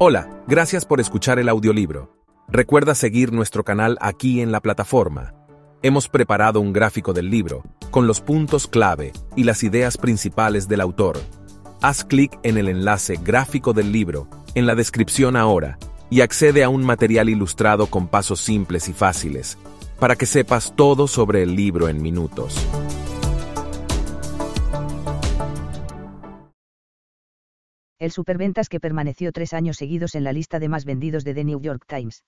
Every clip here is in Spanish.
Hola, gracias por escuchar el audiolibro. Recuerda seguir nuestro canal aquí en la plataforma. Hemos preparado un gráfico del libro, con los puntos clave y las ideas principales del autor. Haz clic en el enlace gráfico del libro, en la descripción ahora, y accede a un material ilustrado con pasos simples y fáciles, para que sepas todo sobre el libro en minutos. El superventas que permaneció tres años seguidos en la lista de más vendidos de The New York Times.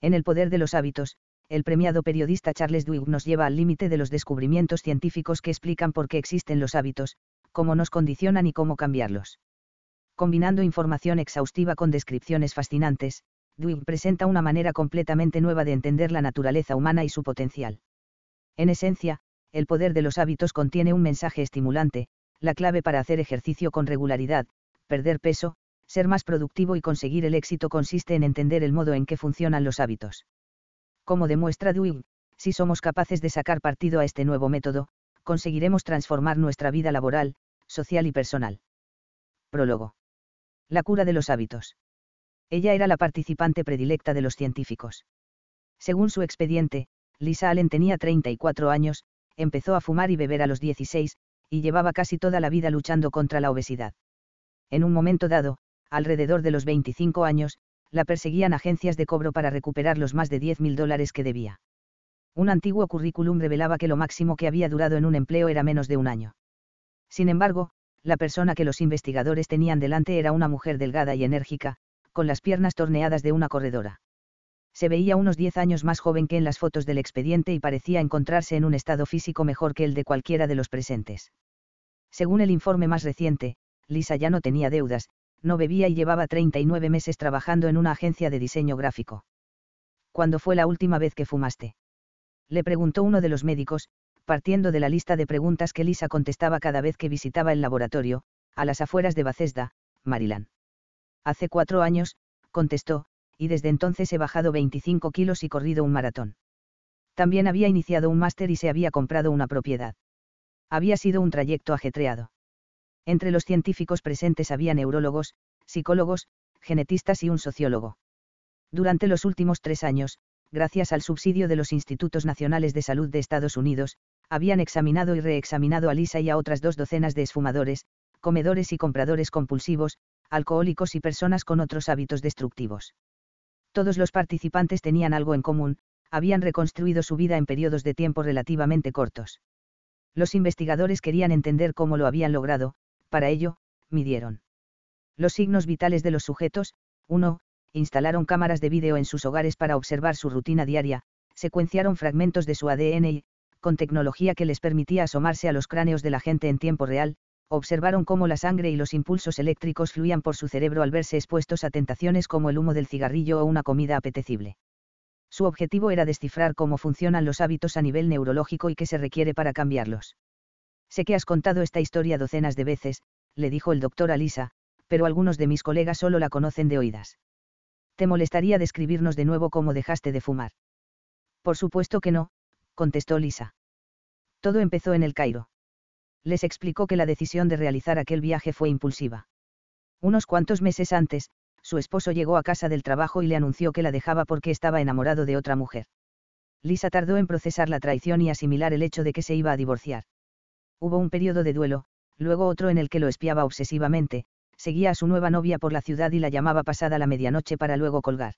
En El poder de los hábitos, el premiado periodista Charles Duhigg nos lleva al límite de los descubrimientos científicos que explican por qué existen los hábitos, cómo nos condicionan y cómo cambiarlos. Combinando información exhaustiva con descripciones fascinantes, Duhigg presenta una manera completamente nueva de entender la naturaleza humana y su potencial. En esencia, el poder de los hábitos contiene un mensaje estimulante, la clave para hacer ejercicio con regularidad, perder peso, ser más productivo y conseguir el éxito consiste en entender el modo en que funcionan los hábitos. Como demuestra Dewey, si somos capaces de sacar partido a este nuevo método, conseguiremos transformar nuestra vida laboral, social y personal. Prólogo. La cura de los hábitos. Ella era la participante predilecta de los científicos. Según su expediente, Lisa Allen tenía 34 años, empezó a fumar y beber a los 16, y llevaba casi toda la vida luchando contra la obesidad. En un momento dado, alrededor de los 25 años, la perseguían agencias de cobro para recuperar los más de 10 mil dólares que debía. Un antiguo currículum revelaba que lo máximo que había durado en un empleo era menos de un año. Sin embargo, la persona que los investigadores tenían delante era una mujer delgada y enérgica, con las piernas torneadas de una corredora. Se veía unos 10 años más joven que en las fotos del expediente y parecía encontrarse en un estado físico mejor que el de cualquiera de los presentes. Según el informe más reciente, Lisa ya no tenía deudas, no bebía y llevaba 39 meses trabajando en una agencia de diseño gráfico. ¿Cuándo fue la última vez que fumaste? Le preguntó uno de los médicos, partiendo de la lista de preguntas que Lisa contestaba cada vez que visitaba el laboratorio, a las afueras de Bethesda, Maryland. Hace cuatro años, contestó, y desde entonces he bajado 25 kilos y corrido un maratón. También había iniciado un máster y se había comprado una propiedad. Había sido un trayecto ajetreado. Entre los científicos presentes había neurólogos, psicólogos, genetistas y un sociólogo. Durante los últimos tres años, gracias al subsidio de los Institutos Nacionales de Salud de Estados Unidos, habían examinado y reexaminado a Lisa y a otras dos docenas de esfumadores, comedores y compradores compulsivos, alcohólicos y personas con otros hábitos destructivos. Todos los participantes tenían algo en común, habían reconstruido su vida en periodos de tiempo relativamente cortos. Los investigadores querían entender cómo lo habían logrado, para ello, midieron los signos vitales de los sujetos, 1. Instalaron cámaras de vídeo en sus hogares para observar su rutina diaria, secuenciaron fragmentos de su ADN y, con tecnología que les permitía asomarse a los cráneos de la gente en tiempo real, observaron cómo la sangre y los impulsos eléctricos fluían por su cerebro al verse expuestos a tentaciones como el humo del cigarrillo o una comida apetecible. Su objetivo era descifrar cómo funcionan los hábitos a nivel neurológico y qué se requiere para cambiarlos. Sé que has contado esta historia docenas de veces, le dijo el doctor a Lisa, pero algunos de mis colegas solo la conocen de oídas. ¿Te molestaría describirnos de nuevo cómo dejaste de fumar? Por supuesto que no, contestó Lisa. Todo empezó en el Cairo. Les explicó que la decisión de realizar aquel viaje fue impulsiva. Unos cuantos meses antes, su esposo llegó a casa del trabajo y le anunció que la dejaba porque estaba enamorado de otra mujer. Lisa tardó en procesar la traición y asimilar el hecho de que se iba a divorciar. Hubo un periodo de duelo, luego otro en el que lo espiaba obsesivamente, seguía a su nueva novia por la ciudad y la llamaba pasada la medianoche para luego colgar.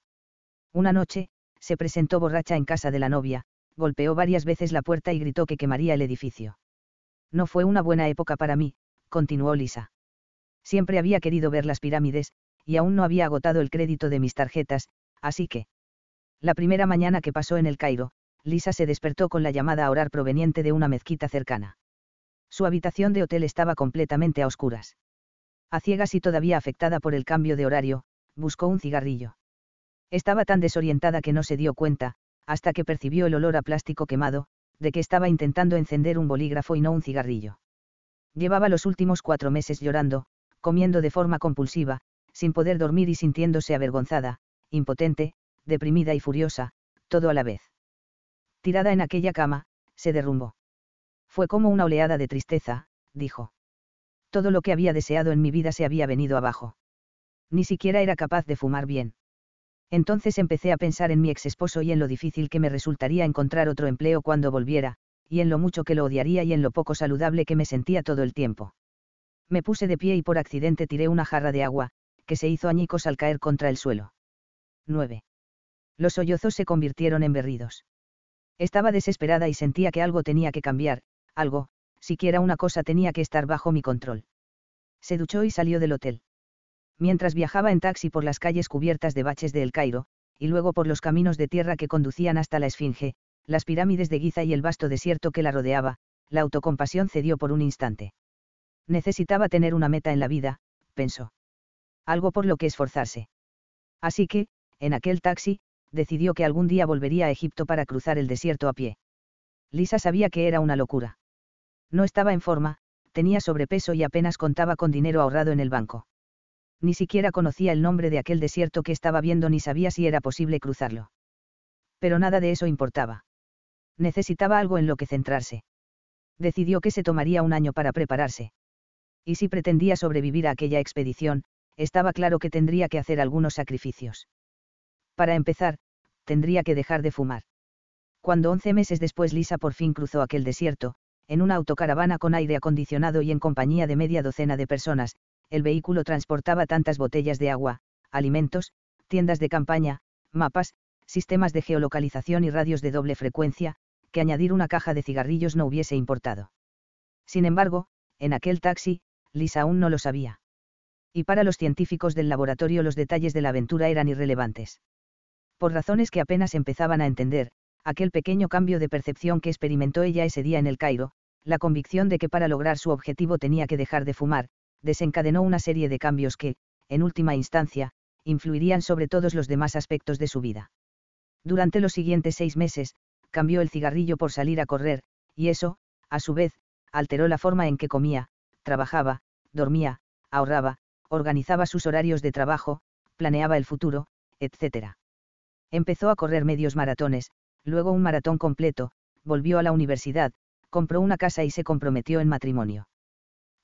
Una noche, se presentó borracha en casa de la novia, golpeó varias veces la puerta y gritó que quemaría el edificio. No fue una buena época para mí, continuó Lisa. Siempre había querido ver las pirámides, y aún no había agotado el crédito de mis tarjetas, así que... La primera mañana que pasó en el Cairo, Lisa se despertó con la llamada a orar proveniente de una mezquita cercana. Su habitación de hotel estaba completamente a oscuras. A ciegas y todavía afectada por el cambio de horario, buscó un cigarrillo. Estaba tan desorientada que no se dio cuenta, hasta que percibió el olor a plástico quemado, de que estaba intentando encender un bolígrafo y no un cigarrillo. Llevaba los últimos cuatro meses llorando, comiendo de forma compulsiva, sin poder dormir y sintiéndose avergonzada, impotente, deprimida y furiosa, todo a la vez. Tirada en aquella cama, se derrumbó. Fue como una oleada de tristeza, dijo. Todo lo que había deseado en mi vida se había venido abajo. Ni siquiera era capaz de fumar bien. Entonces empecé a pensar en mi ex esposo y en lo difícil que me resultaría encontrar otro empleo cuando volviera, y en lo mucho que lo odiaría y en lo poco saludable que me sentía todo el tiempo. Me puse de pie y por accidente tiré una jarra de agua, que se hizo añicos al caer contra el suelo. 9. Los sollozos se convirtieron en berridos. Estaba desesperada y sentía que algo tenía que cambiar, algo, siquiera una cosa tenía que estar bajo mi control. Se duchó y salió del hotel. Mientras viajaba en taxi por las calles cubiertas de baches de El Cairo, y luego por los caminos de tierra que conducían hasta la Esfinge, las pirámides de Giza y el vasto desierto que la rodeaba, la autocompasión cedió por un instante. Necesitaba tener una meta en la vida, pensó. Algo por lo que esforzarse. Así que, en aquel taxi, decidió que algún día volvería a Egipto para cruzar el desierto a pie. Lisa sabía que era una locura. No estaba en forma, tenía sobrepeso y apenas contaba con dinero ahorrado en el banco. Ni siquiera conocía el nombre de aquel desierto que estaba viendo ni sabía si era posible cruzarlo. Pero nada de eso importaba. Necesitaba algo en lo que centrarse. Decidió que se tomaría un año para prepararse. Y si pretendía sobrevivir a aquella expedición, estaba claro que tendría que hacer algunos sacrificios. Para empezar, tendría que dejar de fumar. Cuando once meses después Lisa por fin cruzó aquel desierto, en una autocaravana con aire acondicionado y en compañía de media docena de personas, el vehículo transportaba tantas botellas de agua, alimentos, tiendas de campaña, mapas, sistemas de geolocalización y radios de doble frecuencia, que añadir una caja de cigarrillos no hubiese importado. Sin embargo, en aquel taxi, Lisa aún no lo sabía. Y para los científicos del laboratorio los detalles de la aventura eran irrelevantes por razones que apenas empezaban a entender, aquel pequeño cambio de percepción que experimentó ella ese día en el Cairo, la convicción de que para lograr su objetivo tenía que dejar de fumar, desencadenó una serie de cambios que, en última instancia, influirían sobre todos los demás aspectos de su vida. Durante los siguientes seis meses, cambió el cigarrillo por salir a correr, y eso, a su vez, alteró la forma en que comía, trabajaba, dormía, ahorraba, organizaba sus horarios de trabajo, planeaba el futuro, etc. Empezó a correr medios maratones, luego un maratón completo, volvió a la universidad, compró una casa y se comprometió en matrimonio.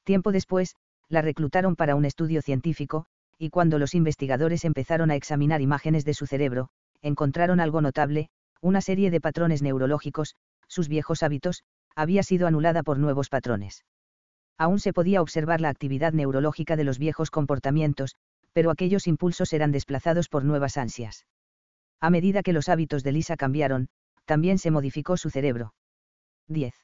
Tiempo después, la reclutaron para un estudio científico, y cuando los investigadores empezaron a examinar imágenes de su cerebro, encontraron algo notable, una serie de patrones neurológicos, sus viejos hábitos, había sido anulada por nuevos patrones. Aún se podía observar la actividad neurológica de los viejos comportamientos, pero aquellos impulsos eran desplazados por nuevas ansias. A medida que los hábitos de Lisa cambiaron, también se modificó su cerebro. 10.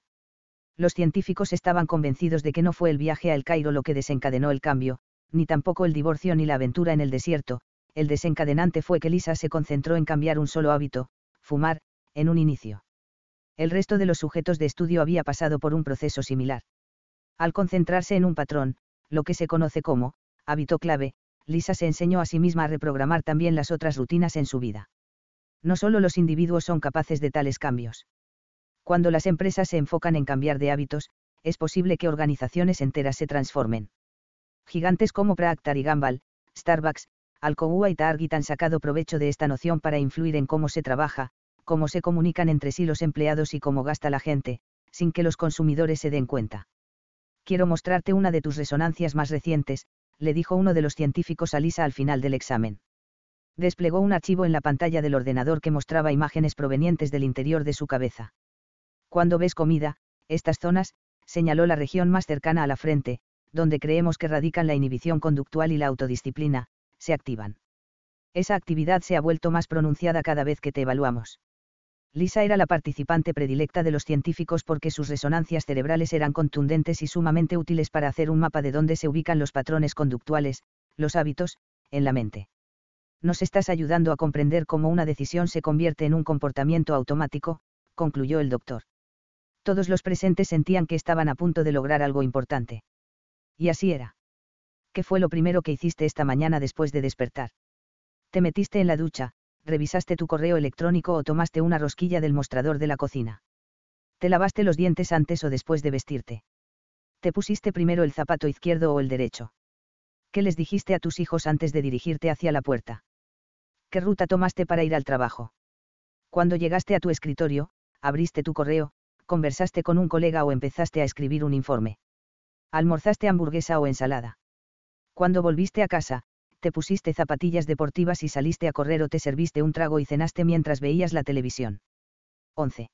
Los científicos estaban convencidos de que no fue el viaje a El Cairo lo que desencadenó el cambio, ni tampoco el divorcio ni la aventura en el desierto, el desencadenante fue que Lisa se concentró en cambiar un solo hábito, fumar, en un inicio. El resto de los sujetos de estudio había pasado por un proceso similar. Al concentrarse en un patrón, lo que se conoce como, hábito clave, Lisa se enseñó a sí misma a reprogramar también las otras rutinas en su vida no solo los individuos son capaces de tales cambios. Cuando las empresas se enfocan en cambiar de hábitos, es posible que organizaciones enteras se transformen. Gigantes como Procter y Gamble, Starbucks, Alcoa y Target han sacado provecho de esta noción para influir en cómo se trabaja, cómo se comunican entre sí los empleados y cómo gasta la gente, sin que los consumidores se den cuenta. Quiero mostrarte una de tus resonancias más recientes, le dijo uno de los científicos a Lisa al final del examen desplegó un archivo en la pantalla del ordenador que mostraba imágenes provenientes del interior de su cabeza. Cuando ves comida, estas zonas, señaló la región más cercana a la frente, donde creemos que radican la inhibición conductual y la autodisciplina, se activan. Esa actividad se ha vuelto más pronunciada cada vez que te evaluamos. Lisa era la participante predilecta de los científicos porque sus resonancias cerebrales eran contundentes y sumamente útiles para hacer un mapa de dónde se ubican los patrones conductuales, los hábitos, en la mente nos estás ayudando a comprender cómo una decisión se convierte en un comportamiento automático, concluyó el doctor. Todos los presentes sentían que estaban a punto de lograr algo importante. Y así era. ¿Qué fue lo primero que hiciste esta mañana después de despertar? Te metiste en la ducha, revisaste tu correo electrónico o tomaste una rosquilla del mostrador de la cocina. Te lavaste los dientes antes o después de vestirte. Te pusiste primero el zapato izquierdo o el derecho. ¿Qué les dijiste a tus hijos antes de dirigirte hacia la puerta? ¿Qué ruta tomaste para ir al trabajo? Cuando llegaste a tu escritorio, abriste tu correo, conversaste con un colega o empezaste a escribir un informe. Almorzaste hamburguesa o ensalada. Cuando volviste a casa, te pusiste zapatillas deportivas y saliste a correr o te serviste un trago y cenaste mientras veías la televisión. 11.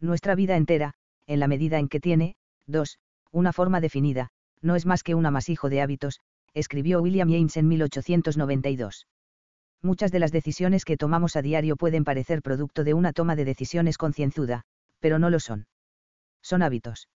Nuestra vida entera, en la medida en que tiene, 2. Una forma definida, no es más que un amasijo de hábitos, escribió William James en 1892. Muchas de las decisiones que tomamos a diario pueden parecer producto de una toma de decisiones concienzuda, pero no lo son. Son hábitos.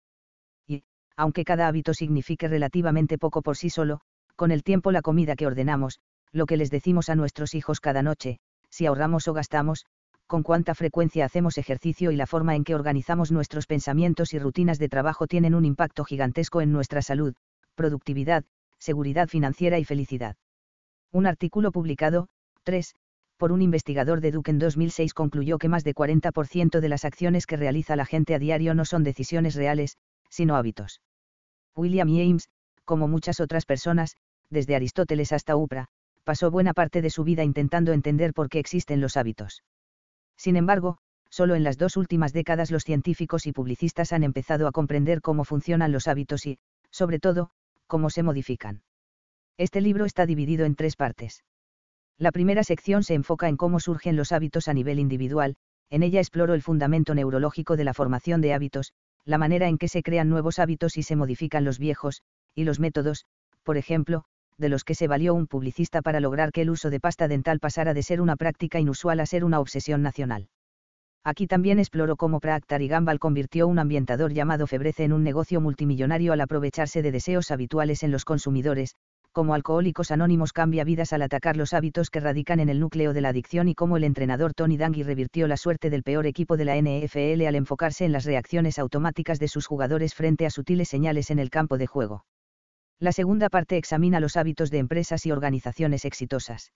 Y, aunque cada hábito signifique relativamente poco por sí solo, con el tiempo la comida que ordenamos, lo que les decimos a nuestros hijos cada noche, si ahorramos o gastamos, con cuánta frecuencia hacemos ejercicio y la forma en que organizamos nuestros pensamientos y rutinas de trabajo tienen un impacto gigantesco en nuestra salud, productividad, seguridad financiera y felicidad. Un artículo publicado, 3, por un investigador de Duke en 2006 concluyó que más de 40% de las acciones que realiza la gente a diario no son decisiones reales, sino hábitos. William James, como muchas otras personas, desde Aristóteles hasta Upra, pasó buena parte de su vida intentando entender por qué existen los hábitos. Sin embargo, solo en las dos últimas décadas los científicos y publicistas han empezado a comprender cómo funcionan los hábitos y, sobre todo, cómo se modifican. Este libro está dividido en tres partes. La primera sección se enfoca en cómo surgen los hábitos a nivel individual, en ella exploro el fundamento neurológico de la formación de hábitos, la manera en que se crean nuevos hábitos y se modifican los viejos, y los métodos, por ejemplo, de los que se valió un publicista para lograr que el uso de pasta dental pasara de ser una práctica inusual a ser una obsesión nacional. Aquí también exploró cómo Procter y Gamble convirtió un ambientador llamado Febreze en un negocio multimillonario al aprovecharse de deseos habituales en los consumidores, cómo Alcohólicos Anónimos cambia vidas al atacar los hábitos que radican en el núcleo de la adicción y cómo el entrenador Tony Dungy revirtió la suerte del peor equipo de la NFL al enfocarse en las reacciones automáticas de sus jugadores frente a sutiles señales en el campo de juego. La segunda parte examina los hábitos de empresas y organizaciones exitosas.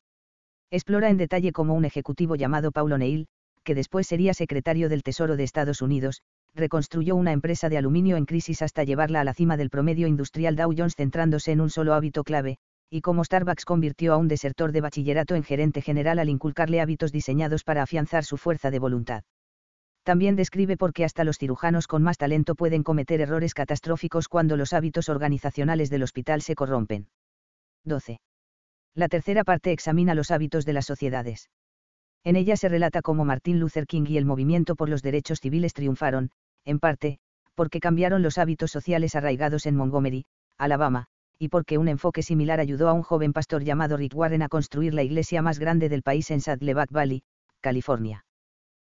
Explora en detalle cómo un ejecutivo llamado Paulo Neil, que después sería secretario del Tesoro de Estados Unidos, reconstruyó una empresa de aluminio en crisis hasta llevarla a la cima del promedio industrial Dow Jones centrándose en un solo hábito clave, y cómo Starbucks convirtió a un desertor de bachillerato en gerente general al inculcarle hábitos diseñados para afianzar su fuerza de voluntad. También describe por qué hasta los cirujanos con más talento pueden cometer errores catastróficos cuando los hábitos organizacionales del hospital se corrompen. 12. La tercera parte examina los hábitos de las sociedades. En ella se relata cómo Martin Luther King y el movimiento por los derechos civiles triunfaron, en parte, porque cambiaron los hábitos sociales arraigados en Montgomery, Alabama, y porque un enfoque similar ayudó a un joven pastor llamado Rick Warren a construir la iglesia más grande del país en Saddleback Valley, California.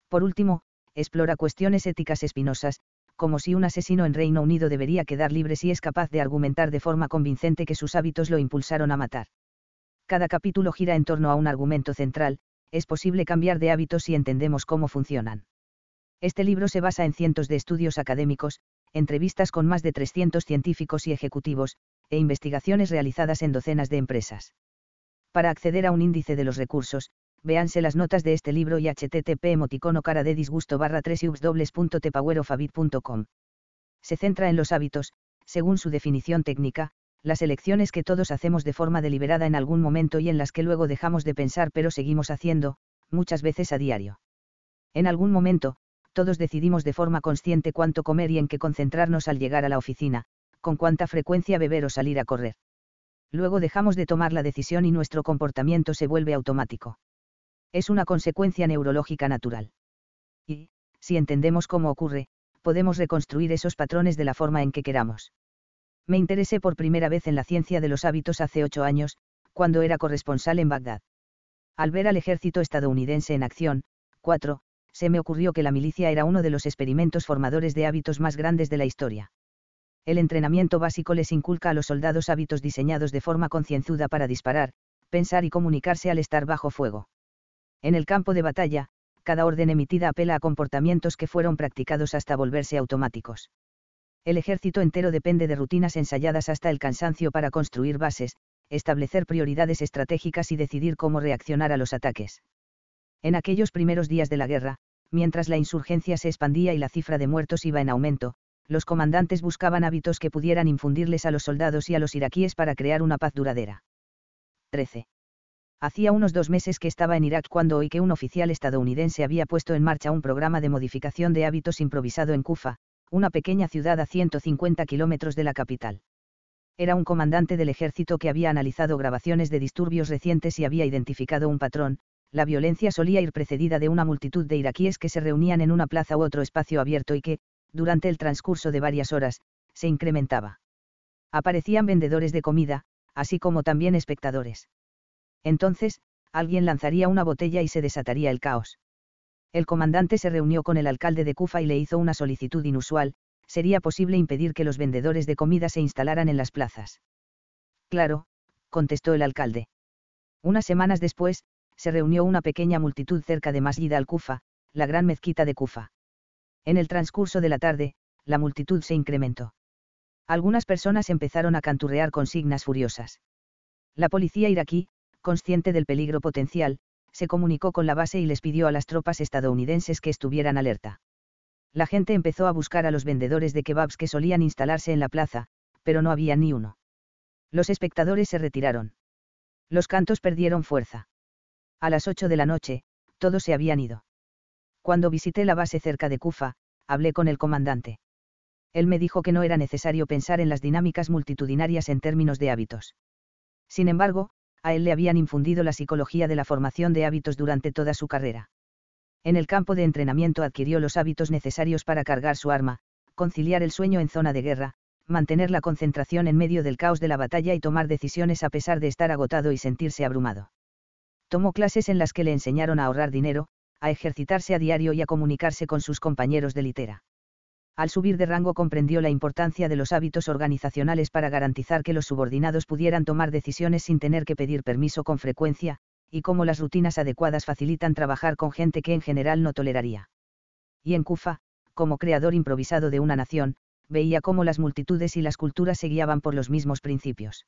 Por último, explora cuestiones éticas espinosas, como si un asesino en Reino Unido debería quedar libre si es capaz de argumentar de forma convincente que sus hábitos lo impulsaron a matar. Cada capítulo gira en torno a un argumento central, es posible cambiar de hábitos si entendemos cómo funcionan. Este libro se basa en cientos de estudios académicos, entrevistas con más de 300 científicos y ejecutivos, e investigaciones realizadas en docenas de empresas. Para acceder a un índice de los recursos, véanse las notas de este libro y http emoticono cara de disgusto barra 3 Se centra en los hábitos, según su definición técnica, las elecciones que todos hacemos de forma deliberada en algún momento y en las que luego dejamos de pensar pero seguimos haciendo, muchas veces a diario. En algún momento, todos decidimos de forma consciente cuánto comer y en qué concentrarnos al llegar a la oficina, con cuánta frecuencia beber o salir a correr. Luego dejamos de tomar la decisión y nuestro comportamiento se vuelve automático es una consecuencia neurológica natural. Y, si entendemos cómo ocurre, podemos reconstruir esos patrones de la forma en que queramos. Me interesé por primera vez en la ciencia de los hábitos hace ocho años, cuando era corresponsal en Bagdad. Al ver al ejército estadounidense en acción, 4, se me ocurrió que la milicia era uno de los experimentos formadores de hábitos más grandes de la historia. El entrenamiento básico les inculca a los soldados hábitos diseñados de forma concienzuda para disparar, pensar y comunicarse al estar bajo fuego. En el campo de batalla, cada orden emitida apela a comportamientos que fueron practicados hasta volverse automáticos. El ejército entero depende de rutinas ensayadas hasta el cansancio para construir bases, establecer prioridades estratégicas y decidir cómo reaccionar a los ataques. En aquellos primeros días de la guerra, mientras la insurgencia se expandía y la cifra de muertos iba en aumento, los comandantes buscaban hábitos que pudieran infundirles a los soldados y a los iraquíes para crear una paz duradera. 13. Hacía unos dos meses que estaba en Irak cuando oí que un oficial estadounidense había puesto en marcha un programa de modificación de hábitos improvisado en Kufa, una pequeña ciudad a 150 kilómetros de la capital. Era un comandante del ejército que había analizado grabaciones de disturbios recientes y había identificado un patrón, la violencia solía ir precedida de una multitud de iraquíes que se reunían en una plaza u otro espacio abierto y que, durante el transcurso de varias horas, se incrementaba. Aparecían vendedores de comida, así como también espectadores. Entonces, alguien lanzaría una botella y se desataría el caos. El comandante se reunió con el alcalde de Kufa y le hizo una solicitud inusual, sería posible impedir que los vendedores de comida se instalaran en las plazas. Claro, contestó el alcalde. Unas semanas después, se reunió una pequeña multitud cerca de Masjid al-Kufa, la gran mezquita de Kufa. En el transcurso de la tarde, la multitud se incrementó. Algunas personas empezaron a canturrear consignas furiosas. La policía iraquí, consciente del peligro potencial, se comunicó con la base y les pidió a las tropas estadounidenses que estuvieran alerta la gente empezó a buscar a los vendedores de kebabs que solían instalarse en la plaza, pero no había ni uno. Los espectadores se retiraron. Los cantos perdieron fuerza. A las ocho de la noche, todos se habían ido. Cuando visité la base cerca de Kufa, hablé con el comandante. Él me dijo que no era necesario pensar en las dinámicas multitudinarias en términos de hábitos. Sin embargo, a él le habían infundido la psicología de la formación de hábitos durante toda su carrera. En el campo de entrenamiento adquirió los hábitos necesarios para cargar su arma, conciliar el sueño en zona de guerra, mantener la concentración en medio del caos de la batalla y tomar decisiones a pesar de estar agotado y sentirse abrumado. Tomó clases en las que le enseñaron a ahorrar dinero, a ejercitarse a diario y a comunicarse con sus compañeros de litera. Al subir de rango comprendió la importancia de los hábitos organizacionales para garantizar que los subordinados pudieran tomar decisiones sin tener que pedir permiso con frecuencia, y cómo las rutinas adecuadas facilitan trabajar con gente que en general no toleraría. Y en Kufa, como creador improvisado de una nación, veía cómo las multitudes y las culturas se guiaban por los mismos principios.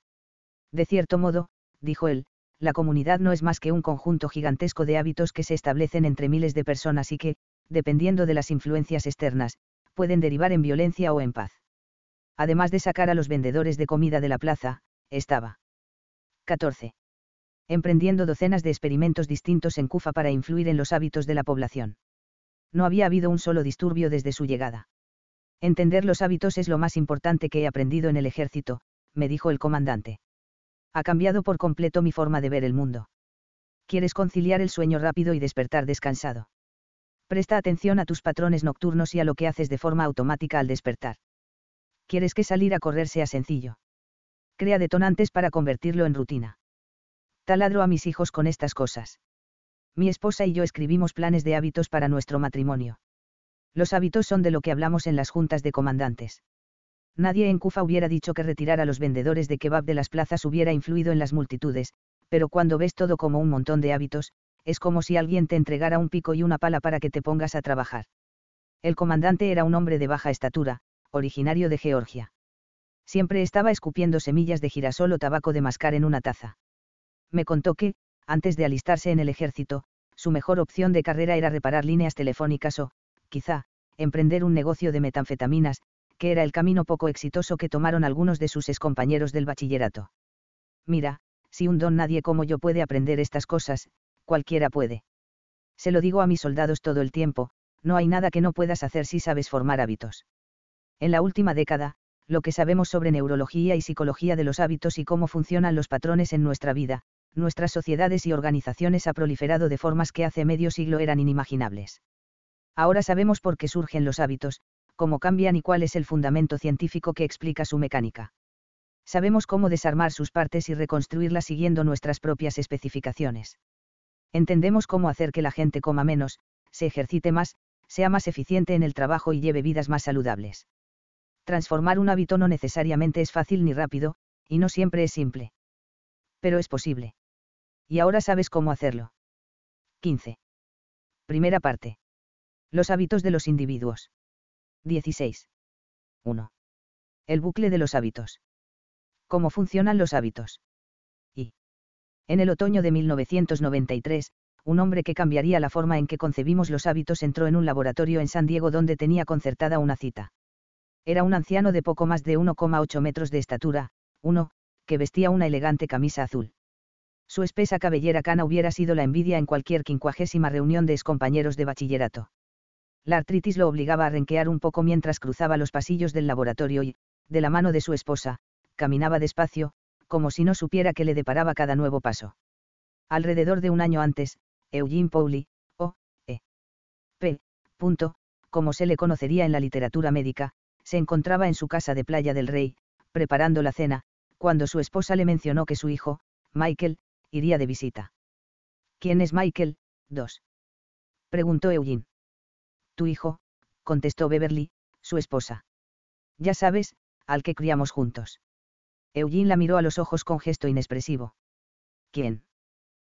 De cierto modo, dijo él, la comunidad no es más que un conjunto gigantesco de hábitos que se establecen entre miles de personas y que, dependiendo de las influencias externas, pueden derivar en violencia o en paz. Además de sacar a los vendedores de comida de la plaza, estaba. 14 emprendiendo docenas de experimentos distintos en Kufa para influir en los hábitos de la población. No había habido un solo disturbio desde su llegada. Entender los hábitos es lo más importante que he aprendido en el ejército, me dijo el comandante. Ha cambiado por completo mi forma de ver el mundo. Quieres conciliar el sueño rápido y despertar descansado. Presta atención a tus patrones nocturnos y a lo que haces de forma automática al despertar. Quieres que salir a correr sea sencillo. Crea detonantes para convertirlo en rutina. Taladro a mis hijos con estas cosas. Mi esposa y yo escribimos planes de hábitos para nuestro matrimonio. Los hábitos son de lo que hablamos en las juntas de comandantes. Nadie en Kufa hubiera dicho que retirar a los vendedores de kebab de las plazas hubiera influido en las multitudes, pero cuando ves todo como un montón de hábitos, es como si alguien te entregara un pico y una pala para que te pongas a trabajar. El comandante era un hombre de baja estatura, originario de Georgia. Siempre estaba escupiendo semillas de girasol o tabaco de mascar en una taza me contó que, antes de alistarse en el ejército, su mejor opción de carrera era reparar líneas telefónicas o, quizá, emprender un negocio de metanfetaminas, que era el camino poco exitoso que tomaron algunos de sus excompañeros del bachillerato. Mira, si un don nadie como yo puede aprender estas cosas, cualquiera puede. Se lo digo a mis soldados todo el tiempo, no hay nada que no puedas hacer si sabes formar hábitos. En la última década, lo que sabemos sobre neurología y psicología de los hábitos y cómo funcionan los patrones en nuestra vida, nuestras sociedades y organizaciones ha proliferado de formas que hace medio siglo eran inimaginables. Ahora sabemos por qué surgen los hábitos, cómo cambian y cuál es el fundamento científico que explica su mecánica. Sabemos cómo desarmar sus partes y reconstruirlas siguiendo nuestras propias especificaciones. Entendemos cómo hacer que la gente coma menos, se ejercite más, sea más eficiente en el trabajo y lleve vidas más saludables. Transformar un hábito no necesariamente es fácil ni rápido, y no siempre es simple. Pero es posible. Y ahora sabes cómo hacerlo. 15. Primera parte. Los hábitos de los individuos. 16. 1. El bucle de los hábitos. ¿Cómo funcionan los hábitos? Y. En el otoño de 1993, un hombre que cambiaría la forma en que concebimos los hábitos entró en un laboratorio en San Diego donde tenía concertada una cita. Era un anciano de poco más de 1,8 metros de estatura, 1, que vestía una elegante camisa azul. Su espesa cabellera cana hubiera sido la envidia en cualquier quincuagésima reunión de excompañeros de bachillerato. La artritis lo obligaba a renquear un poco mientras cruzaba los pasillos del laboratorio y, de la mano de su esposa, caminaba despacio, como si no supiera que le deparaba cada nuevo paso. Alrededor de un año antes, Eugene Pauli, o E. P. Punto, como se le conocería en la literatura médica, se encontraba en su casa de Playa del Rey, preparando la cena, cuando su esposa le mencionó que su hijo, Michael, iría de visita. ¿Quién es Michael? 2. Preguntó Eugene. Tu hijo, contestó Beverly, su esposa. Ya sabes, al que criamos juntos. Eugene la miró a los ojos con gesto inexpresivo. ¿Quién?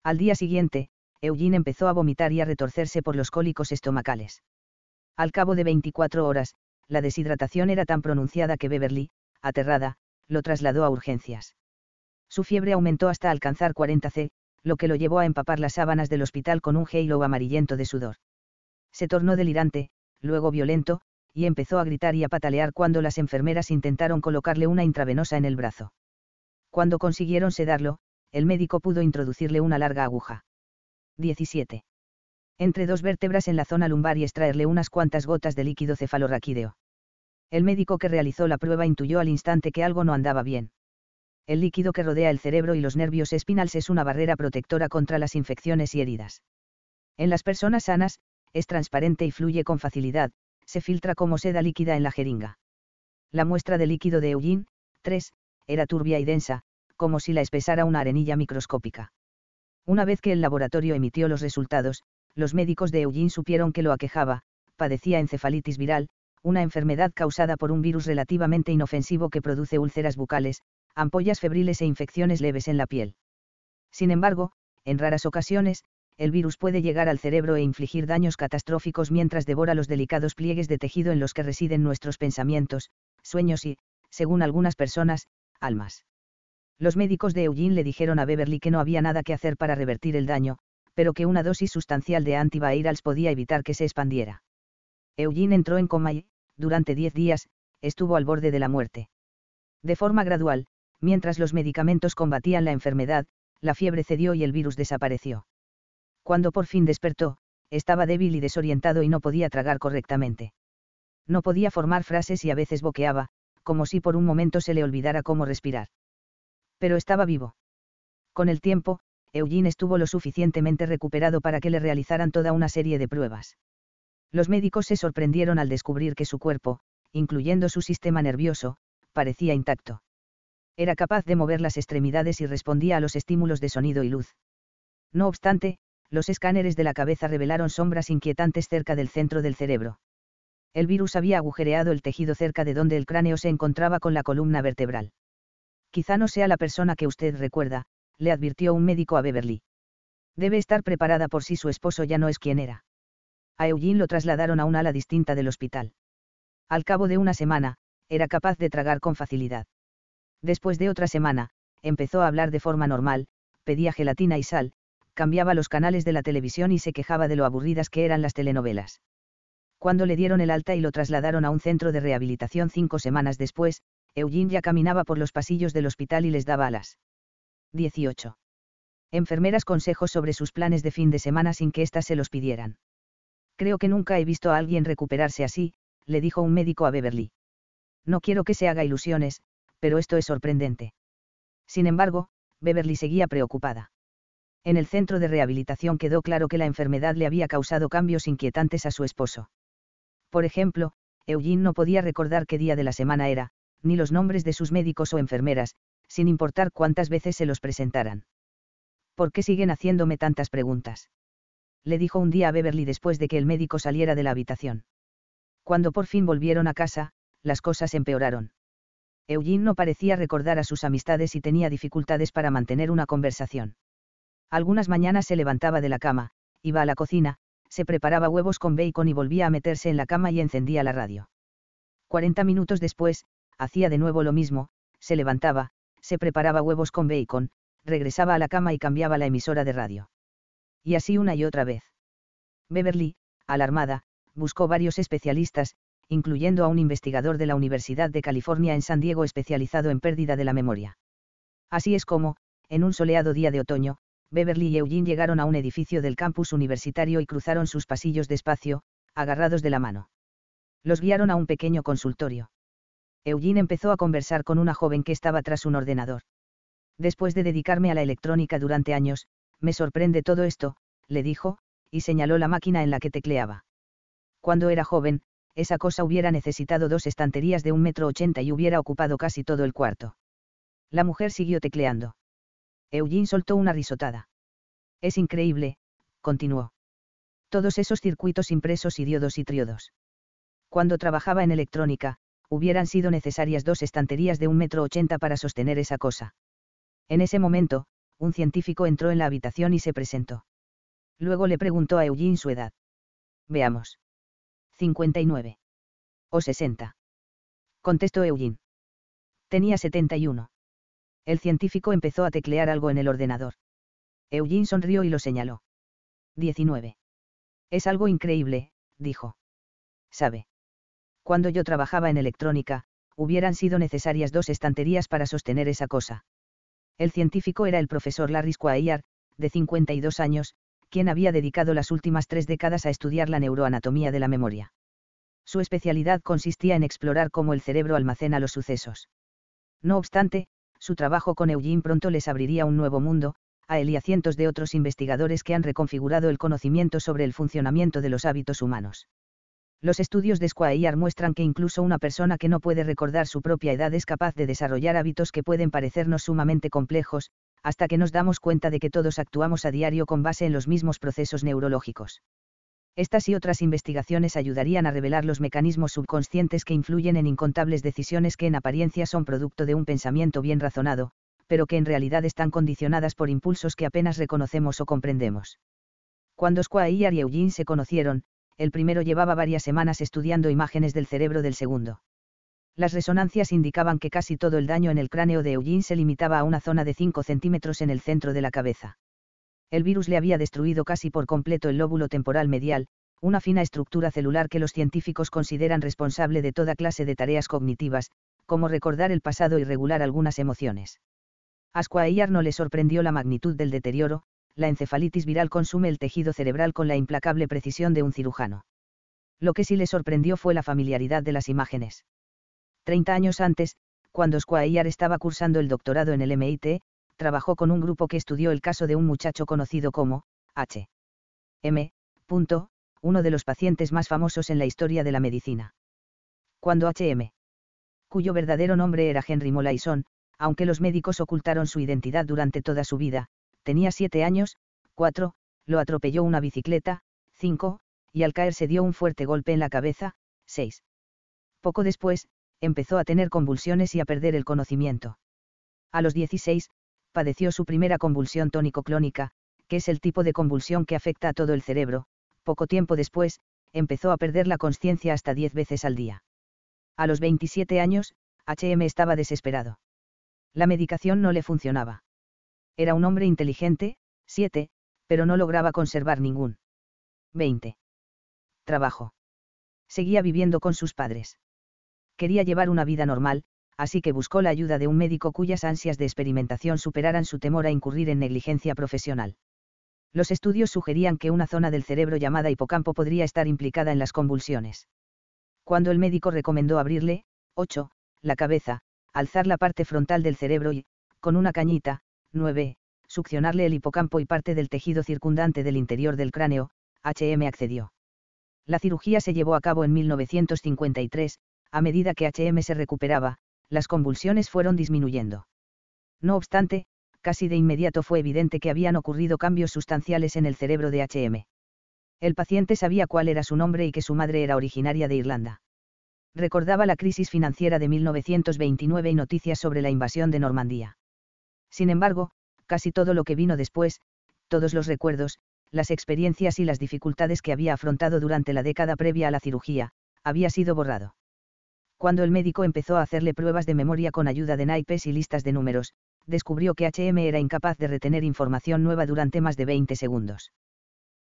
Al día siguiente, Eugene empezó a vomitar y a retorcerse por los cólicos estomacales. Al cabo de 24 horas, la deshidratación era tan pronunciada que Beverly, aterrada, lo trasladó a urgencias. Su fiebre aumentó hasta alcanzar 40 C, lo que lo llevó a empapar las sábanas del hospital con un halo amarillento de sudor. Se tornó delirante, luego violento, y empezó a gritar y a patalear cuando las enfermeras intentaron colocarle una intravenosa en el brazo. Cuando consiguieron sedarlo, el médico pudo introducirle una larga aguja. 17. Entre dos vértebras en la zona lumbar y extraerle unas cuantas gotas de líquido cefalorraquídeo. El médico que realizó la prueba intuyó al instante que algo no andaba bien. El líquido que rodea el cerebro y los nervios espinales es una barrera protectora contra las infecciones y heridas. En las personas sanas, es transparente y fluye con facilidad, se filtra como seda líquida en la jeringa. La muestra de líquido de Eugene, 3, era turbia y densa, como si la espesara una arenilla microscópica. Una vez que el laboratorio emitió los resultados, los médicos de Eugene supieron que lo aquejaba, padecía encefalitis viral, una enfermedad causada por un virus relativamente inofensivo que produce úlceras bucales, ampollas febriles e infecciones leves en la piel. Sin embargo, en raras ocasiones, el virus puede llegar al cerebro e infligir daños catastróficos mientras devora los delicados pliegues de tejido en los que residen nuestros pensamientos, sueños y, según algunas personas, almas. Los médicos de Eugene le dijeron a Beverly que no había nada que hacer para revertir el daño, pero que una dosis sustancial de antivirals podía evitar que se expandiera. Eugene entró en coma y, durante diez días, estuvo al borde de la muerte. De forma gradual, mientras los medicamentos combatían la enfermedad, la fiebre cedió y el virus desapareció. Cuando por fin despertó, estaba débil y desorientado y no podía tragar correctamente. No podía formar frases y a veces boqueaba, como si por un momento se le olvidara cómo respirar. Pero estaba vivo. Con el tiempo, Eugene estuvo lo suficientemente recuperado para que le realizaran toda una serie de pruebas. Los médicos se sorprendieron al descubrir que su cuerpo, incluyendo su sistema nervioso, parecía intacto. Era capaz de mover las extremidades y respondía a los estímulos de sonido y luz. No obstante, los escáneres de la cabeza revelaron sombras inquietantes cerca del centro del cerebro. El virus había agujereado el tejido cerca de donde el cráneo se encontraba con la columna vertebral. Quizá no sea la persona que usted recuerda, le advirtió un médico a Beverly. Debe estar preparada por si su esposo ya no es quien era a Eugene lo trasladaron a un ala distinta del hospital. Al cabo de una semana, era capaz de tragar con facilidad. Después de otra semana, empezó a hablar de forma normal, pedía gelatina y sal, cambiaba los canales de la televisión y se quejaba de lo aburridas que eran las telenovelas. Cuando le dieron el alta y lo trasladaron a un centro de rehabilitación cinco semanas después, Eugene ya caminaba por los pasillos del hospital y les daba alas. 18. Enfermeras consejos sobre sus planes de fin de semana sin que éstas se los pidieran. Creo que nunca he visto a alguien recuperarse así, le dijo un médico a Beverly. No quiero que se haga ilusiones, pero esto es sorprendente. Sin embargo, Beverly seguía preocupada. En el centro de rehabilitación quedó claro que la enfermedad le había causado cambios inquietantes a su esposo. Por ejemplo, Eugene no podía recordar qué día de la semana era, ni los nombres de sus médicos o enfermeras, sin importar cuántas veces se los presentaran. ¿Por qué siguen haciéndome tantas preguntas? le dijo un día a Beverly después de que el médico saliera de la habitación. Cuando por fin volvieron a casa, las cosas empeoraron. Eugene no parecía recordar a sus amistades y tenía dificultades para mantener una conversación. Algunas mañanas se levantaba de la cama, iba a la cocina, se preparaba huevos con bacon y volvía a meterse en la cama y encendía la radio. Cuarenta minutos después, hacía de nuevo lo mismo, se levantaba, se preparaba huevos con bacon, regresaba a la cama y cambiaba la emisora de radio y así una y otra vez. Beverly, alarmada, buscó varios especialistas, incluyendo a un investigador de la Universidad de California en San Diego especializado en pérdida de la memoria. Así es como, en un soleado día de otoño, Beverly y Eugene llegaron a un edificio del campus universitario y cruzaron sus pasillos despacio, agarrados de la mano. Los guiaron a un pequeño consultorio. Eugene empezó a conversar con una joven que estaba tras un ordenador. Después de dedicarme a la electrónica durante años, me sorprende todo esto, le dijo, y señaló la máquina en la que tecleaba. Cuando era joven, esa cosa hubiera necesitado dos estanterías de un metro ochenta y hubiera ocupado casi todo el cuarto. La mujer siguió tecleando. Eugene soltó una risotada. Es increíble, continuó. Todos esos circuitos impresos y diodos y triodos. Cuando trabajaba en electrónica, hubieran sido necesarias dos estanterías de un metro ochenta para sostener esa cosa. En ese momento, un científico entró en la habitación y se presentó. Luego le preguntó a Eugene su edad. Veamos. 59. O 60. Contestó Eugene. Tenía 71. El científico empezó a teclear algo en el ordenador. Eugene sonrió y lo señaló. 19. Es algo increíble, dijo. Sabe. Cuando yo trabajaba en electrónica, hubieran sido necesarias dos estanterías para sostener esa cosa. El científico era el profesor Larry Squire, de 52 años, quien había dedicado las últimas tres décadas a estudiar la neuroanatomía de la memoria. Su especialidad consistía en explorar cómo el cerebro almacena los sucesos. No obstante, su trabajo con Eugene pronto les abriría un nuevo mundo, a él y a cientos de otros investigadores que han reconfigurado el conocimiento sobre el funcionamiento de los hábitos humanos. Los estudios de Squire muestran que incluso una persona que no puede recordar su propia edad es capaz de desarrollar hábitos que pueden parecernos sumamente complejos, hasta que nos damos cuenta de que todos actuamos a diario con base en los mismos procesos neurológicos. Estas y otras investigaciones ayudarían a revelar los mecanismos subconscientes que influyen en incontables decisiones que en apariencia son producto de un pensamiento bien razonado, pero que en realidad están condicionadas por impulsos que apenas reconocemos o comprendemos. Cuando Squire y Eugene se conocieron, el primero llevaba varias semanas estudiando imágenes del cerebro del segundo. Las resonancias indicaban que casi todo el daño en el cráneo de Eugene se limitaba a una zona de 5 centímetros en el centro de la cabeza. El virus le había destruido casi por completo el lóbulo temporal medial, una fina estructura celular que los científicos consideran responsable de toda clase de tareas cognitivas, como recordar el pasado y regular algunas emociones. A Squire no le sorprendió la magnitud del deterioro, la encefalitis viral consume el tejido cerebral con la implacable precisión de un cirujano. Lo que sí le sorprendió fue la familiaridad de las imágenes. Treinta años antes, cuando Squire estaba cursando el doctorado en el MIT, trabajó con un grupo que estudió el caso de un muchacho conocido como H. M. uno de los pacientes más famosos en la historia de la medicina. Cuando H.M., cuyo verdadero nombre era Henry Molaison, aunque los médicos ocultaron su identidad durante toda su vida, tenía siete años, cuatro, lo atropelló una bicicleta, cinco, y al caer se dio un fuerte golpe en la cabeza, seis. Poco después, empezó a tener convulsiones y a perder el conocimiento. A los 16, padeció su primera convulsión tónico-clónica, que es el tipo de convulsión que afecta a todo el cerebro, poco tiempo después, empezó a perder la conciencia hasta 10 veces al día. A los 27 años, HM estaba desesperado. La medicación no le funcionaba. Era un hombre inteligente, 7, pero no lograba conservar ningún. 20. Trabajo. Seguía viviendo con sus padres quería llevar una vida normal, así que buscó la ayuda de un médico cuyas ansias de experimentación superaran su temor a incurrir en negligencia profesional. Los estudios sugerían que una zona del cerebro llamada hipocampo podría estar implicada en las convulsiones. Cuando el médico recomendó abrirle, 8, la cabeza, alzar la parte frontal del cerebro y, con una cañita, 9, succionarle el hipocampo y parte del tejido circundante del interior del cráneo, HM accedió. La cirugía se llevó a cabo en 1953, a medida que HM se recuperaba, las convulsiones fueron disminuyendo. No obstante, casi de inmediato fue evidente que habían ocurrido cambios sustanciales en el cerebro de HM. El paciente sabía cuál era su nombre y que su madre era originaria de Irlanda. Recordaba la crisis financiera de 1929 y noticias sobre la invasión de Normandía. Sin embargo, casi todo lo que vino después, todos los recuerdos, las experiencias y las dificultades que había afrontado durante la década previa a la cirugía, había sido borrado. Cuando el médico empezó a hacerle pruebas de memoria con ayuda de naipes y listas de números, descubrió que HM era incapaz de retener información nueva durante más de 20 segundos.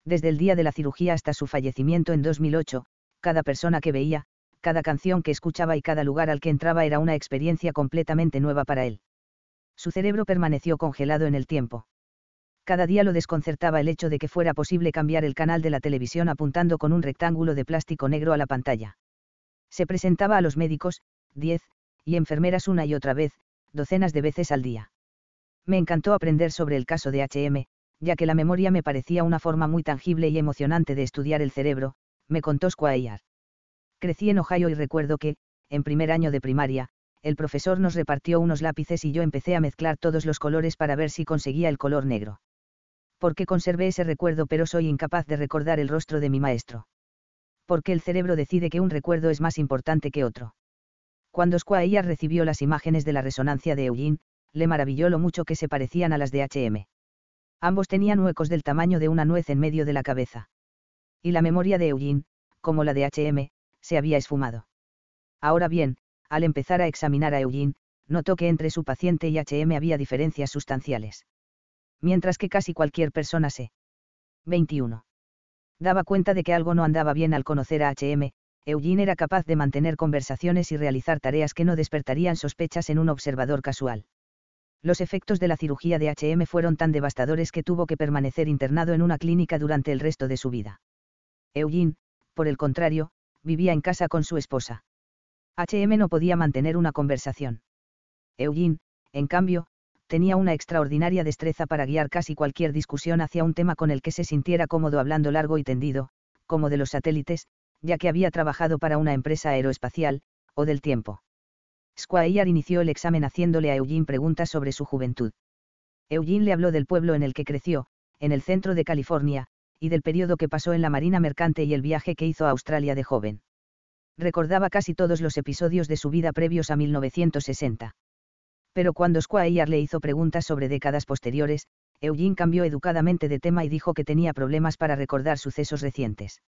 Desde el día de la cirugía hasta su fallecimiento en 2008, cada persona que veía, cada canción que escuchaba y cada lugar al que entraba era una experiencia completamente nueva para él. Su cerebro permaneció congelado en el tiempo. Cada día lo desconcertaba el hecho de que fuera posible cambiar el canal de la televisión apuntando con un rectángulo de plástico negro a la pantalla. Se presentaba a los médicos, 10, y enfermeras una y otra vez, docenas de veces al día. Me encantó aprender sobre el caso de HM, ya que la memoria me parecía una forma muy tangible y emocionante de estudiar el cerebro, me contó Squire. Crecí en Ohio y recuerdo que, en primer año de primaria, el profesor nos repartió unos lápices y yo empecé a mezclar todos los colores para ver si conseguía el color negro. Porque conservé ese recuerdo pero soy incapaz de recordar el rostro de mi maestro. Porque el cerebro decide que un recuerdo es más importante que otro. Cuando Squire recibió las imágenes de la resonancia de Eugene, le maravilló lo mucho que se parecían a las de HM. Ambos tenían huecos del tamaño de una nuez en medio de la cabeza. Y la memoria de Eugene, como la de HM, se había esfumado. Ahora bien, al empezar a examinar a Eugene, notó que entre su paciente y HM había diferencias sustanciales. Mientras que casi cualquier persona se 21. Daba cuenta de que algo no andaba bien al conocer a HM, Eugene era capaz de mantener conversaciones y realizar tareas que no despertarían sospechas en un observador casual. Los efectos de la cirugía de HM fueron tan devastadores que tuvo que permanecer internado en una clínica durante el resto de su vida. Eugene, por el contrario, vivía en casa con su esposa. HM no podía mantener una conversación. Eugene, en cambio, tenía una extraordinaria destreza para guiar casi cualquier discusión hacia un tema con el que se sintiera cómodo hablando largo y tendido, como de los satélites, ya que había trabajado para una empresa aeroespacial, o del tiempo. Squire inició el examen haciéndole a Eugene preguntas sobre su juventud. Eugene le habló del pueblo en el que creció, en el centro de California, y del periodo que pasó en la Marina Mercante y el viaje que hizo a Australia de joven. Recordaba casi todos los episodios de su vida previos a 1960. Pero cuando Squire le hizo preguntas sobre décadas posteriores, Eugene cambió educadamente de tema y dijo que tenía problemas para recordar sucesos recientes.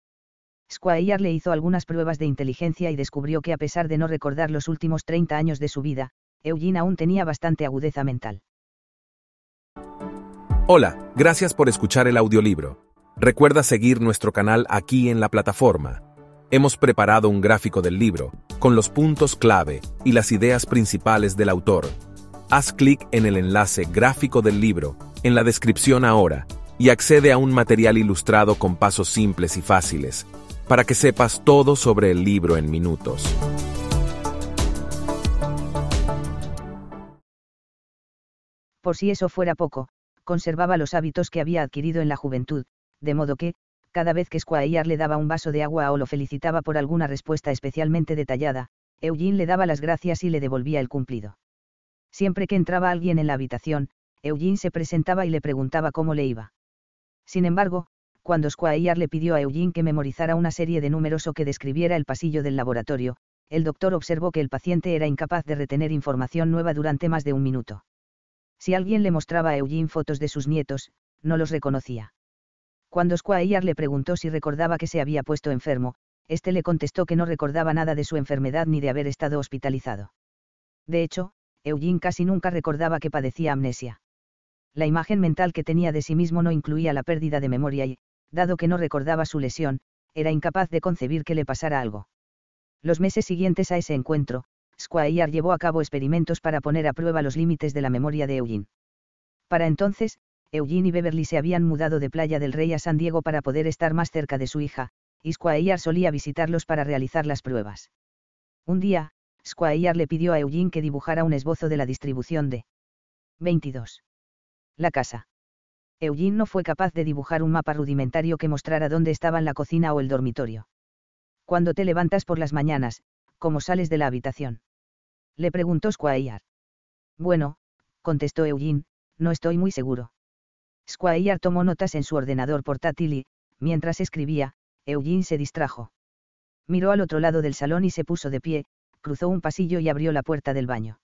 Squire le hizo algunas pruebas de inteligencia y descubrió que a pesar de no recordar los últimos 30 años de su vida, Eugene aún tenía bastante agudeza mental. Hola, gracias por escuchar el audiolibro. Recuerda seguir nuestro canal aquí en la plataforma. Hemos preparado un gráfico del libro, con los puntos clave y las ideas principales del autor. Haz clic en el enlace gráfico del libro, en la descripción ahora, y accede a un material ilustrado con pasos simples y fáciles para que sepas todo sobre el libro en minutos. Por si eso fuera poco, conservaba los hábitos que había adquirido en la juventud, de modo que, cada vez que Squire le daba un vaso de agua o lo felicitaba por alguna respuesta especialmente detallada, Eugene le daba las gracias y le devolvía el cumplido. Siempre que entraba alguien en la habitación, Eugene se presentaba y le preguntaba cómo le iba. Sin embargo, cuando Squire le pidió a Eugene que memorizara una serie de números o que describiera el pasillo del laboratorio, el doctor observó que el paciente era incapaz de retener información nueva durante más de un minuto. Si alguien le mostraba a Eugene fotos de sus nietos, no los reconocía. Cuando Squire le preguntó si recordaba que se había puesto enfermo, este le contestó que no recordaba nada de su enfermedad ni de haber estado hospitalizado. De hecho, Eugene casi nunca recordaba que padecía amnesia. La imagen mental que tenía de sí mismo no incluía la pérdida de memoria y, dado que no recordaba su lesión, era incapaz de concebir que le pasara algo. Los meses siguientes a ese encuentro, Squire llevó a cabo experimentos para poner a prueba los límites de la memoria de Eugene. Para entonces, Eugene y Beverly se habían mudado de Playa del Rey a San Diego para poder estar más cerca de su hija, y Squire solía visitarlos para realizar las pruebas. Un día, Squire le pidió a Eugene que dibujara un esbozo de la distribución de 22. La casa. Eugene no fue capaz de dibujar un mapa rudimentario que mostrara dónde estaban la cocina o el dormitorio. Cuando te levantas por las mañanas, ¿cómo sales de la habitación? Le preguntó Squire. Bueno, contestó Eugene, no estoy muy seguro. Squire tomó notas en su ordenador portátil y, mientras escribía, Eugene se distrajo. Miró al otro lado del salón y se puso de pie, cruzó un pasillo y abrió la puerta del baño.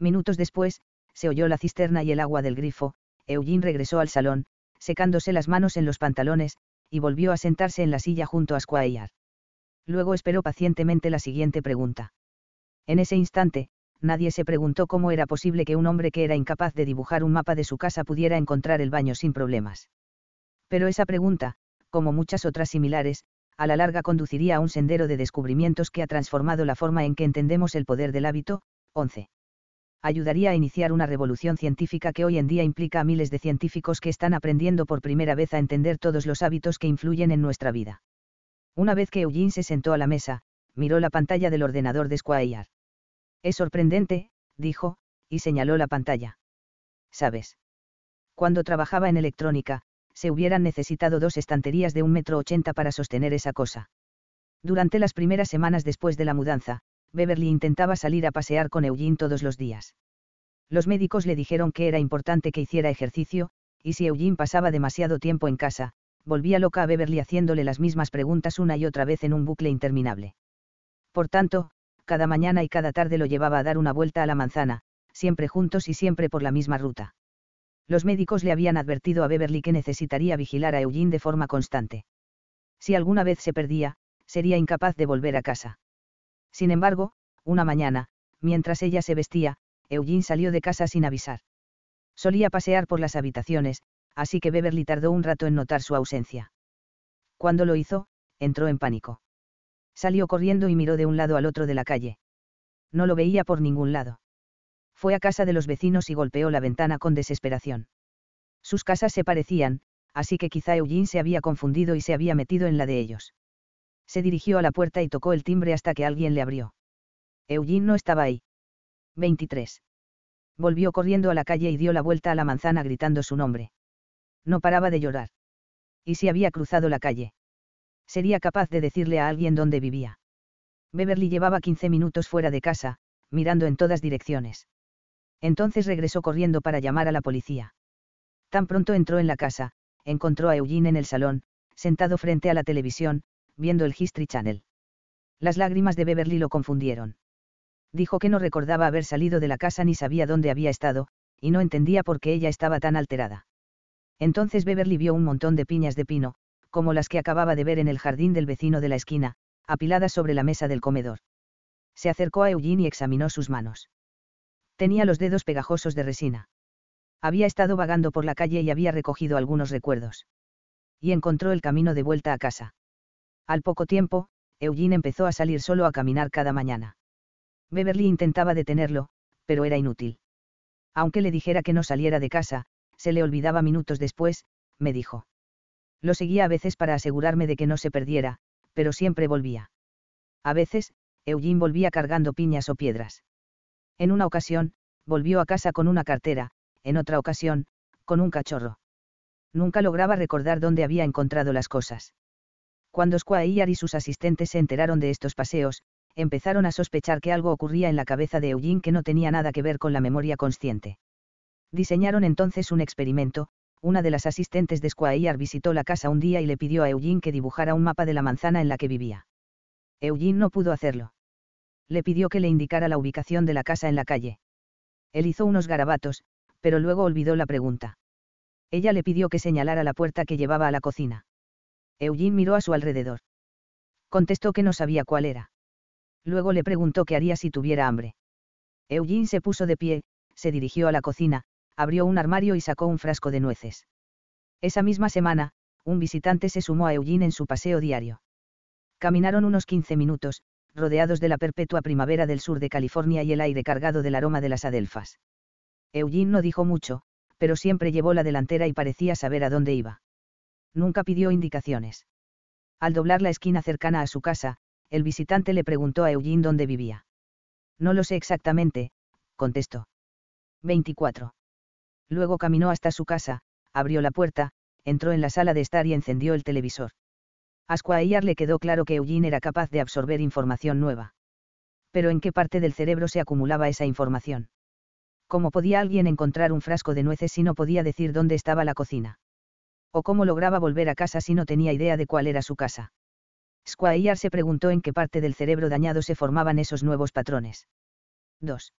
Minutos después, se oyó la cisterna y el agua del grifo, Eugene regresó al salón, secándose las manos en los pantalones, y volvió a sentarse en la silla junto a Squire. Luego esperó pacientemente la siguiente pregunta. En ese instante, nadie se preguntó cómo era posible que un hombre que era incapaz de dibujar un mapa de su casa pudiera encontrar el baño sin problemas. Pero esa pregunta, como muchas otras similares, a la larga conduciría a un sendero de descubrimientos que ha transformado la forma en que entendemos el poder del hábito. 11 ayudaría a iniciar una revolución científica que hoy en día implica a miles de científicos que están aprendiendo por primera vez a entender todos los hábitos que influyen en nuestra vida. Una vez que Eugene se sentó a la mesa, miró la pantalla del ordenador de Squire. Es sorprendente, dijo, y señaló la pantalla. ¿Sabes? Cuando trabajaba en electrónica, se hubieran necesitado dos estanterías de un metro ochenta para sostener esa cosa. Durante las primeras semanas después de la mudanza, Beverly intentaba salir a pasear con Eugene todos los días. Los médicos le dijeron que era importante que hiciera ejercicio, y si Eugene pasaba demasiado tiempo en casa, volvía loca a Beverly haciéndole las mismas preguntas una y otra vez en un bucle interminable. Por tanto, cada mañana y cada tarde lo llevaba a dar una vuelta a la manzana, siempre juntos y siempre por la misma ruta. Los médicos le habían advertido a Beverly que necesitaría vigilar a Eugene de forma constante. Si alguna vez se perdía, sería incapaz de volver a casa. Sin embargo, una mañana, mientras ella se vestía, Eugene salió de casa sin avisar. Solía pasear por las habitaciones, así que Beverly tardó un rato en notar su ausencia. Cuando lo hizo, entró en pánico. Salió corriendo y miró de un lado al otro de la calle. No lo veía por ningún lado. Fue a casa de los vecinos y golpeó la ventana con desesperación. Sus casas se parecían, así que quizá Eugene se había confundido y se había metido en la de ellos. Se dirigió a la puerta y tocó el timbre hasta que alguien le abrió. Eugene no estaba ahí. 23. Volvió corriendo a la calle y dio la vuelta a la manzana gritando su nombre. No paraba de llorar. ¿Y si había cruzado la calle? Sería capaz de decirle a alguien dónde vivía. Beverly llevaba 15 minutos fuera de casa, mirando en todas direcciones. Entonces regresó corriendo para llamar a la policía. Tan pronto entró en la casa, encontró a Eugene en el salón, sentado frente a la televisión, viendo el History Channel. Las lágrimas de Beverly lo confundieron. Dijo que no recordaba haber salido de la casa ni sabía dónde había estado, y no entendía por qué ella estaba tan alterada. Entonces Beverly vio un montón de piñas de pino, como las que acababa de ver en el jardín del vecino de la esquina, apiladas sobre la mesa del comedor. Se acercó a Eugene y examinó sus manos. Tenía los dedos pegajosos de resina. Había estado vagando por la calle y había recogido algunos recuerdos. Y encontró el camino de vuelta a casa. Al poco tiempo, Eugene empezó a salir solo a caminar cada mañana. Beverly intentaba detenerlo, pero era inútil. Aunque le dijera que no saliera de casa, se le olvidaba minutos después, me dijo. Lo seguía a veces para asegurarme de que no se perdiera, pero siempre volvía. A veces, Eugene volvía cargando piñas o piedras. En una ocasión, volvió a casa con una cartera, en otra ocasión, con un cachorro. Nunca lograba recordar dónde había encontrado las cosas. Cuando Squire y sus asistentes se enteraron de estos paseos, empezaron a sospechar que algo ocurría en la cabeza de Eugene que no tenía nada que ver con la memoria consciente. Diseñaron entonces un experimento, una de las asistentes de Squire visitó la casa un día y le pidió a Eugene que dibujara un mapa de la manzana en la que vivía. Eugene no pudo hacerlo. Le pidió que le indicara la ubicación de la casa en la calle. Él hizo unos garabatos, pero luego olvidó la pregunta. Ella le pidió que señalara la puerta que llevaba a la cocina. Eugene miró a su alrededor. Contestó que no sabía cuál era. Luego le preguntó qué haría si tuviera hambre. Eugene se puso de pie, se dirigió a la cocina, abrió un armario y sacó un frasco de nueces. Esa misma semana, un visitante se sumó a Eugene en su paseo diario. Caminaron unos 15 minutos, rodeados de la perpetua primavera del sur de California y el aire cargado del aroma de las adelfas. Eugene no dijo mucho, pero siempre llevó la delantera y parecía saber a dónde iba. Nunca pidió indicaciones. Al doblar la esquina cercana a su casa, el visitante le preguntó a Eugene dónde vivía. No lo sé exactamente, contestó. 24. Luego caminó hasta su casa, abrió la puerta, entró en la sala de estar y encendió el televisor. A Squire le quedó claro que Eugene era capaz de absorber información nueva. Pero ¿en qué parte del cerebro se acumulaba esa información? ¿Cómo podía alguien encontrar un frasco de nueces si no podía decir dónde estaba la cocina? ¿O cómo lograba volver a casa si no tenía idea de cuál era su casa? Squire se preguntó en qué parte del cerebro dañado se formaban esos nuevos patrones. 2.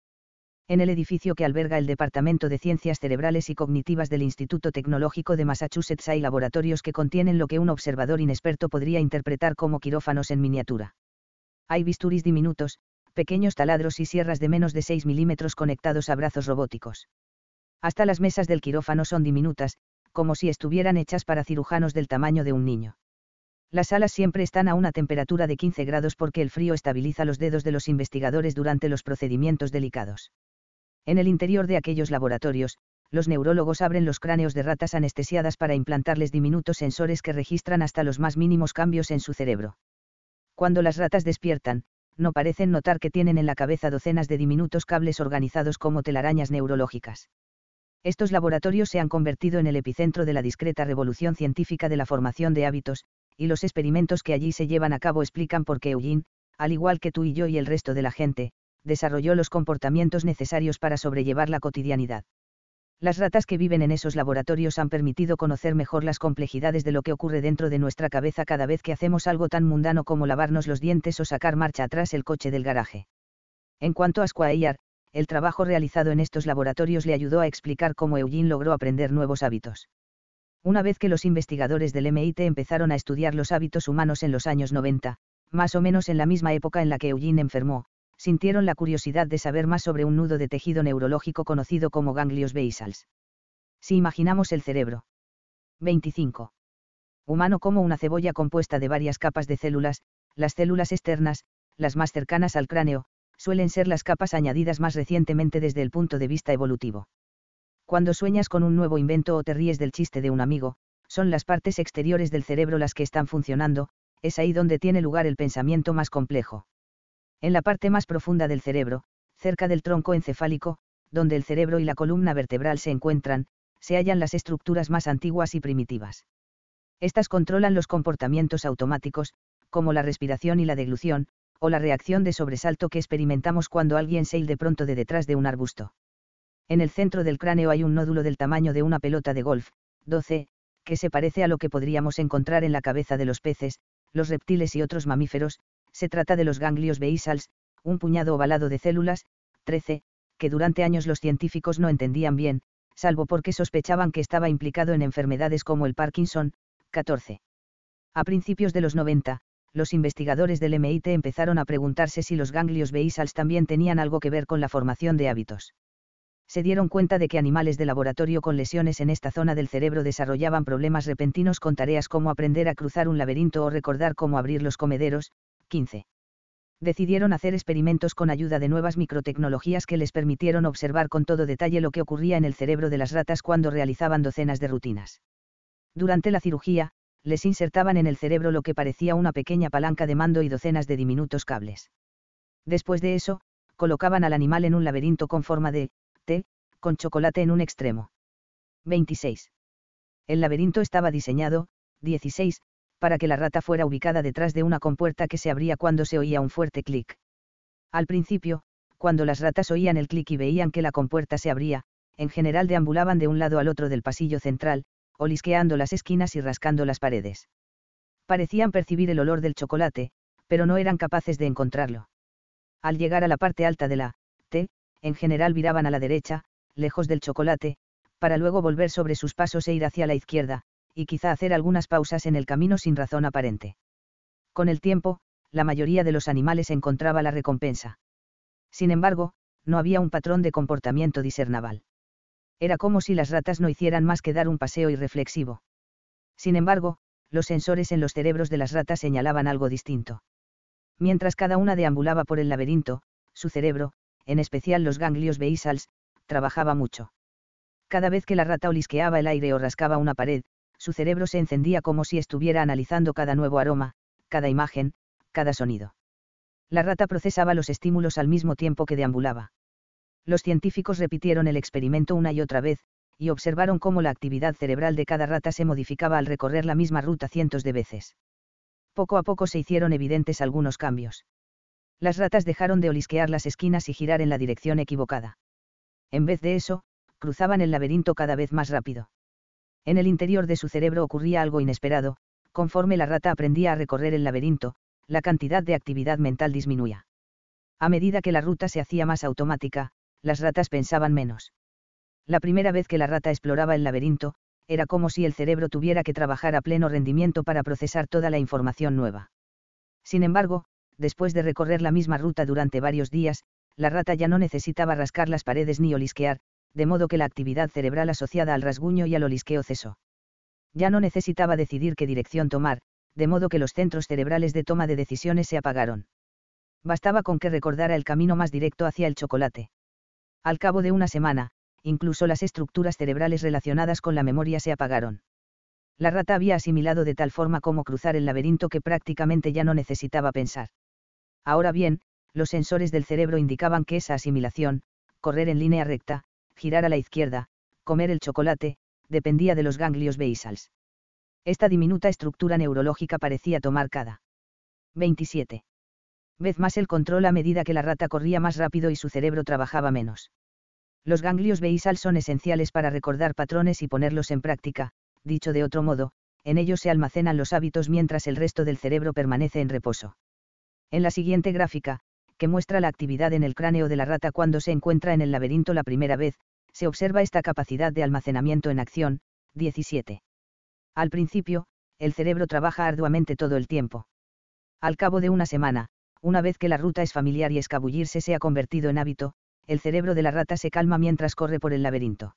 En el edificio que alberga el Departamento de Ciencias Cerebrales y Cognitivas del Instituto Tecnológico de Massachusetts hay laboratorios que contienen lo que un observador inexperto podría interpretar como quirófanos en miniatura. Hay bisturís diminutos, pequeños taladros y sierras de menos de 6 milímetros conectados a brazos robóticos. Hasta las mesas del quirófano son diminutas, como si estuvieran hechas para cirujanos del tamaño de un niño. Las salas siempre están a una temperatura de 15 grados porque el frío estabiliza los dedos de los investigadores durante los procedimientos delicados. En el interior de aquellos laboratorios, los neurólogos abren los cráneos de ratas anestesiadas para implantarles diminutos sensores que registran hasta los más mínimos cambios en su cerebro. Cuando las ratas despiertan, no parecen notar que tienen en la cabeza docenas de diminutos cables organizados como telarañas neurológicas. Estos laboratorios se han convertido en el epicentro de la discreta revolución científica de la formación de hábitos, y los experimentos que allí se llevan a cabo explican por qué Eugene, al igual que tú y yo y el resto de la gente, desarrolló los comportamientos necesarios para sobrellevar la cotidianidad. Las ratas que viven en esos laboratorios han permitido conocer mejor las complejidades de lo que ocurre dentro de nuestra cabeza cada vez que hacemos algo tan mundano como lavarnos los dientes o sacar marcha atrás el coche del garaje. En cuanto a Squire, el trabajo realizado en estos laboratorios le ayudó a explicar cómo Eugene logró aprender nuevos hábitos. Una vez que los investigadores del MIT empezaron a estudiar los hábitos humanos en los años 90, más o menos en la misma época en la que Eugene enfermó, sintieron la curiosidad de saber más sobre un nudo de tejido neurológico conocido como ganglios basals. Si imaginamos el cerebro. 25. Humano como una cebolla compuesta de varias capas de células, las células externas, las más cercanas al cráneo, suelen ser las capas añadidas más recientemente desde el punto de vista evolutivo. Cuando sueñas con un nuevo invento o te ríes del chiste de un amigo, son las partes exteriores del cerebro las que están funcionando, es ahí donde tiene lugar el pensamiento más complejo. En la parte más profunda del cerebro, cerca del tronco encefálico, donde el cerebro y la columna vertebral se encuentran, se hallan las estructuras más antiguas y primitivas. Estas controlan los comportamientos automáticos, como la respiración y la deglución, o la reacción de sobresalto que experimentamos cuando alguien se de pronto de detrás de un arbusto. En el centro del cráneo hay un nódulo del tamaño de una pelota de golf, 12, que se parece a lo que podríamos encontrar en la cabeza de los peces, los reptiles y otros mamíferos, se trata de los ganglios basals, un puñado ovalado de células, 13, que durante años los científicos no entendían bien, salvo porque sospechaban que estaba implicado en enfermedades como el Parkinson, 14. A principios de los 90, los investigadores del MIT empezaron a preguntarse si los ganglios basals también tenían algo que ver con la formación de hábitos. Se dieron cuenta de que animales de laboratorio con lesiones en esta zona del cerebro desarrollaban problemas repentinos con tareas como aprender a cruzar un laberinto o recordar cómo abrir los comederos, 15. Decidieron hacer experimentos con ayuda de nuevas microtecnologías que les permitieron observar con todo detalle lo que ocurría en el cerebro de las ratas cuando realizaban docenas de rutinas. Durante la cirugía, les insertaban en el cerebro lo que parecía una pequeña palanca de mando y docenas de diminutos cables. Después de eso, colocaban al animal en un laberinto con forma de T, con chocolate en un extremo. 26. El laberinto estaba diseñado, 16, para que la rata fuera ubicada detrás de una compuerta que se abría cuando se oía un fuerte clic. Al principio, cuando las ratas oían el clic y veían que la compuerta se abría, en general deambulaban de un lado al otro del pasillo central, olisqueando las esquinas y rascando las paredes. Parecían percibir el olor del chocolate, pero no eran capaces de encontrarlo. Al llegar a la parte alta de la T, en general viraban a la derecha, lejos del chocolate, para luego volver sobre sus pasos e ir hacia la izquierda, y quizá hacer algunas pausas en el camino sin razón aparente. Con el tiempo, la mayoría de los animales encontraba la recompensa. Sin embargo, no había un patrón de comportamiento discernaval. Era como si las ratas no hicieran más que dar un paseo irreflexivo. Sin embargo, los sensores en los cerebros de las ratas señalaban algo distinto. Mientras cada una deambulaba por el laberinto, su cerebro, en especial los ganglios basals, trabajaba mucho. Cada vez que la rata olisqueaba el aire o rascaba una pared, su cerebro se encendía como si estuviera analizando cada nuevo aroma, cada imagen, cada sonido. La rata procesaba los estímulos al mismo tiempo que deambulaba. Los científicos repitieron el experimento una y otra vez, y observaron cómo la actividad cerebral de cada rata se modificaba al recorrer la misma ruta cientos de veces. Poco a poco se hicieron evidentes algunos cambios. Las ratas dejaron de olisquear las esquinas y girar en la dirección equivocada. En vez de eso, cruzaban el laberinto cada vez más rápido. En el interior de su cerebro ocurría algo inesperado, conforme la rata aprendía a recorrer el laberinto, la cantidad de actividad mental disminuía. A medida que la ruta se hacía más automática, las ratas pensaban menos. La primera vez que la rata exploraba el laberinto, era como si el cerebro tuviera que trabajar a pleno rendimiento para procesar toda la información nueva. Sin embargo, después de recorrer la misma ruta durante varios días, la rata ya no necesitaba rascar las paredes ni olisquear, de modo que la actividad cerebral asociada al rasguño y al olisqueo cesó. Ya no necesitaba decidir qué dirección tomar, de modo que los centros cerebrales de toma de decisiones se apagaron. Bastaba con que recordara el camino más directo hacia el chocolate. Al cabo de una semana, incluso las estructuras cerebrales relacionadas con la memoria se apagaron. La rata había asimilado de tal forma como cruzar el laberinto que prácticamente ya no necesitaba pensar. Ahora bien, los sensores del cerebro indicaban que esa asimilación, correr en línea recta, girar a la izquierda, comer el chocolate, dependía de los ganglios basals. Esta diminuta estructura neurológica parecía tomar cada 27 vez más el control a medida que la rata corría más rápido y su cerebro trabajaba menos. Los ganglios basal son esenciales para recordar patrones y ponerlos en práctica, dicho de otro modo, en ellos se almacenan los hábitos mientras el resto del cerebro permanece en reposo. En la siguiente gráfica, que muestra la actividad en el cráneo de la rata cuando se encuentra en el laberinto la primera vez, se observa esta capacidad de almacenamiento en acción, 17. Al principio, el cerebro trabaja arduamente todo el tiempo. Al cabo de una semana, una vez que la ruta es familiar y escabullirse se ha convertido en hábito, el cerebro de la rata se calma mientras corre por el laberinto.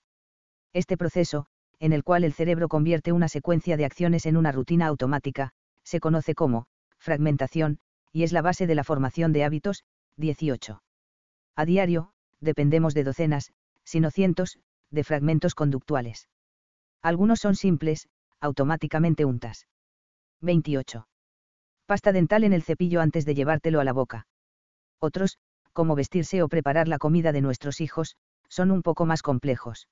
Este proceso, en el cual el cerebro convierte una secuencia de acciones en una rutina automática, se conoce como fragmentación, y es la base de la formación de hábitos. 18. A diario, dependemos de docenas, sino cientos, de fragmentos conductuales. Algunos son simples, automáticamente untas. 28. Pasta dental en el cepillo antes de llevártelo a la boca. Otros, como vestirse o preparar la comida de nuestros hijos, son un poco más complejos.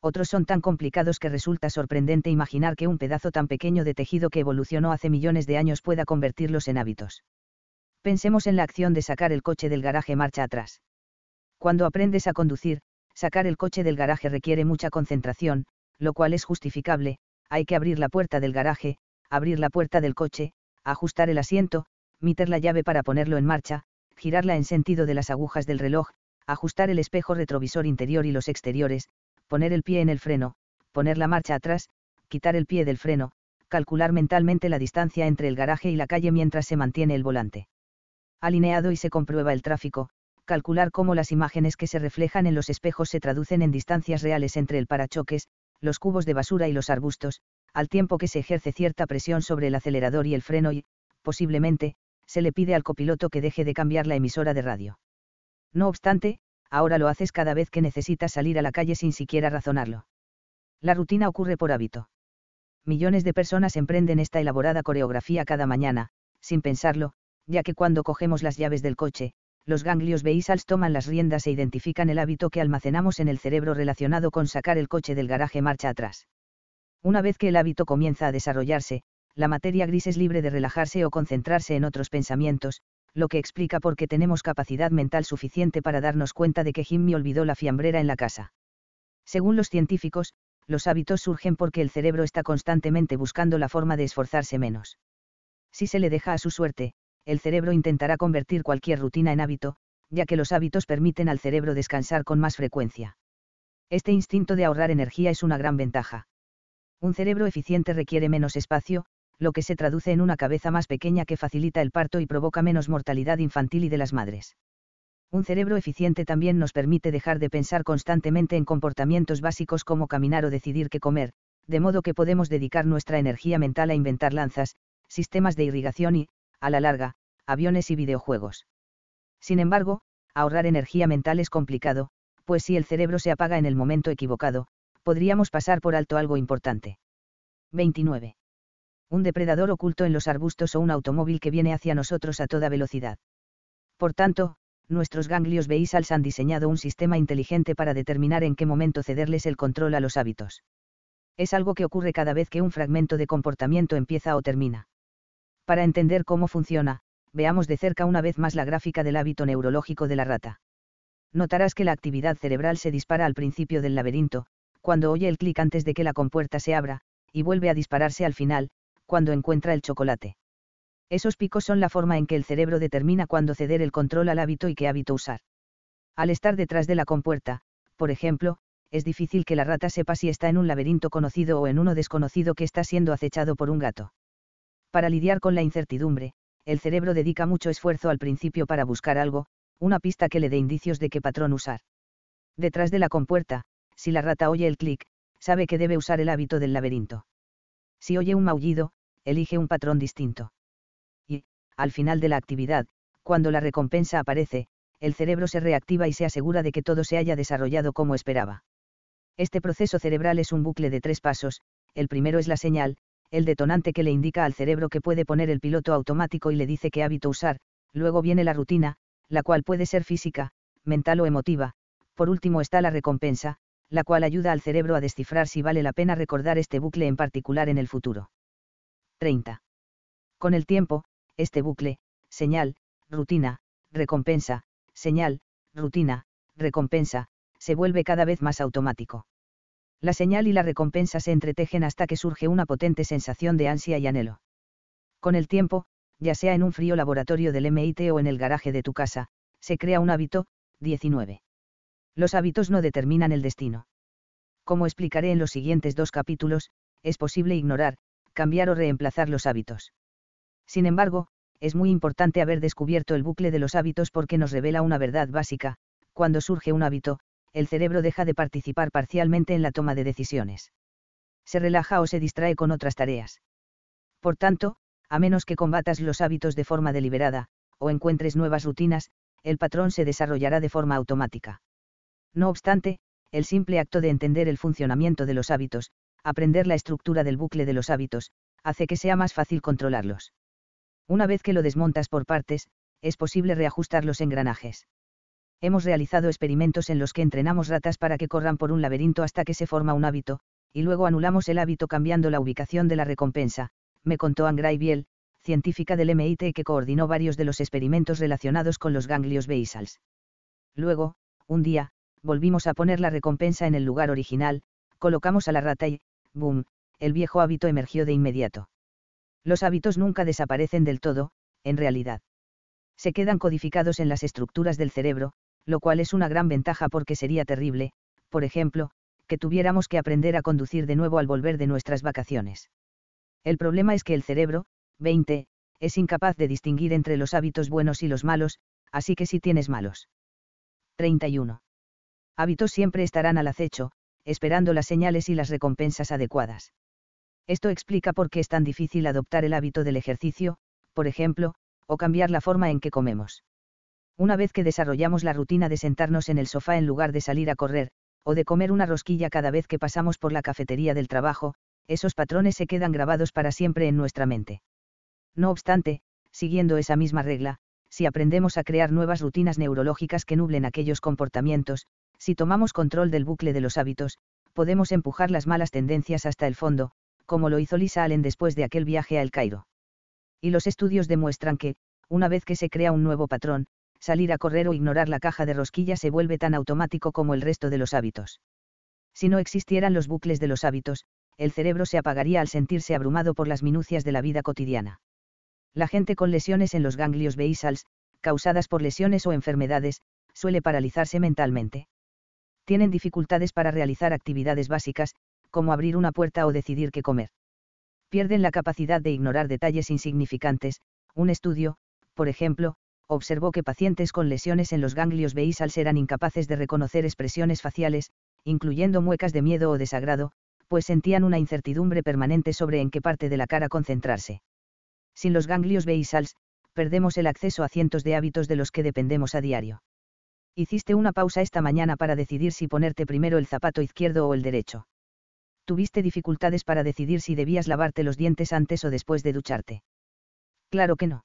Otros son tan complicados que resulta sorprendente imaginar que un pedazo tan pequeño de tejido que evolucionó hace millones de años pueda convertirlos en hábitos. Pensemos en la acción de sacar el coche del garaje marcha atrás. Cuando aprendes a conducir, sacar el coche del garaje requiere mucha concentración, lo cual es justificable, hay que abrir la puerta del garaje, abrir la puerta del coche, ajustar el asiento, meter la llave para ponerlo en marcha, girarla en sentido de las agujas del reloj, ajustar el espejo retrovisor interior y los exteriores, poner el pie en el freno, poner la marcha atrás, quitar el pie del freno, calcular mentalmente la distancia entre el garaje y la calle mientras se mantiene el volante. Alineado y se comprueba el tráfico, calcular cómo las imágenes que se reflejan en los espejos se traducen en distancias reales entre el parachoques, los cubos de basura y los arbustos, al tiempo que se ejerce cierta presión sobre el acelerador y el freno y, posiblemente, se le pide al copiloto que deje de cambiar la emisora de radio. No obstante, ahora lo haces cada vez que necesitas salir a la calle sin siquiera razonarlo. La rutina ocurre por hábito. Millones de personas emprenden esta elaborada coreografía cada mañana, sin pensarlo, ya que cuando cogemos las llaves del coche, los ganglios basals toman las riendas e identifican el hábito que almacenamos en el cerebro relacionado con sacar el coche del garaje marcha atrás. Una vez que el hábito comienza a desarrollarse, la materia gris es libre de relajarse o concentrarse en otros pensamientos, lo que explica por qué tenemos capacidad mental suficiente para darnos cuenta de que Jimmy olvidó la fiambrera en la casa. Según los científicos, los hábitos surgen porque el cerebro está constantemente buscando la forma de esforzarse menos. Si se le deja a su suerte, el cerebro intentará convertir cualquier rutina en hábito, ya que los hábitos permiten al cerebro descansar con más frecuencia. Este instinto de ahorrar energía es una gran ventaja. Un cerebro eficiente requiere menos espacio, lo que se traduce en una cabeza más pequeña que facilita el parto y provoca menos mortalidad infantil y de las madres. Un cerebro eficiente también nos permite dejar de pensar constantemente en comportamientos básicos como caminar o decidir qué comer, de modo que podemos dedicar nuestra energía mental a inventar lanzas, sistemas de irrigación y, a la larga, aviones y videojuegos. Sin embargo, ahorrar energía mental es complicado, pues si el cerebro se apaga en el momento equivocado, podríamos pasar por alto algo importante. 29. Un depredador oculto en los arbustos o un automóvil que viene hacia nosotros a toda velocidad. Por tanto, nuestros ganglios basals han diseñado un sistema inteligente para determinar en qué momento cederles el control a los hábitos. Es algo que ocurre cada vez que un fragmento de comportamiento empieza o termina. Para entender cómo funciona, veamos de cerca una vez más la gráfica del hábito neurológico de la rata. Notarás que la actividad cerebral se dispara al principio del laberinto, cuando oye el clic antes de que la compuerta se abra, y vuelve a dispararse al final, cuando encuentra el chocolate. Esos picos son la forma en que el cerebro determina cuándo ceder el control al hábito y qué hábito usar. Al estar detrás de la compuerta, por ejemplo, es difícil que la rata sepa si está en un laberinto conocido o en uno desconocido que está siendo acechado por un gato. Para lidiar con la incertidumbre, el cerebro dedica mucho esfuerzo al principio para buscar algo, una pista que le dé indicios de qué patrón usar. Detrás de la compuerta, si la rata oye el clic, sabe que debe usar el hábito del laberinto. Si oye un maullido, elige un patrón distinto. Y, al final de la actividad, cuando la recompensa aparece, el cerebro se reactiva y se asegura de que todo se haya desarrollado como esperaba. Este proceso cerebral es un bucle de tres pasos, el primero es la señal, el detonante que le indica al cerebro que puede poner el piloto automático y le dice qué hábito usar, Luego viene la rutina, la cual puede ser física, mental o emotiva. Por último está la recompensa, la cual ayuda al cerebro a descifrar si vale la pena recordar este bucle en particular en el futuro. 30. Con el tiempo, este bucle, señal, rutina, recompensa, señal, rutina, recompensa, se vuelve cada vez más automático. La señal y la recompensa se entretejen hasta que surge una potente sensación de ansia y anhelo. Con el tiempo, ya sea en un frío laboratorio del MIT o en el garaje de tu casa, se crea un hábito. 19. Los hábitos no determinan el destino. Como explicaré en los siguientes dos capítulos, es posible ignorar, cambiar o reemplazar los hábitos. Sin embargo, es muy importante haber descubierto el bucle de los hábitos porque nos revela una verdad básica, cuando surge un hábito, el cerebro deja de participar parcialmente en la toma de decisiones. Se relaja o se distrae con otras tareas. Por tanto, a menos que combatas los hábitos de forma deliberada, o encuentres nuevas rutinas, el patrón se desarrollará de forma automática. No obstante, el simple acto de entender el funcionamiento de los hábitos, aprender la estructura del bucle de los hábitos, hace que sea más fácil controlarlos. Una vez que lo desmontas por partes, es posible reajustar los engranajes. Hemos realizado experimentos en los que entrenamos ratas para que corran por un laberinto hasta que se forma un hábito, y luego anulamos el hábito cambiando la ubicación de la recompensa, me contó Angray Biel, científica del MIT que coordinó varios de los experimentos relacionados con los ganglios basals. Luego, un día, volvimos a poner la recompensa en el lugar original, colocamos a la rata y, boom, el viejo hábito emergió de inmediato. Los hábitos nunca desaparecen del todo, en realidad. Se quedan codificados en las estructuras del cerebro, lo cual es una gran ventaja porque sería terrible, por ejemplo, que tuviéramos que aprender a conducir de nuevo al volver de nuestras vacaciones. El problema es que el cerebro, 20, es incapaz de distinguir entre los hábitos buenos y los malos, así que si tienes malos. 31. Hábitos siempre estarán al acecho, esperando las señales y las recompensas adecuadas. Esto explica por qué es tan difícil adoptar el hábito del ejercicio, por ejemplo, o cambiar la forma en que comemos. Una vez que desarrollamos la rutina de sentarnos en el sofá en lugar de salir a correr, o de comer una rosquilla cada vez que pasamos por la cafetería del trabajo, esos patrones se quedan grabados para siempre en nuestra mente. No obstante, siguiendo esa misma regla, si aprendemos a crear nuevas rutinas neurológicas que nublen aquellos comportamientos, si tomamos control del bucle de los hábitos, podemos empujar las malas tendencias hasta el fondo, como lo hizo Lisa Allen después de aquel viaje a El Cairo. Y los estudios demuestran que, una vez que se crea un nuevo patrón, salir a correr o ignorar la caja de rosquillas se vuelve tan automático como el resto de los hábitos. Si no existieran los bucles de los hábitos, el cerebro se apagaría al sentirse abrumado por las minucias de la vida cotidiana. La gente con lesiones en los ganglios basals, causadas por lesiones o enfermedades, suele paralizarse mentalmente tienen dificultades para realizar actividades básicas, como abrir una puerta o decidir qué comer. Pierden la capacidad de ignorar detalles insignificantes. Un estudio, por ejemplo, observó que pacientes con lesiones en los ganglios basales eran incapaces de reconocer expresiones faciales, incluyendo muecas de miedo o desagrado, pues sentían una incertidumbre permanente sobre en qué parte de la cara concentrarse. Sin los ganglios basals, perdemos el acceso a cientos de hábitos de los que dependemos a diario. Hiciste una pausa esta mañana para decidir si ponerte primero el zapato izquierdo o el derecho. Tuviste dificultades para decidir si debías lavarte los dientes antes o después de ducharte. Claro que no.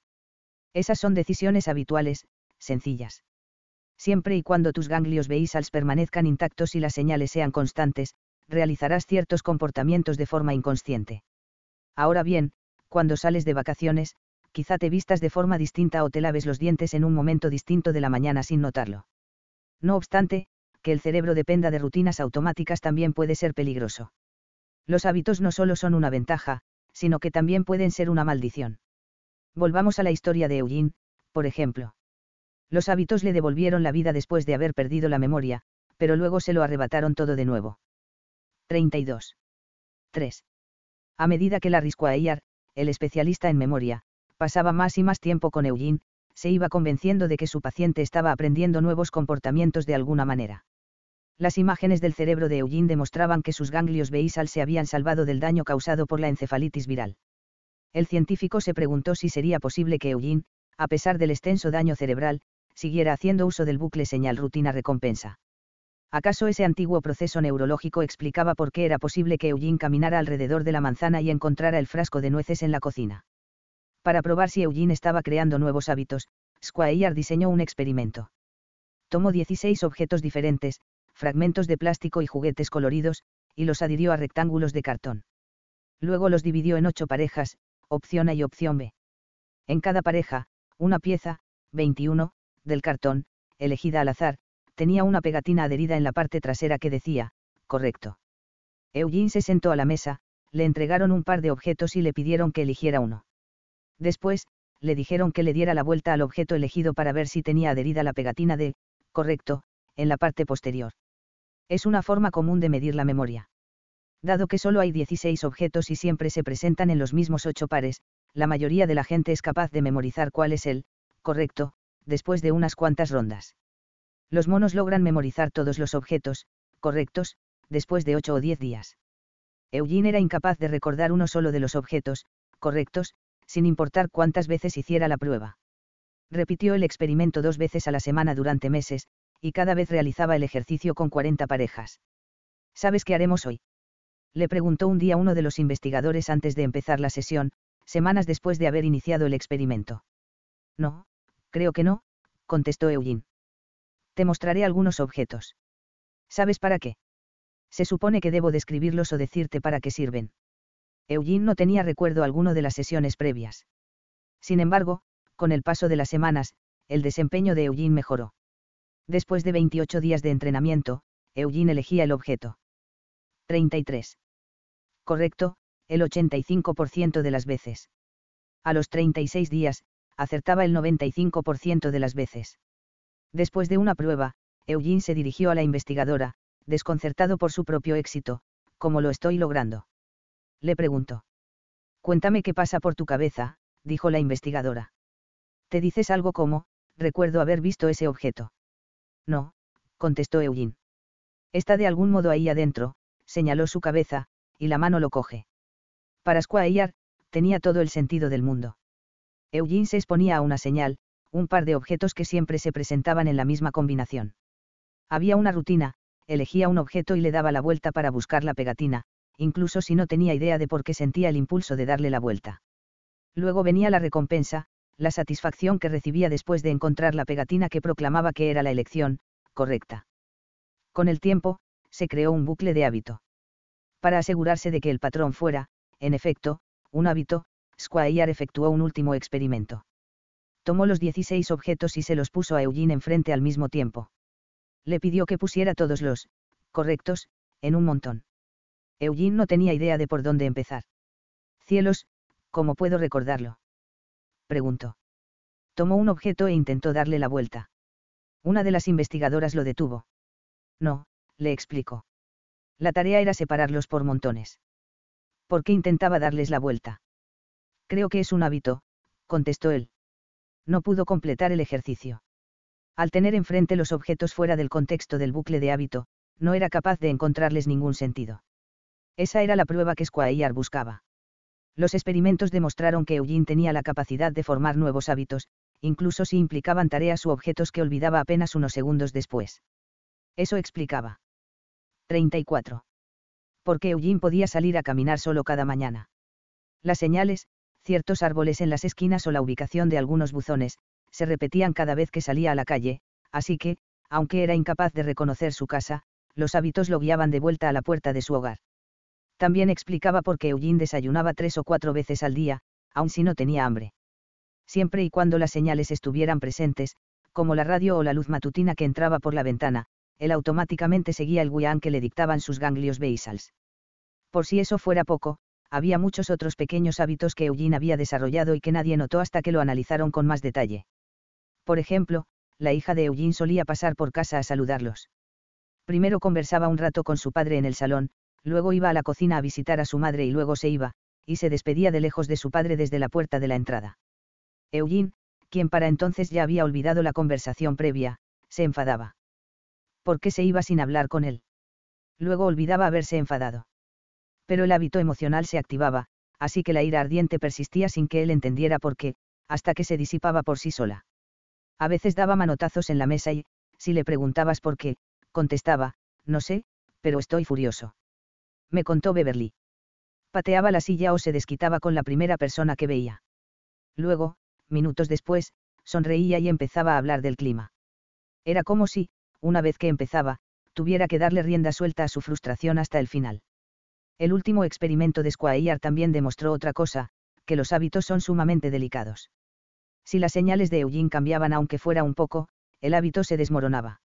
Esas son decisiones habituales, sencillas. Siempre y cuando tus ganglios basals permanezcan intactos y las señales sean constantes, realizarás ciertos comportamientos de forma inconsciente. Ahora bien, cuando sales de vacaciones, quizá te vistas de forma distinta o te laves los dientes en un momento distinto de la mañana sin notarlo. No obstante, que el cerebro dependa de rutinas automáticas también puede ser peligroso. Los hábitos no solo son una ventaja, sino que también pueden ser una maldición. Volvamos a la historia de Eugene, por ejemplo. Los hábitos le devolvieron la vida después de haber perdido la memoria, pero luego se lo arrebataron todo de nuevo. 32. 3. A medida que Larry Squire, el especialista en memoria, pasaba más y más tiempo con Eugene, se iba convenciendo de que su paciente estaba aprendiendo nuevos comportamientos de alguna manera. Las imágenes del cerebro de Eugene demostraban que sus ganglios basal se habían salvado del daño causado por la encefalitis viral. El científico se preguntó si sería posible que Eugene, a pesar del extenso daño cerebral, siguiera haciendo uso del bucle señal rutina recompensa. ¿Acaso ese antiguo proceso neurológico explicaba por qué era posible que Eugene caminara alrededor de la manzana y encontrara el frasco de nueces en la cocina? Para probar si Eugene estaba creando nuevos hábitos, Squire diseñó un experimento. Tomó 16 objetos diferentes, fragmentos de plástico y juguetes coloridos, y los adhirió a rectángulos de cartón. Luego los dividió en ocho parejas, opción A y opción B. En cada pareja, una pieza, 21, del cartón, elegida al azar, tenía una pegatina adherida en la parte trasera que decía, correcto. Eugene se sentó a la mesa, le entregaron un par de objetos y le pidieron que eligiera uno. Después, le dijeron que le diera la vuelta al objeto elegido para ver si tenía adherida la pegatina de, correcto, en la parte posterior. Es una forma común de medir la memoria. Dado que solo hay 16 objetos y siempre se presentan en los mismos ocho pares, la mayoría de la gente es capaz de memorizar cuál es el, correcto, después de unas cuantas rondas. Los monos logran memorizar todos los objetos, correctos, después de 8 o 10 días. Eugene era incapaz de recordar uno solo de los objetos, correctos, sin importar cuántas veces hiciera la prueba. Repitió el experimento dos veces a la semana durante meses, y cada vez realizaba el ejercicio con 40 parejas. ¿Sabes qué haremos hoy? Le preguntó un día uno de los investigadores antes de empezar la sesión, semanas después de haber iniciado el experimento. No, creo que no, contestó Eugene. Te mostraré algunos objetos. ¿Sabes para qué? Se supone que debo describirlos o decirte para qué sirven. Eugene no tenía recuerdo alguno de las sesiones previas. Sin embargo, con el paso de las semanas, el desempeño de Eugene mejoró. Después de 28 días de entrenamiento, Eugene elegía el objeto. 33. Correcto, el 85% de las veces. A los 36 días, acertaba el 95% de las veces. Después de una prueba, Eugene se dirigió a la investigadora, desconcertado por su propio éxito, ¿cómo lo estoy logrando? Le preguntó. Cuéntame qué pasa por tu cabeza, dijo la investigadora. Te dices algo como, recuerdo haber visto ese objeto. No, contestó Eugene. Está de algún modo ahí adentro, señaló su cabeza, y la mano lo coge. Para Squire, tenía todo el sentido del mundo. Eugene se exponía a una señal, un par de objetos que siempre se presentaban en la misma combinación. Había una rutina, elegía un objeto y le daba la vuelta para buscar la pegatina, incluso si no tenía idea de por qué sentía el impulso de darle la vuelta. Luego venía la recompensa, la satisfacción que recibía después de encontrar la pegatina que proclamaba que era la elección, correcta. Con el tiempo, se creó un bucle de hábito. Para asegurarse de que el patrón fuera, en efecto, un hábito, Squire efectuó un último experimento. Tomó los 16 objetos y se los puso a Eugene enfrente al mismo tiempo. Le pidió que pusiera todos los, correctos, en un montón. Eugene no tenía idea de por dónde empezar. Cielos, ¿cómo puedo recordarlo? Preguntó. Tomó un objeto e intentó darle la vuelta. Una de las investigadoras lo detuvo. No, le explicó. La tarea era separarlos por montones. ¿Por qué intentaba darles la vuelta? Creo que es un hábito, contestó él. No pudo completar el ejercicio. Al tener enfrente los objetos fuera del contexto del bucle de hábito, no era capaz de encontrarles ningún sentido. Esa era la prueba que Squire buscaba. Los experimentos demostraron que Eugene tenía la capacidad de formar nuevos hábitos, incluso si implicaban tareas u objetos que olvidaba apenas unos segundos después. Eso explicaba. 34. Porque Eugene podía salir a caminar solo cada mañana. Las señales, ciertos árboles en las esquinas o la ubicación de algunos buzones, se repetían cada vez que salía a la calle, así que, aunque era incapaz de reconocer su casa, los hábitos lo guiaban de vuelta a la puerta de su hogar. También explicaba por qué Eugene desayunaba tres o cuatro veces al día, aun si no tenía hambre. Siempre y cuando las señales estuvieran presentes, como la radio o la luz matutina que entraba por la ventana, él automáticamente seguía el guián que le dictaban sus ganglios basals. Por si eso fuera poco, había muchos otros pequeños hábitos que Eugene había desarrollado y que nadie notó hasta que lo analizaron con más detalle. Por ejemplo, la hija de Eugene solía pasar por casa a saludarlos. Primero conversaba un rato con su padre en el salón, luego iba a la cocina a visitar a su madre y luego se iba, y se despedía de lejos de su padre desde la puerta de la entrada. Eugene, quien para entonces ya había olvidado la conversación previa, se enfadaba. ¿Por qué se iba sin hablar con él? Luego olvidaba haberse enfadado pero el hábito emocional se activaba, así que la ira ardiente persistía sin que él entendiera por qué, hasta que se disipaba por sí sola. A veces daba manotazos en la mesa y, si le preguntabas por qué, contestaba, no sé, pero estoy furioso. Me contó Beverly. Pateaba la silla o se desquitaba con la primera persona que veía. Luego, minutos después, Sonreía y empezaba a hablar del clima. Era como si, una vez que empezaba, tuviera que darle rienda suelta a su frustración hasta el final. El último experimento de Squire también demostró otra cosa, que los hábitos son sumamente delicados. Si las señales de Eugene cambiaban aunque fuera un poco, el hábito se desmoronaba.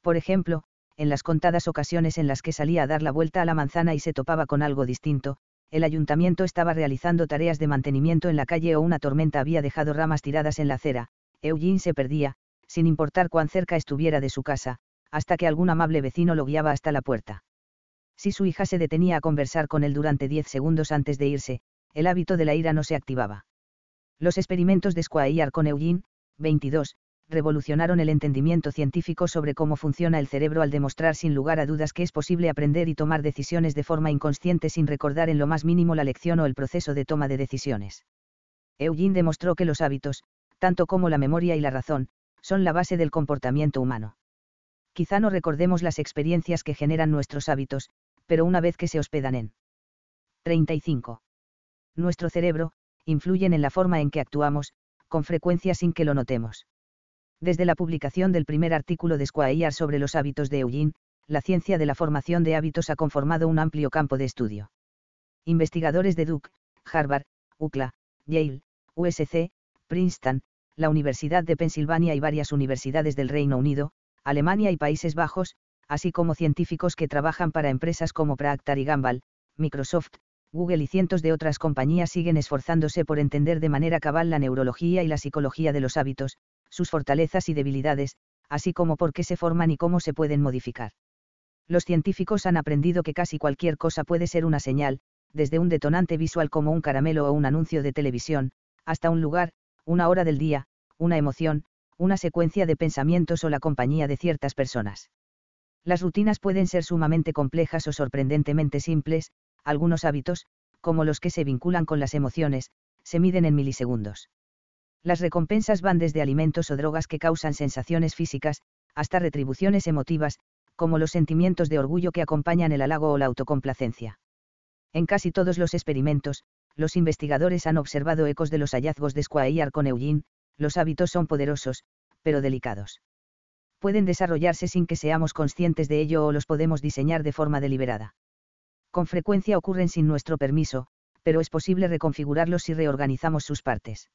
Por ejemplo, en las contadas ocasiones en las que salía a dar la vuelta a la manzana y se topaba con algo distinto, el ayuntamiento estaba realizando tareas de mantenimiento en la calle o una tormenta había dejado ramas tiradas en la acera, Eugene se perdía, sin importar cuán cerca estuviera de su casa, hasta que algún amable vecino lo guiaba hasta la puerta. Si su hija se detenía a conversar con él durante diez segundos antes de irse, el hábito de la ira no se activaba. Los experimentos de Squire con Eugene, 22, revolucionaron el entendimiento científico sobre cómo funciona el cerebro al demostrar sin lugar a dudas que es posible aprender y tomar decisiones de forma inconsciente sin recordar en lo más mínimo la lección o el proceso de toma de decisiones. Eugene demostró que los hábitos, tanto como la memoria y la razón, son la base del comportamiento humano. Quizá no recordemos las experiencias que generan nuestros hábitos, pero una vez que se hospedan en 35. Nuestro cerebro, influyen en la forma en que actuamos, con frecuencia sin que lo notemos. Desde la publicación del primer artículo de Squire sobre los hábitos de Eugene, la ciencia de la formación de hábitos ha conformado un amplio campo de estudio. Investigadores de Duke, Harvard, UCLA, Yale, USC, Princeton, la Universidad de Pensilvania y varias universidades del Reino Unido, Alemania y Países Bajos, así como científicos que trabajan para empresas como Procter y Gamble, Microsoft, Google y cientos de otras compañías siguen esforzándose por entender de manera cabal la neurología y la psicología de los hábitos, sus fortalezas y debilidades, así como por qué se forman y cómo se pueden modificar. Los científicos han aprendido que casi cualquier cosa puede ser una señal, desde un detonante visual como un caramelo o un anuncio de televisión, hasta un lugar, una hora del día, una emoción, una secuencia de pensamientos o la compañía de ciertas personas. Las rutinas pueden ser sumamente complejas o sorprendentemente simples, algunos hábitos, como los que se vinculan con las emociones, se miden en milisegundos. Las recompensas van desde alimentos o drogas que causan sensaciones físicas, hasta retribuciones emotivas, como los sentimientos de orgullo que acompañan el halago o la autocomplacencia. En casi todos los experimentos, los investigadores han observado ecos de los hallazgos de Squire con Eugene, los hábitos son poderosos, pero delicados. Pueden desarrollarse sin que seamos conscientes de ello o los podemos diseñar de forma deliberada. Con frecuencia ocurren sin nuestro permiso, pero es posible reconfigurarlos si reorganizamos sus partes.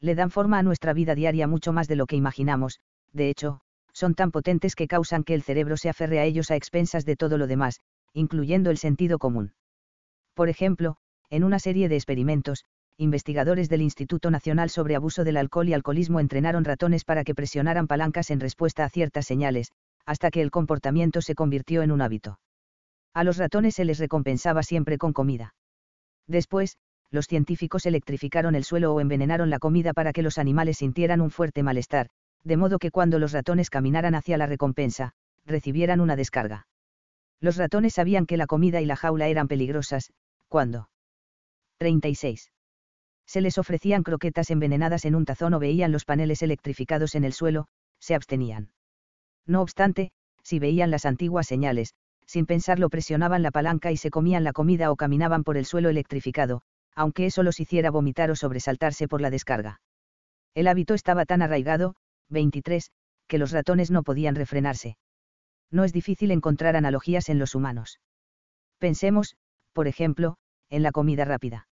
Le dan forma a nuestra vida diaria mucho más de lo que imaginamos, de hecho, son tan potentes que causan que el cerebro se aferre a ellos a expensas de todo lo demás, incluyendo el sentido común. Por ejemplo, en una serie de experimentos, investigadores del Instituto Nacional sobre Abuso del Alcohol y Alcoholismo entrenaron ratones para que presionaran palancas en respuesta a ciertas señales, hasta que el comportamiento se convirtió en un hábito. A los ratones se les recompensaba siempre con comida. Después, los científicos electrificaron el suelo o envenenaron la comida para que los animales sintieran un fuerte malestar, de modo que cuando los ratones caminaran hacia la recompensa, recibieran una descarga. Los ratones sabían que la comida y la jaula eran peligrosas, cuando 36 se les ofrecían croquetas envenenadas en un tazón o veían los paneles electrificados en el suelo, se abstenían. No obstante, si veían las antiguas señales, sin pensarlo presionaban la palanca y se comían la comida o caminaban por el suelo electrificado, aunque eso los hiciera vomitar o sobresaltarse por la descarga. El hábito estaba tan arraigado, 23, que los ratones no podían refrenarse. No es difícil encontrar analogías en los humanos. Pensemos, por ejemplo, en la comida rápida.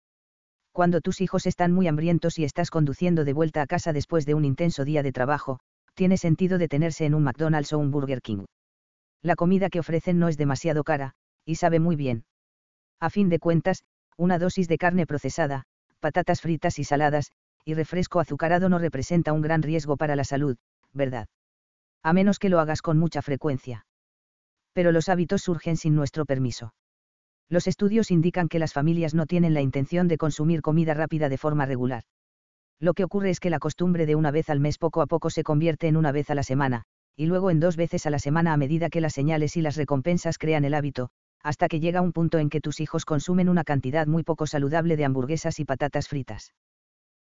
Cuando tus hijos están muy hambrientos y estás conduciendo de vuelta a casa después de un intenso día de trabajo, tiene sentido detenerse en un McDonald's o un Burger King. La comida que ofrecen no es demasiado cara, y sabe muy bien. A fin de cuentas, una dosis de carne procesada, patatas fritas y saladas, y refresco azucarado no representa un gran riesgo para la salud, ¿verdad? A menos que lo hagas con mucha frecuencia. Pero los hábitos surgen sin nuestro permiso. Los estudios indican que las familias no tienen la intención de consumir comida rápida de forma regular. Lo que ocurre es que la costumbre de una vez al mes poco a poco se convierte en una vez a la semana, y luego en dos veces a la semana a medida que las señales y las recompensas crean el hábito, hasta que llega un punto en que tus hijos consumen una cantidad muy poco saludable de hamburguesas y patatas fritas.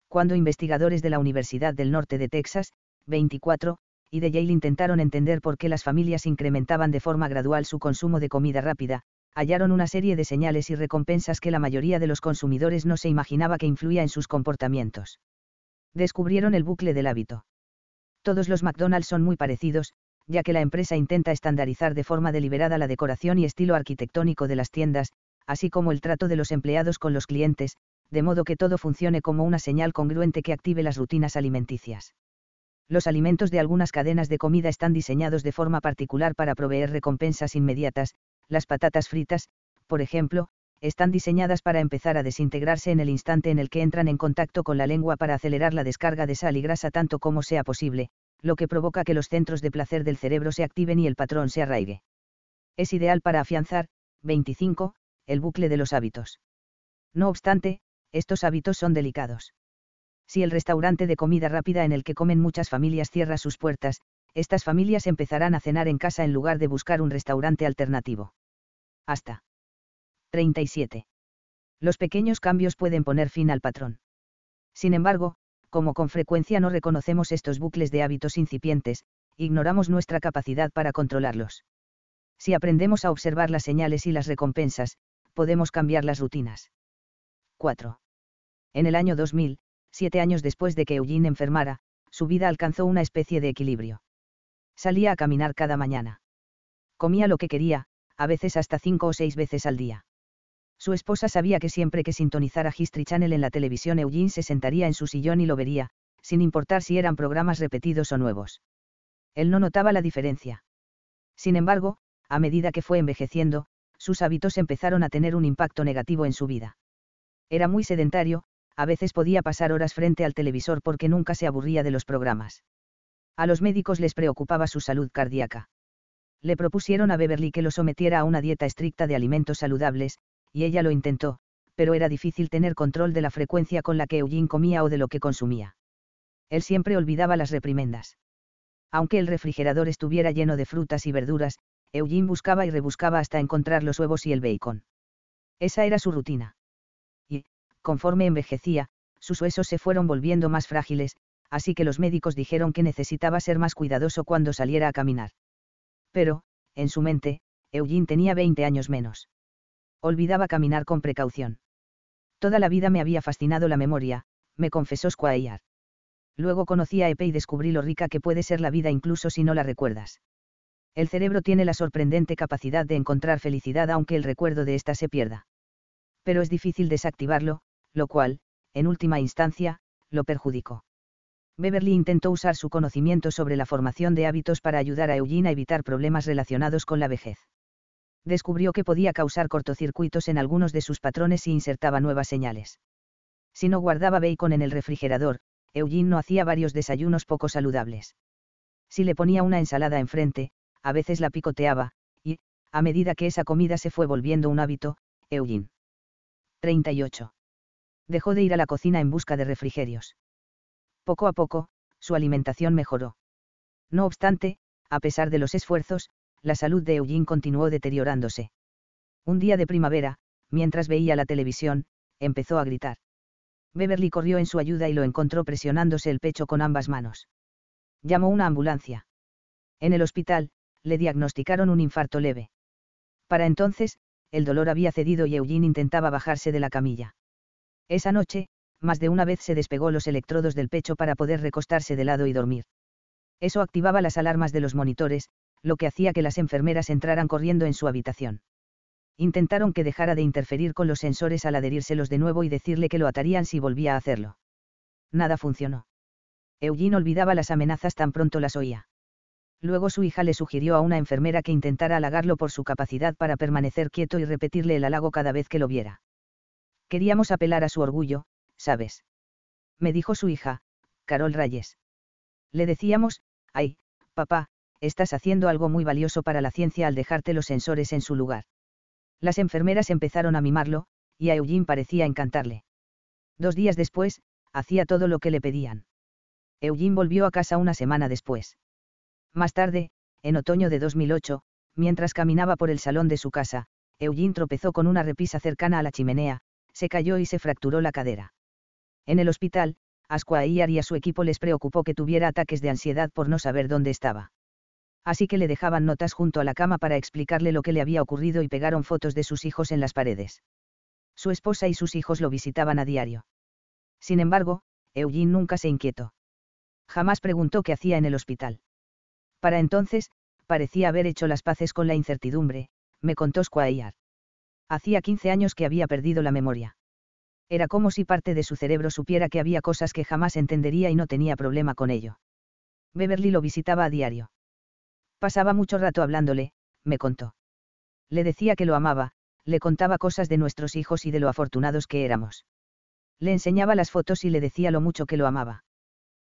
Cuando investigadores de la Universidad del Norte de Texas, 24, y de Yale intentaron entender por qué las familias incrementaban de forma gradual su consumo de comida rápida, hallaron una serie de señales y recompensas que la mayoría de los consumidores no se imaginaba que influía en sus comportamientos. Descubrieron el bucle del hábito. Todos los McDonald's son muy parecidos, ya que la empresa intenta estandarizar de forma deliberada la decoración y estilo arquitectónico de las tiendas, así como el trato de los empleados con los clientes, de modo que todo funcione como una señal congruente que active las rutinas alimenticias. Los alimentos de algunas cadenas de comida están diseñados de forma particular para proveer recompensas inmediatas, las patatas fritas, por ejemplo, están diseñadas para empezar a desintegrarse en el instante en el que entran en contacto con la lengua para acelerar la descarga de sal y grasa tanto como sea posible, lo que provoca que los centros de placer del cerebro se activen y el patrón se arraigue. Es ideal para afianzar, 25, el bucle de los hábitos. No obstante, estos hábitos son delicados. Si el restaurante de comida rápida en el que comen muchas familias cierra sus puertas, estas familias empezarán a cenar en casa en lugar de buscar un restaurante alternativo. Hasta 37. Los pequeños cambios pueden poner fin al patrón. Sin embargo, como con frecuencia no reconocemos estos bucles de hábitos incipientes, ignoramos nuestra capacidad para controlarlos. Si aprendemos a observar las señales y las recompensas, podemos cambiar las rutinas. 4. En el año 2000, siete años después de que Eugene enfermara, su vida alcanzó una especie de equilibrio. Salía a caminar cada mañana. Comía lo que quería, a veces hasta cinco o seis veces al día. Su esposa sabía que siempre que sintonizara History Channel en la televisión Eugene se sentaría en su sillón y lo vería, sin importar si eran programas repetidos o nuevos. Él no notaba la diferencia. Sin embargo, a medida que fue envejeciendo, sus hábitos empezaron a tener un impacto negativo en su vida. Era muy sedentario, a veces podía pasar horas frente al televisor porque nunca se aburría de los programas. A los médicos les preocupaba su salud cardíaca. Le propusieron a Beverly que lo sometiera a una dieta estricta de alimentos saludables, y ella lo intentó, pero era difícil tener control de la frecuencia con la que Eugene comía o de lo que consumía. Él siempre olvidaba las reprimendas. Aunque el refrigerador estuviera lleno de frutas y verduras, Eugene buscaba y rebuscaba hasta encontrar los huevos y el bacon. Esa era su rutina. Y, conforme envejecía, sus huesos se fueron volviendo más frágiles, así que los médicos dijeron que necesitaba ser más cuidadoso cuando saliera a caminar. Pero, en su mente, Eugene tenía 20 años menos olvidaba caminar con precaución. Toda la vida me había fascinado la memoria, me confesó Squire. Luego conocí a Epe y descubrí lo rica que puede ser la vida incluso si no la recuerdas. El cerebro tiene la sorprendente capacidad de encontrar felicidad aunque el recuerdo de ésta se pierda. Pero es difícil desactivarlo, lo cual, en última instancia, lo perjudicó. Beverly intentó usar su conocimiento sobre la formación de hábitos para ayudar a Eugene a evitar problemas relacionados con la vejez descubrió que podía causar cortocircuitos en algunos de sus patrones si insertaba nuevas señales. Si no guardaba bacon en el refrigerador, Eugene no hacía varios desayunos poco saludables. Si le ponía una ensalada enfrente, a veces la picoteaba, y, a medida que esa comida se fue volviendo un hábito, Eugene. 38. Dejó de ir a la cocina en busca de refrigerios. Poco a poco, su alimentación mejoró. No obstante, a pesar de los esfuerzos, la salud de Eugene continuó deteriorándose. Un día de primavera, mientras veía la televisión, empezó a gritar. Beverly corrió en su ayuda y lo encontró presionándose el pecho con ambas manos. Llamó una ambulancia. En el hospital, le diagnosticaron un infarto leve. Para entonces, el dolor había cedido y Eugene intentaba bajarse de la camilla. Esa noche, más de una vez se despegó los electrodos del pecho para poder recostarse de lado y dormir. Eso activaba las alarmas de los monitores, lo que hacía que las enfermeras entraran corriendo en su habitación. Intentaron que dejara de interferir con los sensores al adherírselos de nuevo y decirle que lo atarían si volvía a hacerlo. Nada funcionó. Eugene olvidaba las amenazas tan pronto las oía. Luego su hija le sugirió a una enfermera que intentara halagarlo por su capacidad para permanecer quieto y repetirle el halago cada vez que lo viera. Queríamos apelar a su orgullo, ¿sabes? Me dijo su hija, Carol Rayes. Le decíamos, ay, papá, estás haciendo algo muy valioso para la ciencia al dejarte los sensores en su lugar. Las enfermeras empezaron a mimarlo, y a Eugene parecía encantarle. Dos días después, hacía todo lo que le pedían. Eugene volvió a casa una semana después. Más tarde, en otoño de 2008, mientras caminaba por el salón de su casa, Eugene tropezó con una repisa cercana a la chimenea, se cayó y se fracturó la cadera. En el hospital, a Squire y a su equipo les preocupó que tuviera ataques de ansiedad por no saber dónde estaba así que le dejaban notas junto a la cama para explicarle lo que le había ocurrido y pegaron fotos de sus hijos en las paredes. Su esposa y sus hijos lo visitaban a diario. Sin embargo, Eugene nunca se inquietó. Jamás preguntó qué hacía en el hospital. Para entonces, parecía haber hecho las paces con la incertidumbre, me contó Squire. Hacía 15 años que había perdido la memoria. Era como si parte de su cerebro supiera que había cosas que jamás entendería y no tenía problema con ello. Beverly lo visitaba a diario. Pasaba mucho rato hablándole, me contó. Le decía que lo amaba, le contaba cosas de nuestros hijos y de lo afortunados que éramos. Le enseñaba las fotos y le decía lo mucho que lo amaba.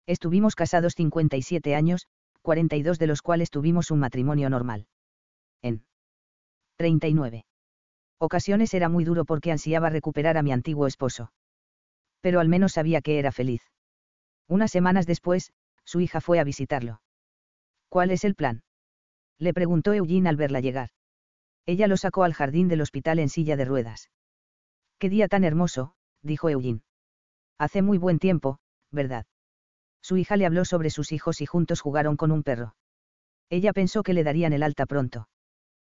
Estuvimos casados 57 años, 42 de los cuales tuvimos un matrimonio normal. En 39. Ocasiones era muy duro porque ansiaba recuperar a mi antiguo esposo. Pero al menos sabía que era feliz. Unas semanas después, su hija fue a visitarlo. ¿Cuál es el plan? Le preguntó Eugene al verla llegar. Ella lo sacó al jardín del hospital en silla de ruedas. Qué día tan hermoso, dijo Eugene. Hace muy buen tiempo, ¿verdad? Su hija le habló sobre sus hijos y juntos jugaron con un perro. Ella pensó que le darían el alta pronto.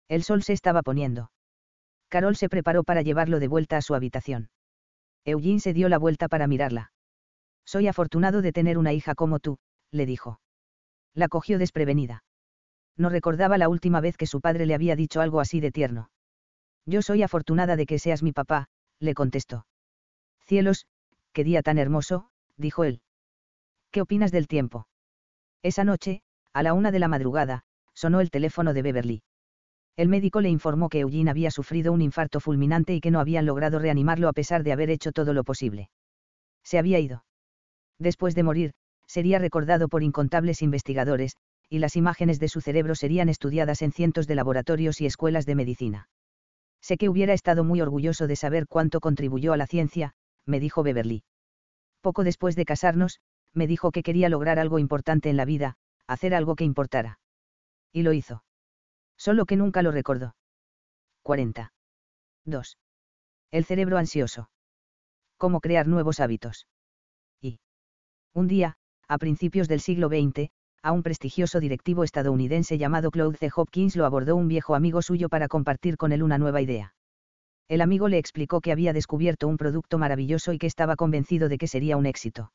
El sol se estaba poniendo. Carol se preparó para llevarlo de vuelta a su habitación. Eugene se dio la vuelta para mirarla. Soy afortunado de tener una hija como tú, le dijo. La cogió desprevenida. No recordaba la última vez que su padre le había dicho algo así de tierno. Yo soy afortunada de que seas mi papá, le contestó. Cielos, qué día tan hermoso, dijo él. ¿Qué opinas del tiempo? Esa noche, a la una de la madrugada, sonó el teléfono de Beverly. El médico le informó que Eugene había sufrido un infarto fulminante y que no habían logrado reanimarlo a pesar de haber hecho todo lo posible. Se había ido. Después de morir, sería recordado por incontables investigadores, y las imágenes de su cerebro serían estudiadas en cientos de laboratorios y escuelas de medicina. Sé que hubiera estado muy orgulloso de saber cuánto contribuyó a la ciencia, me dijo Beverly. Poco después de casarnos, me dijo que quería lograr algo importante en la vida, hacer algo que importara. Y lo hizo. Solo que nunca lo recordó. 40. 2. El cerebro ansioso. Cómo crear nuevos hábitos. Y. Un día, a principios del siglo XX, a un prestigioso directivo estadounidense llamado Claude C. Hopkins lo abordó un viejo amigo suyo para compartir con él una nueva idea. El amigo le explicó que había descubierto un producto maravilloso y que estaba convencido de que sería un éxito.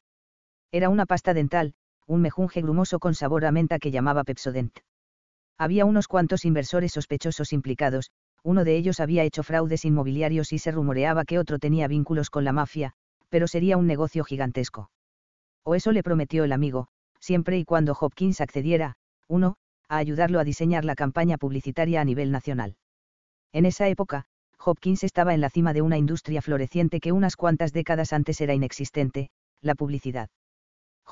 Era una pasta dental, un mejunje grumoso con sabor a menta que llamaba Pepsodent. Había unos cuantos inversores sospechosos implicados, uno de ellos había hecho fraudes inmobiliarios y se rumoreaba que otro tenía vínculos con la mafia, pero sería un negocio gigantesco. O eso le prometió el amigo, siempre y cuando Hopkins accediera, uno, a ayudarlo a diseñar la campaña publicitaria a nivel nacional. En esa época, Hopkins estaba en la cima de una industria floreciente que unas cuantas décadas antes era inexistente, la publicidad.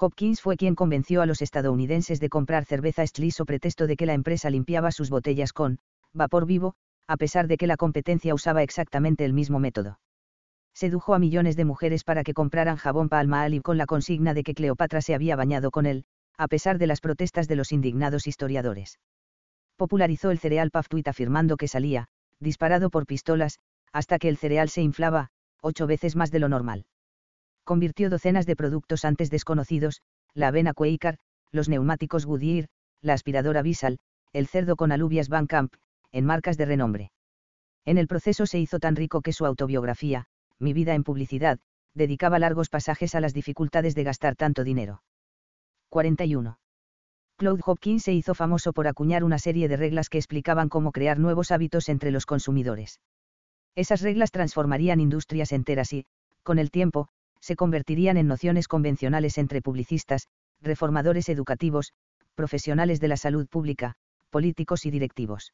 Hopkins fue quien convenció a los estadounidenses de comprar cerveza Stlis o pretexto de que la empresa limpiaba sus botellas con vapor vivo, a pesar de que la competencia usaba exactamente el mismo método. Sedujo a millones de mujeres para que compraran jabón Palmolive con la consigna de que Cleopatra se había bañado con él, a pesar de las protestas de los indignados historiadores. Popularizó el cereal Paftuit afirmando que salía, disparado por pistolas, hasta que el cereal se inflaba, ocho veces más de lo normal. Convirtió docenas de productos antes desconocidos, la avena Quaker, los neumáticos Goodyear, la aspiradora Vissal, el cerdo con alubias Van Camp, en marcas de renombre. En el proceso se hizo tan rico que su autobiografía, Mi vida en publicidad, dedicaba largos pasajes a las dificultades de gastar tanto dinero. 41. Claude Hopkins se hizo famoso por acuñar una serie de reglas que explicaban cómo crear nuevos hábitos entre los consumidores. Esas reglas transformarían industrias enteras y, con el tiempo, se convertirían en nociones convencionales entre publicistas, reformadores educativos, profesionales de la salud pública, políticos y directivos.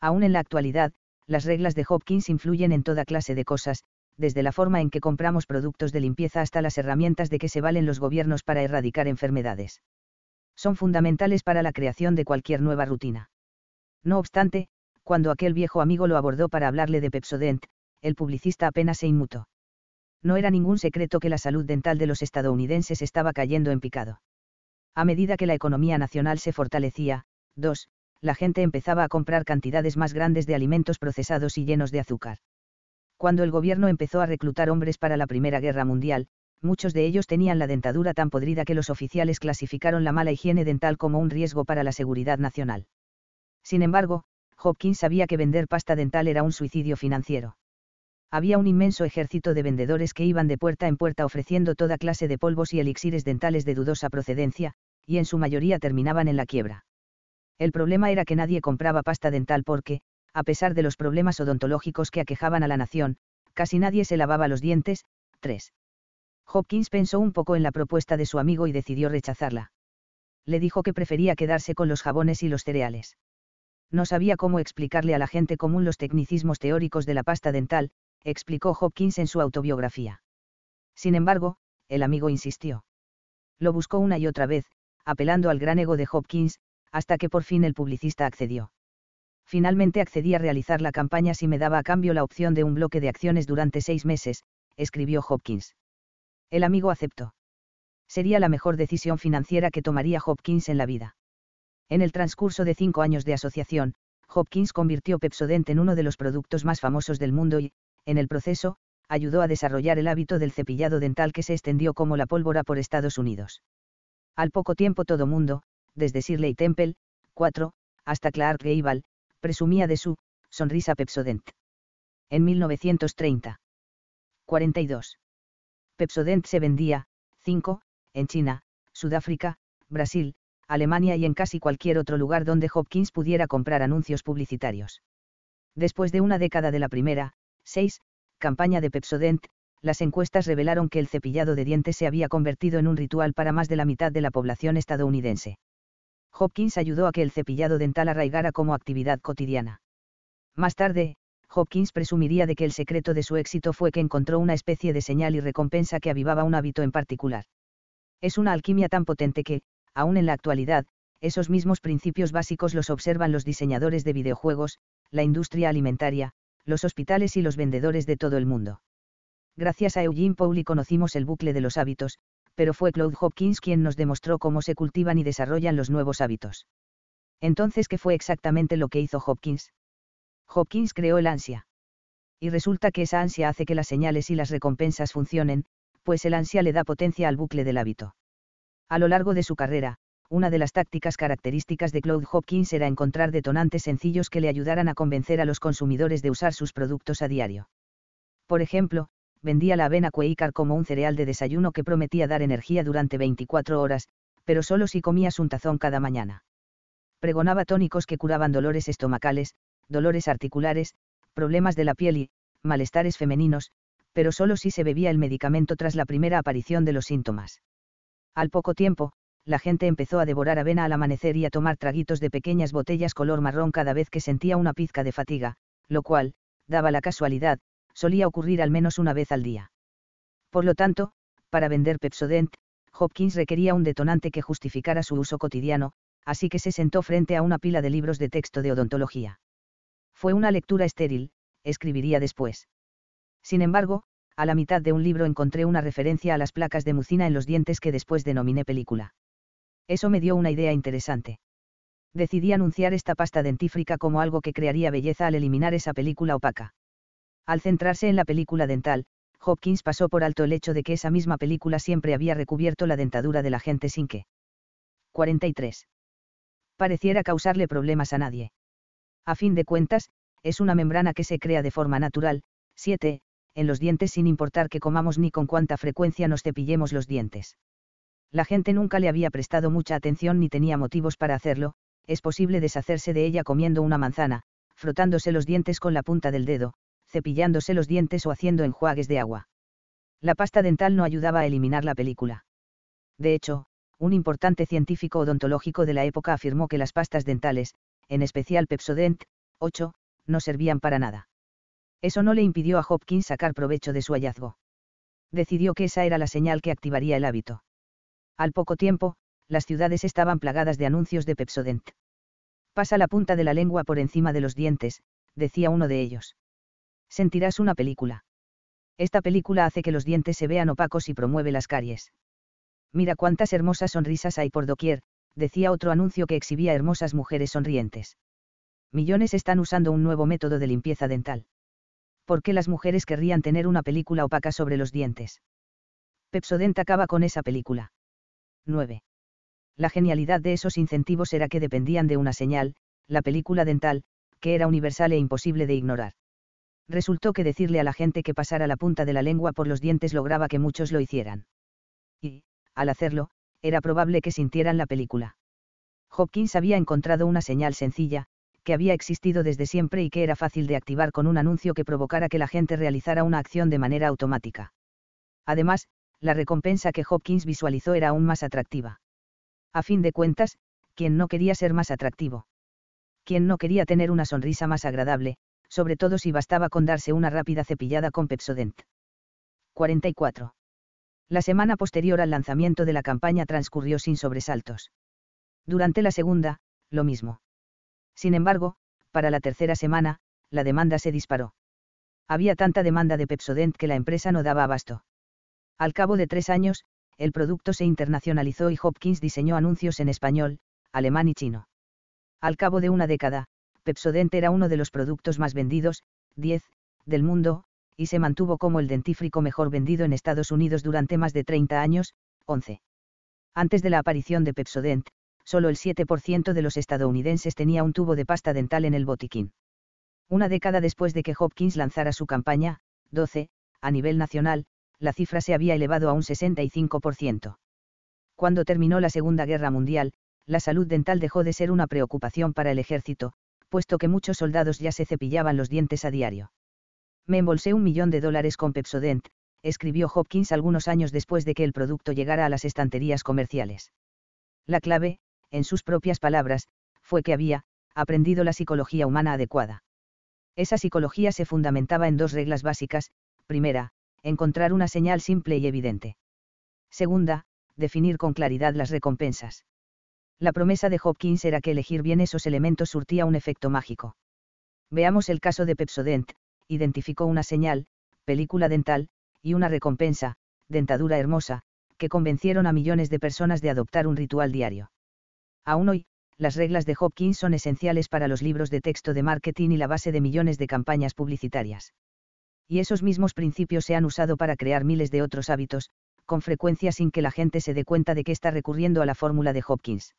Aún en la actualidad, las reglas de Hopkins influyen en toda clase de cosas, desde la forma en que compramos productos de limpieza hasta las herramientas de que se valen los gobiernos para erradicar enfermedades son fundamentales para la creación de cualquier nueva rutina. No obstante, cuando aquel viejo amigo lo abordó para hablarle de Pepsodent, el publicista apenas se inmutó. No era ningún secreto que la salud dental de los estadounidenses estaba cayendo en picado. A medida que la economía nacional se fortalecía, 2. La gente empezaba a comprar cantidades más grandes de alimentos procesados y llenos de azúcar. Cuando el gobierno empezó a reclutar hombres para la Primera Guerra Mundial, muchos de ellos tenían la dentadura tan podrida que los oficiales clasificaron la mala higiene dental como un riesgo para la seguridad nacional. Sin embargo, Hopkins sabía que vender pasta dental era un suicidio financiero. Había un inmenso ejército de vendedores que iban de puerta en puerta ofreciendo toda clase de polvos y elixires dentales de dudosa procedencia, y en su mayoría terminaban en la quiebra. El problema era que nadie compraba pasta dental porque, a pesar de los problemas odontológicos que aquejaban a la nación, casi nadie se lavaba los dientes. 3. Hopkins pensó un poco en la propuesta de su amigo y decidió rechazarla. Le dijo que prefería quedarse con los jabones y los cereales. No sabía cómo explicarle a la gente común los tecnicismos teóricos de la pasta dental, explicó Hopkins en su autobiografía. Sin embargo, el amigo insistió. Lo buscó una y otra vez, apelando al gran ego de Hopkins, hasta que por fin el publicista accedió. Finalmente accedí a realizar la campaña si me daba a cambio la opción de un bloque de acciones durante seis meses, escribió Hopkins. El amigo aceptó. Sería la mejor decisión financiera que tomaría Hopkins en la vida. En el transcurso de cinco años de asociación, Hopkins convirtió Pepsodent en uno de los productos más famosos del mundo y, en el proceso, ayudó a desarrollar el hábito del cepillado dental que se extendió como la pólvora por Estados Unidos. Al poco tiempo todo mundo, desde Shirley Temple, 4, hasta Clark Gable, presumía de su sonrisa Pepsodent. En 1930. 42. Pepsodent se vendía, 5, en China, Sudáfrica, Brasil, Alemania y en casi cualquier otro lugar donde Hopkins pudiera comprar anuncios publicitarios. Después de una década de la primera, 6, campaña de Pepsodent, las encuestas revelaron que el cepillado de dientes se había convertido en un ritual para más de la mitad de la población estadounidense. Hopkins ayudó a que el cepillado dental arraigara como actividad cotidiana. Más tarde, Hopkins presumiría de que el secreto de su éxito fue que encontró una especie de señal y recompensa que avivaba un hábito en particular. Es una alquimia tan potente que, aún en la actualidad, esos mismos principios básicos los observan los diseñadores de videojuegos, la industria alimentaria, los hospitales y los vendedores de todo el mundo. Gracias a Eugene Pauli conocimos el bucle de los hábitos, pero fue Claude Hopkins quien nos demostró cómo se cultivan y desarrollan los nuevos hábitos. Entonces, ¿qué fue exactamente lo que hizo Hopkins? Hopkins creó el ansia. Y resulta que esa ansia hace que las señales y las recompensas funcionen, pues el ansia le da potencia al bucle del hábito. A lo largo de su carrera, una de las tácticas características de Claude Hopkins era encontrar detonantes sencillos que le ayudaran a convencer a los consumidores de usar sus productos a diario. Por ejemplo, vendía la avena Quaker como un cereal de desayuno que prometía dar energía durante 24 horas, pero solo si comías un tazón cada mañana. Pregonaba tónicos que curaban dolores estomacales, dolores articulares, problemas de la piel y, malestares femeninos, pero solo si se bebía el medicamento tras la primera aparición de los síntomas. Al poco tiempo, la gente empezó a devorar avena al amanecer y a tomar traguitos de pequeñas botellas color marrón cada vez que sentía una pizca de fatiga, lo cual, daba la casualidad, solía ocurrir al menos una vez al día. Por lo tanto, para vender Pepsodent, Hopkins requería un detonante que justificara su uso cotidiano, así que se sentó frente a una pila de libros de texto de odontología. Fue una lectura estéril, escribiría después. Sin embargo, a la mitad de un libro encontré una referencia a las placas de mucina en los dientes que después denominé película. Eso me dio una idea interesante. Decidí anunciar esta pasta dentífrica como algo que crearía belleza al eliminar esa película opaca. Al centrarse en la película dental, Hopkins pasó por alto el hecho de que esa misma película siempre había recubierto la dentadura de la gente sin que. 43. Pareciera causarle problemas a nadie. A fin de cuentas, es una membrana que se crea de forma natural. 7. En los dientes sin importar que comamos ni con cuánta frecuencia nos cepillemos los dientes la gente nunca le había prestado mucha atención ni tenía motivos para hacerlo, es posible deshacerse de ella comiendo una manzana, frotándose los dientes con la punta del dedo, cepillándose los dientes o haciendo enjuagues de agua. La pasta dental no ayudaba a eliminar la película. De hecho, un importante científico odontológico de la época afirmó que las pastas dentales, en especial Pepsodent, 8, no servían para nada. Eso no le impidió a Hopkins sacar provecho de su hallazgo. Decidió que esa era la señal que activaría el hábito. Al poco tiempo, las ciudades estaban plagadas de anuncios de Pepsodent. Pasa la punta de la lengua por encima de los dientes, decía uno de ellos. Sentirás una película. Esta película hace que los dientes se vean opacos y promueve las caries. Mira cuántas hermosas sonrisas hay por doquier, decía otro anuncio que exhibía hermosas mujeres sonrientes. Millones están usando un nuevo método de limpieza dental. ¿Por qué las mujeres querrían tener una película opaca sobre los dientes? Pepsodent acaba con esa película. 9. La genialidad de esos incentivos era que dependían de una señal, la película dental, que era universal e imposible de ignorar. Resultó que decirle a la gente que pasara la punta de la lengua por los dientes lograba que muchos lo hicieran. Y, al hacerlo, era probable que sintieran la película. Hopkins había encontrado una señal sencilla, que había existido desde siempre y que era fácil de activar con un anuncio que provocara que la gente realizara una acción de manera automática. Además, la recompensa que Hopkins visualizó era aún más atractiva. A fin de cuentas, ¿quién no quería ser más atractivo? ¿Quién no quería tener una sonrisa más agradable, sobre todo si bastaba con darse una rápida cepillada con Pepsodent? 44. La semana posterior al lanzamiento de la campaña transcurrió sin sobresaltos. Durante la segunda, lo mismo. Sin embargo, para la tercera semana, la demanda se disparó. Había tanta demanda de Pepsodent que la empresa no daba abasto. Al cabo de tres años, el producto se internacionalizó y Hopkins diseñó anuncios en español, alemán y chino. Al cabo de una década, Pepsodent era uno de los productos más vendidos, 10, del mundo, y se mantuvo como el dentífrico mejor vendido en Estados Unidos durante más de 30 años, 11. Antes de la aparición de Pepsodent, solo el 7% de los estadounidenses tenía un tubo de pasta dental en el botiquín. Una década después de que Hopkins lanzara su campaña, 12, a nivel nacional, la cifra se había elevado a un 65%. Cuando terminó la Segunda Guerra Mundial, la salud dental dejó de ser una preocupación para el ejército, puesto que muchos soldados ya se cepillaban los dientes a diario. Me embolsé un millón de dólares con Pepsodent, escribió Hopkins algunos años después de que el producto llegara a las estanterías comerciales. La clave, en sus propias palabras, fue que había, aprendido la psicología humana adecuada. Esa psicología se fundamentaba en dos reglas básicas, primera, encontrar una señal simple y evidente. Segunda, definir con claridad las recompensas. La promesa de Hopkins era que elegir bien esos elementos surtía un efecto mágico. Veamos el caso de Pepsodent, identificó una señal, película dental, y una recompensa, dentadura hermosa, que convencieron a millones de personas de adoptar un ritual diario. Aún hoy, las reglas de Hopkins son esenciales para los libros de texto de marketing y la base de millones de campañas publicitarias. Y esos mismos principios se han usado para crear miles de otros hábitos, con frecuencia sin que la gente se dé cuenta de que está recurriendo a la fórmula de Hopkins.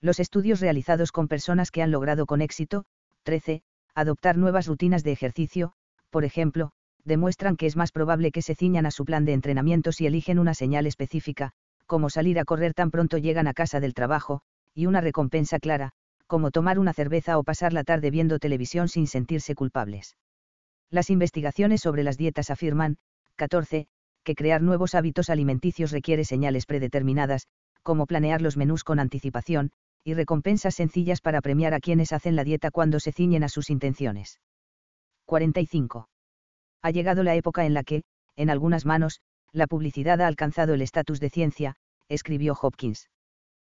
Los estudios realizados con personas que han logrado con éxito, 13, adoptar nuevas rutinas de ejercicio, por ejemplo, demuestran que es más probable que se ciñan a su plan de entrenamiento si eligen una señal específica, como salir a correr tan pronto llegan a casa del trabajo, y una recompensa clara, como tomar una cerveza o pasar la tarde viendo televisión sin sentirse culpables. Las investigaciones sobre las dietas afirman, 14, que crear nuevos hábitos alimenticios requiere señales predeterminadas, como planear los menús con anticipación, y recompensas sencillas para premiar a quienes hacen la dieta cuando se ciñen a sus intenciones. 45. Ha llegado la época en la que, en algunas manos, la publicidad ha alcanzado el estatus de ciencia, escribió Hopkins.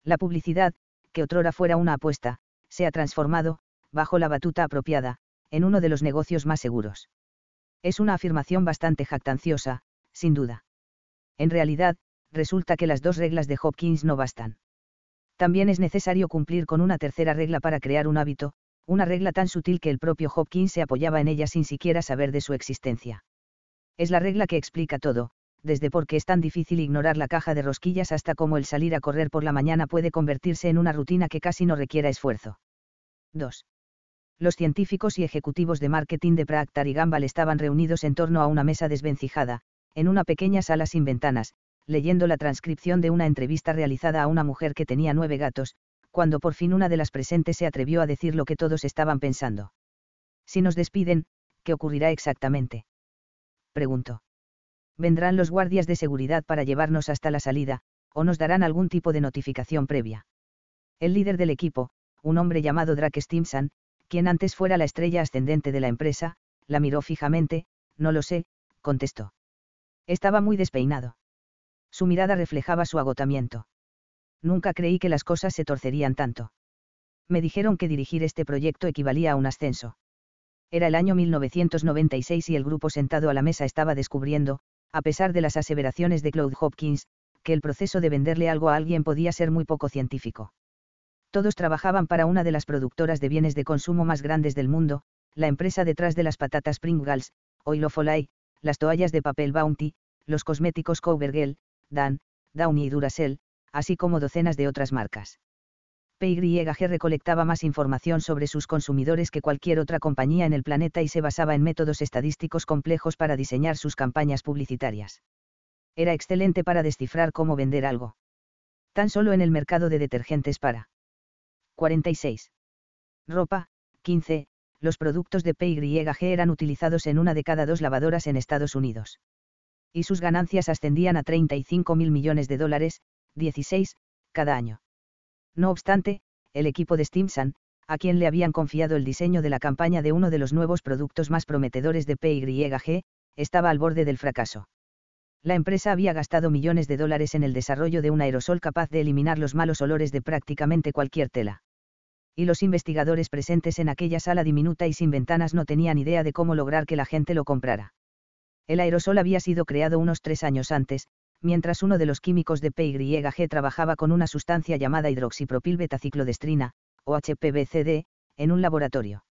La publicidad, que otrora fuera una apuesta, se ha transformado, bajo la batuta apropiada, en uno de los negocios más seguros. Es una afirmación bastante jactanciosa, sin duda. En realidad, resulta que las dos reglas de Hopkins no bastan. También es necesario cumplir con una tercera regla para crear un hábito, una regla tan sutil que el propio Hopkins se apoyaba en ella sin siquiera saber de su existencia. Es la regla que explica todo, desde por qué es tan difícil ignorar la caja de rosquillas hasta cómo el salir a correr por la mañana puede convertirse en una rutina que casi no requiera esfuerzo. 2. Los científicos y ejecutivos de marketing de Procter y Gamble estaban reunidos en torno a una mesa desvencijada, en una pequeña sala sin ventanas, leyendo la transcripción de una entrevista realizada a una mujer que tenía nueve gatos, cuando por fin una de las presentes se atrevió a decir lo que todos estaban pensando. Si nos despiden, ¿qué ocurrirá exactamente? Preguntó vendrán los guardias de seguridad para llevarnos hasta la salida, o nos darán algún tipo de notificación previa. El líder del equipo, un hombre llamado Drake Stimson, quien antes fuera la estrella ascendente de la empresa, la miró fijamente, no lo sé, contestó. Estaba muy despeinado. Su mirada reflejaba su agotamiento. Nunca creí que las cosas se torcerían tanto. Me dijeron que dirigir este proyecto equivalía a un ascenso. Era el año 1996 y el grupo sentado a la mesa estaba descubriendo, a pesar de las aseveraciones de Claude Hopkins, que el proceso de venderle algo a alguien podía ser muy poco científico. Todos trabajaban para una de las productoras de bienes de consumo más grandes del mundo, la empresa detrás de las patatas Pringles, Oil of las toallas de papel Bounty, los cosméticos Covergirl, Dan, Downy y Duracell, así como docenas de otras marcas. PYG recolectaba más información sobre sus consumidores que cualquier otra compañía en el planeta y se basaba en métodos estadísticos complejos para diseñar sus campañas publicitarias. Era excelente para descifrar cómo vender algo. Tan solo en el mercado de detergentes para 46. Ropa, 15. Los productos de PYG eran utilizados en una de cada dos lavadoras en Estados Unidos. Y sus ganancias ascendían a 35 mil millones de dólares, 16, cada año. No obstante, el equipo de Stimson, a quien le habían confiado el diseño de la campaña de uno de los nuevos productos más prometedores de PYG, estaba al borde del fracaso. La empresa había gastado millones de dólares en el desarrollo de un aerosol capaz de eliminar los malos olores de prácticamente cualquier tela. Y los investigadores presentes en aquella sala diminuta y sin ventanas no tenían idea de cómo lograr que la gente lo comprara. El aerosol había sido creado unos tres años antes, mientras uno de los químicos de PYG trabajaba con una sustancia llamada hidroxipropilbetaciclodestrina, o HPBCD, en un laboratorio.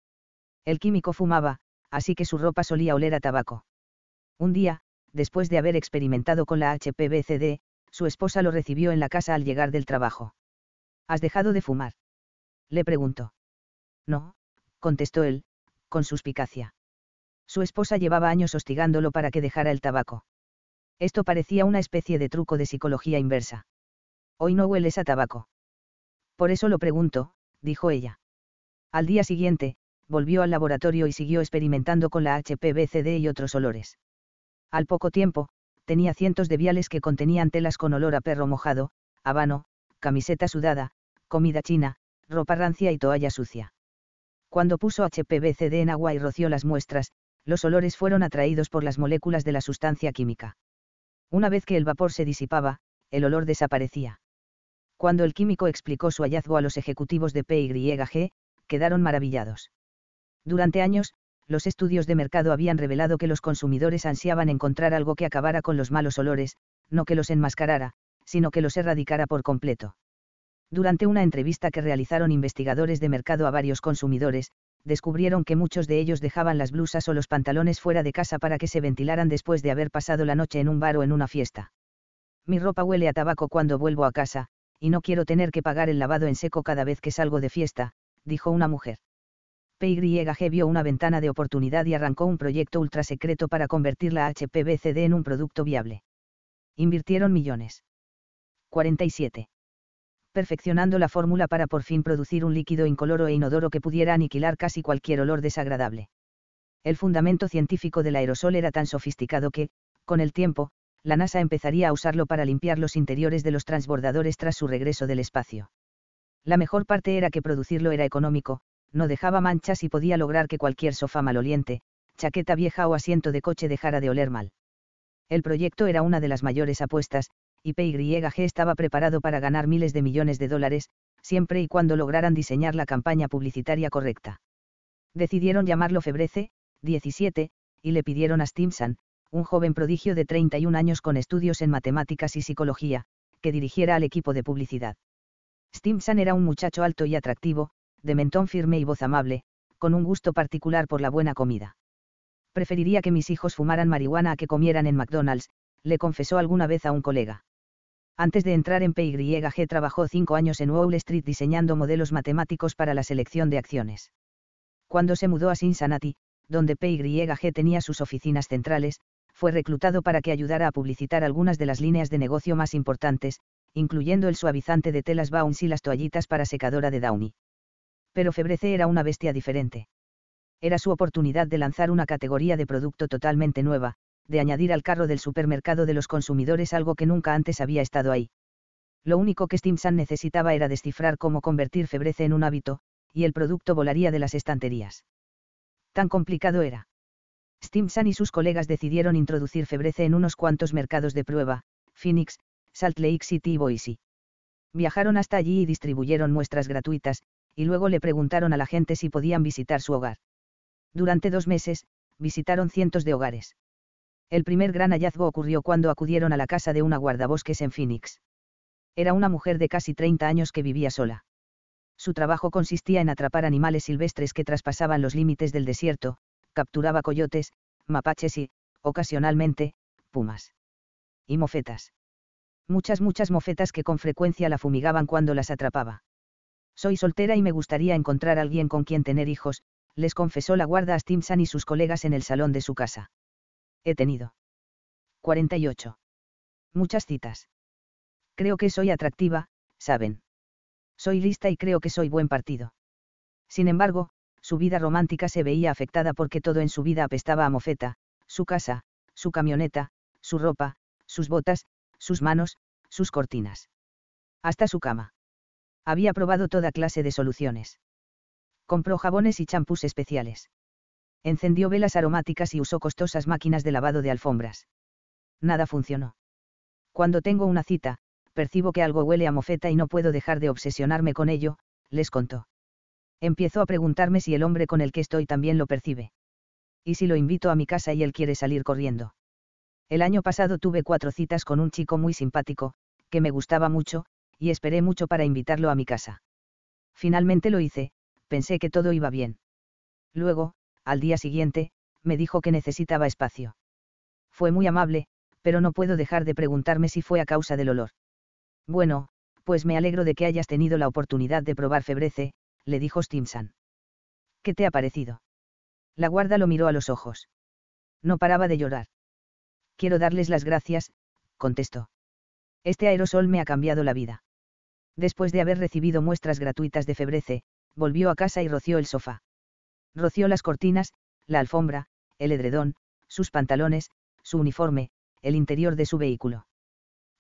El químico fumaba, así que su ropa solía oler a tabaco. Un día, después de haber experimentado con la HPBCD, su esposa lo recibió en la casa al llegar del trabajo. ¿Has dejado de fumar? Le preguntó. No, contestó él, con suspicacia. Su esposa llevaba años hostigándolo para que dejara el tabaco. Esto parecía una especie de truco de psicología inversa. Hoy no hueles a tabaco. Por eso lo pregunto, dijo ella. Al día siguiente, volvió al laboratorio y siguió experimentando con la HPBCD y otros olores. Al poco tiempo, tenía cientos de viales que contenían telas con olor a perro mojado, habano, camiseta sudada, comida china, ropa rancia y toalla sucia. Cuando puso HPBCD en agua y roció las muestras, los olores fueron atraídos por las moléculas de la sustancia química. Una vez que el vapor se disipaba, el olor desaparecía. Cuando el químico explicó su hallazgo a los ejecutivos de PYG, quedaron maravillados. Durante años, los estudios de mercado habían revelado que los consumidores ansiaban encontrar algo que acabara con los malos olores, no que los enmascarara, sino que los erradicara por completo. Durante una entrevista que realizaron investigadores de mercado a varios consumidores, descubrieron que muchos de ellos dejaban las blusas o los pantalones fuera de casa para que se ventilaran después de haber pasado la noche en un bar o en una fiesta. Mi ropa huele a tabaco cuando vuelvo a casa, y no quiero tener que pagar el lavado en seco cada vez que salgo de fiesta, dijo una mujer. PYG vio una ventana de oportunidad y arrancó un proyecto ultra secreto para convertir la HPBCD en un producto viable. Invirtieron millones. 47 perfeccionando la fórmula para por fin producir un líquido incoloro e inodoro que pudiera aniquilar casi cualquier olor desagradable. El fundamento científico del aerosol era tan sofisticado que, con el tiempo, la NASA empezaría a usarlo para limpiar los interiores de los transbordadores tras su regreso del espacio. La mejor parte era que producirlo era económico, no dejaba manchas y podía lograr que cualquier sofá maloliente, chaqueta vieja o asiento de coche dejara de oler mal. El proyecto era una de las mayores apuestas, y PYG estaba preparado para ganar miles de millones de dólares, siempre y cuando lograran diseñar la campaña publicitaria correcta. Decidieron llamarlo Febrece, 17, y le pidieron a Stimson, un joven prodigio de 31 años con estudios en matemáticas y psicología, que dirigiera al equipo de publicidad. Stimson era un muchacho alto y atractivo, de mentón firme y voz amable, con un gusto particular por la buena comida. Preferiría que mis hijos fumaran marihuana a que comieran en McDonald's, le confesó alguna vez a un colega. Antes de entrar en PYG trabajó cinco años en Wall Street diseñando modelos matemáticos para la selección de acciones. Cuando se mudó a Cincinnati, donde PYG tenía sus oficinas centrales, fue reclutado para que ayudara a publicitar algunas de las líneas de negocio más importantes, incluyendo el suavizante de telas Bounce y las toallitas para secadora de Downy. Pero Febrece era una bestia diferente. Era su oportunidad de lanzar una categoría de producto totalmente nueva, de añadir al carro del supermercado de los consumidores algo que nunca antes había estado ahí. Lo único que Stimson necesitaba era descifrar cómo convertir febrece en un hábito, y el producto volaría de las estanterías. Tan complicado era. Stimson y sus colegas decidieron introducir febrece en unos cuantos mercados de prueba, Phoenix, Salt Lake City y Boise. Viajaron hasta allí y distribuyeron muestras gratuitas, y luego le preguntaron a la gente si podían visitar su hogar. Durante dos meses, visitaron cientos de hogares. El primer gran hallazgo ocurrió cuando acudieron a la casa de una guardabosques en Phoenix. Era una mujer de casi 30 años que vivía sola. Su trabajo consistía en atrapar animales silvestres que traspasaban los límites del desierto, capturaba coyotes, mapaches y, ocasionalmente, pumas. Y mofetas. Muchas muchas mofetas que con frecuencia la fumigaban cuando las atrapaba. Soy soltera y me gustaría encontrar alguien con quien tener hijos, les confesó la guarda a Stimson y sus colegas en el salón de su casa. He tenido. 48. Muchas citas. Creo que soy atractiva, saben. Soy lista y creo que soy buen partido. Sin embargo, su vida romántica se veía afectada porque todo en su vida apestaba a mofeta, su casa, su camioneta, su ropa, sus botas, sus manos, sus cortinas. Hasta su cama. Había probado toda clase de soluciones. Compró jabones y champús especiales. Encendió velas aromáticas y usó costosas máquinas de lavado de alfombras. Nada funcionó. Cuando tengo una cita, percibo que algo huele a mofeta y no puedo dejar de obsesionarme con ello, les contó. Empiezo a preguntarme si el hombre con el que estoy también lo percibe. ¿Y si lo invito a mi casa y él quiere salir corriendo? El año pasado tuve cuatro citas con un chico muy simpático, que me gustaba mucho, y esperé mucho para invitarlo a mi casa. Finalmente lo hice, pensé que todo iba bien. Luego, al día siguiente, me dijo que necesitaba espacio. Fue muy amable, pero no puedo dejar de preguntarme si fue a causa del olor. Bueno, pues me alegro de que hayas tenido la oportunidad de probar febrece, le dijo Stimson. ¿Qué te ha parecido? La guarda lo miró a los ojos. No paraba de llorar. Quiero darles las gracias, contestó. Este aerosol me ha cambiado la vida. Después de haber recibido muestras gratuitas de febrece, volvió a casa y roció el sofá. Roció las cortinas, la alfombra, el edredón, sus pantalones, su uniforme, el interior de su vehículo.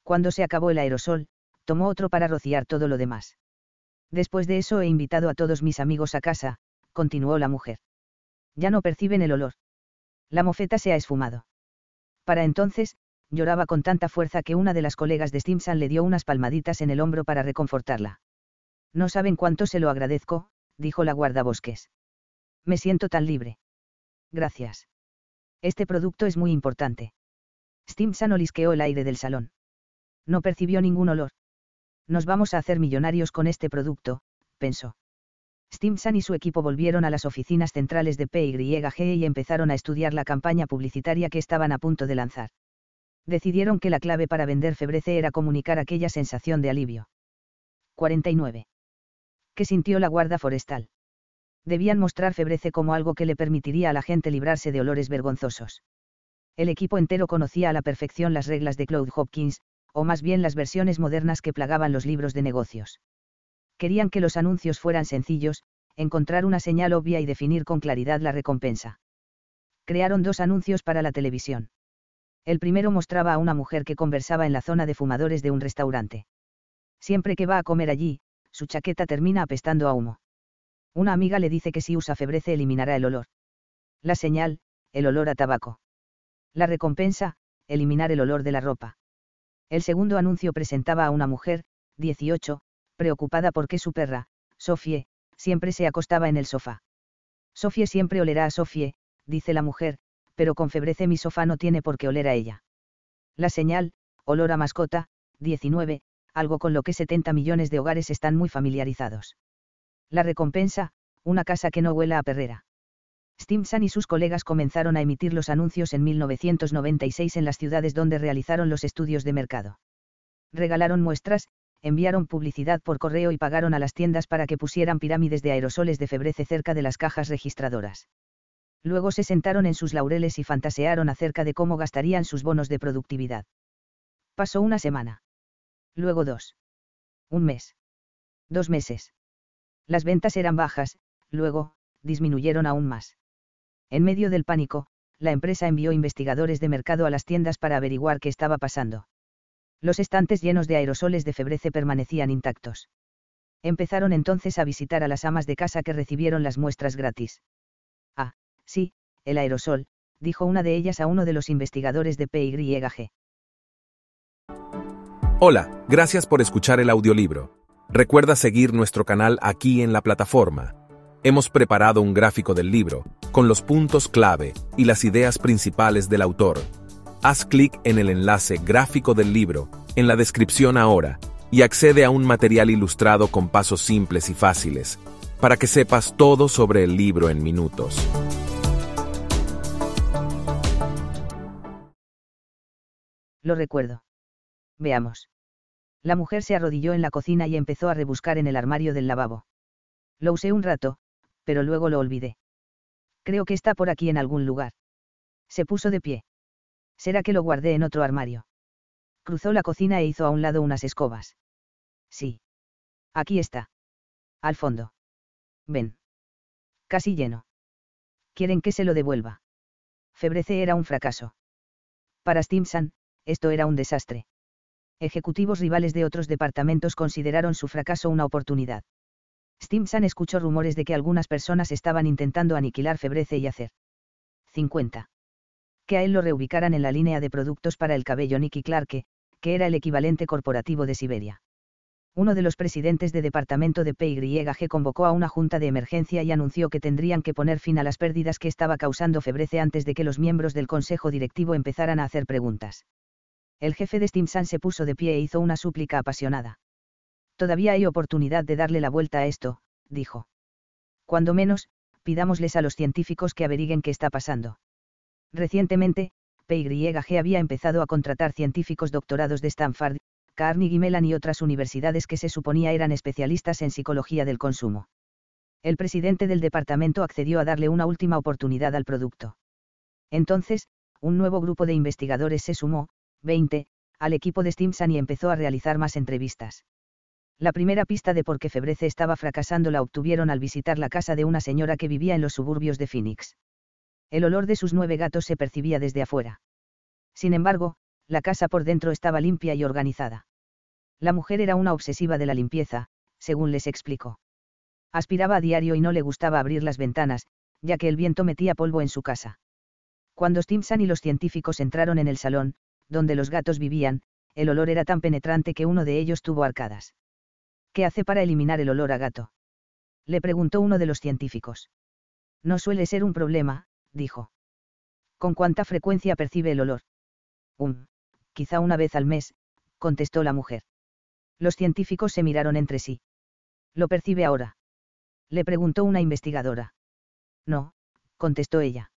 Cuando se acabó el aerosol, tomó otro para rociar todo lo demás. Después de eso he invitado a todos mis amigos a casa, continuó la mujer. Ya no perciben el olor. La mofeta se ha esfumado. Para entonces, lloraba con tanta fuerza que una de las colegas de Stimson le dio unas palmaditas en el hombro para reconfortarla. No saben cuánto se lo agradezco, dijo la guardabosques. Me siento tan libre. Gracias. Este producto es muy importante. Stimson olisqueó el aire del salón. No percibió ningún olor. Nos vamos a hacer millonarios con este producto, pensó. Stimson y su equipo volvieron a las oficinas centrales de PYG y empezaron a estudiar la campaña publicitaria que estaban a punto de lanzar. Decidieron que la clave para vender Febrece era comunicar aquella sensación de alivio. 49 que sintió la guarda forestal. Debían mostrar Febrece como algo que le permitiría a la gente librarse de olores vergonzosos. El equipo entero conocía a la perfección las reglas de Claude Hopkins, o más bien las versiones modernas que plagaban los libros de negocios. Querían que los anuncios fueran sencillos, encontrar una señal obvia y definir con claridad la recompensa. Crearon dos anuncios para la televisión. El primero mostraba a una mujer que conversaba en la zona de fumadores de un restaurante. Siempre que va a comer allí, su chaqueta termina apestando a humo. Una amiga le dice que si usa febrece eliminará el olor. La señal, el olor a tabaco. La recompensa, eliminar el olor de la ropa. El segundo anuncio presentaba a una mujer, 18, preocupada porque su perra, Sofie, siempre se acostaba en el sofá. Sofie siempre olerá a Sofie, dice la mujer, pero con febrece mi sofá no tiene por qué oler a ella. La señal, olor a mascota, 19, algo con lo que 70 millones de hogares están muy familiarizados. La recompensa, una casa que no huela a perrera. Stimson y sus colegas comenzaron a emitir los anuncios en 1996 en las ciudades donde realizaron los estudios de mercado. Regalaron muestras, enviaron publicidad por correo y pagaron a las tiendas para que pusieran pirámides de aerosoles de febrece cerca de las cajas registradoras. Luego se sentaron en sus laureles y fantasearon acerca de cómo gastarían sus bonos de productividad. Pasó una semana. Luego dos. Un mes. Dos meses. Las ventas eran bajas, luego, disminuyeron aún más. En medio del pánico, la empresa envió investigadores de mercado a las tiendas para averiguar qué estaba pasando. Los estantes llenos de aerosoles de febrece permanecían intactos. Empezaron entonces a visitar a las amas de casa que recibieron las muestras gratis. Ah, sí, el aerosol, dijo una de ellas a uno de los investigadores de PYG. Hola, gracias por escuchar el audiolibro. Recuerda seguir nuestro canal aquí en la plataforma. Hemos preparado un gráfico del libro, con los puntos clave y las ideas principales del autor. Haz clic en el enlace gráfico del libro, en la descripción ahora, y accede a un material ilustrado con pasos simples y fáciles, para que sepas todo sobre el libro en minutos. Lo recuerdo. Veamos. La mujer se arrodilló en la cocina y empezó a rebuscar en el armario del lavabo. Lo usé un rato, pero luego lo olvidé. Creo que está por aquí en algún lugar. Se puso de pie. ¿Será que lo guardé en otro armario? Cruzó la cocina e hizo a un lado unas escobas. Sí. Aquí está. Al fondo. Ven. Casi lleno. Quieren que se lo devuelva. Febrece era un fracaso. Para Stimson, esto era un desastre. Ejecutivos rivales de otros departamentos consideraron su fracaso una oportunidad. Stimson escuchó rumores de que algunas personas estaban intentando aniquilar Febrece y hacer 50. Que a él lo reubicaran en la línea de productos para el cabello Nicky Clarke, que era el equivalente corporativo de Siberia. Uno de los presidentes de departamento de PYG convocó a una junta de emergencia y anunció que tendrían que poner fin a las pérdidas que estaba causando Febrece antes de que los miembros del consejo directivo empezaran a hacer preguntas. El jefe de Stimson se puso de pie e hizo una súplica apasionada. Todavía hay oportunidad de darle la vuelta a esto, dijo. Cuando menos, pidámosles a los científicos que averiguen qué está pasando. Recientemente, PYG había empezado a contratar científicos doctorados de Stanford, Carnegie Mellon y otras universidades que se suponía eran especialistas en psicología del consumo. El presidente del departamento accedió a darle una última oportunidad al producto. Entonces, un nuevo grupo de investigadores se sumó, 20, al equipo de Stimson y empezó a realizar más entrevistas. La primera pista de por qué Febrece estaba fracasando la obtuvieron al visitar la casa de una señora que vivía en los suburbios de Phoenix. El olor de sus nueve gatos se percibía desde afuera. Sin embargo, la casa por dentro estaba limpia y organizada. La mujer era una obsesiva de la limpieza, según les explicó. Aspiraba a diario y no le gustaba abrir las ventanas, ya que el viento metía polvo en su casa. Cuando Stimson y los científicos entraron en el salón, donde los gatos vivían, el olor era tan penetrante que uno de ellos tuvo arcadas. ¿Qué hace para eliminar el olor a gato? Le preguntó uno de los científicos. No suele ser un problema, dijo. ¿Con cuánta frecuencia percibe el olor? Un, quizá una vez al mes, contestó la mujer. Los científicos se miraron entre sí. ¿Lo percibe ahora? Le preguntó una investigadora. No, contestó ella.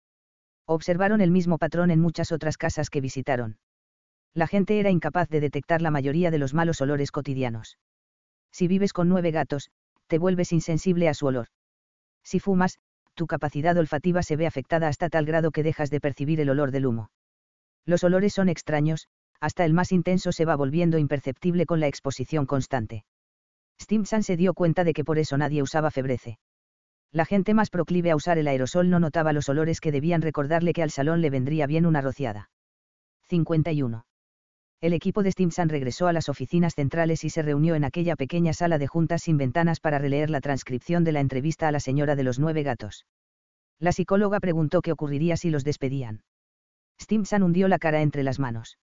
Observaron el mismo patrón en muchas otras casas que visitaron. La gente era incapaz de detectar la mayoría de los malos olores cotidianos. Si vives con nueve gatos, te vuelves insensible a su olor. Si fumas, tu capacidad olfativa se ve afectada hasta tal grado que dejas de percibir el olor del humo. Los olores son extraños, hasta el más intenso se va volviendo imperceptible con la exposición constante. Stimson se dio cuenta de que por eso nadie usaba febrece. La gente más proclive a usar el aerosol no notaba los olores que debían recordarle que al salón le vendría bien una rociada. 51. El equipo de Stimson regresó a las oficinas centrales y se reunió en aquella pequeña sala de juntas sin ventanas para releer la transcripción de la entrevista a la señora de los nueve gatos. La psicóloga preguntó qué ocurriría si los despedían. Stimson hundió la cara entre las manos.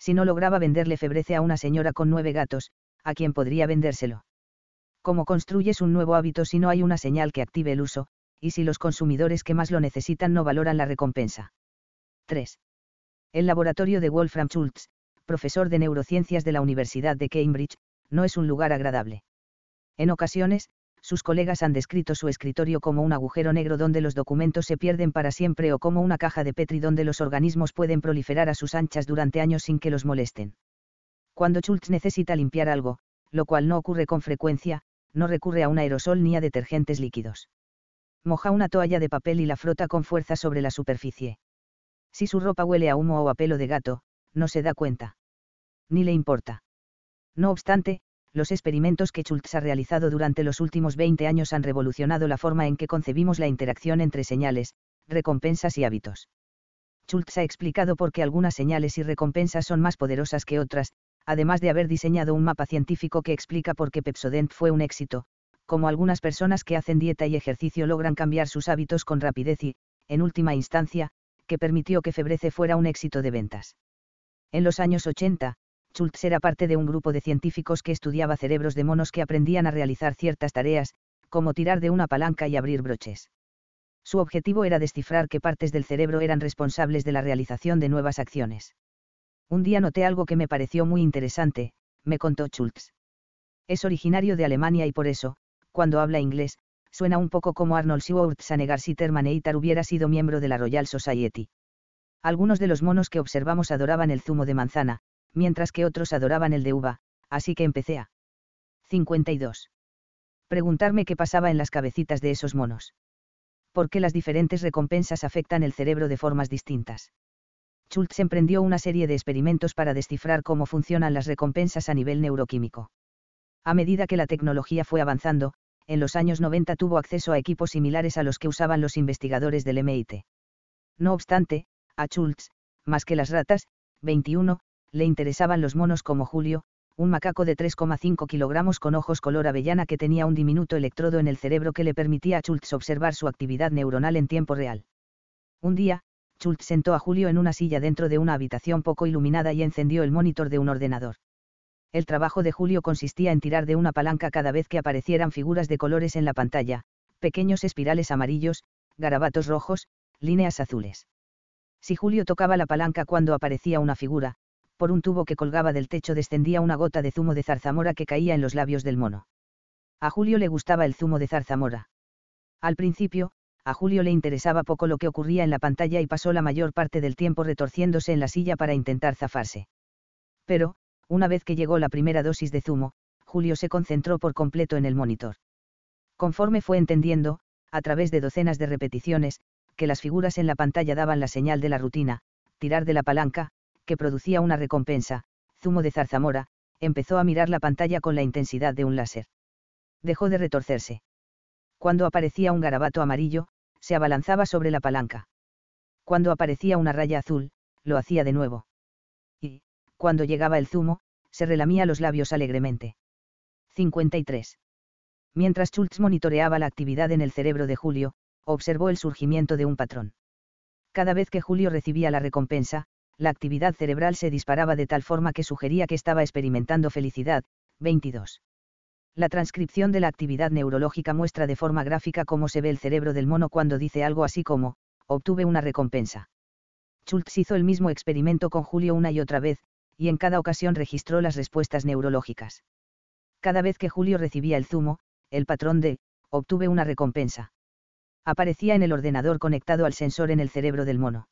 Si no lograba venderle febrece a una señora con nueve gatos, ¿a quién podría vendérselo? ¿Cómo construyes un nuevo hábito si no hay una señal que active el uso, y si los consumidores que más lo necesitan no valoran la recompensa? 3. El laboratorio de Wolfram Schultz, profesor de neurociencias de la Universidad de Cambridge, no es un lugar agradable. En ocasiones, sus colegas han descrito su escritorio como un agujero negro donde los documentos se pierden para siempre o como una caja de Petri donde los organismos pueden proliferar a sus anchas durante años sin que los molesten. Cuando Schultz necesita limpiar algo, lo cual no ocurre con frecuencia, no recurre a un aerosol ni a detergentes líquidos. Moja una toalla de papel y la frota con fuerza sobre la superficie. Si su ropa huele a humo o a pelo de gato, no se da cuenta. Ni le importa. No obstante, los experimentos que Schultz ha realizado durante los últimos 20 años han revolucionado la forma en que concebimos la interacción entre señales, recompensas y hábitos. Schultz ha explicado por qué algunas señales y recompensas son más poderosas que otras, además de haber diseñado un mapa científico que explica por qué Pepsodent fue un éxito, como algunas personas que hacen dieta y ejercicio logran cambiar sus hábitos con rapidez y, en última instancia, que permitió que Febrece fuera un éxito de ventas. En los años 80, Schultz era parte de un grupo de científicos que estudiaba cerebros de monos que aprendían a realizar ciertas tareas, como tirar de una palanca y abrir broches. Su objetivo era descifrar qué partes del cerebro eran responsables de la realización de nuevas acciones. Un día noté algo que me pareció muy interesante, me contó Schultz. Es originario de Alemania y por eso, cuando habla inglés, suena un poco como Arnold Schwarzenegger si Terminator hubiera sido miembro de la Royal Society. Algunos de los monos que observamos adoraban el zumo de manzana, mientras que otros adoraban el de uva, así que empecé a. 52. Preguntarme qué pasaba en las cabecitas de esos monos. ¿Por qué las diferentes recompensas afectan el cerebro de formas distintas? Schultz emprendió una serie de experimentos para descifrar cómo funcionan las recompensas a nivel neuroquímico. A medida que la tecnología fue avanzando, en los años 90 tuvo acceso a equipos similares a los que usaban los investigadores del MIT. No obstante, a Schultz, más que las ratas, 21, le interesaban los monos como Julio, un macaco de 3,5 kilogramos con ojos color avellana que tenía un diminuto electrodo en el cerebro que le permitía a Schultz observar su actividad neuronal en tiempo real. Un día, Schultz sentó a Julio en una silla dentro de una habitación poco iluminada y encendió el monitor de un ordenador. El trabajo de Julio consistía en tirar de una palanca cada vez que aparecieran figuras de colores en la pantalla, pequeños espirales amarillos, garabatos rojos, líneas azules. Si Julio tocaba la palanca cuando aparecía una figura, por un tubo que colgaba del techo descendía una gota de zumo de zarzamora que caía en los labios del mono. A Julio le gustaba el zumo de zarzamora. Al principio, a Julio le interesaba poco lo que ocurría en la pantalla y pasó la mayor parte del tiempo retorciéndose en la silla para intentar zafarse. Pero, una vez que llegó la primera dosis de zumo, Julio se concentró por completo en el monitor. Conforme fue entendiendo, a través de docenas de repeticiones, que las figuras en la pantalla daban la señal de la rutina, tirar de la palanca, que producía una recompensa, zumo de zarzamora, empezó a mirar la pantalla con la intensidad de un láser. Dejó de retorcerse cuando aparecía un garabato amarillo, se abalanzaba sobre la palanca. Cuando aparecía una raya azul, lo hacía de nuevo. Y, cuando llegaba el zumo, se relamía los labios alegremente. 53. Mientras Schultz monitoreaba la actividad en el cerebro de Julio, observó el surgimiento de un patrón. Cada vez que Julio recibía la recompensa, la actividad cerebral se disparaba de tal forma que sugería que estaba experimentando felicidad. 22. La transcripción de la actividad neurológica muestra de forma gráfica cómo se ve el cerebro del mono cuando dice algo así como, obtuve una recompensa. Schultz hizo el mismo experimento con Julio una y otra vez, y en cada ocasión registró las respuestas neurológicas. Cada vez que Julio recibía el zumo, el patrón de, obtuve una recompensa. Aparecía en el ordenador conectado al sensor en el cerebro del mono.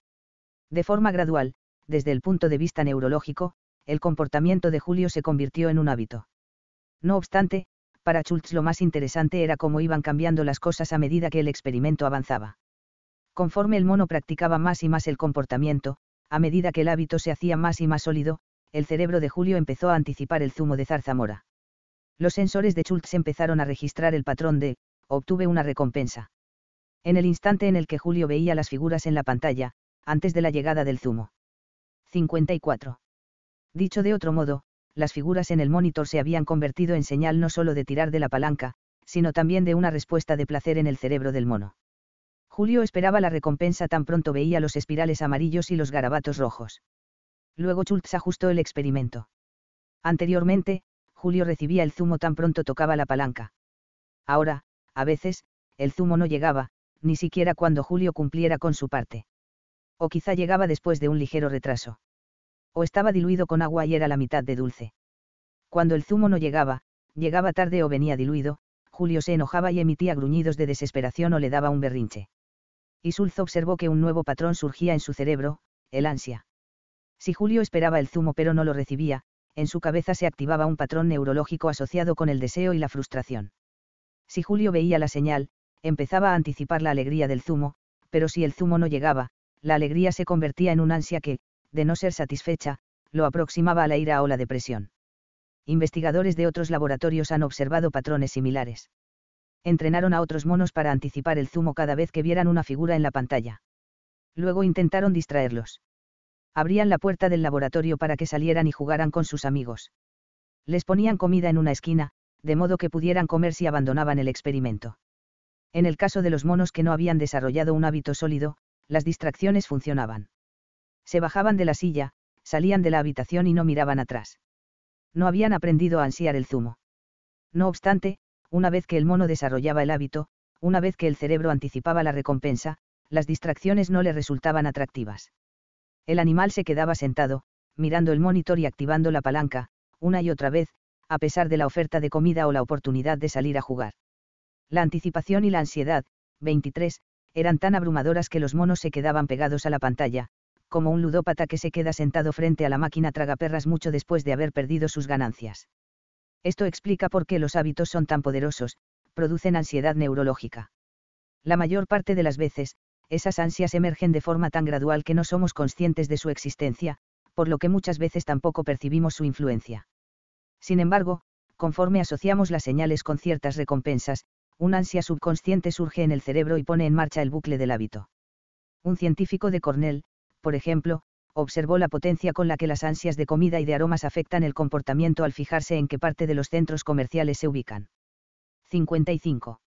De forma gradual, desde el punto de vista neurológico, el comportamiento de Julio se convirtió en un hábito. No obstante, para Schultz lo más interesante era cómo iban cambiando las cosas a medida que el experimento avanzaba. Conforme el mono practicaba más y más el comportamiento, a medida que el hábito se hacía más y más sólido, el cerebro de Julio empezó a anticipar el zumo de zarzamora. Los sensores de Schultz empezaron a registrar el patrón de, obtuve una recompensa. En el instante en el que Julio veía las figuras en la pantalla, antes de la llegada del zumo. 54. Dicho de otro modo, las figuras en el monitor se habían convertido en señal no solo de tirar de la palanca, sino también de una respuesta de placer en el cerebro del mono. Julio esperaba la recompensa tan pronto veía los espirales amarillos y los garabatos rojos. Luego Schultz ajustó el experimento. Anteriormente, Julio recibía el zumo tan pronto tocaba la palanca. Ahora, a veces, el zumo no llegaba, ni siquiera cuando Julio cumpliera con su parte. O quizá llegaba después de un ligero retraso o estaba diluido con agua y era la mitad de dulce. Cuando el zumo no llegaba, llegaba tarde o venía diluido, Julio se enojaba y emitía gruñidos de desesperación o le daba un berrinche. Y Sulz observó que un nuevo patrón surgía en su cerebro, el ansia. Si Julio esperaba el zumo pero no lo recibía, en su cabeza se activaba un patrón neurológico asociado con el deseo y la frustración. Si Julio veía la señal, empezaba a anticipar la alegría del zumo, pero si el zumo no llegaba, la alegría se convertía en un ansia que, de no ser satisfecha, lo aproximaba a la ira o la depresión. Investigadores de otros laboratorios han observado patrones similares. Entrenaron a otros monos para anticipar el zumo cada vez que vieran una figura en la pantalla. Luego intentaron distraerlos. Abrían la puerta del laboratorio para que salieran y jugaran con sus amigos. Les ponían comida en una esquina, de modo que pudieran comer si abandonaban el experimento. En el caso de los monos que no habían desarrollado un hábito sólido, las distracciones funcionaban. Se bajaban de la silla, salían de la habitación y no miraban atrás. No habían aprendido a ansiar el zumo. No obstante, una vez que el mono desarrollaba el hábito, una vez que el cerebro anticipaba la recompensa, las distracciones no le resultaban atractivas. El animal se quedaba sentado, mirando el monitor y activando la palanca, una y otra vez, a pesar de la oferta de comida o la oportunidad de salir a jugar. La anticipación y la ansiedad, 23, eran tan abrumadoras que los monos se quedaban pegados a la pantalla, como un ludópata que se queda sentado frente a la máquina tragaperras mucho después de haber perdido sus ganancias. Esto explica por qué los hábitos son tan poderosos, producen ansiedad neurológica. La mayor parte de las veces, esas ansias emergen de forma tan gradual que no somos conscientes de su existencia, por lo que muchas veces tampoco percibimos su influencia. Sin embargo, conforme asociamos las señales con ciertas recompensas, una ansia subconsciente surge en el cerebro y pone en marcha el bucle del hábito. Un científico de Cornell, por ejemplo, observó la potencia con la que las ansias de comida y de aromas afectan el comportamiento al fijarse en qué parte de los centros comerciales se ubican. 55.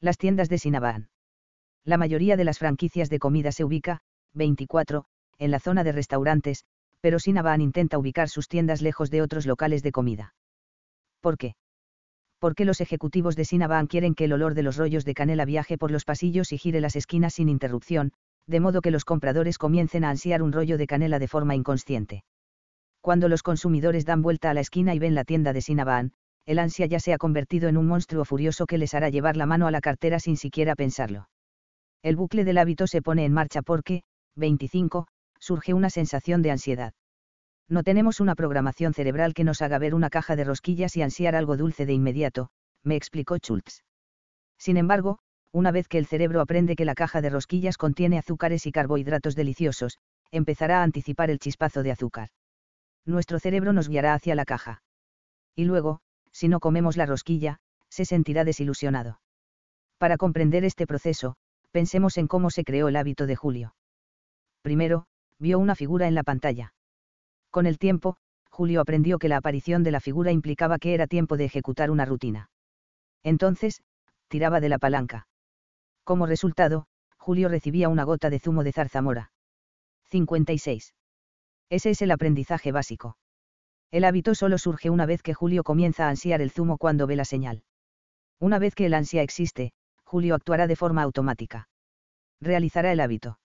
Las tiendas de Sinabán. La mayoría de las franquicias de comida se ubica, 24, en la zona de restaurantes, pero Sinabán intenta ubicar sus tiendas lejos de otros locales de comida. ¿Por qué? Porque los ejecutivos de Sinabán quieren que el olor de los rollos de canela viaje por los pasillos y gire las esquinas sin interrupción, de modo que los compradores comiencen a ansiar un rollo de canela de forma inconsciente. Cuando los consumidores dan vuelta a la esquina y ven la tienda de Sinabán, el ansia ya se ha convertido en un monstruo furioso que les hará llevar la mano a la cartera sin siquiera pensarlo. El bucle del hábito se pone en marcha porque, 25, surge una sensación de ansiedad. No tenemos una programación cerebral que nos haga ver una caja de rosquillas y ansiar algo dulce de inmediato, me explicó Schultz. Sin embargo, una vez que el cerebro aprende que la caja de rosquillas contiene azúcares y carbohidratos deliciosos, empezará a anticipar el chispazo de azúcar. Nuestro cerebro nos guiará hacia la caja. Y luego, si no comemos la rosquilla, se sentirá desilusionado. Para comprender este proceso, pensemos en cómo se creó el hábito de Julio. Primero, vio una figura en la pantalla. Con el tiempo, Julio aprendió que la aparición de la figura implicaba que era tiempo de ejecutar una rutina. Entonces, tiraba de la palanca. Como resultado, Julio recibía una gota de zumo de zarzamora. 56. Ese es el aprendizaje básico. El hábito solo surge una vez que Julio comienza a ansiar el zumo cuando ve la señal. Una vez que el ansia existe, Julio actuará de forma automática. Realizará el hábito.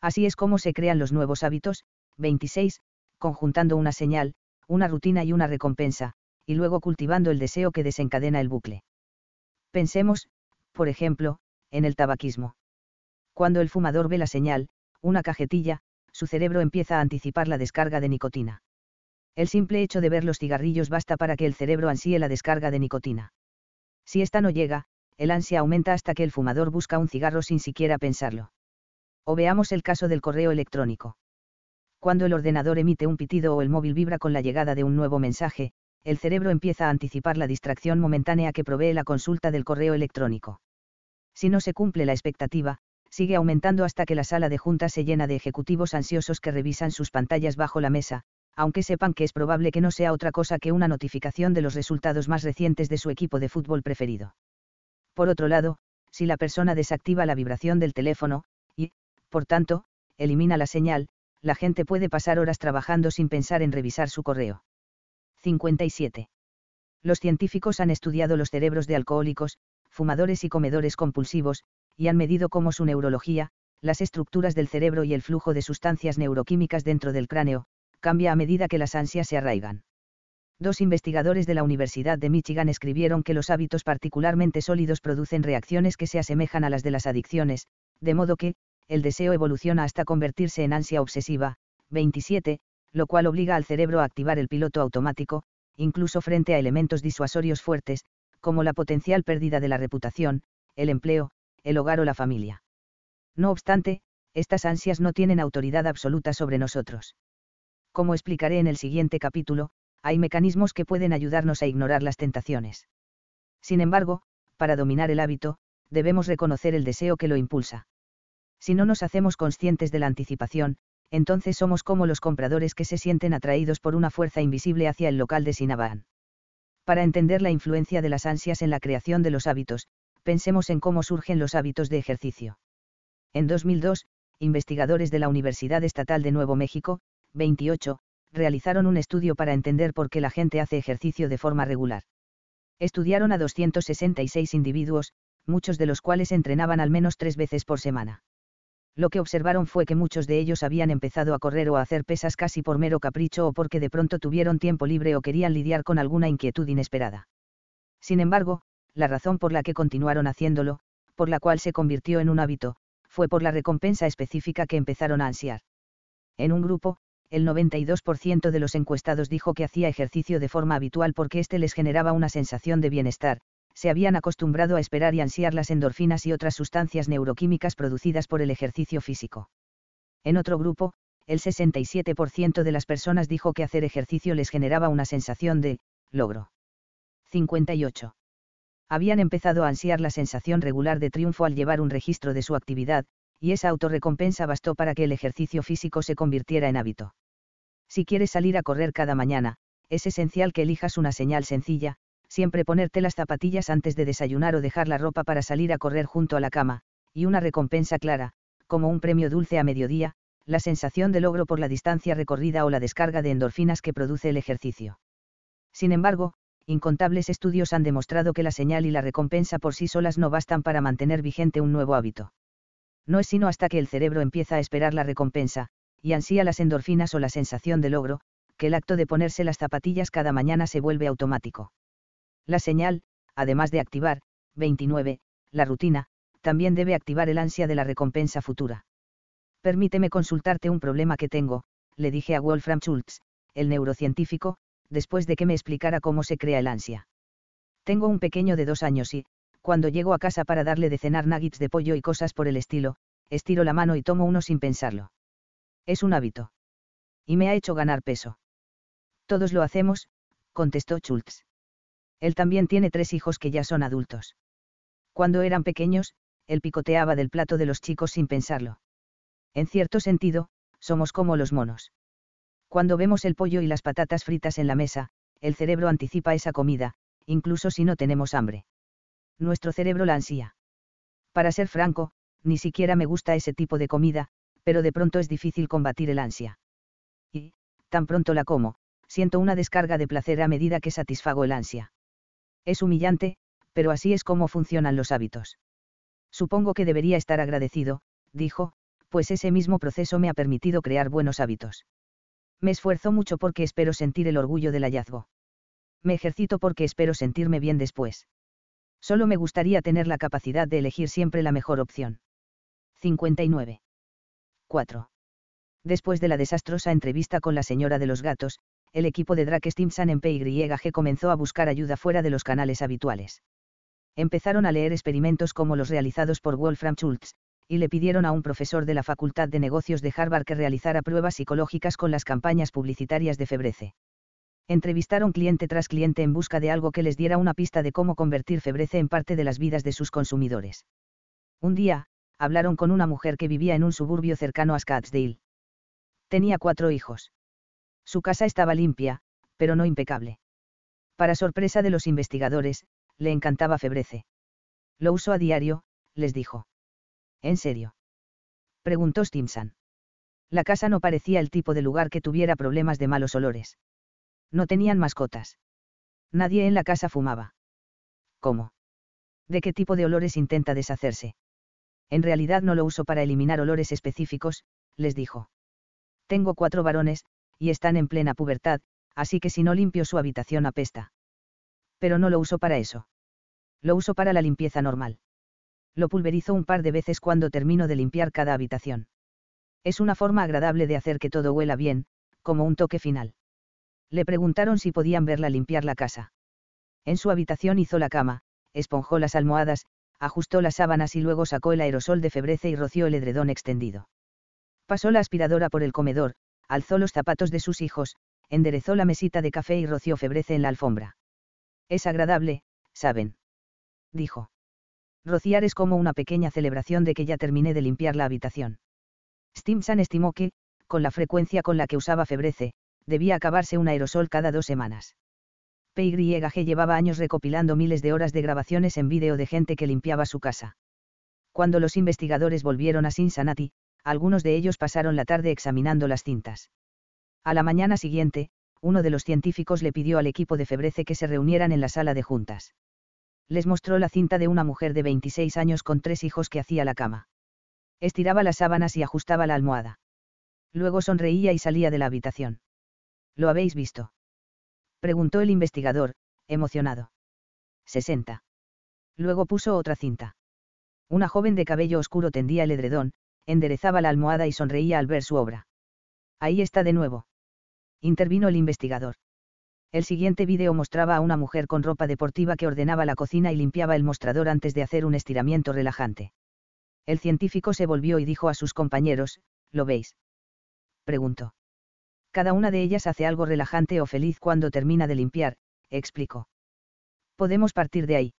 Así es como se crean los nuevos hábitos, 26, conjuntando una señal, una rutina y una recompensa, y luego cultivando el deseo que desencadena el bucle. Pensemos, por ejemplo, en el tabaquismo. Cuando el fumador ve la señal, una cajetilla, su cerebro empieza a anticipar la descarga de nicotina. El simple hecho de ver los cigarrillos basta para que el cerebro ansíe la descarga de nicotina. Si esta no llega, el ansia aumenta hasta que el fumador busca un cigarro sin siquiera pensarlo. O veamos el caso del correo electrónico. Cuando el ordenador emite un pitido o el móvil vibra con la llegada de un nuevo mensaje, el cerebro empieza a anticipar la distracción momentánea que provee la consulta del correo electrónico. Si no se cumple la expectativa, sigue aumentando hasta que la sala de juntas se llena de ejecutivos ansiosos que revisan sus pantallas bajo la mesa, aunque sepan que es probable que no sea otra cosa que una notificación de los resultados más recientes de su equipo de fútbol preferido. Por otro lado, si la persona desactiva la vibración del teléfono, y, por tanto, elimina la señal, la gente puede pasar horas trabajando sin pensar en revisar su correo. 57. Los científicos han estudiado los cerebros de alcohólicos, fumadores y comedores compulsivos, y han medido cómo su neurología, las estructuras del cerebro y el flujo de sustancias neuroquímicas dentro del cráneo, cambia a medida que las ansias se arraigan. Dos investigadores de la Universidad de Michigan escribieron que los hábitos particularmente sólidos producen reacciones que se asemejan a las de las adicciones, de modo que, el deseo evoluciona hasta convertirse en ansia obsesiva, 27, lo cual obliga al cerebro a activar el piloto automático, incluso frente a elementos disuasorios fuertes, como la potencial pérdida de la reputación, el empleo, el hogar o la familia. No obstante, estas ansias no tienen autoridad absoluta sobre nosotros. Como explicaré en el siguiente capítulo, hay mecanismos que pueden ayudarnos a ignorar las tentaciones. Sin embargo, para dominar el hábito, debemos reconocer el deseo que lo impulsa. Si no nos hacemos conscientes de la anticipación, entonces somos como los compradores que se sienten atraídos por una fuerza invisible hacia el local de Sinabán. Para entender la influencia de las ansias en la creación de los hábitos, pensemos en cómo surgen los hábitos de ejercicio. En 2002, investigadores de la Universidad Estatal de Nuevo México, 28, realizaron un estudio para entender por qué la gente hace ejercicio de forma regular. Estudiaron a 266 individuos, muchos de los cuales entrenaban al menos tres veces por semana lo que observaron fue que muchos de ellos habían empezado a correr o a hacer pesas casi por mero capricho o porque de pronto tuvieron tiempo libre o querían lidiar con alguna inquietud inesperada. Sin embargo, la razón por la que continuaron haciéndolo, por la cual se convirtió en un hábito, fue por la recompensa específica que empezaron a ansiar. En un grupo, el 92% de los encuestados dijo que hacía ejercicio de forma habitual porque éste les generaba una sensación de bienestar, se habían acostumbrado a esperar y ansiar las endorfinas y otras sustancias neuroquímicas producidas por el ejercicio físico. En otro grupo, el 67% de las personas dijo que hacer ejercicio les generaba una sensación de logro. 58. Habían empezado a ansiar la sensación regular de triunfo al llevar un registro de su actividad, y esa autorrecompensa bastó para que el ejercicio físico se convirtiera en hábito. Si quieres salir a correr cada mañana, es esencial que elijas una señal sencilla, siempre ponerte las zapatillas antes de desayunar o dejar la ropa para salir a correr junto a la cama, y una recompensa clara, como un premio dulce a mediodía, la sensación de logro por la distancia recorrida o la descarga de endorfinas que produce el ejercicio. Sin embargo, incontables estudios han demostrado que la señal y la recompensa por sí solas no bastan para mantener vigente un nuevo hábito. No es sino hasta que el cerebro empieza a esperar la recompensa, y ansía las endorfinas o la sensación de logro, que el acto de ponerse las zapatillas cada mañana se vuelve automático. La señal, además de activar, 29, la rutina, también debe activar el ansia de la recompensa futura. Permíteme consultarte un problema que tengo, le dije a Wolfram Schultz, el neurocientífico, después de que me explicara cómo se crea el ansia. Tengo un pequeño de dos años y, cuando llego a casa para darle de cenar nuggets de pollo y cosas por el estilo, estiro la mano y tomo uno sin pensarlo. Es un hábito. Y me ha hecho ganar peso. Todos lo hacemos, contestó Schultz. Él también tiene tres hijos que ya son adultos. Cuando eran pequeños, él picoteaba del plato de los chicos sin pensarlo. En cierto sentido, somos como los monos. Cuando vemos el pollo y las patatas fritas en la mesa, el cerebro anticipa esa comida, incluso si no tenemos hambre. Nuestro cerebro la ansía. Para ser franco, ni siquiera me gusta ese tipo de comida, pero de pronto es difícil combatir el ansia. Y, tan pronto la como, siento una descarga de placer a medida que satisfago el ansia. Es humillante, pero así es como funcionan los hábitos. Supongo que debería estar agradecido, dijo, pues ese mismo proceso me ha permitido crear buenos hábitos. Me esfuerzo mucho porque espero sentir el orgullo del hallazgo. Me ejercito porque espero sentirme bien después. Solo me gustaría tener la capacidad de elegir siempre la mejor opción. 59. 4. Después de la desastrosa entrevista con la señora de los gatos, el equipo de Drake Stimson en PYG comenzó a buscar ayuda fuera de los canales habituales. Empezaron a leer experimentos como los realizados por Wolfram Schultz, y le pidieron a un profesor de la Facultad de Negocios de Harvard que realizara pruebas psicológicas con las campañas publicitarias de Febrece. Entrevistaron cliente tras cliente en busca de algo que les diera una pista de cómo convertir Febrece en parte de las vidas de sus consumidores. Un día, hablaron con una mujer que vivía en un suburbio cercano a Scottsdale. Tenía cuatro hijos. Su casa estaba limpia, pero no impecable. Para sorpresa de los investigadores, le encantaba Febrece. Lo usó a diario, les dijo. ¿En serio? Preguntó Stimson. La casa no parecía el tipo de lugar que tuviera problemas de malos olores. No tenían mascotas. Nadie en la casa fumaba. ¿Cómo? ¿De qué tipo de olores intenta deshacerse? En realidad no lo uso para eliminar olores específicos, les dijo. Tengo cuatro varones, y están en plena pubertad, así que si no limpio su habitación apesta. Pero no lo uso para eso. Lo uso para la limpieza normal lo pulverizo un par de veces cuando termino de limpiar cada habitación. Es una forma agradable de hacer que todo huela bien, como un toque final. Le preguntaron si podían verla limpiar la casa. En su habitación hizo la cama, esponjó las almohadas, ajustó las sábanas y luego sacó el aerosol de febrece y roció el edredón extendido. Pasó la aspiradora por el comedor, alzó los zapatos de sus hijos, enderezó la mesita de café y roció febrece en la alfombra. Es agradable, saben. Dijo. Rociar es como una pequeña celebración de que ya terminé de limpiar la habitación. Stimson estimó que, con la frecuencia con la que usaba Febrece, debía acabarse un aerosol cada dos semanas. PYG llevaba años recopilando miles de horas de grabaciones en vídeo de gente que limpiaba su casa. Cuando los investigadores volvieron a Cincinnati, algunos de ellos pasaron la tarde examinando las cintas. A la mañana siguiente, uno de los científicos le pidió al equipo de Febrece que se reunieran en la sala de juntas les mostró la cinta de una mujer de 26 años con tres hijos que hacía la cama. Estiraba las sábanas y ajustaba la almohada. Luego sonreía y salía de la habitación. ¿Lo habéis visto? Preguntó el investigador, emocionado. 60. Luego puso otra cinta. Una joven de cabello oscuro tendía el edredón, enderezaba la almohada y sonreía al ver su obra. Ahí está de nuevo. Intervino el investigador. El siguiente vídeo mostraba a una mujer con ropa deportiva que ordenaba la cocina y limpiaba el mostrador antes de hacer un estiramiento relajante. El científico se volvió y dijo a sus compañeros, ¿lo veis? Preguntó. Cada una de ellas hace algo relajante o feliz cuando termina de limpiar, explicó. Podemos partir de ahí.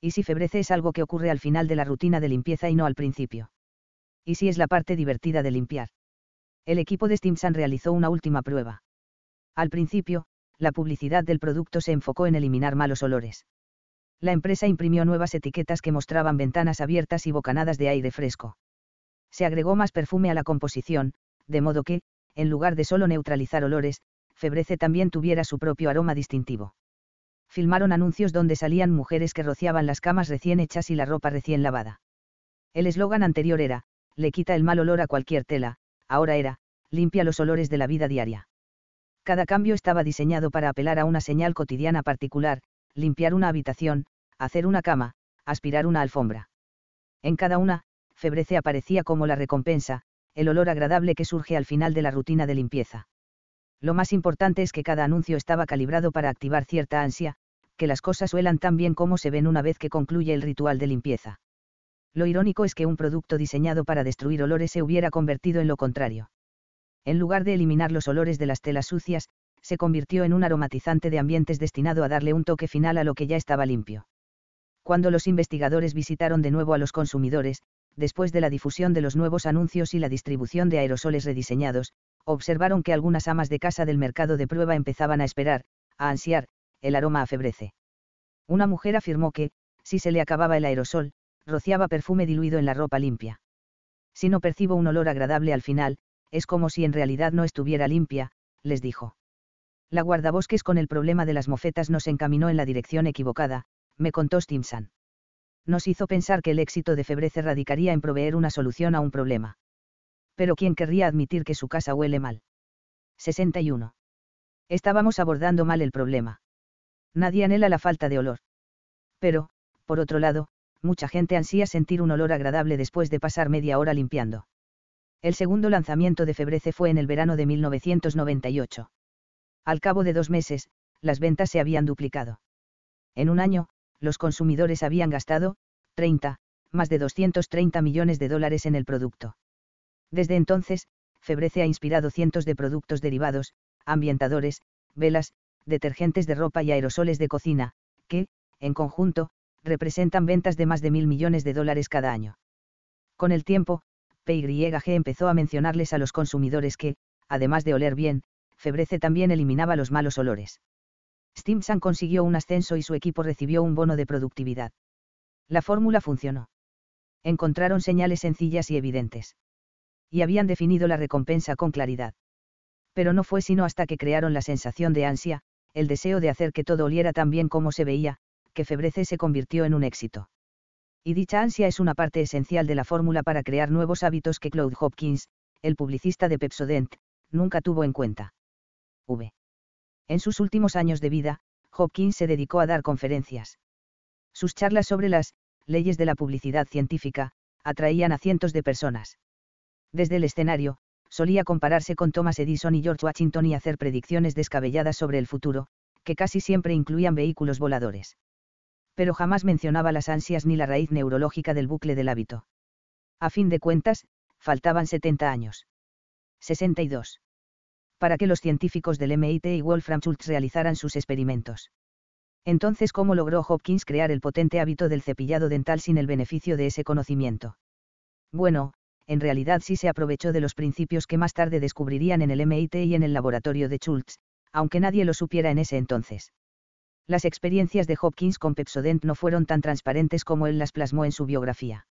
¿Y si febrece es algo que ocurre al final de la rutina de limpieza y no al principio? ¿Y si es la parte divertida de limpiar? El equipo de Stimson realizó una última prueba. Al principio, la publicidad del producto se enfocó en eliminar malos olores. La empresa imprimió nuevas etiquetas que mostraban ventanas abiertas y bocanadas de aire fresco. Se agregó más perfume a la composición, de modo que, en lugar de solo neutralizar olores, Febrece también tuviera su propio aroma distintivo. Filmaron anuncios donde salían mujeres que rociaban las camas recién hechas y la ropa recién lavada. El eslogan anterior era, le quita el mal olor a cualquier tela, ahora era, limpia los olores de la vida diaria. Cada cambio estaba diseñado para apelar a una señal cotidiana particular, limpiar una habitación, hacer una cama, aspirar una alfombra. En cada una, Febrece aparecía como la recompensa, el olor agradable que surge al final de la rutina de limpieza. Lo más importante es que cada anuncio estaba calibrado para activar cierta ansia, que las cosas huelan tan bien como se ven una vez que concluye el ritual de limpieza. Lo irónico es que un producto diseñado para destruir olores se hubiera convertido en lo contrario en lugar de eliminar los olores de las telas sucias, se convirtió en un aromatizante de ambientes destinado a darle un toque final a lo que ya estaba limpio. Cuando los investigadores visitaron de nuevo a los consumidores, después de la difusión de los nuevos anuncios y la distribución de aerosoles rediseñados, observaron que algunas amas de casa del mercado de prueba empezaban a esperar, a ansiar, el aroma afebrece. Una mujer afirmó que, si se le acababa el aerosol, rociaba perfume diluido en la ropa limpia. Si no percibo un olor agradable al final, es como si en realidad no estuviera limpia, les dijo. La guardabosques con el problema de las mofetas nos encaminó en la dirección equivocada, me contó Stimson. Nos hizo pensar que el éxito de Febrece radicaría en proveer una solución a un problema. Pero ¿quién querría admitir que su casa huele mal? 61. Estábamos abordando mal el problema. Nadie anhela la falta de olor. Pero, por otro lado, mucha gente ansía sentir un olor agradable después de pasar media hora limpiando. El segundo lanzamiento de Febrece fue en el verano de 1998. Al cabo de dos meses, las ventas se habían duplicado. En un año, los consumidores habían gastado, 30, más de 230 millones de dólares en el producto. Desde entonces, Febrece ha inspirado cientos de productos derivados, ambientadores, velas, detergentes de ropa y aerosoles de cocina, que, en conjunto, representan ventas de más de mil millones de dólares cada año. Con el tiempo, PYG empezó a mencionarles a los consumidores que, además de oler bien, Febrece también eliminaba los malos olores. Stimson consiguió un ascenso y su equipo recibió un bono de productividad. La fórmula funcionó. Encontraron señales sencillas y evidentes. Y habían definido la recompensa con claridad. Pero no fue sino hasta que crearon la sensación de ansia, el deseo de hacer que todo oliera tan bien como se veía, que Febrece se convirtió en un éxito. Y dicha ansia es una parte esencial de la fórmula para crear nuevos hábitos que Claude Hopkins, el publicista de Pepsodent, nunca tuvo en cuenta. V. En sus últimos años de vida, Hopkins se dedicó a dar conferencias. Sus charlas sobre las leyes de la publicidad científica atraían a cientos de personas. Desde el escenario, solía compararse con Thomas Edison y George Washington y hacer predicciones descabelladas sobre el futuro, que casi siempre incluían vehículos voladores pero jamás mencionaba las ansias ni la raíz neurológica del bucle del hábito. A fin de cuentas, faltaban 70 años. 62. Para que los científicos del MIT y Wolfram Schultz realizaran sus experimentos. Entonces, ¿cómo logró Hopkins crear el potente hábito del cepillado dental sin el beneficio de ese conocimiento? Bueno, en realidad sí se aprovechó de los principios que más tarde descubrirían en el MIT y en el laboratorio de Schultz, aunque nadie lo supiera en ese entonces. Las experiencias de Hopkins con Pepsodent no fueron tan transparentes como él las plasmó en su biografía.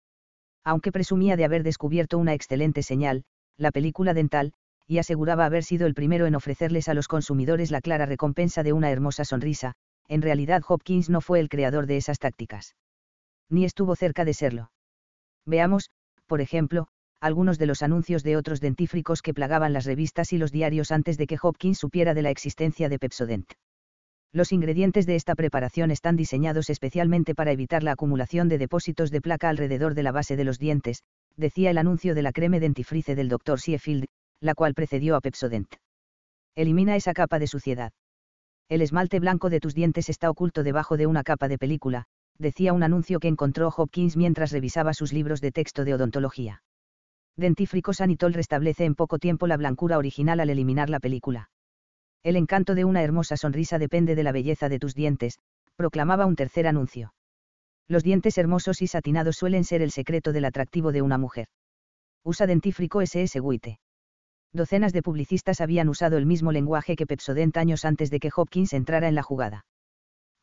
Aunque presumía de haber descubierto una excelente señal, la película dental, y aseguraba haber sido el primero en ofrecerles a los consumidores la clara recompensa de una hermosa sonrisa, en realidad Hopkins no fue el creador de esas tácticas. Ni estuvo cerca de serlo. Veamos, por ejemplo, algunos de los anuncios de otros dentífricos que plagaban las revistas y los diarios antes de que Hopkins supiera de la existencia de Pepsodent. Los ingredientes de esta preparación están diseñados especialmente para evitar la acumulación de depósitos de placa alrededor de la base de los dientes, decía el anuncio de la creme dentifrice del Dr. Sheffield, la cual precedió a Pepsodent. Elimina esa capa de suciedad. El esmalte blanco de tus dientes está oculto debajo de una capa de película, decía un anuncio que encontró Hopkins mientras revisaba sus libros de texto de odontología. Dentífrico Sanitol restablece en poco tiempo la blancura original al eliminar la película. El encanto de una hermosa sonrisa depende de la belleza de tus dientes, proclamaba un tercer anuncio. Los dientes hermosos y satinados suelen ser el secreto del atractivo de una mujer. Usa dentífrico SS Guite. Docenas de publicistas habían usado el mismo lenguaje que Pepsodent años antes de que Hopkins entrara en la jugada.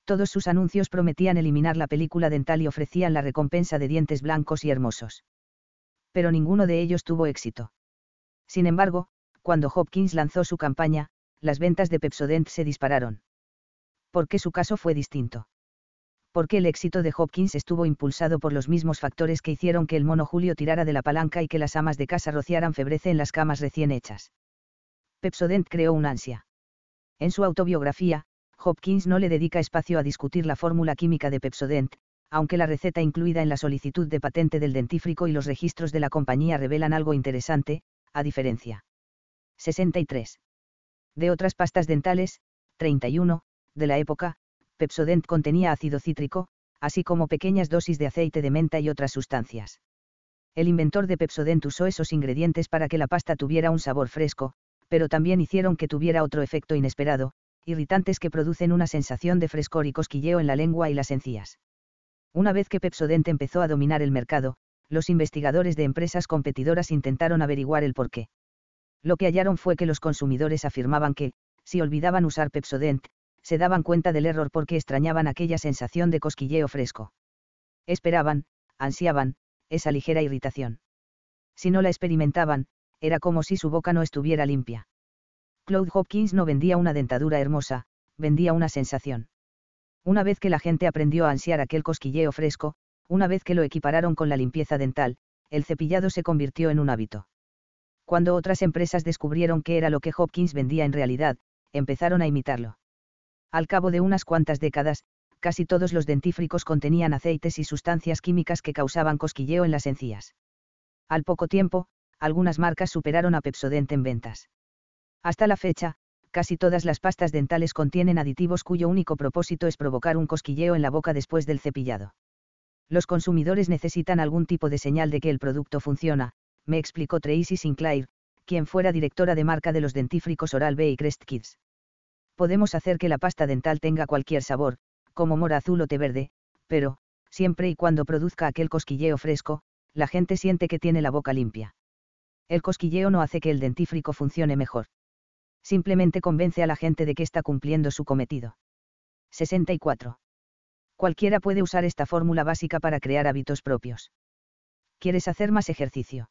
Todos sus anuncios prometían eliminar la película dental y ofrecían la recompensa de dientes blancos y hermosos. Pero ninguno de ellos tuvo éxito. Sin embargo, cuando Hopkins lanzó su campaña, las ventas de Pepsodent se dispararon. ¿Por qué su caso fue distinto? Porque el éxito de Hopkins estuvo impulsado por los mismos factores que hicieron que el mono Julio tirara de la palanca y que las amas de casa rociaran febrece en las camas recién hechas. Pepsodent creó un ansia. En su autobiografía, Hopkins no le dedica espacio a discutir la fórmula química de Pepsodent, aunque la receta incluida en la solicitud de patente del dentífrico y los registros de la compañía revelan algo interesante, a diferencia. 63. De otras pastas dentales, 31, de la época, Pepsodent contenía ácido cítrico, así como pequeñas dosis de aceite de menta y otras sustancias. El inventor de Pepsodent usó esos ingredientes para que la pasta tuviera un sabor fresco, pero también hicieron que tuviera otro efecto inesperado, irritantes que producen una sensación de frescor y cosquilleo en la lengua y las encías. Una vez que Pepsodent empezó a dominar el mercado, los investigadores de empresas competidoras intentaron averiguar el porqué. Lo que hallaron fue que los consumidores afirmaban que, si olvidaban usar Pepsodent, se daban cuenta del error porque extrañaban aquella sensación de cosquilleo fresco. Esperaban, ansiaban, esa ligera irritación. Si no la experimentaban, era como si su boca no estuviera limpia. Claude Hopkins no vendía una dentadura hermosa, vendía una sensación. Una vez que la gente aprendió a ansiar aquel cosquilleo fresco, una vez que lo equipararon con la limpieza dental, el cepillado se convirtió en un hábito. Cuando otras empresas descubrieron qué era lo que Hopkins vendía en realidad, empezaron a imitarlo. Al cabo de unas cuantas décadas, casi todos los dentífricos contenían aceites y sustancias químicas que causaban cosquilleo en las encías. Al poco tiempo, algunas marcas superaron a Pepsodent en ventas. Hasta la fecha, casi todas las pastas dentales contienen aditivos cuyo único propósito es provocar un cosquilleo en la boca después del cepillado. Los consumidores necesitan algún tipo de señal de que el producto funciona, me explicó Tracy Sinclair, quien fuera directora de marca de los dentífricos Oral-B y Crest Kids podemos hacer que la pasta dental tenga cualquier sabor, como mora azul o té verde, pero, siempre y cuando produzca aquel cosquilleo fresco, la gente siente que tiene la boca limpia. El cosquilleo no hace que el dentífrico funcione mejor. Simplemente convence a la gente de que está cumpliendo su cometido. 64. Cualquiera puede usar esta fórmula básica para crear hábitos propios. ¿Quieres hacer más ejercicio?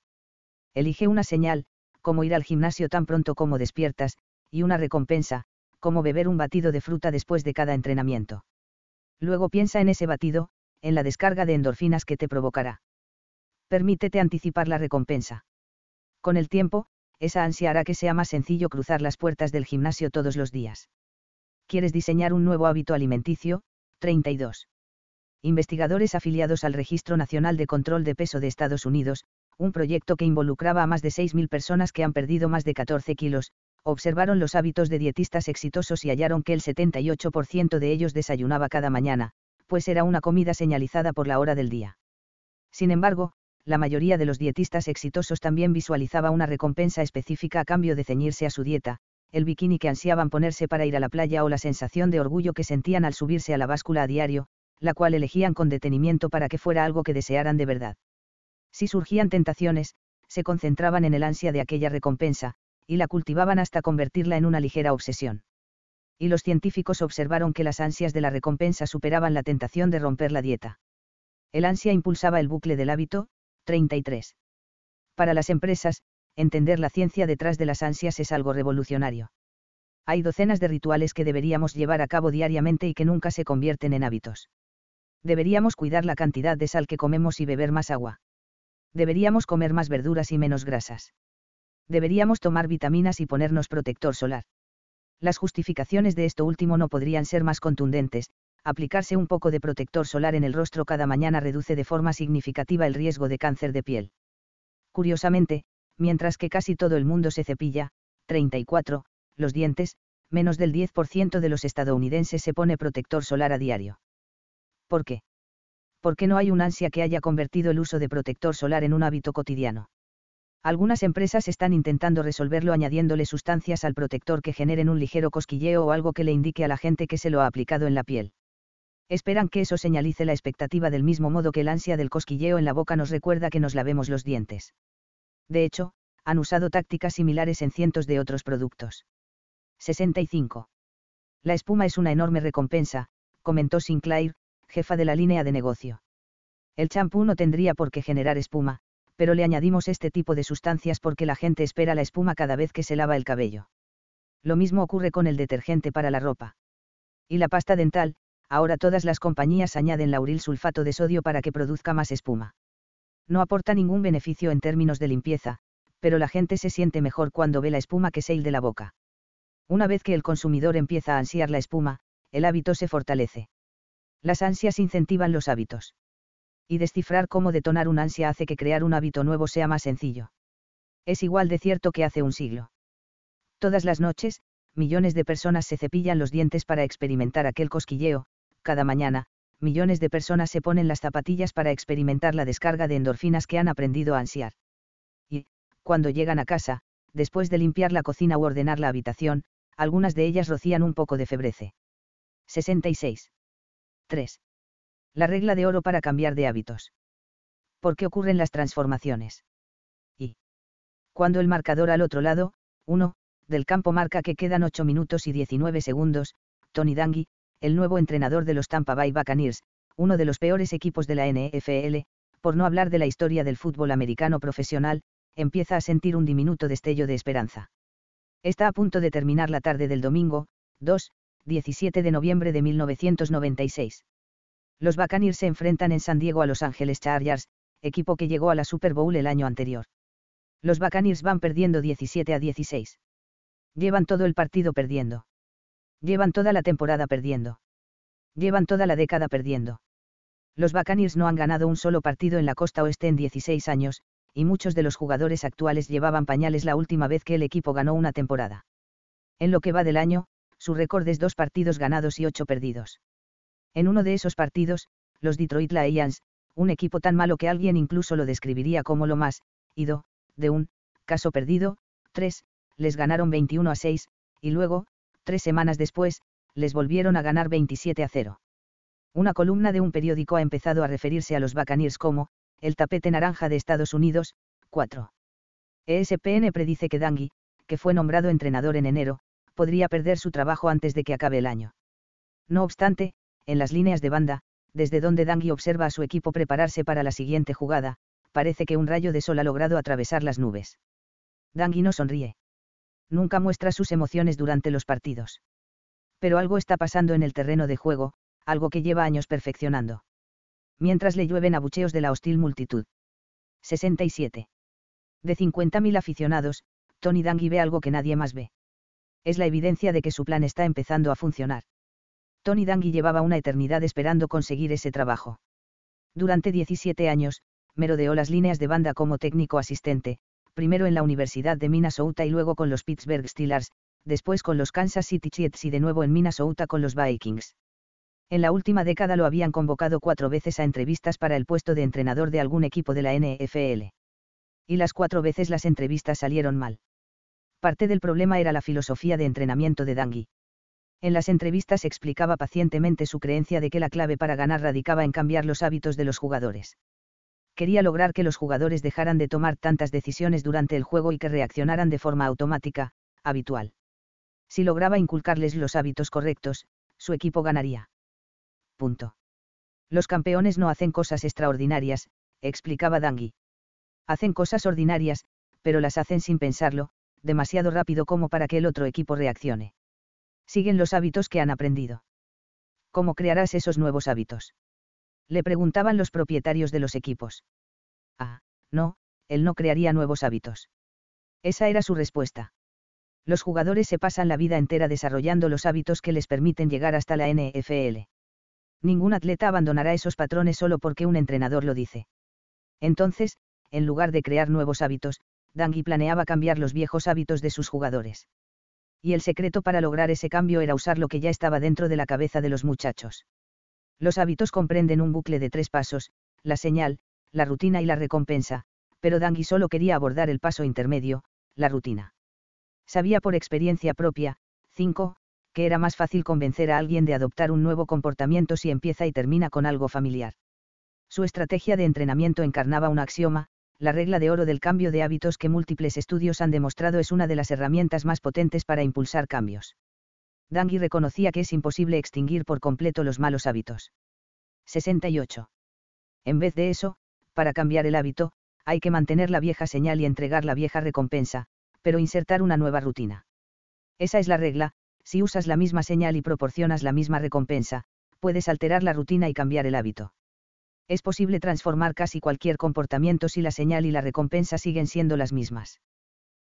Elige una señal, como ir al gimnasio tan pronto como despiertas, y una recompensa, como beber un batido de fruta después de cada entrenamiento. Luego piensa en ese batido, en la descarga de endorfinas que te provocará. Permítete anticipar la recompensa. Con el tiempo, esa ansia hará que sea más sencillo cruzar las puertas del gimnasio todos los días. ¿Quieres diseñar un nuevo hábito alimenticio? 32. Investigadores afiliados al Registro Nacional de Control de Peso de Estados Unidos, un proyecto que involucraba a más de 6.000 personas que han perdido más de 14 kilos, observaron los hábitos de dietistas exitosos y hallaron que el 78% de ellos desayunaba cada mañana, pues era una comida señalizada por la hora del día. Sin embargo, la mayoría de los dietistas exitosos también visualizaba una recompensa específica a cambio de ceñirse a su dieta, el bikini que ansiaban ponerse para ir a la playa o la sensación de orgullo que sentían al subirse a la báscula a diario, la cual elegían con detenimiento para que fuera algo que desearan de verdad. Si surgían tentaciones, se concentraban en el ansia de aquella recompensa, y la cultivaban hasta convertirla en una ligera obsesión. Y los científicos observaron que las ansias de la recompensa superaban la tentación de romper la dieta. El ansia impulsaba el bucle del hábito, 33. Para las empresas, entender la ciencia detrás de las ansias es algo revolucionario. Hay docenas de rituales que deberíamos llevar a cabo diariamente y que nunca se convierten en hábitos. Deberíamos cuidar la cantidad de sal que comemos y beber más agua. Deberíamos comer más verduras y menos grasas deberíamos tomar vitaminas y ponernos protector solar. Las justificaciones de esto último no podrían ser más contundentes, aplicarse un poco de protector solar en el rostro cada mañana reduce de forma significativa el riesgo de cáncer de piel. Curiosamente, mientras que casi todo el mundo se cepilla, 34, los dientes, menos del 10% de los estadounidenses se pone protector solar a diario. ¿Por qué? Porque no hay un ansia que haya convertido el uso de protector solar en un hábito cotidiano. Algunas empresas están intentando resolverlo añadiéndole sustancias al protector que generen un ligero cosquilleo o algo que le indique a la gente que se lo ha aplicado en la piel. Esperan que eso señalice la expectativa del mismo modo que el ansia del cosquilleo en la boca nos recuerda que nos lavemos los dientes. De hecho, han usado tácticas similares en cientos de otros productos. 65. La espuma es una enorme recompensa, comentó Sinclair, jefa de la línea de negocio. El champú no tendría por qué generar espuma, pero le añadimos este tipo de sustancias porque la gente espera la espuma cada vez que se lava el cabello. Lo mismo ocurre con el detergente para la ropa. Y la pasta dental, ahora todas las compañías añaden lauril sulfato de sodio para que produzca más espuma. No aporta ningún beneficio en términos de limpieza, pero la gente se siente mejor cuando ve la espuma que se de la boca. Una vez que el consumidor empieza a ansiar la espuma, el hábito se fortalece. Las ansias incentivan los hábitos. Y descifrar cómo detonar una ansia hace que crear un hábito nuevo sea más sencillo. Es igual de cierto que hace un siglo. Todas las noches, millones de personas se cepillan los dientes para experimentar aquel cosquilleo, cada mañana, millones de personas se ponen las zapatillas para experimentar la descarga de endorfinas que han aprendido a ansiar. Y, cuando llegan a casa, después de limpiar la cocina u ordenar la habitación, algunas de ellas rocían un poco de febrece. 66. 3. La regla de oro para cambiar de hábitos. ¿Por qué ocurren las transformaciones? Y. Cuando el marcador al otro lado, 1, del campo marca que quedan 8 minutos y 19 segundos, Tony Dangui, el nuevo entrenador de los Tampa Bay Buccaneers, uno de los peores equipos de la NFL, por no hablar de la historia del fútbol americano profesional, empieza a sentir un diminuto destello de esperanza. Está a punto de terminar la tarde del domingo, 2, 17 de noviembre de 1996. Los Buccaneers se enfrentan en San Diego a Los Ángeles Chargers, equipo que llegó a la Super Bowl el año anterior. Los Buccaneers van perdiendo 17 a 16. Llevan todo el partido perdiendo. Llevan toda la temporada perdiendo. Llevan toda la década perdiendo. Los Buccaneers no han ganado un solo partido en la costa oeste en 16 años, y muchos de los jugadores actuales llevaban pañales la última vez que el equipo ganó una temporada. En lo que va del año, su récord es dos partidos ganados y ocho perdidos. En uno de esos partidos, los Detroit Lions, un equipo tan malo que alguien incluso lo describiría como lo más, ido, de un, caso perdido, tres, les ganaron 21 a 6, y luego, tres semanas después, les volvieron a ganar 27 a 0. Una columna de un periódico ha empezado a referirse a los Buccaneers como, el tapete naranja de Estados Unidos, 4. ESPN predice que Dangui, que fue nombrado entrenador en enero, podría perder su trabajo antes de que acabe el año. No obstante, en las líneas de banda, desde donde Dangui observa a su equipo prepararse para la siguiente jugada, parece que un rayo de sol ha logrado atravesar las nubes. Dangui no sonríe. Nunca muestra sus emociones durante los partidos. Pero algo está pasando en el terreno de juego, algo que lleva años perfeccionando mientras le llueven abucheos de la hostil multitud. 67. De 50.000 aficionados, Tony Dangui ve algo que nadie más ve. Es la evidencia de que su plan está empezando a funcionar. Tony Dangui llevaba una eternidad esperando conseguir ese trabajo. Durante 17 años, merodeó las líneas de banda como técnico asistente, primero en la Universidad de Minnesota y luego con los Pittsburgh Steelers, después con los Kansas City Chiefs y de nuevo en Minnesota con los Vikings. En la última década lo habían convocado cuatro veces a entrevistas para el puesto de entrenador de algún equipo de la NFL. Y las cuatro veces las entrevistas salieron mal. Parte del problema era la filosofía de entrenamiento de Dangui. En las entrevistas explicaba pacientemente su creencia de que la clave para ganar radicaba en cambiar los hábitos de los jugadores. Quería lograr que los jugadores dejaran de tomar tantas decisiones durante el juego y que reaccionaran de forma automática, habitual. Si lograba inculcarles los hábitos correctos, su equipo ganaría. Punto. Los campeones no hacen cosas extraordinarias, explicaba Dangui. Hacen cosas ordinarias, pero las hacen sin pensarlo, demasiado rápido como para que el otro equipo reaccione. Siguen los hábitos que han aprendido. ¿Cómo crearás esos nuevos hábitos? Le preguntaban los propietarios de los equipos. Ah, no, él no crearía nuevos hábitos. Esa era su respuesta. Los jugadores se pasan la vida entera desarrollando los hábitos que les permiten llegar hasta la NFL. Ningún atleta abandonará esos patrones solo porque un entrenador lo dice. Entonces, en lugar de crear nuevos hábitos, Dangui planeaba cambiar los viejos hábitos de sus jugadores. Y el secreto para lograr ese cambio era usar lo que ya estaba dentro de la cabeza de los muchachos. Los hábitos comprenden un bucle de tres pasos, la señal, la rutina y la recompensa, pero Dangui solo quería abordar el paso intermedio, la rutina. Sabía por experiencia propia, 5, que era más fácil convencer a alguien de adoptar un nuevo comportamiento si empieza y termina con algo familiar. Su estrategia de entrenamiento encarnaba un axioma, la regla de oro del cambio de hábitos que múltiples estudios han demostrado es una de las herramientas más potentes para impulsar cambios. Dangui reconocía que es imposible extinguir por completo los malos hábitos. 68. En vez de eso, para cambiar el hábito, hay que mantener la vieja señal y entregar la vieja recompensa, pero insertar una nueva rutina. Esa es la regla, si usas la misma señal y proporcionas la misma recompensa, puedes alterar la rutina y cambiar el hábito. Es posible transformar casi cualquier comportamiento si la señal y la recompensa siguen siendo las mismas.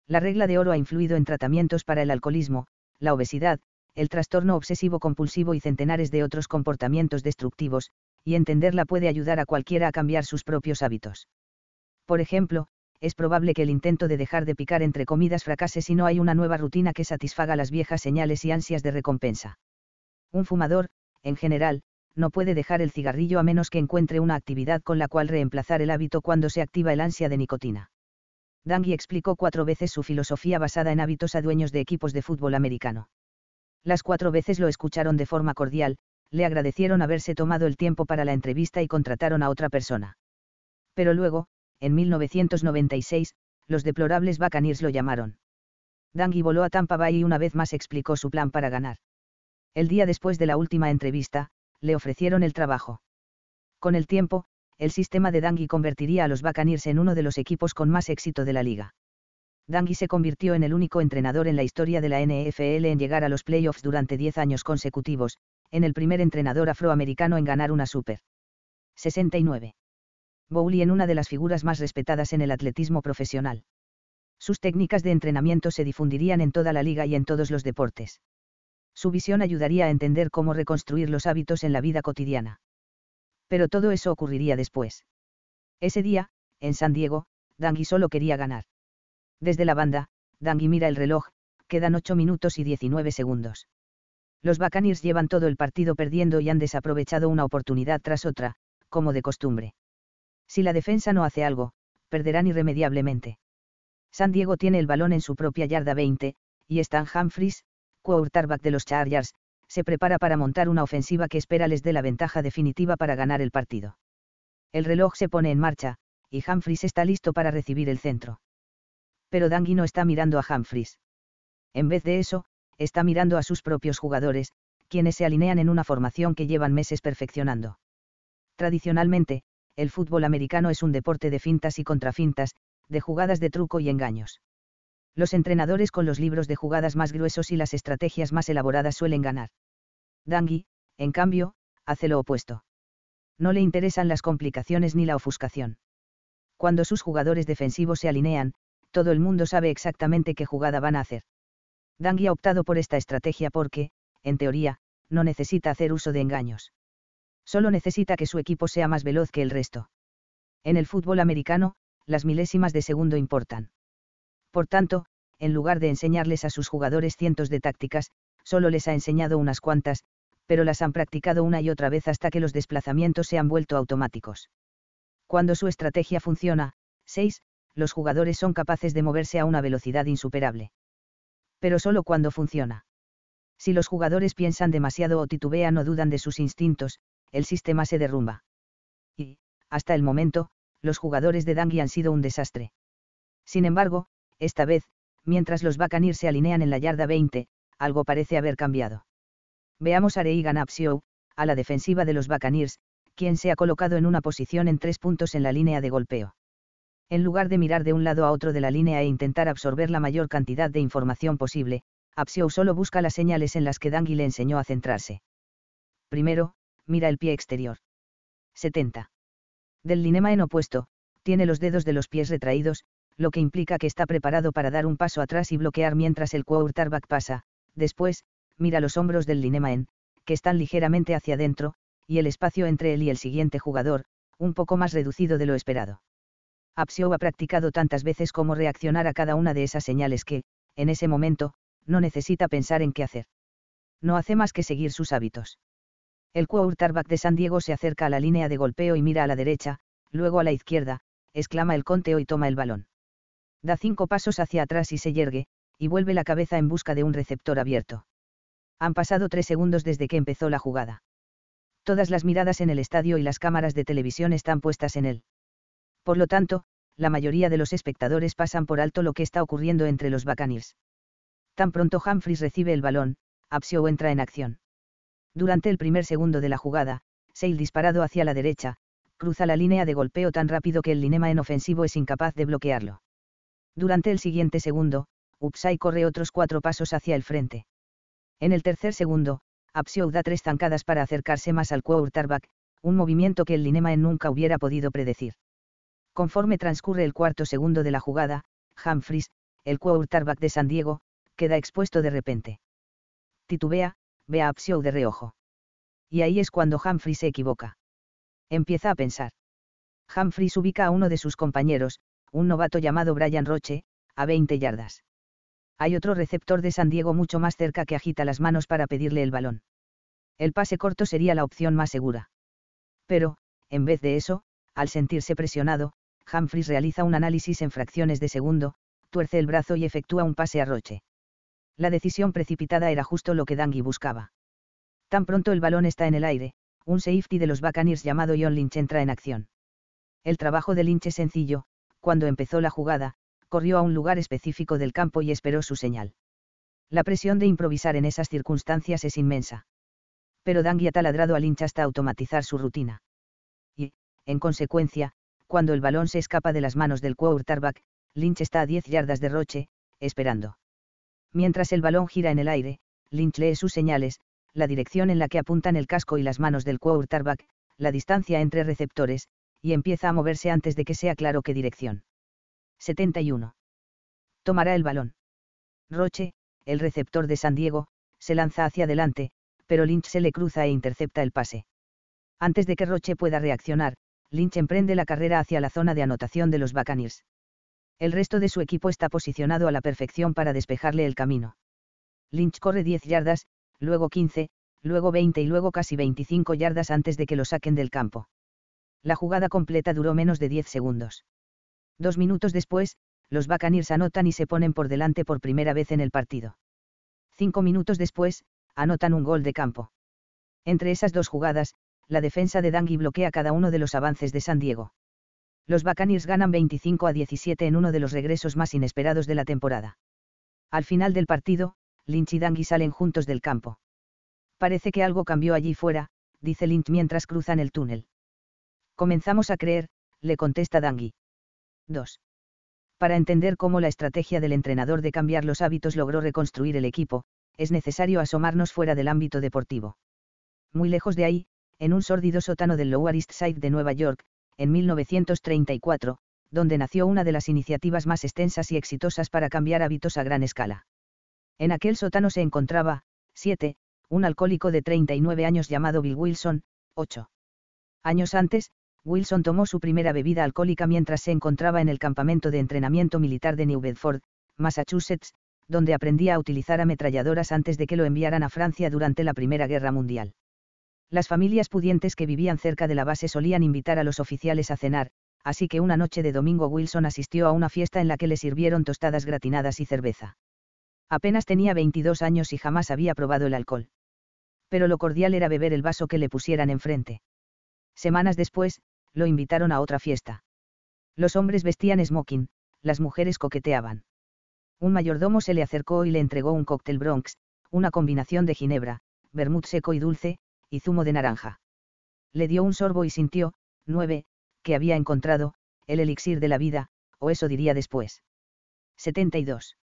La regla de oro ha influido en tratamientos para el alcoholismo, la obesidad, el trastorno obsesivo compulsivo y centenares de otros comportamientos destructivos, y entenderla puede ayudar a cualquiera a cambiar sus propios hábitos. Por ejemplo, es probable que el intento de dejar de picar entre comidas fracase si no hay una nueva rutina que satisfaga las viejas señales y ansias de recompensa. Un fumador, en general, no puede dejar el cigarrillo a menos que encuentre una actividad con la cual reemplazar el hábito cuando se activa el ansia de nicotina. Dangui explicó cuatro veces su filosofía basada en hábitos a dueños de equipos de fútbol americano. Las cuatro veces lo escucharon de forma cordial, le agradecieron haberse tomado el tiempo para la entrevista y contrataron a otra persona. Pero luego, en 1996, los deplorables Buccaneers lo llamaron. Dangui voló a Tampa Bay y una vez más explicó su plan para ganar. El día después de la última entrevista, le ofrecieron el trabajo. Con el tiempo, el sistema de Dangui convertiría a los Buccaneers en uno de los equipos con más éxito de la liga. Dangui se convirtió en el único entrenador en la historia de la NFL en llegar a los playoffs durante 10 años consecutivos, en el primer entrenador afroamericano en ganar una Super. 69. Bowley en una de las figuras más respetadas en el atletismo profesional. Sus técnicas de entrenamiento se difundirían en toda la liga y en todos los deportes. Su visión ayudaría a entender cómo reconstruir los hábitos en la vida cotidiana. Pero todo eso ocurriría después. Ese día, en San Diego, Dangui solo quería ganar. Desde la banda, Dangui mira el reloj, quedan 8 minutos y 19 segundos. Los Buccaneers llevan todo el partido perdiendo y han desaprovechado una oportunidad tras otra, como de costumbre. Si la defensa no hace algo, perderán irremediablemente. San Diego tiene el balón en su propia yarda 20, y Stan Humphries, quarterback de los Chargers, se prepara para montar una ofensiva que espera les dé la ventaja definitiva para ganar el partido. El reloj se pone en marcha, y Humphries está listo para recibir el centro. Pero Dangui no está mirando a Humphries. En vez de eso, está mirando a sus propios jugadores, quienes se alinean en una formación que llevan meses perfeccionando. Tradicionalmente, el fútbol americano es un deporte de fintas y contrafintas, de jugadas de truco y engaños. Los entrenadores con los libros de jugadas más gruesos y las estrategias más elaboradas suelen ganar. Dangui, en cambio, hace lo opuesto. No le interesan las complicaciones ni la ofuscación. Cuando sus jugadores defensivos se alinean, todo el mundo sabe exactamente qué jugada van a hacer. Dangui ha optado por esta estrategia porque, en teoría, no necesita hacer uso de engaños. Solo necesita que su equipo sea más veloz que el resto. En el fútbol americano, las milésimas de segundo importan. Por tanto, en lugar de enseñarles a sus jugadores cientos de tácticas, solo les ha enseñado unas cuantas, pero las han practicado una y otra vez hasta que los desplazamientos se han vuelto automáticos. Cuando su estrategia funciona, 6, los jugadores son capaces de moverse a una velocidad insuperable pero solo cuando funciona. Si los jugadores piensan demasiado o titubean o dudan de sus instintos, el sistema se derrumba. Y, hasta el momento, los jugadores de Dangui han sido un desastre. Sin embargo, esta vez, mientras los Buccaneers se alinean en la yarda 20, algo parece haber cambiado. Veamos a Reigan Apsio, a la defensiva de los Buccaneers, quien se ha colocado en una posición en tres puntos en la línea de golpeo en lugar de mirar de un lado a otro de la línea e intentar absorber la mayor cantidad de información posible, Apsiou solo busca las señales en las que Dangui le enseñó a centrarse. Primero, mira el pie exterior. 70. Del linema en opuesto, tiene los dedos de los pies retraídos, lo que implica que está preparado para dar un paso atrás y bloquear mientras el quarterback pasa. Después, mira los hombros del linema en, que están ligeramente hacia adentro, y el espacio entre él y el siguiente jugador, un poco más reducido de lo esperado. Apsio ha practicado tantas veces cómo reaccionar a cada una de esas señales que, en ese momento, no necesita pensar en qué hacer. No hace más que seguir sus hábitos. El quarterback de San Diego se acerca a la línea de golpeo y mira a la derecha, luego a la izquierda, exclama el conteo y toma el balón. Da cinco pasos hacia atrás y se yergue, y vuelve la cabeza en busca de un receptor abierto. Han pasado tres segundos desde que empezó la jugada. Todas las miradas en el estadio y las cámaras de televisión están puestas en él. Por lo tanto, la mayoría de los espectadores pasan por alto lo que está ocurriendo entre los Buccaneers. Tan pronto Humphries recibe el balón, Apsio entra en acción. Durante el primer segundo de la jugada, Sale disparado hacia la derecha, cruza la línea de golpeo tan rápido que el linema en ofensivo es incapaz de bloquearlo. Durante el siguiente segundo, Upsai corre otros cuatro pasos hacia el frente. En el tercer segundo, Apsio da tres zancadas para acercarse más al quarterback, un movimiento que el Linemaen nunca hubiera podido predecir. Conforme transcurre el cuarto segundo de la jugada, Humphries, el quarterback de San Diego, queda expuesto de repente. Titubea, ve a Apsio de reojo. Y ahí es cuando Humphries se equivoca. Empieza a pensar. Humphries ubica a uno de sus compañeros, un novato llamado Brian Roche, a 20 yardas. Hay otro receptor de San Diego mucho más cerca que agita las manos para pedirle el balón. El pase corto sería la opción más segura. Pero, en vez de eso, al sentirse presionado, Humphries realiza un análisis en fracciones de segundo, tuerce el brazo y efectúa un pase a Roche. La decisión precipitada era justo lo que Dangui buscaba. Tan pronto el balón está en el aire, un safety de los Buccaneers llamado John Lynch entra en acción. El trabajo de Lynch es sencillo, cuando empezó la jugada, corrió a un lugar específico del campo y esperó su señal. La presión de improvisar en esas circunstancias es inmensa. Pero Dangui ha taladrado al Lynch hasta automatizar su rutina. Y, en consecuencia, cuando el balón se escapa de las manos del quarterback, Lynch está a 10 yardas de Roche, esperando. Mientras el balón gira en el aire, Lynch lee sus señales, la dirección en la que apuntan el casco y las manos del quarterback, la distancia entre receptores, y empieza a moverse antes de que sea claro qué dirección. 71. Tomará el balón. Roche, el receptor de San Diego, se lanza hacia adelante, pero Lynch se le cruza e intercepta el pase. Antes de que Roche pueda reaccionar, Lynch emprende la carrera hacia la zona de anotación de los Buccaneers. El resto de su equipo está posicionado a la perfección para despejarle el camino. Lynch corre 10 yardas, luego 15, luego 20 y luego casi 25 yardas antes de que lo saquen del campo. La jugada completa duró menos de 10 segundos. Dos minutos después, los Buccaneers anotan y se ponen por delante por primera vez en el partido. Cinco minutos después, anotan un gol de campo. Entre esas dos jugadas, la defensa de Dangui bloquea cada uno de los avances de San Diego. Los Buccaneers ganan 25 a 17 en uno de los regresos más inesperados de la temporada. Al final del partido, Lynch y Dangui salen juntos del campo. Parece que algo cambió allí fuera, dice Lynch mientras cruzan el túnel. Comenzamos a creer, le contesta Dangui. 2. Para entender cómo la estrategia del entrenador de cambiar los hábitos logró reconstruir el equipo, es necesario asomarnos fuera del ámbito deportivo. Muy lejos de ahí, en un sórdido sótano del Lower East Side de Nueva York, en 1934, donde nació una de las iniciativas más extensas y exitosas para cambiar hábitos a gran escala. En aquel sótano se encontraba, 7, un alcohólico de 39 años llamado Bill Wilson, 8. Años antes, Wilson tomó su primera bebida alcohólica mientras se encontraba en el campamento de entrenamiento militar de New Bedford, Massachusetts, donde aprendía a utilizar ametralladoras antes de que lo enviaran a Francia durante la Primera Guerra Mundial. Las familias pudientes que vivían cerca de la base solían invitar a los oficiales a cenar, así que una noche de domingo Wilson asistió a una fiesta en la que le sirvieron tostadas gratinadas y cerveza. Apenas tenía 22 años y jamás había probado el alcohol. Pero lo cordial era beber el vaso que le pusieran enfrente. Semanas después, lo invitaron a otra fiesta. Los hombres vestían smoking, las mujeres coqueteaban. Un mayordomo se le acercó y le entregó un cóctel Bronx, una combinación de ginebra, vermut seco y dulce, y zumo de naranja. Le dio un sorbo y sintió, nueve, que había encontrado, el elixir de la vida, o eso diría después. 72.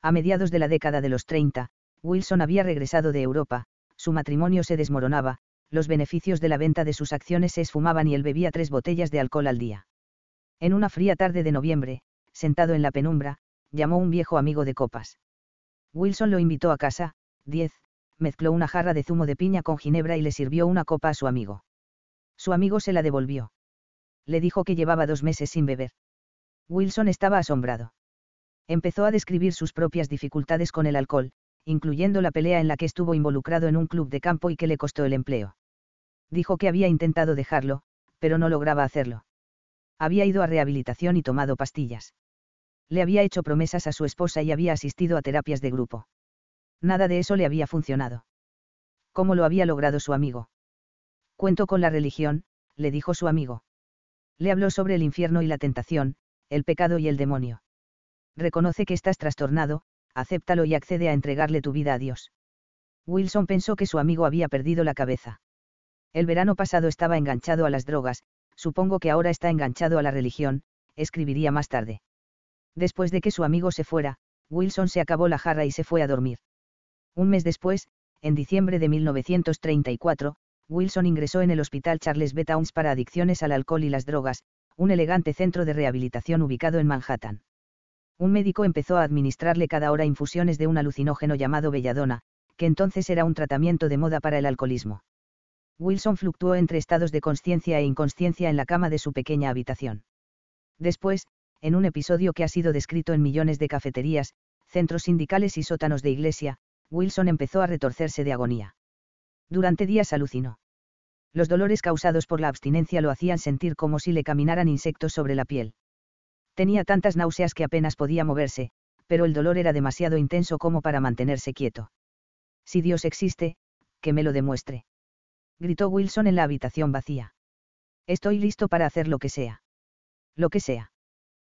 A mediados de la década de los 30, Wilson había regresado de Europa, su matrimonio se desmoronaba, los beneficios de la venta de sus acciones se esfumaban y él bebía tres botellas de alcohol al día. En una fría tarde de noviembre, sentado en la penumbra, llamó un viejo amigo de copas. Wilson lo invitó a casa, 10, mezcló una jarra de zumo de piña con ginebra y le sirvió una copa a su amigo. Su amigo se la devolvió. Le dijo que llevaba dos meses sin beber. Wilson estaba asombrado. Empezó a describir sus propias dificultades con el alcohol, incluyendo la pelea en la que estuvo involucrado en un club de campo y que le costó el empleo. Dijo que había intentado dejarlo, pero no lograba hacerlo. Había ido a rehabilitación y tomado pastillas. Le había hecho promesas a su esposa y había asistido a terapias de grupo. Nada de eso le había funcionado. ¿Cómo lo había logrado su amigo? Cuento con la religión, le dijo su amigo. Le habló sobre el infierno y la tentación, el pecado y el demonio. Reconoce que estás trastornado, acéptalo y accede a entregarle tu vida a Dios. Wilson pensó que su amigo había perdido la cabeza. El verano pasado estaba enganchado a las drogas, supongo que ahora está enganchado a la religión, escribiría más tarde. Después de que su amigo se fuera, Wilson se acabó la jarra y se fue a dormir. Un mes después, en diciembre de 1934, Wilson ingresó en el Hospital Charles B. Towns para adicciones al alcohol y las drogas, un elegante centro de rehabilitación ubicado en Manhattan. Un médico empezó a administrarle cada hora infusiones de un alucinógeno llamado belladona, que entonces era un tratamiento de moda para el alcoholismo. Wilson fluctuó entre estados de conciencia e inconsciencia en la cama de su pequeña habitación. Después, en un episodio que ha sido descrito en millones de cafeterías, centros sindicales y sótanos de iglesia, Wilson empezó a retorcerse de agonía. Durante días alucinó. Los dolores causados por la abstinencia lo hacían sentir como si le caminaran insectos sobre la piel. Tenía tantas náuseas que apenas podía moverse, pero el dolor era demasiado intenso como para mantenerse quieto. Si Dios existe, que me lo demuestre. Gritó Wilson en la habitación vacía. Estoy listo para hacer lo que sea. Lo que sea.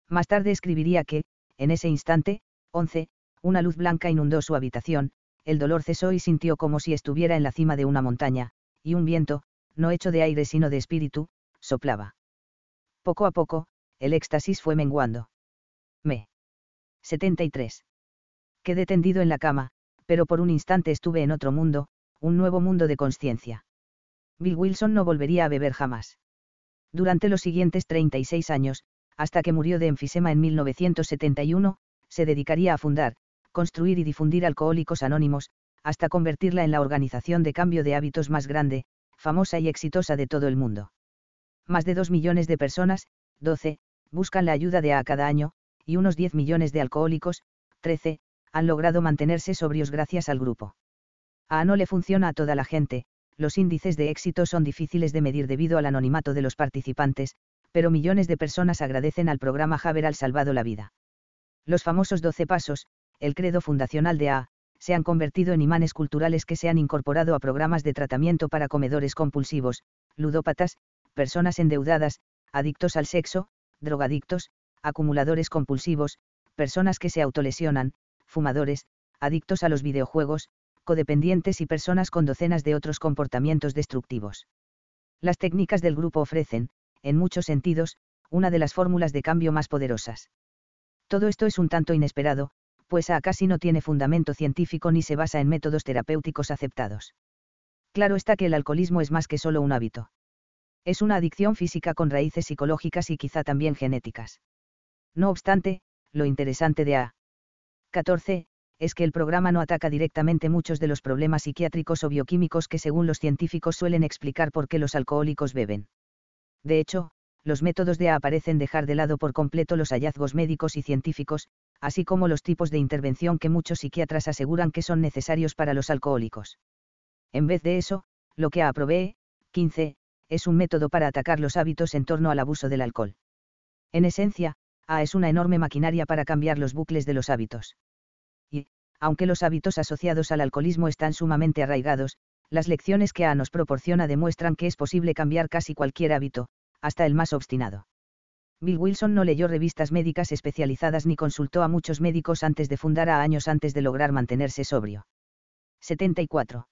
Más tarde escribiría que, en ese instante, 11, una luz blanca inundó su habitación, el dolor cesó y sintió como si estuviera en la cima de una montaña, y un viento, no hecho de aire sino de espíritu, soplaba. Poco a poco, el éxtasis fue menguando. Me. 73. Quedé tendido en la cama, pero por un instante estuve en otro mundo, un nuevo mundo de conciencia. Bill Wilson no volvería a beber jamás. Durante los siguientes 36 años, hasta que murió de enfisema en 1971, se dedicaría a fundar, construir y difundir Alcohólicos Anónimos, hasta convertirla en la organización de cambio de hábitos más grande, famosa y exitosa de todo el mundo. Más de 2 millones de personas, 12, buscan la ayuda de A cada año, y unos 10 millones de alcohólicos, 13, han logrado mantenerse sobrios gracias al grupo. A no le funciona a toda la gente, los índices de éxito son difíciles de medir debido al anonimato de los participantes, pero millones de personas agradecen al programa Haber al salvado la vida. Los famosos 12 pasos, el credo fundacional de A, se han convertido en imanes culturales que se han incorporado a programas de tratamiento para comedores compulsivos, ludópatas, personas endeudadas, adictos al sexo, drogadictos, acumuladores compulsivos, personas que se autolesionan, fumadores, adictos a los videojuegos, codependientes y personas con docenas de otros comportamientos destructivos. Las técnicas del grupo ofrecen, en muchos sentidos, una de las fórmulas de cambio más poderosas. Todo esto es un tanto inesperado, pues A casi no tiene fundamento científico ni se basa en métodos terapéuticos aceptados. Claro está que el alcoholismo es más que solo un hábito. Es una adicción física con raíces psicológicas y quizá también genéticas. No obstante, lo interesante de A. 14, es que el programa no ataca directamente muchos de los problemas psiquiátricos o bioquímicos que según los científicos suelen explicar por qué los alcohólicos beben. De hecho, los métodos de A parecen dejar de lado por completo los hallazgos médicos y científicos, así como los tipos de intervención que muchos psiquiatras aseguran que son necesarios para los alcohólicos. En vez de eso, lo que A provee, 15, es un método para atacar los hábitos en torno al abuso del alcohol. En esencia, A es una enorme maquinaria para cambiar los bucles de los hábitos. Aunque los hábitos asociados al alcoholismo están sumamente arraigados, las lecciones que A nos proporciona demuestran que es posible cambiar casi cualquier hábito, hasta el más obstinado. Bill Wilson no leyó revistas médicas especializadas ni consultó a muchos médicos antes de fundar a años antes de lograr mantenerse sobrio. 74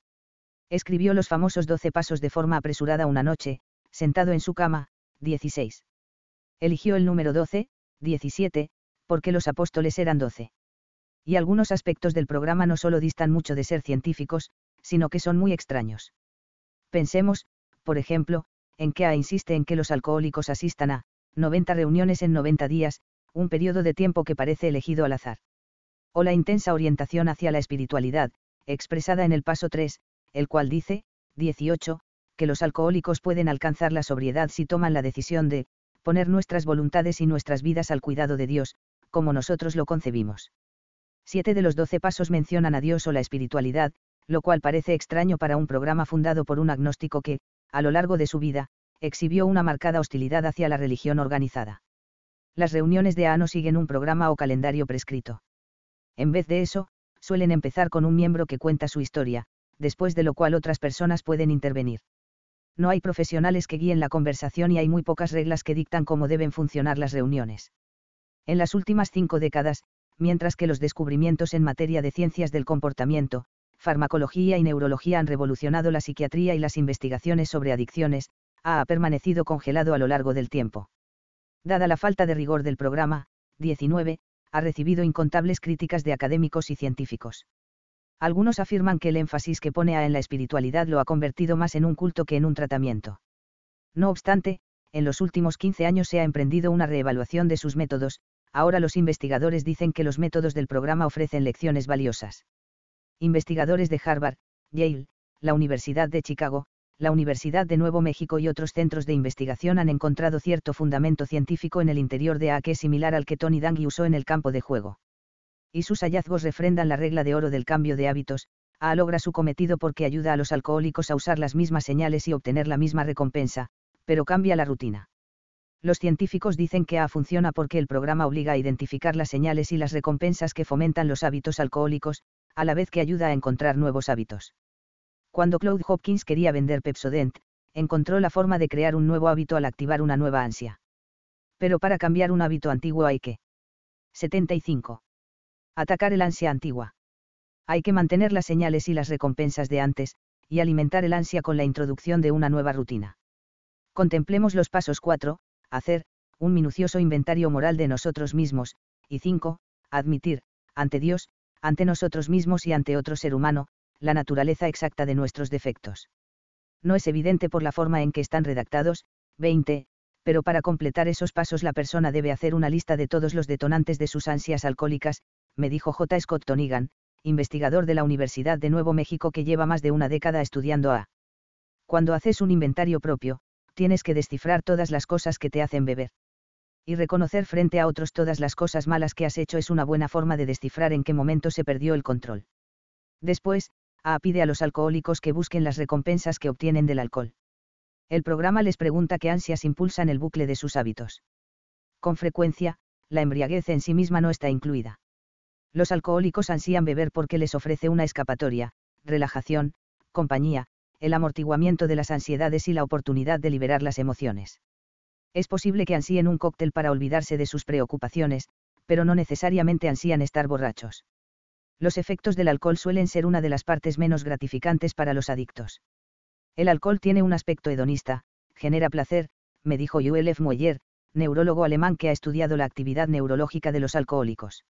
escribió los famosos doce pasos de forma apresurada una noche, sentado en su cama, 16. Eligió el número 12, 17, porque los apóstoles eran doce. Y algunos aspectos del programa no solo distan mucho de ser científicos, sino que son muy extraños. Pensemos, por ejemplo, en que A insiste en que los alcohólicos asistan a 90 reuniones en 90 días, un periodo de tiempo que parece elegido al azar. O la intensa orientación hacia la espiritualidad, expresada en el paso 3, el cual dice, 18, que los alcohólicos pueden alcanzar la sobriedad si toman la decisión de, poner nuestras voluntades y nuestras vidas al cuidado de Dios, como nosotros lo concebimos. Siete de los doce pasos mencionan a Dios o la espiritualidad, lo cual parece extraño para un programa fundado por un agnóstico que, a lo largo de su vida, exhibió una marcada hostilidad hacia la religión organizada. Las reuniones de ANO siguen un programa o calendario prescrito. En vez de eso, suelen empezar con un miembro que cuenta su historia, después de lo cual otras personas pueden intervenir. No hay profesionales que guíen la conversación y hay muy pocas reglas que dictan cómo deben funcionar las reuniones. En las últimas cinco décadas, mientras que los descubrimientos en materia de ciencias del comportamiento, farmacología y neurología han revolucionado la psiquiatría y las investigaciones sobre adicciones, ha permanecido congelado a lo largo del tiempo. Dada la falta de rigor del programa, 19, ha recibido incontables críticas de académicos y científicos. Algunos afirman que el énfasis que pone A en la espiritualidad lo ha convertido más en un culto que en un tratamiento. No obstante, en los últimos 15 años se ha emprendido una reevaluación de sus métodos, ahora los investigadores dicen que los métodos del programa ofrecen lecciones valiosas. Investigadores de Harvard, Yale, la Universidad de Chicago, la Universidad de Nuevo México y otros centros de investigación han encontrado cierto fundamento científico en el interior de A que es similar al que Tony Dangi usó en el campo de juego. Y sus hallazgos refrendan la regla de oro del cambio de hábitos, A logra su cometido porque ayuda a los alcohólicos a usar las mismas señales y obtener la misma recompensa, pero cambia la rutina. Los científicos dicen que A funciona porque el programa obliga a identificar las señales y las recompensas que fomentan los hábitos alcohólicos, a la vez que ayuda a encontrar nuevos hábitos. Cuando Claude Hopkins quería vender Pepsodent, encontró la forma de crear un nuevo hábito al activar una nueva ansia. Pero para cambiar un hábito antiguo hay que 75. Atacar el ansia antigua. Hay que mantener las señales y las recompensas de antes, y alimentar el ansia con la introducción de una nueva rutina. Contemplemos los pasos 4, hacer, un minucioso inventario moral de nosotros mismos, y 5, admitir, ante Dios, ante nosotros mismos y ante otro ser humano, la naturaleza exacta de nuestros defectos. No es evidente por la forma en que están redactados, 20, pero para completar esos pasos la persona debe hacer una lista de todos los detonantes de sus ansias alcohólicas, me dijo J. Scott Tonigan, investigador de la Universidad de Nuevo México que lleva más de una década estudiando a. Cuando haces un inventario propio, tienes que descifrar todas las cosas que te hacen beber. Y reconocer frente a otros todas las cosas malas que has hecho es una buena forma de descifrar en qué momento se perdió el control. Después, A pide a los alcohólicos que busquen las recompensas que obtienen del alcohol. El programa les pregunta qué ansias impulsan el bucle de sus hábitos. Con frecuencia, la embriaguez en sí misma no está incluida. Los alcohólicos ansían beber porque les ofrece una escapatoria, relajación, compañía, el amortiguamiento de las ansiedades y la oportunidad de liberar las emociones. Es posible que ansíen un cóctel para olvidarse de sus preocupaciones, pero no necesariamente ansían estar borrachos. Los efectos del alcohol suelen ser una de las partes menos gratificantes para los adictos. El alcohol tiene un aspecto hedonista, genera placer, me dijo Joel F. Moyer, neurólogo alemán que ha estudiado la actividad neurológica de los alcohólicos.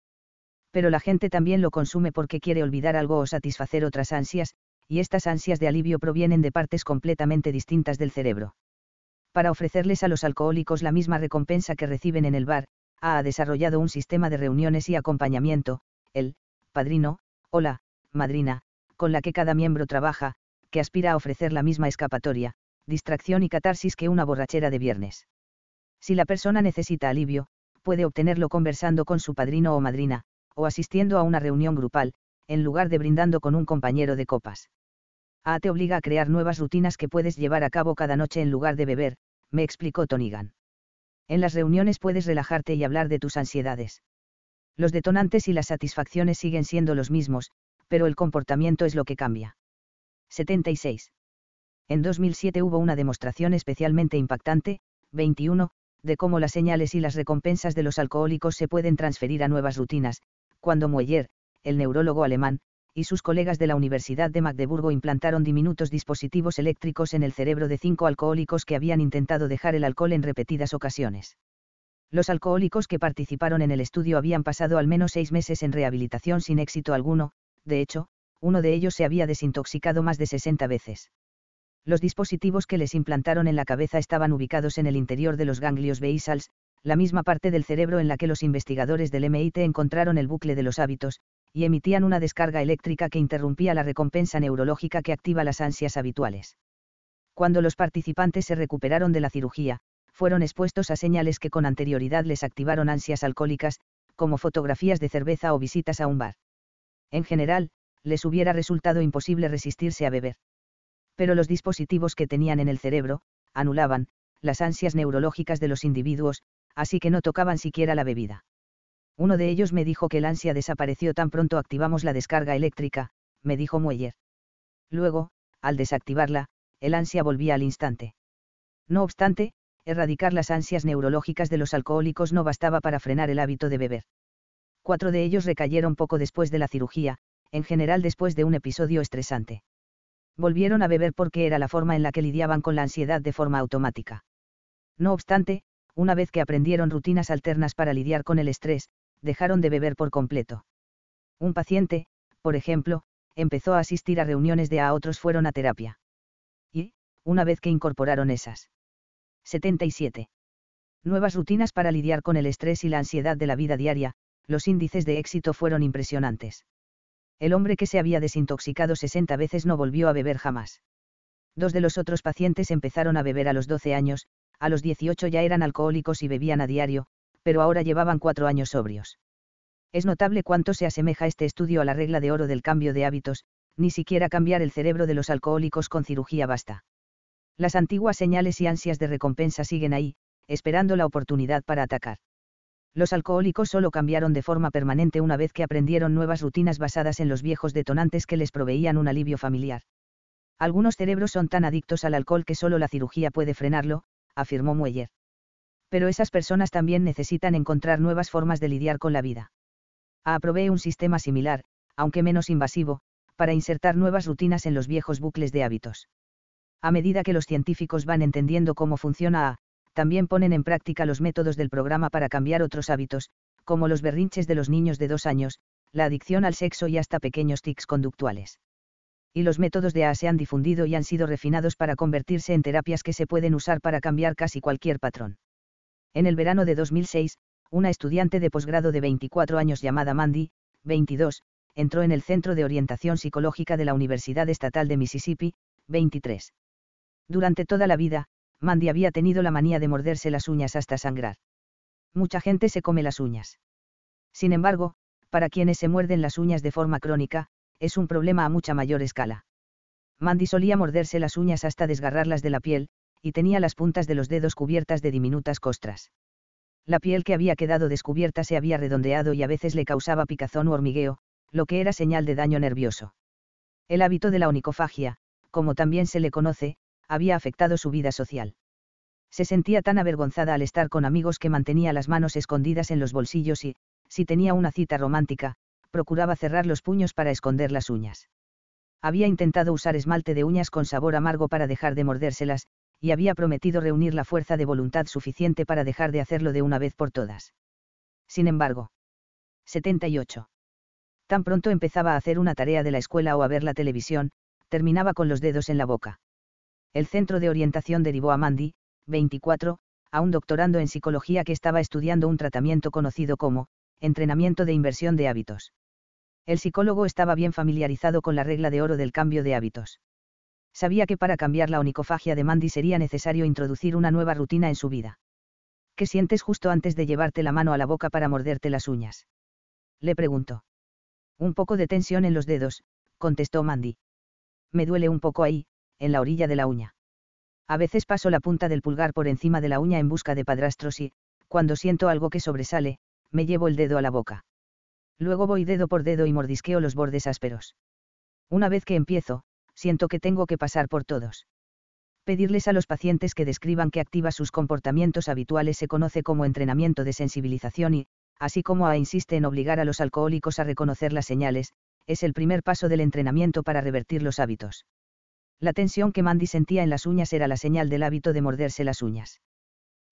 Pero la gente también lo consume porque quiere olvidar algo o satisfacer otras ansias, y estas ansias de alivio provienen de partes completamente distintas del cerebro para ofrecerles a los alcohólicos la misma recompensa que reciben en el bar, ha desarrollado un sistema de reuniones y acompañamiento, el padrino, o la madrina, con la que cada miembro trabaja, que aspira a ofrecer la misma escapatoria, distracción y catarsis que una borrachera de viernes. Si la persona necesita alivio, puede obtenerlo conversando con su padrino o madrina, o asistiendo a una reunión grupal, en lugar de brindando con un compañero de copas. A te obliga a crear nuevas rutinas que puedes llevar a cabo cada noche en lugar de beber, me explicó Tonigan. En las reuniones puedes relajarte y hablar de tus ansiedades. Los detonantes y las satisfacciones siguen siendo los mismos, pero el comportamiento es lo que cambia. 76. En 2007 hubo una demostración especialmente impactante, 21, de cómo las señales y las recompensas de los alcohólicos se pueden transferir a nuevas rutinas, cuando Mueller, el neurólogo alemán, y sus colegas de la Universidad de Magdeburgo implantaron diminutos dispositivos eléctricos en el cerebro de cinco alcohólicos que habían intentado dejar el alcohol en repetidas ocasiones. Los alcohólicos que participaron en el estudio habían pasado al menos seis meses en rehabilitación sin éxito alguno, de hecho, uno de ellos se había desintoxicado más de 60 veces. Los dispositivos que les implantaron en la cabeza estaban ubicados en el interior de los ganglios basals, la misma parte del cerebro en la que los investigadores del MIT encontraron el bucle de los hábitos, y emitían una descarga eléctrica que interrumpía la recompensa neurológica que activa las ansias habituales. Cuando los participantes se recuperaron de la cirugía, fueron expuestos a señales que con anterioridad les activaron ansias alcohólicas, como fotografías de cerveza o visitas a un bar. En general, les hubiera resultado imposible resistirse a beber. Pero los dispositivos que tenían en el cerebro, anulaban, las ansias neurológicas de los individuos, así que no tocaban siquiera la bebida. Uno de ellos me dijo que el ansia desapareció tan pronto activamos la descarga eléctrica, me dijo Mueller. Luego, al desactivarla, el ansia volvía al instante. No obstante, erradicar las ansias neurológicas de los alcohólicos no bastaba para frenar el hábito de beber. Cuatro de ellos recayeron poco después de la cirugía, en general después de un episodio estresante. Volvieron a beber porque era la forma en la que lidiaban con la ansiedad de forma automática. No obstante, una vez que aprendieron rutinas alternas para lidiar con el estrés, dejaron de beber por completo. Un paciente, por ejemplo, empezó a asistir a reuniones de a otros fueron a terapia. Y, una vez que incorporaron esas 77 nuevas rutinas para lidiar con el estrés y la ansiedad de la vida diaria, los índices de éxito fueron impresionantes. El hombre que se había desintoxicado 60 veces no volvió a beber jamás. Dos de los otros pacientes empezaron a beber a los 12 años, a los 18 ya eran alcohólicos y bebían a diario, pero ahora llevaban cuatro años sobrios. Es notable cuánto se asemeja este estudio a la regla de oro del cambio de hábitos, ni siquiera cambiar el cerebro de los alcohólicos con cirugía basta. Las antiguas señales y ansias de recompensa siguen ahí, esperando la oportunidad para atacar. Los alcohólicos solo cambiaron de forma permanente una vez que aprendieron nuevas rutinas basadas en los viejos detonantes que les proveían un alivio familiar. Algunos cerebros son tan adictos al alcohol que solo la cirugía puede frenarlo, afirmó Mueller. Pero esas personas también necesitan encontrar nuevas formas de lidiar con la vida. A provee un sistema similar, aunque menos invasivo, para insertar nuevas rutinas en los viejos bucles de hábitos. A medida que los científicos van entendiendo cómo funciona A, también ponen en práctica los métodos del programa para cambiar otros hábitos, como los berrinches de los niños de dos años, la adicción al sexo y hasta pequeños tics conductuales y los métodos de A se han difundido y han sido refinados para convertirse en terapias que se pueden usar para cambiar casi cualquier patrón. En el verano de 2006, una estudiante de posgrado de 24 años llamada Mandy, 22, entró en el Centro de Orientación Psicológica de la Universidad Estatal de Mississippi, 23. Durante toda la vida, Mandy había tenido la manía de morderse las uñas hasta sangrar. Mucha gente se come las uñas. Sin embargo, para quienes se muerden las uñas de forma crónica, es un problema a mucha mayor escala. Mandy solía morderse las uñas hasta desgarrarlas de la piel, y tenía las puntas de los dedos cubiertas de diminutas costras. La piel que había quedado descubierta se había redondeado y a veces le causaba picazón u hormigueo, lo que era señal de daño nervioso. El hábito de la onicofagia, como también se le conoce, había afectado su vida social. Se sentía tan avergonzada al estar con amigos que mantenía las manos escondidas en los bolsillos y, si tenía una cita romántica, procuraba cerrar los puños para esconder las uñas. Había intentado usar esmalte de uñas con sabor amargo para dejar de mordérselas, y había prometido reunir la fuerza de voluntad suficiente para dejar de hacerlo de una vez por todas. Sin embargo. 78. Tan pronto empezaba a hacer una tarea de la escuela o a ver la televisión, terminaba con los dedos en la boca. El centro de orientación derivó a Mandy, 24, a un doctorando en psicología que estaba estudiando un tratamiento conocido como, entrenamiento de inversión de hábitos. El psicólogo estaba bien familiarizado con la regla de oro del cambio de hábitos. Sabía que para cambiar la onicofagia de Mandy sería necesario introducir una nueva rutina en su vida. ¿Qué sientes justo antes de llevarte la mano a la boca para morderte las uñas? Le preguntó. Un poco de tensión en los dedos, contestó Mandy. Me duele un poco ahí, en la orilla de la uña. A veces paso la punta del pulgar por encima de la uña en busca de padrastros y, cuando siento algo que sobresale, me llevo el dedo a la boca. Luego voy dedo por dedo y mordisqueo los bordes ásperos. Una vez que empiezo, siento que tengo que pasar por todos. Pedirles a los pacientes que describan que activa sus comportamientos habituales se conoce como entrenamiento de sensibilización y, así como A insiste en obligar a los alcohólicos a reconocer las señales, es el primer paso del entrenamiento para revertir los hábitos. La tensión que Mandy sentía en las uñas era la señal del hábito de morderse las uñas.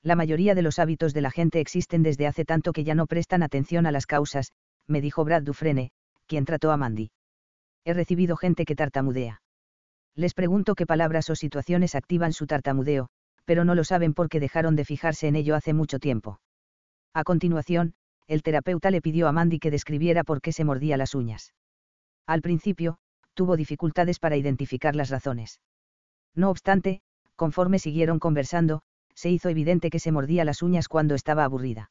La mayoría de los hábitos de la gente existen desde hace tanto que ya no prestan atención a las causas, me dijo Brad Dufresne, quien trató a Mandy. He recibido gente que tartamudea. Les pregunto qué palabras o situaciones activan su tartamudeo, pero no lo saben porque dejaron de fijarse en ello hace mucho tiempo. A continuación, el terapeuta le pidió a Mandy que describiera por qué se mordía las uñas. Al principio, tuvo dificultades para identificar las razones. No obstante, conforme siguieron conversando, se hizo evidente que se mordía las uñas cuando estaba aburrida.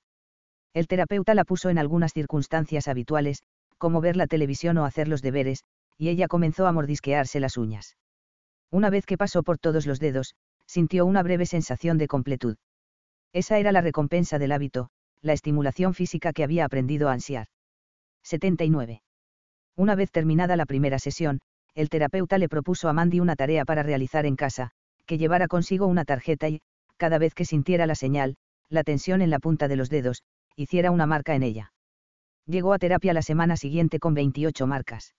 El terapeuta la puso en algunas circunstancias habituales, como ver la televisión o hacer los deberes, y ella comenzó a mordisquearse las uñas. Una vez que pasó por todos los dedos, sintió una breve sensación de completud. Esa era la recompensa del hábito, la estimulación física que había aprendido a ansiar. 79. Una vez terminada la primera sesión, el terapeuta le propuso a Mandy una tarea para realizar en casa, que llevara consigo una tarjeta y, cada vez que sintiera la señal, la tensión en la punta de los dedos, hiciera una marca en ella. Llegó a terapia la semana siguiente con 28 marcas.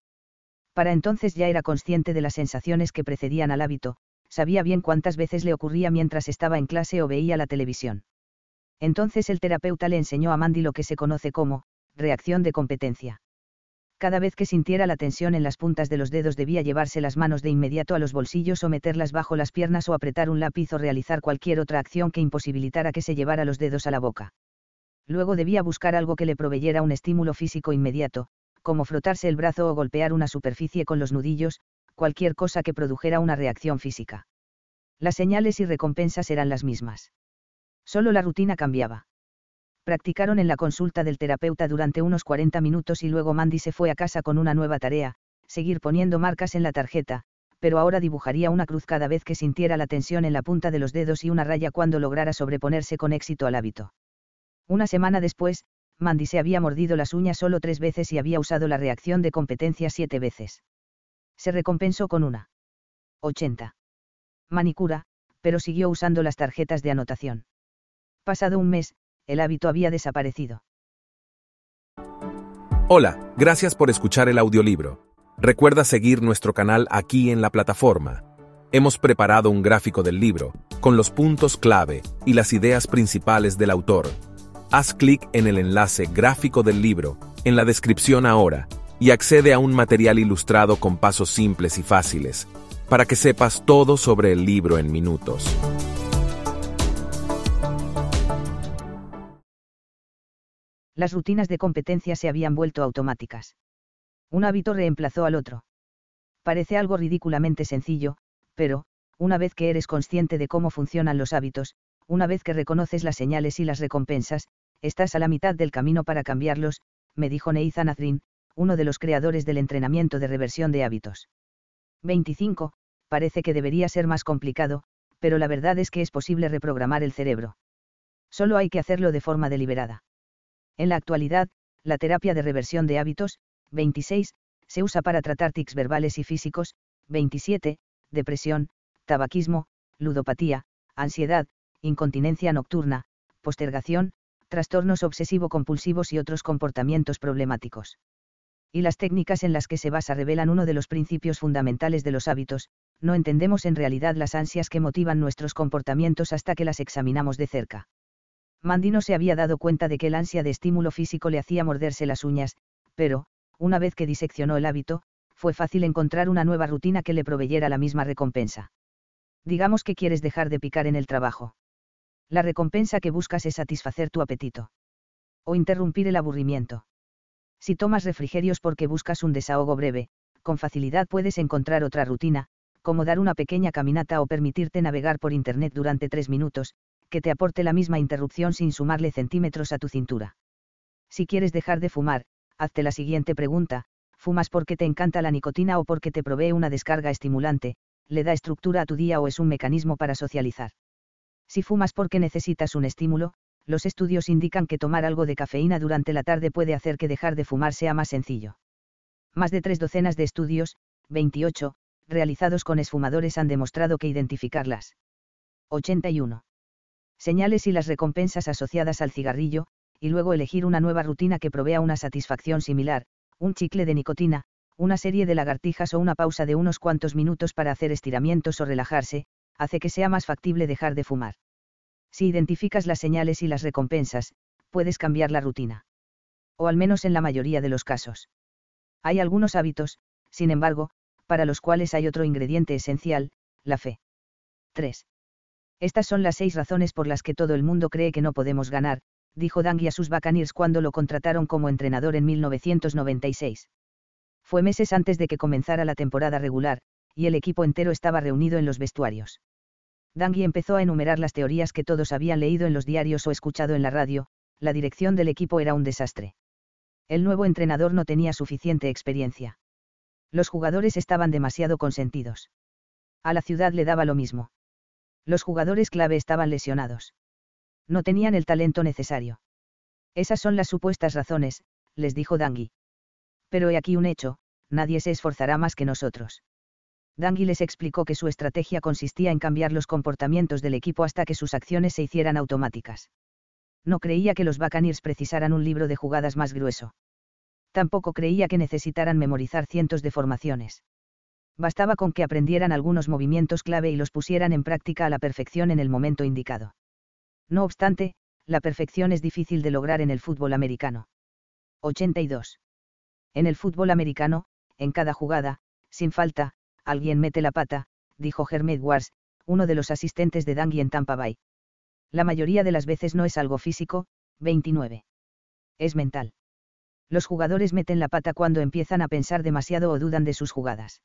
Para entonces ya era consciente de las sensaciones que precedían al hábito, sabía bien cuántas veces le ocurría mientras estaba en clase o veía la televisión. Entonces el terapeuta le enseñó a Mandy lo que se conoce como, reacción de competencia. Cada vez que sintiera la tensión en las puntas de los dedos debía llevarse las manos de inmediato a los bolsillos o meterlas bajo las piernas o apretar un lápiz o realizar cualquier otra acción que imposibilitara que se llevara los dedos a la boca. Luego debía buscar algo que le proveyera un estímulo físico inmediato, como frotarse el brazo o golpear una superficie con los nudillos, cualquier cosa que produjera una reacción física. Las señales y recompensas eran las mismas. Solo la rutina cambiaba. Practicaron en la consulta del terapeuta durante unos 40 minutos y luego Mandy se fue a casa con una nueva tarea, seguir poniendo marcas en la tarjeta, pero ahora dibujaría una cruz cada vez que sintiera la tensión en la punta de los dedos y una raya cuando lograra sobreponerse con éxito al hábito. Una semana después, Mandy se había mordido las uñas solo tres veces y había usado la reacción de competencia siete veces. Se recompensó con una 80. Manicura, pero siguió usando las tarjetas de anotación. Pasado un mes, el hábito había desaparecido. Hola, gracias por escuchar el audiolibro. Recuerda seguir nuestro canal aquí en la plataforma. Hemos preparado un gráfico del libro, con los puntos clave y las ideas principales del autor haz clic en el enlace gráfico del libro, en la descripción ahora, y accede a un material ilustrado con pasos simples y fáciles, para que sepas todo sobre el libro en minutos. Las rutinas de competencia se habían vuelto automáticas. Un hábito reemplazó al otro. Parece algo ridículamente sencillo, pero, una vez que eres consciente de cómo funcionan los hábitos, una vez que reconoces las señales y las recompensas, estás a la mitad del camino para cambiarlos, me dijo Neizan Azrin, uno de los creadores del entrenamiento de reversión de hábitos. 25. Parece que debería ser más complicado, pero la verdad es que es posible reprogramar el cerebro. Solo hay que hacerlo de forma deliberada. En la actualidad, la terapia de reversión de hábitos, 26, se usa para tratar tics verbales y físicos, 27, depresión, tabaquismo, ludopatía, ansiedad, incontinencia nocturna, postergación, trastornos obsesivo-compulsivos y otros comportamientos problemáticos. Y las técnicas en las que se basa revelan uno de los principios fundamentales de los hábitos, no entendemos en realidad las ansias que motivan nuestros comportamientos hasta que las examinamos de cerca. Mandy no se había dado cuenta de que el ansia de estímulo físico le hacía morderse las uñas, pero, una vez que diseccionó el hábito, fue fácil encontrar una nueva rutina que le proveyera la misma recompensa. Digamos que quieres dejar de picar en el trabajo. La recompensa que buscas es satisfacer tu apetito. O interrumpir el aburrimiento. Si tomas refrigerios porque buscas un desahogo breve, con facilidad puedes encontrar otra rutina, como dar una pequeña caminata o permitirte navegar por Internet durante tres minutos, que te aporte la misma interrupción sin sumarle centímetros a tu cintura. Si quieres dejar de fumar, hazte la siguiente pregunta, ¿fumas porque te encanta la nicotina o porque te provee una descarga estimulante, le da estructura a tu día o es un mecanismo para socializar? Si fumas porque necesitas un estímulo, los estudios indican que tomar algo de cafeína durante la tarde puede hacer que dejar de fumar sea más sencillo. Más de tres docenas de estudios, 28, realizados con esfumadores han demostrado que identificarlas. 81. Señales y las recompensas asociadas al cigarrillo, y luego elegir una nueva rutina que provea una satisfacción similar, un chicle de nicotina, una serie de lagartijas o una pausa de unos cuantos minutos para hacer estiramientos o relajarse, hace que sea más factible dejar de fumar. Si identificas las señales y las recompensas, puedes cambiar la rutina. O al menos en la mayoría de los casos. Hay algunos hábitos, sin embargo, para los cuales hay otro ingrediente esencial, la fe. 3. Estas son las seis razones por las que todo el mundo cree que no podemos ganar, dijo Dangui a sus Buccaneers cuando lo contrataron como entrenador en 1996. Fue meses antes de que comenzara la temporada regular, y el equipo entero estaba reunido en los vestuarios. Dangui empezó a enumerar las teorías que todos habían leído en los diarios o escuchado en la radio, la dirección del equipo era un desastre. El nuevo entrenador no tenía suficiente experiencia. Los jugadores estaban demasiado consentidos. A la ciudad le daba lo mismo. Los jugadores clave estaban lesionados. No tenían el talento necesario. Esas son las supuestas razones, les dijo Dangui. Pero he aquí un hecho, nadie se esforzará más que nosotros. Dangui les explicó que su estrategia consistía en cambiar los comportamientos del equipo hasta que sus acciones se hicieran automáticas. No creía que los Buccaneers precisaran un libro de jugadas más grueso. Tampoco creía que necesitaran memorizar cientos de formaciones. Bastaba con que aprendieran algunos movimientos clave y los pusieran en práctica a la perfección en el momento indicado. No obstante, la perfección es difícil de lograr en el fútbol americano. 82. En el fútbol americano, en cada jugada, sin falta, alguien mete la pata, dijo Hermit Wars, uno de los asistentes de Dangui en Tampa Bay. La mayoría de las veces no es algo físico, 29. Es mental. Los jugadores meten la pata cuando empiezan a pensar demasiado o dudan de sus jugadas.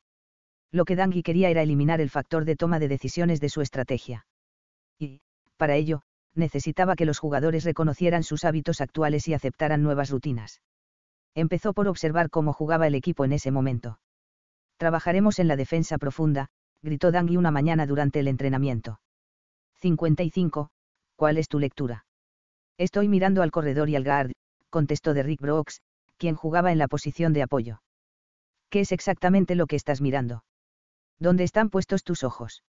Lo que Dangui quería era eliminar el factor de toma de decisiones de su estrategia. Y, para ello, necesitaba que los jugadores reconocieran sus hábitos actuales y aceptaran nuevas rutinas. Empezó por observar cómo jugaba el equipo en ese momento. Trabajaremos en la defensa profunda, gritó Dangui una mañana durante el entrenamiento. 55. ¿Cuál es tu lectura? Estoy mirando al corredor y al guard, contestó Derrick Brooks, quien jugaba en la posición de apoyo. ¿Qué es exactamente lo que estás mirando? ¿Dónde están puestos tus ojos?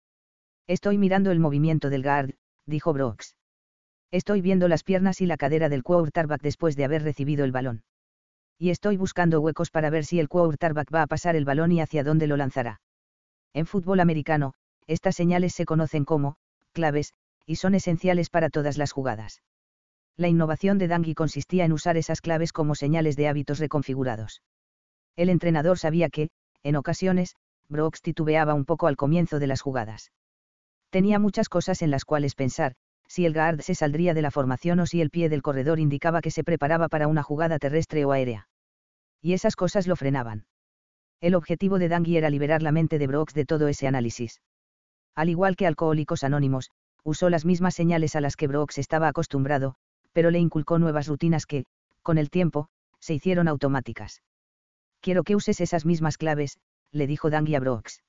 Estoy mirando el movimiento del guard, dijo Brooks. Estoy viendo las piernas y la cadera del quarterback después de haber recibido el balón. Y estoy buscando huecos para ver si el quarterback va a pasar el balón y hacia dónde lo lanzará. En fútbol americano, estas señales se conocen como claves, y son esenciales para todas las jugadas. La innovación de Dangui consistía en usar esas claves como señales de hábitos reconfigurados. El entrenador sabía que, en ocasiones, Brooks titubeaba un poco al comienzo de las jugadas. Tenía muchas cosas en las cuales pensar, si el guard se saldría de la formación o si el pie del corredor indicaba que se preparaba para una jugada terrestre o aérea. Y esas cosas lo frenaban. El objetivo de Dangui era liberar la mente de Brooks de todo ese análisis. Al igual que Alcohólicos Anónimos, usó las mismas señales a las que Brooks estaba acostumbrado, pero le inculcó nuevas rutinas que, con el tiempo, se hicieron automáticas. Quiero que uses esas mismas claves, le dijo Dangui a Brooks.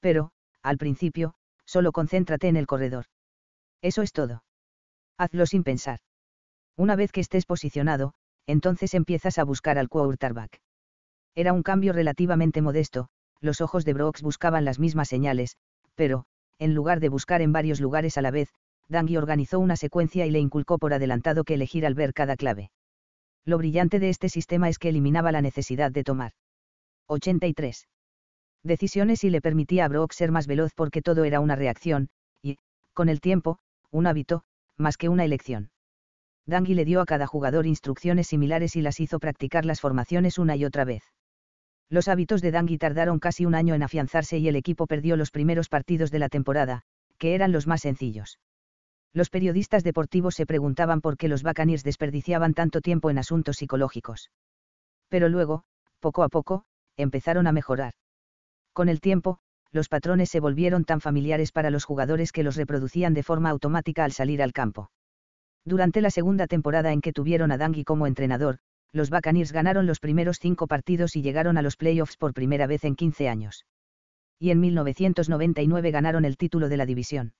Pero, al principio, solo concéntrate en el corredor. Eso es todo. Hazlo sin pensar. Una vez que estés posicionado, entonces empiezas a buscar al quarterback. Era un cambio relativamente modesto, los ojos de Brooks buscaban las mismas señales, pero, en lugar de buscar en varios lugares a la vez, Dangui organizó una secuencia y le inculcó por adelantado que elegir al ver cada clave. Lo brillante de este sistema es que eliminaba la necesidad de tomar 83 decisiones y le permitía a Brock ser más veloz porque todo era una reacción, y, con el tiempo, un hábito, más que una elección. Dangui le dio a cada jugador instrucciones similares y las hizo practicar las formaciones una y otra vez. Los hábitos de Dangui tardaron casi un año en afianzarse y el equipo perdió los primeros partidos de la temporada, que eran los más sencillos. Los periodistas deportivos se preguntaban por qué los Buccaneers desperdiciaban tanto tiempo en asuntos psicológicos. Pero luego, poco a poco, empezaron a mejorar. Con el tiempo, los patrones se volvieron tan familiares para los jugadores que los reproducían de forma automática al salir al campo. Durante la segunda temporada en que tuvieron a Dangui como entrenador, los Buccaneers ganaron los primeros cinco partidos y llegaron a los playoffs por primera vez en 15 años. Y en 1999 ganaron el título de la división.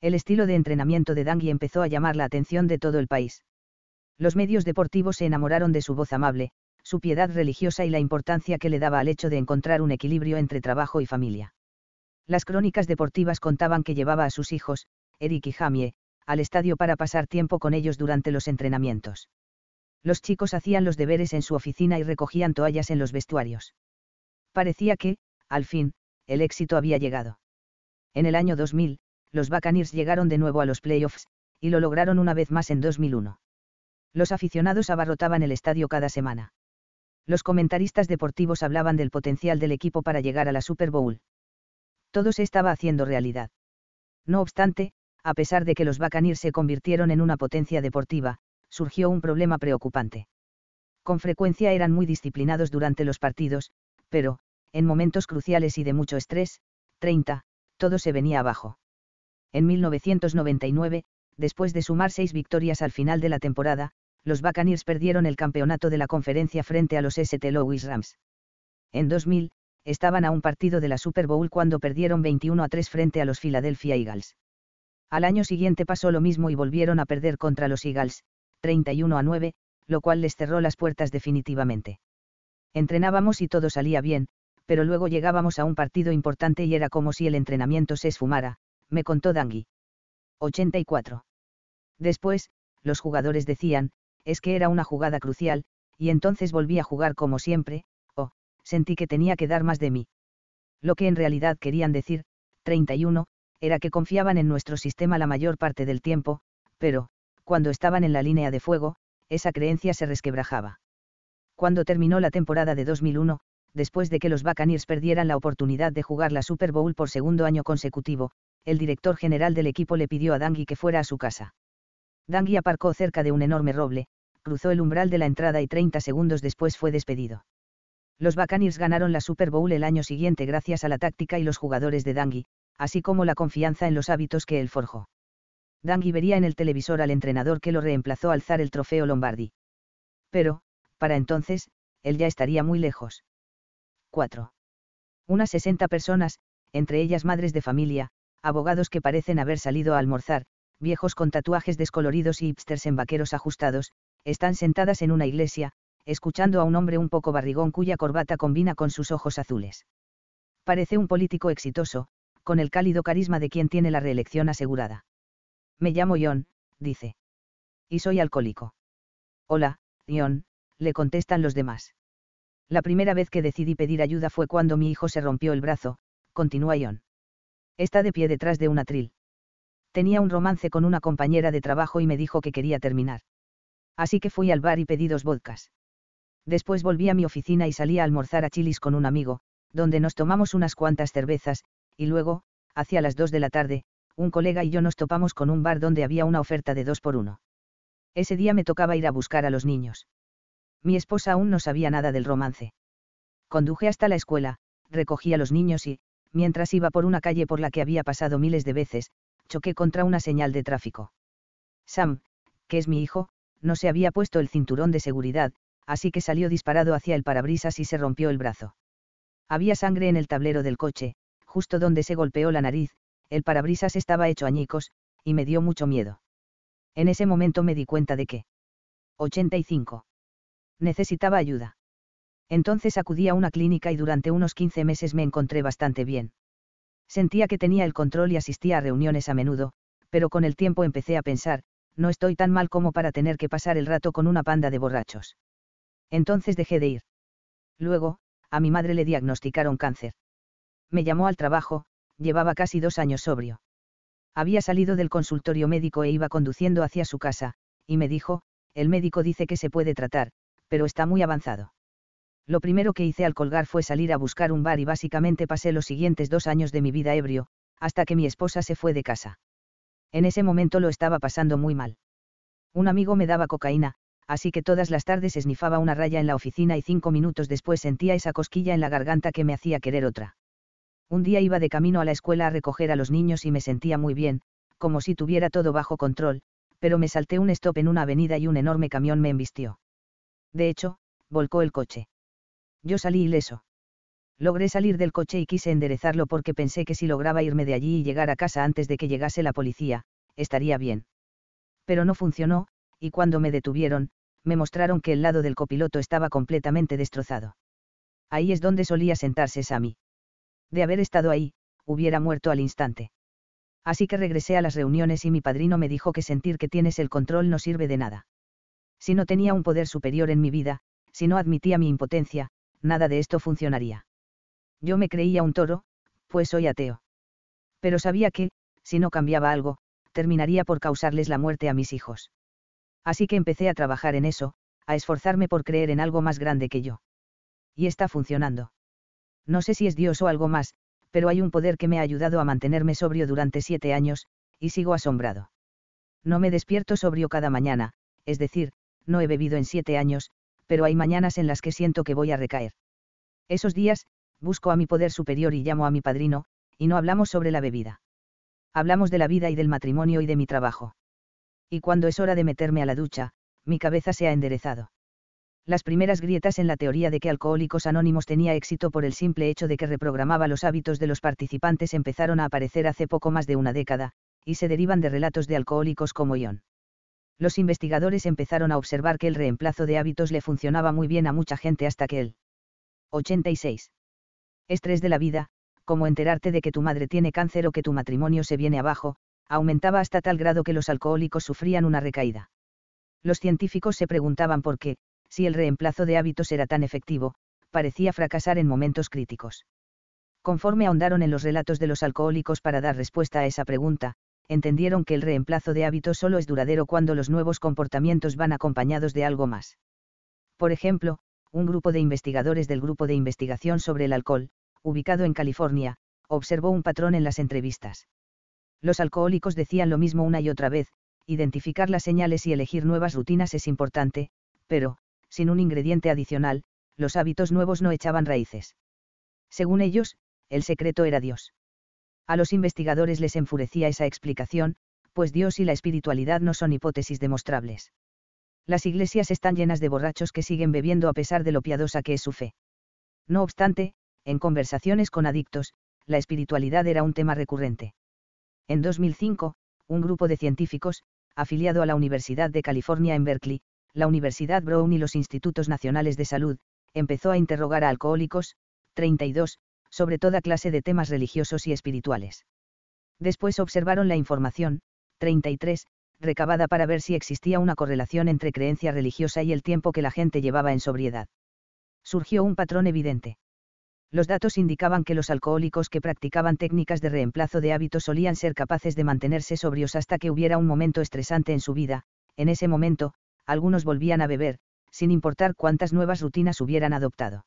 El estilo de entrenamiento de Dangui empezó a llamar la atención de todo el país. Los medios deportivos se enamoraron de su voz amable, su piedad religiosa y la importancia que le daba al hecho de encontrar un equilibrio entre trabajo y familia. Las crónicas deportivas contaban que llevaba a sus hijos, Eric y Jamie, al estadio para pasar tiempo con ellos durante los entrenamientos. Los chicos hacían los deberes en su oficina y recogían toallas en los vestuarios. Parecía que, al fin, el éxito había llegado. En el año 2000, los Buccaneers llegaron de nuevo a los playoffs, y lo lograron una vez más en 2001. Los aficionados abarrotaban el estadio cada semana. Los comentaristas deportivos hablaban del potencial del equipo para llegar a la Super Bowl todo se estaba haciendo realidad. No obstante, a pesar de que los Buccaneers se convirtieron en una potencia deportiva, surgió un problema preocupante. Con frecuencia eran muy disciplinados durante los partidos, pero, en momentos cruciales y de mucho estrés, 30, todo se venía abajo. En 1999, después de sumar seis victorias al final de la temporada, los Buccaneers perdieron el campeonato de la conferencia frente a los St. Louis Rams. En 2000, estaban a un partido de la Super Bowl cuando perdieron 21 a 3 frente a los Philadelphia Eagles. Al año siguiente pasó lo mismo y volvieron a perder contra los Eagles, 31 a 9, lo cual les cerró las puertas definitivamente. Entrenábamos y todo salía bien, pero luego llegábamos a un partido importante y era como si el entrenamiento se esfumara, me contó Dangui. 84. Después, los jugadores decían, es que era una jugada crucial, y entonces volví a jugar como siempre, oh, sentí que tenía que dar más de mí. Lo que en realidad querían decir, 31, era que confiaban en nuestro sistema la mayor parte del tiempo, pero, cuando estaban en la línea de fuego, esa creencia se resquebrajaba. Cuando terminó la temporada de 2001, después de que los Buccaneers perdieran la oportunidad de jugar la Super Bowl por segundo año consecutivo, el director general del equipo le pidió a Dangui que fuera a su casa. Dangui aparcó cerca de un enorme roble, cruzó el umbral de la entrada y 30 segundos después fue despedido. Los Buccaneers ganaron la Super Bowl el año siguiente gracias a la táctica y los jugadores de Dangui, así como la confianza en los hábitos que él forjó. Dangui vería en el televisor al entrenador que lo reemplazó al alzar el trofeo Lombardi. Pero, para entonces, él ya estaría muy lejos. 4. Unas 60 personas, entre ellas madres de familia, abogados que parecen haber salido a almorzar, viejos con tatuajes descoloridos y hipsters en vaqueros ajustados, están sentadas en una iglesia, escuchando a un hombre un poco barrigón cuya corbata combina con sus ojos azules. Parece un político exitoso, con el cálido carisma de quien tiene la reelección asegurada. Me llamo John, dice. Y soy alcohólico. Hola, John, le contestan los demás. La primera vez que decidí pedir ayuda fue cuando mi hijo se rompió el brazo, continúa John. Está de pie detrás de un atril. Tenía un romance con una compañera de trabajo y me dijo que quería terminar. Así que fui al bar y pedí dos vodkas. Después volví a mi oficina y salí a almorzar a Chilis con un amigo, donde nos tomamos unas cuantas cervezas, y luego, hacia las dos de la tarde, un colega y yo nos topamos con un bar donde había una oferta de dos por uno. Ese día me tocaba ir a buscar a los niños. Mi esposa aún no sabía nada del romance. Conduje hasta la escuela, recogí a los niños y, mientras iba por una calle por la que había pasado miles de veces, choqué contra una señal de tráfico. Sam, que es mi hijo, no se había puesto el cinturón de seguridad, así que salió disparado hacia el parabrisas y se rompió el brazo. Había sangre en el tablero del coche, justo donde se golpeó la nariz, el parabrisas estaba hecho añicos, y me dio mucho miedo. En ese momento me di cuenta de que. 85. Necesitaba ayuda. Entonces acudí a una clínica y durante unos 15 meses me encontré bastante bien. Sentía que tenía el control y asistía a reuniones a menudo, pero con el tiempo empecé a pensar, no estoy tan mal como para tener que pasar el rato con una panda de borrachos. Entonces dejé de ir. Luego, a mi madre le diagnosticaron cáncer me llamó al trabajo, llevaba casi dos años sobrio. Había salido del consultorio médico e iba conduciendo hacia su casa, y me dijo, el médico dice que se puede tratar, pero está muy avanzado. Lo primero que hice al colgar fue salir a buscar un bar y básicamente pasé los siguientes dos años de mi vida ebrio, hasta que mi esposa se fue de casa. En ese momento lo estaba pasando muy mal. Un amigo me daba cocaína, así que todas las tardes esnifaba una raya en la oficina y cinco minutos después sentía esa cosquilla en la garganta que me hacía querer otra. Un día iba de camino a la escuela a recoger a los niños y me sentía muy bien, como si tuviera todo bajo control, pero me salté un stop en una avenida y un enorme camión me embistió. De hecho, volcó el coche. Yo salí ileso. Logré salir del coche y quise enderezarlo porque pensé que si lograba irme de allí y llegar a casa antes de que llegase la policía, estaría bien. Pero no funcionó, y cuando me detuvieron, me mostraron que el lado del copiloto estaba completamente destrozado. Ahí es donde solía sentarse Sammy. De haber estado ahí, hubiera muerto al instante. Así que regresé a las reuniones y mi padrino me dijo que sentir que tienes el control no sirve de nada. Si no tenía un poder superior en mi vida, si no admitía mi impotencia, nada de esto funcionaría. Yo me creía un toro, pues soy ateo. Pero sabía que, si no cambiaba algo, terminaría por causarles la muerte a mis hijos. Así que empecé a trabajar en eso, a esforzarme por creer en algo más grande que yo. Y está funcionando. No sé si es Dios o algo más, pero hay un poder que me ha ayudado a mantenerme sobrio durante siete años, y sigo asombrado. No me despierto sobrio cada mañana, es decir, no he bebido en siete años, pero hay mañanas en las que siento que voy a recaer. Esos días, busco a mi poder superior y llamo a mi padrino, y no hablamos sobre la bebida. Hablamos de la vida y del matrimonio y de mi trabajo. Y cuando es hora de meterme a la ducha, mi cabeza se ha enderezado. Las primeras grietas en la teoría de que Alcohólicos Anónimos tenía éxito por el simple hecho de que reprogramaba los hábitos de los participantes empezaron a aparecer hace poco más de una década, y se derivan de relatos de alcohólicos como Ion. Los investigadores empezaron a observar que el reemplazo de hábitos le funcionaba muy bien a mucha gente hasta que el 86. Estrés de la vida, como enterarte de que tu madre tiene cáncer o que tu matrimonio se viene abajo, aumentaba hasta tal grado que los alcohólicos sufrían una recaída. Los científicos se preguntaban por qué, si el reemplazo de hábitos era tan efectivo, parecía fracasar en momentos críticos. Conforme ahondaron en los relatos de los alcohólicos para dar respuesta a esa pregunta, entendieron que el reemplazo de hábitos solo es duradero cuando los nuevos comportamientos van acompañados de algo más. Por ejemplo, un grupo de investigadores del Grupo de Investigación sobre el Alcohol, ubicado en California, observó un patrón en las entrevistas. Los alcohólicos decían lo mismo una y otra vez, identificar las señales y elegir nuevas rutinas es importante, pero, sin un ingrediente adicional, los hábitos nuevos no echaban raíces. Según ellos, el secreto era Dios. A los investigadores les enfurecía esa explicación, pues Dios y la espiritualidad no son hipótesis demostrables. Las iglesias están llenas de borrachos que siguen bebiendo a pesar de lo piadosa que es su fe. No obstante, en conversaciones con adictos, la espiritualidad era un tema recurrente. En 2005, un grupo de científicos, afiliado a la Universidad de California en Berkeley, la Universidad Brown y los Institutos Nacionales de Salud, empezó a interrogar a alcohólicos, 32, sobre toda clase de temas religiosos y espirituales. Después observaron la información, 33, recabada para ver si existía una correlación entre creencia religiosa y el tiempo que la gente llevaba en sobriedad. Surgió un patrón evidente. Los datos indicaban que los alcohólicos que practicaban técnicas de reemplazo de hábitos solían ser capaces de mantenerse sobrios hasta que hubiera un momento estresante en su vida, en ese momento, algunos volvían a beber, sin importar cuántas nuevas rutinas hubieran adoptado.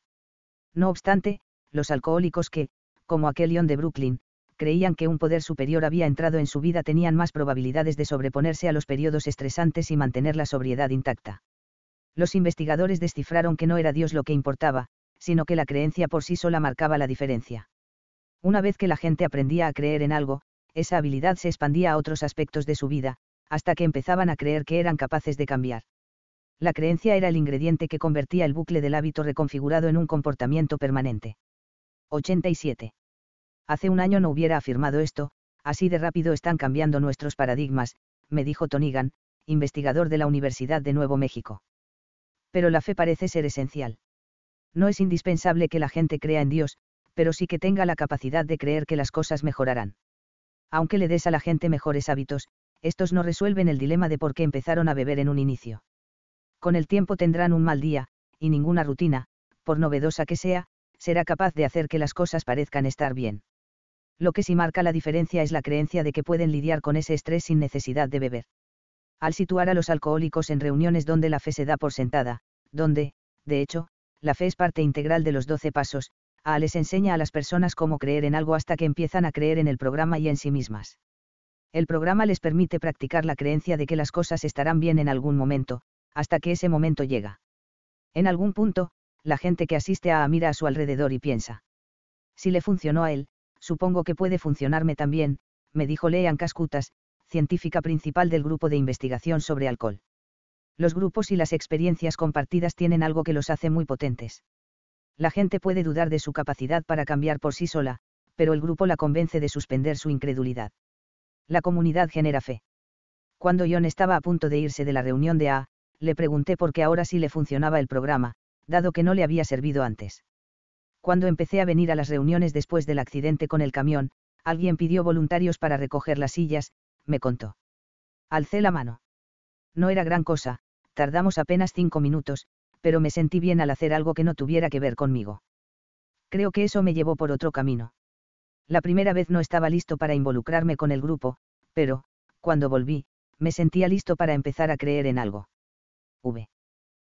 No obstante, los alcohólicos que, como aquel León de Brooklyn, creían que un poder superior había entrado en su vida tenían más probabilidades de sobreponerse a los periodos estresantes y mantener la sobriedad intacta. Los investigadores descifraron que no era Dios lo que importaba, sino que la creencia por sí sola marcaba la diferencia. Una vez que la gente aprendía a creer en algo, esa habilidad se expandía a otros aspectos de su vida, hasta que empezaban a creer que eran capaces de cambiar. La creencia era el ingrediente que convertía el bucle del hábito reconfigurado en un comportamiento permanente. 87. Hace un año no hubiera afirmado esto, así de rápido están cambiando nuestros paradigmas, me dijo Tonigan, investigador de la Universidad de Nuevo México. Pero la fe parece ser esencial. No es indispensable que la gente crea en Dios, pero sí que tenga la capacidad de creer que las cosas mejorarán. Aunque le des a la gente mejores hábitos, estos no resuelven el dilema de por qué empezaron a beber en un inicio. Con el tiempo tendrán un mal día, y ninguna rutina, por novedosa que sea, será capaz de hacer que las cosas parezcan estar bien lo que sí marca la diferencia es la creencia de que pueden lidiar con ese estrés sin necesidad de beber. Al situar a los alcohólicos en reuniones donde la fe se da por sentada, donde, de hecho, la fe es parte integral de los doce pasos, A les enseña a las personas cómo creer en algo hasta que empiezan a creer en el programa y en sí mismas. El programa les permite practicar la creencia de que las cosas estarán bien en algún momento, hasta que ese momento llega. En algún punto, la gente que asiste a mira a su alrededor y piensa. Si le funcionó a él, supongo que puede funcionarme también, me dijo Lean Cascutas, científica principal del grupo de investigación sobre alcohol. Los grupos y las experiencias compartidas tienen algo que los hace muy potentes. La gente puede dudar de su capacidad para cambiar por sí sola, pero el grupo la convence de suspender su incredulidad. La comunidad genera fe. Cuando John estaba a punto de irse de la reunión de A, le pregunté por qué ahora sí le funcionaba el programa, dado que no le había servido antes. Cuando empecé a venir a las reuniones después del accidente con el camión, alguien pidió voluntarios para recoger las sillas, me contó. Alcé la mano. No era gran cosa, tardamos apenas cinco minutos, pero me sentí bien al hacer algo que no tuviera que ver conmigo. Creo que eso me llevó por otro camino. La primera vez no estaba listo para involucrarme con el grupo, pero, cuando volví, me sentía listo para empezar a creer en algo. V.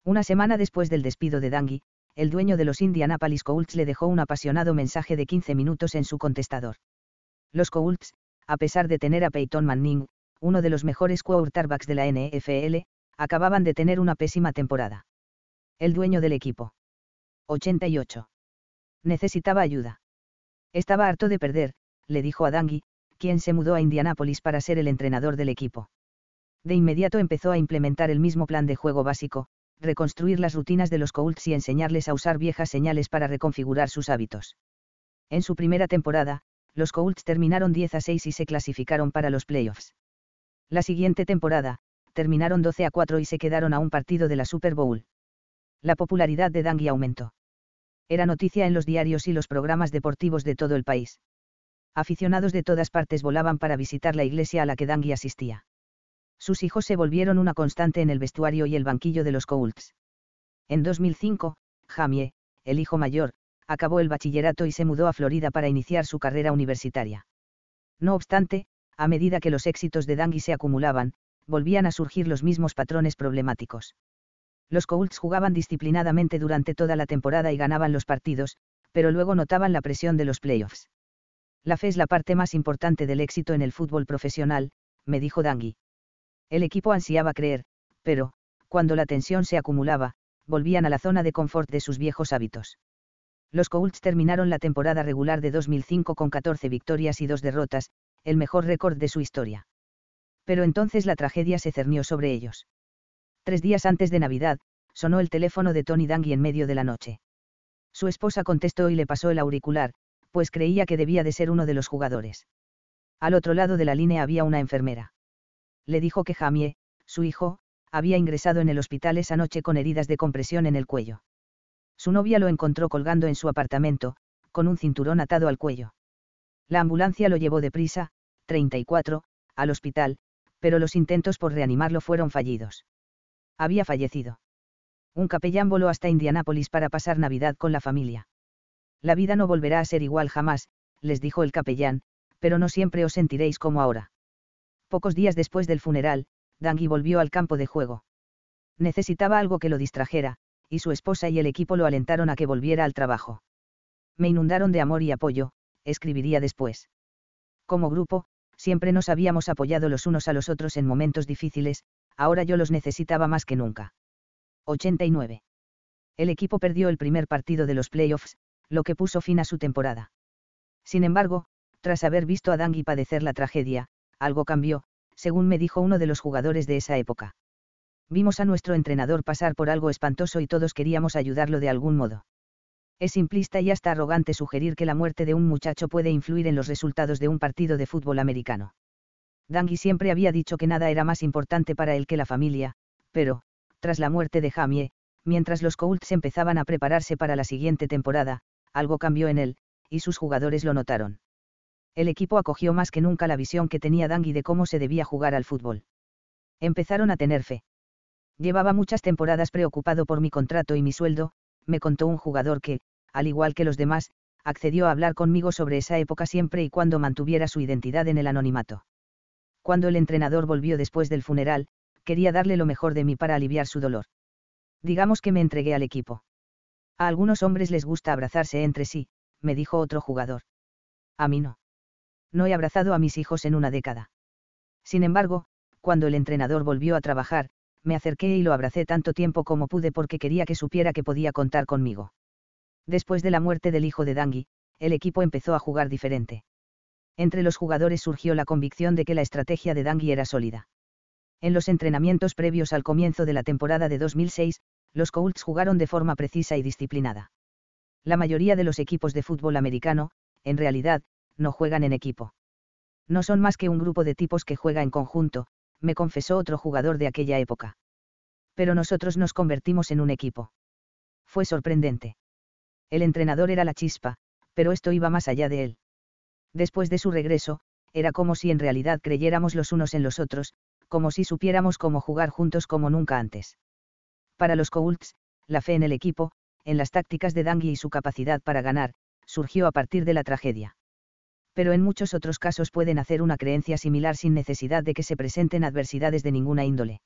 Una semana después del despido de Dangui, el dueño de los Indianapolis Colts le dejó un apasionado mensaje de 15 minutos en su contestador. Los Colts, a pesar de tener a Peyton Manning, uno de los mejores quarterbacks de la NFL, acababan de tener una pésima temporada. El dueño del equipo. 88. Necesitaba ayuda. Estaba harto de perder, le dijo a Dangy, quien se mudó a Indianápolis para ser el entrenador del equipo. De inmediato empezó a implementar el mismo plan de juego básico, reconstruir las rutinas de los Colts y enseñarles a usar viejas señales para reconfigurar sus hábitos. En su primera temporada, los Colts terminaron 10 a 6 y se clasificaron para los playoffs. La siguiente temporada, terminaron 12 a 4 y se quedaron a un partido de la Super Bowl. La popularidad de Dangui aumentó. Era noticia en los diarios y los programas deportivos de todo el país. Aficionados de todas partes volaban para visitar la iglesia a la que Dangui asistía. Sus hijos se volvieron una constante en el vestuario y el banquillo de los Colts. En 2005, Jamie, el hijo mayor, acabó el bachillerato y se mudó a Florida para iniciar su carrera universitaria. No obstante, a medida que los éxitos de Dangui se acumulaban, volvían a surgir los mismos patrones problemáticos. Los Colts jugaban disciplinadamente durante toda la temporada y ganaban los partidos, pero luego notaban la presión de los playoffs. La fe es la parte más importante del éxito en el fútbol profesional, me dijo Dangui. El equipo ansiaba creer, pero, cuando la tensión se acumulaba, volvían a la zona de confort de sus viejos hábitos. Los Colts terminaron la temporada regular de 2005 con 14 victorias y 2 derrotas, el mejor récord de su historia. Pero entonces la tragedia se cernió sobre ellos. Tres días antes de Navidad, sonó el teléfono de Tony Dangui en medio de la noche. Su esposa contestó y le pasó el auricular, pues creía que debía de ser uno de los jugadores. Al otro lado de la línea había una enfermera le dijo que Jamie, su hijo, había ingresado en el hospital esa noche con heridas de compresión en el cuello. Su novia lo encontró colgando en su apartamento, con un cinturón atado al cuello. La ambulancia lo llevó deprisa, 34, al hospital, pero los intentos por reanimarlo fueron fallidos. Había fallecido. Un capellán voló hasta Indianápolis para pasar Navidad con la familia. La vida no volverá a ser igual jamás, les dijo el capellán, pero no siempre os sentiréis como ahora. Pocos días después del funeral, Dangui volvió al campo de juego. Necesitaba algo que lo distrajera, y su esposa y el equipo lo alentaron a que volviera al trabajo. Me inundaron de amor y apoyo, escribiría después. Como grupo, siempre nos habíamos apoyado los unos a los otros en momentos difíciles, ahora yo los necesitaba más que nunca. 89. El equipo perdió el primer partido de los playoffs, lo que puso fin a su temporada. Sin embargo, tras haber visto a Dangui padecer la tragedia, algo cambió, según me dijo uno de los jugadores de esa época. Vimos a nuestro entrenador pasar por algo espantoso y todos queríamos ayudarlo de algún modo. Es simplista y hasta arrogante sugerir que la muerte de un muchacho puede influir en los resultados de un partido de fútbol americano. Dangui siempre había dicho que nada era más importante para él que la familia, pero, tras la muerte de Jamie, mientras los Colts empezaban a prepararse para la siguiente temporada, algo cambió en él, y sus jugadores lo notaron el equipo acogió más que nunca la visión que tenía Dangui de cómo se debía jugar al fútbol. Empezaron a tener fe. Llevaba muchas temporadas preocupado por mi contrato y mi sueldo, me contó un jugador que, al igual que los demás, accedió a hablar conmigo sobre esa época siempre y cuando mantuviera su identidad en el anonimato. Cuando el entrenador volvió después del funeral, quería darle lo mejor de mí para aliviar su dolor. Digamos que me entregué al equipo. A algunos hombres les gusta abrazarse entre sí, me dijo otro jugador. A mí no no he abrazado a mis hijos en una década. Sin embargo, cuando el entrenador volvió a trabajar, me acerqué y lo abracé tanto tiempo como pude porque quería que supiera que podía contar conmigo. Después de la muerte del hijo de Dangui, el equipo empezó a jugar diferente. Entre los jugadores surgió la convicción de que la estrategia de Dangui era sólida. En los entrenamientos previos al comienzo de la temporada de 2006, los Colts jugaron de forma precisa y disciplinada. La mayoría de los equipos de fútbol americano, en realidad, no juegan en equipo. No son más que un grupo de tipos que juega en conjunto, me confesó otro jugador de aquella época. Pero nosotros nos convertimos en un equipo. Fue sorprendente. El entrenador era la chispa, pero esto iba más allá de él. Después de su regreso, era como si en realidad creyéramos los unos en los otros, como si supiéramos cómo jugar juntos como nunca antes. Para los Colts, la fe en el equipo, en las tácticas de Dangui y su capacidad para ganar, surgió a partir de la tragedia pero en muchos otros casos pueden hacer una creencia similar sin necesidad de que se presenten adversidades de ninguna índole.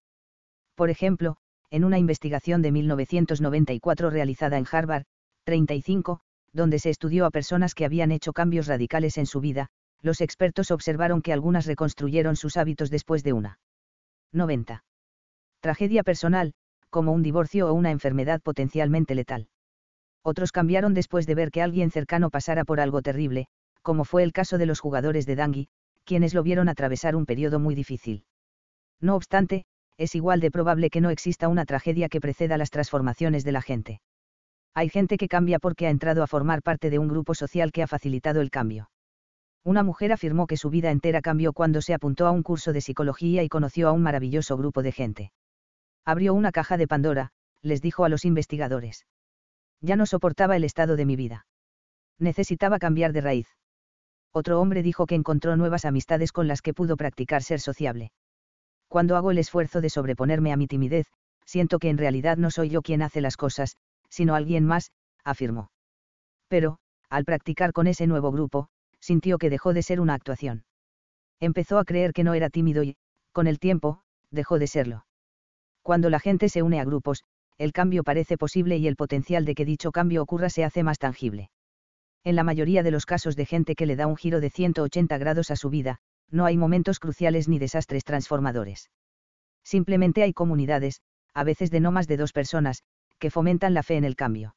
Por ejemplo, en una investigación de 1994 realizada en Harvard, 35, donde se estudió a personas que habían hecho cambios radicales en su vida, los expertos observaron que algunas reconstruyeron sus hábitos después de una 90. Tragedia personal, como un divorcio o una enfermedad potencialmente letal. Otros cambiaron después de ver que alguien cercano pasara por algo terrible, como fue el caso de los jugadores de Dangui, quienes lo vieron atravesar un periodo muy difícil. No obstante, es igual de probable que no exista una tragedia que preceda las transformaciones de la gente. Hay gente que cambia porque ha entrado a formar parte de un grupo social que ha facilitado el cambio. Una mujer afirmó que su vida entera cambió cuando se apuntó a un curso de psicología y conoció a un maravilloso grupo de gente. Abrió una caja de Pandora, les dijo a los investigadores. Ya no soportaba el estado de mi vida. Necesitaba cambiar de raíz. Otro hombre dijo que encontró nuevas amistades con las que pudo practicar ser sociable. Cuando hago el esfuerzo de sobreponerme a mi timidez, siento que en realidad no soy yo quien hace las cosas, sino alguien más, afirmó. Pero, al practicar con ese nuevo grupo, sintió que dejó de ser una actuación. Empezó a creer que no era tímido y, con el tiempo, dejó de serlo. Cuando la gente se une a grupos, el cambio parece posible y el potencial de que dicho cambio ocurra se hace más tangible. En la mayoría de los casos de gente que le da un giro de 180 grados a su vida, no hay momentos cruciales ni desastres transformadores. Simplemente hay comunidades, a veces de no más de dos personas, que fomentan la fe en el cambio.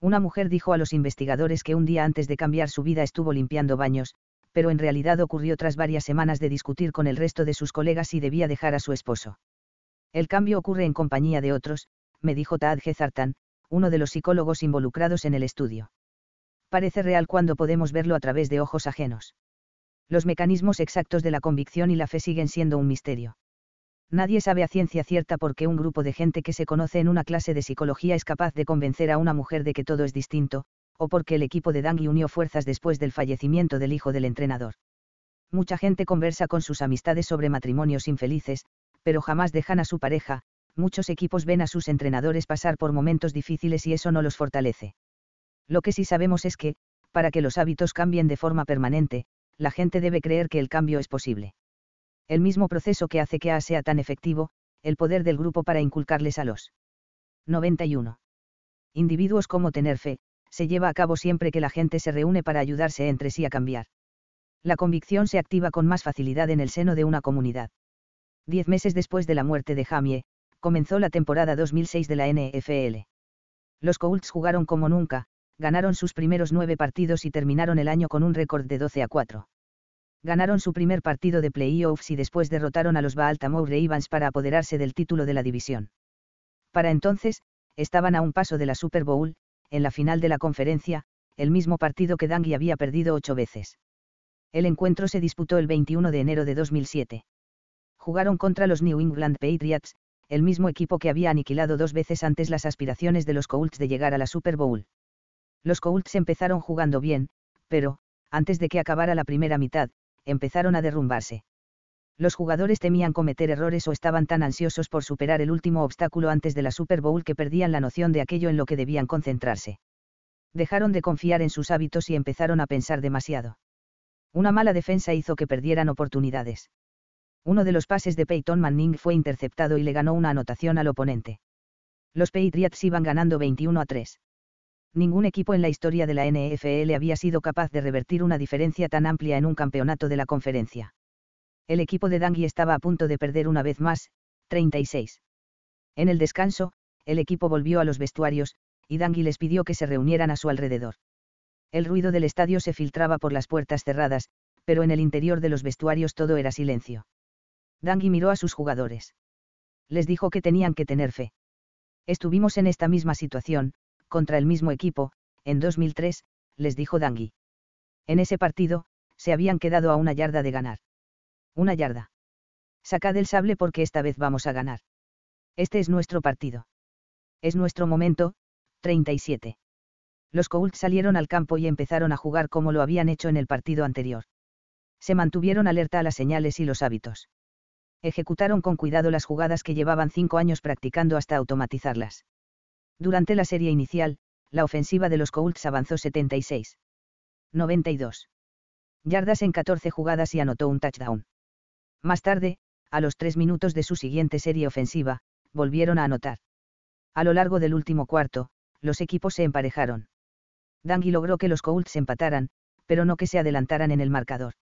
Una mujer dijo a los investigadores que un día antes de cambiar su vida estuvo limpiando baños, pero en realidad ocurrió tras varias semanas de discutir con el resto de sus colegas si debía dejar a su esposo. El cambio ocurre en compañía de otros, me dijo Taad Gezartan, uno de los psicólogos involucrados en el estudio. Parece real cuando podemos verlo a través de ojos ajenos. Los mecanismos exactos de la convicción y la fe siguen siendo un misterio. Nadie sabe a ciencia cierta por qué un grupo de gente que se conoce en una clase de psicología es capaz de convencer a una mujer de que todo es distinto, o porque el equipo de Dangui unió fuerzas después del fallecimiento del hijo del entrenador. Mucha gente conversa con sus amistades sobre matrimonios infelices, pero jamás dejan a su pareja, muchos equipos ven a sus entrenadores pasar por momentos difíciles y eso no los fortalece. Lo que sí sabemos es que, para que los hábitos cambien de forma permanente, la gente debe creer que el cambio es posible el mismo proceso que hace que A sea tan efectivo, el poder del grupo para inculcarles a los 91. Individuos como tener fe, se lleva a cabo siempre que la gente se reúne para ayudarse entre sí a cambiar. La convicción se activa con más facilidad en el seno de una comunidad. Diez meses después de la muerte de Jamie, comenzó la temporada 2006 de la NFL. Los Colts jugaron como nunca, ganaron sus primeros nueve partidos y terminaron el año con un récord de 12 a 4 ganaron su primer partido de playoffs y después derrotaron a los Baltimore Ravens para apoderarse del título de la división. Para entonces, estaban a un paso de la Super Bowl, en la final de la conferencia, el mismo partido que Dangui había perdido ocho veces. El encuentro se disputó el 21 de enero de 2007. Jugaron contra los New England Patriots, el mismo equipo que había aniquilado dos veces antes las aspiraciones de los Colts de llegar a la Super Bowl. Los Colts empezaron jugando bien, pero, antes de que acabara la primera mitad, empezaron a derrumbarse. Los jugadores temían cometer errores o estaban tan ansiosos por superar el último obstáculo antes de la Super Bowl que perdían la noción de aquello en lo que debían concentrarse. Dejaron de confiar en sus hábitos y empezaron a pensar demasiado. Una mala defensa hizo que perdieran oportunidades. Uno de los pases de Peyton Manning fue interceptado y le ganó una anotación al oponente. Los Patriots iban ganando 21 a 3 ningún equipo en la historia de la NFL había sido capaz de revertir una diferencia tan amplia en un campeonato de la conferencia. El equipo de Dangui estaba a punto de perder una vez más, 36. En el descanso, el equipo volvió a los vestuarios, y Dangui les pidió que se reunieran a su alrededor. El ruido del estadio se filtraba por las puertas cerradas, pero en el interior de los vestuarios todo era silencio. Dangui miró a sus jugadores. Les dijo que tenían que tener fe. Estuvimos en esta misma situación, contra el mismo equipo, en 2003, les dijo Dangui. En ese partido, se habían quedado a una yarda de ganar. Una yarda. Sacad el sable porque esta vez vamos a ganar. Este es nuestro partido. Es nuestro momento, 37. Los Colts salieron al campo y empezaron a jugar como lo habían hecho en el partido anterior. Se mantuvieron alerta a las señales y los hábitos. Ejecutaron con cuidado las jugadas que llevaban cinco años practicando hasta automatizarlas. Durante la serie inicial, la ofensiva de los Colts avanzó 76. 92. Yardas en 14 jugadas y anotó un touchdown. Más tarde, a los tres minutos de su siguiente serie ofensiva, volvieron a anotar. A lo largo del último cuarto, los equipos se emparejaron. Dangui logró que los Colts empataran, pero no que se adelantaran en el marcador.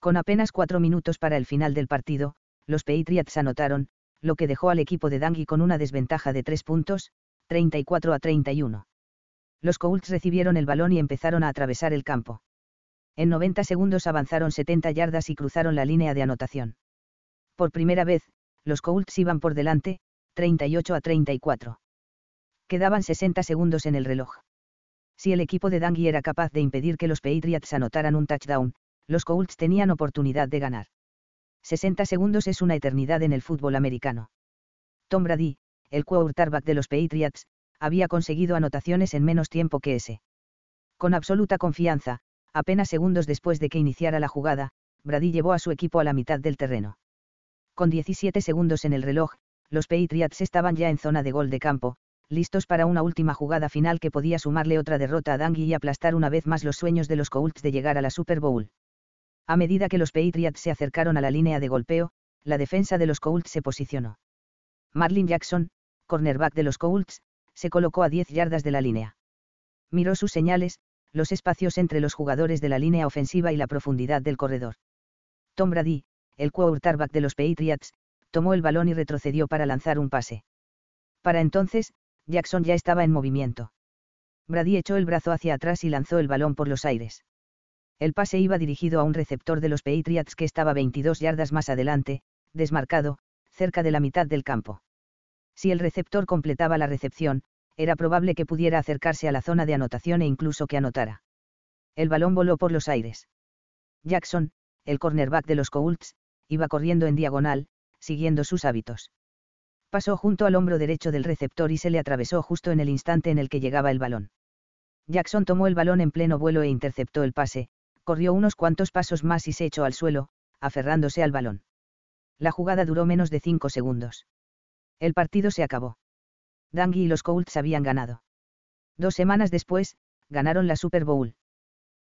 Con apenas cuatro minutos para el final del partido, los Patriots anotaron, lo que dejó al equipo de Dangui con una desventaja de tres puntos, 34 a 31. Los Colts recibieron el balón y empezaron a atravesar el campo. En 90 segundos avanzaron 70 yardas y cruzaron la línea de anotación. Por primera vez, los Colts iban por delante, 38 a 34. Quedaban 60 segundos en el reloj. Si el equipo de Dangui era capaz de impedir que los Patriots anotaran un touchdown, los Colts tenían oportunidad de ganar. 60 segundos es una eternidad en el fútbol americano. Tom Brady, el quarterback de los Patriots, había conseguido anotaciones en menos tiempo que ese. Con absoluta confianza, apenas segundos después de que iniciara la jugada, Brady llevó a su equipo a la mitad del terreno. Con 17 segundos en el reloj, los Patriots estaban ya en zona de gol de campo, listos para una última jugada final que podía sumarle otra derrota a Dangui y aplastar una vez más los sueños de los Colts de llegar a la Super Bowl. A medida que los Patriots se acercaron a la línea de golpeo, la defensa de los Colts se posicionó. Marlin Jackson, cornerback de los Colts, se colocó a 10 yardas de la línea. Miró sus señales, los espacios entre los jugadores de la línea ofensiva y la profundidad del corredor. Tom Brady, el quarterback de los Patriots, tomó el balón y retrocedió para lanzar un pase. Para entonces, Jackson ya estaba en movimiento. Brady echó el brazo hacia atrás y lanzó el balón por los aires. El pase iba dirigido a un receptor de los Patriots que estaba 22 yardas más adelante, desmarcado, cerca de la mitad del campo. Si el receptor completaba la recepción, era probable que pudiera acercarse a la zona de anotación e incluso que anotara. El balón voló por los aires. Jackson, el cornerback de los Colts, iba corriendo en diagonal, siguiendo sus hábitos. Pasó junto al hombro derecho del receptor y se le atravesó justo en el instante en el que llegaba el balón. Jackson tomó el balón en pleno vuelo e interceptó el pase, corrió unos cuantos pasos más y se echó al suelo, aferrándose al balón. La jugada duró menos de cinco segundos. El partido se acabó. Dangui y los Colts habían ganado. Dos semanas después, ganaron la Super Bowl.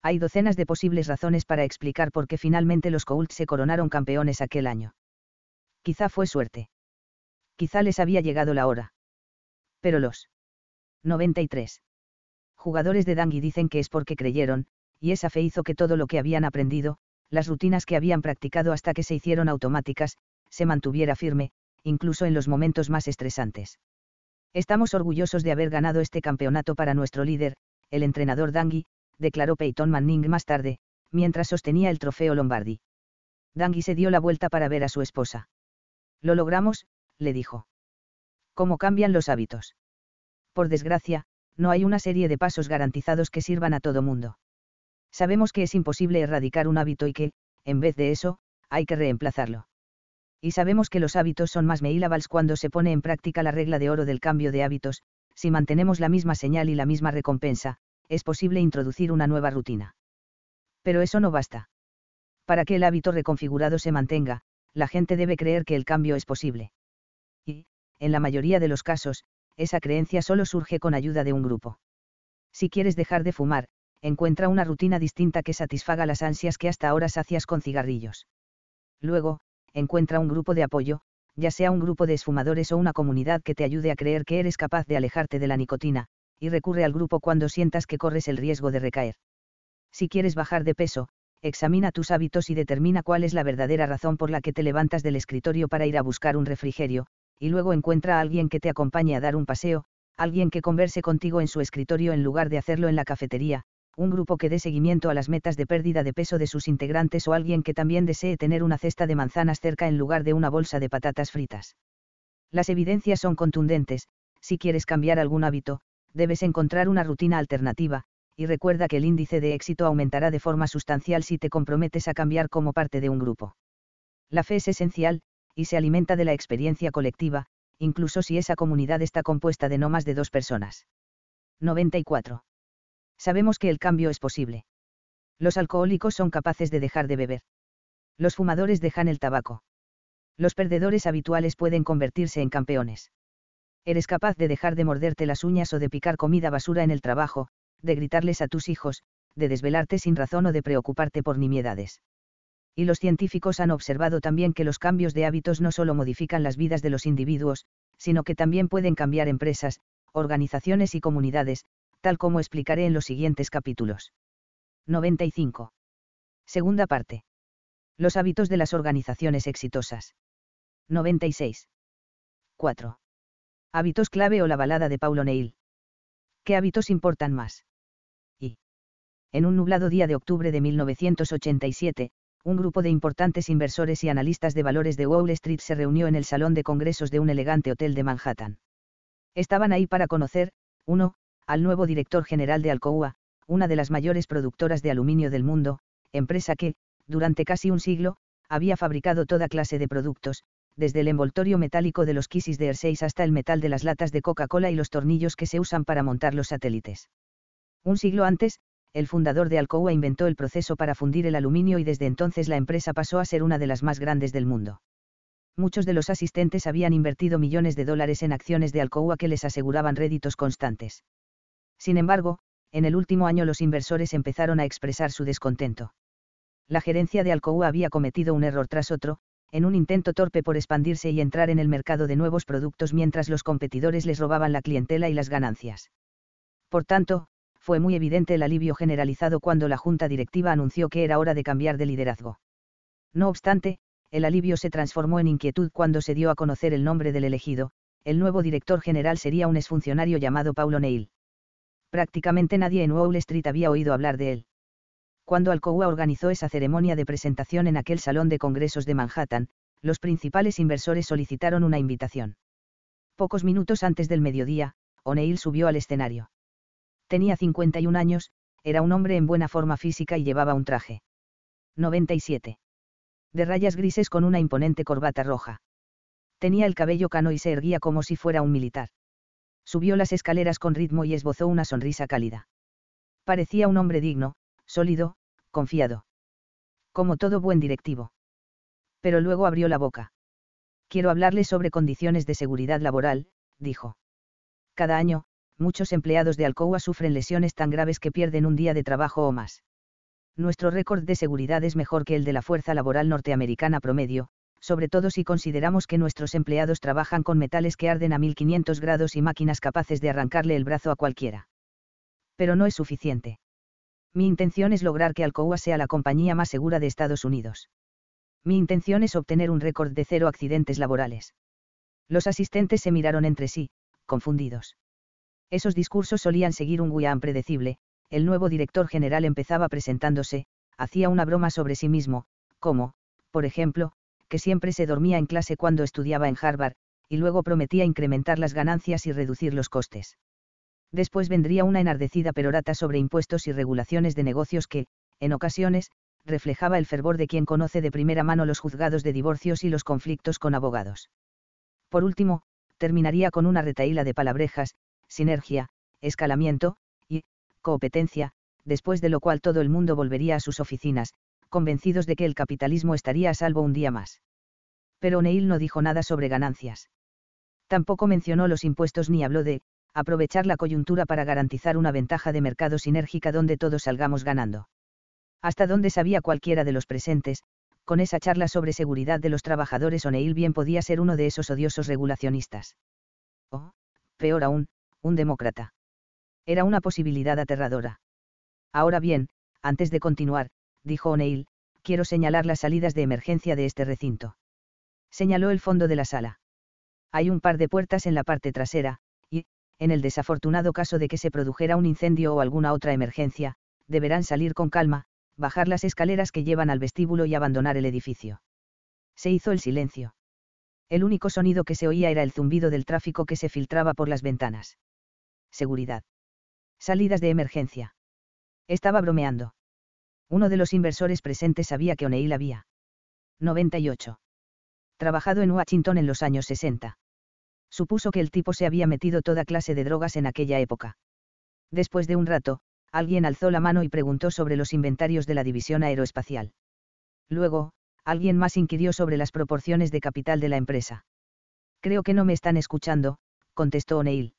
Hay docenas de posibles razones para explicar por qué finalmente los Colts se coronaron campeones aquel año. Quizá fue suerte. Quizá les había llegado la hora. Pero los 93 jugadores de Dangui dicen que es porque creyeron, y esa fe hizo que todo lo que habían aprendido, las rutinas que habían practicado hasta que se hicieron automáticas, se mantuviera firme, incluso en los momentos más estresantes. Estamos orgullosos de haber ganado este campeonato para nuestro líder, el entrenador Dangui, declaró Peyton Manning más tarde, mientras sostenía el trofeo Lombardi. Dangui se dio la vuelta para ver a su esposa. Lo logramos, le dijo. ¿Cómo cambian los hábitos? Por desgracia, no hay una serie de pasos garantizados que sirvan a todo mundo. Sabemos que es imposible erradicar un hábito y que, en vez de eso, hay que reemplazarlo. Y sabemos que los hábitos son más meílables cuando se pone en práctica la regla de oro del cambio de hábitos, si mantenemos la misma señal y la misma recompensa, es posible introducir una nueva rutina. Pero eso no basta. Para que el hábito reconfigurado se mantenga, la gente debe creer que el cambio es posible. Y, en la mayoría de los casos, esa creencia solo surge con ayuda de un grupo. Si quieres dejar de fumar, encuentra una rutina distinta que satisfaga las ansias que hasta ahora sacias con cigarrillos. Luego, encuentra un grupo de apoyo, ya sea un grupo de esfumadores o una comunidad que te ayude a creer que eres capaz de alejarte de la nicotina, y recurre al grupo cuando sientas que corres el riesgo de recaer. Si quieres bajar de peso, examina tus hábitos y determina cuál es la verdadera razón por la que te levantas del escritorio para ir a buscar un refrigerio, y luego encuentra a alguien que te acompañe a dar un paseo, alguien que converse contigo en su escritorio en lugar de hacerlo en la cafetería, un grupo que dé seguimiento a las metas de pérdida de peso de sus integrantes o alguien que también desee tener una cesta de manzanas cerca en lugar de una bolsa de patatas fritas. Las evidencias son contundentes, si quieres cambiar algún hábito, debes encontrar una rutina alternativa, y recuerda que el índice de éxito aumentará de forma sustancial si te comprometes a cambiar como parte de un grupo. La fe es esencial, y se alimenta de la experiencia colectiva, incluso si esa comunidad está compuesta de no más de dos personas. 94. Sabemos que el cambio es posible. Los alcohólicos son capaces de dejar de beber. Los fumadores dejan el tabaco. Los perdedores habituales pueden convertirse en campeones. Eres capaz de dejar de morderte las uñas o de picar comida basura en el trabajo, de gritarles a tus hijos, de desvelarte sin razón o de preocuparte por nimiedades. Y los científicos han observado también que los cambios de hábitos no solo modifican las vidas de los individuos, sino que también pueden cambiar empresas, organizaciones y comunidades, tal como explicaré en los siguientes capítulos. 95. Segunda parte. Los hábitos de las organizaciones exitosas. 96. 4. Hábitos clave o la balada de Paulo Neil. ¿Qué hábitos importan más? Y. En un nublado día de octubre de 1987, un grupo de importantes inversores y analistas de valores de Wall Street se reunió en el salón de congresos de un elegante hotel de Manhattan. Estaban ahí para conocer, uno, al nuevo director general de Alcoa, una de las mayores productoras de aluminio del mundo, empresa que, durante casi un siglo, había fabricado toda clase de productos, desde el envoltorio metálico de los quisis de Air hasta el metal de las latas de Coca-Cola y los tornillos que se usan para montar los satélites. Un siglo antes, el fundador de Alcoa inventó el proceso para fundir el aluminio y desde entonces la empresa pasó a ser una de las más grandes del mundo. Muchos de los asistentes habían invertido millones de dólares en acciones de Alcoa que les aseguraban réditos constantes. Sin embargo, en el último año los inversores empezaron a expresar su descontento. La gerencia de Alcoa había cometido un error tras otro, en un intento torpe por expandirse y entrar en el mercado de nuevos productos mientras los competidores les robaban la clientela y las ganancias. Por tanto, fue muy evidente el alivio generalizado cuando la junta directiva anunció que era hora de cambiar de liderazgo. No obstante, el alivio se transformó en inquietud cuando se dio a conocer el nombre del elegido, el nuevo director general sería un exfuncionario llamado Paulo Neil. Prácticamente nadie en Wall Street había oído hablar de él. Cuando Alcoa organizó esa ceremonia de presentación en aquel salón de congresos de Manhattan, los principales inversores solicitaron una invitación. Pocos minutos antes del mediodía, O'Neill subió al escenario. Tenía 51 años, era un hombre en buena forma física y llevaba un traje. 97. De rayas grises con una imponente corbata roja. Tenía el cabello cano y se erguía como si fuera un militar. Subió las escaleras con ritmo y esbozó una sonrisa cálida. Parecía un hombre digno, sólido, confiado. Como todo buen directivo. Pero luego abrió la boca. Quiero hablarle sobre condiciones de seguridad laboral, dijo. Cada año, muchos empleados de Alcoa sufren lesiones tan graves que pierden un día de trabajo o más. Nuestro récord de seguridad es mejor que el de la fuerza laboral norteamericana promedio, sobre todo si consideramos que nuestros empleados trabajan con metales que arden a 1500 grados y máquinas capaces de arrancarle el brazo a cualquiera. Pero no es suficiente. Mi intención es lograr que Alcoa sea la compañía más segura de Estados Unidos. Mi intención es obtener un récord de cero accidentes laborales. Los asistentes se miraron entre sí, confundidos. Esos discursos solían seguir un guion predecible, el nuevo director general empezaba presentándose, hacía una broma sobre sí mismo, como, por ejemplo, que siempre se dormía en clase cuando estudiaba en Harvard, y luego prometía incrementar las ganancias y reducir los costes. Después vendría una enardecida perorata sobre impuestos y regulaciones de negocios que, en ocasiones, reflejaba el fervor de quien conoce de primera mano los juzgados de divorcios y los conflictos con abogados. Por último, terminaría con una retaíla de palabrejas, sinergia, escalamiento, y, competencia, después de lo cual todo el mundo volvería a sus oficinas, convencidos de que el capitalismo estaría a salvo un día más. Pero Neil no dijo nada sobre ganancias. Tampoco mencionó los impuestos ni habló de, aprovechar la coyuntura para garantizar una ventaja de mercado sinérgica donde todos salgamos ganando. Hasta donde sabía cualquiera de los presentes, con esa charla sobre seguridad de los trabajadores O'Neill bien podía ser uno de esos odiosos regulacionistas. O, peor aún, un demócrata. Era una posibilidad aterradora. Ahora bien, antes de continuar, dijo O'Neill, quiero señalar las salidas de emergencia de este recinto. Señaló el fondo de la sala. Hay un par de puertas en la parte trasera, en el desafortunado caso de que se produjera un incendio o alguna otra emergencia, deberán salir con calma, bajar las escaleras que llevan al vestíbulo y abandonar el edificio. Se hizo el silencio. El único sonido que se oía era el zumbido del tráfico que se filtraba por las ventanas. Seguridad. Salidas de emergencia. Estaba bromeando. Uno de los inversores presentes sabía que O'Neill había. 98. Trabajado en Washington en los años 60 supuso que el tipo se había metido toda clase de drogas en aquella época. Después de un rato, alguien alzó la mano y preguntó sobre los inventarios de la división aeroespacial. Luego, alguien más inquirió sobre las proporciones de capital de la empresa. Creo que no me están escuchando, contestó O'Neill.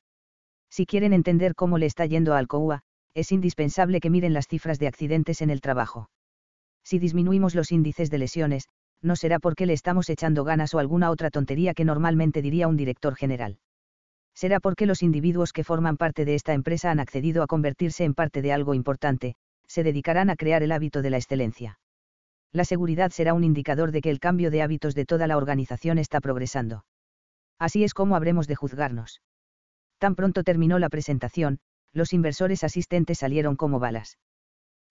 Si quieren entender cómo le está yendo a Alcoa, es indispensable que miren las cifras de accidentes en el trabajo. Si disminuimos los índices de lesiones, no será porque le estamos echando ganas o alguna otra tontería que normalmente diría un director general. Será porque los individuos que forman parte de esta empresa han accedido a convertirse en parte de algo importante, se dedicarán a crear el hábito de la excelencia. La seguridad será un indicador de que el cambio de hábitos de toda la organización está progresando. Así es como habremos de juzgarnos. Tan pronto terminó la presentación, los inversores asistentes salieron como balas.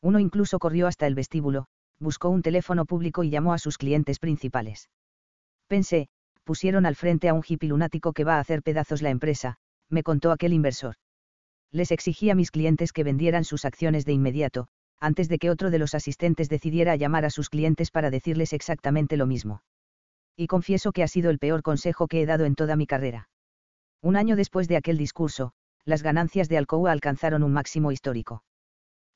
Uno incluso corrió hasta el vestíbulo, buscó un teléfono público y llamó a sus clientes principales. Pensé, pusieron al frente a un hippie lunático que va a hacer pedazos la empresa, me contó aquel inversor. Les exigí a mis clientes que vendieran sus acciones de inmediato, antes de que otro de los asistentes decidiera llamar a sus clientes para decirles exactamente lo mismo. Y confieso que ha sido el peor consejo que he dado en toda mi carrera. Un año después de aquel discurso, las ganancias de Alcoa alcanzaron un máximo histórico.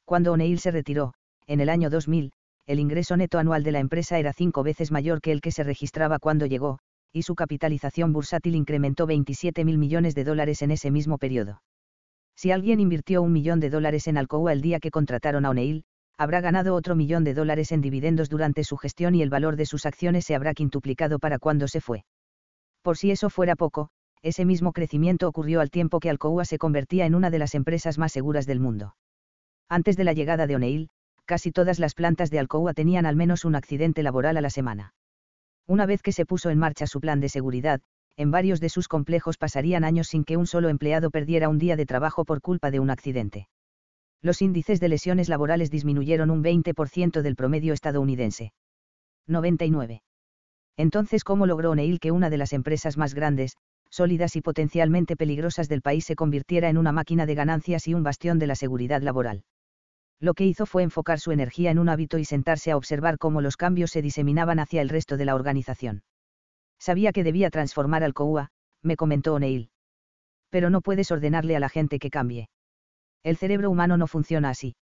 Cuando O'Neill se retiró, en el año 2000, el ingreso neto anual de la empresa era cinco veces mayor que el que se registraba cuando llegó, y su capitalización bursátil incrementó 27 mil millones de dólares en ese mismo periodo. Si alguien invirtió un millón de dólares en Alcoa el día que contrataron a O'Neill, habrá ganado otro millón de dólares en dividendos durante su gestión y el valor de sus acciones se habrá quintuplicado para cuando se fue. Por si eso fuera poco, ese mismo crecimiento ocurrió al tiempo que Alcoa se convertía en una de las empresas más seguras del mundo. Antes de la llegada de O'Neill, casi todas las plantas de Alcoa tenían al menos un accidente laboral a la semana. Una vez que se puso en marcha su plan de seguridad, en varios de sus complejos pasarían años sin que un solo empleado perdiera un día de trabajo por culpa de un accidente. Los índices de lesiones laborales disminuyeron un 20% del promedio estadounidense. 99. Entonces, ¿cómo logró O'Neill que una de las empresas más grandes, sólidas y potencialmente peligrosas del país se convirtiera en una máquina de ganancias y un bastión de la seguridad laboral? Lo que hizo fue enfocar su energía en un hábito y sentarse a observar cómo los cambios se diseminaban hacia el resto de la organización. Sabía que debía transformar al Coua, me comentó O'Neill. Pero no puedes ordenarle a la gente que cambie. El cerebro humano no funciona así.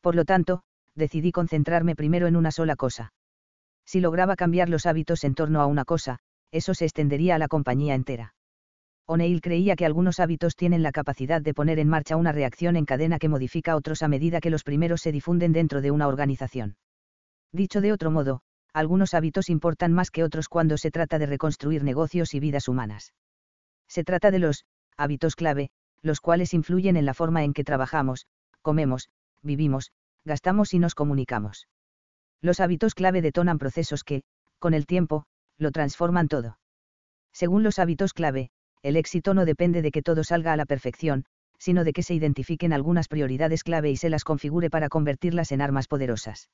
Por lo tanto, decidí concentrarme primero en una sola cosa. Si lograba cambiar los hábitos en torno a una cosa, eso se extendería a la compañía entera. O'Neill creía que algunos hábitos tienen la capacidad de poner en marcha una reacción en cadena que modifica otros a medida que los primeros se difunden dentro de una organización. Dicho de otro modo, algunos hábitos importan más que otros cuando se trata de reconstruir negocios y vidas humanas. Se trata de los hábitos clave, los cuales influyen en la forma en que trabajamos, comemos, vivimos, gastamos y nos comunicamos. Los hábitos clave detonan procesos que, con el tiempo, lo transforman todo. Según los hábitos clave, el éxito no depende de que todo salga a la perfección, sino de que se identifiquen algunas prioridades clave y se las configure para convertirlas en armas poderosas.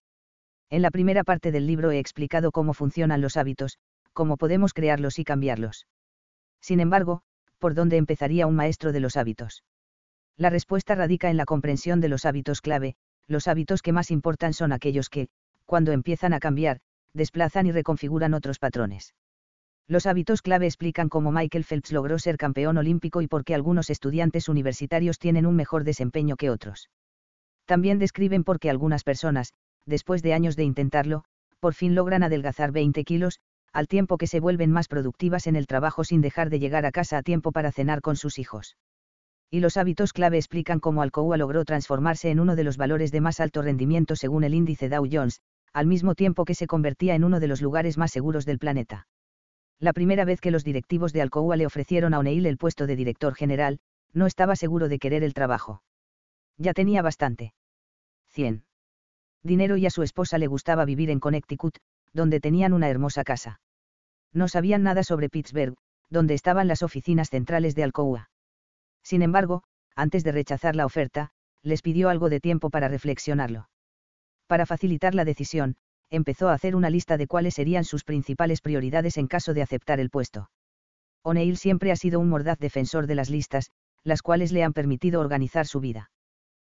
En la primera parte del libro he explicado cómo funcionan los hábitos, cómo podemos crearlos y cambiarlos. Sin embargo, ¿por dónde empezaría un maestro de los hábitos? La respuesta radica en la comprensión de los hábitos clave, los hábitos que más importan son aquellos que, cuando empiezan a cambiar, desplazan y reconfiguran otros patrones. Los hábitos clave explican cómo Michael Phelps logró ser campeón olímpico y por qué algunos estudiantes universitarios tienen un mejor desempeño que otros. También describen por qué algunas personas, después de años de intentarlo, por fin logran adelgazar 20 kilos, al tiempo que se vuelven más productivas en el trabajo sin dejar de llegar a casa a tiempo para cenar con sus hijos. Y los hábitos clave explican cómo Alcoa logró transformarse en uno de los valores de más alto rendimiento según el índice Dow Jones, al mismo tiempo que se convertía en uno de los lugares más seguros del planeta. La primera vez que los directivos de Alcoa le ofrecieron a O'Neill el puesto de director general, no estaba seguro de querer el trabajo. Ya tenía bastante. 100 dinero y a su esposa le gustaba vivir en Connecticut, donde tenían una hermosa casa. No sabían nada sobre Pittsburgh, donde estaban las oficinas centrales de Alcoa. Sin embargo, antes de rechazar la oferta, les pidió algo de tiempo para reflexionarlo. Para facilitar la decisión, empezó a hacer una lista de cuáles serían sus principales prioridades en caso de aceptar el puesto. O'Neill siempre ha sido un mordaz defensor de las listas, las cuales le han permitido organizar su vida.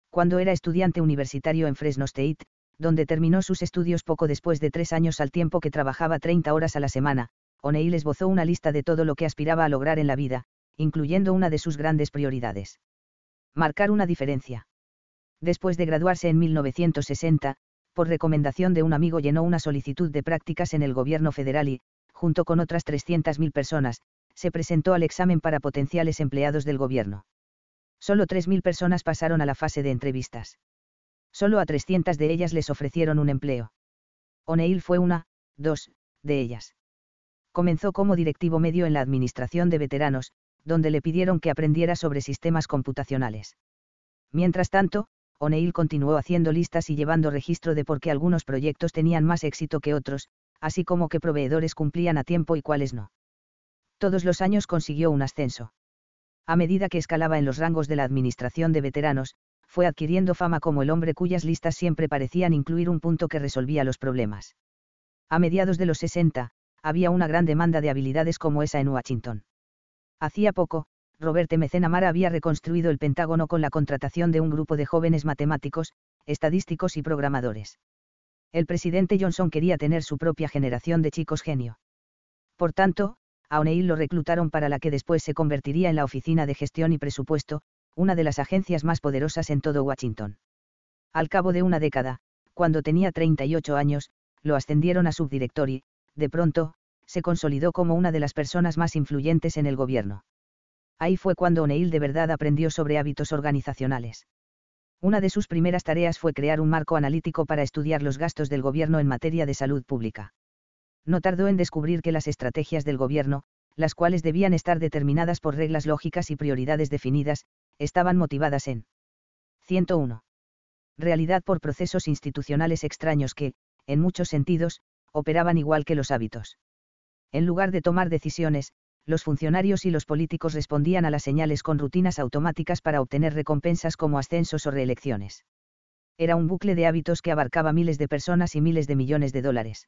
Cuando era estudiante universitario en Fresno State, donde terminó sus estudios poco después de tres años al tiempo que trabajaba 30 horas a la semana, O'Neill esbozó una lista de todo lo que aspiraba a lograr en la vida, incluyendo una de sus grandes prioridades. Marcar una diferencia. Después de graduarse en 1960, por recomendación de un amigo llenó una solicitud de prácticas en el gobierno federal y, junto con otras 300.000 personas, se presentó al examen para potenciales empleados del gobierno. Solo 3.000 personas pasaron a la fase de entrevistas. Solo a 300 de ellas les ofrecieron un empleo. O'Neill fue una, dos, de ellas. Comenzó como directivo medio en la Administración de Veteranos, donde le pidieron que aprendiera sobre sistemas computacionales. Mientras tanto, O'Neill continuó haciendo listas y llevando registro de por qué algunos proyectos tenían más éxito que otros, así como qué proveedores cumplían a tiempo y cuáles no. Todos los años consiguió un ascenso. A medida que escalaba en los rangos de la Administración de Veteranos, fue adquiriendo fama como el hombre cuyas listas siempre parecían incluir un punto que resolvía los problemas. A mediados de los 60, había una gran demanda de habilidades como esa en Washington. Hacía poco, Robert M. Había reconstruido el Pentágono con la contratación de un grupo de jóvenes matemáticos, estadísticos y programadores. El presidente Johnson quería tener su propia generación de chicos genio. Por tanto, a O'Neill lo reclutaron para la que después se convertiría en la Oficina de Gestión y Presupuesto, una de las agencias más poderosas en todo Washington. Al cabo de una década, cuando tenía 38 años, lo ascendieron a subdirector y, de pronto, se consolidó como una de las personas más influyentes en el gobierno. Ahí fue cuando O'Neill de verdad aprendió sobre hábitos organizacionales. Una de sus primeras tareas fue crear un marco analítico para estudiar los gastos del gobierno en materia de salud pública. No tardó en descubrir que las estrategias del gobierno, las cuales debían estar determinadas por reglas lógicas y prioridades definidas, estaban motivadas en 101. Realidad por procesos institucionales extraños que, en muchos sentidos, operaban igual que los hábitos. En lugar de tomar decisiones, los funcionarios y los políticos respondían a las señales con rutinas automáticas para obtener recompensas como ascensos o reelecciones. Era un bucle de hábitos que abarcaba miles de personas y miles de millones de dólares.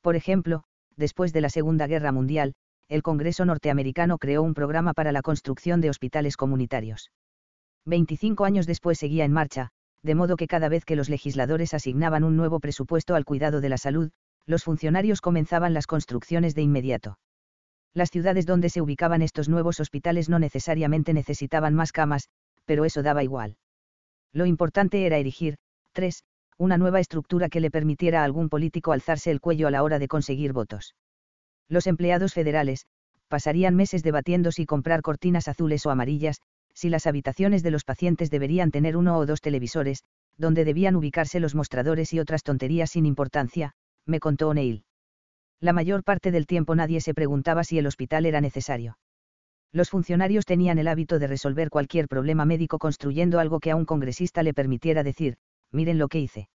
Por ejemplo, después de la Segunda Guerra Mundial, el Congreso norteamericano creó un programa para la construcción de hospitales comunitarios. 25 años después seguía en marcha, de modo que cada vez que los legisladores asignaban un nuevo presupuesto al cuidado de la salud, los funcionarios comenzaban las construcciones de inmediato. Las ciudades donde se ubicaban estos nuevos hospitales no necesariamente necesitaban más camas, pero eso daba igual. Lo importante era erigir, 3. Una nueva estructura que le permitiera a algún político alzarse el cuello a la hora de conseguir votos. Los empleados federales, pasarían meses debatiendo si comprar cortinas azules o amarillas, si las habitaciones de los pacientes deberían tener uno o dos televisores, donde debían ubicarse los mostradores y otras tonterías sin importancia, me contó O'Neill. La mayor parte del tiempo nadie se preguntaba si el hospital era necesario. Los funcionarios tenían el hábito de resolver cualquier problema médico construyendo algo que a un congresista le permitiera decir, miren lo que hice.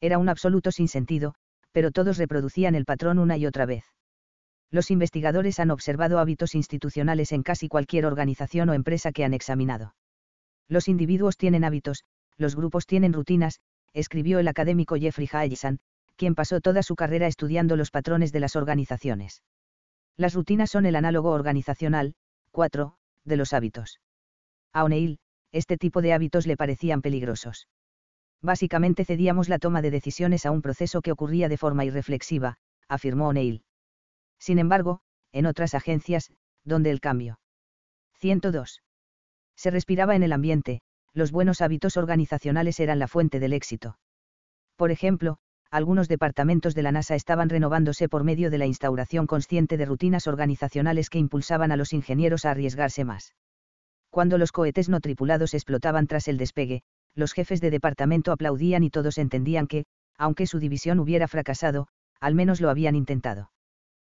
Era un absoluto sinsentido, pero todos reproducían el patrón una y otra vez. Los investigadores han observado hábitos institucionales en casi cualquier organización o empresa que han examinado. Los individuos tienen hábitos, los grupos tienen rutinas, escribió el académico Jeffrey Hayesan, quien pasó toda su carrera estudiando los patrones de las organizaciones. Las rutinas son el análogo organizacional, 4, de los hábitos. A O'Neill, este tipo de hábitos le parecían peligrosos. Básicamente cedíamos la toma de decisiones a un proceso que ocurría de forma irreflexiva, afirmó O'Neill sin embargo, en otras agencias, donde el cambio. 102. Se respiraba en el ambiente, los buenos hábitos organizacionales eran la fuente del éxito. Por ejemplo, algunos departamentos de la NASA estaban renovándose por medio de la instauración consciente de rutinas organizacionales que impulsaban a los ingenieros a arriesgarse más. Cuando los cohetes no tripulados explotaban tras el despegue, los jefes de departamento aplaudían y todos entendían que, aunque su división hubiera fracasado, al menos lo habían intentado.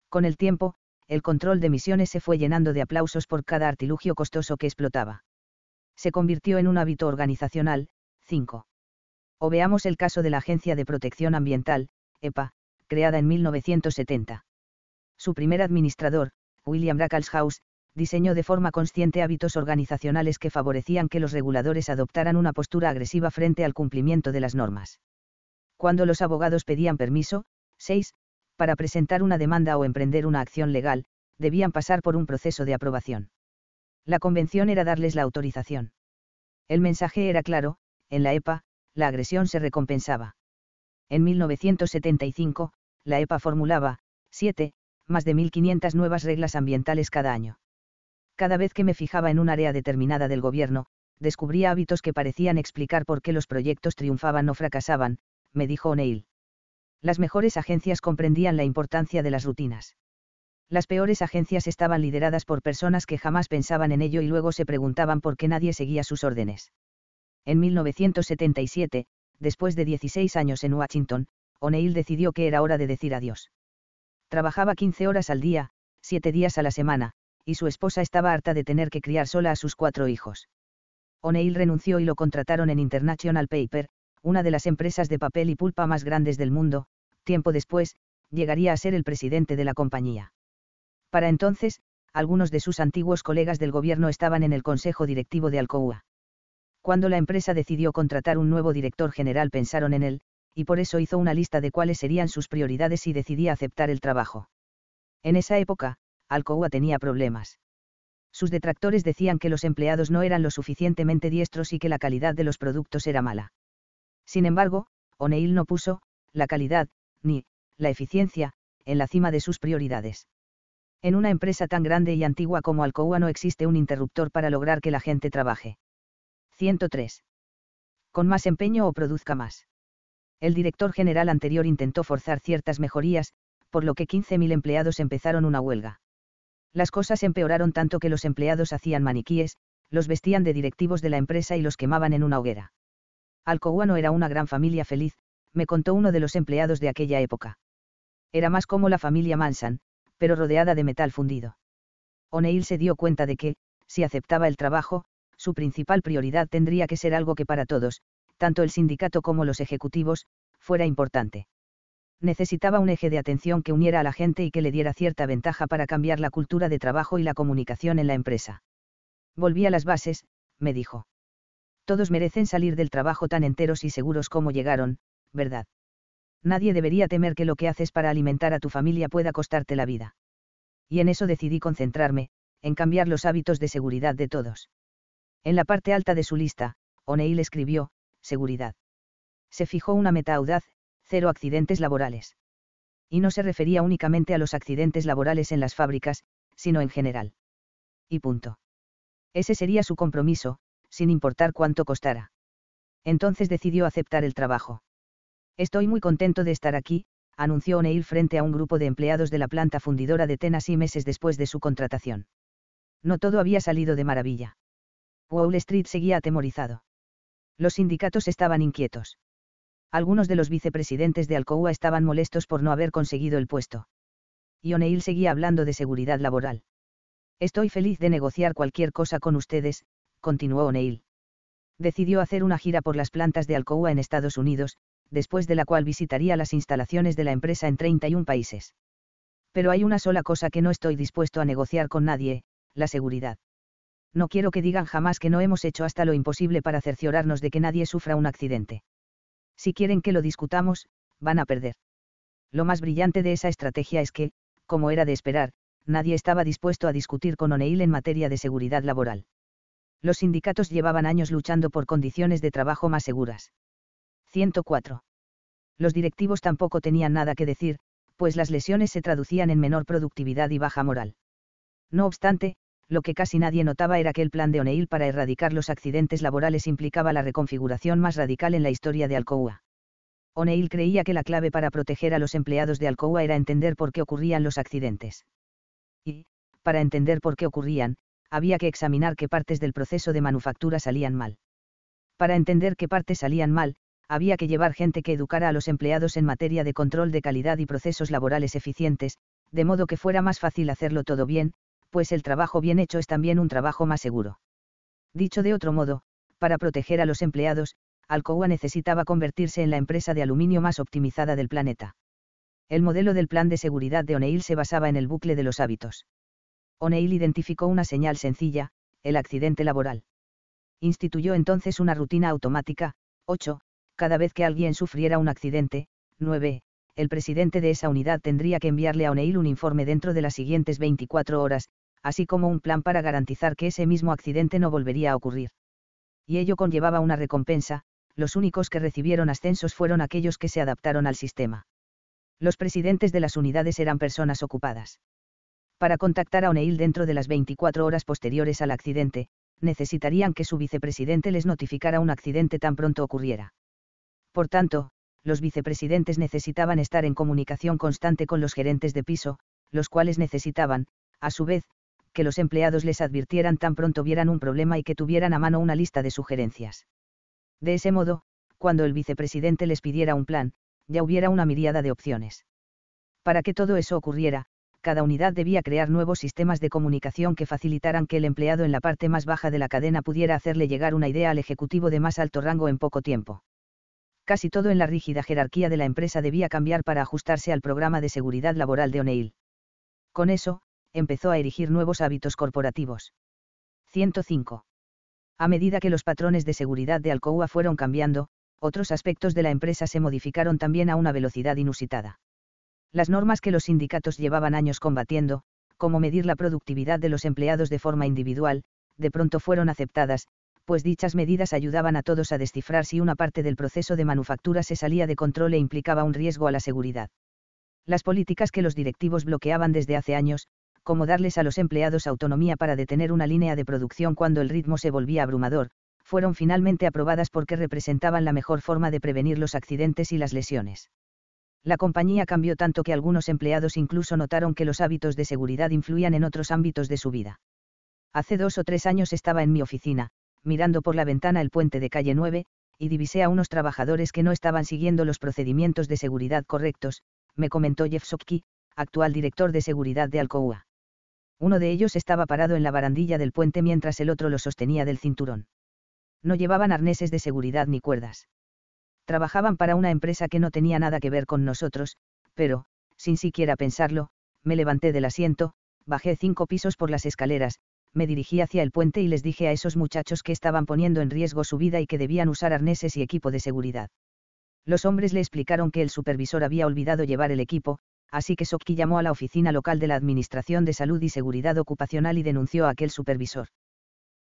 Con el tiempo, el control de misiones se fue llenando de aplausos por cada artilugio costoso que explotaba. Se convirtió en un hábito organizacional. 5. O veamos el caso de la Agencia de Protección Ambiental, EPA, creada en 1970. Su primer administrador, William Brackleshouse, diseñó de forma consciente hábitos organizacionales que favorecían que los reguladores adoptaran una postura agresiva frente al cumplimiento de las normas. Cuando los abogados pedían permiso, 6 para presentar una demanda o emprender una acción legal, debían pasar por un proceso de aprobación. La convención era darles la autorización. El mensaje era claro, en la EPA, la agresión se recompensaba. En 1975, la EPA formulaba, 7, más de 1.500 nuevas reglas ambientales cada año. Cada vez que me fijaba en un área determinada del gobierno, descubría hábitos que parecían explicar por qué los proyectos triunfaban o fracasaban, me dijo O'Neill. Las mejores agencias comprendían la importancia de las rutinas. Las peores agencias estaban lideradas por personas que jamás pensaban en ello y luego se preguntaban por qué nadie seguía sus órdenes. En 1977, después de 16 años en Washington, O'Neill decidió que era hora de decir adiós. Trabajaba 15 horas al día, 7 días a la semana, y su esposa estaba harta de tener que criar sola a sus cuatro hijos. O'Neill renunció y lo contrataron en International Paper, una de las empresas de papel y pulpa más grandes del mundo, tiempo después, llegaría a ser el presidente de la compañía. Para entonces, algunos de sus antiguos colegas del gobierno estaban en el consejo directivo de Alcoa. Cuando la empresa decidió contratar un nuevo director general pensaron en él, y por eso hizo una lista de cuáles serían sus prioridades y decidía aceptar el trabajo. En esa época, Alcoa tenía problemas. Sus detractores decían que los empleados no eran lo suficientemente diestros y que la calidad de los productos era mala. Sin embargo, O'Neill no puso, la calidad, ni, la eficiencia, en la cima de sus prioridades. En una empresa tan grande y antigua como Alcoa no existe un interruptor para lograr que la gente trabaje. 103. Con más empeño o produzca más. El director general anterior intentó forzar ciertas mejorías, por lo que 15.000 empleados empezaron una huelga. Las cosas empeoraron tanto que los empleados hacían maniquíes, los vestían de directivos de la empresa y los quemaban en una hoguera. Alcoa no era una gran familia feliz, me contó uno de los empleados de aquella época. Era más como la familia Manson, pero rodeada de metal fundido. O'Neill se dio cuenta de que, si aceptaba el trabajo, su principal prioridad tendría que ser algo que para todos, tanto el sindicato como los ejecutivos, fuera importante. Necesitaba un eje de atención que uniera a la gente y que le diera cierta ventaja para cambiar la cultura de trabajo y la comunicación en la empresa. Volví a las bases, me dijo. Todos merecen salir del trabajo tan enteros y seguros como llegaron, ¿verdad? Nadie debería temer que lo que haces para alimentar a tu familia pueda costarte la vida. Y en eso decidí concentrarme, en cambiar los hábitos de seguridad de todos. En la parte alta de su lista, O'Neill escribió, seguridad. Se fijó una meta audaz, cero accidentes laborales. Y no se refería únicamente a los accidentes laborales en las fábricas, sino en general. Y punto. Ese sería su compromiso, sin importar cuánto costara. Entonces decidió aceptar el trabajo. Estoy muy contento de estar aquí, anunció O'Neill frente a un grupo de empleados de la planta fundidora de Tennessee meses después de su contratación. No todo había salido de maravilla. Wall Street seguía atemorizado. Los sindicatos estaban inquietos. Algunos de los vicepresidentes de Alcoa estaban molestos por no haber conseguido el puesto. Y O'Neill seguía hablando de seguridad laboral. Estoy feliz de negociar cualquier cosa con ustedes, continuó O'Neill. Decidió hacer una gira por las plantas de Alcoa en Estados Unidos, después de la cual visitaría las instalaciones de la empresa en 31 países. Pero hay una sola cosa que no estoy dispuesto a negociar con nadie, la seguridad no quiero que digan jamás que no hemos hecho hasta lo imposible para cerciorarnos de que nadie sufra un accidente. Si quieren que lo discutamos, van a perder. Lo más brillante de esa estrategia es que, como era de esperar, nadie estaba dispuesto a discutir con O'Neill en materia de seguridad laboral. Los sindicatos llevaban años luchando por condiciones de trabajo más seguras. 104. Los directivos tampoco tenían nada que decir, pues las lesiones se traducían en menor productividad y baja moral. No obstante, lo que casi nadie notaba era que el plan de O'Neill para erradicar los accidentes laborales implicaba la reconfiguración más radical en la historia de Alcoa. O'Neill creía que la clave para proteger a los empleados de Alcoa era entender por qué ocurrían los accidentes. Y, para entender por qué ocurrían, había que examinar qué partes del proceso de manufactura salían mal. Para entender qué partes salían mal, había que llevar gente que educara a los empleados en materia de control de calidad y procesos laborales eficientes, de modo que fuera más fácil hacerlo todo bien, pues el trabajo bien hecho es también un trabajo más seguro. Dicho de otro modo, para proteger a los empleados, Alcoa necesitaba convertirse en la empresa de aluminio más optimizada del planeta. El modelo del plan de seguridad de O'Neill se basaba en el bucle de los hábitos. O'Neill identificó una señal sencilla, el accidente laboral. Instituyó entonces una rutina automática, 8, cada vez que alguien sufriera un accidente, 9, el presidente de esa unidad tendría que enviarle a O'Neill un informe dentro de las siguientes 24 horas, así como un plan para garantizar que ese mismo accidente no volvería a ocurrir. Y ello conllevaba una recompensa, los únicos que recibieron ascensos fueron aquellos que se adaptaron al sistema. Los presidentes de las unidades eran personas ocupadas. Para contactar a O'Neill dentro de las 24 horas posteriores al accidente, necesitarían que su vicepresidente les notificara un accidente tan pronto ocurriera. Por tanto, los vicepresidentes necesitaban estar en comunicación constante con los gerentes de piso, los cuales necesitaban, a su vez, que los empleados les advirtieran tan pronto vieran un problema y que tuvieran a mano una lista de sugerencias. De ese modo, cuando el vicepresidente les pidiera un plan, ya hubiera una miríada de opciones. Para que todo eso ocurriera, cada unidad debía crear nuevos sistemas de comunicación que facilitaran que el empleado en la parte más baja de la cadena pudiera hacerle llegar una idea al ejecutivo de más alto rango en poco tiempo. Casi todo en la rígida jerarquía de la empresa debía cambiar para ajustarse al programa de seguridad laboral de O'Neill. Con eso, empezó a erigir nuevos hábitos corporativos. 105. A medida que los patrones de seguridad de Alcoa fueron cambiando, otros aspectos de la empresa se modificaron también a una velocidad inusitada. Las normas que los sindicatos llevaban años combatiendo, como medir la productividad de los empleados de forma individual, de pronto fueron aceptadas, pues dichas medidas ayudaban a todos a descifrar si una parte del proceso de manufactura se salía de control e implicaba un riesgo a la seguridad. Las políticas que los directivos bloqueaban desde hace años, como darles a los empleados autonomía para detener una línea de producción cuando el ritmo se volvía abrumador, fueron finalmente aprobadas porque representaban la mejor forma de prevenir los accidentes y las lesiones. La compañía cambió tanto que algunos empleados incluso notaron que los hábitos de seguridad influían en otros ámbitos de su vida. Hace dos o tres años estaba en mi oficina, mirando por la ventana el puente de calle 9, y divisé a unos trabajadores que no estaban siguiendo los procedimientos de seguridad correctos, me comentó Jeff Sokki, actual director de seguridad de Alcoa. Uno de ellos estaba parado en la barandilla del puente mientras el otro lo sostenía del cinturón. No llevaban arneses de seguridad ni cuerdas. Trabajaban para una empresa que no tenía nada que ver con nosotros, pero, sin siquiera pensarlo, me levanté del asiento, bajé cinco pisos por las escaleras, me dirigí hacia el puente y les dije a esos muchachos que estaban poniendo en riesgo su vida y que debían usar arneses y equipo de seguridad. Los hombres le explicaron que el supervisor había olvidado llevar el equipo, así que Sokki llamó a la oficina local de la Administración de Salud y Seguridad Ocupacional y denunció a aquel supervisor.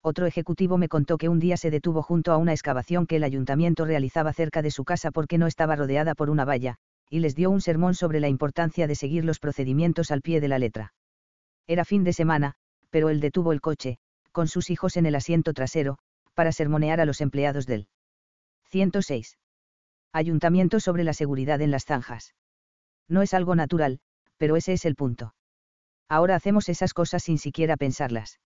Otro ejecutivo me contó que un día se detuvo junto a una excavación que el ayuntamiento realizaba cerca de su casa porque no estaba rodeada por una valla, y les dio un sermón sobre la importancia de seguir los procedimientos al pie de la letra. Era fin de semana, pero él detuvo el coche, con sus hijos en el asiento trasero, para sermonear a los empleados del 106. Ayuntamiento sobre la seguridad en las zanjas. No es algo natural, pero ese es el punto. Ahora hacemos esas cosas sin siquiera pensarlas.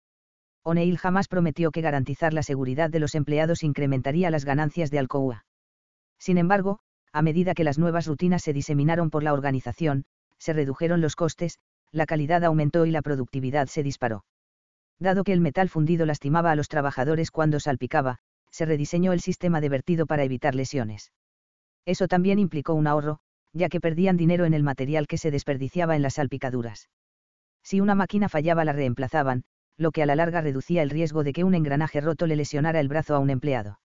O'Neill jamás prometió que garantizar la seguridad de los empleados incrementaría las ganancias de Alcoa. Sin embargo, a medida que las nuevas rutinas se diseminaron por la organización, se redujeron los costes, la calidad aumentó y la productividad se disparó. Dado que el metal fundido lastimaba a los trabajadores cuando salpicaba, se rediseñó el sistema de vertido para evitar lesiones. Eso también implicó un ahorro, ya que perdían dinero en el material que se desperdiciaba en las salpicaduras. Si una máquina fallaba la reemplazaban, lo que a la larga reducía el riesgo de que un engranaje roto le lesionara el brazo a un empleado.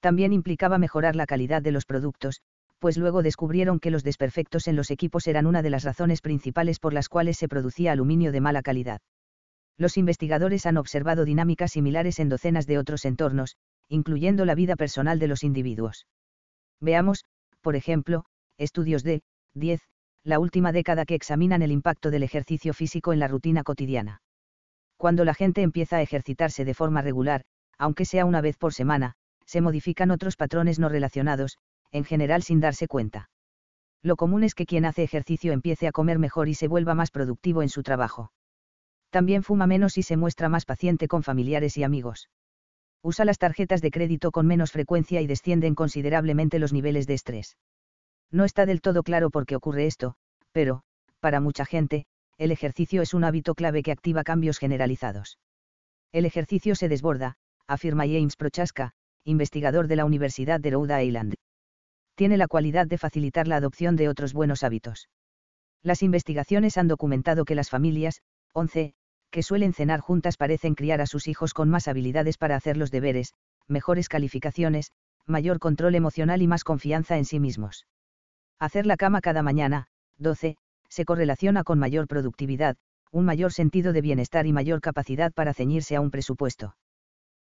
También implicaba mejorar la calidad de los productos, pues luego descubrieron que los desperfectos en los equipos eran una de las razones principales por las cuales se producía aluminio de mala calidad. Los investigadores han observado dinámicas similares en docenas de otros entornos, incluyendo la vida personal de los individuos. Veamos, por ejemplo, estudios de 10, la última década que examinan el impacto del ejercicio físico en la rutina cotidiana. Cuando la gente empieza a ejercitarse de forma regular, aunque sea una vez por semana, se modifican otros patrones no relacionados, en general sin darse cuenta. Lo común es que quien hace ejercicio empiece a comer mejor y se vuelva más productivo en su trabajo. También fuma menos y se muestra más paciente con familiares y amigos. Usa las tarjetas de crédito con menos frecuencia y descienden considerablemente los niveles de estrés. No está del todo claro por qué ocurre esto, pero, para mucha gente, el ejercicio es un hábito clave que activa cambios generalizados. El ejercicio se desborda, afirma James Prochaska, investigador de la Universidad de Rhode Island. Tiene la cualidad de facilitar la adopción de otros buenos hábitos. Las investigaciones han documentado que las familias, 11, que suelen cenar juntas parecen criar a sus hijos con más habilidades para hacer los deberes, mejores calificaciones, mayor control emocional y más confianza en sí mismos. Hacer la cama cada mañana, 12, se correlaciona con mayor productividad, un mayor sentido de bienestar y mayor capacidad para ceñirse a un presupuesto.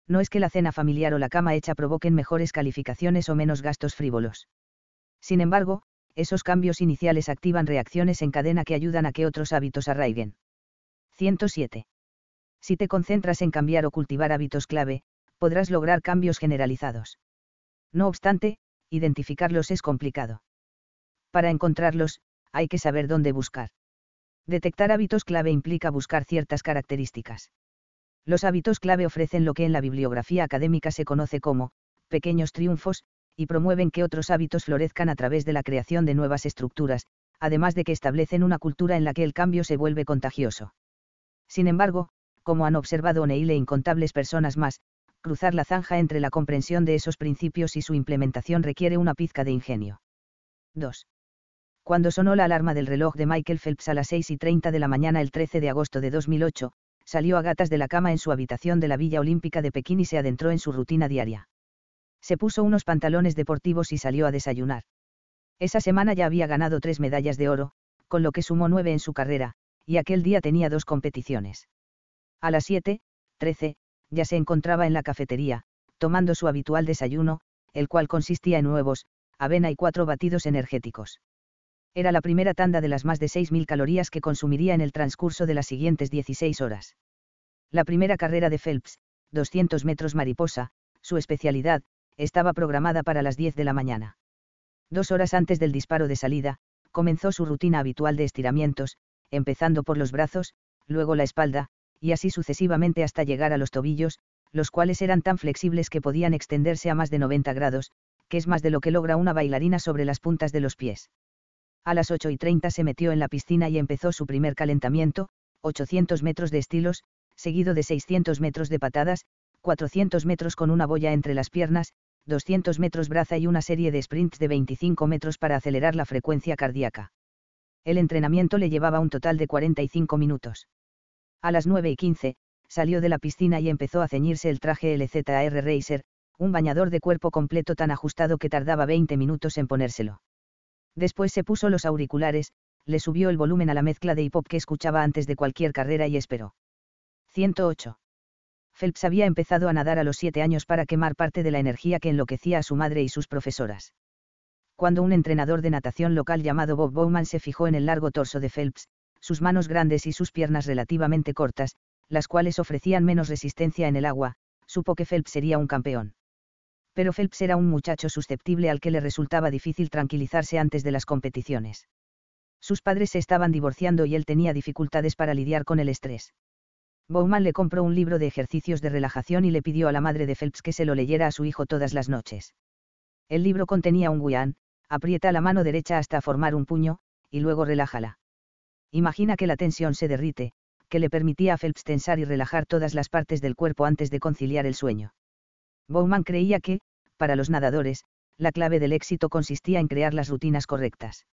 No es que la cena familiar o la cama hecha provoquen mejores calificaciones o menos gastos frívolos. Sin embargo, esos cambios iniciales activan reacciones en cadena que ayudan a que otros hábitos arraiguen. 107. Si te concentras en cambiar o cultivar hábitos clave, podrás lograr cambios generalizados. No obstante, identificarlos es complicado. Para encontrarlos, hay que saber dónde buscar. Detectar hábitos clave implica buscar ciertas características. Los hábitos clave ofrecen lo que en la bibliografía académica se conoce como, pequeños triunfos, y promueven que otros hábitos florezcan a través de la creación de nuevas estructuras, además de que establecen una cultura en la que el cambio se vuelve contagioso. Sin embargo, como han observado O'Neill e incontables personas más, cruzar la zanja entre la comprensión de esos principios y su implementación requiere una pizca de ingenio. 2. Cuando sonó la alarma del reloj de Michael Phelps a las 6 y 30 de la mañana el 13 de agosto de 2008, salió a gatas de la cama en su habitación de la Villa Olímpica de Pekín y se adentró en su rutina diaria. Se puso unos pantalones deportivos y salió a desayunar. Esa semana ya había ganado tres medallas de oro, con lo que sumó nueve en su carrera, y aquel día tenía dos competiciones. A las 7, 13, ya se encontraba en la cafetería, tomando su habitual desayuno, el cual consistía en huevos, avena y cuatro batidos energéticos. Era la primera tanda de las más de 6.000 calorías que consumiría en el transcurso de las siguientes 16 horas. La primera carrera de Phelps, 200 metros mariposa, su especialidad, estaba programada para las 10 de la mañana. Dos horas antes del disparo de salida, comenzó su rutina habitual de estiramientos, empezando por los brazos, luego la espalda, y así sucesivamente hasta llegar a los tobillos, los cuales eran tan flexibles que podían extenderse a más de 90 grados, que es más de lo que logra una bailarina sobre las puntas de los pies. A las 8 y 30 se metió en la piscina y empezó su primer calentamiento, 800 metros de estilos, seguido de 600 metros de patadas, 400 metros con una boya entre las piernas, 200 metros braza y una serie de sprints de 25 metros para acelerar la frecuencia cardíaca. El entrenamiento le llevaba un total de 45 minutos. A las 9 y 15, salió de la piscina y empezó a ceñirse el traje LZR Racer, un bañador de cuerpo completo tan ajustado que tardaba 20 minutos en ponérselo. Después se puso los auriculares, le subió el volumen a la mezcla de hip hop que escuchaba antes de cualquier carrera y esperó. 108. Phelps había empezado a nadar a los siete años para quemar parte de la energía que enloquecía a su madre y sus profesoras. Cuando un entrenador de natación local llamado Bob Bowman se fijó en el largo torso de Phelps, sus manos grandes y sus piernas relativamente cortas, las cuales ofrecían menos resistencia en el agua, supo que Phelps sería un campeón. Pero Phelps era un muchacho susceptible al que le resultaba difícil tranquilizarse antes de las competiciones. Sus padres se estaban divorciando y él tenía dificultades para lidiar con el estrés. Bowman le compró un libro de ejercicios de relajación y le pidió a la madre de Phelps que se lo leyera a su hijo todas las noches. El libro contenía un guián, aprieta la mano derecha hasta formar un puño, y luego relájala. Imagina que la tensión se derrite, que le permitía a Phelps tensar y relajar todas las partes del cuerpo antes de conciliar el sueño. Bowman creía que, para los nadadores, la clave del éxito consistía en crear las rutinas correctas.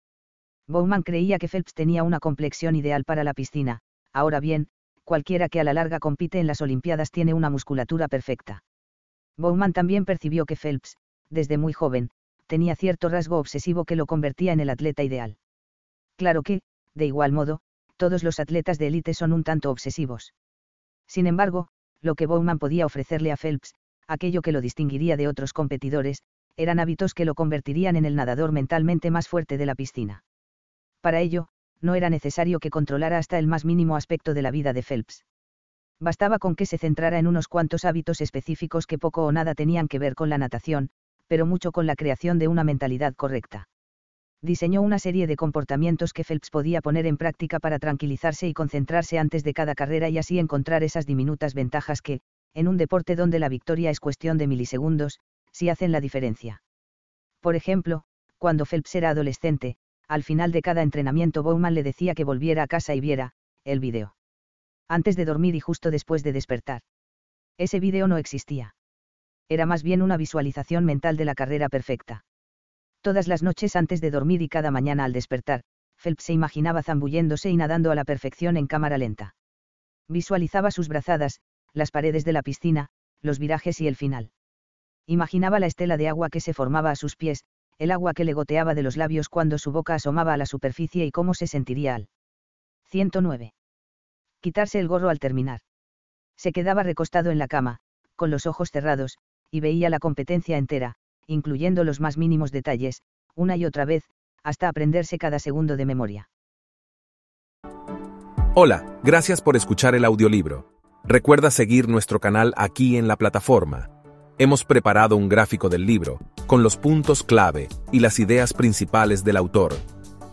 Bowman creía que Phelps tenía una complexión ideal para la piscina, ahora bien, cualquiera que a la larga compite en las Olimpiadas tiene una musculatura perfecta. Bowman también percibió que Phelps, desde muy joven, tenía cierto rasgo obsesivo que lo convertía en el atleta ideal. Claro que, de igual modo, todos los atletas de élite son un tanto obsesivos. Sin embargo, lo que Bowman podía ofrecerle a Phelps, aquello que lo distinguiría de otros competidores, eran hábitos que lo convertirían en el nadador mentalmente más fuerte de la piscina. Para ello, no era necesario que controlara hasta el más mínimo aspecto de la vida de Phelps. Bastaba con que se centrara en unos cuantos hábitos específicos que poco o nada tenían que ver con la natación, pero mucho con la creación de una mentalidad correcta diseñó una serie de comportamientos que Phelps podía poner en práctica para tranquilizarse y concentrarse antes de cada carrera y así encontrar esas diminutas ventajas que, en un deporte donde la victoria es cuestión de milisegundos, sí hacen la diferencia. Por ejemplo, cuando Phelps era adolescente, al final de cada entrenamiento Bowman le decía que volviera a casa y viera, el vídeo. Antes de dormir y justo después de despertar. Ese vídeo no existía. Era más bien una visualización mental de la carrera perfecta. Todas las noches antes de dormir y cada mañana al despertar, Phelps se imaginaba zambulléndose y nadando a la perfección en cámara lenta. Visualizaba sus brazadas, las paredes de la piscina, los virajes y el final. Imaginaba la estela de agua que se formaba a sus pies, el agua que le goteaba de los labios cuando su boca asomaba a la superficie y cómo se sentiría al 109. Quitarse el gorro al terminar. Se quedaba recostado en la cama, con los ojos cerrados, y veía la competencia entera, incluyendo los más mínimos detalles, una y otra vez, hasta aprenderse cada segundo de memoria. Hola, gracias por escuchar el audiolibro. Recuerda seguir nuestro canal aquí en la plataforma. Hemos preparado un gráfico del libro, con los puntos clave y las ideas principales del autor.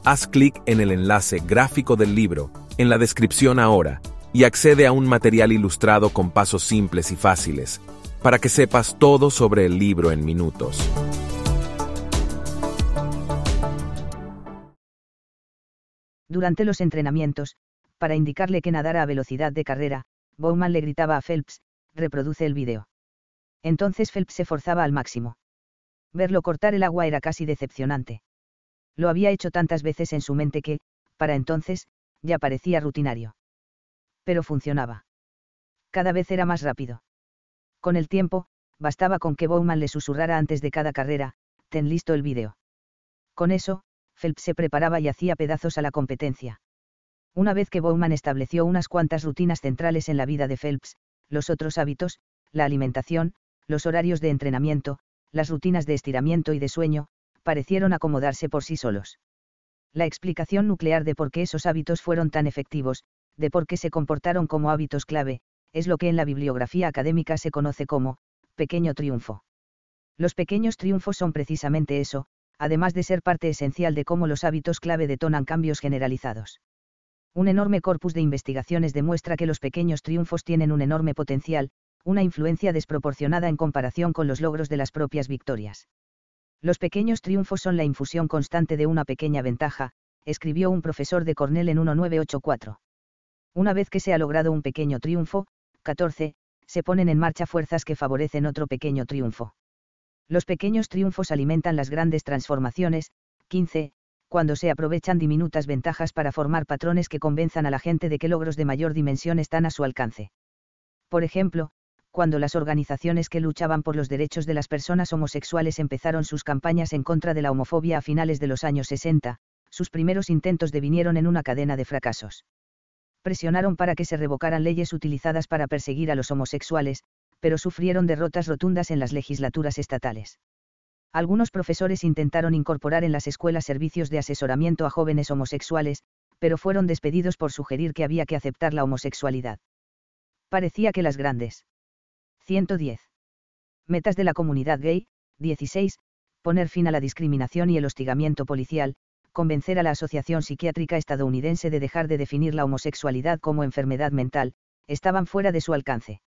Haz clic en el enlace gráfico del libro, en la descripción ahora, y accede a un material ilustrado con pasos simples y fáciles para que sepas todo sobre el libro en minutos. Durante los entrenamientos, para indicarle que nadara a velocidad de carrera, Bowman le gritaba a Phelps, reproduce el vídeo. Entonces Phelps se forzaba al máximo. Verlo cortar el agua era casi decepcionante. Lo había hecho tantas veces en su mente que, para entonces, ya parecía rutinario. Pero funcionaba. Cada vez era más rápido. Con el tiempo, bastaba con que Bowman le susurrara antes de cada carrera, ten listo el vídeo. Con eso, Phelps se preparaba y hacía pedazos a la competencia. Una vez que Bowman estableció unas cuantas rutinas centrales en la vida de Phelps, los otros hábitos, la alimentación, los horarios de entrenamiento, las rutinas de estiramiento y de sueño, parecieron acomodarse por sí solos. La explicación nuclear de por qué esos hábitos fueron tan efectivos, de por qué se comportaron como hábitos clave, es lo que en la bibliografía académica se conoce como, pequeño triunfo. Los pequeños triunfos son precisamente eso, además de ser parte esencial de cómo los hábitos clave detonan cambios generalizados. Un enorme corpus de investigaciones demuestra que los pequeños triunfos tienen un enorme potencial, una influencia desproporcionada en comparación con los logros de las propias victorias. Los pequeños triunfos son la infusión constante de una pequeña ventaja, escribió un profesor de Cornell en 1984. Una vez que se ha logrado un pequeño triunfo, 14, se ponen en marcha fuerzas que favorecen otro pequeño triunfo. Los pequeños triunfos alimentan las grandes transformaciones, 15, cuando se aprovechan diminutas ventajas para formar patrones que convenzan a la gente de que logros de mayor dimensión están a su alcance. Por ejemplo, cuando las organizaciones que luchaban por los derechos de las personas homosexuales empezaron sus campañas en contra de la homofobia a finales de los años 60, sus primeros intentos devinieron en una cadena de fracasos. Presionaron para que se revocaran leyes utilizadas para perseguir a los homosexuales, pero sufrieron derrotas rotundas en las legislaturas estatales. Algunos profesores intentaron incorporar en las escuelas servicios de asesoramiento a jóvenes homosexuales, pero fueron despedidos por sugerir que había que aceptar la homosexualidad. Parecía que las grandes. 110. Metas de la comunidad gay, 16. Poner fin a la discriminación y el hostigamiento policial, convencer a la Asociación Psiquiátrica Estadounidense de dejar de definir la homosexualidad como enfermedad mental, estaban fuera de su alcance.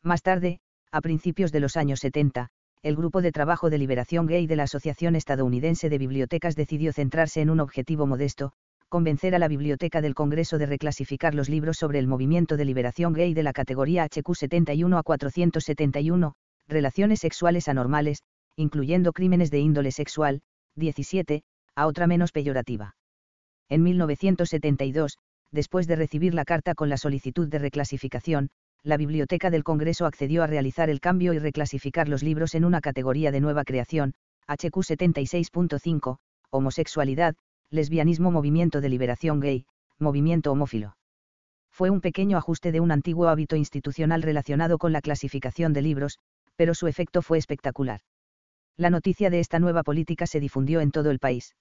Más tarde, a principios de los años 70, el Grupo de Trabajo de Liberación Gay de la Asociación Estadounidense de Bibliotecas decidió centrarse en un objetivo modesto, convencer a la Biblioteca del Congreso de reclasificar los libros sobre el movimiento de liberación gay de la categoría HQ 71 a 471, relaciones sexuales anormales, incluyendo crímenes de índole sexual, 17, a otra menos peyorativa. En 1972, después de recibir la carta con la solicitud de reclasificación, la Biblioteca del Congreso accedió a realizar el cambio y reclasificar los libros en una categoría de nueva creación, HQ 76.5, homosexualidad, lesbianismo movimiento de liberación gay, movimiento homófilo. Fue un pequeño ajuste de un antiguo hábito institucional relacionado con la clasificación de libros, pero su efecto fue espectacular. La noticia de esta nueva política se difundió en todo el país.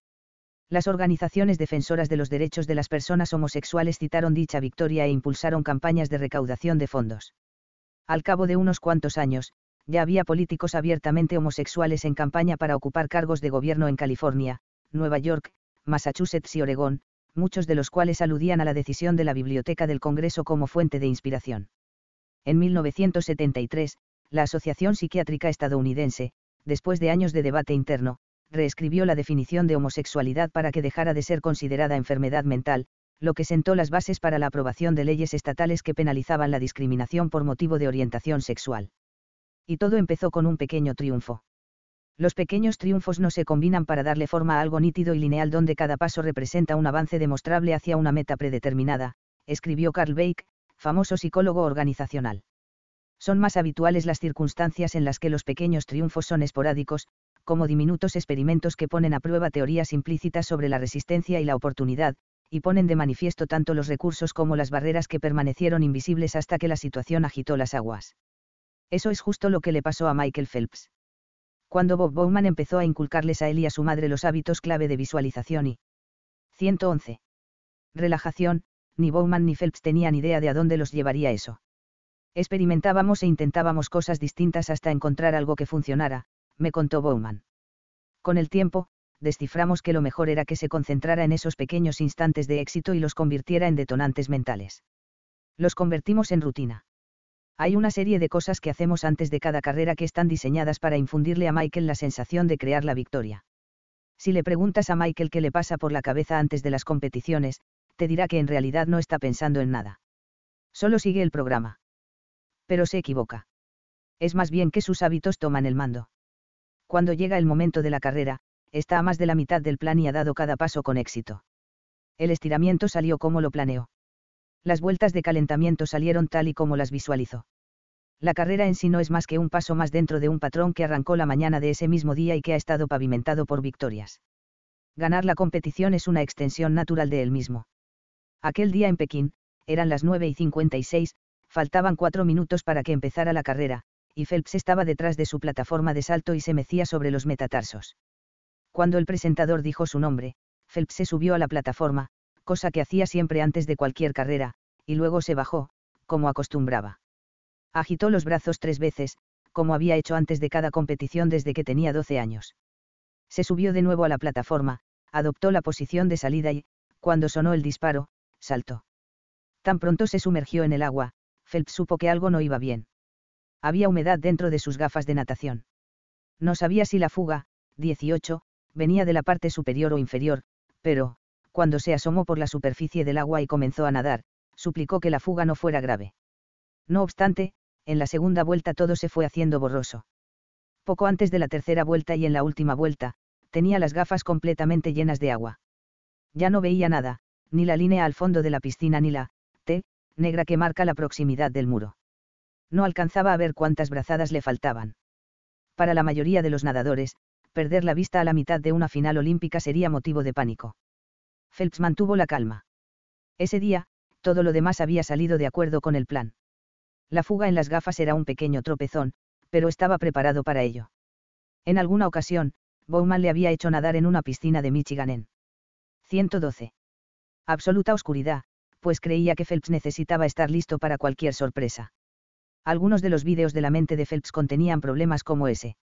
Las organizaciones defensoras de los derechos de las personas homosexuales citaron dicha victoria e impulsaron campañas de recaudación de fondos. Al cabo de unos cuantos años, ya había políticos abiertamente homosexuales en campaña para ocupar cargos de gobierno en California, Nueva York, Massachusetts y Oregón, muchos de los cuales aludían a la decisión de la Biblioteca del Congreso como fuente de inspiración. En 1973, la Asociación Psiquiátrica Estadounidense, después de años de debate interno, reescribió la definición de homosexualidad para que dejara de ser considerada enfermedad mental, lo que sentó las bases para la aprobación de leyes estatales que penalizaban la discriminación por motivo de orientación sexual. Y todo empezó con un pequeño triunfo. Los pequeños triunfos no se combinan para darle forma a algo nítido y lineal donde cada paso representa un avance demostrable hacia una meta predeterminada, escribió Carl Bake, famoso psicólogo organizacional. Son más habituales las circunstancias en las que los pequeños triunfos son esporádicos, como diminutos experimentos que ponen a prueba teorías implícitas sobre la resistencia y la oportunidad, y ponen de manifiesto tanto los recursos como las barreras que permanecieron invisibles hasta que la situación agitó las aguas. Eso es justo lo que le pasó a Michael Phelps. Cuando Bob Bowman empezó a inculcarles a él y a su madre los hábitos clave de visualización y 111. Relajación, ni Bowman ni Phelps tenían idea de a dónde los llevaría eso. Experimentábamos e intentábamos cosas distintas hasta encontrar algo que funcionara, me contó Bowman. Con el tiempo, desciframos que lo mejor era que se concentrara en esos pequeños instantes de éxito y los convirtiera en detonantes mentales. Los convertimos en rutina. Hay una serie de cosas que hacemos antes de cada carrera que están diseñadas para infundirle a Michael la sensación de crear la victoria. Si le preguntas a Michael qué le pasa por la cabeza antes de las competiciones, te dirá que en realidad no está pensando en nada. Solo sigue el programa. Pero se equivoca. Es más bien que sus hábitos toman el mando. Cuando llega el momento de la carrera, está a más de la mitad del plan y ha dado cada paso con éxito. El estiramiento salió como lo planeó. Las vueltas de calentamiento salieron tal y como las visualizó. La carrera en sí no es más que un paso más dentro de un patrón que arrancó la mañana de ese mismo día y que ha estado pavimentado por victorias. Ganar la competición es una extensión natural de él mismo. Aquel día en Pekín, eran las 9 y 56, faltaban cuatro minutos para que empezara la carrera, y Phelps estaba detrás de su plataforma de salto y se mecía sobre los metatarsos. Cuando el presentador dijo su nombre, Phelps se subió a la plataforma, cosa que hacía siempre antes de cualquier carrera, y luego se bajó, como acostumbraba. Agitó los brazos tres veces, como había hecho antes de cada competición desde que tenía 12 años. Se subió de nuevo a la plataforma, adoptó la posición de salida y, cuando sonó el disparo, saltó. Tan pronto se sumergió en el agua, Phelps supo que algo no iba bien. Había humedad dentro de sus gafas de natación. No sabía si la fuga, 18, venía de la parte superior o inferior, pero, cuando se asomó por la superficie del agua y comenzó a nadar, suplicó que la fuga no fuera grave. No obstante, en la segunda vuelta todo se fue haciendo borroso. Poco antes de la tercera vuelta y en la última vuelta, tenía las gafas completamente llenas de agua. Ya no veía nada, ni la línea al fondo de la piscina ni la, T, negra que marca la proximidad del muro. No alcanzaba a ver cuántas brazadas le faltaban. Para la mayoría de los nadadores, perder la vista a la mitad de una final olímpica sería motivo de pánico. Phelps mantuvo la calma. Ese día, todo lo demás había salido de acuerdo con el plan. La fuga en las gafas era un pequeño tropezón, pero estaba preparado para ello. En alguna ocasión, Bowman le había hecho nadar en una piscina de Michigan en 112. Absoluta oscuridad, pues creía que Phelps necesitaba estar listo para cualquier sorpresa. Algunos de los vídeos de la mente de Phelps contenían problemas como ese.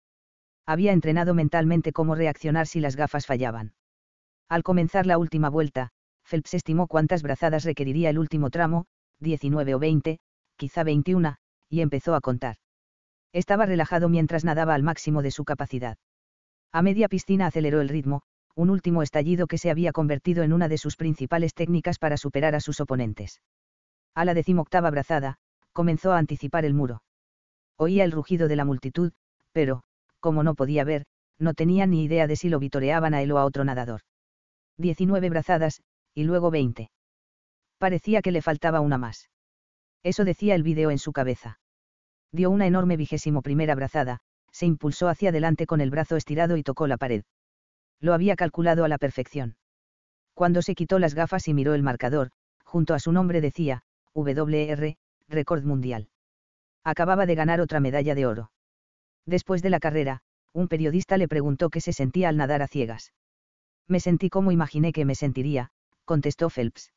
Había entrenado mentalmente cómo reaccionar si las gafas fallaban. Al comenzar la última vuelta, Phelps estimó cuántas brazadas requeriría el último tramo, 19 o 20, quizá 21, y empezó a contar. Estaba relajado mientras nadaba al máximo de su capacidad. A media piscina aceleró el ritmo, un último estallido que se había convertido en una de sus principales técnicas para superar a sus oponentes. A la decimoctava brazada, comenzó a anticipar el muro. Oía el rugido de la multitud, pero, como no podía ver, no tenía ni idea de si lo vitoreaban a él o a otro nadador. 19 brazadas, y luego 20. Parecía que le faltaba una más. Eso decía el vídeo en su cabeza. Dio una enorme vigésimo primera brazada, se impulsó hacia adelante con el brazo estirado y tocó la pared. Lo había calculado a la perfección. Cuando se quitó las gafas y miró el marcador, junto a su nombre decía, WR, récord mundial. Acababa de ganar otra medalla de oro. Después de la carrera, un periodista le preguntó qué se sentía al nadar a ciegas. Me sentí como imaginé que me sentiría, contestó Phelps.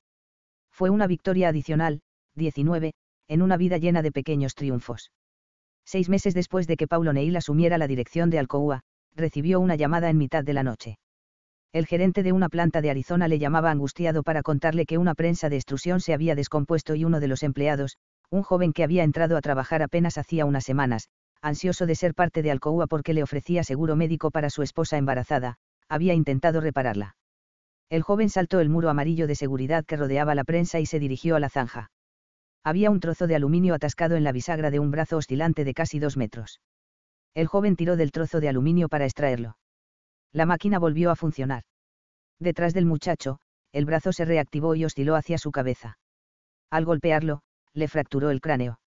Fue una victoria adicional, 19, en una vida llena de pequeños triunfos. Seis meses después de que Paulo Neil asumiera la dirección de Alcoa, recibió una llamada en mitad de la noche. El gerente de una planta de Arizona le llamaba angustiado para contarle que una prensa de extrusión se había descompuesto y uno de los empleados, un joven que había entrado a trabajar apenas hacía unas semanas, ansioso de ser parte de Alcoa porque le ofrecía seguro médico para su esposa embarazada, había intentado repararla. El joven saltó el muro amarillo de seguridad que rodeaba la prensa y se dirigió a la zanja. Había un trozo de aluminio atascado en la bisagra de un brazo oscilante de casi dos metros. El joven tiró del trozo de aluminio para extraerlo. La máquina volvió a funcionar. Detrás del muchacho, el brazo se reactivó y osciló hacia su cabeza. Al golpearlo, le fracturó el cráneo.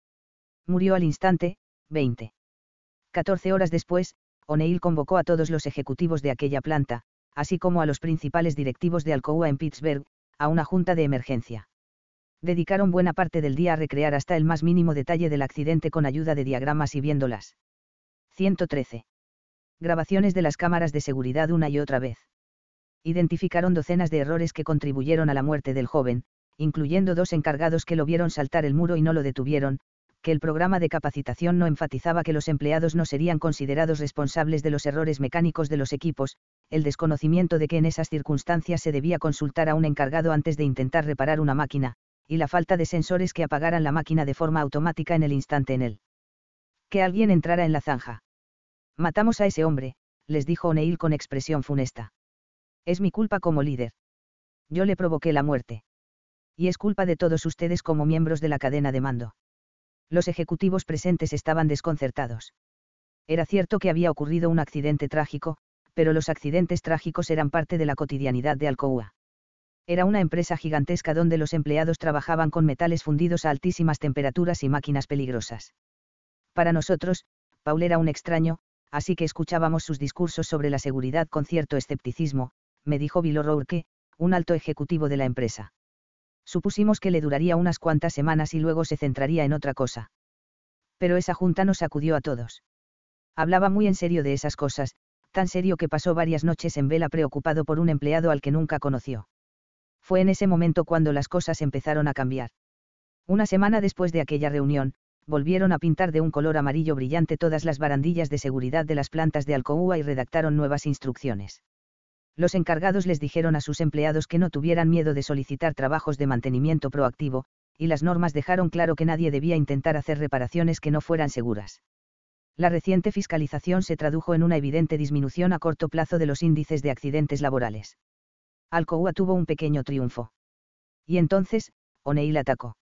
Murió al instante, 20. 14 horas después, O'Neill convocó a todos los ejecutivos de aquella planta, así como a los principales directivos de Alcoa en Pittsburgh, a una junta de emergencia dedicaron buena parte del día a recrear hasta el más mínimo detalle del accidente con ayuda de diagramas y viéndolas. 113. Grabaciones de las cámaras de seguridad una y otra vez. Identificaron docenas de errores que contribuyeron a la muerte del joven, incluyendo dos encargados que lo vieron saltar el muro y no lo detuvieron, que el programa de capacitación no enfatizaba que los empleados no serían considerados responsables de los errores mecánicos de los equipos, el desconocimiento de que en esas circunstancias se debía consultar a un encargado antes de intentar reparar una máquina, y la falta de sensores que apagaran la máquina de forma automática en el instante en él. Que alguien entrara en la zanja. Matamos a ese hombre, les dijo O'Neill con expresión funesta. Es mi culpa como líder. Yo le provoqué la muerte. Y es culpa de todos ustedes como miembros de la cadena de mando. Los ejecutivos presentes estaban desconcertados. Era cierto que había ocurrido un accidente trágico, pero los accidentes trágicos eran parte de la cotidianidad de Alcoa. Era una empresa gigantesca donde los empleados trabajaban con metales fundidos a altísimas temperaturas y máquinas peligrosas. Para nosotros, Paul era un extraño, así que escuchábamos sus discursos sobre la seguridad con cierto escepticismo, me dijo Bill O'Rourke, un alto ejecutivo de la empresa. Supusimos que le duraría unas cuantas semanas y luego se centraría en otra cosa. Pero esa junta nos sacudió a todos. Hablaba muy en serio de esas cosas, tan serio que pasó varias noches en vela preocupado por un empleado al que nunca conoció. Fue en ese momento cuando las cosas empezaron a cambiar. Una semana después de aquella reunión, volvieron a pintar de un color amarillo brillante todas las barandillas de seguridad de las plantas de Alcoa y redactaron nuevas instrucciones. Los encargados les dijeron a sus empleados que no tuvieran miedo de solicitar trabajos de mantenimiento proactivo, y las normas dejaron claro que nadie debía intentar hacer reparaciones que no fueran seguras. La reciente fiscalización se tradujo en una evidente disminución a corto plazo de los índices de accidentes laborales. Alcoa tuvo un pequeño triunfo. Y entonces, O'Neill atacó.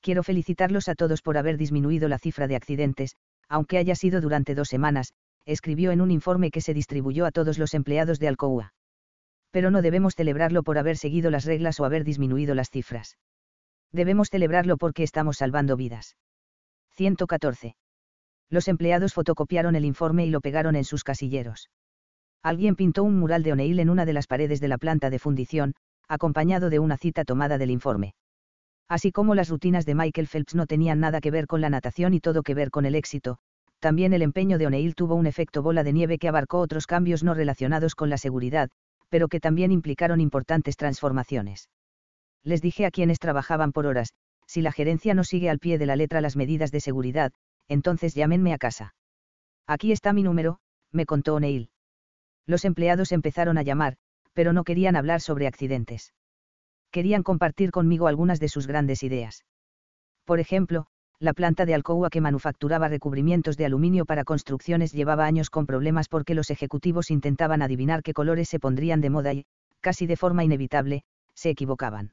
Quiero felicitarlos a todos por haber disminuido la cifra de accidentes, aunque haya sido durante dos semanas, escribió en un informe que se distribuyó a todos los empleados de Alcoa. Pero no debemos celebrarlo por haber seguido las reglas o haber disminuido las cifras. Debemos celebrarlo porque estamos salvando vidas. 114. Los empleados fotocopiaron el informe y lo pegaron en sus casilleros. Alguien pintó un mural de O'Neill en una de las paredes de la planta de fundición, acompañado de una cita tomada del informe. Así como las rutinas de Michael Phelps no tenían nada que ver con la natación y todo que ver con el éxito, también el empeño de O'Neill tuvo un efecto bola de nieve que abarcó otros cambios no relacionados con la seguridad, pero que también implicaron importantes transformaciones. Les dije a quienes trabajaban por horas, si la gerencia no sigue al pie de la letra las medidas de seguridad, entonces llámenme a casa. Aquí está mi número, me contó O'Neill. Los empleados empezaron a llamar, pero no querían hablar sobre accidentes. Querían compartir conmigo algunas de sus grandes ideas. Por ejemplo, la planta de Alcoa que manufacturaba recubrimientos de aluminio para construcciones llevaba años con problemas porque los ejecutivos intentaban adivinar qué colores se pondrían de moda y, casi de forma inevitable, se equivocaban.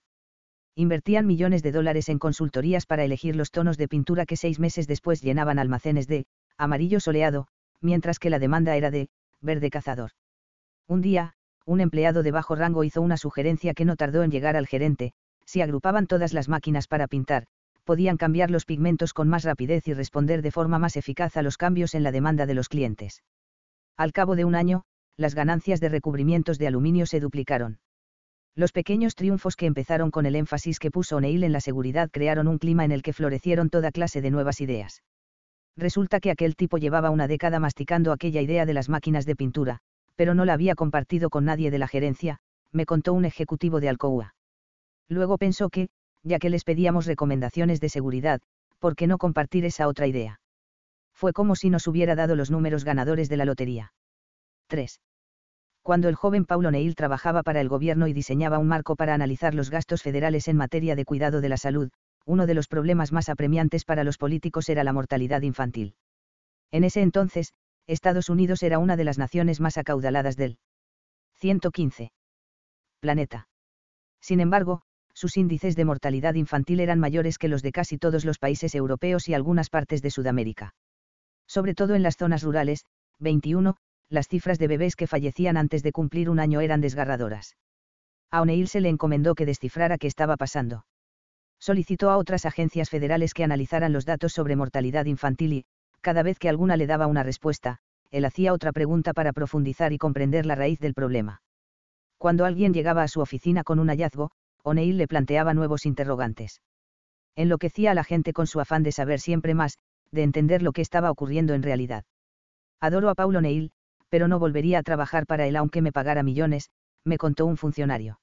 Invertían millones de dólares en consultorías para elegir los tonos de pintura que seis meses después llenaban almacenes de amarillo soleado, mientras que la demanda era de verde cazador. Un día, un empleado de bajo rango hizo una sugerencia que no tardó en llegar al gerente, si agrupaban todas las máquinas para pintar, podían cambiar los pigmentos con más rapidez y responder de forma más eficaz a los cambios en la demanda de los clientes. Al cabo de un año, las ganancias de recubrimientos de aluminio se duplicaron. Los pequeños triunfos que empezaron con el énfasis que puso O'Neill en la seguridad crearon un clima en el que florecieron toda clase de nuevas ideas. Resulta que aquel tipo llevaba una década masticando aquella idea de las máquinas de pintura, pero no la había compartido con nadie de la gerencia, me contó un ejecutivo de Alcoa. Luego pensó que, ya que les pedíamos recomendaciones de seguridad, ¿por qué no compartir esa otra idea? Fue como si nos hubiera dado los números ganadores de la lotería. 3. Cuando el joven Paulo Neil trabajaba para el gobierno y diseñaba un marco para analizar los gastos federales en materia de cuidado de la salud, uno de los problemas más apremiantes para los políticos era la mortalidad infantil. En ese entonces, Estados Unidos era una de las naciones más acaudaladas del 115 planeta. Sin embargo, sus índices de mortalidad infantil eran mayores que los de casi todos los países europeos y algunas partes de Sudamérica. Sobre todo en las zonas rurales, 21, las cifras de bebés que fallecían antes de cumplir un año eran desgarradoras. A O'Neill se le encomendó que descifrara qué estaba pasando. Solicitó a otras agencias federales que analizaran los datos sobre mortalidad infantil y, cada vez que alguna le daba una respuesta, él hacía otra pregunta para profundizar y comprender la raíz del problema. Cuando alguien llegaba a su oficina con un hallazgo, O'Neill le planteaba nuevos interrogantes. Enloquecía a la gente con su afán de saber siempre más, de entender lo que estaba ocurriendo en realidad. Adoro a Paul O'Neill, pero no volvería a trabajar para él aunque me pagara millones, me contó un funcionario.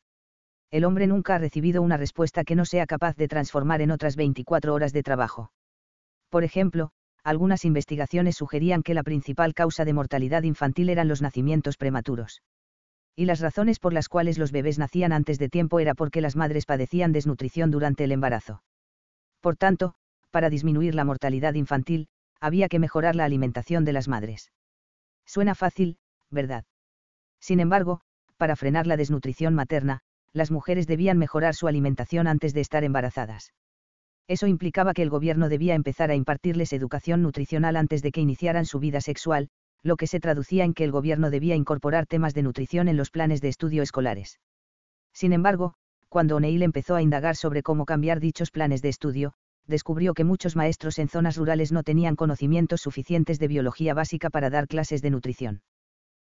El hombre nunca ha recibido una respuesta que no sea capaz de transformar en otras 24 horas de trabajo. Por ejemplo, algunas investigaciones sugerían que la principal causa de mortalidad infantil eran los nacimientos prematuros. Y las razones por las cuales los bebés nacían antes de tiempo era porque las madres padecían desnutrición durante el embarazo. Por tanto, para disminuir la mortalidad infantil, había que mejorar la alimentación de las madres. Suena fácil, ¿verdad? Sin embargo, para frenar la desnutrición materna, las mujeres debían mejorar su alimentación antes de estar embarazadas. Eso implicaba que el gobierno debía empezar a impartirles educación nutricional antes de que iniciaran su vida sexual, lo que se traducía en que el gobierno debía incorporar temas de nutrición en los planes de estudio escolares. Sin embargo, cuando O'Neill empezó a indagar sobre cómo cambiar dichos planes de estudio, descubrió que muchos maestros en zonas rurales no tenían conocimientos suficientes de biología básica para dar clases de nutrición.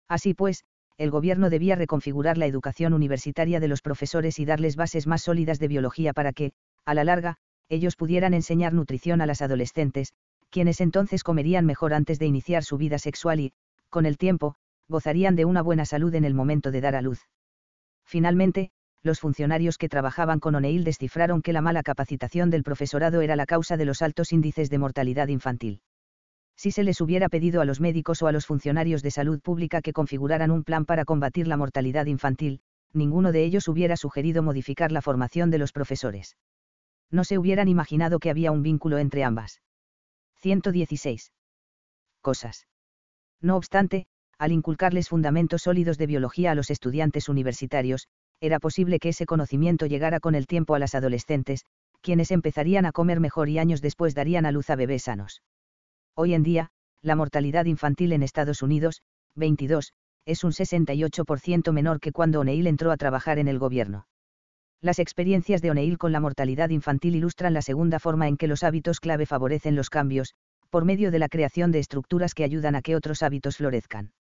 Así pues, el gobierno debía reconfigurar la educación universitaria de los profesores y darles bases más sólidas de biología para que, a la larga, ellos pudieran enseñar nutrición a las adolescentes, quienes entonces comerían mejor antes de iniciar su vida sexual y, con el tiempo, gozarían de una buena salud en el momento de dar a luz. Finalmente, los funcionarios que trabajaban con O'Neill descifraron que la mala capacitación del profesorado era la causa de los altos índices de mortalidad infantil. Si se les hubiera pedido a los médicos o a los funcionarios de salud pública que configuraran un plan para combatir la mortalidad infantil, ninguno de ellos hubiera sugerido modificar la formación de los profesores. No se hubieran imaginado que había un vínculo entre ambas. 116. Cosas. No obstante, al inculcarles fundamentos sólidos de biología a los estudiantes universitarios, era posible que ese conocimiento llegara con el tiempo a las adolescentes, quienes empezarían a comer mejor y años después darían a luz a bebés sanos. Hoy en día, la mortalidad infantil en Estados Unidos, 22, es un 68% menor que cuando O'Neill entró a trabajar en el gobierno. Las experiencias de O'Neill con la mortalidad infantil ilustran la segunda forma en que los hábitos clave favorecen los cambios, por medio de la creación de estructuras que ayudan a que otros hábitos florezcan.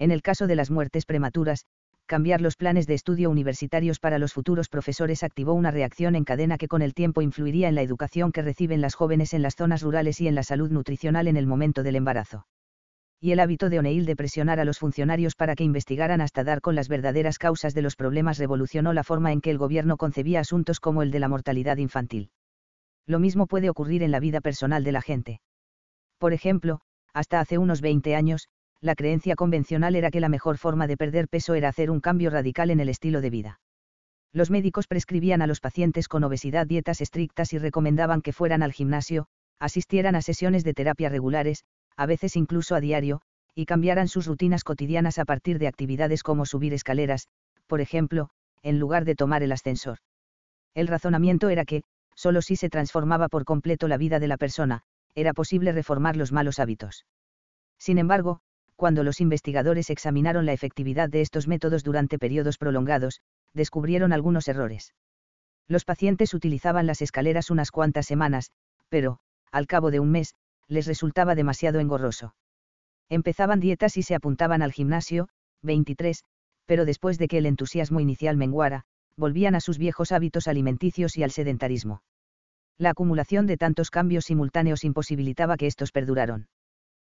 En el caso de las muertes prematuras, cambiar los planes de estudio universitarios para los futuros profesores activó una reacción en cadena que con el tiempo influiría en la educación que reciben las jóvenes en las zonas rurales y en la salud nutricional en el momento del embarazo. Y el hábito de O'Neill de presionar a los funcionarios para que investigaran hasta dar con las verdaderas causas de los problemas revolucionó la forma en que el gobierno concebía asuntos como el de la mortalidad infantil. Lo mismo puede ocurrir en la vida personal de la gente. Por ejemplo, hasta hace unos 20 años, la creencia convencional era que la mejor forma de perder peso era hacer un cambio radical en el estilo de vida. Los médicos prescribían a los pacientes con obesidad dietas estrictas y recomendaban que fueran al gimnasio, asistieran a sesiones de terapia regulares, a veces incluso a diario, y cambiaran sus rutinas cotidianas a partir de actividades como subir escaleras, por ejemplo, en lugar de tomar el ascensor. El razonamiento era que, solo si se transformaba por completo la vida de la persona, era posible reformar los malos hábitos. Sin embargo, cuando los investigadores examinaron la efectividad de estos métodos durante periodos prolongados, descubrieron algunos errores. Los pacientes utilizaban las escaleras unas cuantas semanas, pero, al cabo de un mes, les resultaba demasiado engorroso. Empezaban dietas y se apuntaban al gimnasio, 23, pero después de que el entusiasmo inicial menguara, volvían a sus viejos hábitos alimenticios y al sedentarismo. La acumulación de tantos cambios simultáneos imposibilitaba que estos perduraron.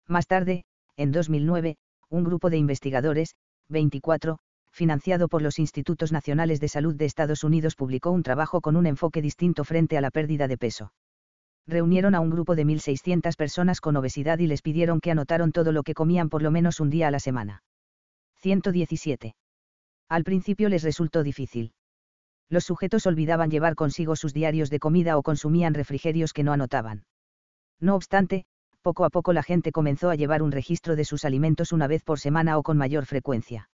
Más tarde, en 2009, un grupo de investigadores, 24, financiado por los Institutos Nacionales de Salud de Estados Unidos, publicó un trabajo con un enfoque distinto frente a la pérdida de peso. Reunieron a un grupo de 1.600 personas con obesidad y les pidieron que anotaron todo lo que comían por lo menos un día a la semana. 117. Al principio les resultó difícil. Los sujetos olvidaban llevar consigo sus diarios de comida o consumían refrigerios que no anotaban. No obstante, poco a poco la gente comenzó a llevar un registro de sus alimentos una vez por semana o con mayor frecuencia.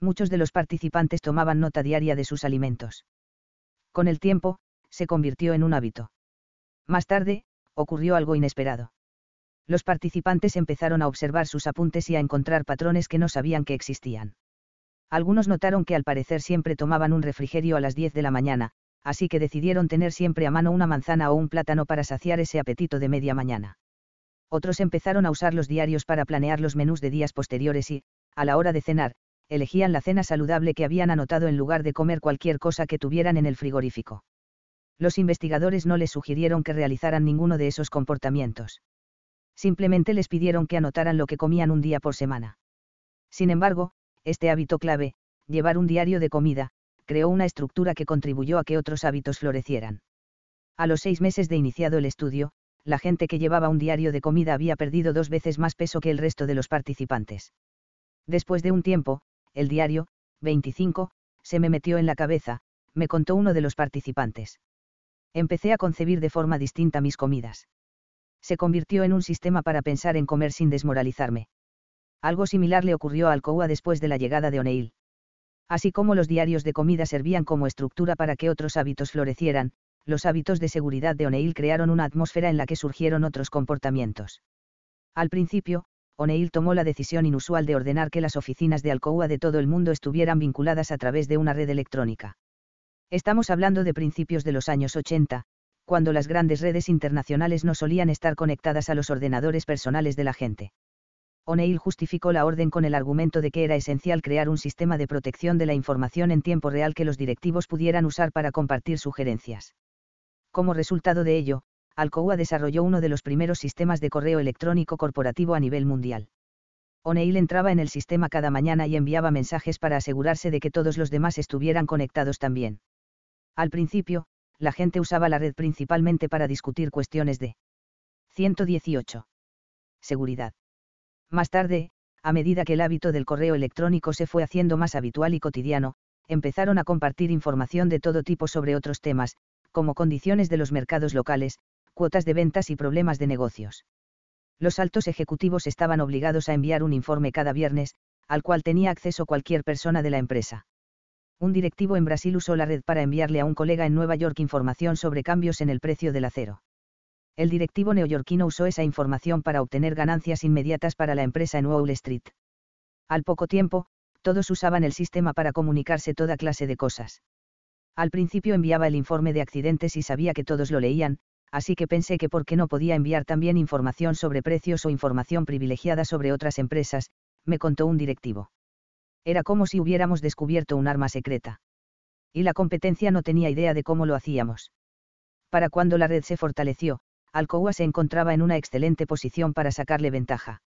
Muchos de los participantes tomaban nota diaria de sus alimentos. Con el tiempo, se convirtió en un hábito. Más tarde, ocurrió algo inesperado. Los participantes empezaron a observar sus apuntes y a encontrar patrones que no sabían que existían. Algunos notaron que al parecer siempre tomaban un refrigerio a las 10 de la mañana, así que decidieron tener siempre a mano una manzana o un plátano para saciar ese apetito de media mañana otros empezaron a usar los diarios para planear los menús de días posteriores y, a la hora de cenar, elegían la cena saludable que habían anotado en lugar de comer cualquier cosa que tuvieran en el frigorífico. Los investigadores no les sugirieron que realizaran ninguno de esos comportamientos. Simplemente les pidieron que anotaran lo que comían un día por semana. Sin embargo, este hábito clave, llevar un diario de comida, creó una estructura que contribuyó a que otros hábitos florecieran. A los seis meses de iniciado el estudio, la gente que llevaba un diario de comida había perdido dos veces más peso que el resto de los participantes. Después de un tiempo, el diario, 25, se me metió en la cabeza, me contó uno de los participantes. Empecé a concebir de forma distinta mis comidas. Se convirtió en un sistema para pensar en comer sin desmoralizarme. Algo similar le ocurrió a Alcoa después de la llegada de O'Neill. Así como los diarios de comida servían como estructura para que otros hábitos florecieran, los hábitos de seguridad de O'Neill crearon una atmósfera en la que surgieron otros comportamientos. Al principio, O'Neill tomó la decisión inusual de ordenar que las oficinas de Alcoa de todo el mundo estuvieran vinculadas a través de una red electrónica. Estamos hablando de principios de los años 80, cuando las grandes redes internacionales no solían estar conectadas a los ordenadores personales de la gente. O'Neill justificó la orden con el argumento de que era esencial crear un sistema de protección de la información en tiempo real que los directivos pudieran usar para compartir sugerencias. Como resultado de ello, Alcoa desarrolló uno de los primeros sistemas de correo electrónico corporativo a nivel mundial. O'Neill entraba en el sistema cada mañana y enviaba mensajes para asegurarse de que todos los demás estuvieran conectados también. Al principio, la gente usaba la red principalmente para discutir cuestiones de 118. Seguridad. Más tarde, a medida que el hábito del correo electrónico se fue haciendo más habitual y cotidiano, empezaron a compartir información de todo tipo sobre otros temas, como condiciones de los mercados locales, cuotas de ventas y problemas de negocios. Los altos ejecutivos estaban obligados a enviar un informe cada viernes, al cual tenía acceso cualquier persona de la empresa. Un directivo en Brasil usó la red para enviarle a un colega en Nueva York información sobre cambios en el precio del acero. El directivo neoyorquino usó esa información para obtener ganancias inmediatas para la empresa en Wall Street. Al poco tiempo, todos usaban el sistema para comunicarse toda clase de cosas. Al principio enviaba el informe de accidentes y sabía que todos lo leían, así que pensé que por qué no podía enviar también información sobre precios o información privilegiada sobre otras empresas, me contó un directivo. Era como si hubiéramos descubierto un arma secreta. Y la competencia no tenía idea de cómo lo hacíamos. Para cuando la red se fortaleció, Alcoa se encontraba en una excelente posición para sacarle ventaja.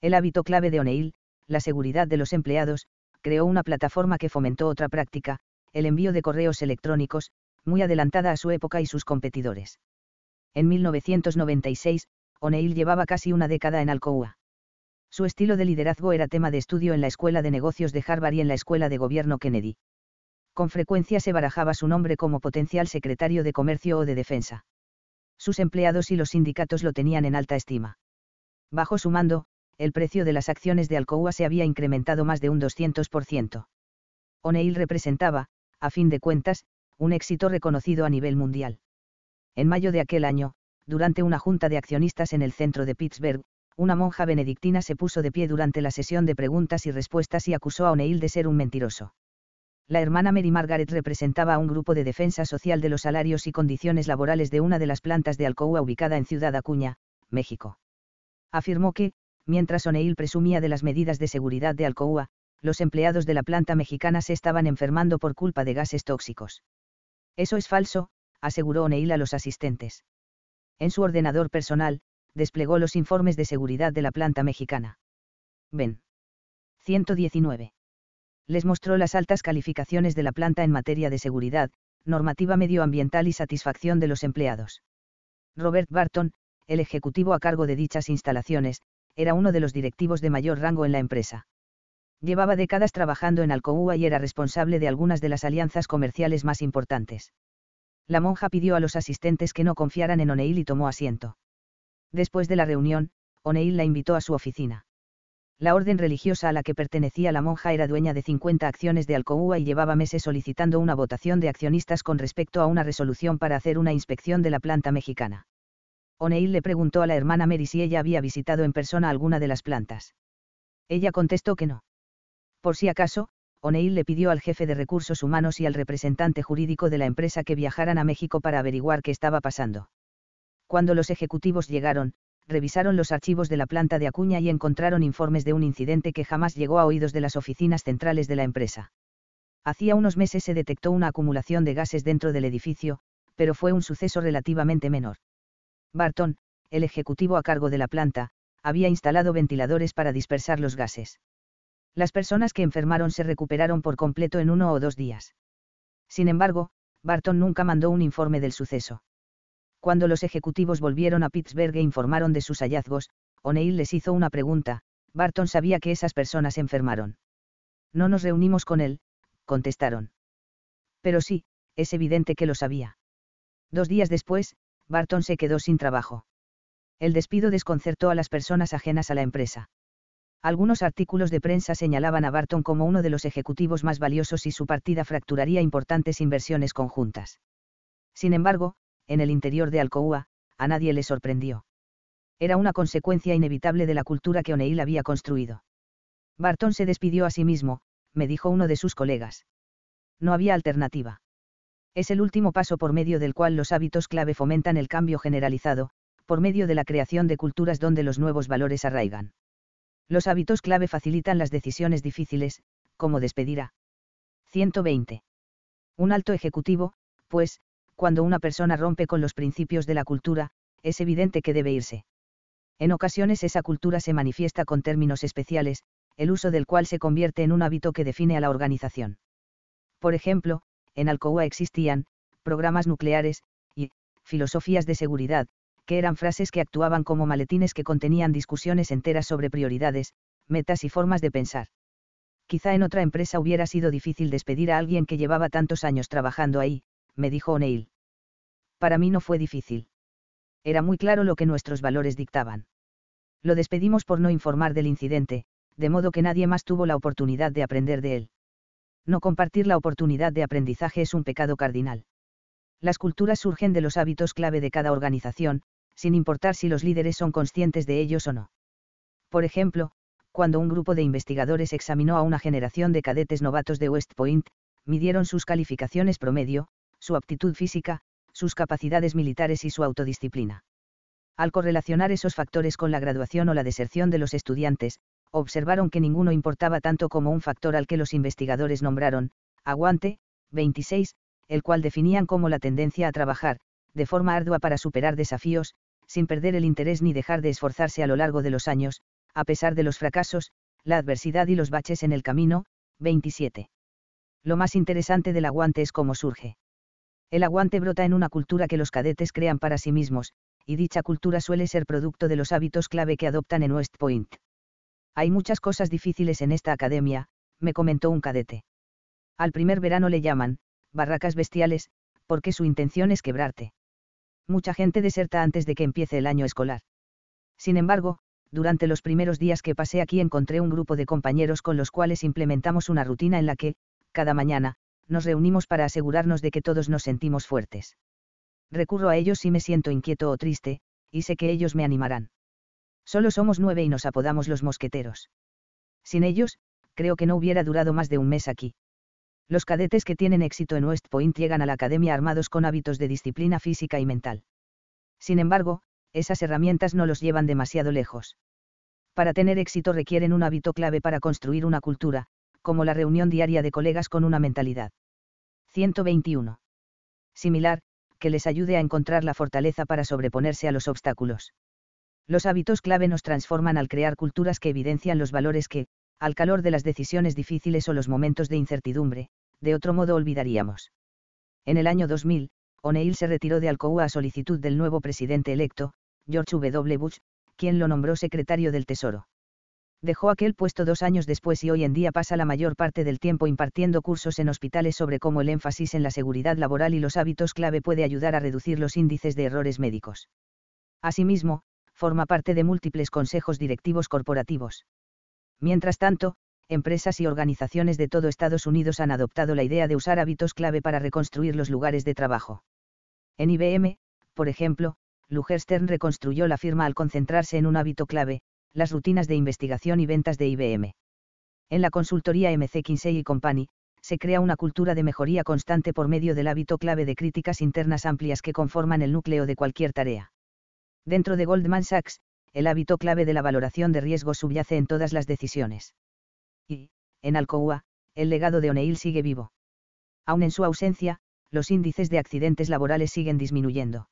El hábito clave de O'Neill, la seguridad de los empleados, creó una plataforma que fomentó otra práctica, el envío de correos electrónicos, muy adelantada a su época y sus competidores. En 1996, O'Neill llevaba casi una década en Alcoa. Su estilo de liderazgo era tema de estudio en la Escuela de Negocios de Harvard y en la Escuela de Gobierno Kennedy. Con frecuencia se barajaba su nombre como potencial secretario de Comercio o de Defensa. Sus empleados y los sindicatos lo tenían en alta estima. Bajo su mando, el precio de las acciones de Alcoa se había incrementado más de un 200%. O'Neill representaba, a fin de cuentas, un éxito reconocido a nivel mundial. En mayo de aquel año, durante una junta de accionistas en el centro de Pittsburgh, una monja benedictina se puso de pie durante la sesión de preguntas y respuestas y acusó a O'Neill de ser un mentiroso. La hermana Mary Margaret representaba a un grupo de defensa social de los salarios y condiciones laborales de una de las plantas de Alcoa ubicada en Ciudad Acuña, México. Afirmó que, mientras O'Neill presumía de las medidas de seguridad de Alcoa, los empleados de la planta mexicana se estaban enfermando por culpa de gases tóxicos. Eso es falso, aseguró O'Neill a los asistentes. En su ordenador personal, desplegó los informes de seguridad de la planta mexicana. Ben. 119. Les mostró las altas calificaciones de la planta en materia de seguridad, normativa medioambiental y satisfacción de los empleados. Robert Barton, el ejecutivo a cargo de dichas instalaciones, era uno de los directivos de mayor rango en la empresa. Llevaba décadas trabajando en Alcoa y era responsable de algunas de las alianzas comerciales más importantes la monja pidió a los asistentes que no confiaran en O'Neill y tomó asiento. Después de la reunión, O'Neill la invitó a su oficina. La orden religiosa a la que pertenecía la monja era dueña de 50 acciones de Alcoa y llevaba meses solicitando una votación de accionistas con respecto a una resolución para hacer una inspección de la planta mexicana. O'Neill le preguntó a la hermana Mary si ella había visitado en persona alguna de las plantas. Ella contestó que no. Por si acaso, O'Neill le pidió al jefe de recursos humanos y al representante jurídico de la empresa que viajaran a México para averiguar qué estaba pasando. Cuando los ejecutivos llegaron, revisaron los archivos de la planta de Acuña y encontraron informes de un incidente que jamás llegó a oídos de las oficinas centrales de la empresa. Hacía unos meses se detectó una acumulación de gases dentro del edificio, pero fue un suceso relativamente menor. Barton, el ejecutivo a cargo de la planta, había instalado ventiladores para dispersar los gases. Las personas que enfermaron se recuperaron por completo en uno o dos días. Sin embargo, Barton nunca mandó un informe del suceso. Cuando los ejecutivos volvieron a Pittsburgh e informaron de sus hallazgos, O'Neill les hizo una pregunta, Barton sabía que esas personas enfermaron. No nos reunimos con él, contestaron. Pero sí, es evidente que lo sabía. Dos días después, Barton se quedó sin trabajo. El despido desconcertó a las personas ajenas a la empresa. Algunos artículos de prensa señalaban a Barton como uno de los ejecutivos más valiosos y su partida fracturaría importantes inversiones conjuntas. Sin embargo, en el interior de Alcoa, a nadie le sorprendió. Era una consecuencia inevitable de la cultura que O'Neill había construido. Barton se despidió a sí mismo, me dijo uno de sus colegas. No había alternativa. Es el último paso por medio del cual los hábitos clave fomentan el cambio generalizado, por medio de la creación de culturas donde los nuevos valores arraigan. Los hábitos clave facilitan las decisiones difíciles, como despedir a 120. Un alto ejecutivo, pues, cuando una persona rompe con los principios de la cultura, es evidente que debe irse. En ocasiones esa cultura se manifiesta con términos especiales, el uso del cual se convierte en un hábito que define a la organización. Por ejemplo, en Alcoa existían, programas nucleares, y, filosofías de seguridad, que eran frases que actuaban como maletines que contenían discusiones enteras sobre prioridades, metas y formas de pensar. Quizá en otra empresa hubiera sido difícil despedir a alguien que llevaba tantos años trabajando ahí, me dijo O'Neill. Para mí no fue difícil. Era muy claro lo que nuestros valores dictaban. Lo despedimos por no informar del incidente, de modo que nadie más tuvo la oportunidad de aprender de él. No compartir la oportunidad de aprendizaje es un pecado cardinal. Las culturas surgen de los hábitos clave de cada organización, sin importar si los líderes son conscientes de ellos o no. Por ejemplo, cuando un grupo de investigadores examinó a una generación de cadetes novatos de West Point, midieron sus calificaciones promedio, su aptitud física, sus capacidades militares y su autodisciplina. Al correlacionar esos factores con la graduación o la deserción de los estudiantes, observaron que ninguno importaba tanto como un factor al que los investigadores nombraron, aguante, 26, el cual definían como la tendencia a trabajar, de forma ardua para superar desafíos, sin perder el interés ni dejar de esforzarse a lo largo de los años, a pesar de los fracasos, la adversidad y los baches en el camino, 27. Lo más interesante del aguante es cómo surge. El aguante brota en una cultura que los cadetes crean para sí mismos, y dicha cultura suele ser producto de los hábitos clave que adoptan en West Point. Hay muchas cosas difíciles en esta academia, me comentó un cadete. Al primer verano le llaman, barracas bestiales, porque su intención es quebrarte. Mucha gente deserta antes de que empiece el año escolar. Sin embargo, durante los primeros días que pasé aquí encontré un grupo de compañeros con los cuales implementamos una rutina en la que, cada mañana, nos reunimos para asegurarnos de que todos nos sentimos fuertes. Recurro a ellos si me siento inquieto o triste, y sé que ellos me animarán. Solo somos nueve y nos apodamos los mosqueteros. Sin ellos, creo que no hubiera durado más de un mes aquí. Los cadetes que tienen éxito en West Point llegan a la academia armados con hábitos de disciplina física y mental. Sin embargo, esas herramientas no los llevan demasiado lejos. Para tener éxito requieren un hábito clave para construir una cultura, como la reunión diaria de colegas con una mentalidad. 121. Similar, que les ayude a encontrar la fortaleza para sobreponerse a los obstáculos. Los hábitos clave nos transforman al crear culturas que evidencian los valores que, al calor de las decisiones difíciles o los momentos de incertidumbre, de otro modo olvidaríamos. En el año 2000, O'Neill se retiró de Alcoa a solicitud del nuevo presidente electo, George W. Bush, quien lo nombró secretario del Tesoro. Dejó aquel puesto dos años después y hoy en día pasa la mayor parte del tiempo impartiendo cursos en hospitales sobre cómo el énfasis en la seguridad laboral y los hábitos clave puede ayudar a reducir los índices de errores médicos. Asimismo, forma parte de múltiples consejos directivos corporativos. Mientras tanto, empresas y organizaciones de todo Estados Unidos han adoptado la idea de usar hábitos clave para reconstruir los lugares de trabajo. En IBM, por ejemplo, Luger Stern reconstruyó la firma al concentrarse en un hábito clave, las rutinas de investigación y ventas de IBM. En la consultoría MC Kinsey Company, se crea una cultura de mejoría constante por medio del hábito clave de críticas internas amplias que conforman el núcleo de cualquier tarea. Dentro de Goldman Sachs, el hábito clave de la valoración de riesgos subyace en todas las decisiones. Y, en Alcoa, el legado de O'Neill sigue vivo. Aun en su ausencia, los índices de accidentes laborales siguen disminuyendo.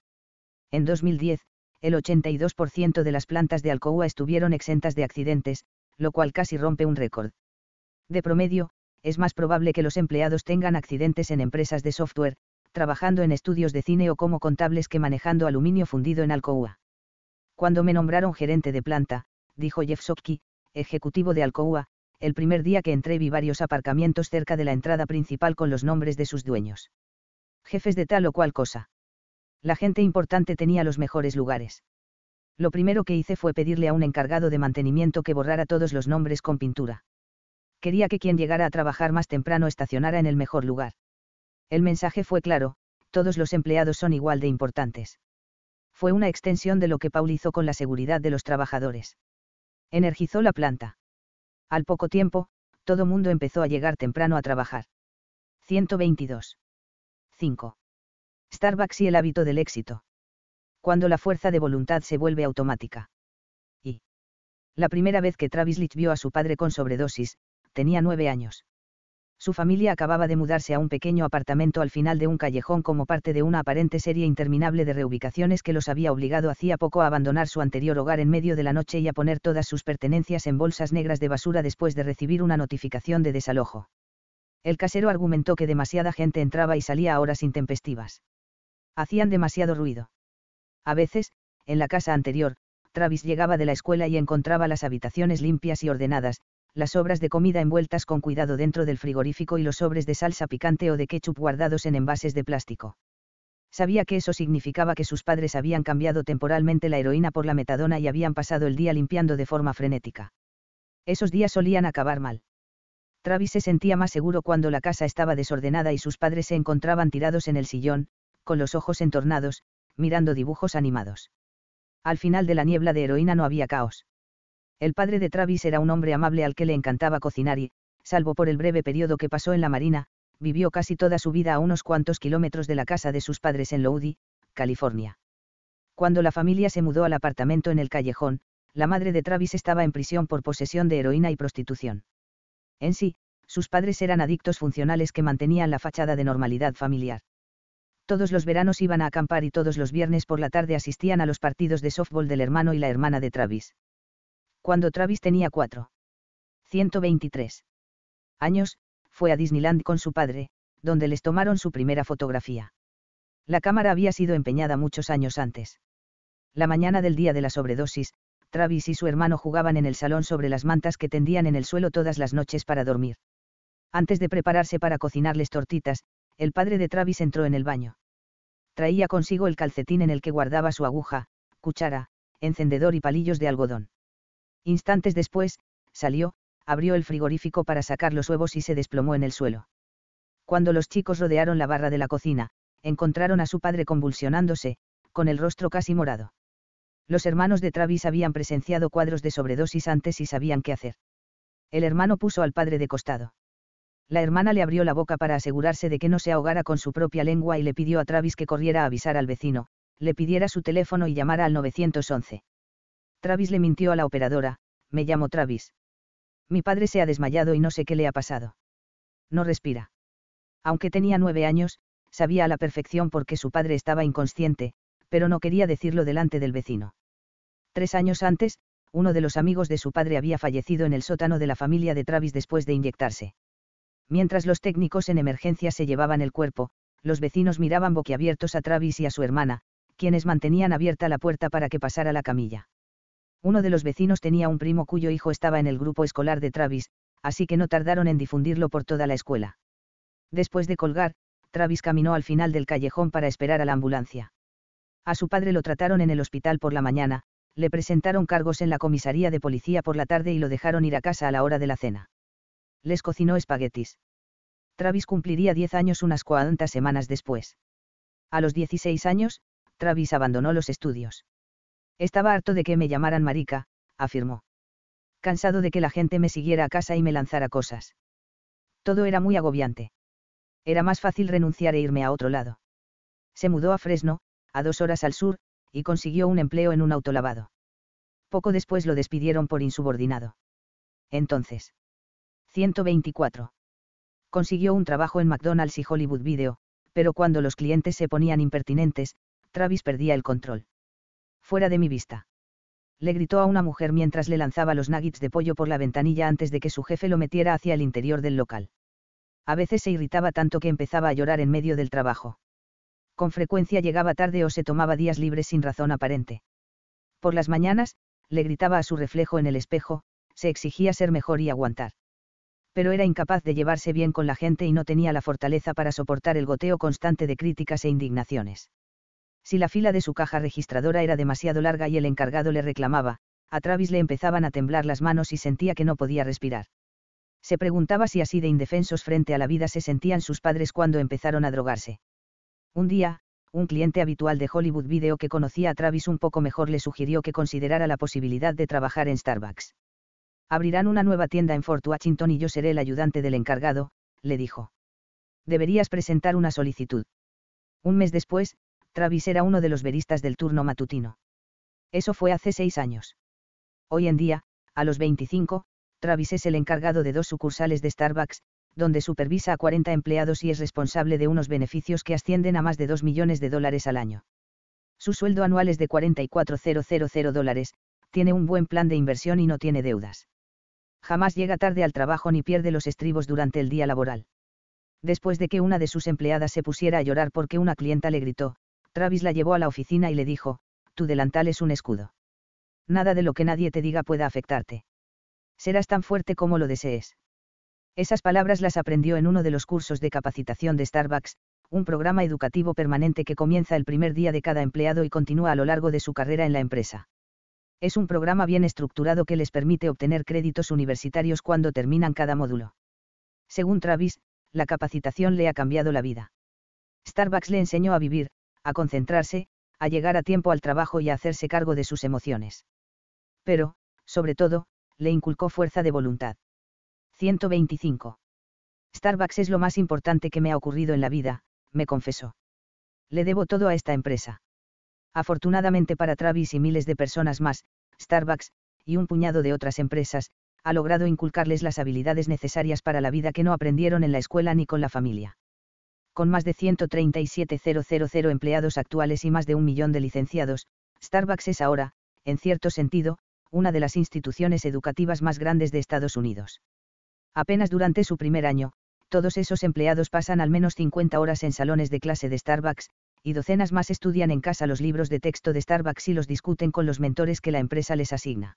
En 2010, el 82% de las plantas de Alcoa estuvieron exentas de accidentes, lo cual casi rompe un récord. De promedio, es más probable que los empleados tengan accidentes en empresas de software, trabajando en estudios de cine o como contables que manejando aluminio fundido en Alcoa. Cuando me nombraron gerente de planta, dijo Jeff Sokki, ejecutivo de Alcoa, el primer día que entré vi varios aparcamientos cerca de la entrada principal con los nombres de sus dueños. Jefes de tal o cual cosa. La gente importante tenía los mejores lugares. Lo primero que hice fue pedirle a un encargado de mantenimiento que borrara todos los nombres con pintura. Quería que quien llegara a trabajar más temprano estacionara en el mejor lugar. El mensaje fue claro, todos los empleados son igual de importantes. Fue una extensión de lo que Paul hizo con la seguridad de los trabajadores. Energizó la planta. Al poco tiempo, todo mundo empezó a llegar temprano a trabajar. 122. 5. Starbucks y el hábito del éxito. Cuando la fuerza de voluntad se vuelve automática. Y. La primera vez que Travis Lich vio a su padre con sobredosis, tenía nueve años. Su familia acababa de mudarse a un pequeño apartamento al final de un callejón como parte de una aparente serie interminable de reubicaciones que los había obligado hacía poco a abandonar su anterior hogar en medio de la noche y a poner todas sus pertenencias en bolsas negras de basura después de recibir una notificación de desalojo. El casero argumentó que demasiada gente entraba y salía a horas intempestivas. Hacían demasiado ruido. A veces, en la casa anterior, Travis llegaba de la escuela y encontraba las habitaciones limpias y ordenadas, las sobras de comida envueltas con cuidado dentro del frigorífico y los sobres de salsa picante o de ketchup guardados en envases de plástico. Sabía que eso significaba que sus padres habían cambiado temporalmente la heroína por la metadona y habían pasado el día limpiando de forma frenética. Esos días solían acabar mal. Travis se sentía más seguro cuando la casa estaba desordenada y sus padres se encontraban tirados en el sillón, con los ojos entornados, mirando dibujos animados. Al final de la niebla de heroína no había caos. El padre de Travis era un hombre amable al que le encantaba cocinar y, salvo por el breve periodo que pasó en la Marina, vivió casi toda su vida a unos cuantos kilómetros de la casa de sus padres en Lodi, California. Cuando la familia se mudó al apartamento en el callejón, la madre de Travis estaba en prisión por posesión de heroína y prostitución. En sí, sus padres eran adictos funcionales que mantenían la fachada de normalidad familiar. Todos los veranos iban a acampar y todos los viernes por la tarde asistían a los partidos de softball del hermano y la hermana de Travis cuando Travis tenía 4. 123 años, fue a Disneyland con su padre, donde les tomaron su primera fotografía. La cámara había sido empeñada muchos años antes. La mañana del día de la sobredosis, Travis y su hermano jugaban en el salón sobre las mantas que tendían en el suelo todas las noches para dormir. Antes de prepararse para cocinarles tortitas, el padre de Travis entró en el baño. Traía consigo el calcetín en el que guardaba su aguja, cuchara, encendedor y palillos de algodón. Instantes después, salió, abrió el frigorífico para sacar los huevos y se desplomó en el suelo. Cuando los chicos rodearon la barra de la cocina, encontraron a su padre convulsionándose, con el rostro casi morado. Los hermanos de Travis habían presenciado cuadros de sobredosis antes y sabían qué hacer. El hermano puso al padre de costado. La hermana le abrió la boca para asegurarse de que no se ahogara con su propia lengua y le pidió a Travis que corriera a avisar al vecino, le pidiera su teléfono y llamara al 911. Travis le mintió a la operadora, me llamo Travis. Mi padre se ha desmayado y no sé qué le ha pasado. No respira. Aunque tenía nueve años, sabía a la perfección por qué su padre estaba inconsciente, pero no quería decirlo delante del vecino. Tres años antes, uno de los amigos de su padre había fallecido en el sótano de la familia de Travis después de inyectarse. Mientras los técnicos en emergencia se llevaban el cuerpo, los vecinos miraban boquiabiertos a Travis y a su hermana, quienes mantenían abierta la puerta para que pasara la camilla. Uno de los vecinos tenía un primo cuyo hijo estaba en el grupo escolar de Travis, así que no tardaron en difundirlo por toda la escuela. Después de colgar, Travis caminó al final del callejón para esperar a la ambulancia. A su padre lo trataron en el hospital por la mañana, le presentaron cargos en la comisaría de policía por la tarde y lo dejaron ir a casa a la hora de la cena. Les cocinó espaguetis. Travis cumpliría 10 años unas cuantas semanas después. A los 16 años, Travis abandonó los estudios. Estaba harto de que me llamaran marica, afirmó. Cansado de que la gente me siguiera a casa y me lanzara cosas. Todo era muy agobiante. Era más fácil renunciar e irme a otro lado. Se mudó a Fresno, a dos horas al sur, y consiguió un empleo en un autolavado. Poco después lo despidieron por insubordinado. Entonces. 124. Consiguió un trabajo en McDonald's y Hollywood Video, pero cuando los clientes se ponían impertinentes, Travis perdía el control fuera de mi vista. Le gritó a una mujer mientras le lanzaba los nuggets de pollo por la ventanilla antes de que su jefe lo metiera hacia el interior del local. A veces se irritaba tanto que empezaba a llorar en medio del trabajo. Con frecuencia llegaba tarde o se tomaba días libres sin razón aparente. Por las mañanas, le gritaba a su reflejo en el espejo, se exigía ser mejor y aguantar. Pero era incapaz de llevarse bien con la gente y no tenía la fortaleza para soportar el goteo constante de críticas e indignaciones. Si la fila de su caja registradora era demasiado larga y el encargado le reclamaba, a Travis le empezaban a temblar las manos y sentía que no podía respirar. Se preguntaba si así de indefensos frente a la vida se sentían sus padres cuando empezaron a drogarse. Un día, un cliente habitual de Hollywood Video que conocía a Travis un poco mejor le sugirió que considerara la posibilidad de trabajar en Starbucks. Abrirán una nueva tienda en Fort Washington y yo seré el ayudante del encargado, le dijo. Deberías presentar una solicitud. Un mes después, Travis era uno de los veristas del turno matutino. Eso fue hace seis años. Hoy en día, a los 25, Travis es el encargado de dos sucursales de Starbucks, donde supervisa a 40 empleados y es responsable de unos beneficios que ascienden a más de 2 millones de dólares al año. Su sueldo anual es de 44.000 dólares, tiene un buen plan de inversión y no tiene deudas. Jamás llega tarde al trabajo ni pierde los estribos durante el día laboral. Después de que una de sus empleadas se pusiera a llorar porque una clienta le gritó, Travis la llevó a la oficina y le dijo, tu delantal es un escudo. Nada de lo que nadie te diga pueda afectarte. Serás tan fuerte como lo desees. Esas palabras las aprendió en uno de los cursos de capacitación de Starbucks, un programa educativo permanente que comienza el primer día de cada empleado y continúa a lo largo de su carrera en la empresa. Es un programa bien estructurado que les permite obtener créditos universitarios cuando terminan cada módulo. Según Travis, la capacitación le ha cambiado la vida. Starbucks le enseñó a vivir, a concentrarse, a llegar a tiempo al trabajo y a hacerse cargo de sus emociones. Pero, sobre todo, le inculcó fuerza de voluntad. 125. Starbucks es lo más importante que me ha ocurrido en la vida, me confesó. Le debo todo a esta empresa. Afortunadamente para Travis y miles de personas más, Starbucks, y un puñado de otras empresas, ha logrado inculcarles las habilidades necesarias para la vida que no aprendieron en la escuela ni con la familia. Con más de 137.000 empleados actuales y más de un millón de licenciados, Starbucks es ahora, en cierto sentido, una de las instituciones educativas más grandes de Estados Unidos. Apenas durante su primer año, todos esos empleados pasan al menos 50 horas en salones de clase de Starbucks, y docenas más estudian en casa los libros de texto de Starbucks y los discuten con los mentores que la empresa les asigna.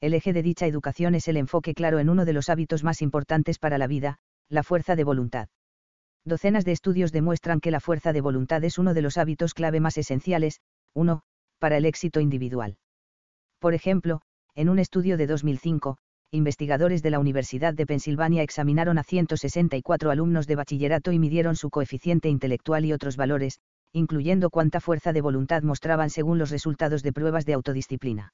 El eje de dicha educación es el enfoque claro en uno de los hábitos más importantes para la vida, la fuerza de voluntad. Docenas de estudios demuestran que la fuerza de voluntad es uno de los hábitos clave más esenciales, uno, para el éxito individual. Por ejemplo, en un estudio de 2005, investigadores de la Universidad de Pensilvania examinaron a 164 alumnos de bachillerato y midieron su coeficiente intelectual y otros valores, incluyendo cuánta fuerza de voluntad mostraban según los resultados de pruebas de autodisciplina.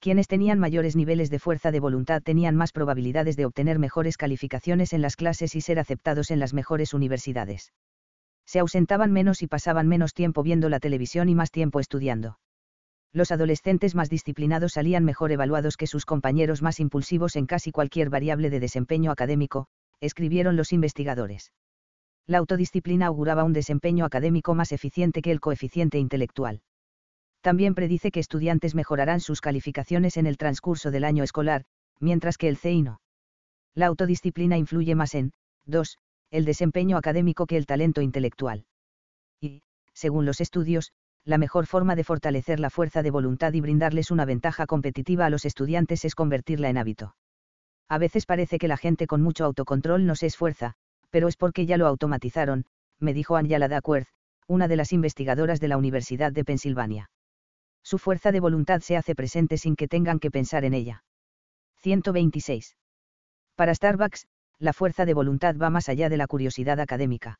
Quienes tenían mayores niveles de fuerza de voluntad tenían más probabilidades de obtener mejores calificaciones en las clases y ser aceptados en las mejores universidades. Se ausentaban menos y pasaban menos tiempo viendo la televisión y más tiempo estudiando. Los adolescentes más disciplinados salían mejor evaluados que sus compañeros más impulsivos en casi cualquier variable de desempeño académico, escribieron los investigadores la autodisciplina auguraba un desempeño académico más eficiente que el coeficiente intelectual. También predice que estudiantes mejorarán sus calificaciones en el transcurso del año escolar, mientras que el CI no. La autodisciplina influye más en, 2. el desempeño académico que el talento intelectual. Y, según los estudios, la mejor forma de fortalecer la fuerza de voluntad y brindarles una ventaja competitiva a los estudiantes es convertirla en hábito. A veces parece que la gente con mucho autocontrol no se esfuerza, pero es porque ya lo automatizaron, me dijo Angela Duckworth, una de las investigadoras de la Universidad de Pensilvania. Su fuerza de voluntad se hace presente sin que tengan que pensar en ella. 126. Para Starbucks, la fuerza de voluntad va más allá de la curiosidad académica.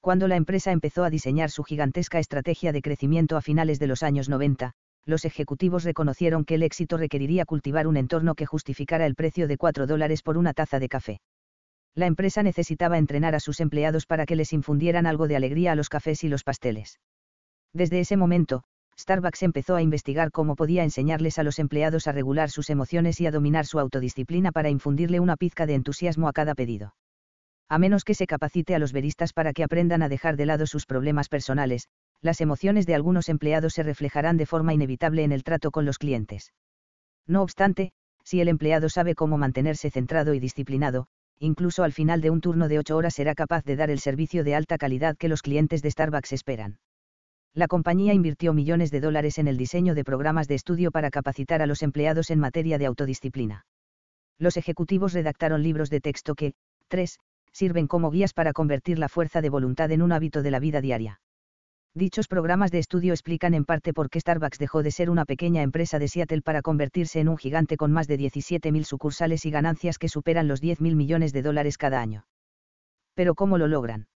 Cuando la empresa empezó a diseñar su gigantesca estrategia de crecimiento a finales de los años 90, los ejecutivos reconocieron que el éxito requeriría cultivar un entorno que justificara el precio de 4 dólares por una taza de café la empresa necesitaba entrenar a sus empleados para que les infundieran algo de alegría a los cafés y los pasteles. Desde ese momento, Starbucks empezó a investigar cómo podía enseñarles a los empleados a regular sus emociones y a dominar su autodisciplina para infundirle una pizca de entusiasmo a cada pedido. A menos que se capacite a los veristas para que aprendan a dejar de lado sus problemas personales, las emociones de algunos empleados se reflejarán de forma inevitable en el trato con los clientes. No obstante, si el empleado sabe cómo mantenerse centrado y disciplinado, incluso al final de un turno de ocho horas será capaz de dar el servicio de alta calidad que los clientes de Starbucks esperan. La compañía invirtió millones de dólares en el diseño de programas de estudio para capacitar a los empleados en materia de autodisciplina. Los ejecutivos redactaron libros de texto que, 3, sirven como guías para convertir la fuerza de voluntad en un hábito de la vida diaria. Dichos programas de estudio explican en parte por qué Starbucks dejó de ser una pequeña empresa de Seattle para convertirse en un gigante con más de 17.000 sucursales y ganancias que superan los 10.000 millones de dólares cada año. Pero ¿cómo lo logran?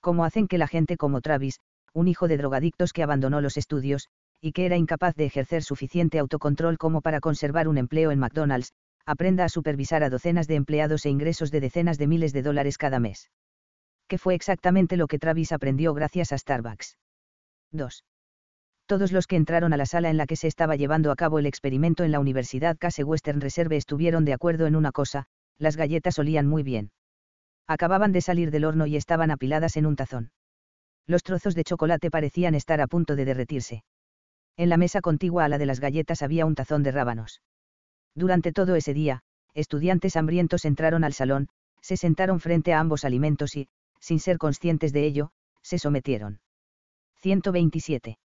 ¿Cómo hacen que la gente como Travis, un hijo de drogadictos que abandonó los estudios, y que era incapaz de ejercer suficiente autocontrol como para conservar un empleo en McDonald's, aprenda a supervisar a docenas de empleados e ingresos de decenas de miles de dólares cada mes? Que fue exactamente lo que Travis aprendió gracias a Starbucks. 2. Todos los que entraron a la sala en la que se estaba llevando a cabo el experimento en la Universidad Case Western Reserve estuvieron de acuerdo en una cosa, las galletas olían muy bien. Acababan de salir del horno y estaban apiladas en un tazón. Los trozos de chocolate parecían estar a punto de derretirse. En la mesa contigua a la de las galletas había un tazón de rábanos. Durante todo ese día, estudiantes hambrientos entraron al salón, se sentaron frente a ambos alimentos y, sin ser conscientes de ello, se sometieron. 127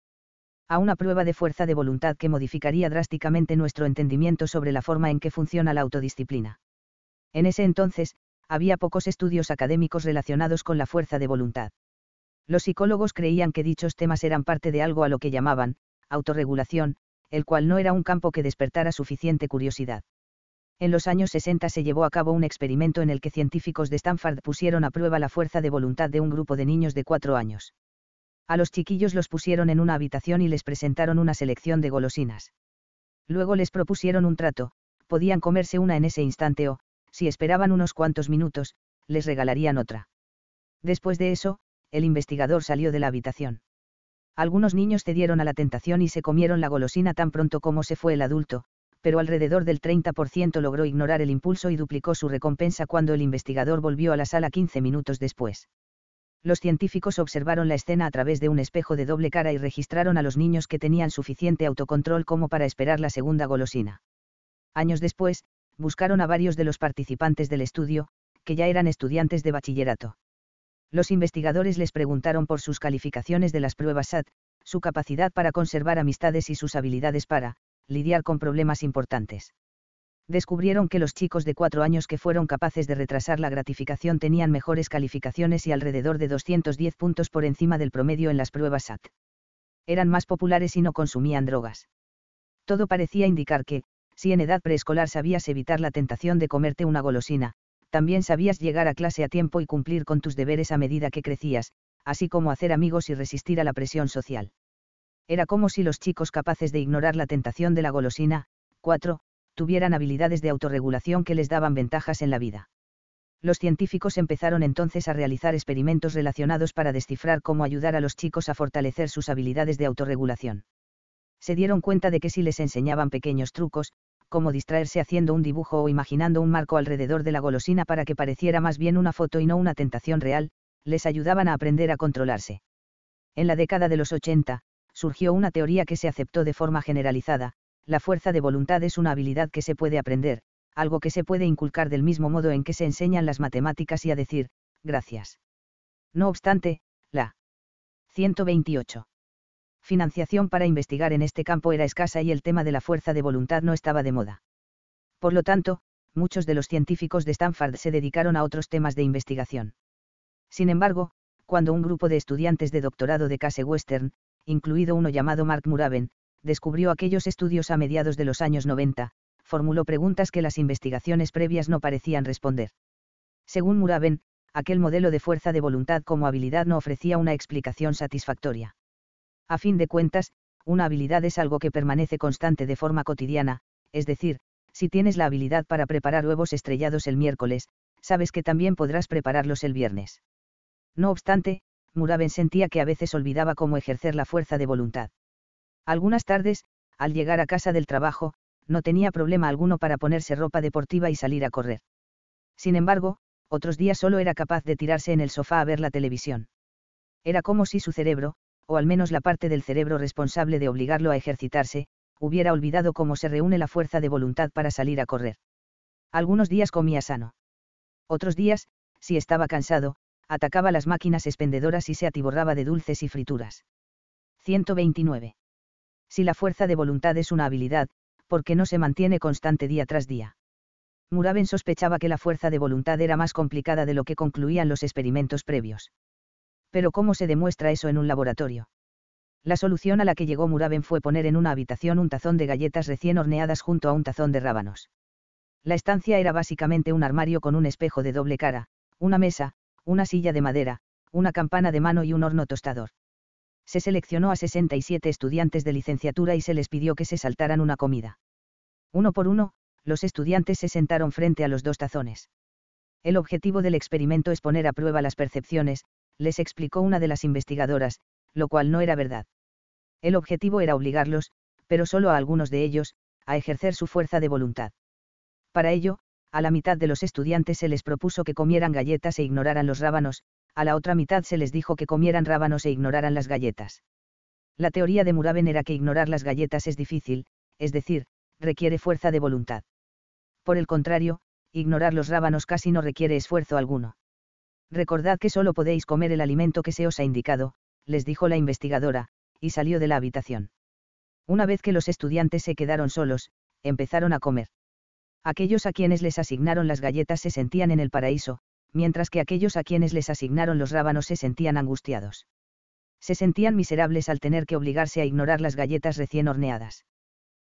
a una prueba de fuerza de voluntad que modificaría drásticamente nuestro entendimiento sobre la forma en que funciona la autodisciplina. En ese entonces, había pocos estudios académicos relacionados con la fuerza de voluntad. Los psicólogos creían que dichos temas eran parte de algo a lo que llamaban, autorregulación, el cual no era un campo que despertara suficiente curiosidad. En los años 60 se llevó a cabo un experimento en el que científicos de Stanford pusieron a prueba la fuerza de voluntad de un grupo de niños de cuatro años. A los chiquillos los pusieron en una habitación y les presentaron una selección de golosinas. Luego les propusieron un trato, podían comerse una en ese instante o, si esperaban unos cuantos minutos, les regalarían otra. Después de eso, el investigador salió de la habitación. Algunos niños cedieron a la tentación y se comieron la golosina tan pronto como se fue el adulto, pero alrededor del 30% logró ignorar el impulso y duplicó su recompensa cuando el investigador volvió a la sala 15 minutos después los científicos observaron la escena a través de un espejo de doble cara y registraron a los niños que tenían suficiente autocontrol como para esperar la segunda golosina. Años después, buscaron a varios de los participantes del estudio, que ya eran estudiantes de bachillerato. Los investigadores les preguntaron por sus calificaciones de las pruebas SAT, su capacidad para conservar amistades y sus habilidades para lidiar con problemas importantes descubrieron que los chicos de cuatro años que fueron capaces de retrasar la gratificación tenían mejores calificaciones y alrededor de 210 puntos por encima del promedio en las pruebas SAT. Eran más populares y no consumían drogas. Todo parecía indicar que, si en edad preescolar sabías evitar la tentación de comerte una golosina, también sabías llegar a clase a tiempo y cumplir con tus deberes a medida que crecías, así como hacer amigos y resistir a la presión social. Era como si los chicos capaces de ignorar la tentación de la golosina, 4, tuvieran habilidades de autorregulación que les daban ventajas en la vida. Los científicos empezaron entonces a realizar experimentos relacionados para descifrar cómo ayudar a los chicos a fortalecer sus habilidades de autorregulación. Se dieron cuenta de que si les enseñaban pequeños trucos, como distraerse haciendo un dibujo o imaginando un marco alrededor de la golosina para que pareciera más bien una foto y no una tentación real, les ayudaban a aprender a controlarse. En la década de los 80, surgió una teoría que se aceptó de forma generalizada, la fuerza de voluntad es una habilidad que se puede aprender, algo que se puede inculcar del mismo modo en que se enseñan las matemáticas y a decir, gracias. No obstante, la 128. Financiación para investigar en este campo era escasa y el tema de la fuerza de voluntad no estaba de moda. Por lo tanto, muchos de los científicos de Stanford se dedicaron a otros temas de investigación. Sin embargo, cuando un grupo de estudiantes de doctorado de Case Western, incluido uno llamado Mark Muraben, descubrió aquellos estudios a mediados de los años 90, formuló preguntas que las investigaciones previas no parecían responder. Según Muraben, aquel modelo de fuerza de voluntad como habilidad no ofrecía una explicación satisfactoria. A fin de cuentas, una habilidad es algo que permanece constante de forma cotidiana, es decir, si tienes la habilidad para preparar huevos estrellados el miércoles, sabes que también podrás prepararlos el viernes. No obstante, Muraben sentía que a veces olvidaba cómo ejercer la fuerza de voluntad. Algunas tardes, al llegar a casa del trabajo, no tenía problema alguno para ponerse ropa deportiva y salir a correr. Sin embargo, otros días solo era capaz de tirarse en el sofá a ver la televisión. Era como si su cerebro, o al menos la parte del cerebro responsable de obligarlo a ejercitarse, hubiera olvidado cómo se reúne la fuerza de voluntad para salir a correr. Algunos días comía sano. Otros días, si estaba cansado, atacaba las máquinas expendedoras y se atiborraba de dulces y frituras. 129. Si la fuerza de voluntad es una habilidad, ¿por qué no se mantiene constante día tras día? Muraben sospechaba que la fuerza de voluntad era más complicada de lo que concluían los experimentos previos. Pero ¿cómo se demuestra eso en un laboratorio? La solución a la que llegó Muraben fue poner en una habitación un tazón de galletas recién horneadas junto a un tazón de rábanos. La estancia era básicamente un armario con un espejo de doble cara, una mesa, una silla de madera, una campana de mano y un horno tostador se seleccionó a 67 estudiantes de licenciatura y se les pidió que se saltaran una comida. Uno por uno, los estudiantes se sentaron frente a los dos tazones. El objetivo del experimento es poner a prueba las percepciones, les explicó una de las investigadoras, lo cual no era verdad. El objetivo era obligarlos, pero solo a algunos de ellos, a ejercer su fuerza de voluntad. Para ello, a la mitad de los estudiantes se les propuso que comieran galletas e ignoraran los rábanos, a la otra mitad se les dijo que comieran rábanos e ignoraran las galletas. La teoría de Muraben era que ignorar las galletas es difícil, es decir, requiere fuerza de voluntad. Por el contrario, ignorar los rábanos casi no requiere esfuerzo alguno. Recordad que solo podéis comer el alimento que se os ha indicado, les dijo la investigadora, y salió de la habitación. Una vez que los estudiantes se quedaron solos, empezaron a comer. Aquellos a quienes les asignaron las galletas se sentían en el paraíso, mientras que aquellos a quienes les asignaron los rábanos se sentían angustiados. Se sentían miserables al tener que obligarse a ignorar las galletas recién horneadas.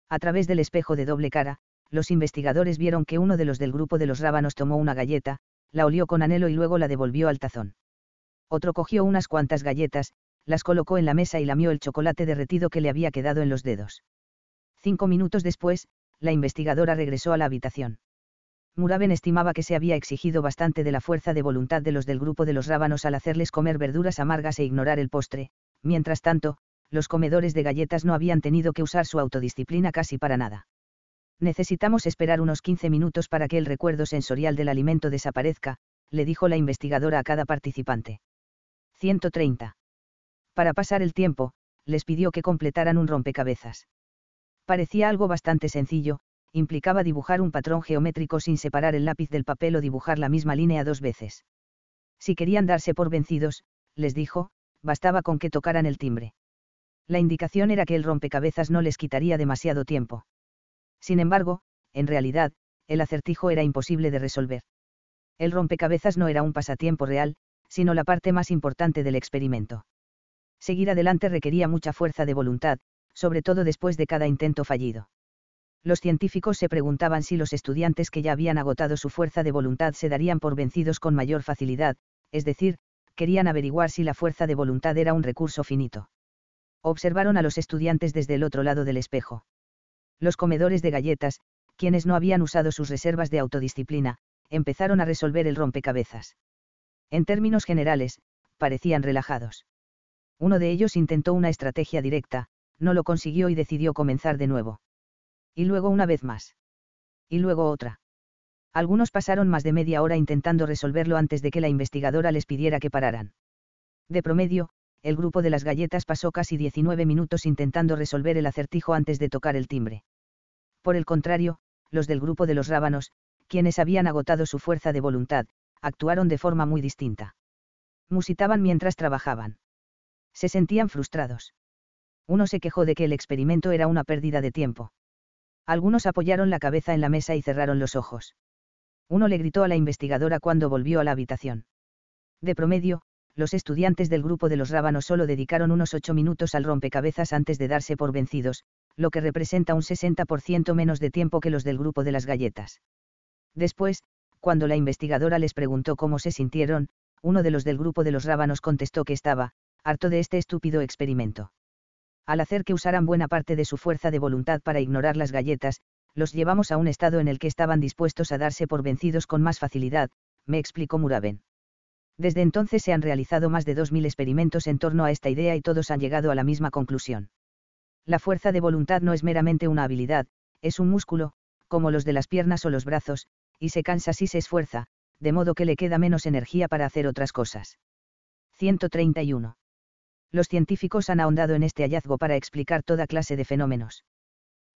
A través del espejo de doble cara, los investigadores vieron que uno de los del grupo de los rábanos tomó una galleta, la olió con anhelo y luego la devolvió al tazón. Otro cogió unas cuantas galletas, las colocó en la mesa y lamió el chocolate derretido que le había quedado en los dedos. Cinco minutos después, la investigadora regresó a la habitación. Muraben estimaba que se había exigido bastante de la fuerza de voluntad de los del grupo de los rábanos al hacerles comer verduras amargas e ignorar el postre, mientras tanto, los comedores de galletas no habían tenido que usar su autodisciplina casi para nada. Necesitamos esperar unos 15 minutos para que el recuerdo sensorial del alimento desaparezca, le dijo la investigadora a cada participante. 130. Para pasar el tiempo, les pidió que completaran un rompecabezas. Parecía algo bastante sencillo, implicaba dibujar un patrón geométrico sin separar el lápiz del papel o dibujar la misma línea dos veces. Si querían darse por vencidos, les dijo, bastaba con que tocaran el timbre. La indicación era que el rompecabezas no les quitaría demasiado tiempo. Sin embargo, en realidad, el acertijo era imposible de resolver. El rompecabezas no era un pasatiempo real, sino la parte más importante del experimento. Seguir adelante requería mucha fuerza de voluntad, sobre todo después de cada intento fallido los científicos se preguntaban si los estudiantes que ya habían agotado su fuerza de voluntad se darían por vencidos con mayor facilidad, es decir, querían averiguar si la fuerza de voluntad era un recurso finito. Observaron a los estudiantes desde el otro lado del espejo. Los comedores de galletas, quienes no habían usado sus reservas de autodisciplina, empezaron a resolver el rompecabezas. En términos generales, parecían relajados. Uno de ellos intentó una estrategia directa, no lo consiguió y decidió comenzar de nuevo. Y luego una vez más. Y luego otra. Algunos pasaron más de media hora intentando resolverlo antes de que la investigadora les pidiera que pararan. De promedio, el grupo de las galletas pasó casi 19 minutos intentando resolver el acertijo antes de tocar el timbre. Por el contrario, los del grupo de los rábanos, quienes habían agotado su fuerza de voluntad, actuaron de forma muy distinta. Musitaban mientras trabajaban. Se sentían frustrados. Uno se quejó de que el experimento era una pérdida de tiempo. Algunos apoyaron la cabeza en la mesa y cerraron los ojos. Uno le gritó a la investigadora cuando volvió a la habitación. De promedio, los estudiantes del grupo de los rábanos solo dedicaron unos ocho minutos al rompecabezas antes de darse por vencidos, lo que representa un 60% menos de tiempo que los del grupo de las galletas. Después, cuando la investigadora les preguntó cómo se sintieron, uno de los del grupo de los rábanos contestó que estaba, harto de este estúpido experimento al hacer que usaran buena parte de su fuerza de voluntad para ignorar las galletas, los llevamos a un estado en el que estaban dispuestos a darse por vencidos con más facilidad, me explicó Muraben. Desde entonces se han realizado más de 2.000 experimentos en torno a esta idea y todos han llegado a la misma conclusión. La fuerza de voluntad no es meramente una habilidad, es un músculo, como los de las piernas o los brazos, y se cansa si se esfuerza, de modo que le queda menos energía para hacer otras cosas. 131 los científicos han ahondado en este hallazgo para explicar toda clase de fenómenos.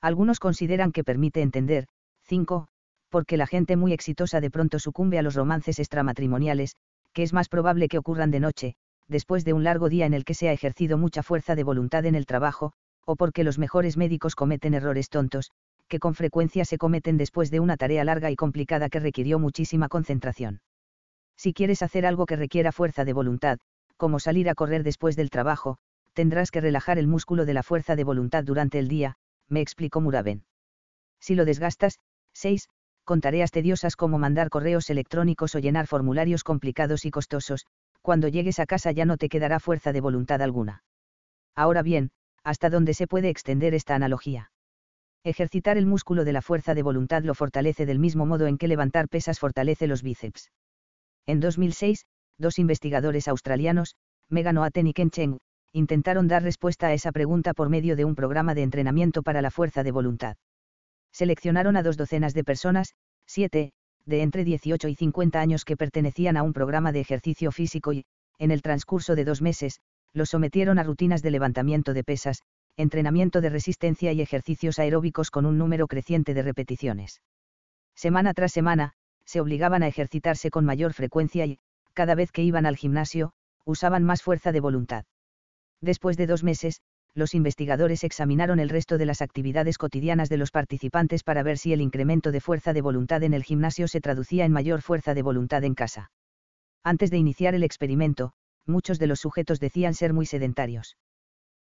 Algunos consideran que permite entender, 5. Porque la gente muy exitosa de pronto sucumbe a los romances extramatrimoniales, que es más probable que ocurran de noche, después de un largo día en el que se ha ejercido mucha fuerza de voluntad en el trabajo, o porque los mejores médicos cometen errores tontos, que con frecuencia se cometen después de una tarea larga y complicada que requirió muchísima concentración. Si quieres hacer algo que requiera fuerza de voluntad, como salir a correr después del trabajo, tendrás que relajar el músculo de la fuerza de voluntad durante el día, me explicó Muraben. Si lo desgastas, 6. Con tareas tediosas como mandar correos electrónicos o llenar formularios complicados y costosos, cuando llegues a casa ya no te quedará fuerza de voluntad alguna. Ahora bien, ¿hasta dónde se puede extender esta analogía? Ejercitar el músculo de la fuerza de voluntad lo fortalece del mismo modo en que levantar pesas fortalece los bíceps. En 2006, dos investigadores australianos, Megan Oaten y Ken Cheng, intentaron dar respuesta a esa pregunta por medio de un programa de entrenamiento para la fuerza de voluntad. Seleccionaron a dos docenas de personas, siete, de entre 18 y 50 años que pertenecían a un programa de ejercicio físico y, en el transcurso de dos meses, los sometieron a rutinas de levantamiento de pesas, entrenamiento de resistencia y ejercicios aeróbicos con un número creciente de repeticiones. Semana tras semana, se obligaban a ejercitarse con mayor frecuencia y, cada vez que iban al gimnasio, usaban más fuerza de voluntad. Después de dos meses, los investigadores examinaron el resto de las actividades cotidianas de los participantes para ver si el incremento de fuerza de voluntad en el gimnasio se traducía en mayor fuerza de voluntad en casa. Antes de iniciar el experimento, muchos de los sujetos decían ser muy sedentarios.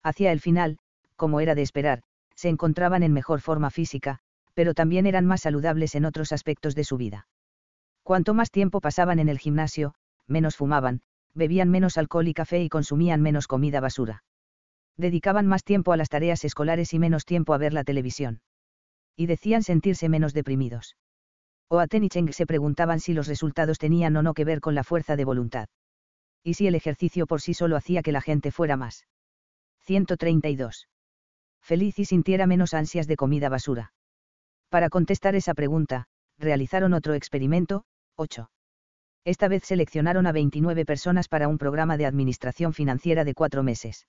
Hacia el final, como era de esperar, se encontraban en mejor forma física, pero también eran más saludables en otros aspectos de su vida. Cuanto más tiempo pasaban en el gimnasio, menos fumaban, bebían menos alcohol y café y consumían menos comida basura. Dedicaban más tiempo a las tareas escolares y menos tiempo a ver la televisión. Y decían sentirse menos deprimidos. O a Cheng se preguntaban si los resultados tenían o no que ver con la fuerza de voluntad. Y si el ejercicio por sí solo hacía que la gente fuera más. 132 feliz y sintiera menos ansias de comida basura. Para contestar esa pregunta, realizaron otro experimento, 8. Esta vez seleccionaron a 29 personas para un programa de administración financiera de cuatro meses.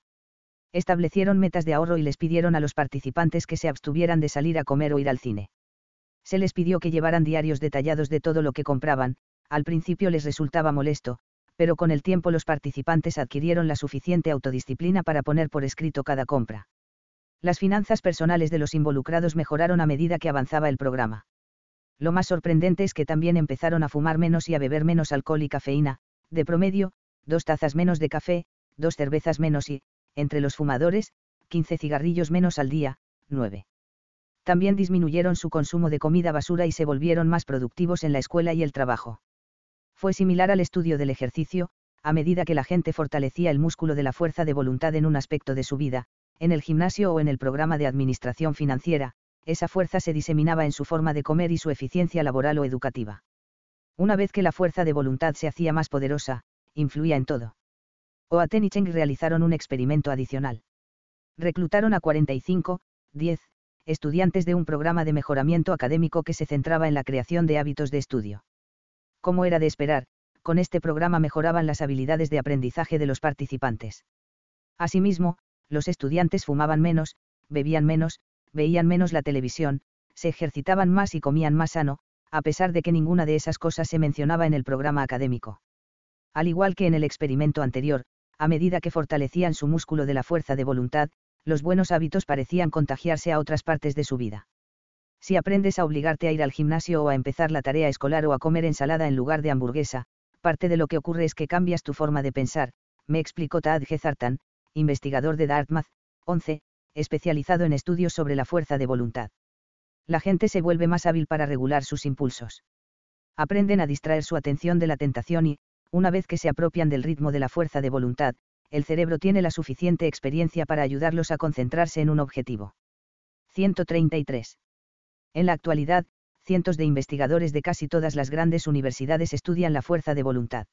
Establecieron metas de ahorro y les pidieron a los participantes que se abstuvieran de salir a comer o ir al cine. Se les pidió que llevaran diarios detallados de todo lo que compraban, al principio les resultaba molesto, pero con el tiempo los participantes adquirieron la suficiente autodisciplina para poner por escrito cada compra las finanzas personales de los involucrados mejoraron a medida que avanzaba el programa. Lo más sorprendente es que también empezaron a fumar menos y a beber menos alcohol y cafeína, de promedio, dos tazas menos de café, dos cervezas menos y, entre los fumadores, 15 cigarrillos menos al día, 9. También disminuyeron su consumo de comida basura y se volvieron más productivos en la escuela y el trabajo. Fue similar al estudio del ejercicio, a medida que la gente fortalecía el músculo de la fuerza de voluntad en un aspecto de su vida, en el gimnasio o en el programa de administración financiera, esa fuerza se diseminaba en su forma de comer y su eficiencia laboral o educativa. Una vez que la fuerza de voluntad se hacía más poderosa, influía en todo. Oaten y Cheng realizaron un experimento adicional. Reclutaron a 45, 10, estudiantes de un programa de mejoramiento académico que se centraba en la creación de hábitos de estudio. Como era de esperar, con este programa mejoraban las habilidades de aprendizaje de los participantes. Asimismo, los estudiantes fumaban menos, bebían menos, veían menos la televisión, se ejercitaban más y comían más sano, a pesar de que ninguna de esas cosas se mencionaba en el programa académico. Al igual que en el experimento anterior, a medida que fortalecían su músculo de la fuerza de voluntad, los buenos hábitos parecían contagiarse a otras partes de su vida. Si aprendes a obligarte a ir al gimnasio o a empezar la tarea escolar o a comer ensalada en lugar de hamburguesa, parte de lo que ocurre es que cambias tu forma de pensar, me explicó Tad Gezartan, investigador de Dartmouth, 11, especializado en estudios sobre la fuerza de voluntad. La gente se vuelve más hábil para regular sus impulsos. Aprenden a distraer su atención de la tentación y, una vez que se apropian del ritmo de la fuerza de voluntad, el cerebro tiene la suficiente experiencia para ayudarlos a concentrarse en un objetivo. 133. En la actualidad, cientos de investigadores de casi todas las grandes universidades estudian la fuerza de voluntad.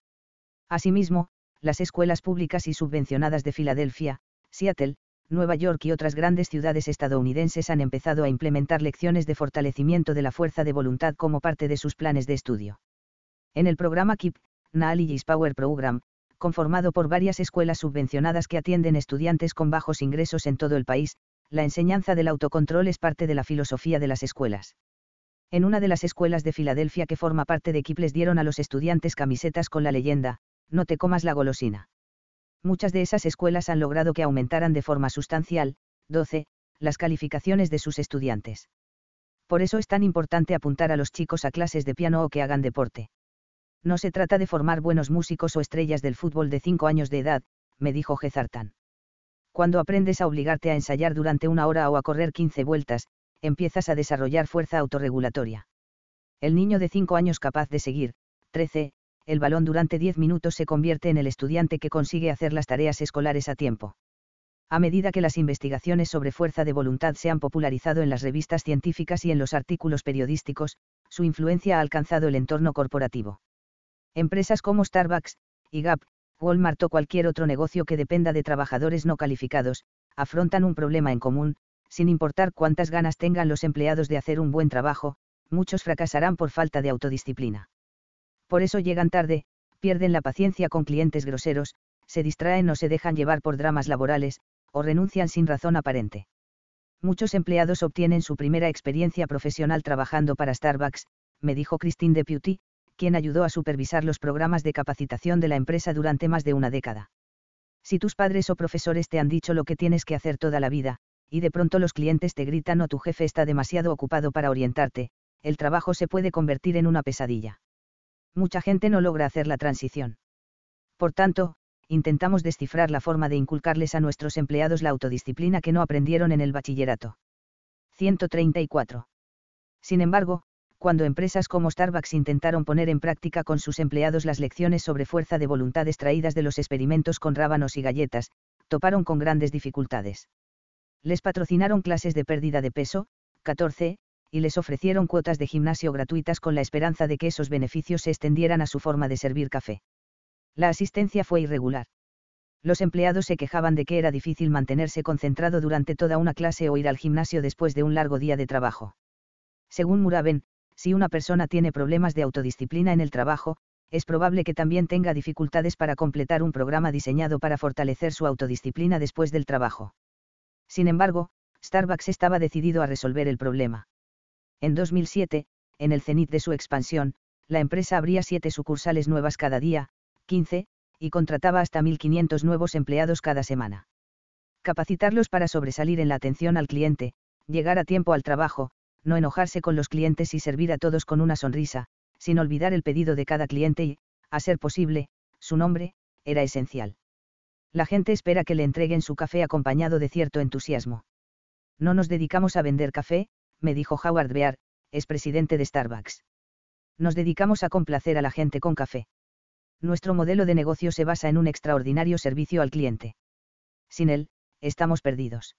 Asimismo, las escuelas públicas y subvencionadas de Filadelfia, Seattle, Nueva York y otras grandes ciudades estadounidenses han empezado a implementar lecciones de fortalecimiento de la fuerza de voluntad como parte de sus planes de estudio. En el programa KIP, Knowledge Power Program, conformado por varias escuelas subvencionadas que atienden estudiantes con bajos ingresos en todo el país, la enseñanza del autocontrol es parte de la filosofía de las escuelas. En una de las escuelas de Filadelfia que forma parte de KIP les dieron a los estudiantes camisetas con la leyenda, no te comas la golosina. Muchas de esas escuelas han logrado que aumentaran de forma sustancial, 12, las calificaciones de sus estudiantes. Por eso es tan importante apuntar a los chicos a clases de piano o que hagan deporte. No se trata de formar buenos músicos o estrellas del fútbol de 5 años de edad, me dijo Gezartan. Cuando aprendes a obligarte a ensayar durante una hora o a correr 15 vueltas, empiezas a desarrollar fuerza autorregulatoria. El niño de 5 años capaz de seguir, 13, el balón durante 10 minutos se convierte en el estudiante que consigue hacer las tareas escolares a tiempo. A medida que las investigaciones sobre fuerza de voluntad se han popularizado en las revistas científicas y en los artículos periodísticos, su influencia ha alcanzado el entorno corporativo. Empresas como Starbucks, y Gap, Walmart o cualquier otro negocio que dependa de trabajadores no calificados, afrontan un problema en común, sin importar cuántas ganas tengan los empleados de hacer un buen trabajo, muchos fracasarán por falta de autodisciplina. Por eso llegan tarde, pierden la paciencia con clientes groseros, se distraen o se dejan llevar por dramas laborales, o renuncian sin razón aparente. Muchos empleados obtienen su primera experiencia profesional trabajando para Starbucks, me dijo Christine Deputy, quien ayudó a supervisar los programas de capacitación de la empresa durante más de una década. Si tus padres o profesores te han dicho lo que tienes que hacer toda la vida, y de pronto los clientes te gritan o tu jefe está demasiado ocupado para orientarte, el trabajo se puede convertir en una pesadilla. Mucha gente no logra hacer la transición. Por tanto, intentamos descifrar la forma de inculcarles a nuestros empleados la autodisciplina que no aprendieron en el bachillerato. 134. Sin embargo, cuando empresas como Starbucks intentaron poner en práctica con sus empleados las lecciones sobre fuerza de voluntad extraídas de los experimentos con rábanos y galletas, toparon con grandes dificultades. Les patrocinaron clases de pérdida de peso, 14, y les ofrecieron cuotas de gimnasio gratuitas con la esperanza de que esos beneficios se extendieran a su forma de servir café. La asistencia fue irregular. Los empleados se quejaban de que era difícil mantenerse concentrado durante toda una clase o ir al gimnasio después de un largo día de trabajo. Según Muraben, si una persona tiene problemas de autodisciplina en el trabajo, es probable que también tenga dificultades para completar un programa diseñado para fortalecer su autodisciplina después del trabajo. Sin embargo, Starbucks estaba decidido a resolver el problema. En 2007, en el cenit de su expansión, la empresa abría siete sucursales nuevas cada día, 15, y contrataba hasta 1.500 nuevos empleados cada semana. Capacitarlos para sobresalir en la atención al cliente, llegar a tiempo al trabajo, no enojarse con los clientes y servir a todos con una sonrisa, sin olvidar el pedido de cada cliente y, a ser posible, su nombre, era esencial. La gente espera que le entreguen su café acompañado de cierto entusiasmo. No nos dedicamos a vender café, me dijo Howard Bear, es presidente de Starbucks. Nos dedicamos a complacer a la gente con café. Nuestro modelo de negocio se basa en un extraordinario servicio al cliente. Sin él, estamos perdidos.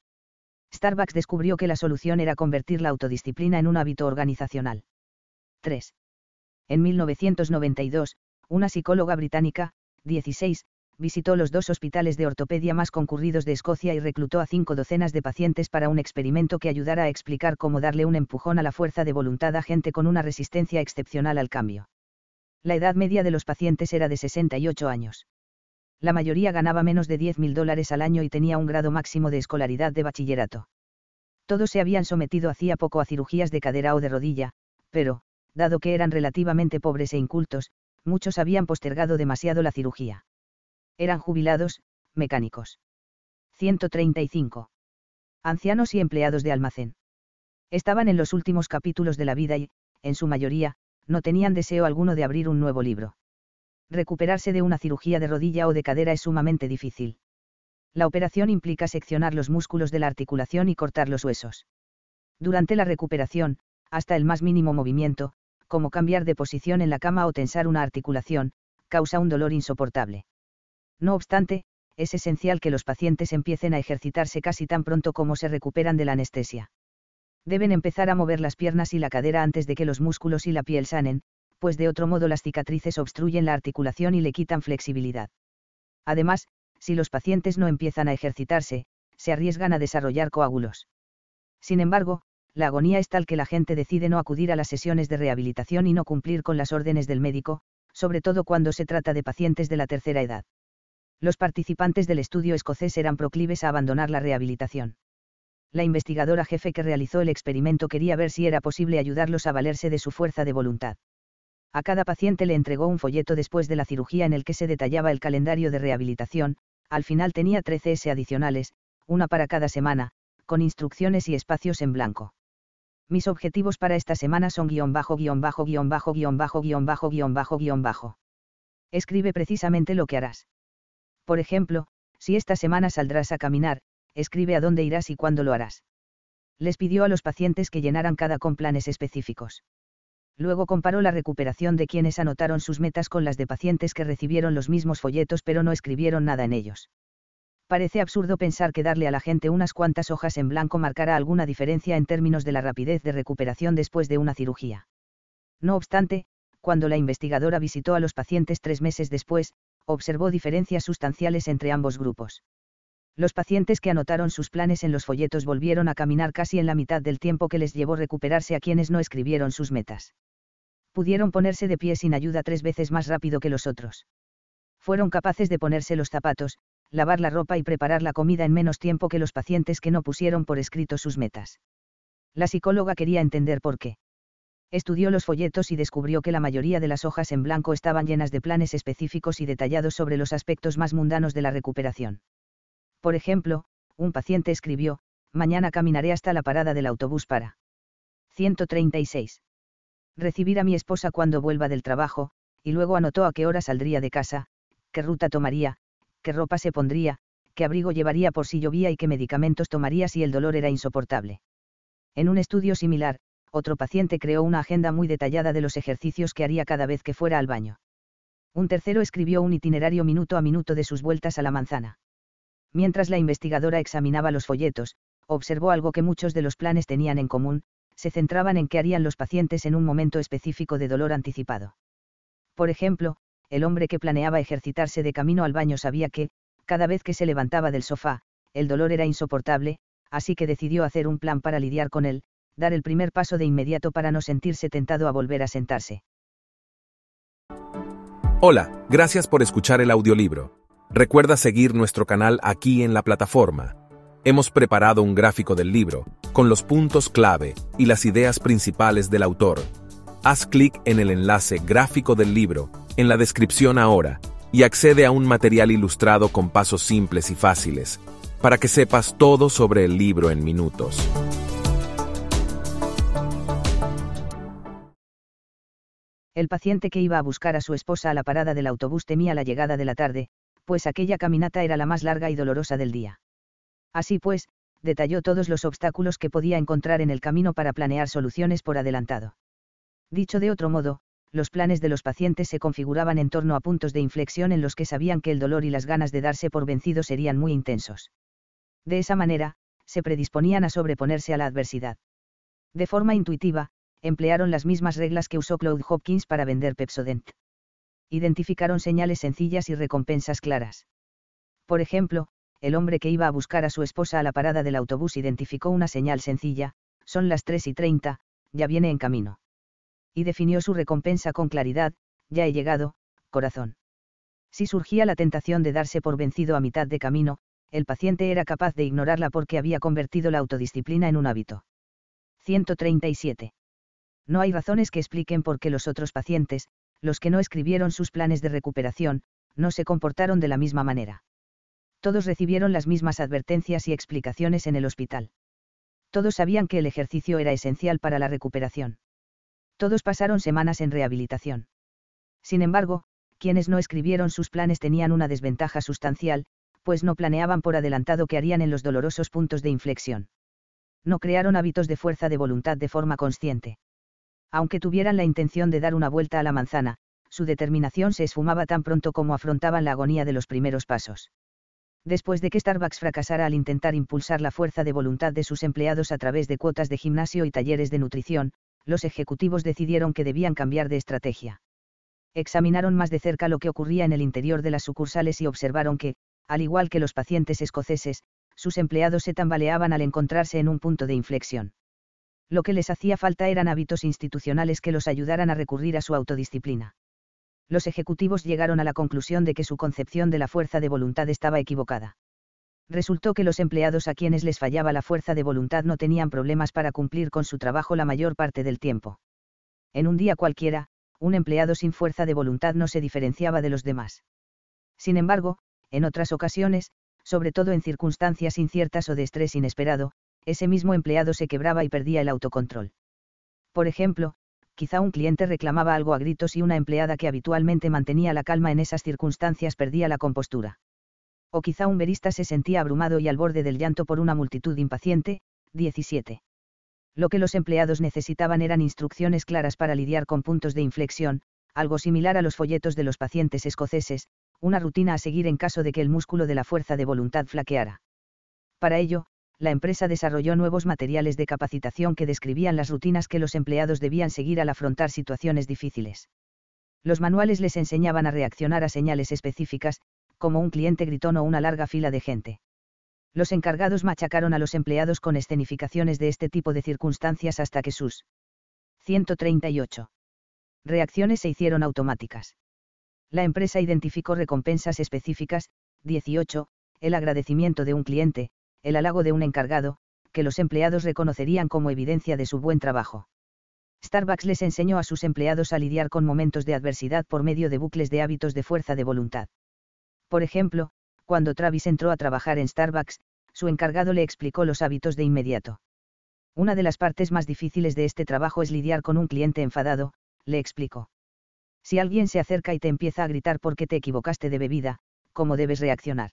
Starbucks descubrió que la solución era convertir la autodisciplina en un hábito organizacional. 3. En 1992, una psicóloga británica, 16, visitó los dos hospitales de ortopedia más concurridos de Escocia y reclutó a cinco docenas de pacientes para un experimento que ayudara a explicar cómo darle un empujón a la fuerza de voluntad a gente con una resistencia excepcional al cambio. La edad media de los pacientes era de 68 años. La mayoría ganaba menos de 10.000 dólares al año y tenía un grado máximo de escolaridad de bachillerato. Todos se habían sometido hacía poco a cirugías de cadera o de rodilla, pero, dado que eran relativamente pobres e incultos, muchos habían postergado demasiado la cirugía. Eran jubilados, mecánicos. 135. Ancianos y empleados de almacén. Estaban en los últimos capítulos de la vida y, en su mayoría, no tenían deseo alguno de abrir un nuevo libro. Recuperarse de una cirugía de rodilla o de cadera es sumamente difícil. La operación implica seccionar los músculos de la articulación y cortar los huesos. Durante la recuperación, hasta el más mínimo movimiento, como cambiar de posición en la cama o tensar una articulación, causa un dolor insoportable. No obstante, es esencial que los pacientes empiecen a ejercitarse casi tan pronto como se recuperan de la anestesia. Deben empezar a mover las piernas y la cadera antes de que los músculos y la piel sanen, pues de otro modo las cicatrices obstruyen la articulación y le quitan flexibilidad. Además, si los pacientes no empiezan a ejercitarse, se arriesgan a desarrollar coágulos. Sin embargo, la agonía es tal que la gente decide no acudir a las sesiones de rehabilitación y no cumplir con las órdenes del médico, sobre todo cuando se trata de pacientes de la tercera edad los participantes del estudio escocés eran proclives a abandonar la rehabilitación. La investigadora jefe que realizó el experimento quería ver si era posible ayudarlos a valerse de su fuerza de voluntad. A cada paciente le entregó un folleto después de la cirugía en el que se detallaba el calendario de rehabilitación, al final tenía 13 S adicionales, una para cada semana, con instrucciones y espacios en blanco. Mis objetivos para esta semana son guion bajo guion bajo guion bajo guion bajo guion bajo guion bajo guion bajo. Escribe precisamente lo que harás. Por ejemplo, si esta semana saldrás a caminar, escribe a dónde irás y cuándo lo harás. Les pidió a los pacientes que llenaran cada con planes específicos. Luego comparó la recuperación de quienes anotaron sus metas con las de pacientes que recibieron los mismos folletos pero no escribieron nada en ellos. Parece absurdo pensar que darle a la gente unas cuantas hojas en blanco marcará alguna diferencia en términos de la rapidez de recuperación después de una cirugía. No obstante, cuando la investigadora visitó a los pacientes tres meses después, observó diferencias sustanciales entre ambos grupos. Los pacientes que anotaron sus planes en los folletos volvieron a caminar casi en la mitad del tiempo que les llevó recuperarse a quienes no escribieron sus metas. Pudieron ponerse de pie sin ayuda tres veces más rápido que los otros. Fueron capaces de ponerse los zapatos, lavar la ropa y preparar la comida en menos tiempo que los pacientes que no pusieron por escrito sus metas. La psicóloga quería entender por qué. Estudió los folletos y descubrió que la mayoría de las hojas en blanco estaban llenas de planes específicos y detallados sobre los aspectos más mundanos de la recuperación. Por ejemplo, un paciente escribió, mañana caminaré hasta la parada del autobús para 136. Recibir a mi esposa cuando vuelva del trabajo, y luego anotó a qué hora saldría de casa, qué ruta tomaría, qué ropa se pondría, qué abrigo llevaría por si llovía y qué medicamentos tomaría si el dolor era insoportable. En un estudio similar, otro paciente creó una agenda muy detallada de los ejercicios que haría cada vez que fuera al baño. Un tercero escribió un itinerario minuto a minuto de sus vueltas a la manzana. Mientras la investigadora examinaba los folletos, observó algo que muchos de los planes tenían en común, se centraban en qué harían los pacientes en un momento específico de dolor anticipado. Por ejemplo, el hombre que planeaba ejercitarse de camino al baño sabía que, cada vez que se levantaba del sofá, el dolor era insoportable, así que decidió hacer un plan para lidiar con él, dar el primer paso de inmediato para no sentirse tentado a volver a sentarse. Hola, gracias por escuchar el audiolibro. Recuerda seguir nuestro canal aquí en la plataforma. Hemos preparado un gráfico del libro, con los puntos clave y las ideas principales del autor. Haz clic en el enlace gráfico del libro, en la descripción ahora, y accede a un material ilustrado con pasos simples y fáciles, para que sepas todo sobre el libro en minutos. El paciente que iba a buscar a su esposa a la parada del autobús temía la llegada de la tarde, pues aquella caminata era la más larga y dolorosa del día. Así pues, detalló todos los obstáculos que podía encontrar en el camino para planear soluciones por adelantado. Dicho de otro modo, los planes de los pacientes se configuraban en torno a puntos de inflexión en los que sabían que el dolor y las ganas de darse por vencido serían muy intensos. De esa manera, se predisponían a sobreponerse a la adversidad. De forma intuitiva, emplearon las mismas reglas que usó Claude Hopkins para vender Pepsodent. Identificaron señales sencillas y recompensas claras. Por ejemplo, el hombre que iba a buscar a su esposa a la parada del autobús identificó una señal sencilla, son las 3 y 30, ya viene en camino. Y definió su recompensa con claridad, ya he llegado, corazón. Si surgía la tentación de darse por vencido a mitad de camino, el paciente era capaz de ignorarla porque había convertido la autodisciplina en un hábito. 137 no hay razones que expliquen por qué los otros pacientes, los que no escribieron sus planes de recuperación, no se comportaron de la misma manera. Todos recibieron las mismas advertencias y explicaciones en el hospital. Todos sabían que el ejercicio era esencial para la recuperación. Todos pasaron semanas en rehabilitación. Sin embargo, quienes no escribieron sus planes tenían una desventaja sustancial, pues no planeaban por adelantado qué harían en los dolorosos puntos de inflexión. No crearon hábitos de fuerza de voluntad de forma consciente. Aunque tuvieran la intención de dar una vuelta a la manzana, su determinación se esfumaba tan pronto como afrontaban la agonía de los primeros pasos. Después de que Starbucks fracasara al intentar impulsar la fuerza de voluntad de sus empleados a través de cuotas de gimnasio y talleres de nutrición, los ejecutivos decidieron que debían cambiar de estrategia. Examinaron más de cerca lo que ocurría en el interior de las sucursales y observaron que, al igual que los pacientes escoceses, sus empleados se tambaleaban al encontrarse en un punto de inflexión lo que les hacía falta eran hábitos institucionales que los ayudaran a recurrir a su autodisciplina. Los ejecutivos llegaron a la conclusión de que su concepción de la fuerza de voluntad estaba equivocada. Resultó que los empleados a quienes les fallaba la fuerza de voluntad no tenían problemas para cumplir con su trabajo la mayor parte del tiempo. En un día cualquiera, un empleado sin fuerza de voluntad no se diferenciaba de los demás. Sin embargo, en otras ocasiones, sobre todo en circunstancias inciertas o de estrés inesperado, ese mismo empleado se quebraba y perdía el autocontrol. Por ejemplo, quizá un cliente reclamaba algo a gritos y una empleada que habitualmente mantenía la calma en esas circunstancias perdía la compostura. O quizá un verista se sentía abrumado y al borde del llanto por una multitud impaciente. 17. Lo que los empleados necesitaban eran instrucciones claras para lidiar con puntos de inflexión, algo similar a los folletos de los pacientes escoceses, una rutina a seguir en caso de que el músculo de la fuerza de voluntad flaqueara. Para ello, la empresa desarrolló nuevos materiales de capacitación que describían las rutinas que los empleados debían seguir al afrontar situaciones difíciles. Los manuales les enseñaban a reaccionar a señales específicas, como un cliente gritón o una larga fila de gente. Los encargados machacaron a los empleados con escenificaciones de este tipo de circunstancias hasta que sus 138 reacciones se hicieron automáticas. La empresa identificó recompensas específicas, 18, el agradecimiento de un cliente, el halago de un encargado, que los empleados reconocerían como evidencia de su buen trabajo. Starbucks les enseñó a sus empleados a lidiar con momentos de adversidad por medio de bucles de hábitos de fuerza de voluntad. Por ejemplo, cuando Travis entró a trabajar en Starbucks, su encargado le explicó los hábitos de inmediato. Una de las partes más difíciles de este trabajo es lidiar con un cliente enfadado, le explicó. Si alguien se acerca y te empieza a gritar porque te equivocaste de bebida, ¿cómo debes reaccionar?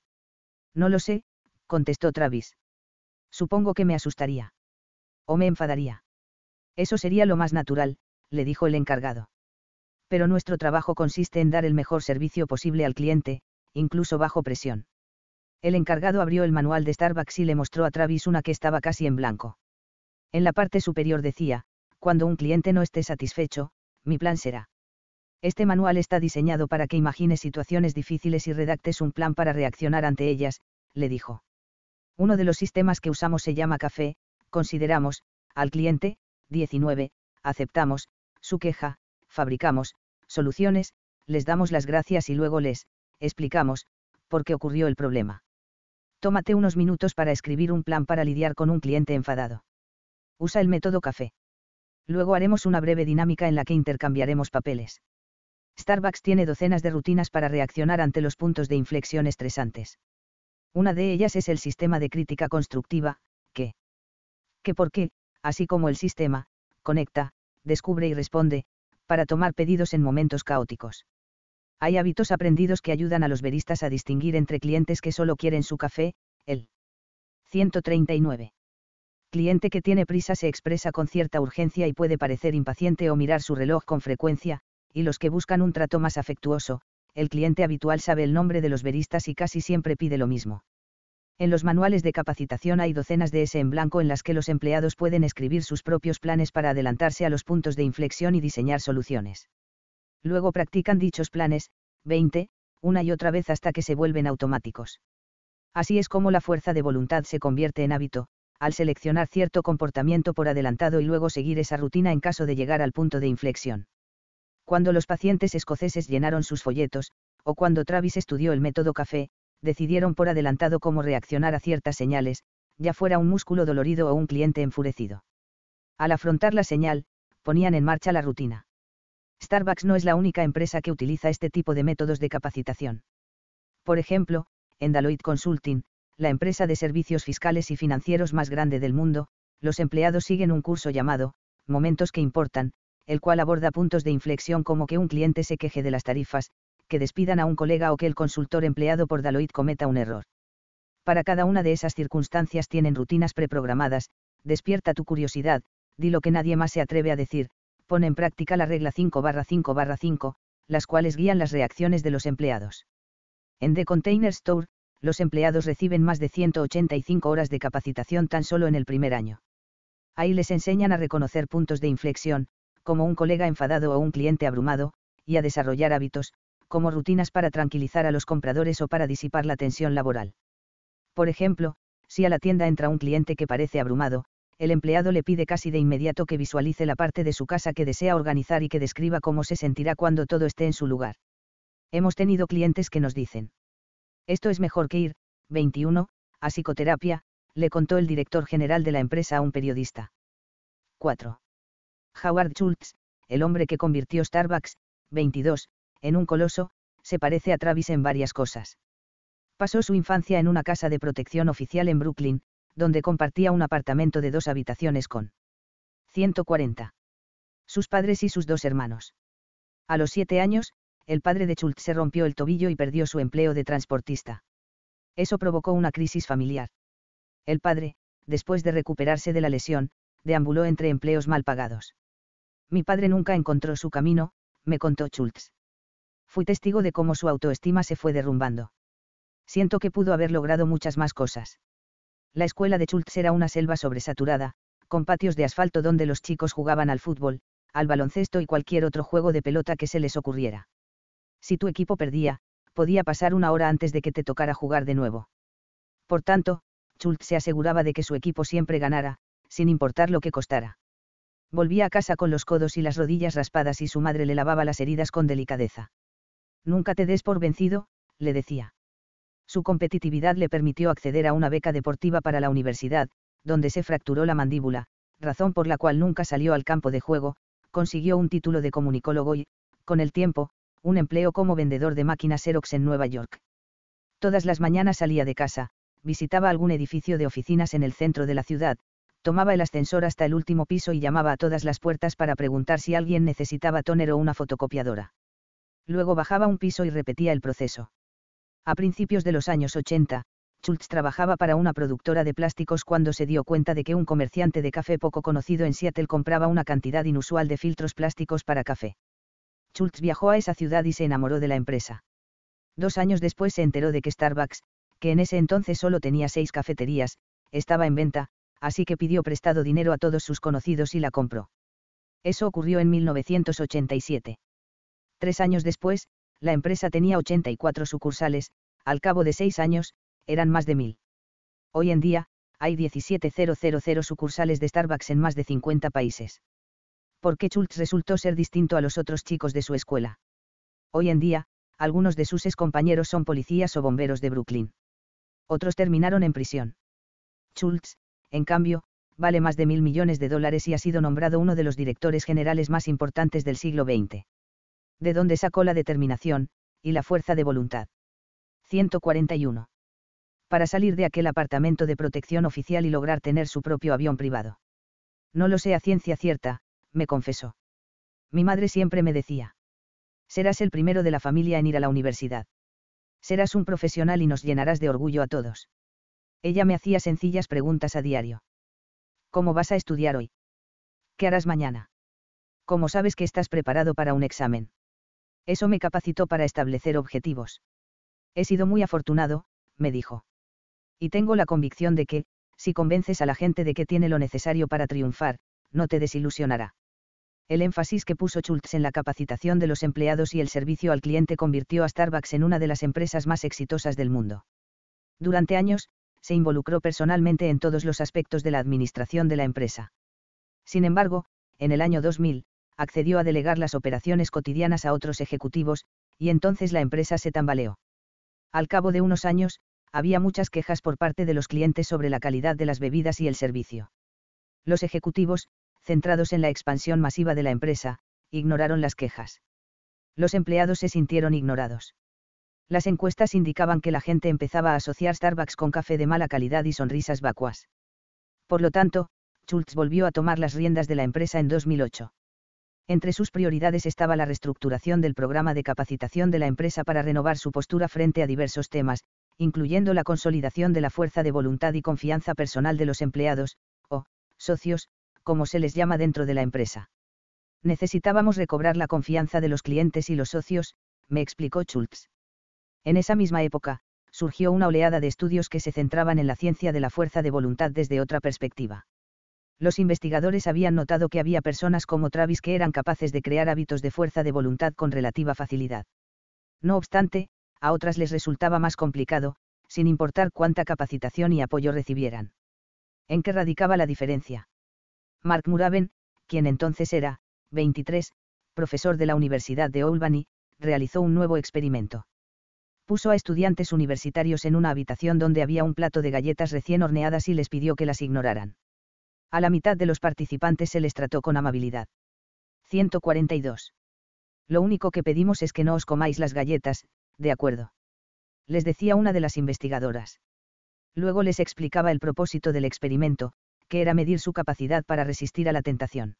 No lo sé, contestó Travis. Supongo que me asustaría. O me enfadaría. Eso sería lo más natural, le dijo el encargado. Pero nuestro trabajo consiste en dar el mejor servicio posible al cliente, incluso bajo presión. El encargado abrió el manual de Starbucks y le mostró a Travis una que estaba casi en blanco. En la parte superior decía, cuando un cliente no esté satisfecho, mi plan será. Este manual está diseñado para que imagines situaciones difíciles y redactes un plan para reaccionar ante ellas, le dijo. Uno de los sistemas que usamos se llama café, consideramos, al cliente, 19, aceptamos, su queja, fabricamos, soluciones, les damos las gracias y luego les, explicamos, por qué ocurrió el problema. Tómate unos minutos para escribir un plan para lidiar con un cliente enfadado. Usa el método café. Luego haremos una breve dinámica en la que intercambiaremos papeles. Starbucks tiene docenas de rutinas para reaccionar ante los puntos de inflexión estresantes. Una de ellas es el sistema de crítica constructiva, que, que por qué, así como el sistema, conecta, descubre y responde, para tomar pedidos en momentos caóticos. Hay hábitos aprendidos que ayudan a los veristas a distinguir entre clientes que solo quieren su café, el 139. Cliente que tiene prisa se expresa con cierta urgencia y puede parecer impaciente o mirar su reloj con frecuencia, y los que buscan un trato más afectuoso, el cliente habitual sabe el nombre de los veristas y casi siempre pide lo mismo. En los manuales de capacitación hay docenas de S en blanco en las que los empleados pueden escribir sus propios planes para adelantarse a los puntos de inflexión y diseñar soluciones. Luego practican dichos planes, 20, una y otra vez hasta que se vuelven automáticos. Así es como la fuerza de voluntad se convierte en hábito, al seleccionar cierto comportamiento por adelantado y luego seguir esa rutina en caso de llegar al punto de inflexión. Cuando los pacientes escoceses llenaron sus folletos, o cuando Travis estudió el método café, decidieron por adelantado cómo reaccionar a ciertas señales, ya fuera un músculo dolorido o un cliente enfurecido. Al afrontar la señal, ponían en marcha la rutina. Starbucks no es la única empresa que utiliza este tipo de métodos de capacitación. Por ejemplo, en Deloitte Consulting, la empresa de servicios fiscales y financieros más grande del mundo, los empleados siguen un curso llamado, Momentos que Importan, el cual aborda puntos de inflexión como que un cliente se queje de las tarifas, que despidan a un colega o que el consultor empleado por Deloitte cometa un error. Para cada una de esas circunstancias tienen rutinas preprogramadas, despierta tu curiosidad, di lo que nadie más se atreve a decir, pone en práctica la regla 5 barra 5 barra 5, las cuales guían las reacciones de los empleados. En The Container Store, los empleados reciben más de 185 horas de capacitación tan solo en el primer año. Ahí les enseñan a reconocer puntos de inflexión, como un colega enfadado o un cliente abrumado, y a desarrollar hábitos, como rutinas para tranquilizar a los compradores o para disipar la tensión laboral. Por ejemplo, si a la tienda entra un cliente que parece abrumado, el empleado le pide casi de inmediato que visualice la parte de su casa que desea organizar y que describa cómo se sentirá cuando todo esté en su lugar. Hemos tenido clientes que nos dicen. Esto es mejor que ir, 21, a psicoterapia, le contó el director general de la empresa a un periodista. 4. Howard Schultz, el hombre que convirtió Starbucks, 22, en un coloso, se parece a Travis en varias cosas. Pasó su infancia en una casa de protección oficial en Brooklyn, donde compartía un apartamento de dos habitaciones con 140. Sus padres y sus dos hermanos. A los siete años, el padre de Schultz se rompió el tobillo y perdió su empleo de transportista. Eso provocó una crisis familiar. El padre, después de recuperarse de la lesión, deambuló entre empleos mal pagados. Mi padre nunca encontró su camino, me contó Schultz. Fui testigo de cómo su autoestima se fue derrumbando. Siento que pudo haber logrado muchas más cosas. La escuela de Schultz era una selva sobresaturada, con patios de asfalto donde los chicos jugaban al fútbol, al baloncesto y cualquier otro juego de pelota que se les ocurriera. Si tu equipo perdía, podía pasar una hora antes de que te tocara jugar de nuevo. Por tanto, Schultz se aseguraba de que su equipo siempre ganara, sin importar lo que costara. Volvía a casa con los codos y las rodillas raspadas y su madre le lavaba las heridas con delicadeza. Nunca te des por vencido, le decía. Su competitividad le permitió acceder a una beca deportiva para la universidad, donde se fracturó la mandíbula, razón por la cual nunca salió al campo de juego, consiguió un título de comunicólogo y, con el tiempo, un empleo como vendedor de máquinas Xerox en Nueva York. Todas las mañanas salía de casa, visitaba algún edificio de oficinas en el centro de la ciudad, tomaba el ascensor hasta el último piso y llamaba a todas las puertas para preguntar si alguien necesitaba tóner o una fotocopiadora. Luego bajaba un piso y repetía el proceso. A principios de los años 80, Schultz trabajaba para una productora de plásticos cuando se dio cuenta de que un comerciante de café poco conocido en Seattle compraba una cantidad inusual de filtros plásticos para café. Schultz viajó a esa ciudad y se enamoró de la empresa. Dos años después se enteró de que Starbucks, que en ese entonces solo tenía seis cafeterías, estaba en venta, así que pidió prestado dinero a todos sus conocidos y la compró. Eso ocurrió en 1987. Tres años después, la empresa tenía 84 sucursales, al cabo de seis años, eran más de mil. Hoy en día, hay 17.000 sucursales de Starbucks en más de 50 países. ¿Por qué Schultz resultó ser distinto a los otros chicos de su escuela? Hoy en día, algunos de sus compañeros son policías o bomberos de Brooklyn. Otros terminaron en prisión. Schultz, en cambio, vale más de mil millones de dólares y ha sido nombrado uno de los directores generales más importantes del siglo XX. ¿De dónde sacó la determinación, y la fuerza de voluntad? 141 para salir de aquel apartamento de protección oficial y lograr tener su propio avión privado. No lo sé a ciencia cierta, me confesó. Mi madre siempre me decía. Serás el primero de la familia en ir a la universidad. Serás un profesional y nos llenarás de orgullo a todos. Ella me hacía sencillas preguntas a diario. ¿Cómo vas a estudiar hoy? ¿Qué harás mañana? ¿Cómo sabes que estás preparado para un examen? Eso me capacitó para establecer objetivos. He sido muy afortunado, me dijo. Y tengo la convicción de que, si convences a la gente de que tiene lo necesario para triunfar, no te desilusionará. El énfasis que puso Schultz en la capacitación de los empleados y el servicio al cliente convirtió a Starbucks en una de las empresas más exitosas del mundo. Durante años, se involucró personalmente en todos los aspectos de la administración de la empresa. Sin embargo, en el año 2000, accedió a delegar las operaciones cotidianas a otros ejecutivos, y entonces la empresa se tambaleó. Al cabo de unos años, había muchas quejas por parte de los clientes sobre la calidad de las bebidas y el servicio. Los ejecutivos, centrados en la expansión masiva de la empresa, ignoraron las quejas. Los empleados se sintieron ignorados. Las encuestas indicaban que la gente empezaba a asociar Starbucks con café de mala calidad y sonrisas vacuas. Por lo tanto, Schultz volvió a tomar las riendas de la empresa en 2008. Entre sus prioridades estaba la reestructuración del programa de capacitación de la empresa para renovar su postura frente a diversos temas, incluyendo la consolidación de la fuerza de voluntad y confianza personal de los empleados, o, socios, como se les llama dentro de la empresa. Necesitábamos recobrar la confianza de los clientes y los socios, me explicó Schultz. En esa misma época, surgió una oleada de estudios que se centraban en la ciencia de la fuerza de voluntad desde otra perspectiva. Los investigadores habían notado que había personas como Travis que eran capaces de crear hábitos de fuerza de voluntad con relativa facilidad. No obstante, a otras les resultaba más complicado, sin importar cuánta capacitación y apoyo recibieran. ¿En qué radicaba la diferencia? Mark Muraven, quien entonces era, 23, profesor de la Universidad de Albany, realizó un nuevo experimento. Puso a estudiantes universitarios en una habitación donde había un plato de galletas recién horneadas y les pidió que las ignoraran. A la mitad de los participantes se les trató con amabilidad. 142. Lo único que pedimos es que no os comáis las galletas, de acuerdo. Les decía una de las investigadoras. Luego les explicaba el propósito del experimento, que era medir su capacidad para resistir a la tentación.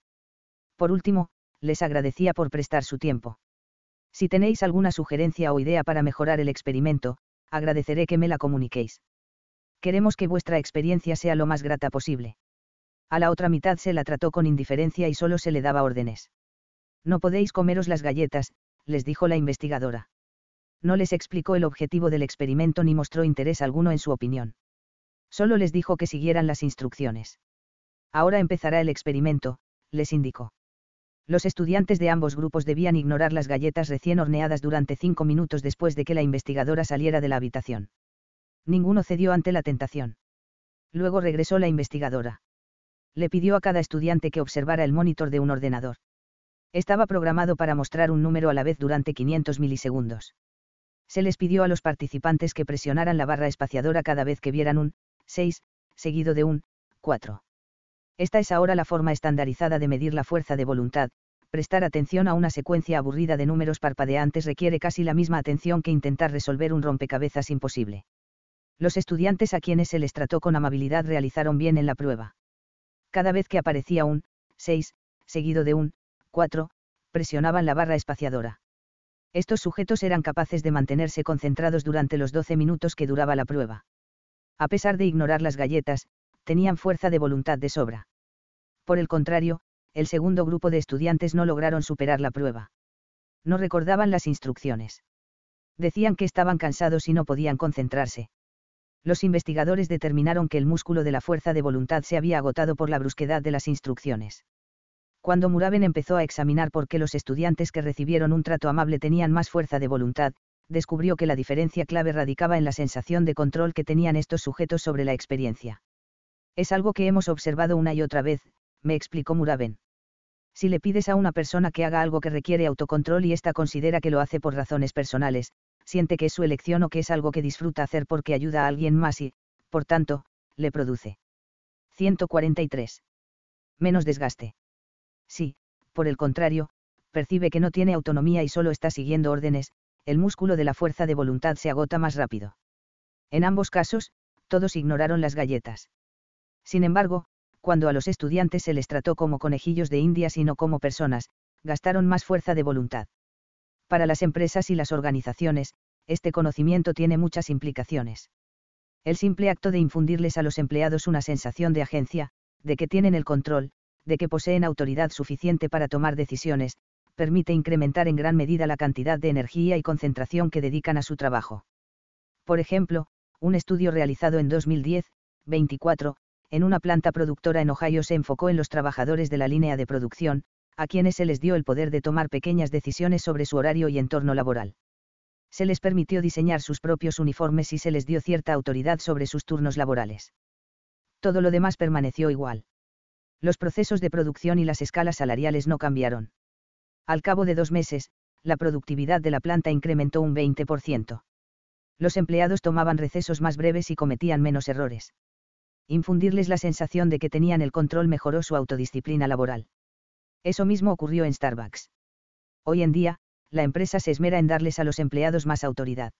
Por último, les agradecía por prestar su tiempo. Si tenéis alguna sugerencia o idea para mejorar el experimento, agradeceré que me la comuniquéis. Queremos que vuestra experiencia sea lo más grata posible. A la otra mitad se la trató con indiferencia y solo se le daba órdenes. No podéis comeros las galletas, les dijo la investigadora no les explicó el objetivo del experimento ni mostró interés alguno en su opinión. Solo les dijo que siguieran las instrucciones. Ahora empezará el experimento, les indicó. Los estudiantes de ambos grupos debían ignorar las galletas recién horneadas durante cinco minutos después de que la investigadora saliera de la habitación. Ninguno cedió ante la tentación. Luego regresó la investigadora. Le pidió a cada estudiante que observara el monitor de un ordenador. Estaba programado para mostrar un número a la vez durante 500 milisegundos. Se les pidió a los participantes que presionaran la barra espaciadora cada vez que vieran un 6, seguido de un 4. Esta es ahora la forma estandarizada de medir la fuerza de voluntad. Prestar atención a una secuencia aburrida de números parpadeantes requiere casi la misma atención que intentar resolver un rompecabezas imposible. Los estudiantes a quienes se les trató con amabilidad realizaron bien en la prueba. Cada vez que aparecía un 6, seguido de un 4, presionaban la barra espaciadora. Estos sujetos eran capaces de mantenerse concentrados durante los 12 minutos que duraba la prueba. A pesar de ignorar las galletas, tenían fuerza de voluntad de sobra. Por el contrario, el segundo grupo de estudiantes no lograron superar la prueba. No recordaban las instrucciones. Decían que estaban cansados y no podían concentrarse. Los investigadores determinaron que el músculo de la fuerza de voluntad se había agotado por la brusquedad de las instrucciones. Cuando Muraben empezó a examinar por qué los estudiantes que recibieron un trato amable tenían más fuerza de voluntad, descubrió que la diferencia clave radicaba en la sensación de control que tenían estos sujetos sobre la experiencia. Es algo que hemos observado una y otra vez, me explicó Muraben. Si le pides a una persona que haga algo que requiere autocontrol y ésta considera que lo hace por razones personales, siente que es su elección o que es algo que disfruta hacer porque ayuda a alguien más y, por tanto, le produce. 143. Menos desgaste. Si, por el contrario, percibe que no tiene autonomía y solo está siguiendo órdenes, el músculo de la fuerza de voluntad se agota más rápido. En ambos casos, todos ignoraron las galletas. Sin embargo, cuando a los estudiantes se les trató como conejillos de indias y no como personas, gastaron más fuerza de voluntad. Para las empresas y las organizaciones, este conocimiento tiene muchas implicaciones. El simple acto de infundirles a los empleados una sensación de agencia, de que tienen el control, de que poseen autoridad suficiente para tomar decisiones, permite incrementar en gran medida la cantidad de energía y concentración que dedican a su trabajo. Por ejemplo, un estudio realizado en 2010, 24, en una planta productora en Ohio se enfocó en los trabajadores de la línea de producción, a quienes se les dio el poder de tomar pequeñas decisiones sobre su horario y entorno laboral. Se les permitió diseñar sus propios uniformes y se les dio cierta autoridad sobre sus turnos laborales. Todo lo demás permaneció igual. Los procesos de producción y las escalas salariales no cambiaron. Al cabo de dos meses, la productividad de la planta incrementó un 20%. Los empleados tomaban recesos más breves y cometían menos errores infundirles la sensación de que tenían el control mejoró su autodisciplina laboral. Eso mismo ocurrió en Starbucks. Hoy en día, la empresa se esmera en darles a los empleados más autoridad.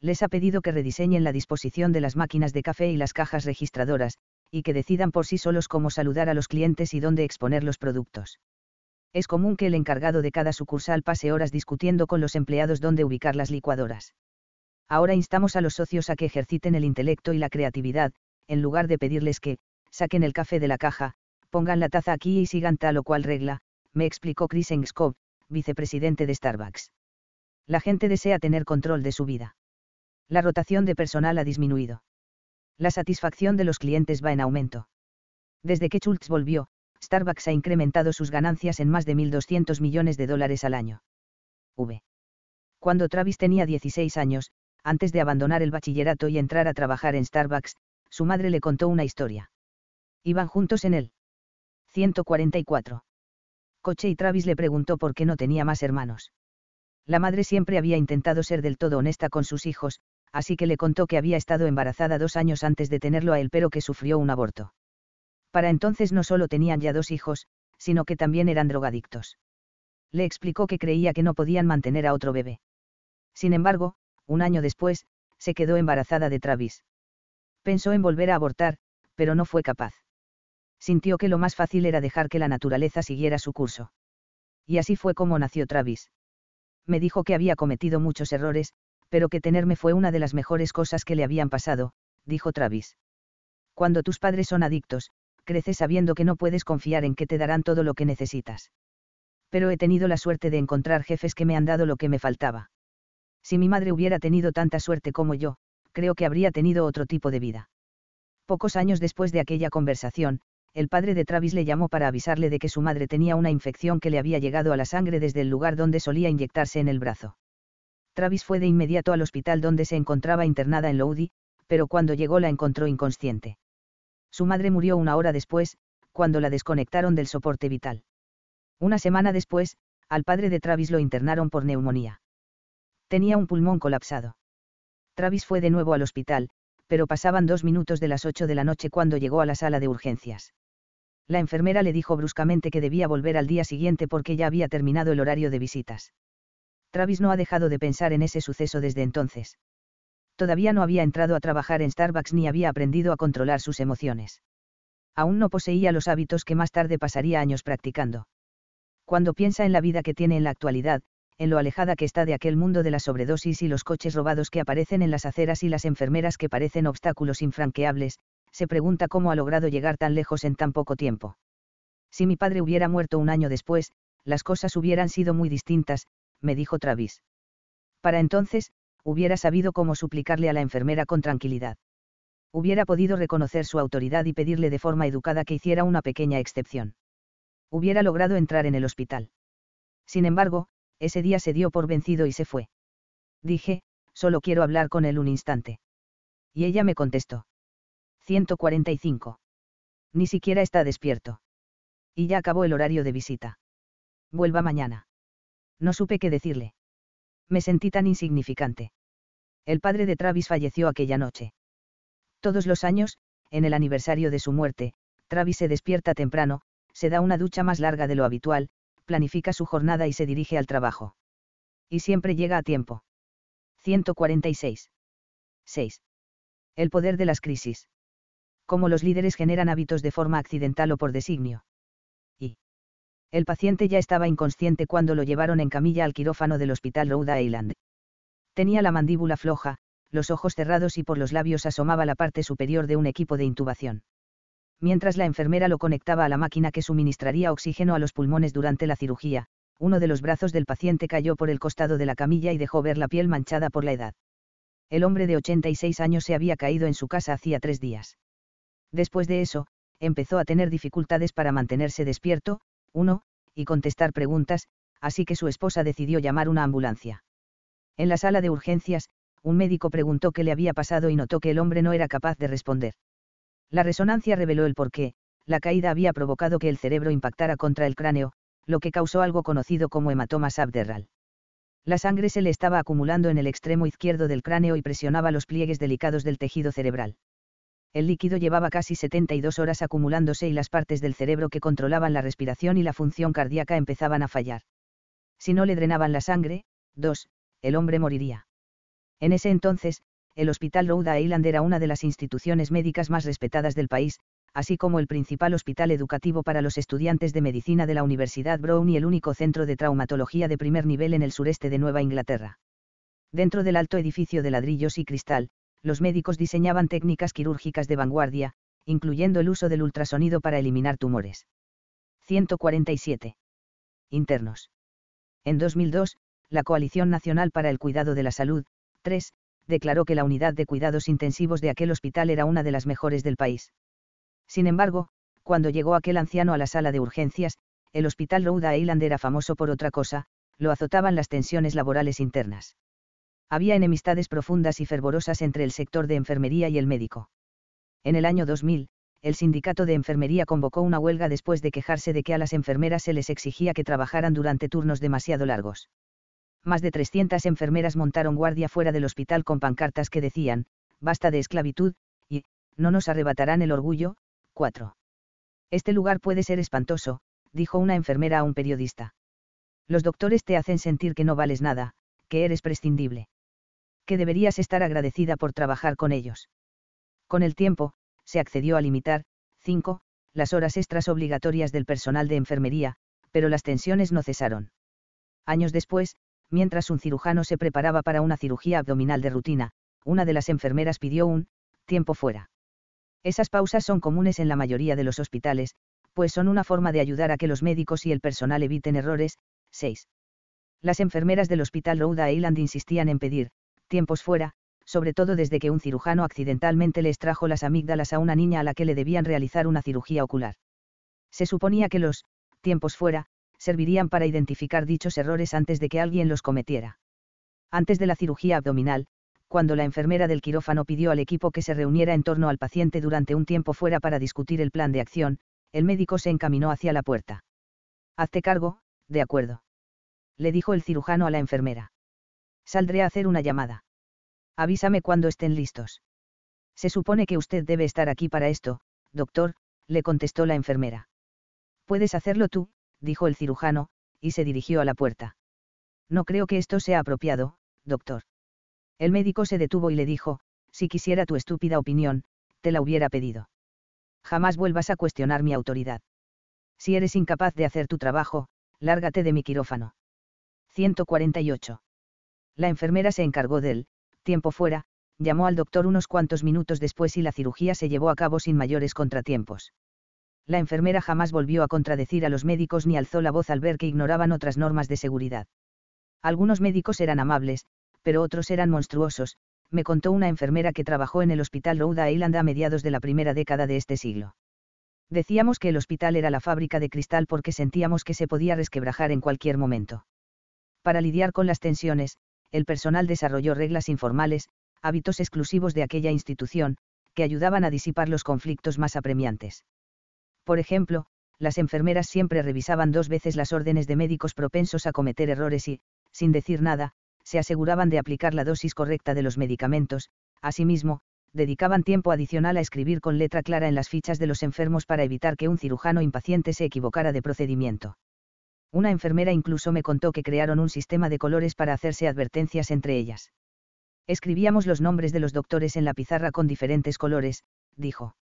Les ha pedido que rediseñen la disposición de las máquinas de café y las cajas registradoras, y que decidan por sí solos cómo saludar a los clientes y dónde exponer los productos. Es común que el encargado de cada sucursal pase horas discutiendo con los empleados dónde ubicar las licuadoras. Ahora instamos a los socios a que ejerciten el intelecto y la creatividad, en lugar de pedirles que, saquen el café de la caja, pongan la taza aquí y sigan tal o cual regla, me explicó Chris Engskov, vicepresidente de Starbucks. La gente desea tener control de su vida. La rotación de personal ha disminuido. La satisfacción de los clientes va en aumento. Desde que Schultz volvió, Starbucks ha incrementado sus ganancias en más de 1.200 millones de dólares al año. V. Cuando Travis tenía 16 años, antes de abandonar el bachillerato y entrar a trabajar en Starbucks, su madre le contó una historia. Iban juntos en él. 144. Coche y Travis le preguntó por qué no tenía más hermanos. La madre siempre había intentado ser del todo honesta con sus hijos, así que le contó que había estado embarazada dos años antes de tenerlo a él pero que sufrió un aborto. Para entonces no solo tenían ya dos hijos, sino que también eran drogadictos. Le explicó que creía que no podían mantener a otro bebé. Sin embargo, un año después, se quedó embarazada de Travis. Pensó en volver a abortar, pero no fue capaz. Sintió que lo más fácil era dejar que la naturaleza siguiera su curso. Y así fue como nació Travis. Me dijo que había cometido muchos errores, pero que tenerme fue una de las mejores cosas que le habían pasado, dijo Travis. Cuando tus padres son adictos, creces sabiendo que no puedes confiar en que te darán todo lo que necesitas. Pero he tenido la suerte de encontrar jefes que me han dado lo que me faltaba. Si mi madre hubiera tenido tanta suerte como yo, creo que habría tenido otro tipo de vida. Pocos años después de aquella conversación, el padre de Travis le llamó para avisarle de que su madre tenía una infección que le había llegado a la sangre desde el lugar donde solía inyectarse en el brazo. Travis fue de inmediato al hospital donde se encontraba internada en Lodi, pero cuando llegó la encontró inconsciente. Su madre murió una hora después, cuando la desconectaron del soporte vital. Una semana después, al padre de Travis lo internaron por neumonía. Tenía un pulmón colapsado. Travis fue de nuevo al hospital, pero pasaban dos minutos de las ocho de la noche cuando llegó a la sala de urgencias. La enfermera le dijo bruscamente que debía volver al día siguiente porque ya había terminado el horario de visitas. Travis no ha dejado de pensar en ese suceso desde entonces. Todavía no había entrado a trabajar en Starbucks ni había aprendido a controlar sus emociones. Aún no poseía los hábitos que más tarde pasaría años practicando. Cuando piensa en la vida que tiene en la actualidad, en lo alejada que está de aquel mundo de la sobredosis y los coches robados que aparecen en las aceras y las enfermeras que parecen obstáculos infranqueables, se pregunta cómo ha logrado llegar tan lejos en tan poco tiempo. Si mi padre hubiera muerto un año después, las cosas hubieran sido muy distintas, me dijo Travis. Para entonces, hubiera sabido cómo suplicarle a la enfermera con tranquilidad. Hubiera podido reconocer su autoridad y pedirle de forma educada que hiciera una pequeña excepción. Hubiera logrado entrar en el hospital. Sin embargo, ese día se dio por vencido y se fue. Dije, solo quiero hablar con él un instante. Y ella me contestó. 145. Ni siquiera está despierto. Y ya acabó el horario de visita. Vuelva mañana. No supe qué decirle. Me sentí tan insignificante. El padre de Travis falleció aquella noche. Todos los años, en el aniversario de su muerte, Travis se despierta temprano, se da una ducha más larga de lo habitual, planifica su jornada y se dirige al trabajo. Y siempre llega a tiempo. 146. 6. El poder de las crisis cómo los líderes generan hábitos de forma accidental o por designio. Y. El paciente ya estaba inconsciente cuando lo llevaron en camilla al quirófano del hospital Rhode Island. Tenía la mandíbula floja, los ojos cerrados y por los labios asomaba la parte superior de un equipo de intubación. Mientras la enfermera lo conectaba a la máquina que suministraría oxígeno a los pulmones durante la cirugía, uno de los brazos del paciente cayó por el costado de la camilla y dejó ver la piel manchada por la edad. El hombre de 86 años se había caído en su casa hacía tres días. Después de eso, empezó a tener dificultades para mantenerse despierto, uno, y contestar preguntas, así que su esposa decidió llamar una ambulancia. En la sala de urgencias, un médico preguntó qué le había pasado y notó que el hombre no era capaz de responder. La resonancia reveló el porqué, la caída había provocado que el cerebro impactara contra el cráneo, lo que causó algo conocido como hematoma subderral. La sangre se le estaba acumulando en el extremo izquierdo del cráneo y presionaba los pliegues delicados del tejido cerebral el líquido llevaba casi 72 horas acumulándose y las partes del cerebro que controlaban la respiración y la función cardíaca empezaban a fallar. Si no le drenaban la sangre, dos, el hombre moriría. En ese entonces, el Hospital Rhode Island era una de las instituciones médicas más respetadas del país, así como el principal hospital educativo para los estudiantes de medicina de la Universidad Brown y el único centro de traumatología de primer nivel en el sureste de Nueva Inglaterra. Dentro del alto edificio de ladrillos y cristal, los médicos diseñaban técnicas quirúrgicas de vanguardia, incluyendo el uso del ultrasonido para eliminar tumores. 147. Internos. En 2002, la Coalición Nacional para el Cuidado de la Salud, 3, declaró que la unidad de cuidados intensivos de aquel hospital era una de las mejores del país. Sin embargo, cuando llegó aquel anciano a la sala de urgencias, el hospital Rhode Island era famoso por otra cosa, lo azotaban las tensiones laborales internas había enemistades profundas y fervorosas entre el sector de enfermería y el médico. En el año 2000, el sindicato de enfermería convocó una huelga después de quejarse de que a las enfermeras se les exigía que trabajaran durante turnos demasiado largos. Más de 300 enfermeras montaron guardia fuera del hospital con pancartas que decían, basta de esclavitud, y, no nos arrebatarán el orgullo. 4. Este lugar puede ser espantoso, dijo una enfermera a un periodista. Los doctores te hacen sentir que no vales nada, que eres prescindible que deberías estar agradecida por trabajar con ellos. Con el tiempo, se accedió a limitar, 5, las horas extras obligatorias del personal de enfermería, pero las tensiones no cesaron. Años después, mientras un cirujano se preparaba para una cirugía abdominal de rutina, una de las enfermeras pidió un tiempo fuera. Esas pausas son comunes en la mayoría de los hospitales, pues son una forma de ayudar a que los médicos y el personal eviten errores. 6. Las enfermeras del Hospital Rhode Island insistían en pedir tiempos fuera, sobre todo desde que un cirujano accidentalmente le extrajo las amígdalas a una niña a la que le debían realizar una cirugía ocular. Se suponía que los tiempos fuera servirían para identificar dichos errores antes de que alguien los cometiera. Antes de la cirugía abdominal, cuando la enfermera del quirófano pidió al equipo que se reuniera en torno al paciente durante un tiempo fuera para discutir el plan de acción, el médico se encaminó hacia la puerta. Hazte cargo, de acuerdo. Le dijo el cirujano a la enfermera. Saldré a hacer una llamada. Avísame cuando estén listos. Se supone que usted debe estar aquí para esto, doctor, le contestó la enfermera. Puedes hacerlo tú, dijo el cirujano, y se dirigió a la puerta. No creo que esto sea apropiado, doctor. El médico se detuvo y le dijo, si quisiera tu estúpida opinión, te la hubiera pedido. Jamás vuelvas a cuestionar mi autoridad. Si eres incapaz de hacer tu trabajo, lárgate de mi quirófano. 148. La enfermera se encargó del tiempo fuera, llamó al doctor unos cuantos minutos después y la cirugía se llevó a cabo sin mayores contratiempos. La enfermera jamás volvió a contradecir a los médicos ni alzó la voz al ver que ignoraban otras normas de seguridad. Algunos médicos eran amables, pero otros eran monstruosos, me contó una enfermera que trabajó en el Hospital Rhode Island a mediados de la primera década de este siglo. Decíamos que el hospital era la fábrica de cristal porque sentíamos que se podía resquebrajar en cualquier momento. Para lidiar con las tensiones, el personal desarrolló reglas informales, hábitos exclusivos de aquella institución, que ayudaban a disipar los conflictos más apremiantes. Por ejemplo, las enfermeras siempre revisaban dos veces las órdenes de médicos propensos a cometer errores y, sin decir nada, se aseguraban de aplicar la dosis correcta de los medicamentos, asimismo, dedicaban tiempo adicional a escribir con letra clara en las fichas de los enfermos para evitar que un cirujano impaciente se equivocara de procedimiento. Una enfermera incluso me contó que crearon un sistema de colores para hacerse advertencias entre ellas. Escribíamos los nombres de los doctores en la pizarra con diferentes colores, dijo.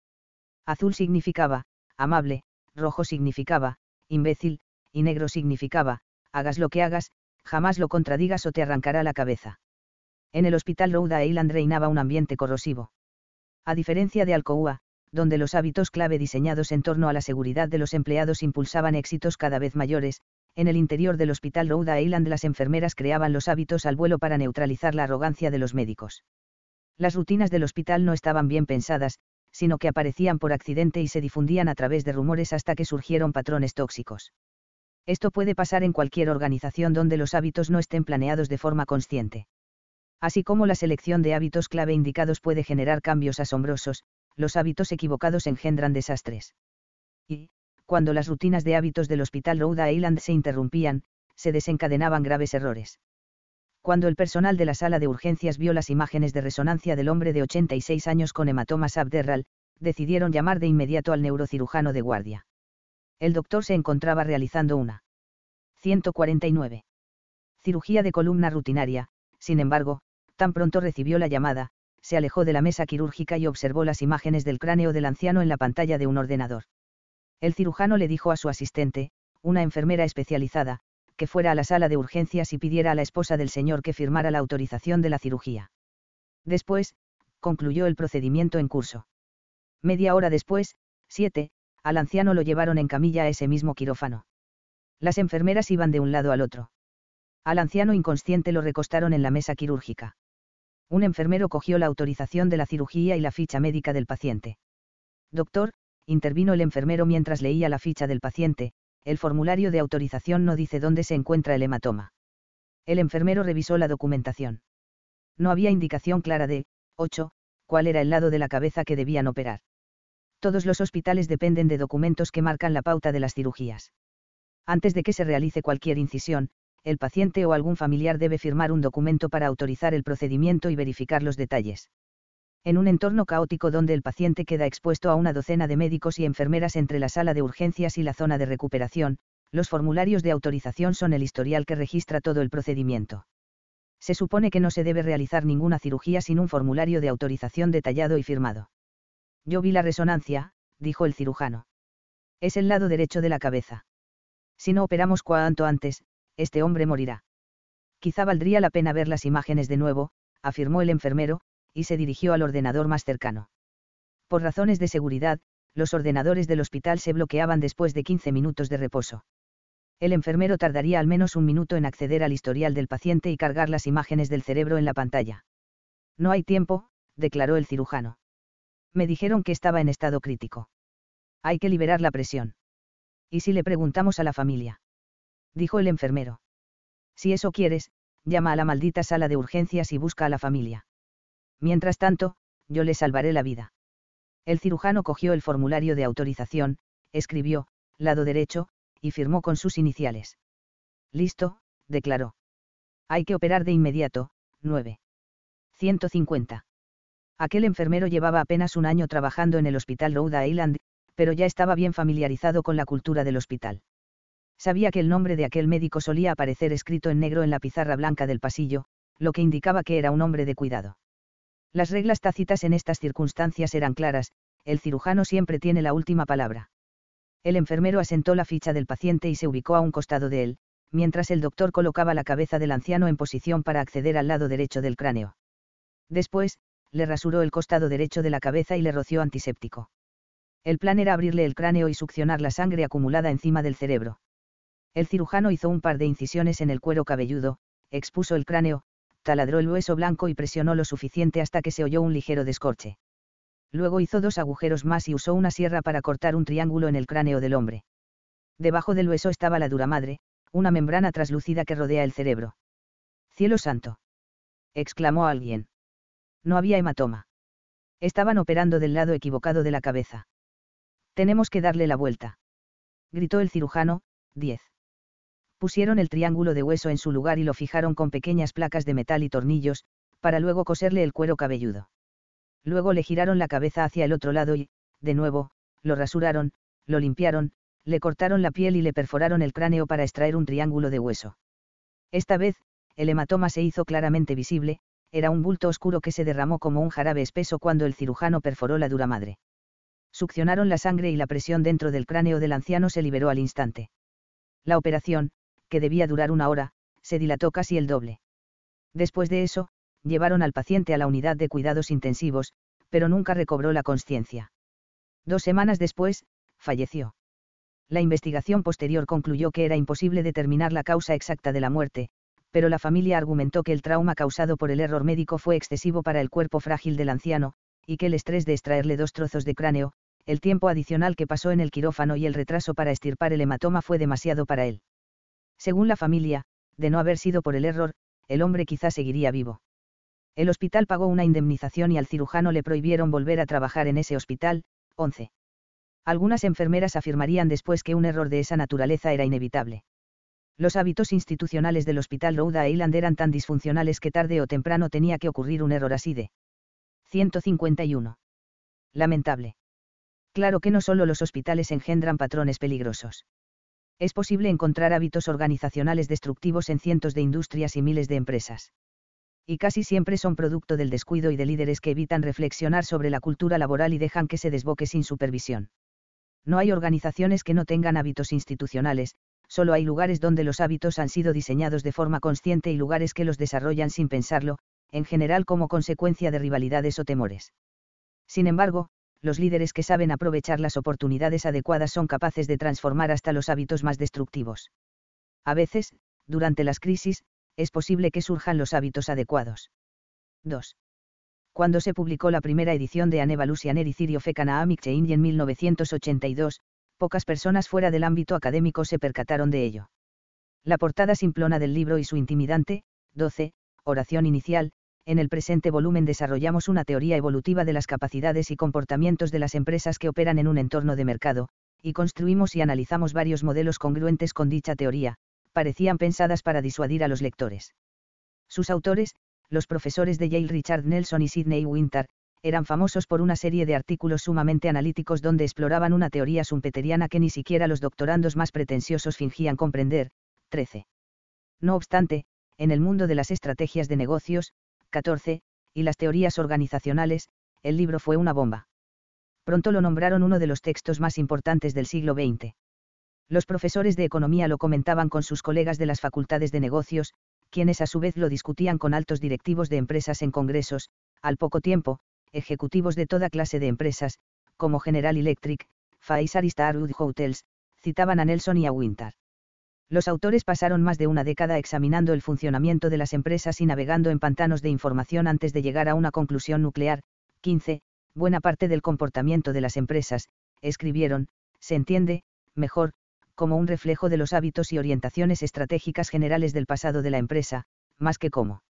Azul significaba, amable, rojo significaba, imbécil, y negro significaba, hagas lo que hagas, jamás lo contradigas o te arrancará la cabeza. En el hospital Rhode Island reinaba un ambiente corrosivo. A diferencia de Alcoa, donde los hábitos clave diseñados en torno a la seguridad de los empleados impulsaban éxitos cada vez mayores, en el interior del hospital Rhode Island las enfermeras creaban los hábitos al vuelo para neutralizar la arrogancia de los médicos. Las rutinas del hospital no estaban bien pensadas, sino que aparecían por accidente y se difundían a través de rumores hasta que surgieron patrones tóxicos. Esto puede pasar en cualquier organización donde los hábitos no estén planeados de forma consciente. Así como la selección de hábitos clave indicados puede generar cambios asombrosos, los hábitos equivocados engendran desastres. Y, cuando las rutinas de hábitos del Hospital Rhode Island se interrumpían, se desencadenaban graves errores. Cuando el personal de la sala de urgencias vio las imágenes de resonancia del hombre de 86 años con hematomas abderral, decidieron llamar de inmediato al neurocirujano de guardia el doctor se encontraba realizando una 149. Cirugía de columna rutinaria, sin embargo, tan pronto recibió la llamada, se alejó de la mesa quirúrgica y observó las imágenes del cráneo del anciano en la pantalla de un ordenador. El cirujano le dijo a su asistente, una enfermera especializada, que fuera a la sala de urgencias y pidiera a la esposa del señor que firmara la autorización de la cirugía. Después, concluyó el procedimiento en curso. Media hora después, siete, al anciano lo llevaron en camilla a ese mismo quirófano. Las enfermeras iban de un lado al otro. Al anciano inconsciente lo recostaron en la mesa quirúrgica. Un enfermero cogió la autorización de la cirugía y la ficha médica del paciente. Doctor, intervino el enfermero mientras leía la ficha del paciente, el formulario de autorización no dice dónde se encuentra el hematoma. El enfermero revisó la documentación. No había indicación clara de, 8, cuál era el lado de la cabeza que debían operar. Todos los hospitales dependen de documentos que marcan la pauta de las cirugías. Antes de que se realice cualquier incisión, el paciente o algún familiar debe firmar un documento para autorizar el procedimiento y verificar los detalles. En un entorno caótico donde el paciente queda expuesto a una docena de médicos y enfermeras entre la sala de urgencias y la zona de recuperación, los formularios de autorización son el historial que registra todo el procedimiento. Se supone que no se debe realizar ninguna cirugía sin un formulario de autorización detallado y firmado. Yo vi la resonancia, dijo el cirujano. Es el lado derecho de la cabeza. Si no operamos cuanto antes, este hombre morirá. Quizá valdría la pena ver las imágenes de nuevo, afirmó el enfermero, y se dirigió al ordenador más cercano. Por razones de seguridad, los ordenadores del hospital se bloqueaban después de 15 minutos de reposo. El enfermero tardaría al menos un minuto en acceder al historial del paciente y cargar las imágenes del cerebro en la pantalla. No hay tiempo, declaró el cirujano me dijeron que estaba en estado crítico. Hay que liberar la presión. ¿Y si le preguntamos a la familia? Dijo el enfermero. Si eso quieres, llama a la maldita sala de urgencias y busca a la familia. Mientras tanto, yo le salvaré la vida. El cirujano cogió el formulario de autorización, escribió, lado derecho, y firmó con sus iniciales. Listo, declaró. Hay que operar de inmediato, 9. 150. Aquel enfermero llevaba apenas un año trabajando en el hospital Rhode Island, pero ya estaba bien familiarizado con la cultura del hospital. Sabía que el nombre de aquel médico solía aparecer escrito en negro en la pizarra blanca del pasillo, lo que indicaba que era un hombre de cuidado. Las reglas tácitas en estas circunstancias eran claras, el cirujano siempre tiene la última palabra. El enfermero asentó la ficha del paciente y se ubicó a un costado de él, mientras el doctor colocaba la cabeza del anciano en posición para acceder al lado derecho del cráneo. Después, le rasuró el costado derecho de la cabeza y le roció antiséptico. El plan era abrirle el cráneo y succionar la sangre acumulada encima del cerebro. El cirujano hizo un par de incisiones en el cuero cabelludo, expuso el cráneo, taladró el hueso blanco y presionó lo suficiente hasta que se oyó un ligero descorche. Luego hizo dos agujeros más y usó una sierra para cortar un triángulo en el cráneo del hombre. Debajo del hueso estaba la dura madre, una membrana traslúcida que rodea el cerebro. Cielo santo. exclamó alguien. No había hematoma. Estaban operando del lado equivocado de la cabeza. Tenemos que darle la vuelta. Gritó el cirujano, 10. Pusieron el triángulo de hueso en su lugar y lo fijaron con pequeñas placas de metal y tornillos, para luego coserle el cuero cabelludo. Luego le giraron la cabeza hacia el otro lado y, de nuevo, lo rasuraron, lo limpiaron, le cortaron la piel y le perforaron el cráneo para extraer un triángulo de hueso. Esta vez, el hematoma se hizo claramente visible, era un bulto oscuro que se derramó como un jarabe espeso cuando el cirujano perforó la dura madre. Succionaron la sangre y la presión dentro del cráneo del anciano se liberó al instante. La operación, que debía durar una hora, se dilató casi el doble. Después de eso, llevaron al paciente a la unidad de cuidados intensivos, pero nunca recobró la conciencia. Dos semanas después, falleció. La investigación posterior concluyó que era imposible determinar la causa exacta de la muerte, pero la familia argumentó que el trauma causado por el error médico fue excesivo para el cuerpo frágil del anciano, y que el estrés de extraerle dos trozos de cráneo, el tiempo adicional que pasó en el quirófano y el retraso para estirpar el hematoma fue demasiado para él. Según la familia, de no haber sido por el error, el hombre quizá seguiría vivo. El hospital pagó una indemnización y al cirujano le prohibieron volver a trabajar en ese hospital, 11. Algunas enfermeras afirmarían después que un error de esa naturaleza era inevitable. Los hábitos institucionales del Hospital Rhode Island eran tan disfuncionales que tarde o temprano tenía que ocurrir un error así de 151. Lamentable. Claro que no solo los hospitales engendran patrones peligrosos. Es posible encontrar hábitos organizacionales destructivos en cientos de industrias y miles de empresas. Y casi siempre son producto del descuido y de líderes que evitan reflexionar sobre la cultura laboral y dejan que se desboque sin supervisión. No hay organizaciones que no tengan hábitos institucionales, solo hay lugares donde los hábitos han sido diseñados de forma consciente y lugares que los desarrollan sin pensarlo, en general como consecuencia de rivalidades o temores. Sin embargo, los líderes que saben aprovechar las oportunidades adecuadas son capaces de transformar hasta los hábitos más destructivos. A veces, durante las crisis, es posible que surjan los hábitos adecuados. 2. Cuando se publicó la primera edición de Anevalusianer y Cirio Fecanaamic Change en 1982, pocas personas fuera del ámbito académico se percataron de ello. La portada simplona del libro y su intimidante, 12, oración inicial, en el presente volumen desarrollamos una teoría evolutiva de las capacidades y comportamientos de las empresas que operan en un entorno de mercado, y construimos y analizamos varios modelos congruentes con dicha teoría, parecían pensadas para disuadir a los lectores. Sus autores, los profesores de Yale Richard Nelson y Sidney Winter, eran famosos por una serie de artículos sumamente analíticos donde exploraban una teoría sumpeteriana que ni siquiera los doctorandos más pretenciosos fingían comprender. 13. No obstante, en el mundo de las estrategias de negocios, 14, y las teorías organizacionales, el libro fue una bomba. Pronto lo nombraron uno de los textos más importantes del siglo XX. Los profesores de economía lo comentaban con sus colegas de las facultades de negocios, quienes a su vez lo discutían con altos directivos de empresas en congresos, al poco tiempo, ejecutivos de toda clase de empresas, como General Electric, Pfizer y Starwood Hotels, citaban a Nelson y a Winter. Los autores pasaron más de una década examinando el funcionamiento de las empresas y navegando en pantanos de información antes de llegar a una conclusión nuclear. 15. Buena parte del comportamiento de las empresas, escribieron, se entiende, mejor, como un reflejo de los hábitos y orientaciones estratégicas generales del pasado de la empresa, más que como.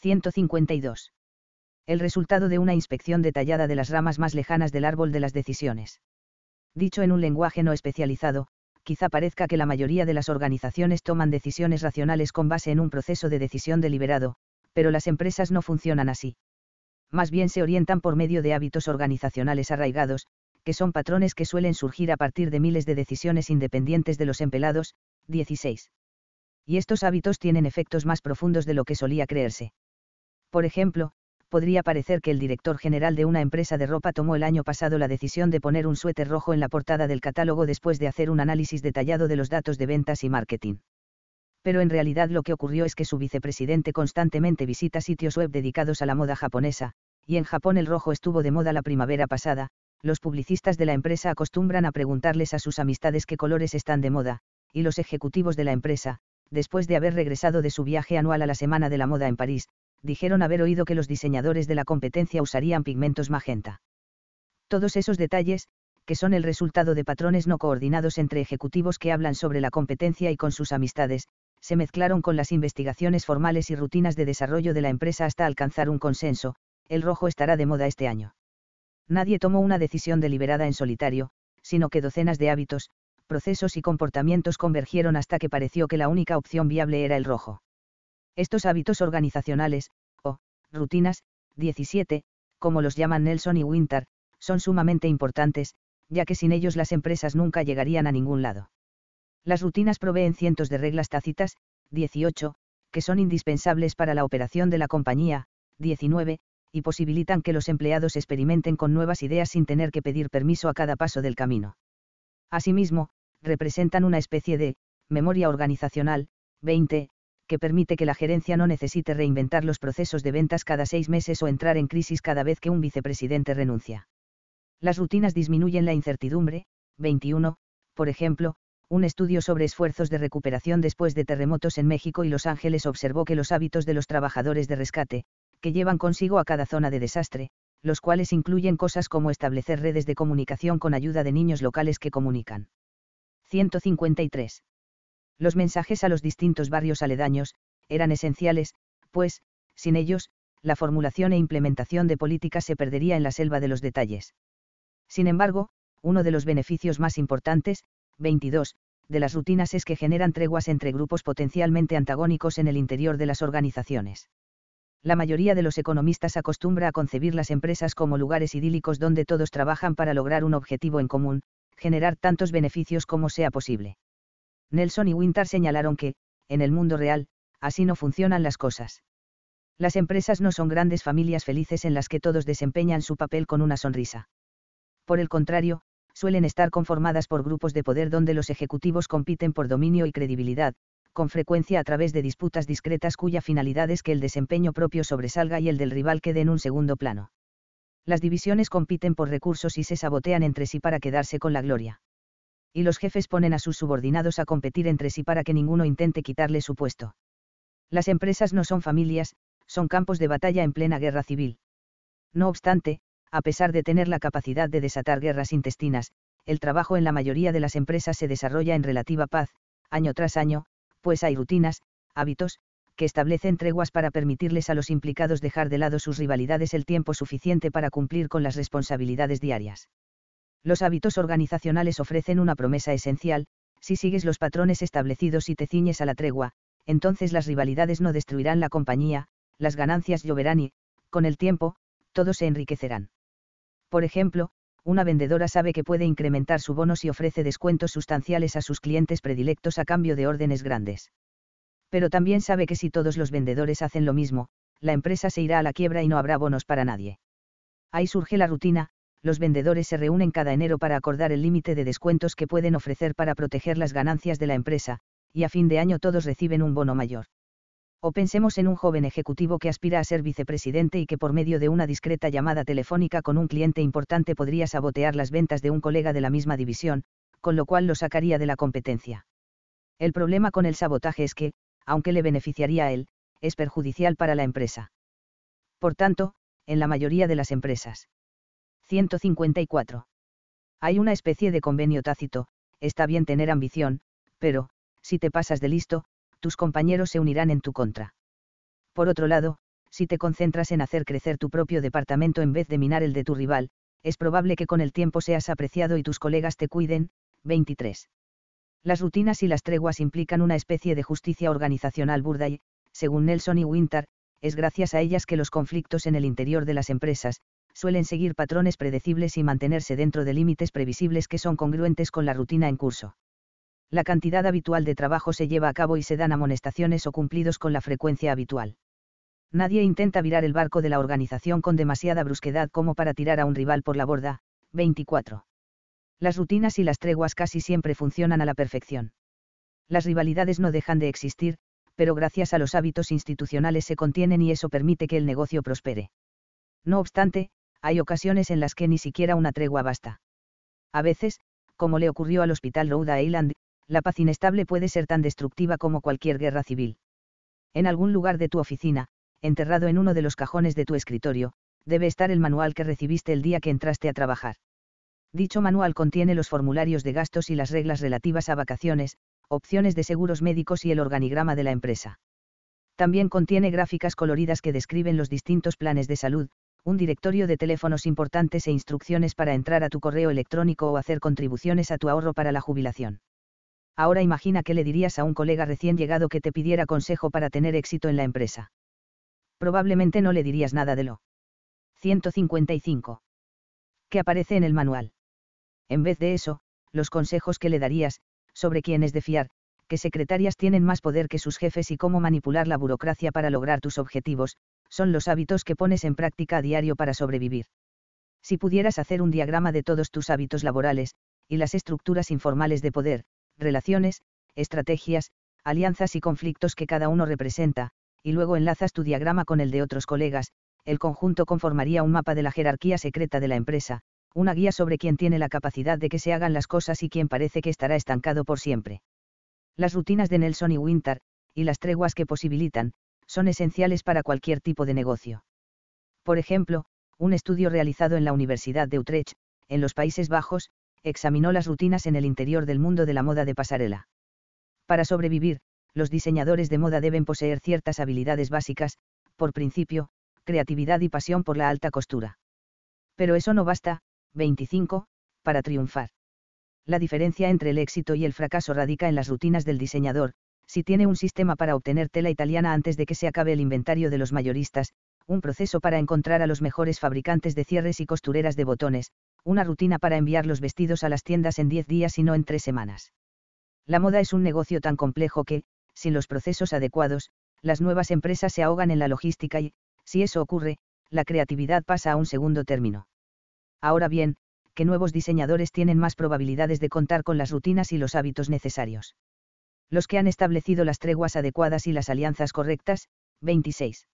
152. El resultado de una inspección detallada de las ramas más lejanas del árbol de las decisiones. Dicho en un lenguaje no especializado, quizá parezca que la mayoría de las organizaciones toman decisiones racionales con base en un proceso de decisión deliberado, pero las empresas no funcionan así. Más bien se orientan por medio de hábitos organizacionales arraigados, que son patrones que suelen surgir a partir de miles de decisiones independientes de los empleados, 16. Y estos hábitos tienen efectos más profundos de lo que solía creerse. Por ejemplo, podría parecer que el director general de una empresa de ropa tomó el año pasado la decisión de poner un suéter rojo en la portada del catálogo después de hacer un análisis detallado de los datos de ventas y marketing. Pero en realidad lo que ocurrió es que su vicepresidente constantemente visita sitios web dedicados a la moda japonesa, y en Japón el rojo estuvo de moda la primavera pasada, los publicistas de la empresa acostumbran a preguntarles a sus amistades qué colores están de moda, y los ejecutivos de la empresa, después de haber regresado de su viaje anual a la Semana de la Moda en París, dijeron haber oído que los diseñadores de la competencia usarían pigmentos magenta. Todos esos detalles, que son el resultado de patrones no coordinados entre ejecutivos que hablan sobre la competencia y con sus amistades, se mezclaron con las investigaciones formales y rutinas de desarrollo de la empresa hasta alcanzar un consenso, el rojo estará de moda este año. Nadie tomó una decisión deliberada en solitario, sino que docenas de hábitos, procesos y comportamientos convergieron hasta que pareció que la única opción viable era el rojo. Estos hábitos organizacionales, o, rutinas, 17, como los llaman Nelson y Winter, son sumamente importantes, ya que sin ellos las empresas nunca llegarían a ningún lado. Las rutinas proveen cientos de reglas tácitas, 18, que son indispensables para la operación de la compañía, 19, y posibilitan que los empleados experimenten con nuevas ideas sin tener que pedir permiso a cada paso del camino. Asimismo, representan una especie de memoria organizacional, 20, que permite que la gerencia no necesite reinventar los procesos de ventas cada seis meses o entrar en crisis cada vez que un vicepresidente renuncia. Las rutinas disminuyen la incertidumbre, 21, por ejemplo, un estudio sobre esfuerzos de recuperación después de terremotos en México y Los Ángeles observó que los hábitos de los trabajadores de rescate, que llevan consigo a cada zona de desastre, los cuales incluyen cosas como establecer redes de comunicación con ayuda de niños locales que comunican. 153. Los mensajes a los distintos barrios aledaños, eran esenciales, pues, sin ellos, la formulación e implementación de políticas se perdería en la selva de los detalles. Sin embargo, uno de los beneficios más importantes, 22, de las rutinas es que generan treguas entre grupos potencialmente antagónicos en el interior de las organizaciones la mayoría de los economistas acostumbra a concebir las empresas como lugares idílicos donde todos trabajan para lograr un objetivo en común, generar tantos beneficios como sea posible. Nelson y Winter señalaron que, en el mundo real, así no funcionan las cosas. Las empresas no son grandes familias felices en las que todos desempeñan su papel con una sonrisa. Por el contrario, suelen estar conformadas por grupos de poder donde los ejecutivos compiten por dominio y credibilidad, con frecuencia a través de disputas discretas cuya finalidad es que el desempeño propio sobresalga y el del rival quede en un segundo plano. Las divisiones compiten por recursos y se sabotean entre sí para quedarse con la gloria. Y los jefes ponen a sus subordinados a competir entre sí para que ninguno intente quitarle su puesto. Las empresas no son familias, son campos de batalla en plena guerra civil. No obstante, a pesar de tener la capacidad de desatar guerras intestinas, el trabajo en la mayoría de las empresas se desarrolla en relativa paz, año tras año, pues hay rutinas, hábitos, que establecen treguas para permitirles a los implicados dejar de lado sus rivalidades el tiempo suficiente para cumplir con las responsabilidades diarias. Los hábitos organizacionales ofrecen una promesa esencial, si sigues los patrones establecidos y te ciñes a la tregua, entonces las rivalidades no destruirán la compañía, las ganancias lloverán y, con el tiempo, todos se enriquecerán. Por ejemplo, una vendedora sabe que puede incrementar su bono si ofrece descuentos sustanciales a sus clientes predilectos a cambio de órdenes grandes. Pero también sabe que si todos los vendedores hacen lo mismo, la empresa se irá a la quiebra y no habrá bonos para nadie. Ahí surge la rutina, los vendedores se reúnen cada enero para acordar el límite de descuentos que pueden ofrecer para proteger las ganancias de la empresa, y a fin de año todos reciben un bono mayor. O pensemos en un joven ejecutivo que aspira a ser vicepresidente y que por medio de una discreta llamada telefónica con un cliente importante podría sabotear las ventas de un colega de la misma división, con lo cual lo sacaría de la competencia. El problema con el sabotaje es que, aunque le beneficiaría a él, es perjudicial para la empresa. Por tanto, en la mayoría de las empresas. 154. Hay una especie de convenio tácito, está bien tener ambición, pero, si te pasas de listo, tus compañeros se unirán en tu contra. Por otro lado, si te concentras en hacer crecer tu propio departamento en vez de minar el de tu rival, es probable que con el tiempo seas apreciado y tus colegas te cuiden. 23. Las rutinas y las treguas implican una especie de justicia organizacional burda y, según Nelson y Winter, es gracias a ellas que los conflictos en el interior de las empresas, suelen seguir patrones predecibles y mantenerse dentro de límites previsibles que son congruentes con la rutina en curso. La cantidad habitual de trabajo se lleva a cabo y se dan amonestaciones o cumplidos con la frecuencia habitual. Nadie intenta virar el barco de la organización con demasiada brusquedad como para tirar a un rival por la borda. 24. Las rutinas y las treguas casi siempre funcionan a la perfección. Las rivalidades no dejan de existir, pero gracias a los hábitos institucionales se contienen y eso permite que el negocio prospere. No obstante, hay ocasiones en las que ni siquiera una tregua basta. A veces, como le ocurrió al Hospital Rhode Island, la paz inestable puede ser tan destructiva como cualquier guerra civil. En algún lugar de tu oficina, enterrado en uno de los cajones de tu escritorio, debe estar el manual que recibiste el día que entraste a trabajar. Dicho manual contiene los formularios de gastos y las reglas relativas a vacaciones, opciones de seguros médicos y el organigrama de la empresa. También contiene gráficas coloridas que describen los distintos planes de salud, un directorio de teléfonos importantes e instrucciones para entrar a tu correo electrónico o hacer contribuciones a tu ahorro para la jubilación. Ahora imagina qué le dirías a un colega recién llegado que te pidiera consejo para tener éxito en la empresa probablemente no le dirías nada de lo. 155. Que aparece en el manual. En vez de eso, los consejos que le darías, sobre quién es de fiar, qué secretarias tienen más poder que sus jefes y cómo manipular la burocracia para lograr tus objetivos, son los hábitos que pones en práctica a diario para sobrevivir. Si pudieras hacer un diagrama de todos tus hábitos laborales, y las estructuras informales de poder, relaciones, estrategias, alianzas y conflictos que cada uno representa, y luego enlazas tu diagrama con el de otros colegas, el conjunto conformaría un mapa de la jerarquía secreta de la empresa, una guía sobre quién tiene la capacidad de que se hagan las cosas y quién parece que estará estancado por siempre. Las rutinas de Nelson y Winter, y las treguas que posibilitan, son esenciales para cualquier tipo de negocio. Por ejemplo, un estudio realizado en la Universidad de Utrecht, en los Países Bajos, examinó las rutinas en el interior del mundo de la moda de pasarela. Para sobrevivir, los diseñadores de moda deben poseer ciertas habilidades básicas, por principio, creatividad y pasión por la alta costura. Pero eso no basta, 25, para triunfar. La diferencia entre el éxito y el fracaso radica en las rutinas del diseñador, si tiene un sistema para obtener tela italiana antes de que se acabe el inventario de los mayoristas, un proceso para encontrar a los mejores fabricantes de cierres y costureras de botones, una rutina para enviar los vestidos a las tiendas en 10 días y no en 3 semanas. La moda es un negocio tan complejo que, sin los procesos adecuados, las nuevas empresas se ahogan en la logística y, si eso ocurre, la creatividad pasa a un segundo término. Ahora bien, ¿qué nuevos diseñadores tienen más probabilidades de contar con las rutinas y los hábitos necesarios? Los que han establecido las treguas adecuadas y las alianzas correctas, 26.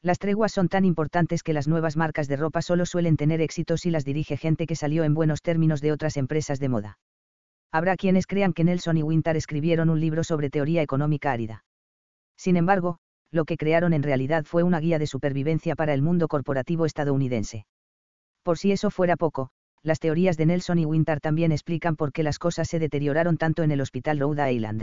Las treguas son tan importantes que las nuevas marcas de ropa solo suelen tener éxito si las dirige gente que salió en buenos términos de otras empresas de moda. Habrá quienes crean que Nelson y Winter escribieron un libro sobre teoría económica árida. Sin embargo, lo que crearon en realidad fue una guía de supervivencia para el mundo corporativo estadounidense. Por si eso fuera poco, las teorías de Nelson y Winter también explican por qué las cosas se deterioraron tanto en el Hospital Rhode Island.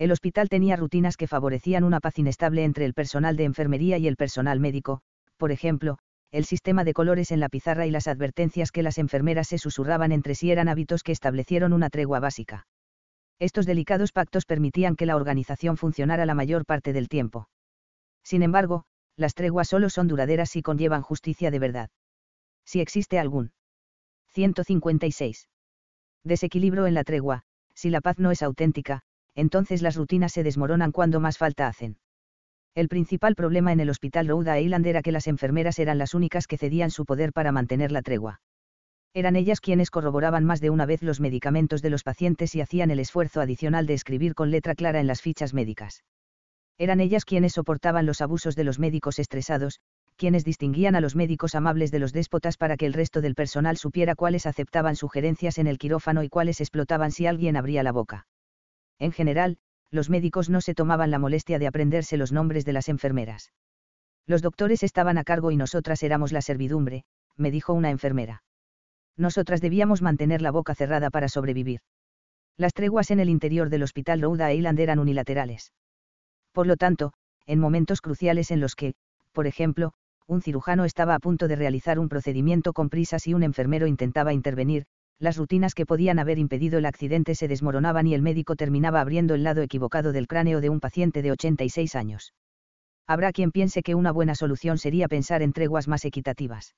El hospital tenía rutinas que favorecían una paz inestable entre el personal de enfermería y el personal médico, por ejemplo, el sistema de colores en la pizarra y las advertencias que las enfermeras se susurraban entre sí eran hábitos que establecieron una tregua básica. Estos delicados pactos permitían que la organización funcionara la mayor parte del tiempo. Sin embargo, las treguas solo son duraderas si conllevan justicia de verdad. Si existe algún. 156. Desequilibrio en la tregua, si la paz no es auténtica, entonces las rutinas se desmoronan cuando más falta hacen. El principal problema en el hospital Rhode Island era que las enfermeras eran las únicas que cedían su poder para mantener la tregua. Eran ellas quienes corroboraban más de una vez los medicamentos de los pacientes y hacían el esfuerzo adicional de escribir con letra clara en las fichas médicas. Eran ellas quienes soportaban los abusos de los médicos estresados, quienes distinguían a los médicos amables de los déspotas para que el resto del personal supiera cuáles aceptaban sugerencias en el quirófano y cuáles explotaban si alguien abría la boca. En general, los médicos no se tomaban la molestia de aprenderse los nombres de las enfermeras. Los doctores estaban a cargo y nosotras éramos la servidumbre, me dijo una enfermera. Nosotras debíamos mantener la boca cerrada para sobrevivir. Las treguas en el interior del hospital Rhode Island eran unilaterales. Por lo tanto, en momentos cruciales en los que, por ejemplo, un cirujano estaba a punto de realizar un procedimiento con prisas y un enfermero intentaba intervenir, las rutinas que podían haber impedido el accidente se desmoronaban y el médico terminaba abriendo el lado equivocado del cráneo de un paciente de 86 años. Habrá quien piense que una buena solución sería pensar en treguas más equitativas.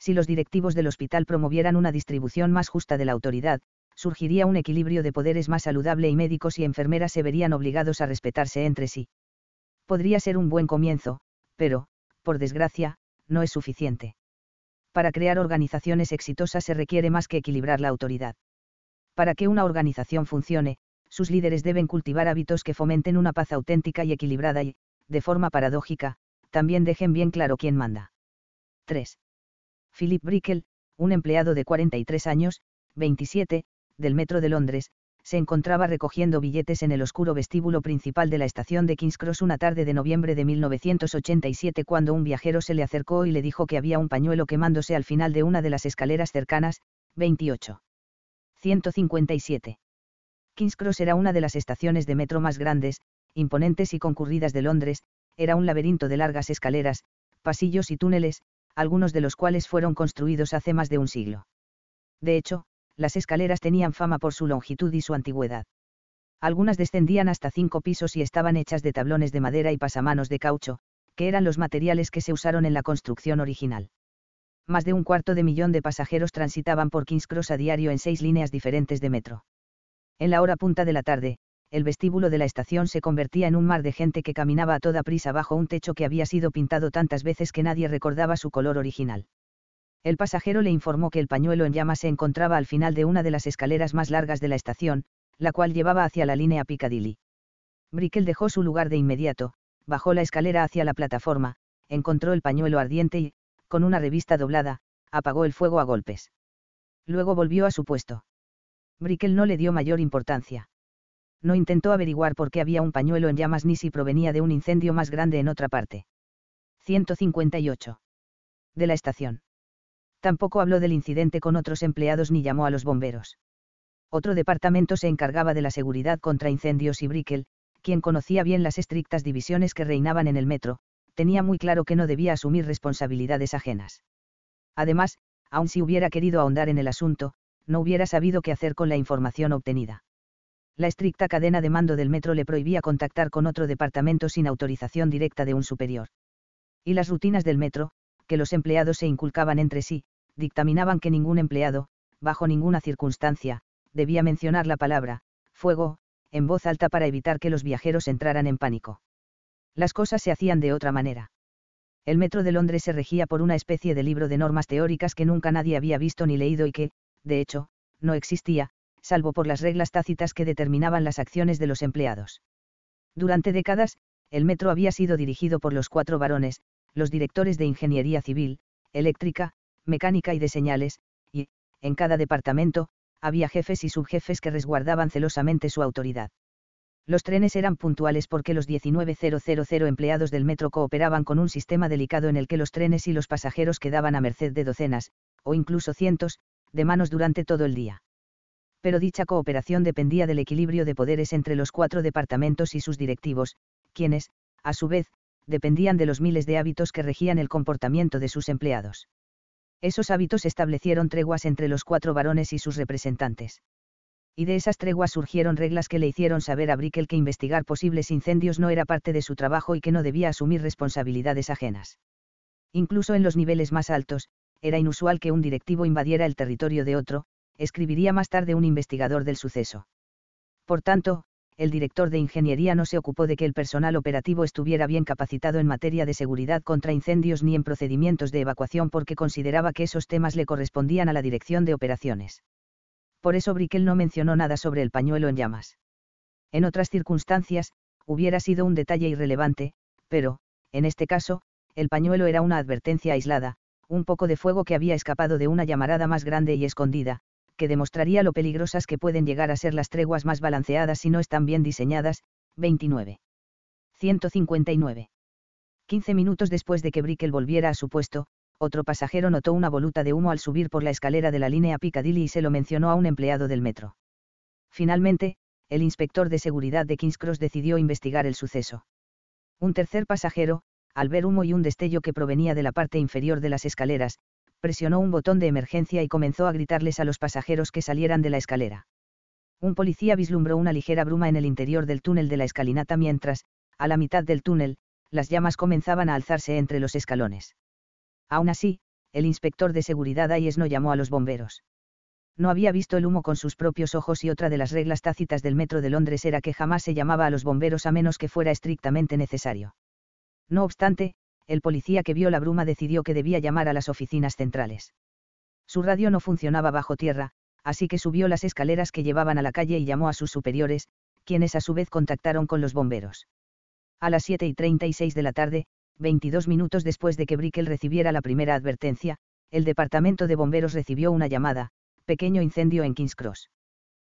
Si los directivos del hospital promovieran una distribución más justa de la autoridad, surgiría un equilibrio de poderes más saludable y médicos y enfermeras se verían obligados a respetarse entre sí. Podría ser un buen comienzo, pero, por desgracia, no es suficiente. Para crear organizaciones exitosas se requiere más que equilibrar la autoridad. Para que una organización funcione, sus líderes deben cultivar hábitos que fomenten una paz auténtica y equilibrada y, de forma paradójica, también dejen bien claro quién manda. 3. Philip Brickel, un empleado de 43 años, 27, del Metro de Londres, se encontraba recogiendo billetes en el oscuro vestíbulo principal de la estación de King's Cross una tarde de noviembre de 1987 cuando un viajero se le acercó y le dijo que había un pañuelo quemándose al final de una de las escaleras cercanas, 28. 157. King's Cross era una de las estaciones de metro más grandes, imponentes y concurridas de Londres, era un laberinto de largas escaleras, pasillos y túneles, algunos de los cuales fueron construidos hace más de un siglo. De hecho, las escaleras tenían fama por su longitud y su antigüedad. Algunas descendían hasta cinco pisos y estaban hechas de tablones de madera y pasamanos de caucho, que eran los materiales que se usaron en la construcción original. Más de un cuarto de millón de pasajeros transitaban por King's Cross a diario en seis líneas diferentes de metro. En la hora punta de la tarde, el vestíbulo de la estación se convertía en un mar de gente que caminaba a toda prisa bajo un techo que había sido pintado tantas veces que nadie recordaba su color original. El pasajero le informó que el pañuelo en llamas se encontraba al final de una de las escaleras más largas de la estación, la cual llevaba hacia la línea Piccadilly. Brickell dejó su lugar de inmediato, bajó la escalera hacia la plataforma, encontró el pañuelo ardiente y, con una revista doblada, apagó el fuego a golpes. Luego volvió a su puesto. Brickell no le dio mayor importancia. No intentó averiguar por qué había un pañuelo en llamas ni si provenía de un incendio más grande en otra parte. 158. De la estación. Tampoco habló del incidente con otros empleados ni llamó a los bomberos. Otro departamento se encargaba de la seguridad contra incendios y Brickell, quien conocía bien las estrictas divisiones que reinaban en el metro, tenía muy claro que no debía asumir responsabilidades ajenas. Además, aun si hubiera querido ahondar en el asunto, no hubiera sabido qué hacer con la información obtenida. La estricta cadena de mando del metro le prohibía contactar con otro departamento sin autorización directa de un superior. Y las rutinas del metro, que los empleados se inculcaban entre sí, dictaminaban que ningún empleado, bajo ninguna circunstancia, debía mencionar la palabra, fuego, en voz alta para evitar que los viajeros entraran en pánico. Las cosas se hacían de otra manera. El metro de Londres se regía por una especie de libro de normas teóricas que nunca nadie había visto ni leído y que, de hecho, no existía, salvo por las reglas tácitas que determinaban las acciones de los empleados. Durante décadas, el metro había sido dirigido por los cuatro varones, los directores de ingeniería civil, eléctrica, mecánica y de señales, y, en cada departamento, había jefes y subjefes que resguardaban celosamente su autoridad. Los trenes eran puntuales porque los 19.000 empleados del metro cooperaban con un sistema delicado en el que los trenes y los pasajeros quedaban a merced de docenas, o incluso cientos, de manos durante todo el día. Pero dicha cooperación dependía del equilibrio de poderes entre los cuatro departamentos y sus directivos, quienes, a su vez, dependían de los miles de hábitos que regían el comportamiento de sus empleados. Esos hábitos establecieron treguas entre los cuatro varones y sus representantes. Y de esas treguas surgieron reglas que le hicieron saber a Brickel que investigar posibles incendios no era parte de su trabajo y que no debía asumir responsabilidades ajenas. Incluso en los niveles más altos, era inusual que un directivo invadiera el territorio de otro, escribiría más tarde un investigador del suceso. Por tanto, el director de ingeniería no se ocupó de que el personal operativo estuviera bien capacitado en materia de seguridad contra incendios ni en procedimientos de evacuación porque consideraba que esos temas le correspondían a la dirección de operaciones. Por eso Brickell no mencionó nada sobre el pañuelo en llamas. En otras circunstancias, hubiera sido un detalle irrelevante, pero, en este caso, el pañuelo era una advertencia aislada, un poco de fuego que había escapado de una llamarada más grande y escondida, que demostraría lo peligrosas que pueden llegar a ser las treguas más balanceadas si no están bien diseñadas. 29. 159. 15 minutos después de que Brickell volviera a su puesto, otro pasajero notó una voluta de humo al subir por la escalera de la línea Piccadilly y se lo mencionó a un empleado del metro. Finalmente, el inspector de seguridad de King's Cross decidió investigar el suceso. Un tercer pasajero, al ver humo y un destello que provenía de la parte inferior de las escaleras, presionó un botón de emergencia y comenzó a gritarles a los pasajeros que salieran de la escalera. Un policía vislumbró una ligera bruma en el interior del túnel de la escalinata mientras, a la mitad del túnel, las llamas comenzaban a alzarse entre los escalones. Aún así, el inspector de seguridad Ayes no llamó a los bomberos. No había visto el humo con sus propios ojos y otra de las reglas tácitas del metro de Londres era que jamás se llamaba a los bomberos a menos que fuera estrictamente necesario. No obstante, el policía que vio la bruma decidió que debía llamar a las oficinas centrales. Su radio no funcionaba bajo tierra, así que subió las escaleras que llevaban a la calle y llamó a sus superiores, quienes a su vez contactaron con los bomberos. A las 7 y 36 de la tarde, 22 minutos después de que Brickel recibiera la primera advertencia, el departamento de bomberos recibió una llamada, pequeño incendio en King's Cross.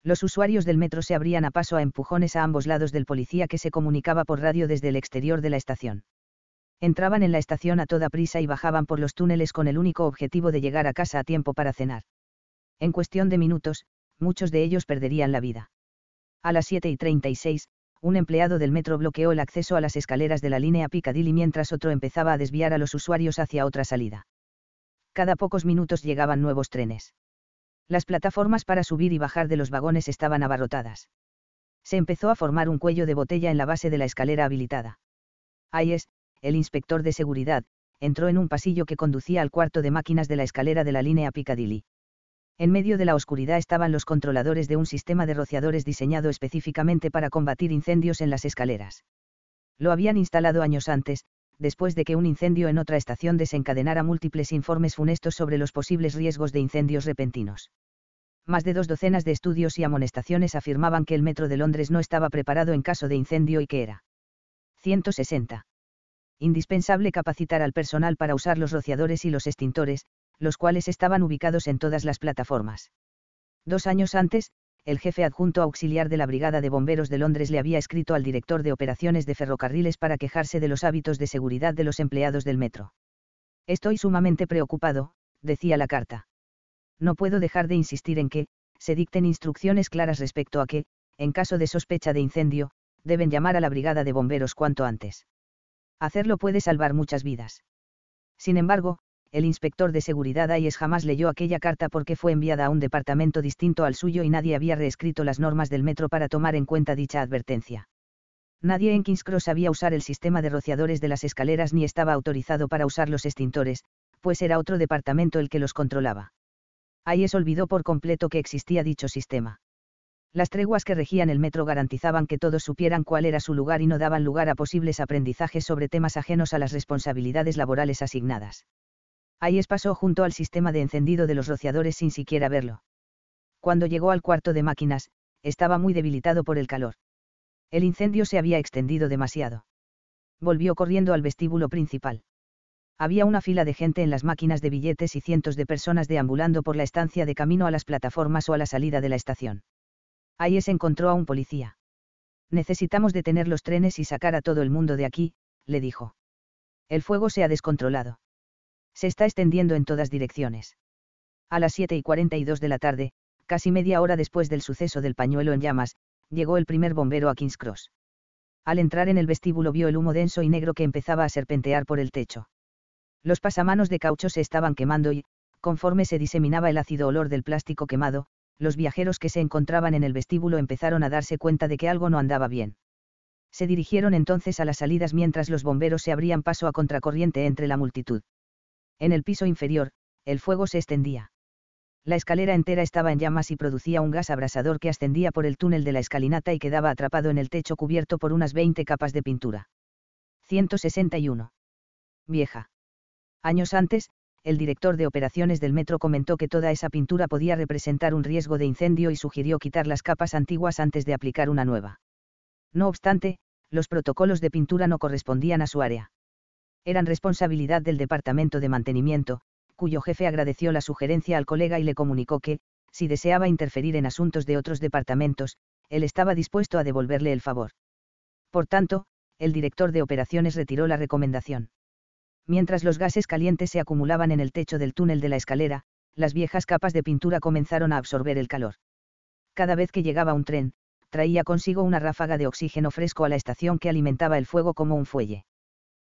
Los usuarios del metro se abrían a paso a empujones a ambos lados del policía que se comunicaba por radio desde el exterior de la estación. Entraban en la estación a toda prisa y bajaban por los túneles con el único objetivo de llegar a casa a tiempo para cenar. En cuestión de minutos, muchos de ellos perderían la vida. A las 7 y 36, un empleado del metro bloqueó el acceso a las escaleras de la línea Piccadilly mientras otro empezaba a desviar a los usuarios hacia otra salida. Cada pocos minutos llegaban nuevos trenes. Las plataformas para subir y bajar de los vagones estaban abarrotadas. Se empezó a formar un cuello de botella en la base de la escalera habilitada. Ayes, el inspector de seguridad, entró en un pasillo que conducía al cuarto de máquinas de la escalera de la línea Piccadilly. En medio de la oscuridad estaban los controladores de un sistema de rociadores diseñado específicamente para combatir incendios en las escaleras. Lo habían instalado años antes, después de que un incendio en otra estación desencadenara múltiples informes funestos sobre los posibles riesgos de incendios repentinos. Más de dos docenas de estudios y amonestaciones afirmaban que el metro de Londres no estaba preparado en caso de incendio y que era 160. Indispensable capacitar al personal para usar los rociadores y los extintores, los cuales estaban ubicados en todas las plataformas. Dos años antes, el jefe adjunto auxiliar de la Brigada de Bomberos de Londres le había escrito al director de operaciones de ferrocarriles para quejarse de los hábitos de seguridad de los empleados del metro. Estoy sumamente preocupado, decía la carta. No puedo dejar de insistir en que, se dicten instrucciones claras respecto a que, en caso de sospecha de incendio, deben llamar a la Brigada de Bomberos cuanto antes. Hacerlo puede salvar muchas vidas. Sin embargo, el inspector de seguridad AIES jamás leyó aquella carta porque fue enviada a un departamento distinto al suyo y nadie había reescrito las normas del metro para tomar en cuenta dicha advertencia. Nadie en King's Cross sabía usar el sistema de rociadores de las escaleras ni estaba autorizado para usar los extintores, pues era otro departamento el que los controlaba. AIES olvidó por completo que existía dicho sistema. Las treguas que regían el metro garantizaban que todos supieran cuál era su lugar y no daban lugar a posibles aprendizajes sobre temas ajenos a las responsabilidades laborales asignadas. Ayes pasó junto al sistema de encendido de los rociadores sin siquiera verlo. Cuando llegó al cuarto de máquinas, estaba muy debilitado por el calor. El incendio se había extendido demasiado. Volvió corriendo al vestíbulo principal. Había una fila de gente en las máquinas de billetes y cientos de personas deambulando por la estancia de camino a las plataformas o a la salida de la estación. Ayes encontró a un policía. Necesitamos detener los trenes y sacar a todo el mundo de aquí, le dijo. El fuego se ha descontrolado se está extendiendo en todas direcciones. A las 7 y 42 de la tarde, casi media hora después del suceso del pañuelo en llamas, llegó el primer bombero a King's Cross. Al entrar en el vestíbulo vio el humo denso y negro que empezaba a serpentear por el techo. Los pasamanos de caucho se estaban quemando y, conforme se diseminaba el ácido olor del plástico quemado, los viajeros que se encontraban en el vestíbulo empezaron a darse cuenta de que algo no andaba bien. Se dirigieron entonces a las salidas mientras los bomberos se abrían paso a contracorriente entre la multitud. En el piso inferior, el fuego se extendía. La escalera entera estaba en llamas y producía un gas abrasador que ascendía por el túnel de la escalinata y quedaba atrapado en el techo cubierto por unas 20 capas de pintura. 161. Vieja. Años antes, el director de operaciones del metro comentó que toda esa pintura podía representar un riesgo de incendio y sugirió quitar las capas antiguas antes de aplicar una nueva. No obstante, los protocolos de pintura no correspondían a su área eran responsabilidad del Departamento de Mantenimiento, cuyo jefe agradeció la sugerencia al colega y le comunicó que, si deseaba interferir en asuntos de otros departamentos, él estaba dispuesto a devolverle el favor. Por tanto, el director de operaciones retiró la recomendación. Mientras los gases calientes se acumulaban en el techo del túnel de la escalera, las viejas capas de pintura comenzaron a absorber el calor. Cada vez que llegaba un tren, traía consigo una ráfaga de oxígeno fresco a la estación que alimentaba el fuego como un fuelle.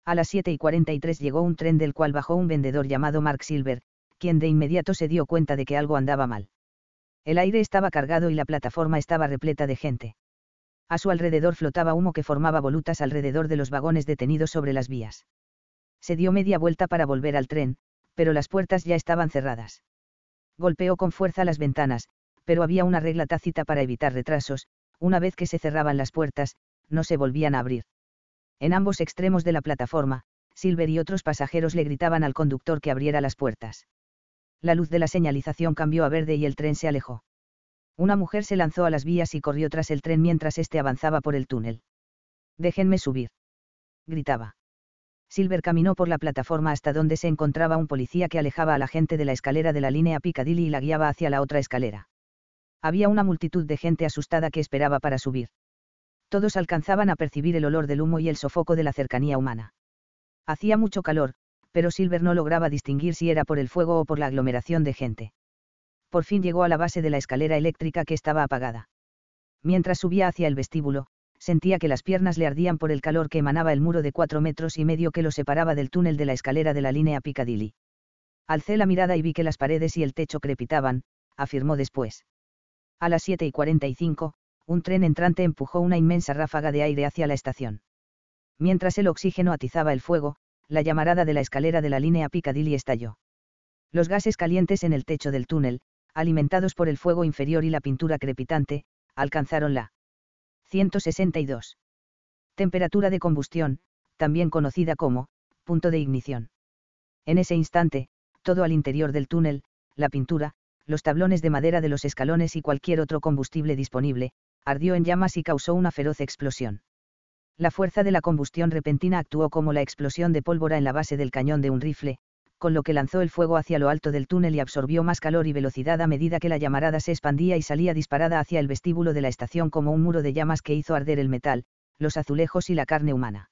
A las 7 y 43 llegó un tren del cual bajó un vendedor llamado Mark Silver, quien de inmediato se dio cuenta de que algo andaba mal. El aire estaba cargado y la plataforma estaba repleta de gente. A su alrededor flotaba humo que formaba volutas alrededor de los vagones detenidos sobre las vías. Se dio media vuelta para volver al tren, pero las puertas ya estaban cerradas. Golpeó con fuerza las ventanas, pero había una regla tácita para evitar retrasos, una vez que se cerraban las puertas, no se volvían a abrir. En ambos extremos de la plataforma, Silver y otros pasajeros le gritaban al conductor que abriera las puertas. La luz de la señalización cambió a verde y el tren se alejó. Una mujer se lanzó a las vías y corrió tras el tren mientras éste avanzaba por el túnel. Déjenme subir. Gritaba. Silver caminó por la plataforma hasta donde se encontraba un policía que alejaba a la gente de la escalera de la línea Piccadilly y la guiaba hacia la otra escalera. Había una multitud de gente asustada que esperaba para subir. Todos alcanzaban a percibir el olor del humo y el sofoco de la cercanía humana. Hacía mucho calor, pero Silver no lograba distinguir si era por el fuego o por la aglomeración de gente por fin llegó a la base de la escalera eléctrica que estaba apagada. Mientras subía hacia el vestíbulo, sentía que las piernas le ardían por el calor que emanaba el muro de cuatro metros y medio que lo separaba del túnel de la escalera de la línea Piccadilly. Alcé la mirada y vi que las paredes y el techo crepitaban, afirmó después. A las 7 y 45, un tren entrante empujó una inmensa ráfaga de aire hacia la estación. Mientras el oxígeno atizaba el fuego, la llamarada de la escalera de la línea Piccadilly estalló. Los gases calientes en el techo del túnel, alimentados por el fuego inferior y la pintura crepitante, alcanzaron la 162. Temperatura de combustión, también conocida como, punto de ignición. En ese instante, todo al interior del túnel, la pintura, los tablones de madera de los escalones y cualquier otro combustible disponible, ardió en llamas y causó una feroz explosión. La fuerza de la combustión repentina actuó como la explosión de pólvora en la base del cañón de un rifle, con lo que lanzó el fuego hacia lo alto del túnel y absorbió más calor y velocidad a medida que la llamarada se expandía y salía disparada hacia el vestíbulo de la estación como un muro de llamas que hizo arder el metal, los azulejos y la carne humana.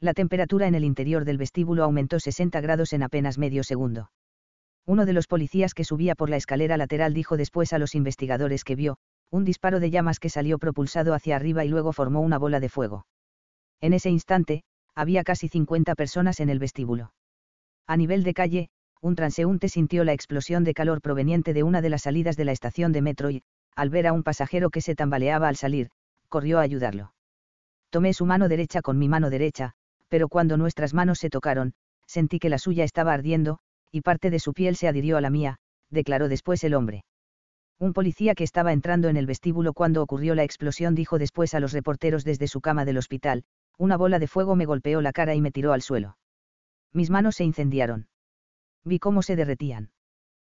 La temperatura en el interior del vestíbulo aumentó 60 grados en apenas medio segundo. Uno de los policías que subía por la escalera lateral dijo después a los investigadores que vio, un disparo de llamas que salió propulsado hacia arriba y luego formó una bola de fuego. En ese instante, había casi 50 personas en el vestíbulo. A nivel de calle, un transeúnte sintió la explosión de calor proveniente de una de las salidas de la estación de metro y, al ver a un pasajero que se tambaleaba al salir, corrió a ayudarlo. Tomé su mano derecha con mi mano derecha, pero cuando nuestras manos se tocaron, sentí que la suya estaba ardiendo, y parte de su piel se adhirió a la mía, declaró después el hombre. Un policía que estaba entrando en el vestíbulo cuando ocurrió la explosión dijo después a los reporteros desde su cama del hospital, una bola de fuego me golpeó la cara y me tiró al suelo. Mis manos se incendiaron. Vi cómo se derretían.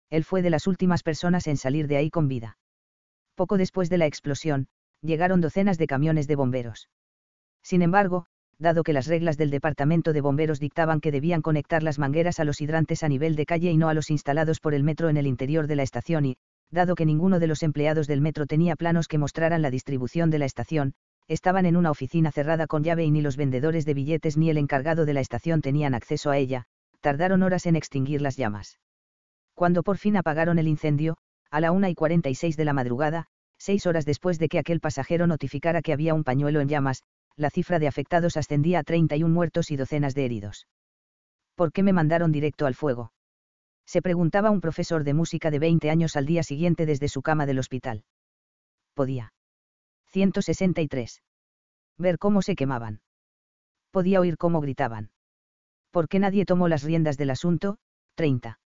Él fue de las últimas personas en salir de ahí con vida. Poco después de la explosión, llegaron docenas de camiones de bomberos. Sin embargo, dado que las reglas del Departamento de Bomberos dictaban que debían conectar las mangueras a los hidrantes a nivel de calle y no a los instalados por el metro en el interior de la estación y, dado que ninguno de los empleados del metro tenía planos que mostraran la distribución de la estación, estaban en una oficina cerrada con llave y ni los vendedores de billetes ni el encargado de la estación tenían acceso a ella, tardaron horas en extinguir las llamas. Cuando por fin apagaron el incendio, a la una y 46 de la madrugada, seis horas después de que aquel pasajero notificara que había un pañuelo en llamas, la cifra de afectados ascendía a 31 muertos y docenas de heridos. ¿Por qué me mandaron directo al fuego? Se preguntaba un profesor de música de 20 años al día siguiente desde su cama del hospital. Podía. 163. Ver cómo se quemaban. Podía oír cómo gritaban. ¿Por qué nadie tomó las riendas del asunto? 30.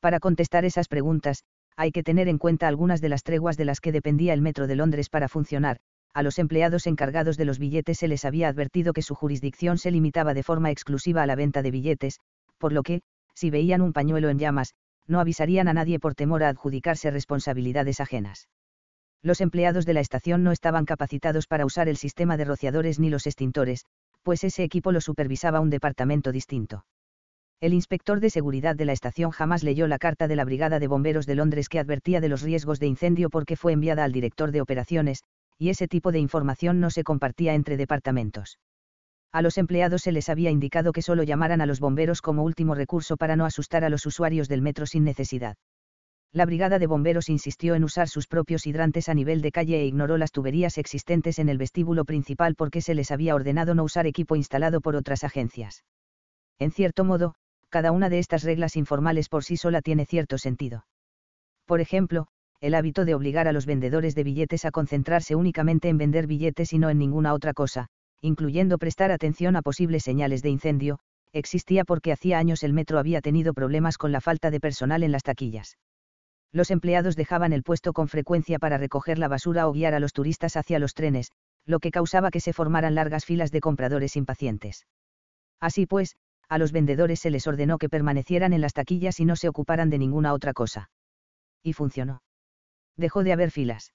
Para contestar esas preguntas, hay que tener en cuenta algunas de las treguas de las que dependía el Metro de Londres para funcionar. A los empleados encargados de los billetes se les había advertido que su jurisdicción se limitaba de forma exclusiva a la venta de billetes, por lo que, si veían un pañuelo en llamas, no avisarían a nadie por temor a adjudicarse responsabilidades ajenas los empleados de la estación no estaban capacitados para usar el sistema de rociadores ni los extintores, pues ese equipo lo supervisaba un departamento distinto. El inspector de seguridad de la estación jamás leyó la carta de la Brigada de Bomberos de Londres que advertía de los riesgos de incendio porque fue enviada al director de operaciones, y ese tipo de información no se compartía entre departamentos. A los empleados se les había indicado que solo llamaran a los bomberos como último recurso para no asustar a los usuarios del metro sin necesidad. La brigada de bomberos insistió en usar sus propios hidrantes a nivel de calle e ignoró las tuberías existentes en el vestíbulo principal porque se les había ordenado no usar equipo instalado por otras agencias. En cierto modo, cada una de estas reglas informales por sí sola tiene cierto sentido. Por ejemplo, el hábito de obligar a los vendedores de billetes a concentrarse únicamente en vender billetes y no en ninguna otra cosa, incluyendo prestar atención a posibles señales de incendio, existía porque hacía años el metro había tenido problemas con la falta de personal en las taquillas los empleados dejaban el puesto con frecuencia para recoger la basura o guiar a los turistas hacia los trenes, lo que causaba que se formaran largas filas de compradores impacientes. Así pues, a los vendedores se les ordenó que permanecieran en las taquillas y no se ocuparan de ninguna otra cosa. Y funcionó. Dejó de haber filas.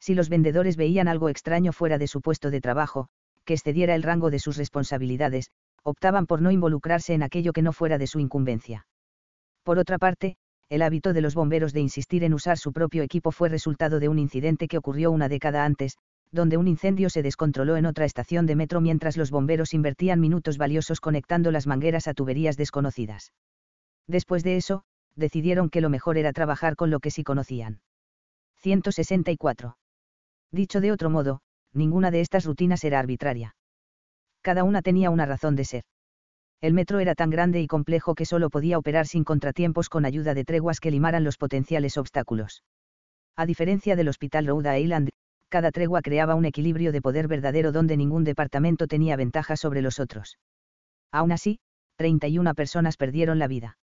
Si los vendedores veían algo extraño fuera de su puesto de trabajo, que excediera el rango de sus responsabilidades, optaban por no involucrarse en aquello que no fuera de su incumbencia. Por otra parte, el hábito de los bomberos de insistir en usar su propio equipo fue resultado de un incidente que ocurrió una década antes, donde un incendio se descontroló en otra estación de metro mientras los bomberos invertían minutos valiosos conectando las mangueras a tuberías desconocidas. Después de eso, decidieron que lo mejor era trabajar con lo que sí conocían. 164. Dicho de otro modo, ninguna de estas rutinas era arbitraria. Cada una tenía una razón de ser el metro era tan grande y complejo que solo podía operar sin contratiempos con ayuda de treguas que limaran los potenciales obstáculos. A diferencia del Hospital Rhode Island, cada tregua creaba un equilibrio de poder verdadero donde ningún departamento tenía ventaja sobre los otros. Aún así, 31 personas perdieron la vida.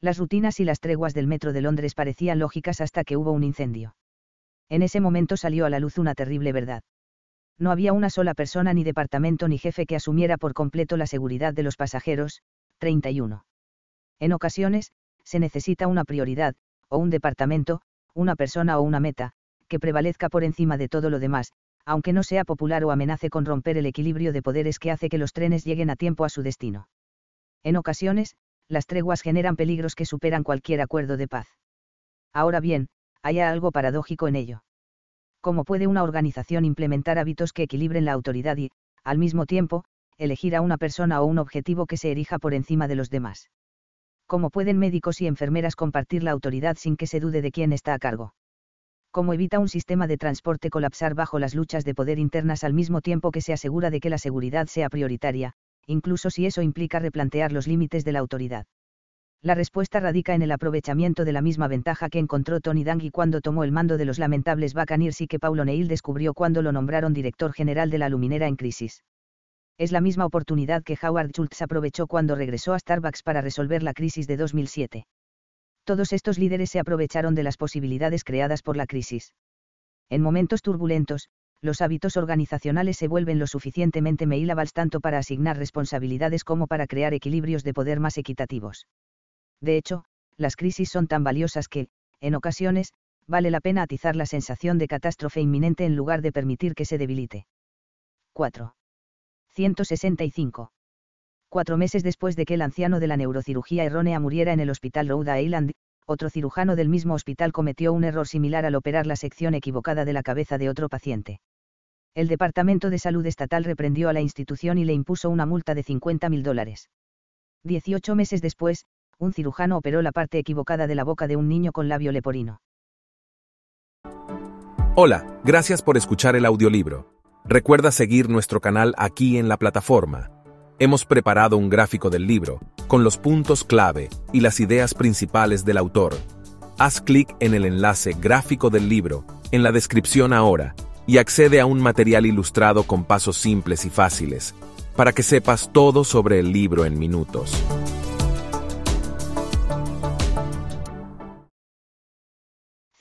Las rutinas y las treguas del metro de Londres parecían lógicas hasta que hubo un incendio. En ese momento salió a la luz una terrible verdad no había una sola persona ni departamento ni jefe que asumiera por completo la seguridad de los pasajeros. 31. En ocasiones, se necesita una prioridad, o un departamento, una persona o una meta, que prevalezca por encima de todo lo demás, aunque no sea popular o amenace con romper el equilibrio de poderes que hace que los trenes lleguen a tiempo a su destino. En ocasiones, las treguas generan peligros que superan cualquier acuerdo de paz. Ahora bien, hay algo paradójico en ello cómo puede una organización implementar hábitos que equilibren la autoridad y, al mismo tiempo, elegir a una persona o un objetivo que se erija por encima de los demás. ¿Cómo pueden médicos y enfermeras compartir la autoridad sin que se dude de quién está a cargo? ¿Cómo evita un sistema de transporte colapsar bajo las luchas de poder internas al mismo tiempo que se asegura de que la seguridad sea prioritaria, incluso si eso implica replantear los límites de la autoridad? La respuesta radica en el aprovechamiento de la misma ventaja que encontró Tony Dangui cuando tomó el mando de los lamentables Buccaneers y que Paulo Neil descubrió cuando lo nombraron director general de la luminera en crisis. Es la misma oportunidad que Howard Schultz aprovechó cuando regresó a Starbucks para resolver la crisis de 2007. Todos estos líderes se aprovecharon de las posibilidades creadas por la crisis. En momentos turbulentos, los hábitos organizacionales se vuelven lo suficientemente meilables tanto para asignar responsabilidades como para crear equilibrios de poder más equitativos. De hecho, las crisis son tan valiosas que, en ocasiones, vale la pena atizar la sensación de catástrofe inminente en lugar de permitir que se debilite. 4. 165. Cuatro meses después de que el anciano de la neurocirugía errónea muriera en el hospital Rhode Island, otro cirujano del mismo hospital cometió un error similar al operar la sección equivocada de la cabeza de otro paciente. El Departamento de Salud Estatal reprendió a la institución y le impuso una multa de 50.000 dólares. Dieciocho meses después, un cirujano operó la parte equivocada de la boca de un niño con labio leporino. Hola, gracias por escuchar el audiolibro. Recuerda seguir nuestro canal aquí en la plataforma. Hemos preparado un gráfico del libro, con los puntos clave y las ideas principales del autor. Haz clic en el enlace gráfico del libro, en la descripción ahora, y accede a un material ilustrado con pasos simples y fáciles, para que sepas todo sobre el libro en minutos.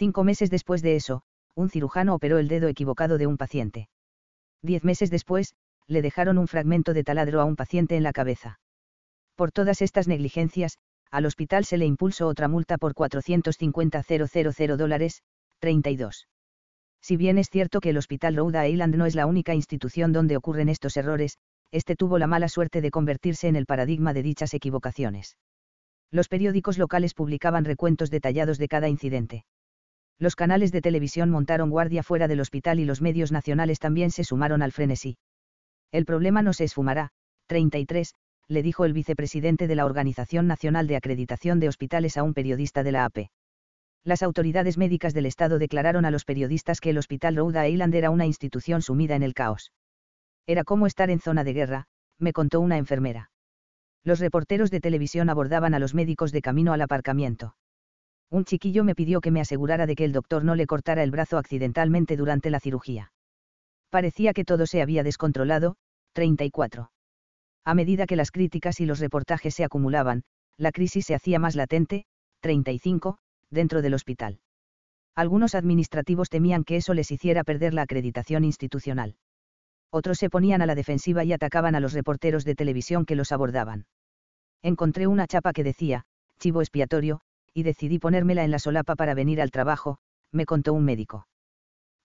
Cinco meses después de eso, un cirujano operó el dedo equivocado de un paciente. Diez meses después, le dejaron un fragmento de taladro a un paciente en la cabeza. Por todas estas negligencias, al hospital se le impulsó otra multa por 450.000 dólares, 32. Si bien es cierto que el Hospital Rhode Island no es la única institución donde ocurren estos errores, este tuvo la mala suerte de convertirse en el paradigma de dichas equivocaciones. Los periódicos locales publicaban recuentos detallados de cada incidente. Los canales de televisión montaron guardia fuera del hospital y los medios nacionales también se sumaron al frenesí. El problema no se esfumará, 33, le dijo el vicepresidente de la Organización Nacional de Acreditación de Hospitales a un periodista de la AP. Las autoridades médicas del estado declararon a los periodistas que el Hospital Rhode Island era una institución sumida en el caos. Era como estar en zona de guerra, me contó una enfermera. Los reporteros de televisión abordaban a los médicos de camino al aparcamiento. Un chiquillo me pidió que me asegurara de que el doctor no le cortara el brazo accidentalmente durante la cirugía. Parecía que todo se había descontrolado, 34. A medida que las críticas y los reportajes se acumulaban, la crisis se hacía más latente, 35, dentro del hospital. Algunos administrativos temían que eso les hiciera perder la acreditación institucional. Otros se ponían a la defensiva y atacaban a los reporteros de televisión que los abordaban. Encontré una chapa que decía, chivo expiatorio, y decidí ponérmela en la solapa para venir al trabajo, me contó un médico.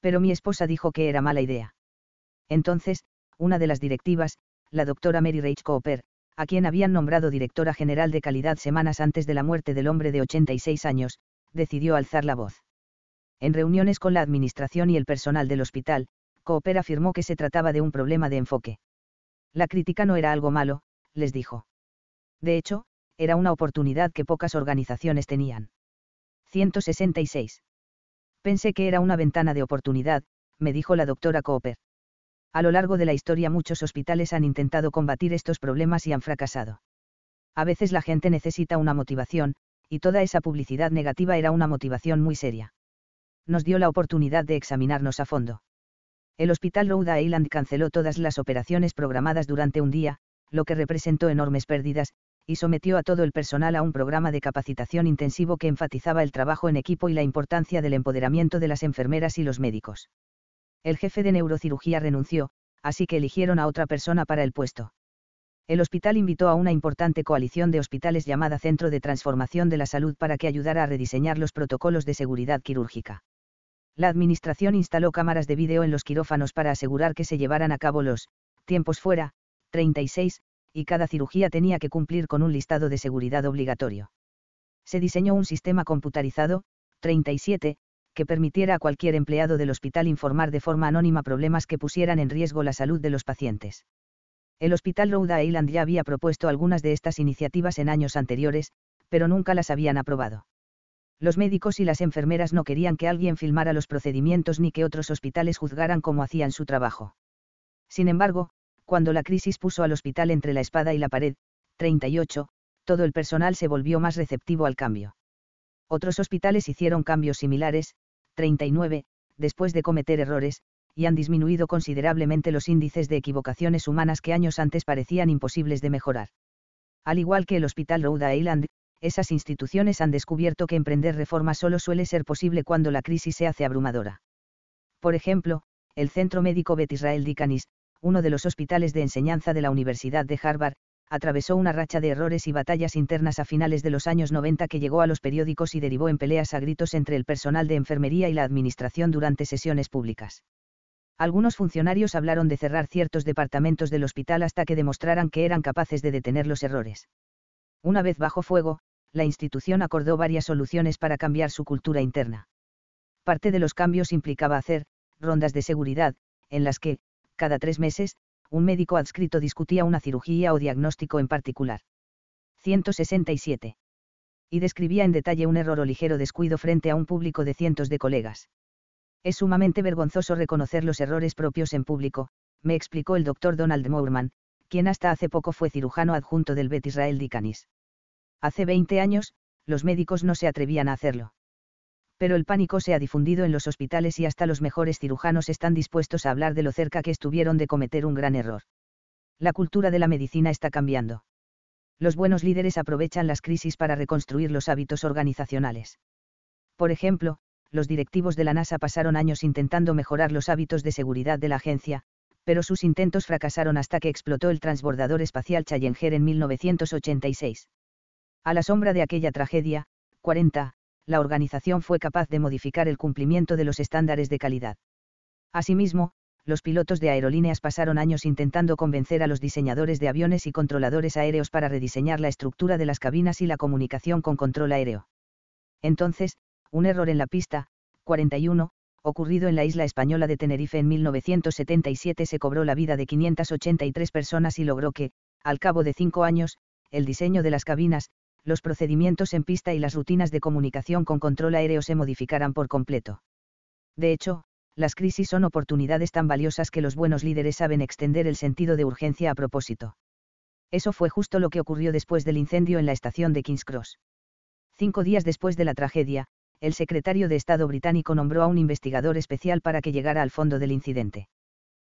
Pero mi esposa dijo que era mala idea. Entonces, una de las directivas, la doctora Mary Rach Cooper, a quien habían nombrado directora general de calidad semanas antes de la muerte del hombre de 86 años, decidió alzar la voz. En reuniones con la administración y el personal del hospital, Cooper afirmó que se trataba de un problema de enfoque. La crítica no era algo malo, les dijo. De hecho, era una oportunidad que pocas organizaciones tenían. 166. Pensé que era una ventana de oportunidad, me dijo la doctora Cooper. A lo largo de la historia muchos hospitales han intentado combatir estos problemas y han fracasado. A veces la gente necesita una motivación, y toda esa publicidad negativa era una motivación muy seria. Nos dio la oportunidad de examinarnos a fondo. El Hospital Rhode Island canceló todas las operaciones programadas durante un día, lo que representó enormes pérdidas, y sometió a todo el personal a un programa de capacitación intensivo que enfatizaba el trabajo en equipo y la importancia del empoderamiento de las enfermeras y los médicos. El jefe de neurocirugía renunció, así que eligieron a otra persona para el puesto el hospital invitó a una importante coalición de hospitales llamada Centro de Transformación de la Salud para que ayudara a rediseñar los protocolos de seguridad quirúrgica. La administración instaló cámaras de vídeo en los quirófanos para asegurar que se llevaran a cabo los tiempos fuera, 36, y cada cirugía tenía que cumplir con un listado de seguridad obligatorio. Se diseñó un sistema computarizado, 37, que permitiera a cualquier empleado del hospital informar de forma anónima problemas que pusieran en riesgo la salud de los pacientes. El Hospital Rhode Island ya había propuesto algunas de estas iniciativas en años anteriores, pero nunca las habían aprobado. Los médicos y las enfermeras no querían que alguien filmara los procedimientos ni que otros hospitales juzgaran cómo hacían su trabajo. Sin embargo, cuando la crisis puso al hospital entre la espada y la pared, 38, todo el personal se volvió más receptivo al cambio. Otros hospitales hicieron cambios similares, 39, después de cometer errores, y han disminuido considerablemente los índices de equivocaciones humanas que años antes parecían imposibles de mejorar. Al igual que el Hospital Rhode Island, esas instituciones han descubierto que emprender reformas solo suele ser posible cuando la crisis se hace abrumadora. Por ejemplo, el Centro Médico Bet Israel Dikanis, uno de los hospitales de enseñanza de la Universidad de Harvard, atravesó una racha de errores y batallas internas a finales de los años 90 que llegó a los periódicos y derivó en peleas a gritos entre el personal de enfermería y la administración durante sesiones públicas. Algunos funcionarios hablaron de cerrar ciertos departamentos del hospital hasta que demostraran que eran capaces de detener los errores. Una vez bajo fuego, la institución acordó varias soluciones para cambiar su cultura interna. Parte de los cambios implicaba hacer, rondas de seguridad, en las que, cada tres meses, un médico adscrito discutía una cirugía o diagnóstico en particular. 167. Y describía en detalle un error o ligero descuido frente a un público de cientos de colegas. Es sumamente vergonzoso reconocer los errores propios en público, me explicó el doctor Donald Moorman, quien hasta hace poco fue cirujano adjunto del Bet Israel Dikanis. Hace 20 años, los médicos no se atrevían a hacerlo. Pero el pánico se ha difundido en los hospitales y hasta los mejores cirujanos están dispuestos a hablar de lo cerca que estuvieron de cometer un gran error. La cultura de la medicina está cambiando. Los buenos líderes aprovechan las crisis para reconstruir los hábitos organizacionales. Por ejemplo, los directivos de la NASA pasaron años intentando mejorar los hábitos de seguridad de la agencia, pero sus intentos fracasaron hasta que explotó el transbordador espacial Challenger en 1986. A la sombra de aquella tragedia, 40, la organización fue capaz de modificar el cumplimiento de los estándares de calidad. Asimismo, los pilotos de aerolíneas pasaron años intentando convencer a los diseñadores de aviones y controladores aéreos para rediseñar la estructura de las cabinas y la comunicación con control aéreo. Entonces, un error en la pista, 41, ocurrido en la isla española de Tenerife en 1977 se cobró la vida de 583 personas y logró que, al cabo de cinco años, el diseño de las cabinas, los procedimientos en pista y las rutinas de comunicación con control aéreo se modificaran por completo. De hecho, las crisis son oportunidades tan valiosas que los buenos líderes saben extender el sentido de urgencia a propósito. Eso fue justo lo que ocurrió después del incendio en la estación de King's Cross. Cinco días después de la tragedia, el secretario de Estado británico nombró a un investigador especial para que llegara al fondo del incidente.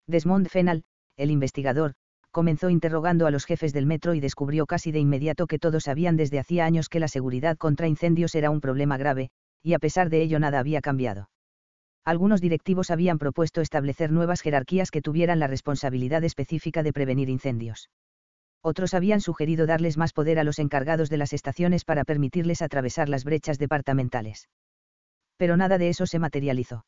Desmond Fennell, el investigador, comenzó interrogando a los jefes del metro y descubrió casi de inmediato que todos sabían desde hacía años que la seguridad contra incendios era un problema grave, y a pesar de ello nada había cambiado. Algunos directivos habían propuesto establecer nuevas jerarquías que tuvieran la responsabilidad específica de prevenir incendios. Otros habían sugerido darles más poder a los encargados de las estaciones para permitirles atravesar las brechas departamentales. Pero nada de eso se materializó.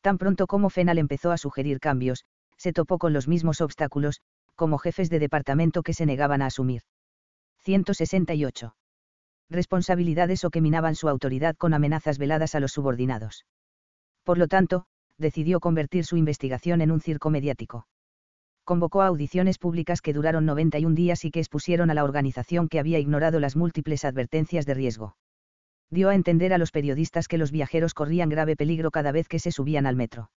Tan pronto como Fenal empezó a sugerir cambios, se topó con los mismos obstáculos, como jefes de departamento que se negaban a asumir. 168. Responsabilidades o que minaban su autoridad con amenazas veladas a los subordinados. Por lo tanto, decidió convertir su investigación en un circo mediático. Convocó a audiciones públicas que duraron 91 días y que expusieron a la organización que había ignorado las múltiples advertencias de riesgo. Dio a entender a los periodistas que los viajeros corrían grave peligro cada vez que se subían al metro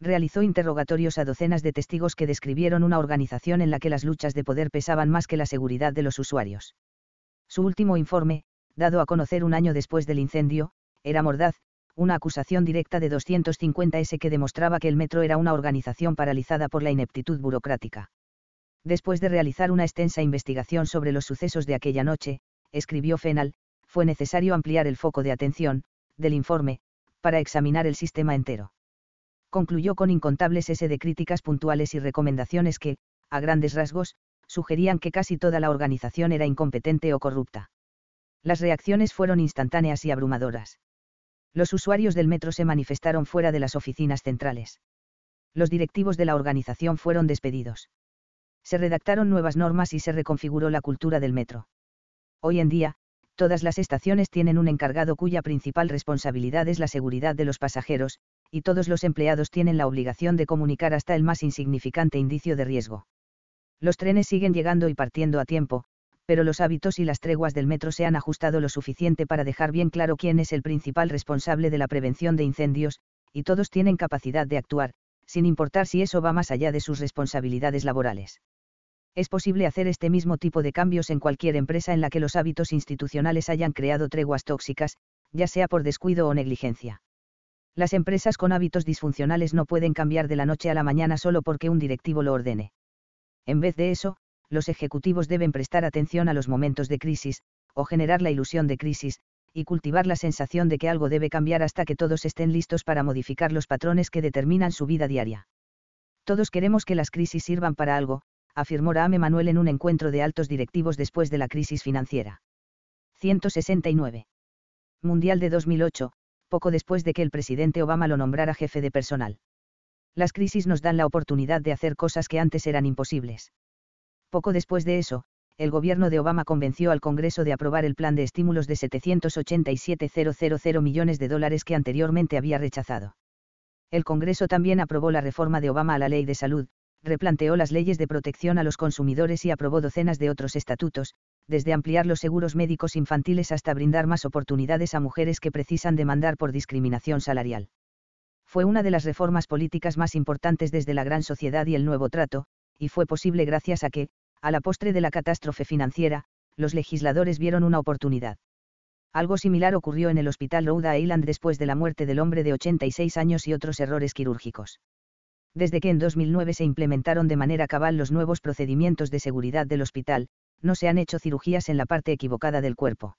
realizó interrogatorios a docenas de testigos que describieron una organización en la que las luchas de poder pesaban más que la seguridad de los usuarios. Su último informe, dado a conocer un año después del incendio, era mordaz, una acusación directa de 250S que demostraba que el metro era una organización paralizada por la ineptitud burocrática. Después de realizar una extensa investigación sobre los sucesos de aquella noche, escribió Fenal, fue necesario ampliar el foco de atención, del informe, para examinar el sistema entero concluyó con incontables S de críticas puntuales y recomendaciones que, a grandes rasgos, sugerían que casi toda la organización era incompetente o corrupta. Las reacciones fueron instantáneas y abrumadoras. Los usuarios del metro se manifestaron fuera de las oficinas centrales. Los directivos de la organización fueron despedidos. Se redactaron nuevas normas y se reconfiguró la cultura del metro. Hoy en día, todas las estaciones tienen un encargado cuya principal responsabilidad es la seguridad de los pasajeros, y todos los empleados tienen la obligación de comunicar hasta el más insignificante indicio de riesgo. Los trenes siguen llegando y partiendo a tiempo, pero los hábitos y las treguas del metro se han ajustado lo suficiente para dejar bien claro quién es el principal responsable de la prevención de incendios, y todos tienen capacidad de actuar, sin importar si eso va más allá de sus responsabilidades laborales. Es posible hacer este mismo tipo de cambios en cualquier empresa en la que los hábitos institucionales hayan creado treguas tóxicas, ya sea por descuido o negligencia. Las empresas con hábitos disfuncionales no pueden cambiar de la noche a la mañana solo porque un directivo lo ordene. En vez de eso, los ejecutivos deben prestar atención a los momentos de crisis, o generar la ilusión de crisis, y cultivar la sensación de que algo debe cambiar hasta que todos estén listos para modificar los patrones que determinan su vida diaria. Todos queremos que las crisis sirvan para algo, afirmó Raame Manuel en un encuentro de altos directivos después de la crisis financiera. 169. Mundial de 2008, poco después de que el presidente Obama lo nombrara jefe de personal. Las crisis nos dan la oportunidad de hacer cosas que antes eran imposibles. Poco después de eso, el gobierno de Obama convenció al Congreso de aprobar el plan de estímulos de 787.000 millones de dólares que anteriormente había rechazado. El Congreso también aprobó la reforma de Obama a la ley de salud, replanteó las leyes de protección a los consumidores y aprobó docenas de otros estatutos, desde ampliar los seguros médicos infantiles hasta brindar más oportunidades a mujeres que precisan demandar por discriminación salarial. Fue una de las reformas políticas más importantes desde la Gran Sociedad y el Nuevo Trato, y fue posible gracias a que, a la postre de la catástrofe financiera, los legisladores vieron una oportunidad. Algo similar ocurrió en el Hospital Rhode Island después de la muerte del hombre de 86 años y otros errores quirúrgicos. Desde que en 2009 se implementaron de manera cabal los nuevos procedimientos de seguridad del hospital, no se han hecho cirugías en la parte equivocada del cuerpo.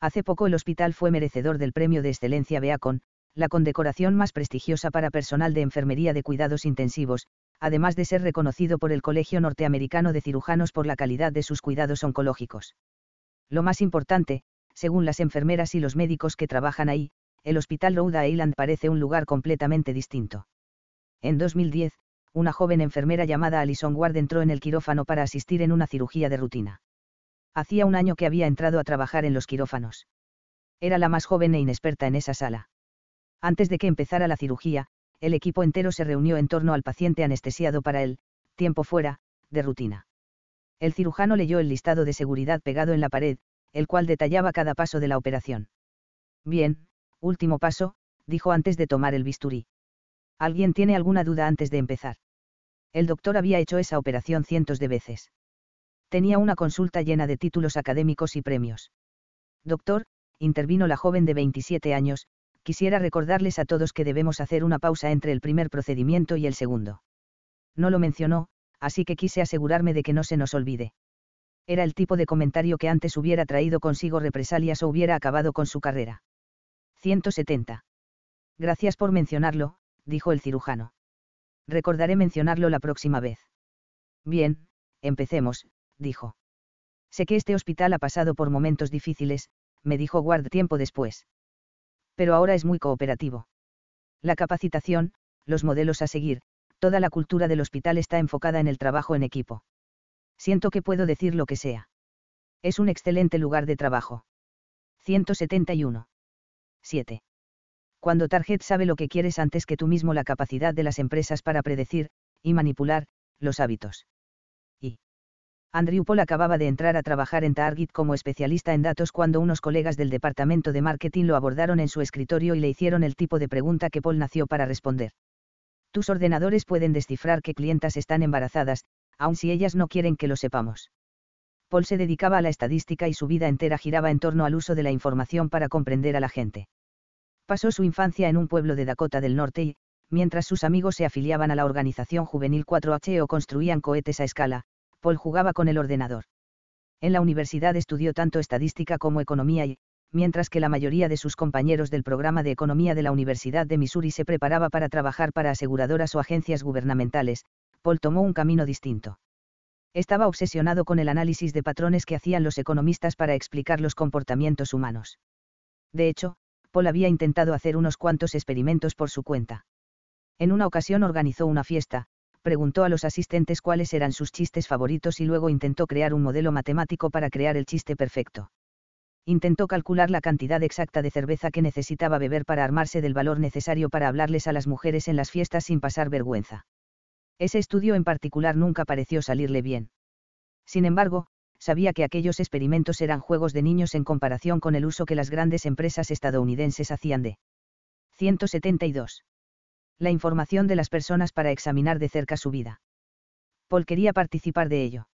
Hace poco el hospital fue merecedor del Premio de Excelencia Beacon, la condecoración más prestigiosa para personal de enfermería de cuidados intensivos, además de ser reconocido por el Colegio Norteamericano de Cirujanos por la calidad de sus cuidados oncológicos. Lo más importante, según las enfermeras y los médicos que trabajan ahí, el Hospital Rhode Island parece un lugar completamente distinto. En 2010, una joven enfermera llamada Alison Ward entró en el quirófano para asistir en una cirugía de rutina. Hacía un año que había entrado a trabajar en los quirófanos. Era la más joven e inexperta en esa sala. Antes de que empezara la cirugía, el equipo entero se reunió en torno al paciente anestesiado para el, tiempo fuera, de rutina. El cirujano leyó el listado de seguridad pegado en la pared, el cual detallaba cada paso de la operación. Bien, último paso, dijo antes de tomar el bisturí. ¿Alguien tiene alguna duda antes de empezar? El doctor había hecho esa operación cientos de veces. Tenía una consulta llena de títulos académicos y premios. Doctor, intervino la joven de 27 años, quisiera recordarles a todos que debemos hacer una pausa entre el primer procedimiento y el segundo. No lo mencionó, así que quise asegurarme de que no se nos olvide. Era el tipo de comentario que antes hubiera traído consigo represalias o hubiera acabado con su carrera. 170. Gracias por mencionarlo, dijo el cirujano. Recordaré mencionarlo la próxima vez. Bien, empecemos, dijo. Sé que este hospital ha pasado por momentos difíciles, me dijo Ward tiempo después. Pero ahora es muy cooperativo. La capacitación, los modelos a seguir, toda la cultura del hospital está enfocada en el trabajo en equipo. Siento que puedo decir lo que sea. Es un excelente lugar de trabajo. 171. 7. Cuando Target sabe lo que quieres antes que tú mismo la capacidad de las empresas para predecir, y manipular, los hábitos. Y. Andrew Paul acababa de entrar a trabajar en Target como especialista en datos cuando unos colegas del departamento de marketing lo abordaron en su escritorio y le hicieron el tipo de pregunta que Paul nació para responder. Tus ordenadores pueden descifrar que clientas están embarazadas, aun si ellas no quieren que lo sepamos. Paul se dedicaba a la estadística y su vida entera giraba en torno al uso de la información para comprender a la gente. Pasó su infancia en un pueblo de Dakota del Norte y, mientras sus amigos se afiliaban a la organización juvenil 4H o construían cohetes a escala, Paul jugaba con el ordenador. En la universidad estudió tanto estadística como economía y, mientras que la mayoría de sus compañeros del programa de economía de la Universidad de Missouri se preparaba para trabajar para aseguradoras o agencias gubernamentales, Paul tomó un camino distinto. Estaba obsesionado con el análisis de patrones que hacían los economistas para explicar los comportamientos humanos. De hecho, Había intentado hacer unos cuantos experimentos por su cuenta. En una ocasión organizó una fiesta, preguntó a los asistentes cuáles eran sus chistes favoritos y luego intentó crear un modelo matemático para crear el chiste perfecto. Intentó calcular la cantidad exacta de cerveza que necesitaba beber para armarse del valor necesario para hablarles a las mujeres en las fiestas sin pasar vergüenza. Ese estudio en particular nunca pareció salirle bien. Sin embargo, sabía que aquellos experimentos eran juegos de niños en comparación con el uso que las grandes empresas estadounidenses hacían de 172. La información de las personas para examinar de cerca su vida. Paul quería participar de ello.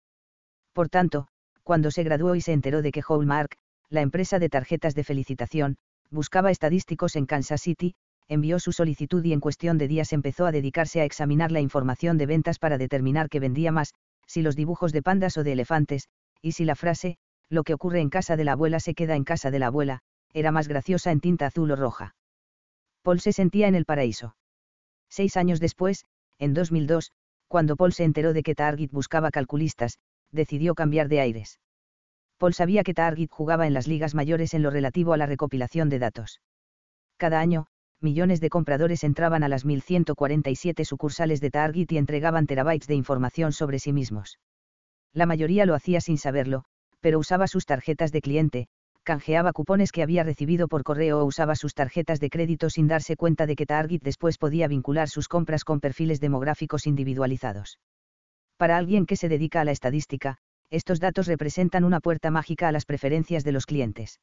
Por tanto, cuando se graduó y se enteró de que Hallmark, la empresa de tarjetas de felicitación, buscaba estadísticos en Kansas City, envió su solicitud y en cuestión de días empezó a dedicarse a examinar la información de ventas para determinar qué vendía más, si los dibujos de pandas o de elefantes, y si la frase, lo que ocurre en casa de la abuela se queda en casa de la abuela, era más graciosa en tinta azul o roja. Paul se sentía en el paraíso. Seis años después, en 2002, cuando Paul se enteró de que Target buscaba calculistas, decidió cambiar de aires. Paul sabía que Target jugaba en las ligas mayores en lo relativo a la recopilación de datos. Cada año, millones de compradores entraban a las 1147 sucursales de Target y entregaban terabytes de información sobre sí mismos la mayoría lo hacía sin saberlo, pero usaba sus tarjetas de cliente, canjeaba cupones que había recibido por correo o usaba sus tarjetas de crédito sin darse cuenta de que Target después podía vincular sus compras con perfiles demográficos individualizados. Para alguien que se dedica a la estadística, estos datos representan una puerta mágica a las preferencias de los clientes.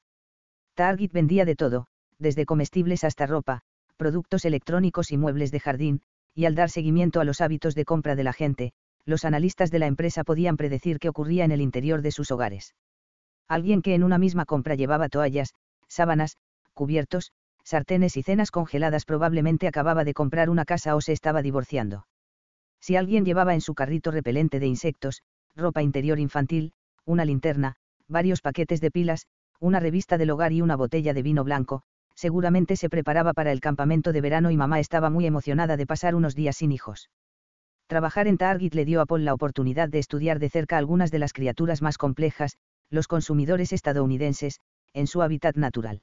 Target vendía de todo, desde comestibles hasta ropa, productos electrónicos y muebles de jardín, y al dar seguimiento a los hábitos de compra de la gente, los analistas de la empresa podían predecir qué ocurría en el interior de sus hogares. Alguien que en una misma compra llevaba toallas, sábanas, cubiertos, sartenes y cenas congeladas probablemente acababa de comprar una casa o se estaba divorciando. Si alguien llevaba en su carrito repelente de insectos, ropa interior infantil, una linterna, varios paquetes de pilas, una revista del hogar y una botella de vino blanco, seguramente se preparaba para el campamento de verano y mamá estaba muy emocionada de pasar unos días sin hijos. Trabajar en Target le dio a Paul la oportunidad de estudiar de cerca algunas de las criaturas más complejas, los consumidores estadounidenses, en su hábitat natural.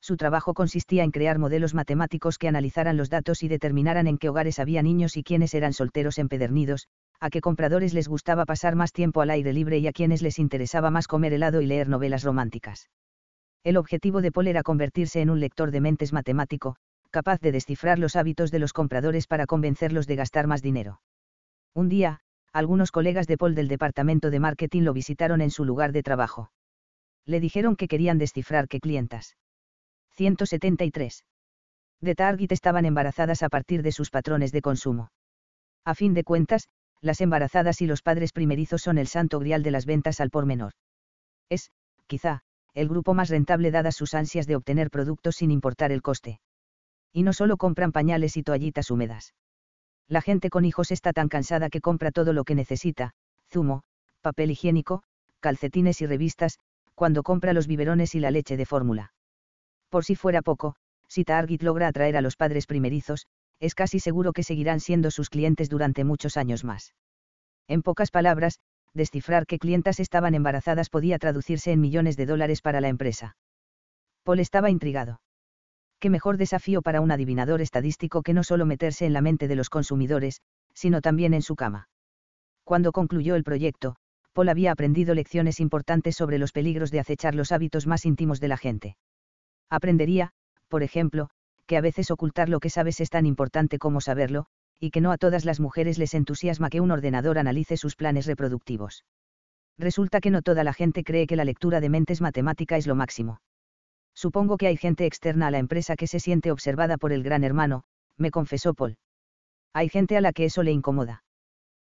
Su trabajo consistía en crear modelos matemáticos que analizaran los datos y determinaran en qué hogares había niños y quiénes eran solteros empedernidos, a qué compradores les gustaba pasar más tiempo al aire libre y a quienes les interesaba más comer helado y leer novelas románticas. El objetivo de Paul era convertirse en un lector de mentes matemático, capaz de descifrar los hábitos de los compradores para convencerlos de gastar más dinero. Un día, algunos colegas de Paul del departamento de marketing lo visitaron en su lugar de trabajo. Le dijeron que querían descifrar qué clientas. 173. De Target estaban embarazadas a partir de sus patrones de consumo. A fin de cuentas, las embarazadas y los padres primerizos son el santo grial de las ventas al por menor. Es, quizá, el grupo más rentable dadas sus ansias de obtener productos sin importar el coste. Y no solo compran pañales y toallitas húmedas. La gente con hijos está tan cansada que compra todo lo que necesita, zumo, papel higiénico, calcetines y revistas, cuando compra los biberones y la leche de fórmula. Por si fuera poco, si Target logra atraer a los padres primerizos, es casi seguro que seguirán siendo sus clientes durante muchos años más. En pocas palabras, descifrar qué clientas estaban embarazadas podía traducirse en millones de dólares para la empresa. Paul estaba intrigado. Qué mejor desafío para un adivinador estadístico que no solo meterse en la mente de los consumidores, sino también en su cama. Cuando concluyó el proyecto, Paul había aprendido lecciones importantes sobre los peligros de acechar los hábitos más íntimos de la gente. Aprendería, por ejemplo, que a veces ocultar lo que sabes es tan importante como saberlo, y que no a todas las mujeres les entusiasma que un ordenador analice sus planes reproductivos. Resulta que no toda la gente cree que la lectura de mentes matemática es lo máximo. Supongo que hay gente externa a la empresa que se siente observada por el gran hermano, me confesó Paul. Hay gente a la que eso le incomoda.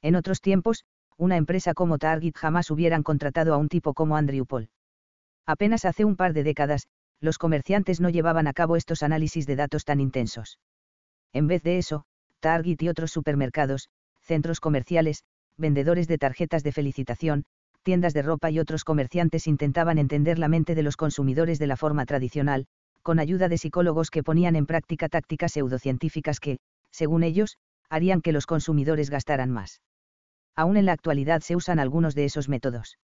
En otros tiempos, una empresa como Target jamás hubieran contratado a un tipo como Andrew Paul. Apenas hace un par de décadas, los comerciantes no llevaban a cabo estos análisis de datos tan intensos. En vez de eso, Target y otros supermercados, centros comerciales, vendedores de tarjetas de felicitación, tiendas de ropa y otros comerciantes intentaban entender la mente de los consumidores de la forma tradicional, con ayuda de psicólogos que ponían en práctica tácticas pseudocientíficas que, según ellos, harían que los consumidores gastaran más. Aún en la actualidad se usan algunos de esos métodos.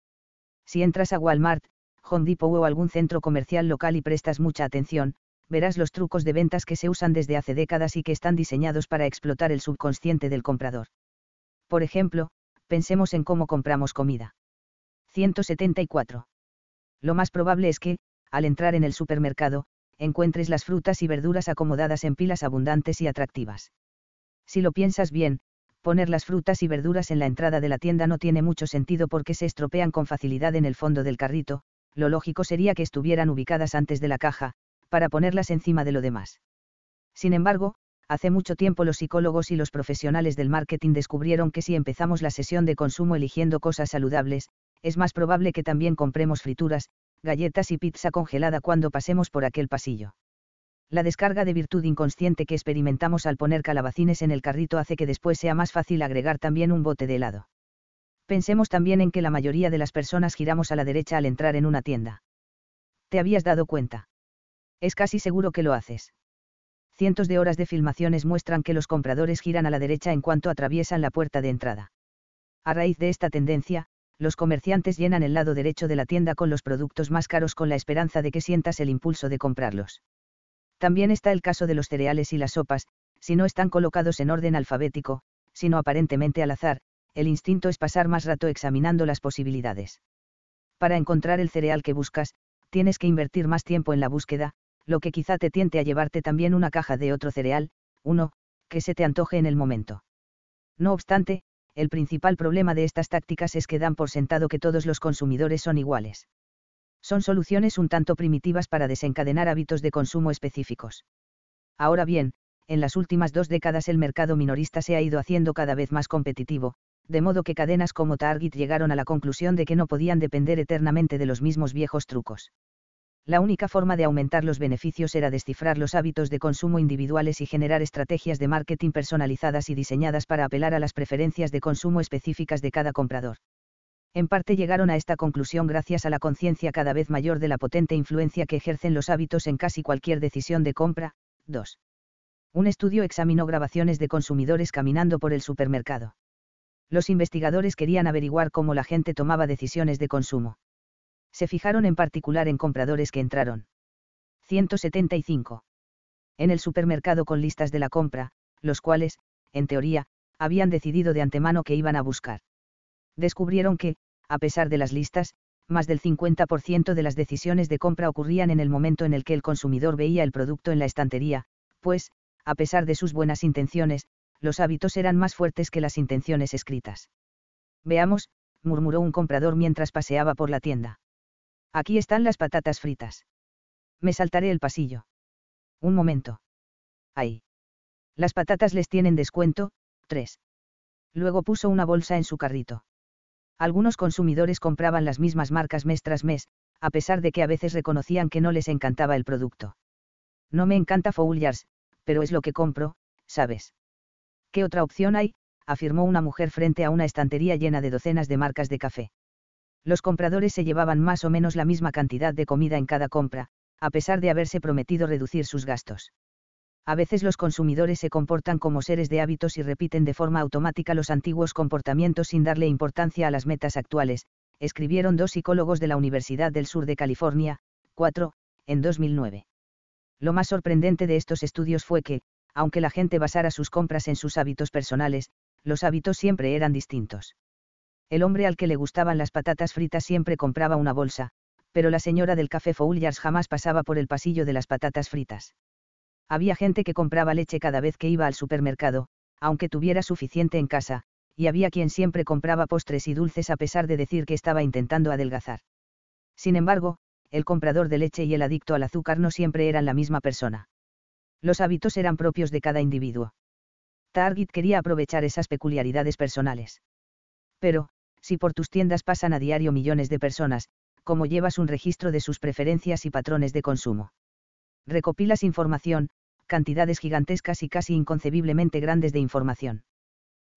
Si entras a Walmart, Home Depot o algún centro comercial local y prestas mucha atención, verás los trucos de ventas que se usan desde hace décadas y que están diseñados para explotar el subconsciente del comprador. Por ejemplo, pensemos en cómo compramos comida. 174. Lo más probable es que, al entrar en el supermercado, encuentres las frutas y verduras acomodadas en pilas abundantes y atractivas. Si lo piensas bien, poner las frutas y verduras en la entrada de la tienda no tiene mucho sentido porque se estropean con facilidad en el fondo del carrito, lo lógico sería que estuvieran ubicadas antes de la caja, para ponerlas encima de lo demás. Sin embargo, hace mucho tiempo los psicólogos y los profesionales del marketing descubrieron que si empezamos la sesión de consumo eligiendo cosas saludables, es más probable que también compremos frituras, galletas y pizza congelada cuando pasemos por aquel pasillo. La descarga de virtud inconsciente que experimentamos al poner calabacines en el carrito hace que después sea más fácil agregar también un bote de helado. Pensemos también en que la mayoría de las personas giramos a la derecha al entrar en una tienda. ¿Te habías dado cuenta? Es casi seguro que lo haces. Cientos de horas de filmaciones muestran que los compradores giran a la derecha en cuanto atraviesan la puerta de entrada. A raíz de esta tendencia, los comerciantes llenan el lado derecho de la tienda con los productos más caros con la esperanza de que sientas el impulso de comprarlos. También está el caso de los cereales y las sopas, si no están colocados en orden alfabético, sino aparentemente al azar, el instinto es pasar más rato examinando las posibilidades. Para encontrar el cereal que buscas, tienes que invertir más tiempo en la búsqueda, lo que quizá te tiente a llevarte también una caja de otro cereal, uno, que se te antoje en el momento. No obstante, el principal problema de estas tácticas es que dan por sentado que todos los consumidores son iguales. Son soluciones un tanto primitivas para desencadenar hábitos de consumo específicos. Ahora bien, en las últimas dos décadas el mercado minorista se ha ido haciendo cada vez más competitivo, de modo que cadenas como Target llegaron a la conclusión de que no podían depender eternamente de los mismos viejos trucos la única forma de aumentar los beneficios era descifrar los hábitos de consumo individuales y generar estrategias de marketing personalizadas y diseñadas para apelar a las preferencias de consumo específicas de cada comprador. En parte llegaron a esta conclusión gracias a la conciencia cada vez mayor de la potente influencia que ejercen los hábitos en casi cualquier decisión de compra. 2. Un estudio examinó grabaciones de consumidores caminando por el supermercado. Los investigadores querían averiguar cómo la gente tomaba decisiones de consumo se fijaron en particular en compradores que entraron. 175. En el supermercado con listas de la compra, los cuales, en teoría, habían decidido de antemano que iban a buscar. Descubrieron que, a pesar de las listas, más del 50% de las decisiones de compra ocurrían en el momento en el que el consumidor veía el producto en la estantería, pues, a pesar de sus buenas intenciones, los hábitos eran más fuertes que las intenciones escritas. Veamos, murmuró un comprador mientras paseaba por la tienda Aquí están las patatas fritas. Me saltaré el pasillo. Un momento. Ahí. Las patatas les tienen descuento, 3. Luego puso una bolsa en su carrito. Algunos consumidores compraban las mismas marcas mes tras mes, a pesar de que a veces reconocían que no les encantaba el producto. No me encanta Fouliars, pero es lo que compro, ¿sabes? ¿Qué otra opción hay? afirmó una mujer frente a una estantería llena de docenas de marcas de café. Los compradores se llevaban más o menos la misma cantidad de comida en cada compra, a pesar de haberse prometido reducir sus gastos. A veces los consumidores se comportan como seres de hábitos y repiten de forma automática los antiguos comportamientos sin darle importancia a las metas actuales, escribieron dos psicólogos de la Universidad del Sur de California, 4, en 2009. Lo más sorprendente de estos estudios fue que, aunque la gente basara sus compras en sus hábitos personales, los hábitos siempre eran distintos. El hombre al que le gustaban las patatas fritas siempre compraba una bolsa, pero la señora del café Fouliars jamás pasaba por el pasillo de las patatas fritas. Había gente que compraba leche cada vez que iba al supermercado, aunque tuviera suficiente en casa, y había quien siempre compraba postres y dulces a pesar de decir que estaba intentando adelgazar. Sin embargo, el comprador de leche y el adicto al azúcar no siempre eran la misma persona. Los hábitos eran propios de cada individuo. Target quería aprovechar esas peculiaridades personales. Pero, si por tus tiendas pasan a diario millones de personas, ¿cómo llevas un registro de sus preferencias y patrones de consumo? Recopilas información, cantidades gigantescas y casi inconcebiblemente grandes de información.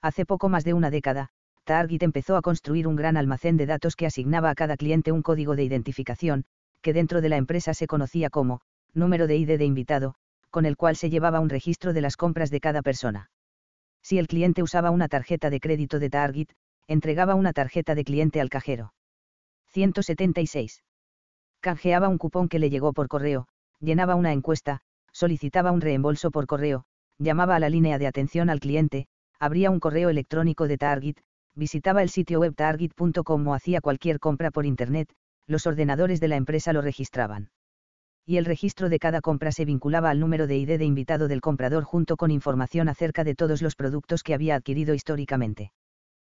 Hace poco más de una década, Target empezó a construir un gran almacén de datos que asignaba a cada cliente un código de identificación, que dentro de la empresa se conocía como, número de ID de invitado, con el cual se llevaba un registro de las compras de cada persona. Si el cliente usaba una tarjeta de crédito de Target, entregaba una tarjeta de cliente al cajero. 176. Canjeaba un cupón que le llegó por correo, llenaba una encuesta, solicitaba un reembolso por correo, llamaba a la línea de atención al cliente, abría un correo electrónico de Target, visitaba el sitio web target.com o hacía cualquier compra por Internet, los ordenadores de la empresa lo registraban y el registro de cada compra se vinculaba al número de ID de invitado del comprador junto con información acerca de todos los productos que había adquirido históricamente.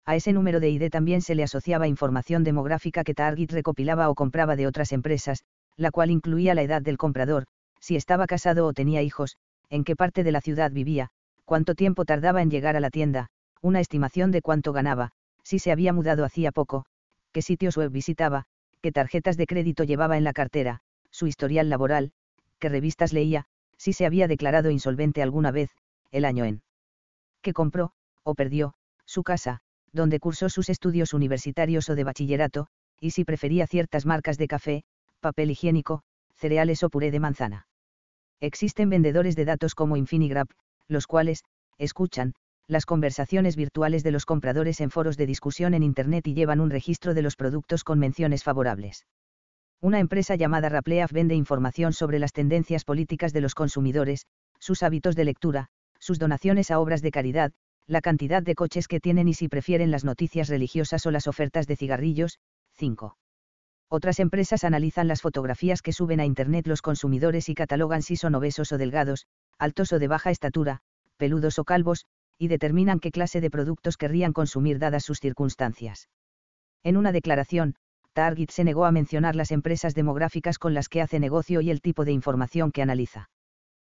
A ese número de ID también se le asociaba información demográfica que Target recopilaba o compraba de otras empresas, la cual incluía la edad del comprador, si estaba casado o tenía hijos, en qué parte de la ciudad vivía, cuánto tiempo tardaba en llegar a la tienda, una estimación de cuánto ganaba, si se había mudado hacía poco, qué sitios web visitaba, qué tarjetas de crédito llevaba en la cartera, su historial laboral, qué revistas leía, si se había declarado insolvente alguna vez, el año en que compró, o perdió, su casa, donde cursó sus estudios universitarios o de bachillerato, y si prefería ciertas marcas de café, papel higiénico, cereales o puré de manzana. Existen vendedores de datos como Infinigraph, los cuales, escuchan, las conversaciones virtuales de los compradores en foros de discusión en Internet y llevan un registro de los productos con menciones favorables. Una empresa llamada Rapleaf vende información sobre las tendencias políticas de los consumidores, sus hábitos de lectura, sus donaciones a obras de caridad, la cantidad de coches que tienen y si prefieren las noticias religiosas o las ofertas de cigarrillos. 5. Otras empresas analizan las fotografías que suben a Internet los consumidores y catalogan si son obesos o delgados, altos o de baja estatura, peludos o calvos, y determinan qué clase de productos querrían consumir dadas sus circunstancias. En una declaración, Target se negó a mencionar las empresas demográficas con las que hace negocio y el tipo de información que analiza.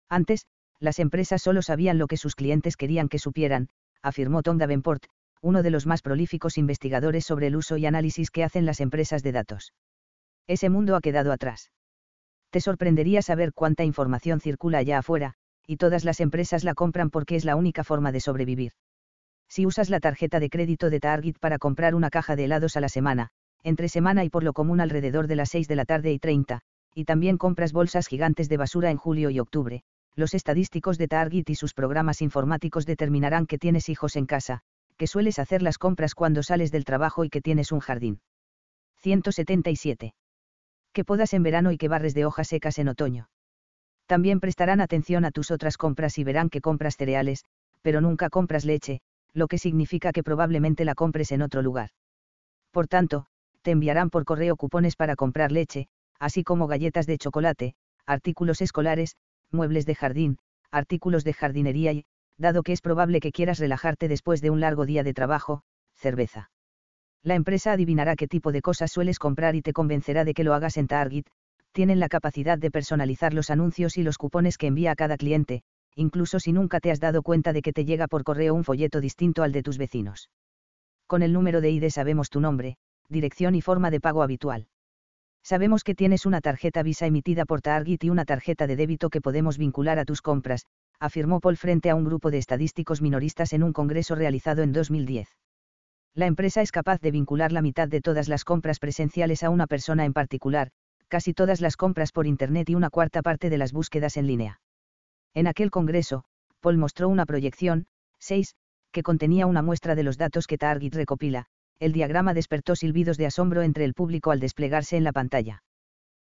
Antes, las empresas solo sabían lo que sus clientes querían que supieran, afirmó Tom Davenport, uno de los más prolíficos investigadores sobre el uso y análisis que hacen las empresas de datos. Ese mundo ha quedado atrás. Te sorprendería saber cuánta información circula allá afuera, y todas las empresas la compran porque es la única forma de sobrevivir. Si usas la tarjeta de crédito de Target para comprar una caja de helados a la semana, entre semana y por lo común alrededor de las 6 de la tarde y 30, y también compras bolsas gigantes de basura en julio y octubre. Los estadísticos de Target y sus programas informáticos determinarán que tienes hijos en casa, que sueles hacer las compras cuando sales del trabajo y que tienes un jardín. 177. Que podas en verano y que barres de hojas secas en otoño. También prestarán atención a tus otras compras y verán que compras cereales, pero nunca compras leche, lo que significa que probablemente la compres en otro lugar. Por tanto, te enviarán por correo cupones para comprar leche, así como galletas de chocolate, artículos escolares, muebles de jardín, artículos de jardinería y, dado que es probable que quieras relajarte después de un largo día de trabajo, cerveza. La empresa adivinará qué tipo de cosas sueles comprar y te convencerá de que lo hagas en Target. Tienen la capacidad de personalizar los anuncios y los cupones que envía a cada cliente, incluso si nunca te has dado cuenta de que te llega por correo un folleto distinto al de tus vecinos. Con el número de ID sabemos tu nombre, dirección y forma de pago habitual. Sabemos que tienes una tarjeta Visa emitida por Target y una tarjeta de débito que podemos vincular a tus compras, afirmó Paul frente a un grupo de estadísticos minoristas en un congreso realizado en 2010. La empresa es capaz de vincular la mitad de todas las compras presenciales a una persona en particular, casi todas las compras por Internet y una cuarta parte de las búsquedas en línea. En aquel congreso, Paul mostró una proyección, 6, que contenía una muestra de los datos que Target recopila, el diagrama despertó silbidos de asombro entre el público al desplegarse en la pantalla.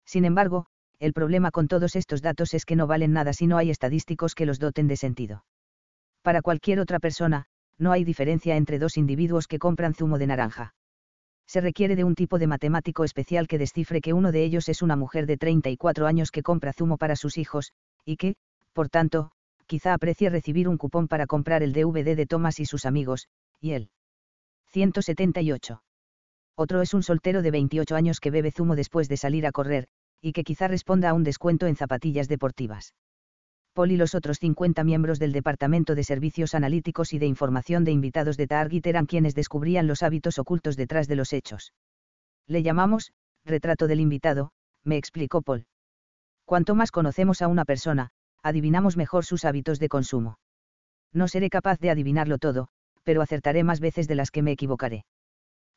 Sin embargo, el problema con todos estos datos es que no valen nada si no hay estadísticos que los doten de sentido. Para cualquier otra persona, no hay diferencia entre dos individuos que compran zumo de naranja. Se requiere de un tipo de matemático especial que descifre que uno de ellos es una mujer de 34 años que compra zumo para sus hijos, y que, por tanto, quizá aprecie recibir un cupón para comprar el DVD de Thomas y sus amigos, y él. 178. Otro es un soltero de 28 años que bebe zumo después de salir a correr, y que quizá responda a un descuento en zapatillas deportivas. Paul y los otros 50 miembros del Departamento de Servicios Analíticos y de Información de Invitados de Target eran quienes descubrían los hábitos ocultos detrás de los hechos. Le llamamos, retrato del invitado, me explicó Paul. Cuanto más conocemos a una persona, adivinamos mejor sus hábitos de consumo. No seré capaz de adivinarlo todo, pero acertaré más veces de las que me equivocaré.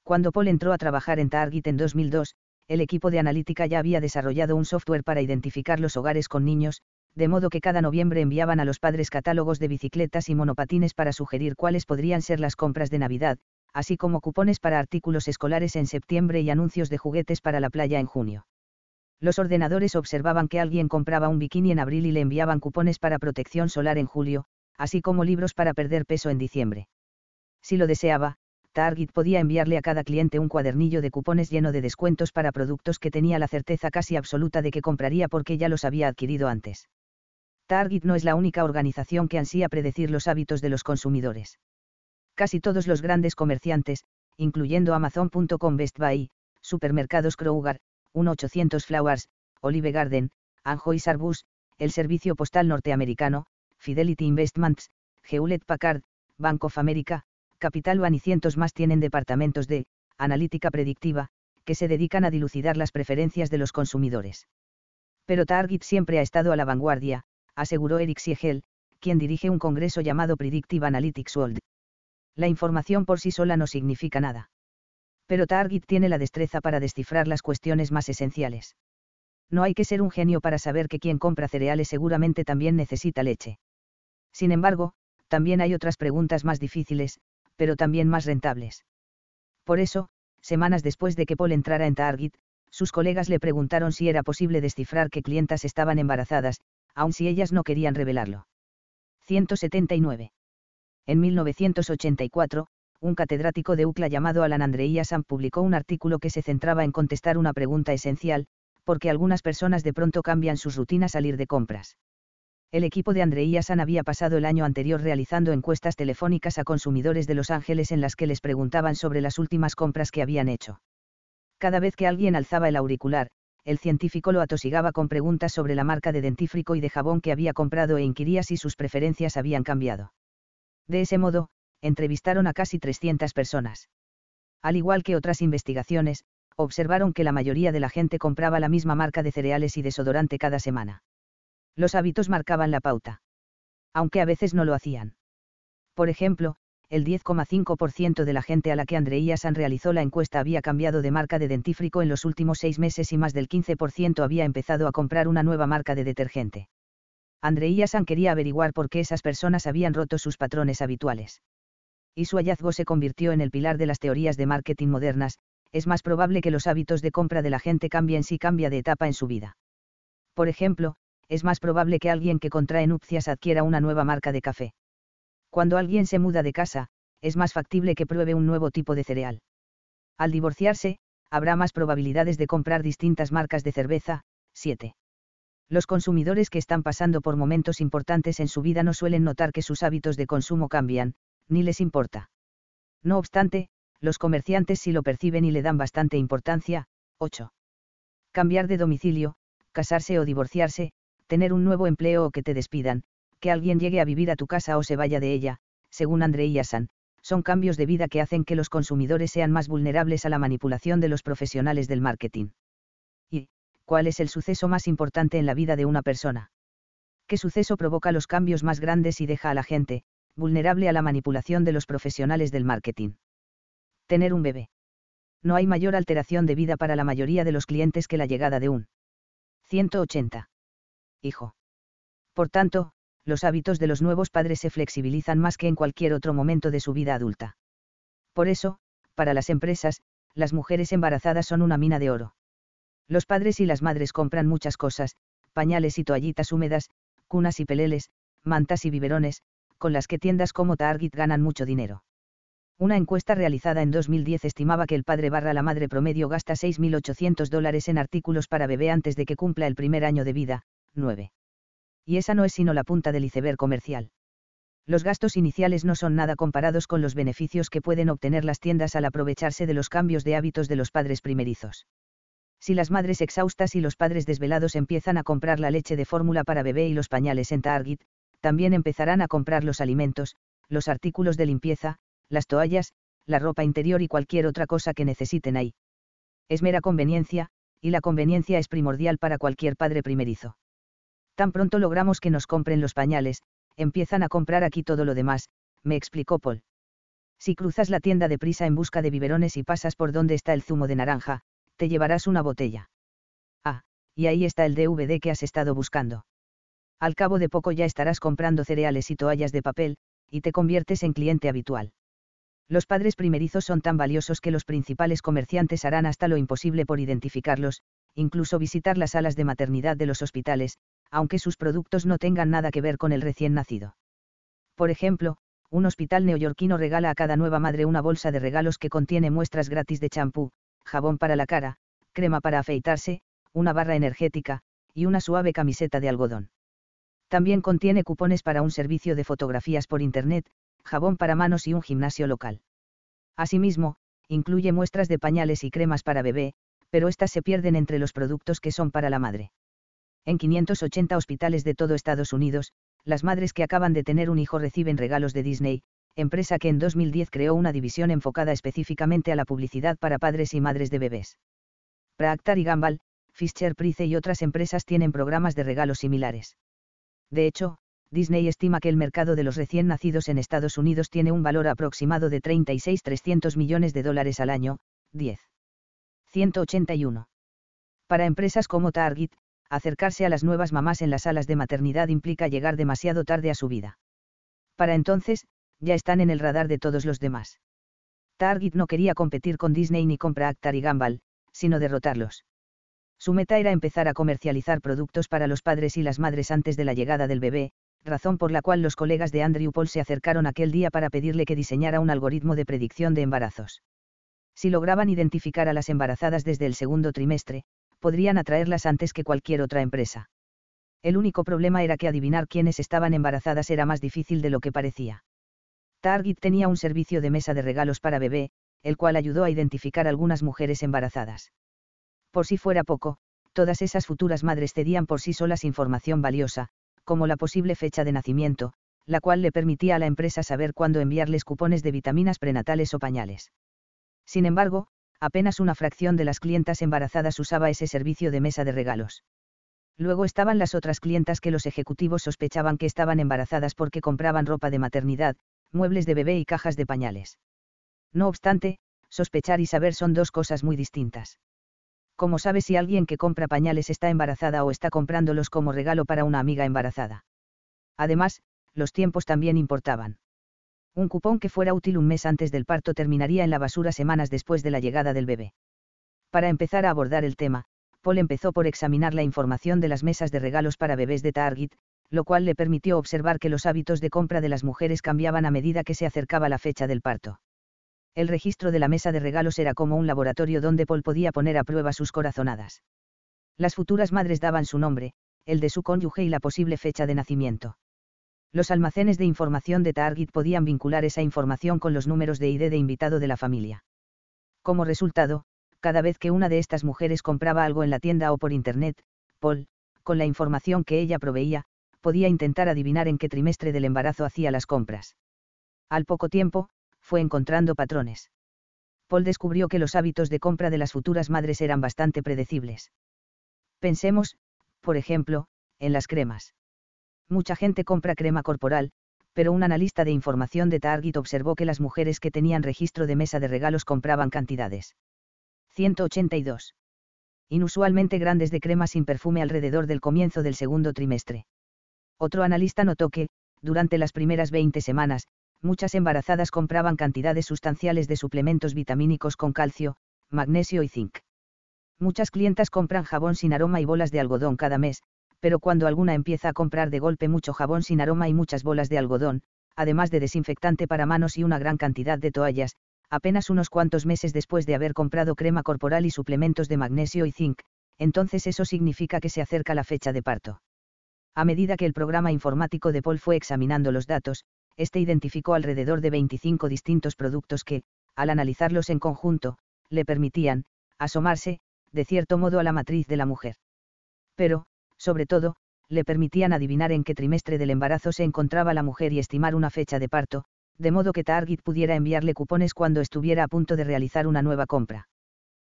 Cuando Paul entró a trabajar en Target en 2002, el equipo de analítica ya había desarrollado un software para identificar los hogares con niños, de modo que cada noviembre enviaban a los padres catálogos de bicicletas y monopatines para sugerir cuáles podrían ser las compras de Navidad, así como cupones para artículos escolares en septiembre y anuncios de juguetes para la playa en junio los ordenadores observaban que alguien compraba un bikini en abril y le enviaban cupones para protección solar en julio, así como libros para perder peso en diciembre. Si lo deseaba, Target podía enviarle a cada cliente un cuadernillo de cupones lleno de descuentos para productos que tenía la certeza casi absoluta de que compraría porque ya los había adquirido antes. Target no es la única organización que ansía predecir los hábitos de los consumidores. Casi todos los grandes comerciantes, incluyendo Amazon.com Best Buy, supermercados Kroger, 1-800 Flowers, Olive Garden, Anjois Arbus, el servicio postal norteamericano, Fidelity Investments, Hewlett Packard, Bank of America, Capital One y cientos más tienen departamentos de analítica predictiva, que se dedican a dilucidar las preferencias de los consumidores. Pero Target siempre ha estado a la vanguardia, aseguró Eric Siegel, quien dirige un congreso llamado Predictive Analytics World. La información por sí sola no significa nada pero Target tiene la destreza para descifrar las cuestiones más esenciales. No hay que ser un genio para saber que quien compra cereales seguramente también necesita leche. Sin embargo, también hay otras preguntas más difíciles, pero también más rentables. Por eso, semanas después de que Paul entrara en Target, sus colegas le preguntaron si era posible descifrar que clientas estaban embarazadas, aun si ellas no querían revelarlo. 179. En 1984, un catedrático de UCLA llamado Alan Andreasan publicó un artículo que se centraba en contestar una pregunta esencial, porque algunas personas de pronto cambian sus rutinas al ir de compras. El equipo de Andreasan había pasado el año anterior realizando encuestas telefónicas a consumidores de Los Ángeles en las que les preguntaban sobre las últimas compras que habían hecho. Cada vez que alguien alzaba el auricular, el científico lo atosigaba con preguntas sobre la marca de dentífrico y de jabón que había comprado e inquiría si sus preferencias habían cambiado. De ese modo, entrevistaron a casi 300 personas. Al igual que otras investigaciones, observaron que la mayoría de la gente compraba la misma marca de cereales y desodorante cada semana. Los hábitos marcaban la pauta. Aunque a veces no lo hacían. Por ejemplo, el 10,5% de la gente a la que Andreíasan realizó la encuesta había cambiado de marca de dentífrico en los últimos seis meses y más del 15% había empezado a comprar una nueva marca de detergente. Andreíasan quería averiguar por qué esas personas habían roto sus patrones habituales y su hallazgo se convirtió en el pilar de las teorías de marketing modernas, es más probable que los hábitos de compra de la gente cambien si cambia de etapa en su vida. Por ejemplo, es más probable que alguien que contrae nupcias adquiera una nueva marca de café. Cuando alguien se muda de casa, es más factible que pruebe un nuevo tipo de cereal. Al divorciarse, habrá más probabilidades de comprar distintas marcas de cerveza. 7. Los consumidores que están pasando por momentos importantes en su vida no suelen notar que sus hábitos de consumo cambian, ni les importa. No obstante, los comerciantes sí lo perciben y le dan bastante importancia. 8. Cambiar de domicilio, casarse o divorciarse, tener un nuevo empleo o que te despidan, que alguien llegue a vivir a tu casa o se vaya de ella, según Andrei Yasan, son cambios de vida que hacen que los consumidores sean más vulnerables a la manipulación de los profesionales del marketing. ¿Y cuál es el suceso más importante en la vida de una persona? ¿Qué suceso provoca los cambios más grandes y deja a la gente, vulnerable a la manipulación de los profesionales del marketing? Tener un bebé. No hay mayor alteración de vida para la mayoría de los clientes que la llegada de un 180. Hijo. Por tanto, los hábitos de los nuevos padres se flexibilizan más que en cualquier otro momento de su vida adulta. Por eso, para las empresas, las mujeres embarazadas son una mina de oro. Los padres y las madres compran muchas cosas, pañales y toallitas húmedas, cunas y peleles, mantas y biberones, con las que tiendas como Target ganan mucho dinero. Una encuesta realizada en 2010 estimaba que el padre barra la madre promedio gasta 6.800 dólares en artículos para bebé antes de que cumpla el primer año de vida, 9. Y esa no es sino la punta del iceberg comercial. Los gastos iniciales no son nada comparados con los beneficios que pueden obtener las tiendas al aprovecharse de los cambios de hábitos de los padres primerizos. Si las madres exhaustas y los padres desvelados empiezan a comprar la leche de fórmula para bebé y los pañales en Target, también empezarán a comprar los alimentos, los artículos de limpieza, las toallas, la ropa interior y cualquier otra cosa que necesiten ahí. Es mera conveniencia, y la conveniencia es primordial para cualquier padre primerizo. Tan pronto logramos que nos compren los pañales, empiezan a comprar aquí todo lo demás, me explicó Paul. Si cruzas la tienda de prisa en busca de biberones y pasas por donde está el zumo de naranja, te llevarás una botella. Ah, y ahí está el DVD que has estado buscando. Al cabo de poco ya estarás comprando cereales y toallas de papel, y te conviertes en cliente habitual. Los padres primerizos son tan valiosos que los principales comerciantes harán hasta lo imposible por identificarlos, incluso visitar las salas de maternidad de los hospitales, aunque sus productos no tengan nada que ver con el recién nacido. Por ejemplo, un hospital neoyorquino regala a cada nueva madre una bolsa de regalos que contiene muestras gratis de champú, jabón para la cara, crema para afeitarse, una barra energética, y una suave camiseta de algodón. También contiene cupones para un servicio de fotografías por Internet, jabón para manos y un gimnasio local. Asimismo, incluye muestras de pañales y cremas para bebé, pero estas se pierden entre los productos que son para la madre. En 580 hospitales de todo Estados Unidos, las madres que acaban de tener un hijo reciben regalos de Disney, empresa que en 2010 creó una división enfocada específicamente a la publicidad para padres y madres de bebés. Procter y Gamble, Fisher Price y otras empresas tienen programas de regalos similares. De hecho, Disney estima que el mercado de los recién nacidos en Estados Unidos tiene un valor aproximado de 36.300 millones de dólares al año, 10. 181. Para empresas como Target, acercarse a las nuevas mamás en las salas de maternidad implica llegar demasiado tarde a su vida. Para entonces, ya están en el radar de todos los demás. Target no quería competir con Disney ni con Procter y Gamble, sino derrotarlos. Su meta era empezar a comercializar productos para los padres y las madres antes de la llegada del bebé, razón por la cual los colegas de Andrew Paul se acercaron aquel día para pedirle que diseñara un algoritmo de predicción de embarazos. Si lograban identificar a las embarazadas desde el segundo trimestre, podrían atraerlas antes que cualquier otra empresa. El único problema era que adivinar quiénes estaban embarazadas era más difícil de lo que parecía. Target tenía un servicio de mesa de regalos para bebé, el cual ayudó a identificar algunas mujeres embarazadas. Por si fuera poco, todas esas futuras madres cedían por sí solas información valiosa, como la posible fecha de nacimiento, la cual le permitía a la empresa saber cuándo enviarles cupones de vitaminas prenatales o pañales. Sin embargo, apenas una fracción de las clientas embarazadas usaba ese servicio de mesa de regalos. Luego estaban las otras clientas que los ejecutivos sospechaban que estaban embarazadas porque compraban ropa de maternidad, muebles de bebé y cajas de pañales. No obstante, sospechar y saber son dos cosas muy distintas. ¿Cómo sabe si alguien que compra pañales está embarazada o está comprándolos como regalo para una amiga embarazada? Además, los tiempos también importaban. Un cupón que fuera útil un mes antes del parto terminaría en la basura semanas después de la llegada del bebé. Para empezar a abordar el tema, Paul empezó por examinar la información de las mesas de regalos para bebés de Target, lo cual le permitió observar que los hábitos de compra de las mujeres cambiaban a medida que se acercaba la fecha del parto. El registro de la mesa de regalos era como un laboratorio donde Paul podía poner a prueba sus corazonadas. Las futuras madres daban su nombre, el de su cónyuge y la posible fecha de nacimiento Los almacenes de información de Target podían vincular esa información con los números de ID de invitado de la familia. Como resultado, cada vez que una de estas mujeres compraba algo en la tienda o por Internet, Paul, con la información que ella proveía, podía intentar adivinar en qué trimestre del embarazo hacía las compras. Al poco tiempo, fue encontrando patrones. Paul descubrió que los hábitos de compra de las futuras madres eran bastante predecibles. Pensemos, por ejemplo, en las cremas. Mucha gente compra crema corporal, pero un analista de información de Target observó que las mujeres que tenían registro de mesa de regalos compraban cantidades. 182. Inusualmente grandes de crema sin perfume alrededor del comienzo del segundo trimestre. Otro analista notó que, durante las primeras 20 semanas, muchas embarazadas compraban cantidades sustanciales de suplementos vitamínicos con calcio, magnesio y zinc. Muchas clientas compran jabón sin aroma y bolas de algodón cada mes, pero cuando alguna empieza a comprar de golpe mucho jabón sin aroma y muchas bolas de algodón, además de desinfectante para manos y una gran cantidad de toallas, apenas unos cuantos meses después de haber comprado crema corporal y suplementos de magnesio y zinc, entonces eso significa que se acerca la fecha de parto. A medida que el programa informático de Paul fue examinando los datos, este identificó alrededor de 25 distintos productos que, al analizarlos en conjunto, le permitían, asomarse, de cierto modo a la matriz de la mujer. Pero, sobre todo, le permitían adivinar en qué trimestre del embarazo se encontraba la mujer y estimar una fecha de parto, de modo que Target pudiera enviarle cupones cuando estuviera a punto de realizar una nueva compra.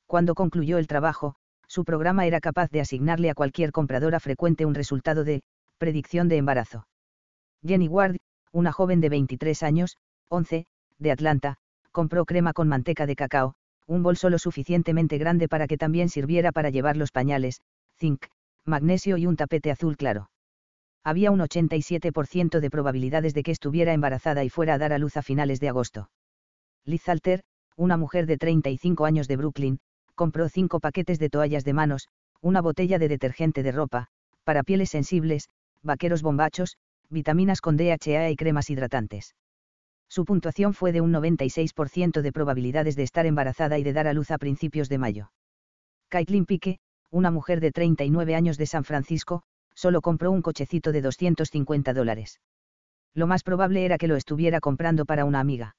Cuando concluyó el trabajo, su programa era capaz de asignarle a cualquier compradora frecuente un resultado de predicción de embarazo. Jenny Ward, una joven de 23 años, 11, de Atlanta, compró crema con manteca de cacao, un bolso lo suficientemente grande para que también sirviera para llevar los pañales, zinc, magnesio y un tapete azul claro. Había un 87% de probabilidades de que estuviera embarazada y fuera a dar a luz a finales de agosto. Liz Alter, una mujer de 35 años de Brooklyn, compró cinco paquetes de toallas de manos, una botella de detergente de ropa, para pieles sensibles, vaqueros bombachos, vitaminas con DHA y cremas hidratantes. Su puntuación fue de un 96% de probabilidades de estar embarazada y de dar a luz a principios de mayo. Caitlin Pique, una mujer de 39 años de San Francisco, solo compró un cochecito de 250 dólares. Lo más probable era que lo estuviera comprando para una amiga.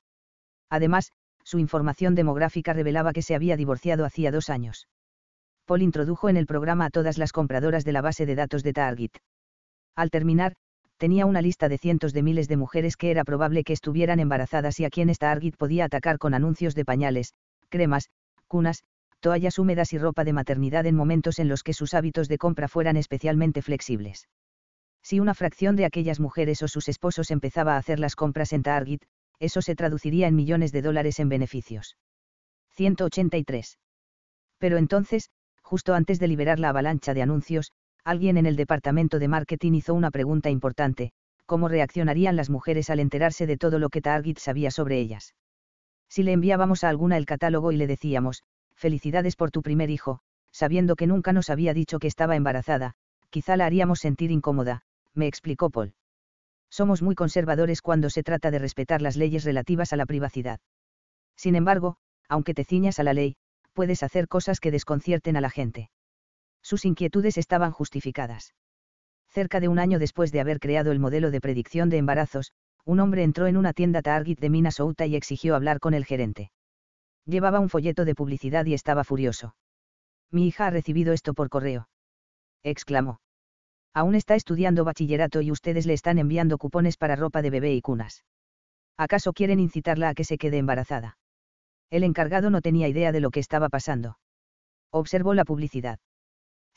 Además, su información demográfica revelaba que se había divorciado hacía dos años. Paul introdujo en el programa a todas las compradoras de la base de datos de Target. Al terminar, tenía una lista de cientos de miles de mujeres que era probable que estuvieran embarazadas y a quienes Target podía atacar con anuncios de pañales, cremas, cunas, toallas húmedas y ropa de maternidad en momentos en los que sus hábitos de compra fueran especialmente flexibles. Si una fracción de aquellas mujeres o sus esposos empezaba a hacer las compras en Target, eso se traduciría en millones de dólares en beneficios. 183. Pero entonces, justo antes de liberar la avalancha de anuncios, alguien en el departamento de marketing hizo una pregunta importante, ¿cómo reaccionarían las mujeres al enterarse de todo lo que Target sabía sobre ellas? Si le enviábamos a alguna el catálogo y le decíamos, felicidades por tu primer hijo, sabiendo que nunca nos había dicho que estaba embarazada, quizá la haríamos sentir incómoda, me explicó Paul. Somos muy conservadores cuando se trata de respetar las leyes relativas a la privacidad. Sin embargo, aunque te ciñas a la ley, puedes hacer cosas que desconcierten a la gente. Sus inquietudes estaban justificadas. Cerca de un año después de haber creado el modelo de predicción de embarazos, un hombre entró en una tienda Target de Minnesota y exigió hablar con el gerente. Llevaba un folleto de publicidad y estaba furioso. Mi hija ha recibido esto por correo. exclamó. Aún está estudiando bachillerato y ustedes le están enviando cupones para ropa de bebé y cunas. ¿Acaso quieren incitarla a que se quede embarazada? El encargado no tenía idea de lo que estaba pasando. Observó la publicidad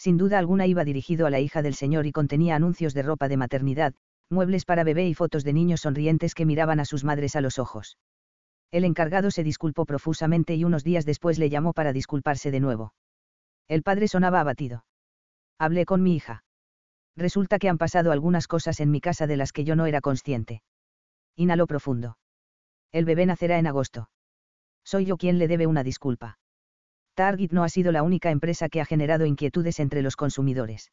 sin duda alguna iba dirigido a la hija del señor y contenía anuncios de ropa de maternidad, muebles para bebé y fotos de niños sonrientes que miraban a sus madres a los ojos. El encargado se disculpó profusamente y unos días después le llamó para disculparse de nuevo. El padre sonaba abatido. Hablé con mi hija. Resulta que han pasado algunas cosas en mi casa de las que yo no era consciente. Inhaló profundo. El bebé nacerá en agosto. Soy yo quien le debe una disculpa. Target no ha sido la única empresa que ha generado inquietudes entre los consumidores.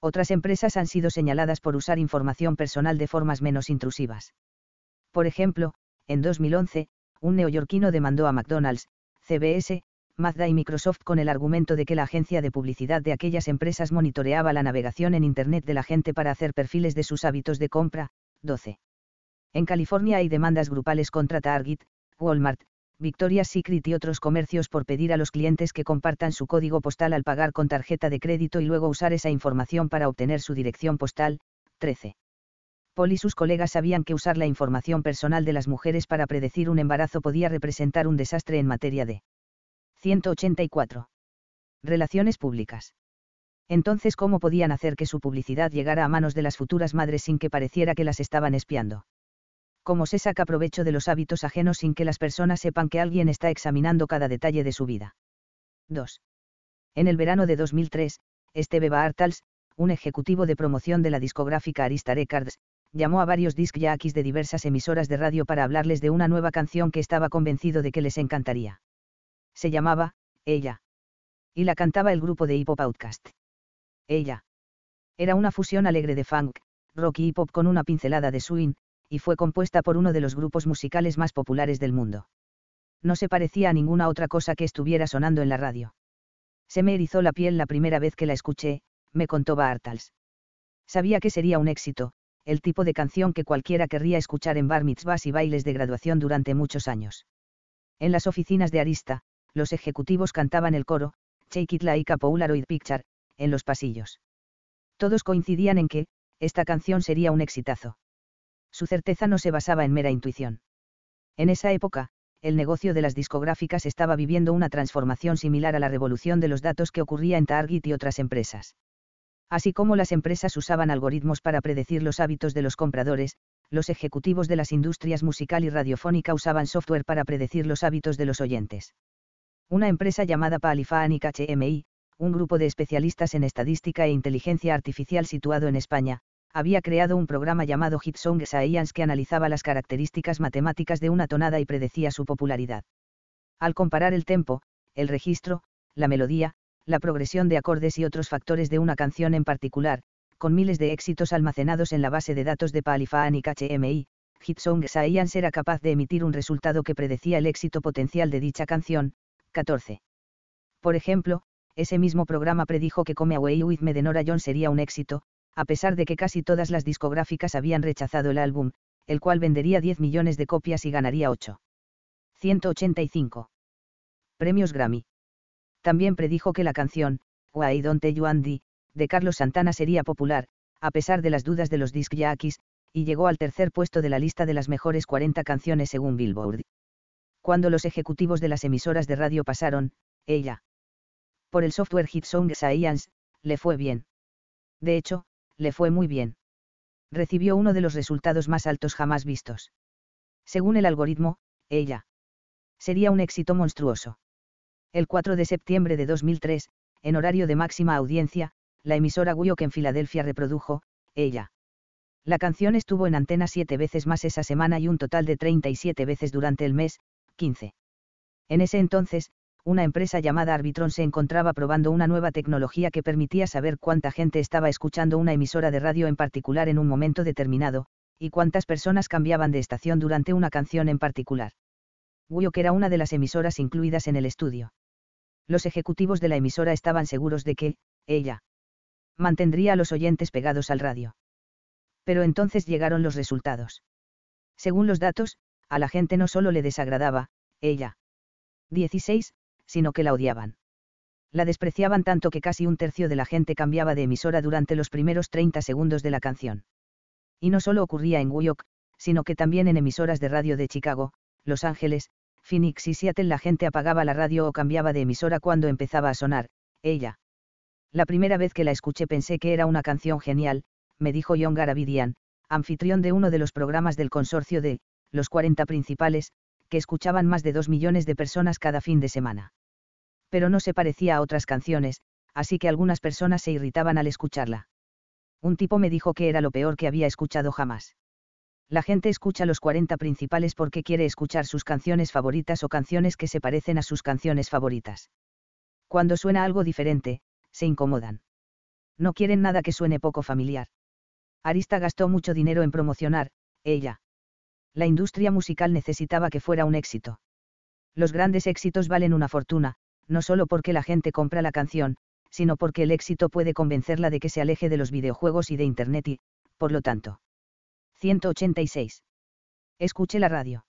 Otras empresas han sido señaladas por usar información personal de formas menos intrusivas. Por ejemplo, en 2011, un neoyorquino demandó a McDonald's, CBS, Mazda y Microsoft con el argumento de que la agencia de publicidad de aquellas empresas monitoreaba la navegación en Internet de la gente para hacer perfiles de sus hábitos de compra, 12. En California hay demandas grupales contra Target, Walmart, Victoria's Secret y otros comercios por pedir a los clientes que compartan su código postal al pagar con tarjeta de crédito y luego usar esa información para obtener su dirección postal. 13. Paul y sus colegas sabían que usar la información personal de las mujeres para predecir un embarazo podía representar un desastre en materia de 184. Relaciones públicas. Entonces, ¿cómo podían hacer que su publicidad llegara a manos de las futuras madres sin que pareciera que las estaban espiando? ¿Cómo se saca provecho de los hábitos ajenos sin que las personas sepan que alguien está examinando cada detalle de su vida? 2. En el verano de 2003, Steve Bartals, un ejecutivo de promoción de la discográfica Arista Records, llamó a varios disc jockeys de diversas emisoras de radio para hablarles de una nueva canción que estaba convencido de que les encantaría. Se llamaba, Ella. Y la cantaba el grupo de hip hop Outcast. Ella. Era una fusión alegre de funk, rock y hip hop con una pincelada de swing, y fue compuesta por uno de los grupos musicales más populares del mundo. No se parecía a ninguna otra cosa que estuviera sonando en la radio. Se me erizó la piel la primera vez que la escuché, me contó Bartals. Sabía que sería un éxito, el tipo de canción que cualquiera querría escuchar en bar mitzvahs y bailes de graduación durante muchos años. En las oficinas de Arista, los ejecutivos cantaban el coro, Shake It Like a Polaroid Picture, en los pasillos. Todos coincidían en que, esta canción sería un exitazo. Su certeza no se basaba en mera intuición. En esa época, el negocio de las discográficas estaba viviendo una transformación similar a la revolución de los datos que ocurría en Target y otras empresas. Así como las empresas usaban algoritmos para predecir los hábitos de los compradores, los ejecutivos de las industrias musical y radiofónica usaban software para predecir los hábitos de los oyentes. Una empresa llamada Palifanic HMI, un grupo de especialistas en estadística e inteligencia artificial situado en España, había creado un programa llamado Hit Song Science que analizaba las características matemáticas de una tonada y predecía su popularidad. Al comparar el tempo, el registro, la melodía, la progresión de acordes y otros factores de una canción en particular, con miles de éxitos almacenados en la base de datos de Polyphonic HMI, Hitsong Science era capaz de emitir un resultado que predecía el éxito potencial de dicha canción. 14. Por ejemplo, ese mismo programa predijo que Come Away With Me de Nora Jones sería un éxito, a pesar de que casi todas las discográficas habían rechazado el álbum, el cual vendería 10 millones de copias y ganaría 8. 185. Premios Grammy también predijo que la canción, Why Don't You Andy, de Carlos Santana sería popular, a pesar de las dudas de los disc jockeys, y llegó al tercer puesto de la lista de las mejores 40 canciones según Billboard. Cuando los ejecutivos de las emisoras de radio pasaron, ella, por el software Hit Song Science, le fue bien. De hecho, le fue muy bien. Recibió uno de los resultados más altos jamás vistos. Según el algoritmo, ella sería un éxito monstruoso. El 4 de septiembre de 2003, en horario de máxima audiencia, la emisora que en Filadelfia reprodujo, ella. La canción estuvo en antena siete veces más esa semana y un total de 37 veces durante el mes, 15. En ese entonces, una empresa llamada Arbitron se encontraba probando una nueva tecnología que permitía saber cuánta gente estaba escuchando una emisora de radio en particular en un momento determinado, y cuántas personas cambiaban de estación durante una canción en particular. que era una de las emisoras incluidas en el estudio los ejecutivos de la emisora estaban seguros de que, ella, mantendría a los oyentes pegados al radio. Pero entonces llegaron los resultados. Según los datos, a la gente no solo le desagradaba, ella. 16, sino que la odiaban. La despreciaban tanto que casi un tercio de la gente cambiaba de emisora durante los primeros 30 segundos de la canción. Y no solo ocurría en New sino que también en emisoras de radio de Chicago, Los Ángeles, Phoenix y Seattle la gente apagaba la radio o cambiaba de emisora cuando empezaba a sonar, ella. La primera vez que la escuché pensé que era una canción genial, me dijo John Garavidian, anfitrión de uno de los programas del consorcio de, los 40 principales, que escuchaban más de dos millones de personas cada fin de semana. Pero no se parecía a otras canciones, así que algunas personas se irritaban al escucharla. Un tipo me dijo que era lo peor que había escuchado jamás. La gente escucha los 40 principales porque quiere escuchar sus canciones favoritas o canciones que se parecen a sus canciones favoritas. Cuando suena algo diferente, se incomodan. No quieren nada que suene poco familiar. Arista gastó mucho dinero en promocionar, ella. La industria musical necesitaba que fuera un éxito. Los grandes éxitos valen una fortuna, no solo porque la gente compra la canción, sino porque el éxito puede convencerla de que se aleje de los videojuegos y de Internet y, por lo tanto, 186. Escuche la radio.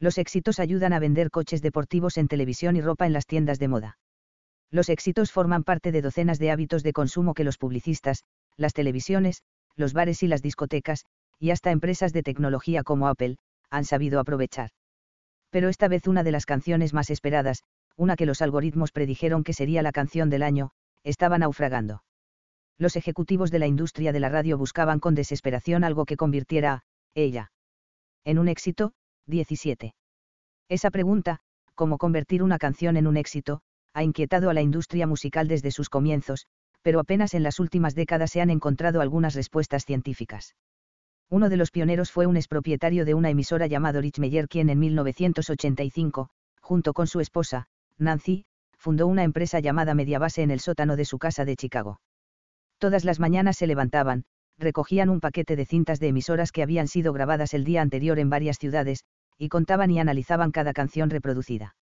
Los éxitos ayudan a vender coches deportivos en televisión y ropa en las tiendas de moda. Los éxitos forman parte de docenas de hábitos de consumo que los publicistas, las televisiones, los bares y las discotecas, y hasta empresas de tecnología como Apple, han sabido aprovechar. Pero esta vez una de las canciones más esperadas, una que los algoritmos predijeron que sería la canción del año, estaba naufragando. Los ejecutivos de la industria de la radio buscaban con desesperación algo que convirtiera a ella en un éxito, 17. Esa pregunta, cómo convertir una canción en un éxito, ha inquietado a la industria musical desde sus comienzos, pero apenas en las últimas décadas se han encontrado algunas respuestas científicas. Uno de los pioneros fue un expropietario de una emisora llamado Rich Meyer quien en 1985, junto con su esposa, Nancy, fundó una empresa llamada Mediabase en el sótano de su casa de Chicago. Todas las mañanas se levantaban, recogían un paquete de cintas de emisoras que habían sido grabadas el día anterior en varias ciudades, y contaban y analizaban cada canción reproducida.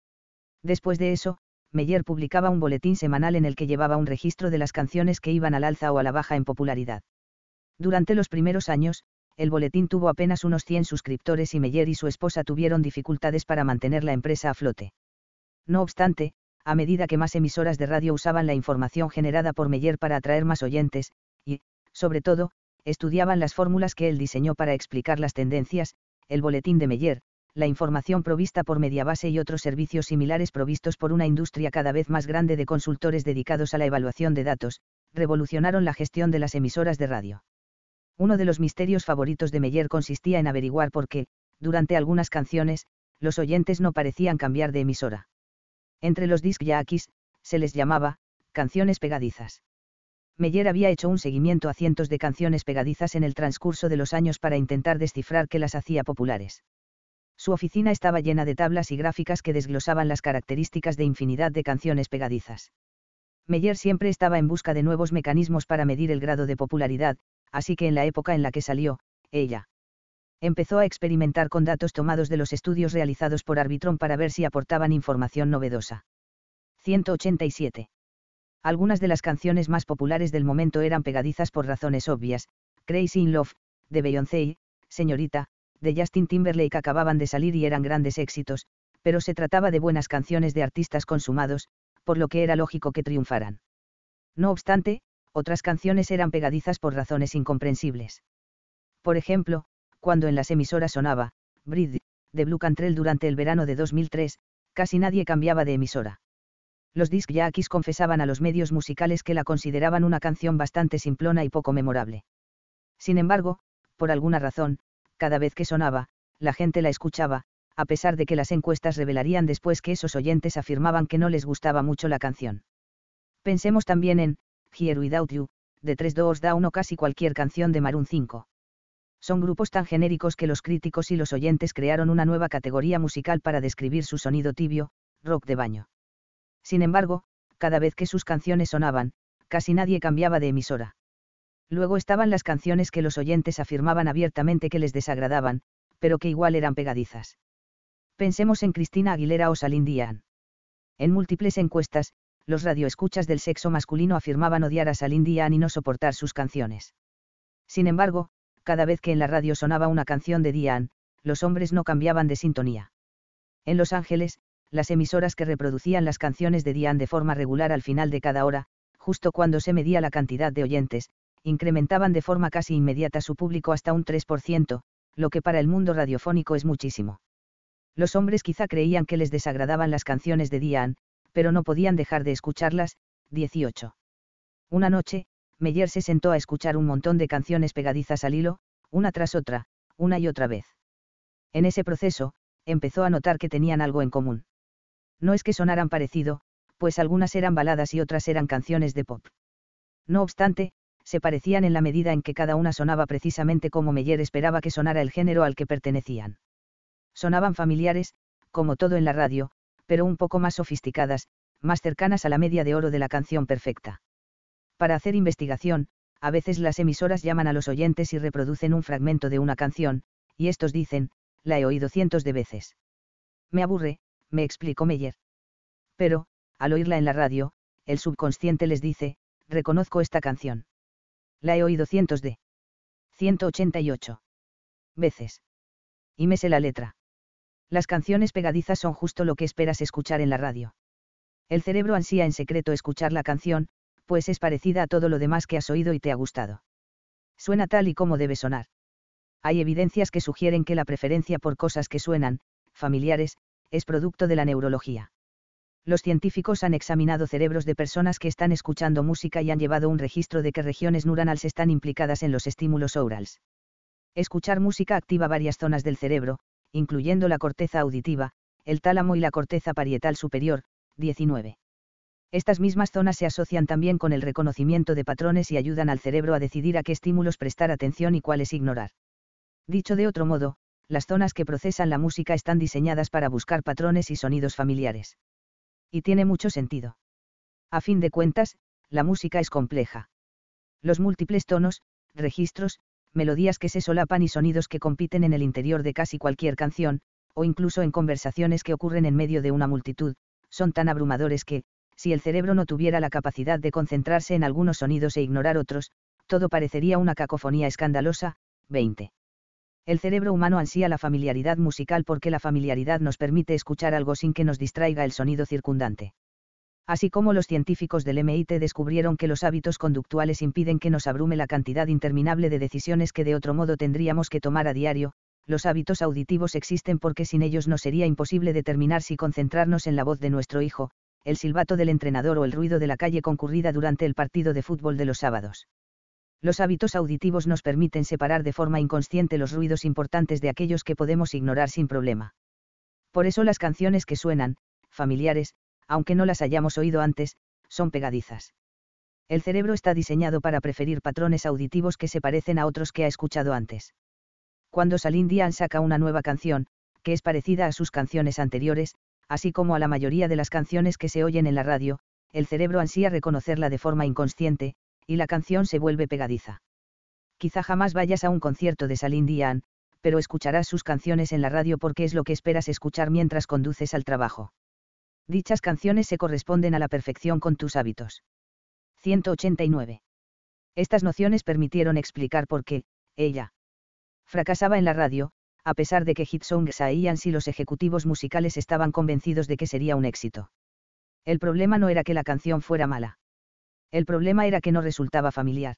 Después de eso, Meyer publicaba un boletín semanal en el que llevaba un registro de las canciones que iban al alza o a la baja en popularidad. Durante los primeros años, el boletín tuvo apenas unos 100 suscriptores y Meyer y su esposa tuvieron dificultades para mantener la empresa a flote. No obstante, a medida que más emisoras de radio usaban la información generada por Meyer para atraer más oyentes, y, sobre todo, estudiaban las fórmulas que él diseñó para explicar las tendencias, el boletín de Meyer, la información provista por Mediabase y otros servicios similares provistos por una industria cada vez más grande de consultores dedicados a la evaluación de datos, revolucionaron la gestión de las emisoras de radio. Uno de los misterios favoritos de Meyer consistía en averiguar por qué, durante algunas canciones, los oyentes no parecían cambiar de emisora. Entre los disc jockeys, se les llamaba, canciones pegadizas. Meyer había hecho un seguimiento a cientos de canciones pegadizas en el transcurso de los años para intentar descifrar qué las hacía populares. Su oficina estaba llena de tablas y gráficas que desglosaban las características de infinidad de canciones pegadizas. Meyer siempre estaba en busca de nuevos mecanismos para medir el grado de popularidad, así que en la época en la que salió, ella empezó a experimentar con datos tomados de los estudios realizados por Arbitron para ver si aportaban información novedosa. 187. Algunas de las canciones más populares del momento eran pegadizas por razones obvias, Crazy in Love, de Beyoncé Señorita, de Justin Timberlake acababan de salir y eran grandes éxitos, pero se trataba de buenas canciones de artistas consumados, por lo que era lógico que triunfaran. No obstante, otras canciones eran pegadizas por razones incomprensibles. Por ejemplo, cuando en las emisoras sonaba, Breed, de Blue Cantrell durante el verano de 2003, casi nadie cambiaba de emisora. Los disc jockeys confesaban a los medios musicales que la consideraban una canción bastante simplona y poco memorable. Sin embargo, por alguna razón, cada vez que sonaba, la gente la escuchaba, a pesar de que las encuestas revelarían después que esos oyentes afirmaban que no les gustaba mucho la canción. Pensemos también en, Here Without You, de 3 Doors Down o casi cualquier canción de Maroon 5. Son grupos tan genéricos que los críticos y los oyentes crearon una nueva categoría musical para describir su sonido tibio, rock de baño. Sin embargo, cada vez que sus canciones sonaban, casi nadie cambiaba de emisora. Luego estaban las canciones que los oyentes afirmaban abiertamente que les desagradaban, pero que igual eran pegadizas. Pensemos en Cristina Aguilera o Salin Dian. En múltiples encuestas, los radioescuchas del sexo masculino afirmaban odiar a Salin Dian y no soportar sus canciones. Sin embargo, cada vez que en la radio sonaba una canción de Diane, los hombres no cambiaban de sintonía. En Los Ángeles, las emisoras que reproducían las canciones de Diane de forma regular al final de cada hora, justo cuando se medía la cantidad de oyentes, incrementaban de forma casi inmediata su público hasta un 3%, lo que para el mundo radiofónico es muchísimo. Los hombres quizá creían que les desagradaban las canciones de Diane, pero no podían dejar de escucharlas. 18. Una noche, Meyer se sentó a escuchar un montón de canciones pegadizas al hilo, una tras otra, una y otra vez. En ese proceso, empezó a notar que tenían algo en común. No es que sonaran parecido, pues algunas eran baladas y otras eran canciones de pop. No obstante, se parecían en la medida en que cada una sonaba precisamente como Meyer esperaba que sonara el género al que pertenecían. Sonaban familiares, como todo en la radio, pero un poco más sofisticadas, más cercanas a la media de oro de la canción perfecta. Para hacer investigación, a veces las emisoras llaman a los oyentes y reproducen un fragmento de una canción, y estos dicen, la he oído cientos de veces. Me aburre, me explicó Meyer. Pero, al oírla en la radio, el subconsciente les dice, reconozco esta canción. La he oído cientos de. 188. Veces. Y me sé la letra. Las canciones pegadizas son justo lo que esperas escuchar en la radio. El cerebro ansía en secreto escuchar la canción, pues es parecida a todo lo demás que has oído y te ha gustado. Suena tal y como debe sonar. Hay evidencias que sugieren que la preferencia por cosas que suenan, familiares, es producto de la neurología. Los científicos han examinado cerebros de personas que están escuchando música y han llevado un registro de qué regiones neuronales están implicadas en los estímulos orals. Escuchar música activa varias zonas del cerebro, incluyendo la corteza auditiva, el tálamo y la corteza parietal superior, 19. Estas mismas zonas se asocian también con el reconocimiento de patrones y ayudan al cerebro a decidir a qué estímulos prestar atención y cuáles ignorar. Dicho de otro modo, las zonas que procesan la música están diseñadas para buscar patrones y sonidos familiares. Y tiene mucho sentido. A fin de cuentas, la música es compleja. Los múltiples tonos, registros, melodías que se solapan y sonidos que compiten en el interior de casi cualquier canción, o incluso en conversaciones que ocurren en medio de una multitud, son tan abrumadores que, si el cerebro no tuviera la capacidad de concentrarse en algunos sonidos e ignorar otros, todo parecería una cacofonía escandalosa. 20. El cerebro humano ansía la familiaridad musical porque la familiaridad nos permite escuchar algo sin que nos distraiga el sonido circundante. Así como los científicos del MIT descubrieron que los hábitos conductuales impiden que nos abrume la cantidad interminable de decisiones que de otro modo tendríamos que tomar a diario, los hábitos auditivos existen porque sin ellos no sería imposible determinar si concentrarnos en la voz de nuestro hijo, el silbato del entrenador o el ruido de la calle concurrida durante el partido de fútbol de los sábados. Los hábitos auditivos nos permiten separar de forma inconsciente los ruidos importantes de aquellos que podemos ignorar sin problema. Por eso las canciones que suenan, familiares, aunque no las hayamos oído antes, son pegadizas. El cerebro está diseñado para preferir patrones auditivos que se parecen a otros que ha escuchado antes. Cuando Salin Dian saca una nueva canción, que es parecida a sus canciones anteriores, así como a la mayoría de las canciones que se oyen en la radio, el cerebro ansía reconocerla de forma inconsciente, y la canción se vuelve pegadiza. Quizá jamás vayas a un concierto de Salin Dian, pero escucharás sus canciones en la radio porque es lo que esperas escuchar mientras conduces al trabajo. Dichas canciones se corresponden a la perfección con tus hábitos. 189. Estas nociones permitieron explicar por qué, ella, fracasaba en la radio, a pesar de que Hitsong sabían si los ejecutivos musicales estaban convencidos de que sería un éxito. El problema no era que la canción fuera mala. El problema era que no resultaba familiar.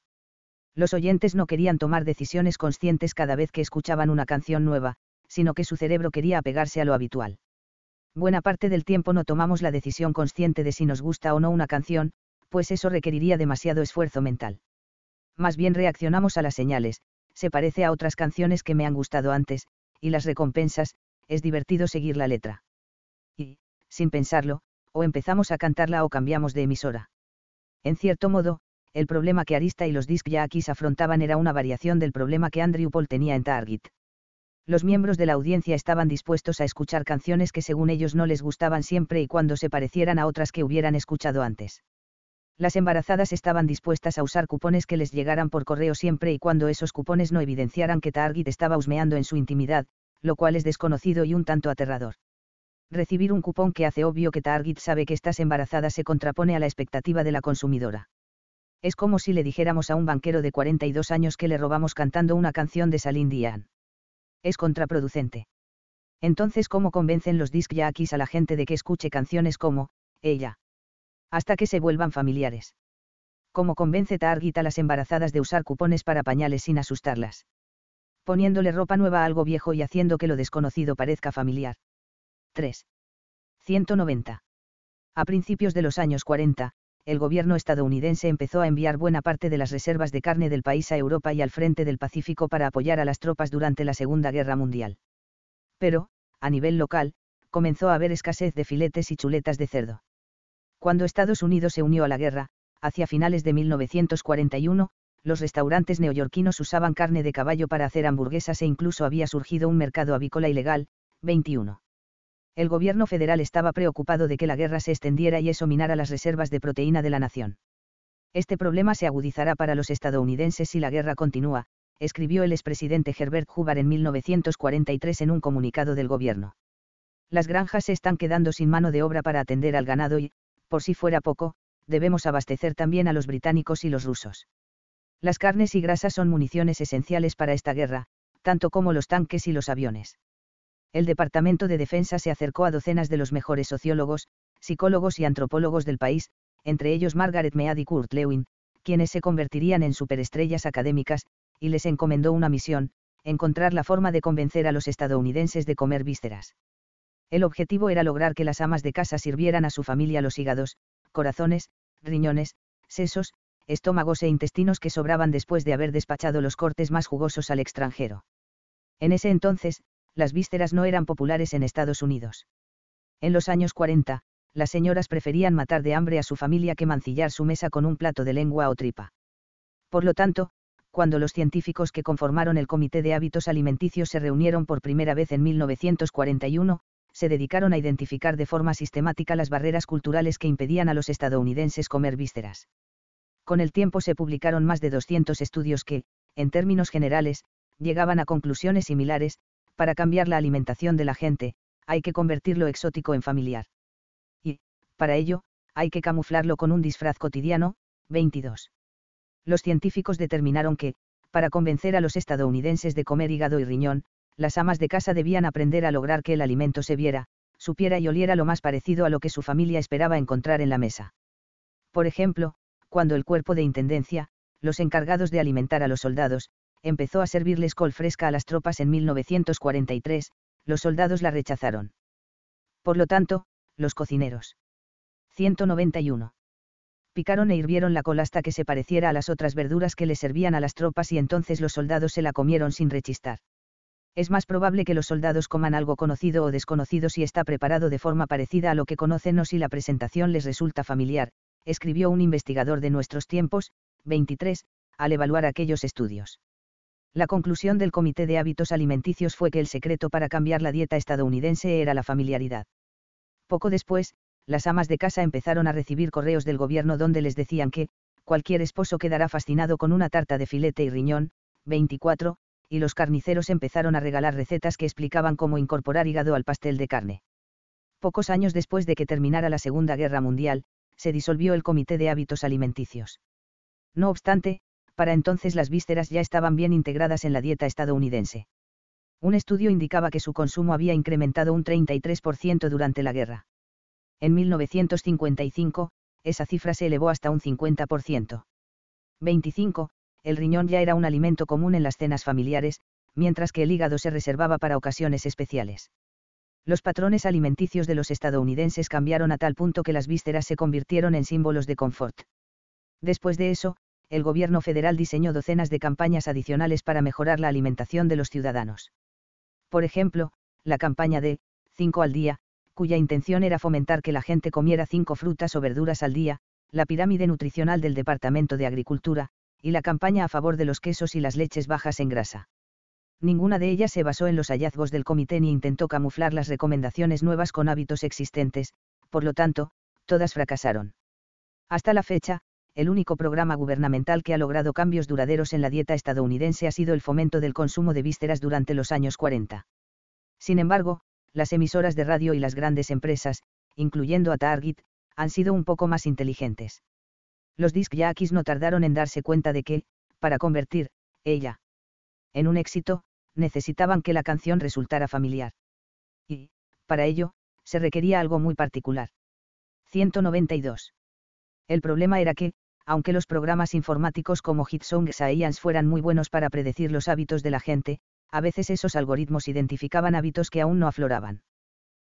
Los oyentes no querían tomar decisiones conscientes cada vez que escuchaban una canción nueva, sino que su cerebro quería apegarse a lo habitual. Buena parte del tiempo no tomamos la decisión consciente de si nos gusta o no una canción, pues eso requeriría demasiado esfuerzo mental. Más bien reaccionamos a las señales, se parece a otras canciones que me han gustado antes, y las recompensas, es divertido seguir la letra. Y, sin pensarlo, o empezamos a cantarla o cambiamos de emisora. En cierto modo, el problema que Arista y los disc jockeys afrontaban era una variación del problema que Andrew Paul tenía en Target. Los miembros de la audiencia estaban dispuestos a escuchar canciones que según ellos no les gustaban siempre y cuando se parecieran a otras que hubieran escuchado antes. Las embarazadas estaban dispuestas a usar cupones que les llegaran por correo siempre y cuando esos cupones no evidenciaran que Target estaba husmeando en su intimidad, lo cual es desconocido y un tanto aterrador recibir un cupón que hace obvio que Target sabe que estás embarazada se contrapone a la expectativa de la consumidora. Es como si le dijéramos a un banquero de 42 años que le robamos cantando una canción de Salin Dian. Es contraproducente. Entonces, ¿cómo convencen los disc jockeys a la gente de que escuche canciones como, ella? Hasta que se vuelvan familiares. ¿Cómo convence Target a las embarazadas de usar cupones para pañales sin asustarlas? Poniéndole ropa nueva a algo viejo y haciendo que lo desconocido parezca familiar. 3. 190. A principios de los años 40, el gobierno estadounidense empezó a enviar buena parte de las reservas de carne del país a Europa y al frente del Pacífico para apoyar a las tropas durante la Segunda Guerra Mundial. Pero, a nivel local, comenzó a haber escasez de filetes y chuletas de cerdo. Cuando Estados Unidos se unió a la guerra, hacia finales de 1941, los restaurantes neoyorquinos usaban carne de caballo para hacer hamburguesas e incluso había surgido un mercado avícola ilegal, 21 el gobierno federal estaba preocupado de que la guerra se extendiera y eso minara las reservas de proteína de la nación. Este problema se agudizará para los estadounidenses si la guerra continúa, escribió el expresidente Herbert Hoover en 1943 en un comunicado del gobierno. Las granjas se están quedando sin mano de obra para atender al ganado y, por si fuera poco, debemos abastecer también a los británicos y los rusos. Las carnes y grasas son municiones esenciales para esta guerra, tanto como los tanques y los aviones. El Departamento de Defensa se acercó a docenas de los mejores sociólogos, psicólogos y antropólogos del país, entre ellos Margaret Mead y Kurt Lewin, quienes se convertirían en superestrellas académicas, y les encomendó una misión, encontrar la forma de convencer a los estadounidenses de comer vísceras. El objetivo era lograr que las amas de casa sirvieran a su familia los hígados, corazones, riñones, sesos, estómagos e intestinos que sobraban después de haber despachado los cortes más jugosos al extranjero. En ese entonces, las vísceras no eran populares en Estados Unidos. En los años 40, las señoras preferían matar de hambre a su familia que mancillar su mesa con un plato de lengua o tripa. Por lo tanto, cuando los científicos que conformaron el Comité de Hábitos Alimenticios se reunieron por primera vez en 1941, se dedicaron a identificar de forma sistemática las barreras culturales que impedían a los estadounidenses comer vísceras. Con el tiempo se publicaron más de 200 estudios que, en términos generales, llegaban a conclusiones similares, para cambiar la alimentación de la gente, hay que convertir lo exótico en familiar. Y, para ello, hay que camuflarlo con un disfraz cotidiano. 22. Los científicos determinaron que, para convencer a los estadounidenses de comer hígado y riñón, las amas de casa debían aprender a lograr que el alimento se viera, supiera y oliera lo más parecido a lo que su familia esperaba encontrar en la mesa. Por ejemplo, cuando el cuerpo de intendencia, los encargados de alimentar a los soldados, empezó a servirles col fresca a las tropas en 1943, los soldados la rechazaron. Por lo tanto, los cocineros. 191. Picaron e hirvieron la col hasta que se pareciera a las otras verduras que le servían a las tropas y entonces los soldados se la comieron sin rechistar. Es más probable que los soldados coman algo conocido o desconocido si está preparado de forma parecida a lo que conocen o si la presentación les resulta familiar, escribió un investigador de nuestros tiempos, 23, al evaluar aquellos estudios. La conclusión del Comité de Hábitos Alimenticios fue que el secreto para cambiar la dieta estadounidense era la familiaridad. Poco después, las amas de casa empezaron a recibir correos del gobierno donde les decían que, cualquier esposo quedará fascinado con una tarta de filete y riñón, 24, y los carniceros empezaron a regalar recetas que explicaban cómo incorporar hígado al pastel de carne. Pocos años después de que terminara la Segunda Guerra Mundial, se disolvió el Comité de Hábitos Alimenticios. No obstante, para entonces las vísceras ya estaban bien integradas en la dieta estadounidense. Un estudio indicaba que su consumo había incrementado un 33% durante la guerra. En 1955, esa cifra se elevó hasta un 50%. 25. El riñón ya era un alimento común en las cenas familiares, mientras que el hígado se reservaba para ocasiones especiales. Los patrones alimenticios de los estadounidenses cambiaron a tal punto que las vísceras se convirtieron en símbolos de confort. Después de eso, el gobierno federal diseñó docenas de campañas adicionales para mejorar la alimentación de los ciudadanos. Por ejemplo, la campaña de 5 al día, cuya intención era fomentar que la gente comiera cinco frutas o verduras al día, la pirámide nutricional del Departamento de Agricultura, y la campaña a favor de los quesos y las leches bajas en grasa. Ninguna de ellas se basó en los hallazgos del comité ni intentó camuflar las recomendaciones nuevas con hábitos existentes, por lo tanto, todas fracasaron. Hasta la fecha, el único programa gubernamental que ha logrado cambios duraderos en la dieta estadounidense ha sido el fomento del consumo de vísceras durante los años 40. Sin embargo, las emisoras de radio y las grandes empresas, incluyendo a Target, han sido un poco más inteligentes. Los disc jockeys no tardaron en darse cuenta de que, para convertir, ella, en un éxito, necesitaban que la canción resultara familiar. Y, para ello, se requería algo muy particular. 192. El problema era que, aunque los programas informáticos como Hitsong Science fueran muy buenos para predecir los hábitos de la gente, a veces esos algoritmos identificaban hábitos que aún no afloraban.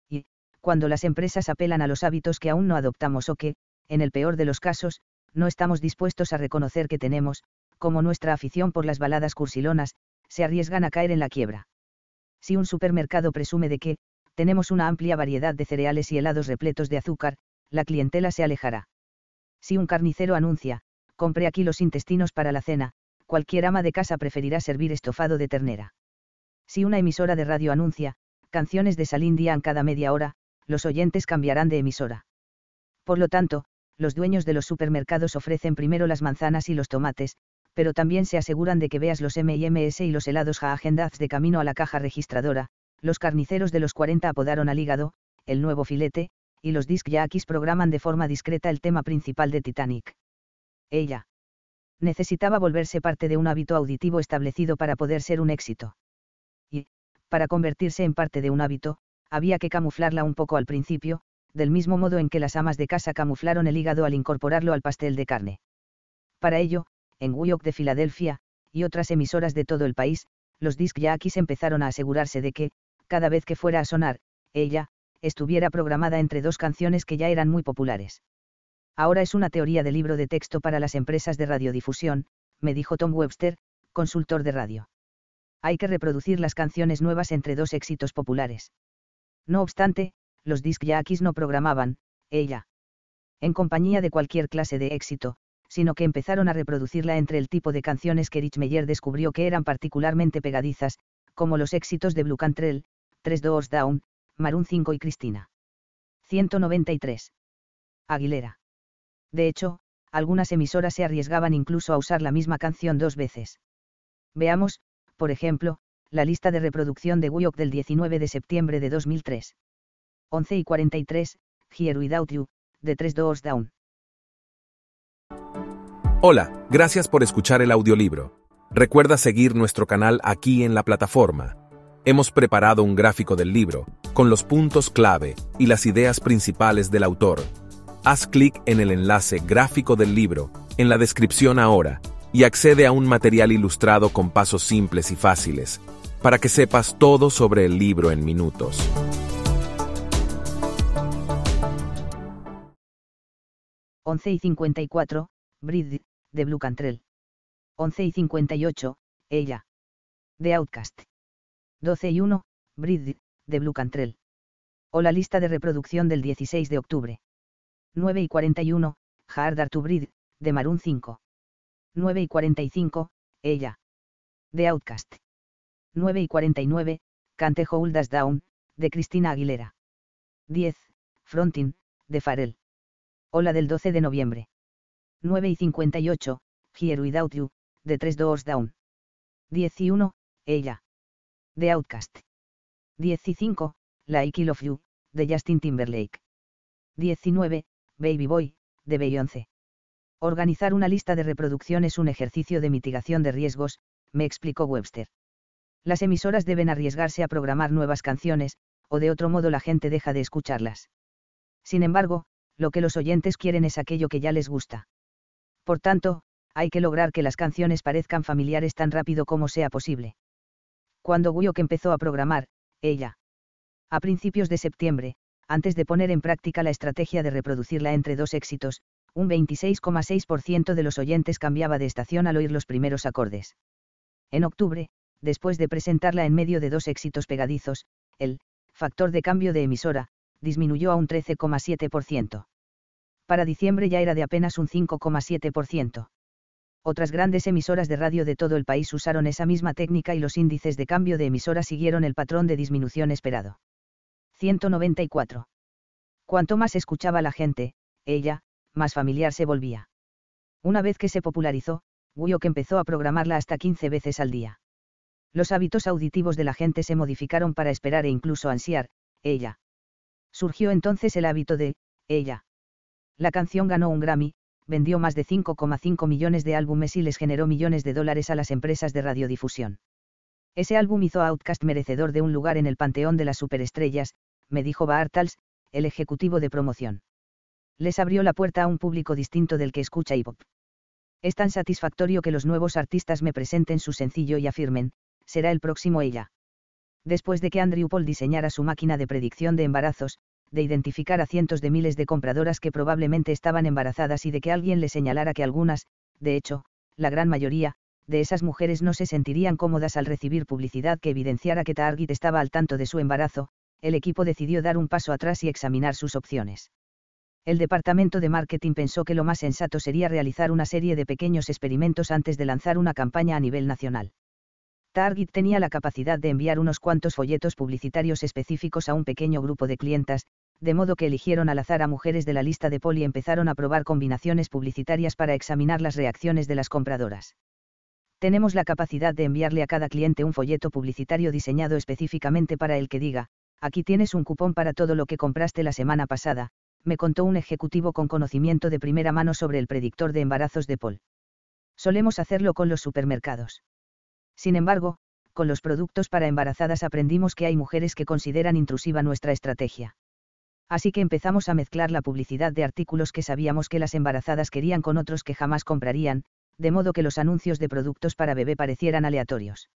Y, cuando las empresas apelan a los hábitos que aún no adoptamos o que, en el peor de los casos, no estamos dispuestos a reconocer que tenemos, como nuestra afición por las baladas cursilonas, se arriesgan a caer en la quiebra. Si un supermercado presume de que, tenemos una amplia variedad de cereales y helados repletos de azúcar, la clientela se alejará. Si un carnicero anuncia, compre aquí los intestinos para la cena, cualquier ama de casa preferirá servir estofado de ternera. Si una emisora de radio anuncia, canciones de Salín Dian cada media hora, los oyentes cambiarán de emisora. Por lo tanto, los dueños de los supermercados ofrecen primero las manzanas y los tomates, pero también se aseguran de que veas los M&M's y los helados Haagen-Dazs de camino a la caja registradora. Los carniceros de los 40 apodaron al hígado, el nuevo filete, y los disc jockeys programan de forma discreta el tema principal de Titanic. Ella necesitaba volverse parte de un hábito auditivo establecido para poder ser un éxito. Para convertirse en parte de un hábito, había que camuflarla un poco al principio, del mismo modo en que las amas de casa camuflaron el hígado al incorporarlo al pastel de carne. Para ello, en Wyock de Filadelfia, y otras emisoras de todo el país, los disc jockeys empezaron a asegurarse de que, cada vez que fuera a sonar, ella, estuviera programada entre dos canciones que ya eran muy populares. Ahora es una teoría de libro de texto para las empresas de radiodifusión, me dijo Tom Webster, consultor de radio. Hay que reproducir las canciones nuevas entre dos éxitos populares. No obstante, los disc jockeys no programaban, ella. En compañía de cualquier clase de éxito, sino que empezaron a reproducirla entre el tipo de canciones que Rich Meyer descubrió que eran particularmente pegadizas, como los éxitos de Blue Cantrell, Tres Doors Down, Maroon 5 y Cristina. 193. Aguilera. De hecho, algunas emisoras se arriesgaban incluso a usar la misma canción dos veces. Veamos, por ejemplo, la lista de reproducción de Wyock del 19 de septiembre de 2003. 11 y 43, Here Without You, de 3 Doors Down. Hola, gracias por escuchar el audiolibro. Recuerda seguir nuestro canal aquí en la plataforma. Hemos preparado un gráfico del libro, con los puntos clave y las ideas principales del autor. Haz clic en el enlace gráfico del libro, en la descripción ahora, y accede a un material ilustrado con pasos simples y fáciles, para que sepas todo sobre el libro en minutos. Once y 54, Brid, de Blue Cantrell. 11 y 58, ella. De Outcast. 12 y 1, Brid, de Blue Cantrell. O la lista de reproducción del 16 de octubre. 9 y 41, Hard to Breed, de Maroon 5. 9 y 45, ella. De Outcast. 9 y 49, Cante Hold Us Down, de Cristina Aguilera. 10, Frontin, de Farel. Hola del 12 de noviembre. 9 y 58, Here Without You, de 3 Doors Down. 10 y 1, ella. De Outcast. 15, Like I Love You, de Justin Timberlake. 19, Baby Boy, de Beyoncé. Organizar una lista de reproducción es un ejercicio de mitigación de riesgos, me explicó Webster. Las emisoras deben arriesgarse a programar nuevas canciones, o de otro modo la gente deja de escucharlas. Sin embargo, lo que los oyentes quieren es aquello que ya les gusta. Por tanto, hay que lograr que las canciones parezcan familiares tan rápido como sea posible. Cuando Wyock empezó a programar, ella. A principios de septiembre, antes de poner en práctica la estrategia de reproducirla entre dos éxitos, un 26,6% de los oyentes cambiaba de estación al oír los primeros acordes. En octubre, después de presentarla en medio de dos éxitos pegadizos, el factor de cambio de emisora disminuyó a un 13,7%. Para diciembre ya era de apenas un 5,7%. Otras grandes emisoras de radio de todo el país usaron esa misma técnica y los índices de cambio de emisora siguieron el patrón de disminución esperado. 194. Cuanto más escuchaba la gente, ella, más familiar se volvía. Una vez que se popularizó, que empezó a programarla hasta 15 veces al día. Los hábitos auditivos de la gente se modificaron para esperar e incluso ansiar, ella. Surgió entonces el hábito de, ella. La canción ganó un Grammy, vendió más de 5,5 millones de álbumes y les generó millones de dólares a las empresas de radiodifusión. Ese álbum hizo a Outcast merecedor de un lugar en el panteón de las superestrellas, me dijo Bartals, el ejecutivo de promoción. Les abrió la puerta a un público distinto del que escucha hip hop. Es tan satisfactorio que los nuevos artistas me presenten su sencillo y afirmen, será el próximo ella. Después de que Andrew Paul diseñara su máquina de predicción de embarazos, de identificar a cientos de miles de compradoras que probablemente estaban embarazadas y de que alguien le señalara que algunas, de hecho, la gran mayoría, de esas mujeres no se sentirían cómodas al recibir publicidad que evidenciara que Target estaba al tanto de su embarazo, el equipo decidió dar un paso atrás y examinar sus opciones. El departamento de marketing pensó que lo más sensato sería realizar una serie de pequeños experimentos antes de lanzar una campaña a nivel nacional. Target tenía la capacidad de enviar unos cuantos folletos publicitarios específicos a un pequeño grupo de clientas, de modo que eligieron al azar a mujeres de la lista de Paul y empezaron a probar combinaciones publicitarias para examinar las reacciones de las compradoras. Tenemos la capacidad de enviarle a cada cliente un folleto publicitario diseñado específicamente para el que diga, aquí tienes un cupón para todo lo que compraste la semana pasada, me contó un ejecutivo con conocimiento de primera mano sobre el predictor de embarazos de Paul. Solemos hacerlo con los supermercados. Sin embargo, con los productos para embarazadas aprendimos que hay mujeres que consideran intrusiva nuestra estrategia. Así que empezamos a mezclar la publicidad de artículos que sabíamos que las embarazadas querían con otros que jamás comprarían, de modo que los anuncios de productos para bebé parecieran aleatorios.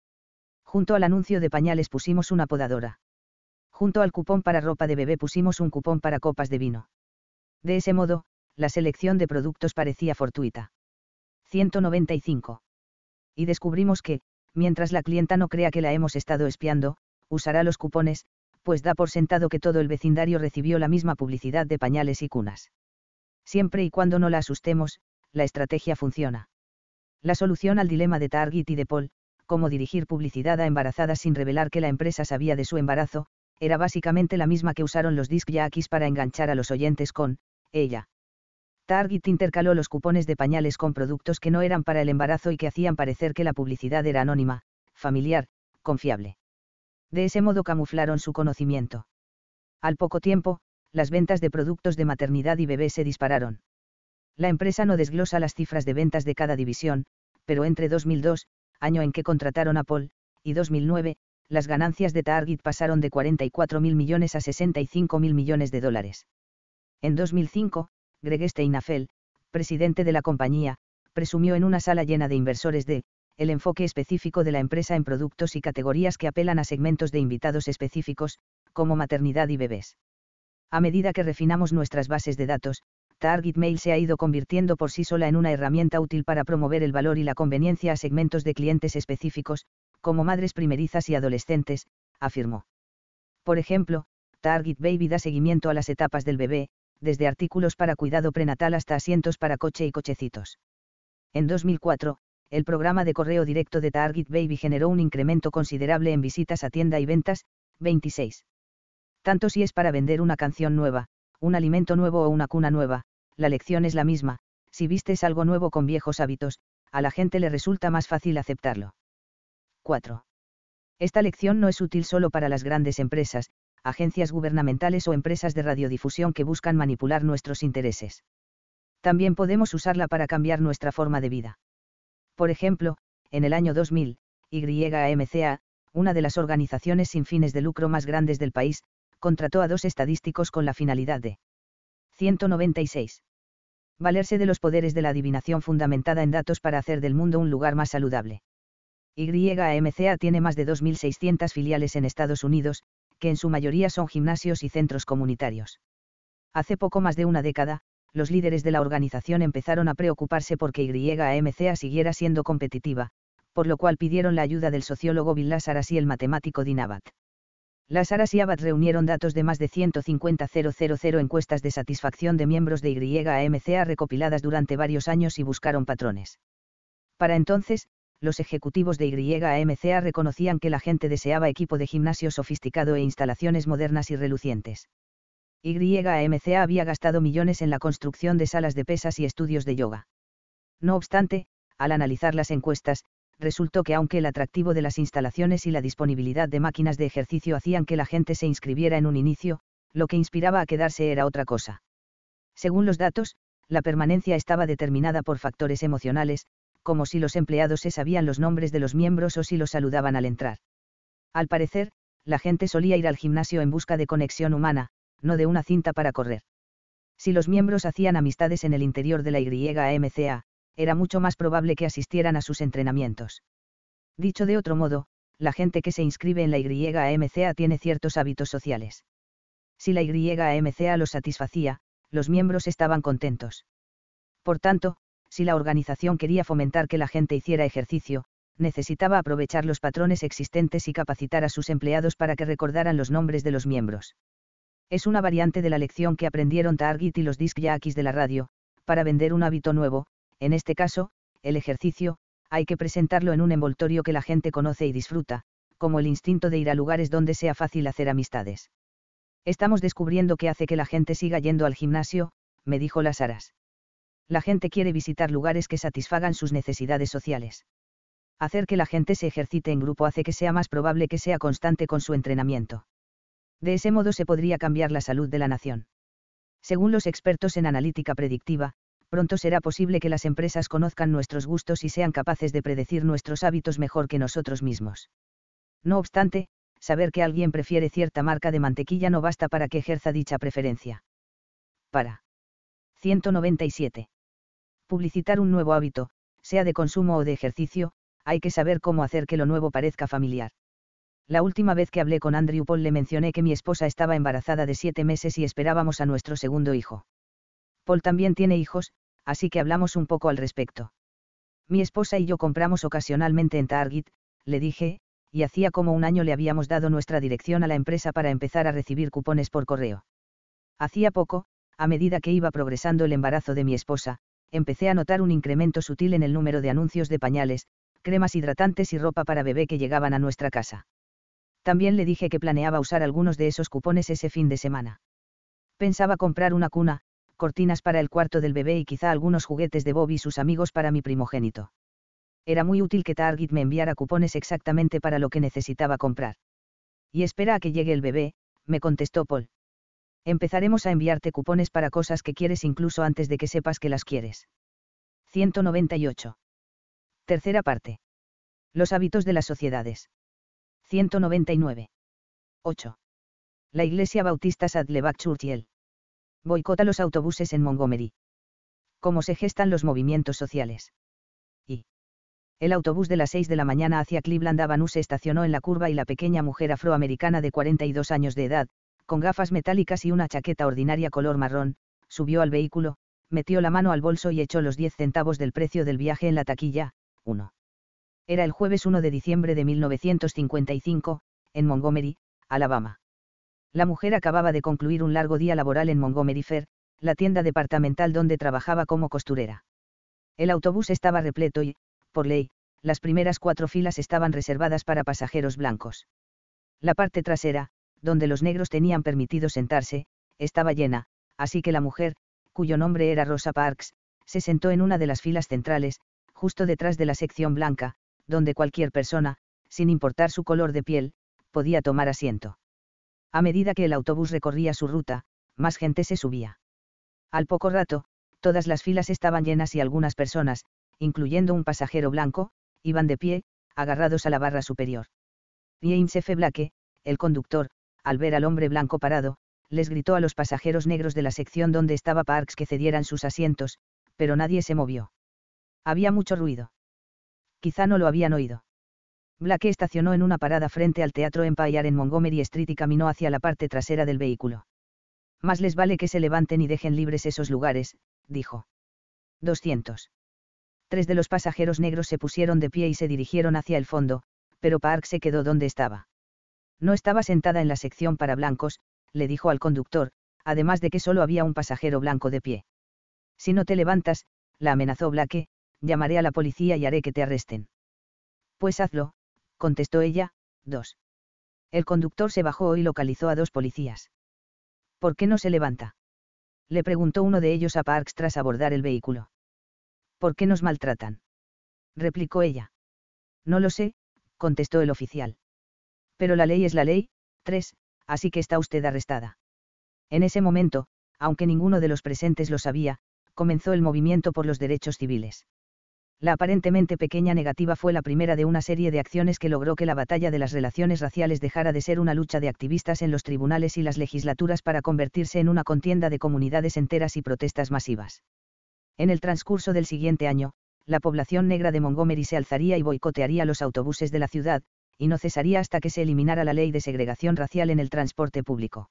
Junto al anuncio de pañales pusimos una podadora. Junto al cupón para ropa de bebé pusimos un cupón para copas de vino. De ese modo, la selección de productos parecía fortuita. 195. Y descubrimos que, mientras la clienta no crea que la hemos estado espiando, usará los cupones, pues da por sentado que todo el vecindario recibió la misma publicidad de pañales y cunas. Siempre y cuando no la asustemos, la estrategia funciona. La solución al dilema de Target y de Paul, cómo dirigir publicidad a embarazadas sin revelar que la empresa sabía de su embarazo, era básicamente la misma que usaron los disc jockeys para enganchar a los oyentes con, ella. Target intercaló los cupones de pañales con productos que no eran para el embarazo y que hacían parecer que la publicidad era anónima, familiar, confiable. De ese modo camuflaron su conocimiento. Al poco tiempo, las ventas de productos de maternidad y bebé se dispararon. La empresa no desglosa las cifras de ventas de cada división, pero entre 2002, año en que contrataron a Paul, y 2009, las ganancias de Target pasaron de 44 mil millones a 65 mil millones de dólares. En 2005, Greg Steinafel, presidente de la compañía, presumió en una sala llena de inversores de, el enfoque específico de la empresa en productos y categorías que apelan a segmentos de invitados específicos, como maternidad y bebés. A medida que refinamos nuestras bases de datos, Target Mail se ha ido convirtiendo por sí sola en una herramienta útil para promover el valor y la conveniencia a segmentos de clientes específicos, como madres primerizas y adolescentes, afirmó. Por ejemplo, Target Baby da seguimiento a las etapas del bebé, desde artículos para cuidado prenatal hasta asientos para coche y cochecitos. En 2004, el programa de correo directo de Target Baby generó un incremento considerable en visitas a tienda y ventas, 26. Tanto si es para vender una canción nueva, un alimento nuevo o una cuna nueva, la lección es la misma, si vistes algo nuevo con viejos hábitos, a la gente le resulta más fácil aceptarlo. 4. Esta lección no es útil solo para las grandes empresas, agencias gubernamentales o empresas de radiodifusión que buscan manipular nuestros intereses. También podemos usarla para cambiar nuestra forma de vida. Por ejemplo, en el año 2000, YAMCA, una de las organizaciones sin fines de lucro más grandes del país, contrató a dos estadísticos con la finalidad de 196. Valerse de los poderes de la adivinación fundamentada en datos para hacer del mundo un lugar más saludable. YAMCA tiene más de 2.600 filiales en Estados Unidos, que en su mayoría son gimnasios y centros comunitarios. Hace poco más de una década, los líderes de la organización empezaron a preocuparse porque YAMCA siguiera siendo competitiva, por lo cual pidieron la ayuda del sociólogo Bill Lazarus y el matemático Dean Abbott. Lazarus y Abbott reunieron datos de más de 150.000 encuestas de satisfacción de miembros de YAMCA recopiladas durante varios años y buscaron patrones. Para entonces, los ejecutivos de YAMCA reconocían que la gente deseaba equipo de gimnasio sofisticado e instalaciones modernas y relucientes. YAMCA había gastado millones en la construcción de salas de pesas y estudios de yoga. No obstante, al analizar las encuestas, resultó que aunque el atractivo de las instalaciones y la disponibilidad de máquinas de ejercicio hacían que la gente se inscribiera en un inicio, lo que inspiraba a quedarse era otra cosa. Según los datos, la permanencia estaba determinada por factores emocionales, como si los empleados se sabían los nombres de los miembros o si los saludaban al entrar. Al parecer, la gente solía ir al gimnasio en busca de conexión humana, no de una cinta para correr. Si los miembros hacían amistades en el interior de la YAMCA, era mucho más probable que asistieran a sus entrenamientos. Dicho de otro modo, la gente que se inscribe en la YAMCA tiene ciertos hábitos sociales. Si la YAMCA los satisfacía, los miembros estaban contentos. Por tanto, si la organización quería fomentar que la gente hiciera ejercicio, necesitaba aprovechar los patrones existentes y capacitar a sus empleados para que recordaran los nombres de los miembros. Es una variante de la lección que aprendieron Target y los disc jockeys de la radio, para vender un hábito nuevo, en este caso, el ejercicio, hay que presentarlo en un envoltorio que la gente conoce y disfruta, como el instinto de ir a lugares donde sea fácil hacer amistades. Estamos descubriendo que hace que la gente siga yendo al gimnasio, me dijo las aras. La gente quiere visitar lugares que satisfagan sus necesidades sociales. Hacer que la gente se ejercite en grupo hace que sea más probable que sea constante con su entrenamiento. De ese modo se podría cambiar la salud de la nación. Según los expertos en analítica predictiva, pronto será posible que las empresas conozcan nuestros gustos y sean capaces de predecir nuestros hábitos mejor que nosotros mismos. No obstante, saber que alguien prefiere cierta marca de mantequilla no basta para que ejerza dicha preferencia. Para. 197. Publicitar un nuevo hábito, sea de consumo o de ejercicio, hay que saber cómo hacer que lo nuevo parezca familiar. La última vez que hablé con Andrew Paul le mencioné que mi esposa estaba embarazada de siete meses y esperábamos a nuestro segundo hijo. Paul también tiene hijos, así que hablamos un poco al respecto. Mi esposa y yo compramos ocasionalmente en Target, le dije, y hacía como un año le habíamos dado nuestra dirección a la empresa para empezar a recibir cupones por correo. Hacía poco, a medida que iba progresando el embarazo de mi esposa, empecé a notar un incremento sutil en el número de anuncios de pañales, cremas hidratantes y ropa para bebé que llegaban a nuestra casa. También le dije que planeaba usar algunos de esos cupones ese fin de semana. Pensaba comprar una cuna, cortinas para el cuarto del bebé y quizá algunos juguetes de Bob y sus amigos para mi primogénito. Era muy útil que Target me enviara cupones exactamente para lo que necesitaba comprar. Y espera a que llegue el bebé, me contestó Paul. Empezaremos a enviarte cupones para cosas que quieres incluso antes de que sepas que las quieres. 198. Tercera parte. Los hábitos de las sociedades. 199. 8. La Iglesia Bautista Sadleback Churchill. Boicota los autobuses en Montgomery. Cómo se gestan los movimientos sociales. Y. El autobús de las 6 de la mañana hacia Cleveland Avenue se estacionó en la curva y la pequeña mujer afroamericana de 42 años de edad, con gafas metálicas y una chaqueta ordinaria color marrón, subió al vehículo, metió la mano al bolso y echó los 10 centavos del precio del viaje en la taquilla, 1. Era el jueves 1 de diciembre de 1955, en Montgomery, Alabama. La mujer acababa de concluir un largo día laboral en Montgomery Fair, la tienda departamental donde trabajaba como costurera. El autobús estaba repleto y, por ley, las primeras cuatro filas estaban reservadas para pasajeros blancos. La parte trasera, donde los negros tenían permitido sentarse, estaba llena, así que la mujer, cuyo nombre era Rosa Parks, se sentó en una de las filas centrales, justo detrás de la sección blanca, donde cualquier persona, sin importar su color de piel, podía tomar asiento. A medida que el autobús recorría su ruta, más gente se subía. Al poco rato, todas las filas estaban llenas y algunas personas, incluyendo un pasajero blanco, iban de pie, agarrados a la barra superior. James F. Blake, el conductor, al ver al hombre blanco parado, les gritó a los pasajeros negros de la sección donde estaba Parks que cedieran sus asientos, pero nadie se movió. Había mucho ruido. Quizá no lo habían oído. Blake estacionó en una parada frente al Teatro Empire en Montgomery Street y caminó hacia la parte trasera del vehículo. Más les vale que se levanten y dejen libres esos lugares, dijo. 200. Tres de los pasajeros negros se pusieron de pie y se dirigieron hacia el fondo, pero Park se quedó donde estaba. No estaba sentada en la sección para blancos, le dijo al conductor, además de que solo había un pasajero blanco de pie. Si no te levantas, la amenazó Blake, llamaré a la policía y haré que te arresten. Pues hazlo, contestó ella, dos. El conductor se bajó y localizó a dos policías. ¿Por qué no se levanta? Le preguntó uno de ellos a Parks tras abordar el vehículo. ¿Por qué nos maltratan? replicó ella. No lo sé, contestó el oficial. Pero la ley es la ley, tres, así que está usted arrestada. En ese momento, aunque ninguno de los presentes lo sabía, comenzó el movimiento por los derechos civiles. La aparentemente pequeña negativa fue la primera de una serie de acciones que logró que la batalla de las relaciones raciales dejara de ser una lucha de activistas en los tribunales y las legislaturas para convertirse en una contienda de comunidades enteras y protestas masivas. En el transcurso del siguiente año, la población negra de Montgomery se alzaría y boicotearía los autobuses de la ciudad, y no cesaría hasta que se eliminara la ley de segregación racial en el transporte público.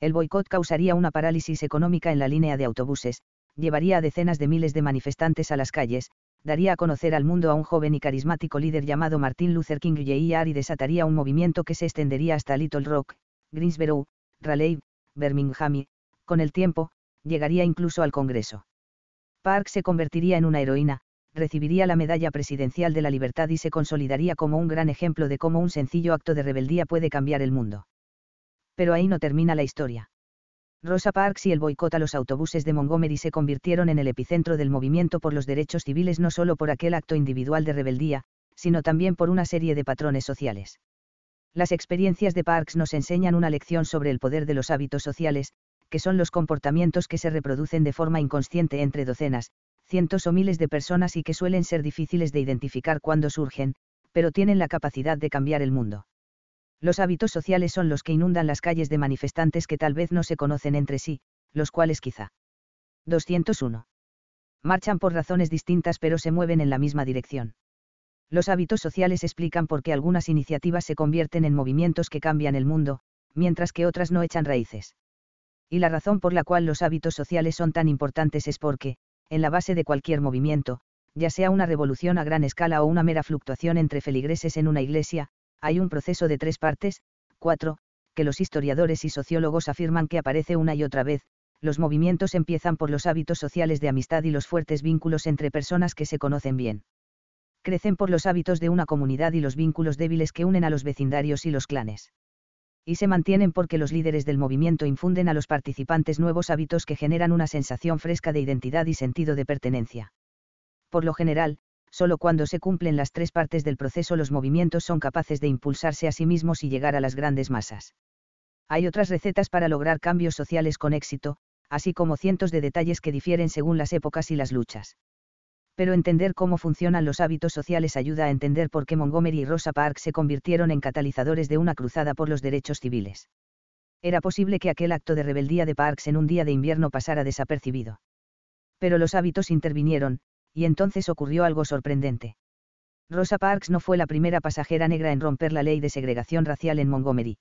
El boicot causaría una parálisis económica en la línea de autobuses, llevaría a decenas de miles de manifestantes a las calles, daría a conocer al mundo a un joven y carismático líder llamado Martin Luther King Jr. y desataría un movimiento que se extendería hasta Little Rock, Greensboro, Raleigh, Birmingham y, con el tiempo, llegaría incluso al Congreso. Park se convertiría en una heroína, recibiría la medalla presidencial de la libertad y se consolidaría como un gran ejemplo de cómo un sencillo acto de rebeldía puede cambiar el mundo. Pero ahí no termina la historia. Rosa Parks y el boicot a los autobuses de Montgomery se convirtieron en el epicentro del movimiento por los derechos civiles no solo por aquel acto individual de rebeldía, sino también por una serie de patrones sociales. Las experiencias de Parks nos enseñan una lección sobre el poder de los hábitos sociales, que son los comportamientos que se reproducen de forma inconsciente entre docenas, cientos o miles de personas y que suelen ser difíciles de identificar cuando surgen, pero tienen la capacidad de cambiar el mundo. Los hábitos sociales son los que inundan las calles de manifestantes que tal vez no se conocen entre sí, los cuales quizá. 201. Marchan por razones distintas pero se mueven en la misma dirección. Los hábitos sociales explican por qué algunas iniciativas se convierten en movimientos que cambian el mundo, mientras que otras no echan raíces. Y la razón por la cual los hábitos sociales son tan importantes es porque, en la base de cualquier movimiento, ya sea una revolución a gran escala o una mera fluctuación entre feligreses en una iglesia, hay un proceso de tres partes, cuatro, que los historiadores y sociólogos afirman que aparece una y otra vez, los movimientos empiezan por los hábitos sociales de amistad y los fuertes vínculos entre personas que se conocen bien. Crecen por los hábitos de una comunidad y los vínculos débiles que unen a los vecindarios y los clanes. Y se mantienen porque los líderes del movimiento infunden a los participantes nuevos hábitos que generan una sensación fresca de identidad y sentido de pertenencia. Por lo general, solo cuando se cumplen las tres partes del proceso los movimientos son capaces de impulsarse a sí mismos y llegar a las grandes masas. Hay otras recetas para lograr cambios sociales con éxito, así como cientos de detalles que difieren según las épocas y las luchas. Pero entender cómo funcionan los hábitos sociales ayuda a entender por qué Montgomery y Rosa Parks se convirtieron en catalizadores de una cruzada por los derechos civiles. Era posible que aquel acto de rebeldía de Parks en un día de invierno pasara desapercibido. Pero los hábitos intervinieron, y entonces ocurrió algo sorprendente. Rosa Parks no fue la primera pasajera negra en romper la ley de segregación racial en Montgomery.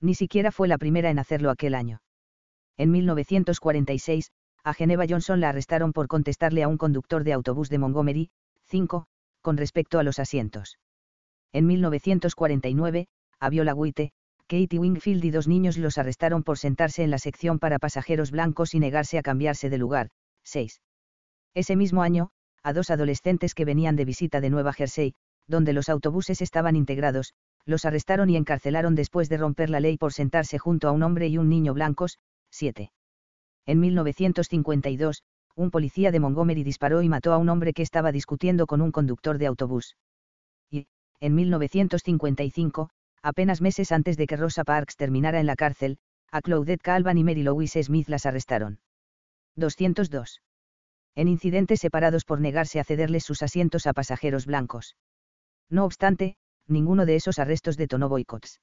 Ni siquiera fue la primera en hacerlo aquel año. En 1946, a Geneva Johnson la arrestaron por contestarle a un conductor de autobús de Montgomery, 5, con respecto a los asientos. En 1949, a Viola Witte, Katie Wingfield y dos niños los arrestaron por sentarse en la sección para pasajeros blancos y negarse a cambiarse de lugar, 6. Ese mismo año, a dos adolescentes que venían de visita de Nueva Jersey, donde los autobuses estaban integrados, los arrestaron y encarcelaron después de romper la ley por sentarse junto a un hombre y un niño blancos, 7. En 1952, un policía de Montgomery disparó y mató a un hombre que estaba discutiendo con un conductor de autobús. Y, en 1955, apenas meses antes de que Rosa Parks terminara en la cárcel, a Claudette Calvan y Mary Louise Smith las arrestaron. 202 en incidentes separados por negarse a cederles sus asientos a pasajeros blancos. No obstante, ninguno de esos arrestos detonó boicots.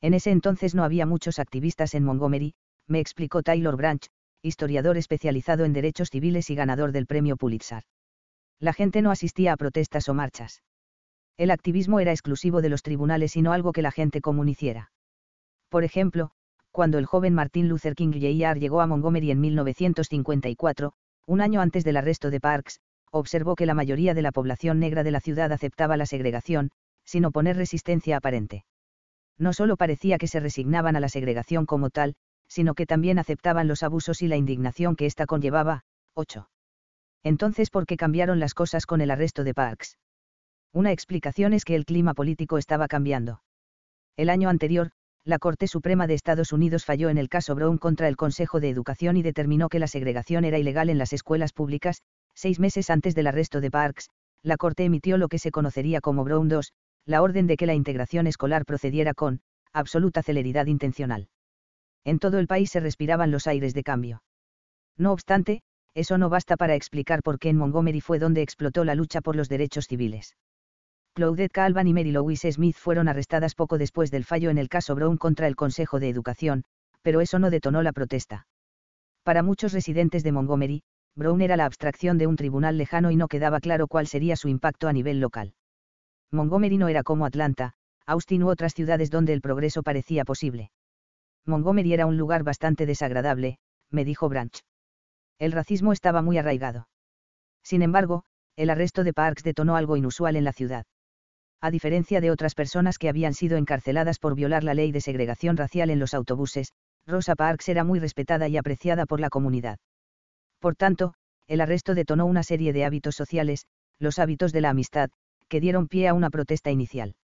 En ese entonces no había muchos activistas en Montgomery, me explicó Taylor Branch, historiador especializado en derechos civiles y ganador del premio Pulitzer. La gente no asistía a protestas o marchas. El activismo era exclusivo de los tribunales y no algo que la gente común hiciera. Por ejemplo, cuando el joven Martin Luther King Jr. llegó a Montgomery en 1954, un año antes del arresto de Parks, observó que la mayoría de la población negra de la ciudad aceptaba la segregación, sin oponer resistencia aparente. No solo parecía que se resignaban a la segregación como tal, sino que también aceptaban los abusos y la indignación que ésta conllevaba. 8. Entonces, ¿por qué cambiaron las cosas con el arresto de Parks? Una explicación es que el clima político estaba cambiando. El año anterior, la Corte Suprema de Estados Unidos falló en el caso Brown contra el Consejo de Educación y determinó que la segregación era ilegal en las escuelas públicas, seis meses antes del arresto de Parks, la Corte emitió lo que se conocería como Brown II, la orden de que la integración escolar procediera con, absoluta celeridad intencional. En todo el país se respiraban los aires de cambio. No obstante, eso no basta para explicar por qué en Montgomery fue donde explotó la lucha por los derechos civiles. Claudette Calvan y Mary Louise Smith fueron arrestadas poco después del fallo en el caso Brown contra el Consejo de Educación, pero eso no detonó la protesta. Para muchos residentes de Montgomery, Brown era la abstracción de un tribunal lejano y no quedaba claro cuál sería su impacto a nivel local. Montgomery no era como Atlanta, Austin u otras ciudades donde el progreso parecía posible. Montgomery era un lugar bastante desagradable, me dijo Branch. El racismo estaba muy arraigado. Sin embargo, el arresto de Parks detonó algo inusual en la ciudad a diferencia de otras personas que habían sido encarceladas por violar la ley de segregación racial en los autobuses, Rosa Parks era muy respetada y apreciada por la comunidad. Por tanto, el arresto detonó una serie de hábitos sociales, los hábitos de la amistad, que dieron pie a una protesta inicial.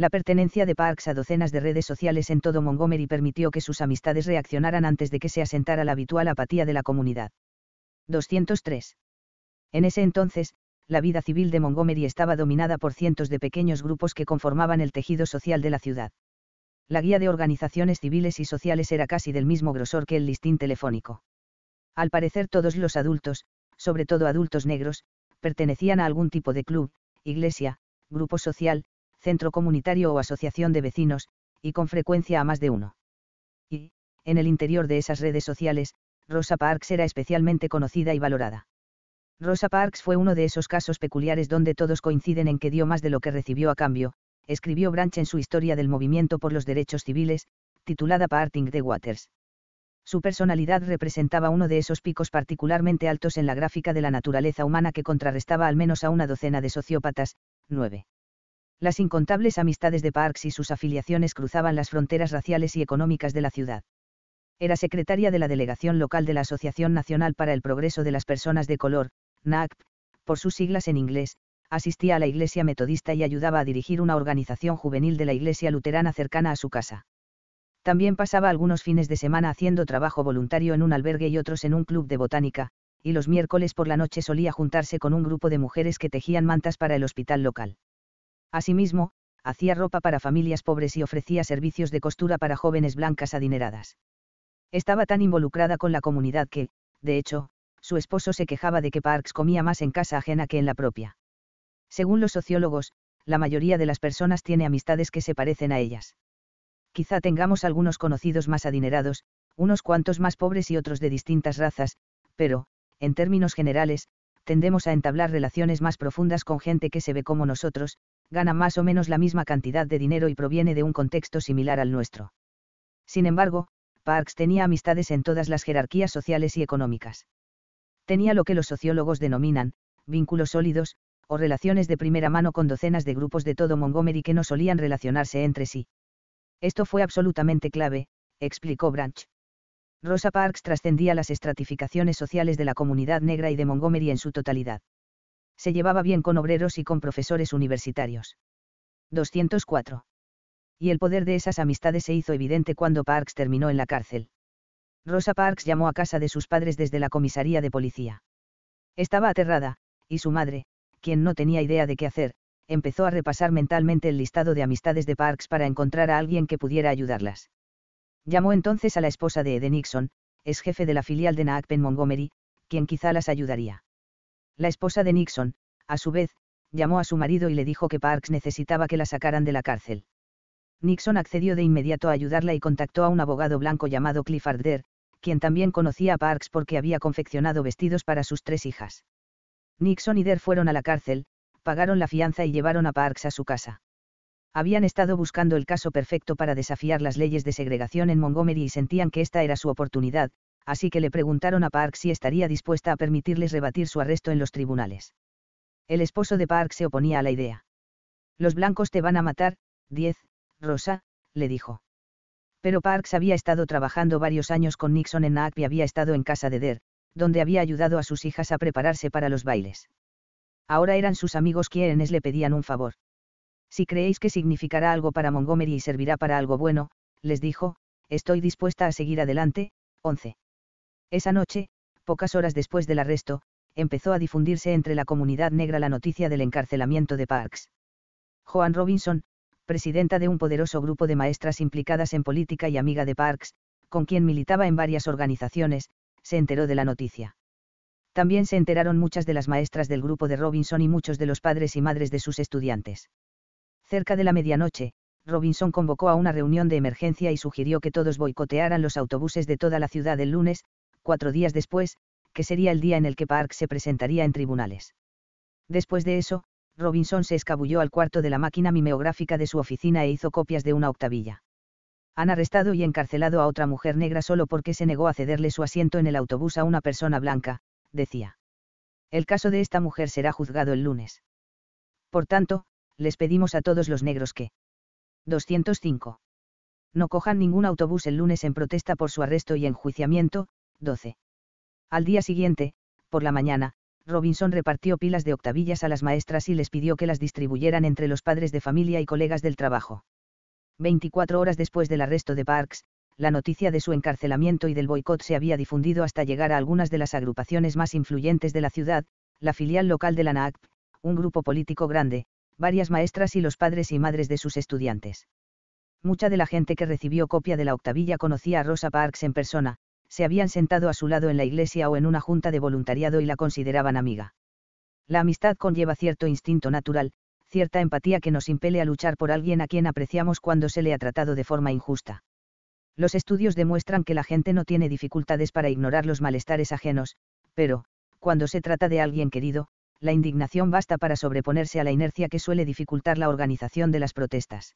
La pertenencia de Parks a docenas de redes sociales en todo Montgomery permitió que sus amistades reaccionaran antes de que se asentara la habitual apatía de la comunidad. 203. En ese entonces, la vida civil de Montgomery estaba dominada por cientos de pequeños grupos que conformaban el tejido social de la ciudad. La guía de organizaciones civiles y sociales era casi del mismo grosor que el listín telefónico. Al parecer todos los adultos, sobre todo adultos negros, pertenecían a algún tipo de club, iglesia, grupo social, centro comunitario o asociación de vecinos, y con frecuencia a más de uno. Y, en el interior de esas redes sociales, Rosa Parks era especialmente conocida y valorada. Rosa Parks fue uno de esos casos peculiares donde todos coinciden en que dio más de lo que recibió a cambio, escribió Branch en su historia del movimiento por los derechos civiles, titulada Parting the Waters. Su personalidad representaba uno de esos picos particularmente altos en la gráfica de la naturaleza humana que contrarrestaba al menos a una docena de sociópatas, 9. Las incontables amistades de Parks y sus afiliaciones cruzaban las fronteras raciales y económicas de la ciudad. Era secretaria de la delegación local de la Asociación Nacional para el Progreso de las Personas de Color, NACP, por sus siglas en inglés, asistía a la iglesia metodista y ayudaba a dirigir una organización juvenil de la iglesia luterana cercana a su casa. También pasaba algunos fines de semana haciendo trabajo voluntario en un albergue y otros en un club de botánica, y los miércoles por la noche solía juntarse con un grupo de mujeres que tejían mantas para el hospital local. Asimismo, hacía ropa para familias pobres y ofrecía servicios de costura para jóvenes blancas adineradas. Estaba tan involucrada con la comunidad que, de hecho, su esposo se quejaba de que Parks comía más en casa ajena que en la propia. Según los sociólogos, la mayoría de las personas tiene amistades que se parecen a ellas. Quizá tengamos algunos conocidos más adinerados, unos cuantos más pobres y otros de distintas razas, pero, en términos generales, tendemos a entablar relaciones más profundas con gente que se ve como nosotros, gana más o menos la misma cantidad de dinero y proviene de un contexto similar al nuestro. Sin embargo, Parks tenía amistades en todas las jerarquías sociales y económicas. Tenía lo que los sociólogos denominan, vínculos sólidos, o relaciones de primera mano con docenas de grupos de todo Montgomery que no solían relacionarse entre sí. Esto fue absolutamente clave, explicó Branch. Rosa Parks trascendía las estratificaciones sociales de la comunidad negra y de Montgomery en su totalidad se llevaba bien con obreros y con profesores universitarios. 204. Y el poder de esas amistades se hizo evidente cuando Parks terminó en la cárcel. Rosa Parks llamó a casa de sus padres desde la comisaría de policía. Estaba aterrada, y su madre, quien no tenía idea de qué hacer, empezó a repasar mentalmente el listado de amistades de Parks para encontrar a alguien que pudiera ayudarlas. Llamó entonces a la esposa de Ed Nixon, ex jefe de la filial de NAACP en Montgomery, quien quizá las ayudaría. La esposa de Nixon, a su vez, llamó a su marido y le dijo que Parks necesitaba que la sacaran de la cárcel. Nixon accedió de inmediato a ayudarla y contactó a un abogado blanco llamado Clifford Dare, quien también conocía a Parks porque había confeccionado vestidos para sus tres hijas. Nixon y Dare fueron a la cárcel, pagaron la fianza y llevaron a Parks a su casa. Habían estado buscando el caso perfecto para desafiar las leyes de segregación en Montgomery y sentían que esta era su oportunidad, así que le preguntaron a Park si estaría dispuesta a permitirles rebatir su arresto en los tribunales. El esposo de Park se oponía a la idea. Los blancos te van a matar, 10, Rosa, le dijo. Pero Parks había estado trabajando varios años con Nixon en NAACP y había estado en casa de Der, donde había ayudado a sus hijas a prepararse para los bailes. Ahora eran sus amigos quienes le pedían un favor. Si creéis que significará algo para Montgomery y servirá para algo bueno, les dijo, estoy dispuesta a seguir adelante, 11. Esa noche, pocas horas después del arresto, empezó a difundirse entre la comunidad negra la noticia del encarcelamiento de Parks. Joan Robinson, presidenta de un poderoso grupo de maestras implicadas en política y amiga de Parks, con quien militaba en varias organizaciones, se enteró de la noticia. También se enteraron muchas de las maestras del grupo de Robinson y muchos de los padres y madres de sus estudiantes. Cerca de la medianoche, Robinson convocó a una reunión de emergencia y sugirió que todos boicotearan los autobuses de toda la ciudad el lunes, cuatro días después, que sería el día en el que Park se presentaría en tribunales. Después de eso, Robinson se escabulló al cuarto de la máquina mimeográfica de su oficina e hizo copias de una octavilla. Han arrestado y encarcelado a otra mujer negra solo porque se negó a cederle su asiento en el autobús a una persona blanca, decía. El caso de esta mujer será juzgado el lunes. Por tanto, les pedimos a todos los negros que. 205. No cojan ningún autobús el lunes en protesta por su arresto y enjuiciamiento, 12. Al día siguiente, por la mañana, Robinson repartió pilas de octavillas a las maestras y les pidió que las distribuyeran entre los padres de familia y colegas del trabajo. 24 horas después del arresto de Parks, la noticia de su encarcelamiento y del boicot se había difundido hasta llegar a algunas de las agrupaciones más influyentes de la ciudad, la filial local de la NAACP, un grupo político grande, varias maestras y los padres y madres de sus estudiantes. Mucha de la gente que recibió copia de la octavilla conocía a Rosa Parks en persona, se habían sentado a su lado en la iglesia o en una junta de voluntariado y la consideraban amiga. La amistad conlleva cierto instinto natural, cierta empatía que nos impele a luchar por alguien a quien apreciamos cuando se le ha tratado de forma injusta. Los estudios demuestran que la gente no tiene dificultades para ignorar los malestares ajenos, pero, cuando se trata de alguien querido, la indignación basta para sobreponerse a la inercia que suele dificultar la organización de las protestas.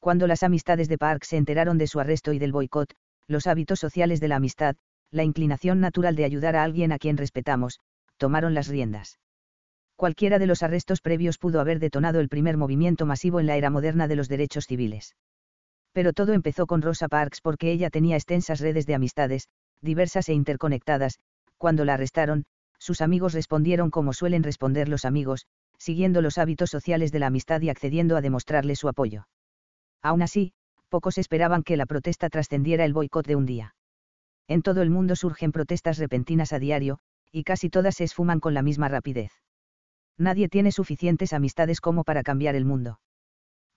Cuando las amistades de Park se enteraron de su arresto y del boicot, los hábitos sociales de la amistad, la inclinación natural de ayudar a alguien a quien respetamos, tomaron las riendas. Cualquiera de los arrestos previos pudo haber detonado el primer movimiento masivo en la era moderna de los derechos civiles. Pero todo empezó con Rosa Parks porque ella tenía extensas redes de amistades, diversas e interconectadas, cuando la arrestaron, sus amigos respondieron como suelen responder los amigos, siguiendo los hábitos sociales de la amistad y accediendo a demostrarle su apoyo. Aún así, pocos esperaban que la protesta trascendiera el boicot de un día. En todo el mundo surgen protestas repentinas a diario, y casi todas se esfuman con la misma rapidez. Nadie tiene suficientes amistades como para cambiar el mundo.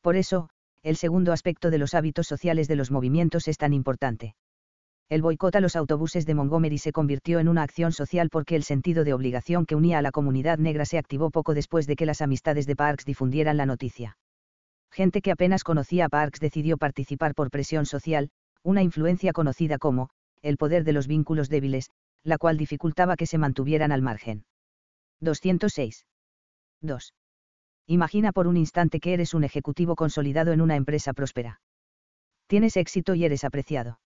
Por eso, el segundo aspecto de los hábitos sociales de los movimientos es tan importante. El boicot a los autobuses de Montgomery se convirtió en una acción social porque el sentido de obligación que unía a la comunidad negra se activó poco después de que las amistades de Parks difundieran la noticia. Gente que apenas conocía a Parks decidió participar por presión social, una influencia conocida como, el poder de los vínculos débiles, la cual dificultaba que se mantuvieran al margen. 206. 2. Imagina por un instante que eres un ejecutivo consolidado en una empresa próspera. Tienes éxito y eres apreciado.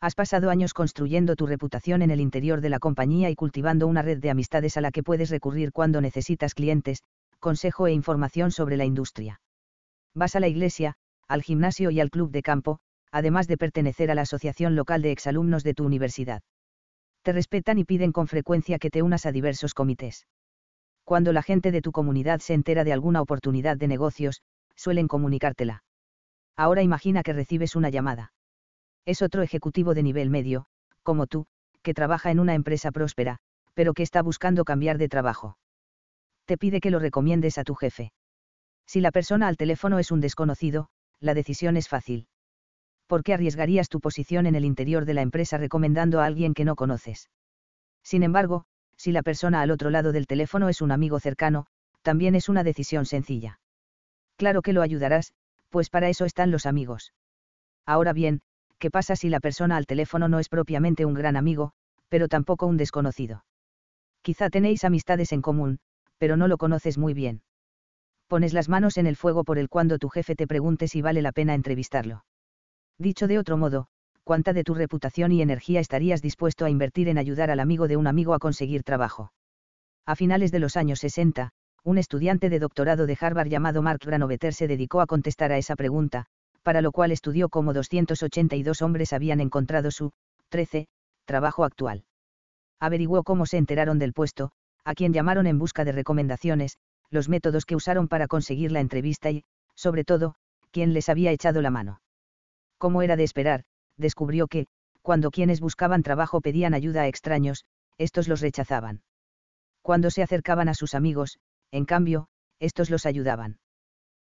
Has pasado años construyendo tu reputación en el interior de la compañía y cultivando una red de amistades a la que puedes recurrir cuando necesitas clientes, consejo e información sobre la industria. Vas a la iglesia, al gimnasio y al club de campo, además de pertenecer a la asociación local de exalumnos de tu universidad. Te respetan y piden con frecuencia que te unas a diversos comités cuando la gente de tu comunidad se entera de alguna oportunidad de negocios, suelen comunicártela. Ahora imagina que recibes una llamada. Es otro ejecutivo de nivel medio, como tú, que trabaja en una empresa próspera, pero que está buscando cambiar de trabajo. Te pide que lo recomiendes a tu jefe. Si la persona al teléfono es un desconocido, la decisión es fácil. ¿Por qué arriesgarías tu posición en el interior de la empresa recomendando a alguien que no conoces? Sin embargo, si la persona al otro lado del teléfono es un amigo cercano, también es una decisión sencilla. Claro que lo ayudarás, pues para eso están los amigos. Ahora bien, ¿qué pasa si la persona al teléfono no es propiamente un gran amigo, pero tampoco un desconocido? Quizá tenéis amistades en común, pero no lo conoces muy bien. Pones las manos en el fuego por el cuando tu jefe te pregunte si vale la pena entrevistarlo. Dicho de otro modo, cuánta de tu reputación y energía estarías dispuesto a invertir en ayudar al amigo de un amigo a conseguir trabajo. A finales de los años 60, un estudiante de doctorado de Harvard llamado Mark Granovetter se dedicó a contestar a esa pregunta, para lo cual estudió cómo 282 hombres habían encontrado su 13 trabajo actual. Averiguó cómo se enteraron del puesto, a quién llamaron en busca de recomendaciones, los métodos que usaron para conseguir la entrevista y, sobre todo, quién les había echado la mano. Como era de esperar, descubrió que, cuando quienes buscaban trabajo pedían ayuda a extraños, estos los rechazaban. Cuando se acercaban a sus amigos, en cambio, estos los ayudaban.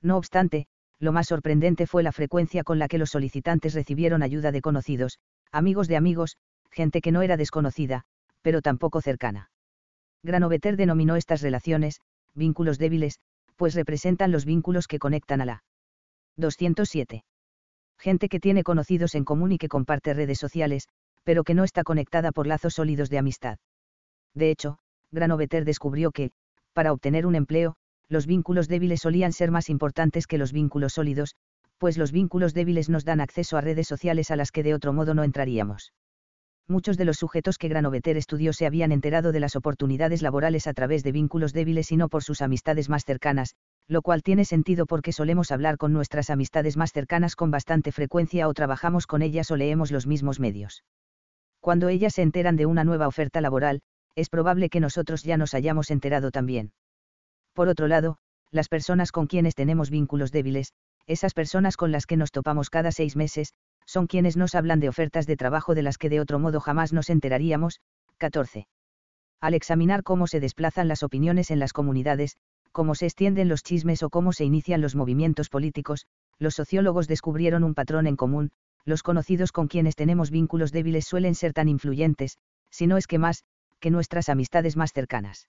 No obstante, lo más sorprendente fue la frecuencia con la que los solicitantes recibieron ayuda de conocidos, amigos de amigos, gente que no era desconocida, pero tampoco cercana. Granovetter denominó estas relaciones, vínculos débiles, pues representan los vínculos que conectan a la 207 gente que tiene conocidos en común y que comparte redes sociales, pero que no está conectada por lazos sólidos de amistad. De hecho, Granovetter descubrió que, para obtener un empleo, los vínculos débiles solían ser más importantes que los vínculos sólidos, pues los vínculos débiles nos dan acceso a redes sociales a las que de otro modo no entraríamos. Muchos de los sujetos que Granovetter estudió se habían enterado de las oportunidades laborales a través de vínculos débiles y no por sus amistades más cercanas, lo cual tiene sentido porque solemos hablar con nuestras amistades más cercanas con bastante frecuencia o trabajamos con ellas o leemos los mismos medios. Cuando ellas se enteran de una nueva oferta laboral, es probable que nosotros ya nos hayamos enterado también. Por otro lado, las personas con quienes tenemos vínculos débiles, esas personas con las que nos topamos cada seis meses, son quienes nos hablan de ofertas de trabajo de las que de otro modo jamás nos enteraríamos. 14. Al examinar cómo se desplazan las opiniones en las comunidades, cómo se extienden los chismes o cómo se inician los movimientos políticos, los sociólogos descubrieron un patrón en común, los conocidos con quienes tenemos vínculos débiles suelen ser tan influyentes, si no es que más, que nuestras amistades más cercanas.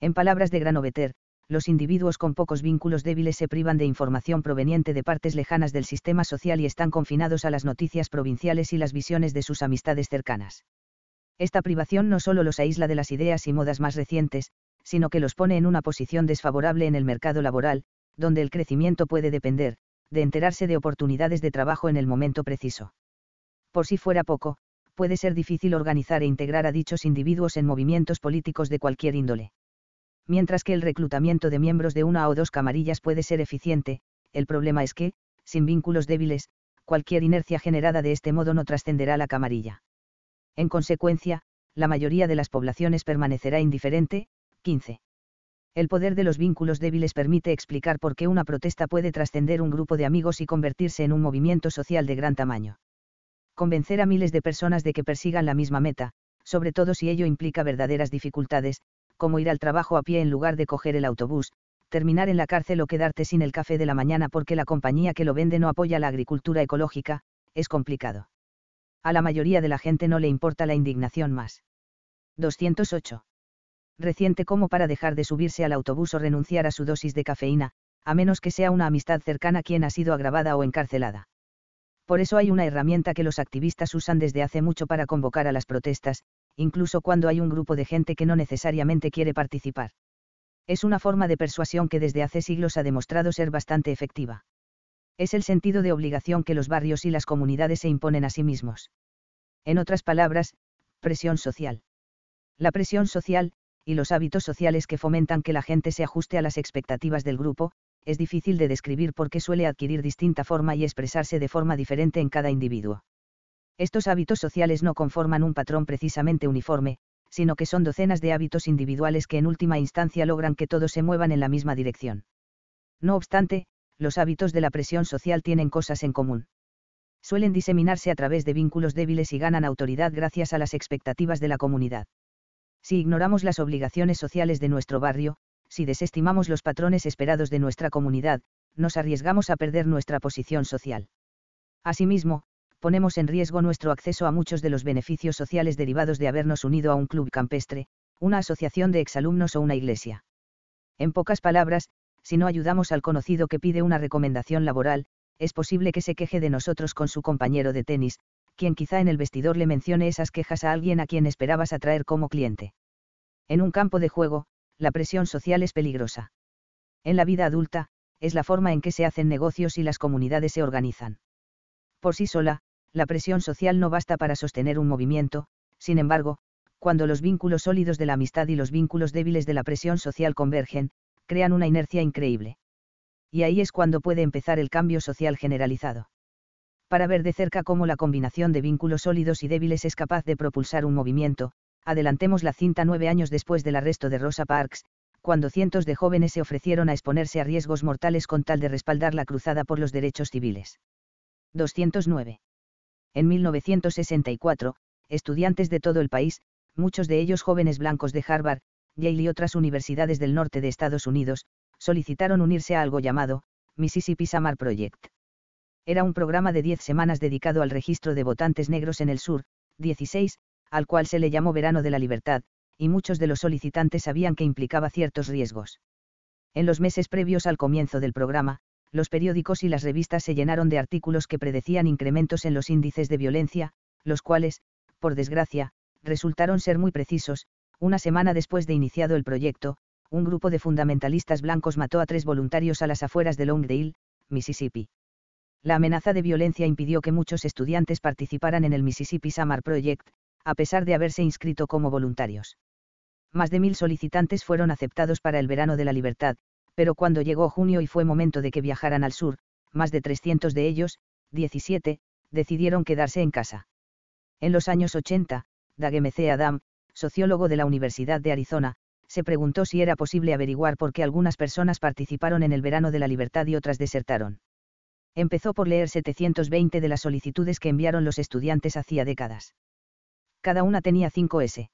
En palabras de Granovetter, los individuos con pocos vínculos débiles se privan de información proveniente de partes lejanas del sistema social y están confinados a las noticias provinciales y las visiones de sus amistades cercanas. Esta privación no solo los aísla de las ideas y modas más recientes, sino que los pone en una posición desfavorable en el mercado laboral, donde el crecimiento puede depender, de enterarse de oportunidades de trabajo en el momento preciso. Por si fuera poco, puede ser difícil organizar e integrar a dichos individuos en movimientos políticos de cualquier índole. Mientras que el reclutamiento de miembros de una o dos camarillas puede ser eficiente, el problema es que, sin vínculos débiles, cualquier inercia generada de este modo no trascenderá la camarilla. En consecuencia, la mayoría de las poblaciones permanecerá indiferente. 15. El poder de los vínculos débiles permite explicar por qué una protesta puede trascender un grupo de amigos y convertirse en un movimiento social de gran tamaño. Convencer a miles de personas de que persigan la misma meta, sobre todo si ello implica verdaderas dificultades, como ir al trabajo a pie en lugar de coger el autobús, terminar en la cárcel o quedarte sin el café de la mañana porque la compañía que lo vende no apoya la agricultura ecológica, es complicado a la mayoría de la gente no le importa la indignación más. 208. Reciente como para dejar de subirse al autobús o renunciar a su dosis de cafeína, a menos que sea una amistad cercana quien ha sido agravada o encarcelada. Por eso hay una herramienta que los activistas usan desde hace mucho para convocar a las protestas, incluso cuando hay un grupo de gente que no necesariamente quiere participar. Es una forma de persuasión que desde hace siglos ha demostrado ser bastante efectiva es el sentido de obligación que los barrios y las comunidades se imponen a sí mismos. En otras palabras, presión social. La presión social, y los hábitos sociales que fomentan que la gente se ajuste a las expectativas del grupo, es difícil de describir porque suele adquirir distinta forma y expresarse de forma diferente en cada individuo. Estos hábitos sociales no conforman un patrón precisamente uniforme, sino que son docenas de hábitos individuales que en última instancia logran que todos se muevan en la misma dirección. No obstante, los hábitos de la presión social tienen cosas en común. Suelen diseminarse a través de vínculos débiles y ganan autoridad gracias a las expectativas de la comunidad. Si ignoramos las obligaciones sociales de nuestro barrio, si desestimamos los patrones esperados de nuestra comunidad, nos arriesgamos a perder nuestra posición social. Asimismo, ponemos en riesgo nuestro acceso a muchos de los beneficios sociales derivados de habernos unido a un club campestre, una asociación de exalumnos o una iglesia. En pocas palabras, si no ayudamos al conocido que pide una recomendación laboral, es posible que se queje de nosotros con su compañero de tenis, quien quizá en el vestidor le mencione esas quejas a alguien a quien esperabas atraer como cliente. En un campo de juego, la presión social es peligrosa. En la vida adulta, es la forma en que se hacen negocios y las comunidades se organizan. Por sí sola, la presión social no basta para sostener un movimiento, sin embargo, cuando los vínculos sólidos de la amistad y los vínculos débiles de la presión social convergen, crean una inercia increíble. Y ahí es cuando puede empezar el cambio social generalizado. Para ver de cerca cómo la combinación de vínculos sólidos y débiles es capaz de propulsar un movimiento, adelantemos la cinta nueve años después del arresto de Rosa Parks, cuando cientos de jóvenes se ofrecieron a exponerse a riesgos mortales con tal de respaldar la cruzada por los derechos civiles. 209. En 1964, estudiantes de todo el país, muchos de ellos jóvenes blancos de Harvard, Yale y otras universidades del norte de Estados Unidos, solicitaron unirse a algo llamado, Mississippi Summer Project. Era un programa de 10 semanas dedicado al registro de votantes negros en el sur, 16, al cual se le llamó Verano de la Libertad, y muchos de los solicitantes sabían que implicaba ciertos riesgos. En los meses previos al comienzo del programa, los periódicos y las revistas se llenaron de artículos que predecían incrementos en los índices de violencia, los cuales, por desgracia, resultaron ser muy precisos, una semana después de iniciado el proyecto, un grupo de fundamentalistas blancos mató a tres voluntarios a las afueras de Longdale, Mississippi. La amenaza de violencia impidió que muchos estudiantes participaran en el Mississippi Summer Project, a pesar de haberse inscrito como voluntarios. Más de mil solicitantes fueron aceptados para el verano de la libertad, pero cuando llegó junio y fue momento de que viajaran al sur, más de 300 de ellos, 17, decidieron quedarse en casa. En los años 80, Doug M.C. Adam, sociólogo de la Universidad de Arizona, se preguntó si era posible averiguar por qué algunas personas participaron en el verano de la libertad y otras desertaron. Empezó por leer 720 de las solicitudes que enviaron los estudiantes hacía décadas. Cada una tenía 5 S.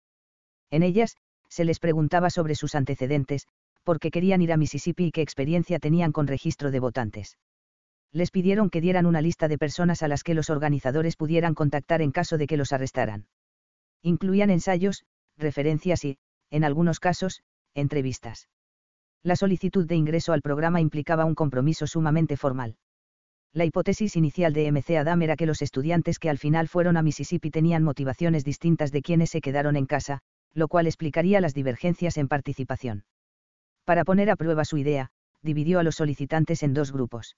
En ellas, se les preguntaba sobre sus antecedentes, por qué querían ir a Mississippi y qué experiencia tenían con registro de votantes. Les pidieron que dieran una lista de personas a las que los organizadores pudieran contactar en caso de que los arrestaran. Incluían ensayos, referencias y, en algunos casos, entrevistas. La solicitud de ingreso al programa implicaba un compromiso sumamente formal. La hipótesis inicial de MC Adam era que los estudiantes que al final fueron a Mississippi tenían motivaciones distintas de quienes se quedaron en casa, lo cual explicaría las divergencias en participación. Para poner a prueba su idea, dividió a los solicitantes en dos grupos.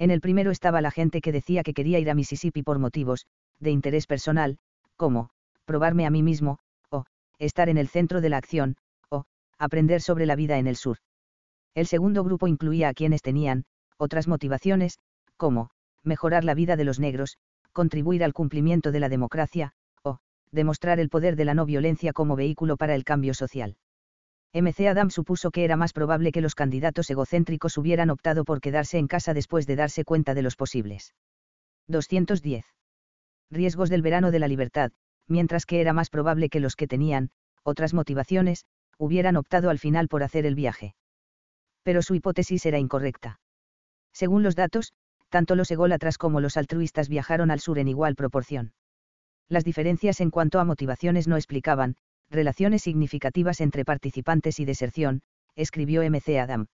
En el primero estaba la gente que decía que quería ir a Mississippi por motivos, de interés personal, como, probarme a mí mismo, o, estar en el centro de la acción, o, aprender sobre la vida en el sur. El segundo grupo incluía a quienes tenían, otras motivaciones, como, mejorar la vida de los negros, contribuir al cumplimiento de la democracia, o, demostrar el poder de la no violencia como vehículo para el cambio social. MC Adam supuso que era más probable que los candidatos egocéntricos hubieran optado por quedarse en casa después de darse cuenta de los posibles. 210. Riesgos del verano de la libertad, mientras que era más probable que los que tenían, otras motivaciones, hubieran optado al final por hacer el viaje. Pero su hipótesis era incorrecta. Según los datos, tanto los ególatras como los altruistas viajaron al sur en igual proporción. Las diferencias en cuanto a motivaciones no explicaban, relaciones significativas entre participantes y deserción, escribió MC Adam.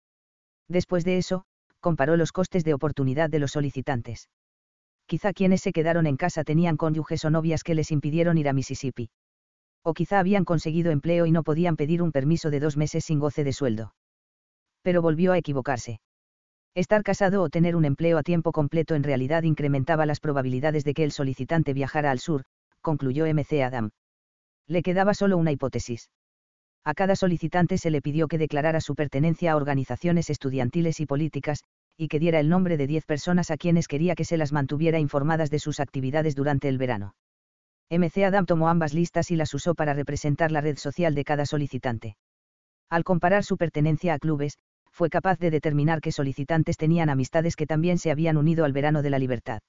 Después de eso, comparó los costes de oportunidad de los solicitantes. Quizá quienes se quedaron en casa tenían cónyuges o novias que les impidieron ir a Mississippi. O quizá habían conseguido empleo y no podían pedir un permiso de dos meses sin goce de sueldo. Pero volvió a equivocarse. Estar casado o tener un empleo a tiempo completo en realidad incrementaba las probabilidades de que el solicitante viajara al sur, concluyó MC Adam le quedaba solo una hipótesis. A cada solicitante se le pidió que declarara su pertenencia a organizaciones estudiantiles y políticas, y que diera el nombre de 10 personas a quienes quería que se las mantuviera informadas de sus actividades durante el verano. MC Adam tomó ambas listas y las usó para representar la red social de cada solicitante. Al comparar su pertenencia a clubes, fue capaz de determinar que solicitantes tenían amistades que también se habían unido al verano de la libertad.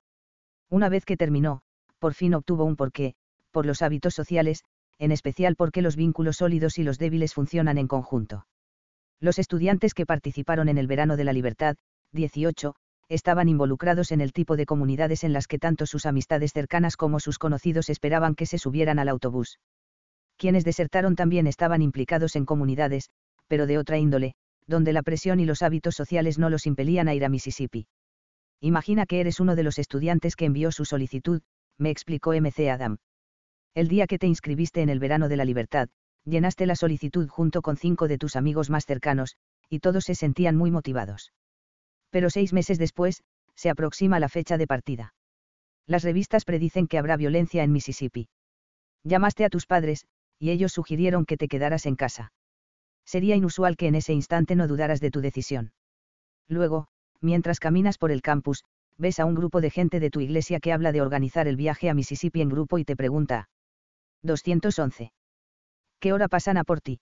Una vez que terminó, por fin obtuvo un porqué, por los hábitos sociales, en especial porque los vínculos sólidos y los débiles funcionan en conjunto. Los estudiantes que participaron en el verano de la libertad, 18, estaban involucrados en el tipo de comunidades en las que tanto sus amistades cercanas como sus conocidos esperaban que se subieran al autobús. Quienes desertaron también estaban implicados en comunidades, pero de otra índole, donde la presión y los hábitos sociales no los impelían a ir a Mississippi. Imagina que eres uno de los estudiantes que envió su solicitud, me explicó MC Adam. El día que te inscribiste en el verano de la libertad, llenaste la solicitud junto con cinco de tus amigos más cercanos, y todos se sentían muy motivados. Pero seis meses después, se aproxima la fecha de partida. Las revistas predicen que habrá violencia en Mississippi. Llamaste a tus padres, y ellos sugirieron que te quedaras en casa. Sería inusual que en ese instante no dudaras de tu decisión. Luego, mientras caminas por el campus, ves a un grupo de gente de tu iglesia que habla de organizar el viaje a Mississippi en grupo y te pregunta, 211. ¿Qué hora pasan a por ti?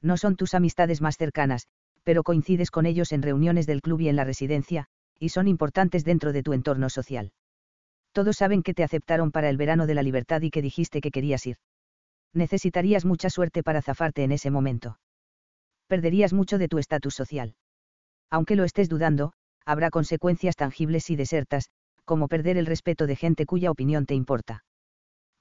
No son tus amistades más cercanas, pero coincides con ellos en reuniones del club y en la residencia, y son importantes dentro de tu entorno social. Todos saben que te aceptaron para el verano de la libertad y que dijiste que querías ir. Necesitarías mucha suerte para zafarte en ese momento. Perderías mucho de tu estatus social. Aunque lo estés dudando, habrá consecuencias tangibles y desertas, como perder el respeto de gente cuya opinión te importa.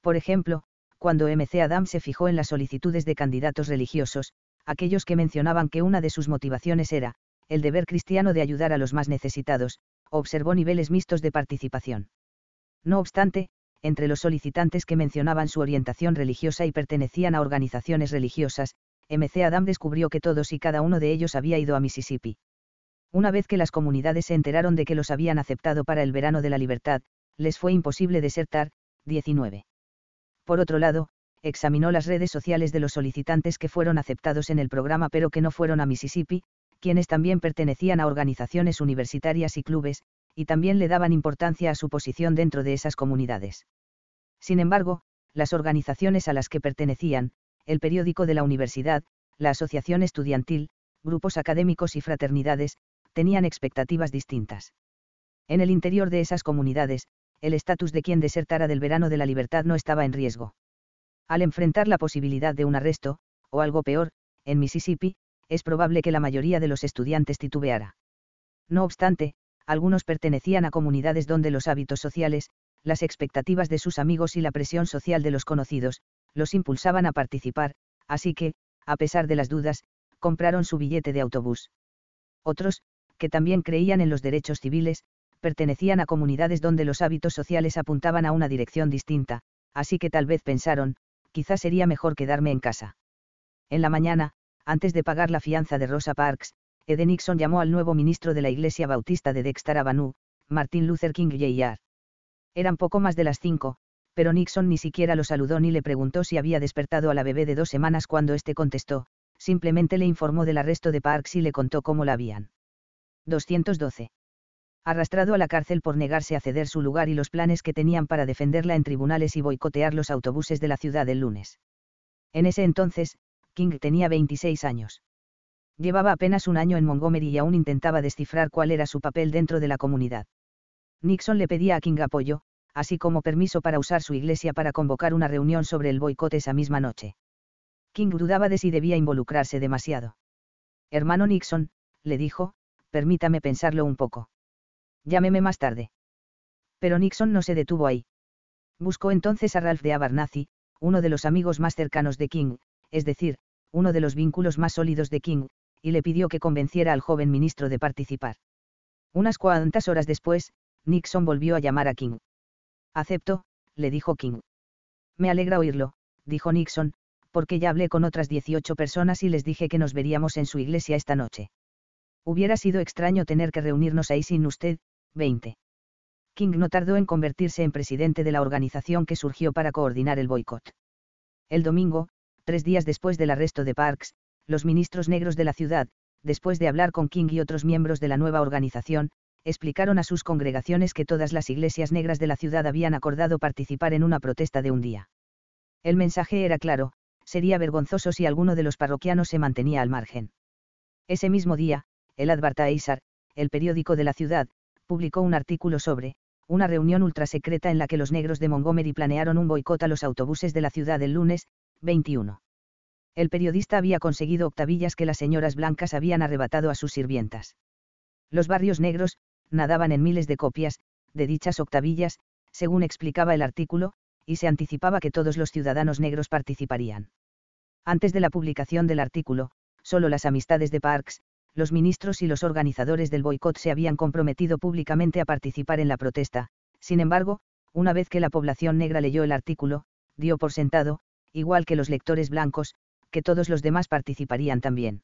Por ejemplo, cuando MC Adam se fijó en las solicitudes de candidatos religiosos, aquellos que mencionaban que una de sus motivaciones era, el deber cristiano de ayudar a los más necesitados, observó niveles mixtos de participación. No obstante, entre los solicitantes que mencionaban su orientación religiosa y pertenecían a organizaciones religiosas, MC Adam descubrió que todos y cada uno de ellos había ido a Mississippi. Una vez que las comunidades se enteraron de que los habían aceptado para el verano de la libertad, les fue imposible desertar. 19. Por otro lado, examinó las redes sociales de los solicitantes que fueron aceptados en el programa pero que no fueron a Mississippi, quienes también pertenecían a organizaciones universitarias y clubes, y también le daban importancia a su posición dentro de esas comunidades. Sin embargo, las organizaciones a las que pertenecían, el periódico de la universidad, la asociación estudiantil, grupos académicos y fraternidades, tenían expectativas distintas. En el interior de esas comunidades, el estatus de quien desertara del verano de la libertad no estaba en riesgo. Al enfrentar la posibilidad de un arresto, o algo peor, en Mississippi, es probable que la mayoría de los estudiantes titubeara. No obstante, algunos pertenecían a comunidades donde los hábitos sociales, las expectativas de sus amigos y la presión social de los conocidos, los impulsaban a participar, así que, a pesar de las dudas, compraron su billete de autobús. Otros, que también creían en los derechos civiles, pertenecían a comunidades donde los hábitos sociales apuntaban a una dirección distinta, así que tal vez pensaron, quizás sería mejor quedarme en casa. En la mañana, antes de pagar la fianza de Rosa Parks, Ed Nixon llamó al nuevo ministro de la Iglesia Bautista de Dexter Avenue, Martin Luther King Jr. Eran poco más de las cinco, pero Nixon ni siquiera lo saludó ni le preguntó si había despertado a la bebé de dos semanas cuando éste contestó, simplemente le informó del arresto de Parks y le contó cómo la habían. 212. Arrastrado a la cárcel por negarse a ceder su lugar y los planes que tenían para defenderla en tribunales y boicotear los autobuses de la ciudad el lunes. En ese entonces, King tenía 26 años. Llevaba apenas un año en Montgomery y aún intentaba descifrar cuál era su papel dentro de la comunidad. Nixon le pedía a King apoyo, así como permiso para usar su iglesia para convocar una reunión sobre el boicot esa misma noche. King dudaba de si debía involucrarse demasiado. Hermano Nixon, le dijo, permítame pensarlo un poco. Llámeme más tarde. Pero Nixon no se detuvo ahí. Buscó entonces a Ralph de Abarnazi, uno de los amigos más cercanos de King, es decir, uno de los vínculos más sólidos de King, y le pidió que convenciera al joven ministro de participar. Unas cuantas horas después, Nixon volvió a llamar a King. Acepto, le dijo King. Me alegra oírlo, dijo Nixon, porque ya hablé con otras 18 personas y les dije que nos veríamos en su iglesia esta noche. Hubiera sido extraño tener que reunirnos ahí sin usted, 20. King no tardó en convertirse en presidente de la organización que surgió para coordinar el boicot. El domingo, tres días después del arresto de Parks, los ministros negros de la ciudad, después de hablar con King y otros miembros de la nueva organización, explicaron a sus congregaciones que todas las iglesias negras de la ciudad habían acordado participar en una protesta de un día. El mensaje era claro, sería vergonzoso si alguno de los parroquianos se mantenía al margen. Ese mismo día, el Advertiser, el periódico de la ciudad, publicó un artículo sobre, una reunión ultrasecreta en la que los negros de Montgomery planearon un boicot a los autobuses de la ciudad el lunes, 21. El periodista había conseguido octavillas que las señoras blancas habían arrebatado a sus sirvientas. Los barrios negros, nadaban en miles de copias, de dichas octavillas, según explicaba el artículo, y se anticipaba que todos los ciudadanos negros participarían. Antes de la publicación del artículo, solo las amistades de Parks, los ministros y los organizadores del boicot se habían comprometido públicamente a participar en la protesta, sin embargo, una vez que la población negra leyó el artículo, dio por sentado, igual que los lectores blancos, que todos los demás participarían también.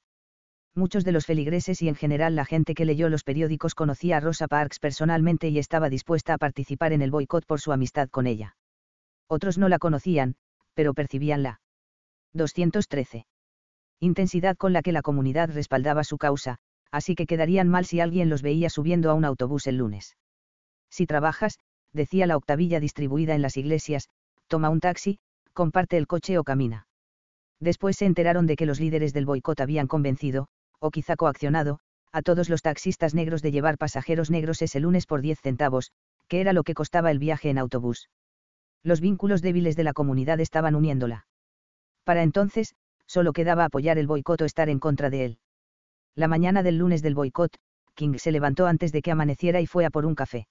Muchos de los feligreses y en general la gente que leyó los periódicos conocía a Rosa Parks personalmente y estaba dispuesta a participar en el boicot por su amistad con ella. Otros no la conocían, pero percibían la 213. Intensidad con la que la comunidad respaldaba su causa, así que quedarían mal si alguien los veía subiendo a un autobús el lunes. Si trabajas, decía la octavilla distribuida en las iglesias, toma un taxi, comparte el coche o camina. Después se enteraron de que los líderes del boicot habían convencido, o quizá coaccionado, a todos los taxistas negros de llevar pasajeros negros ese lunes por 10 centavos, que era lo que costaba el viaje en autobús. Los vínculos débiles de la comunidad estaban uniéndola. Para entonces, solo quedaba apoyar el boicot o estar en contra de él. La mañana del lunes del boicot, King se levantó antes de que amaneciera y fue a por un café.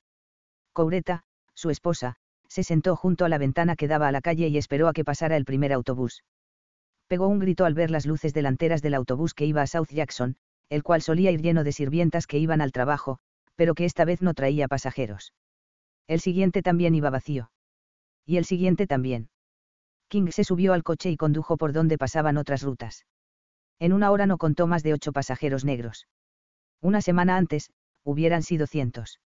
Coureta, su esposa, se sentó junto a la ventana que daba a la calle y esperó a que pasara el primer autobús pegó un grito al ver las luces delanteras del autobús que iba a South Jackson, el cual solía ir lleno de sirvientas que iban al trabajo, pero que esta vez no traía pasajeros. El siguiente también iba vacío. Y el siguiente también. King se subió al coche y condujo por donde pasaban otras rutas. En una hora no contó más de ocho pasajeros negros. Una semana antes, hubieran sido cientos.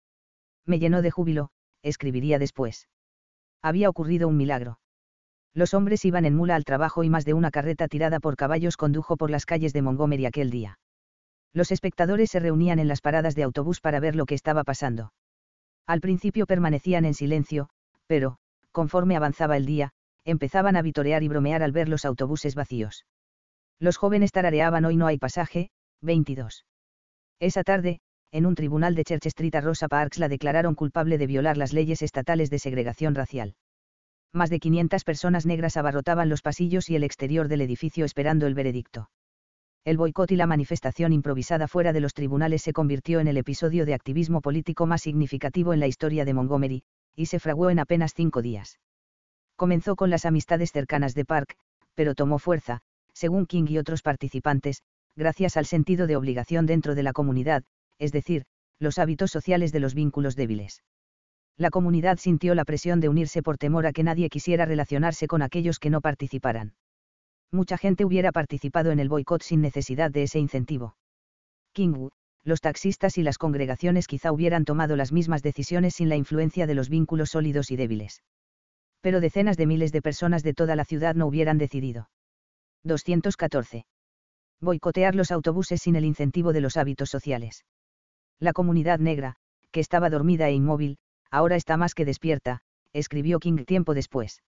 Me llenó de júbilo, escribiría después. Había ocurrido un milagro. Los hombres iban en mula al trabajo y más de una carreta tirada por caballos condujo por las calles de Montgomery aquel día. Los espectadores se reunían en las paradas de autobús para ver lo que estaba pasando. Al principio permanecían en silencio, pero, conforme avanzaba el día, empezaban a vitorear y bromear al ver los autobuses vacíos. Los jóvenes tarareaban Hoy no hay pasaje, 22. Esa tarde, en un tribunal de Church Street a Rosa Parks la declararon culpable de violar las leyes estatales de segregación racial más de 500 personas negras abarrotaban los pasillos y el exterior del edificio esperando el veredicto. El boicot y la manifestación improvisada fuera de los tribunales se convirtió en el episodio de activismo político más significativo en la historia de Montgomery, y se fraguó en apenas cinco días. Comenzó con las amistades cercanas de Park, pero tomó fuerza, según King y otros participantes, gracias al sentido de obligación dentro de la comunidad, es decir, los hábitos sociales de los vínculos débiles. La comunidad sintió la presión de unirse por temor a que nadie quisiera relacionarse con aquellos que no participaran. Mucha gente hubiera participado en el boicot sin necesidad de ese incentivo. King, los taxistas y las congregaciones quizá hubieran tomado las mismas decisiones sin la influencia de los vínculos sólidos y débiles. Pero decenas de miles de personas de toda la ciudad no hubieran decidido. 214. Boicotear los autobuses sin el incentivo de los hábitos sociales. La comunidad negra, que estaba dormida e inmóvil, ahora está más que despierta, escribió King tiempo después.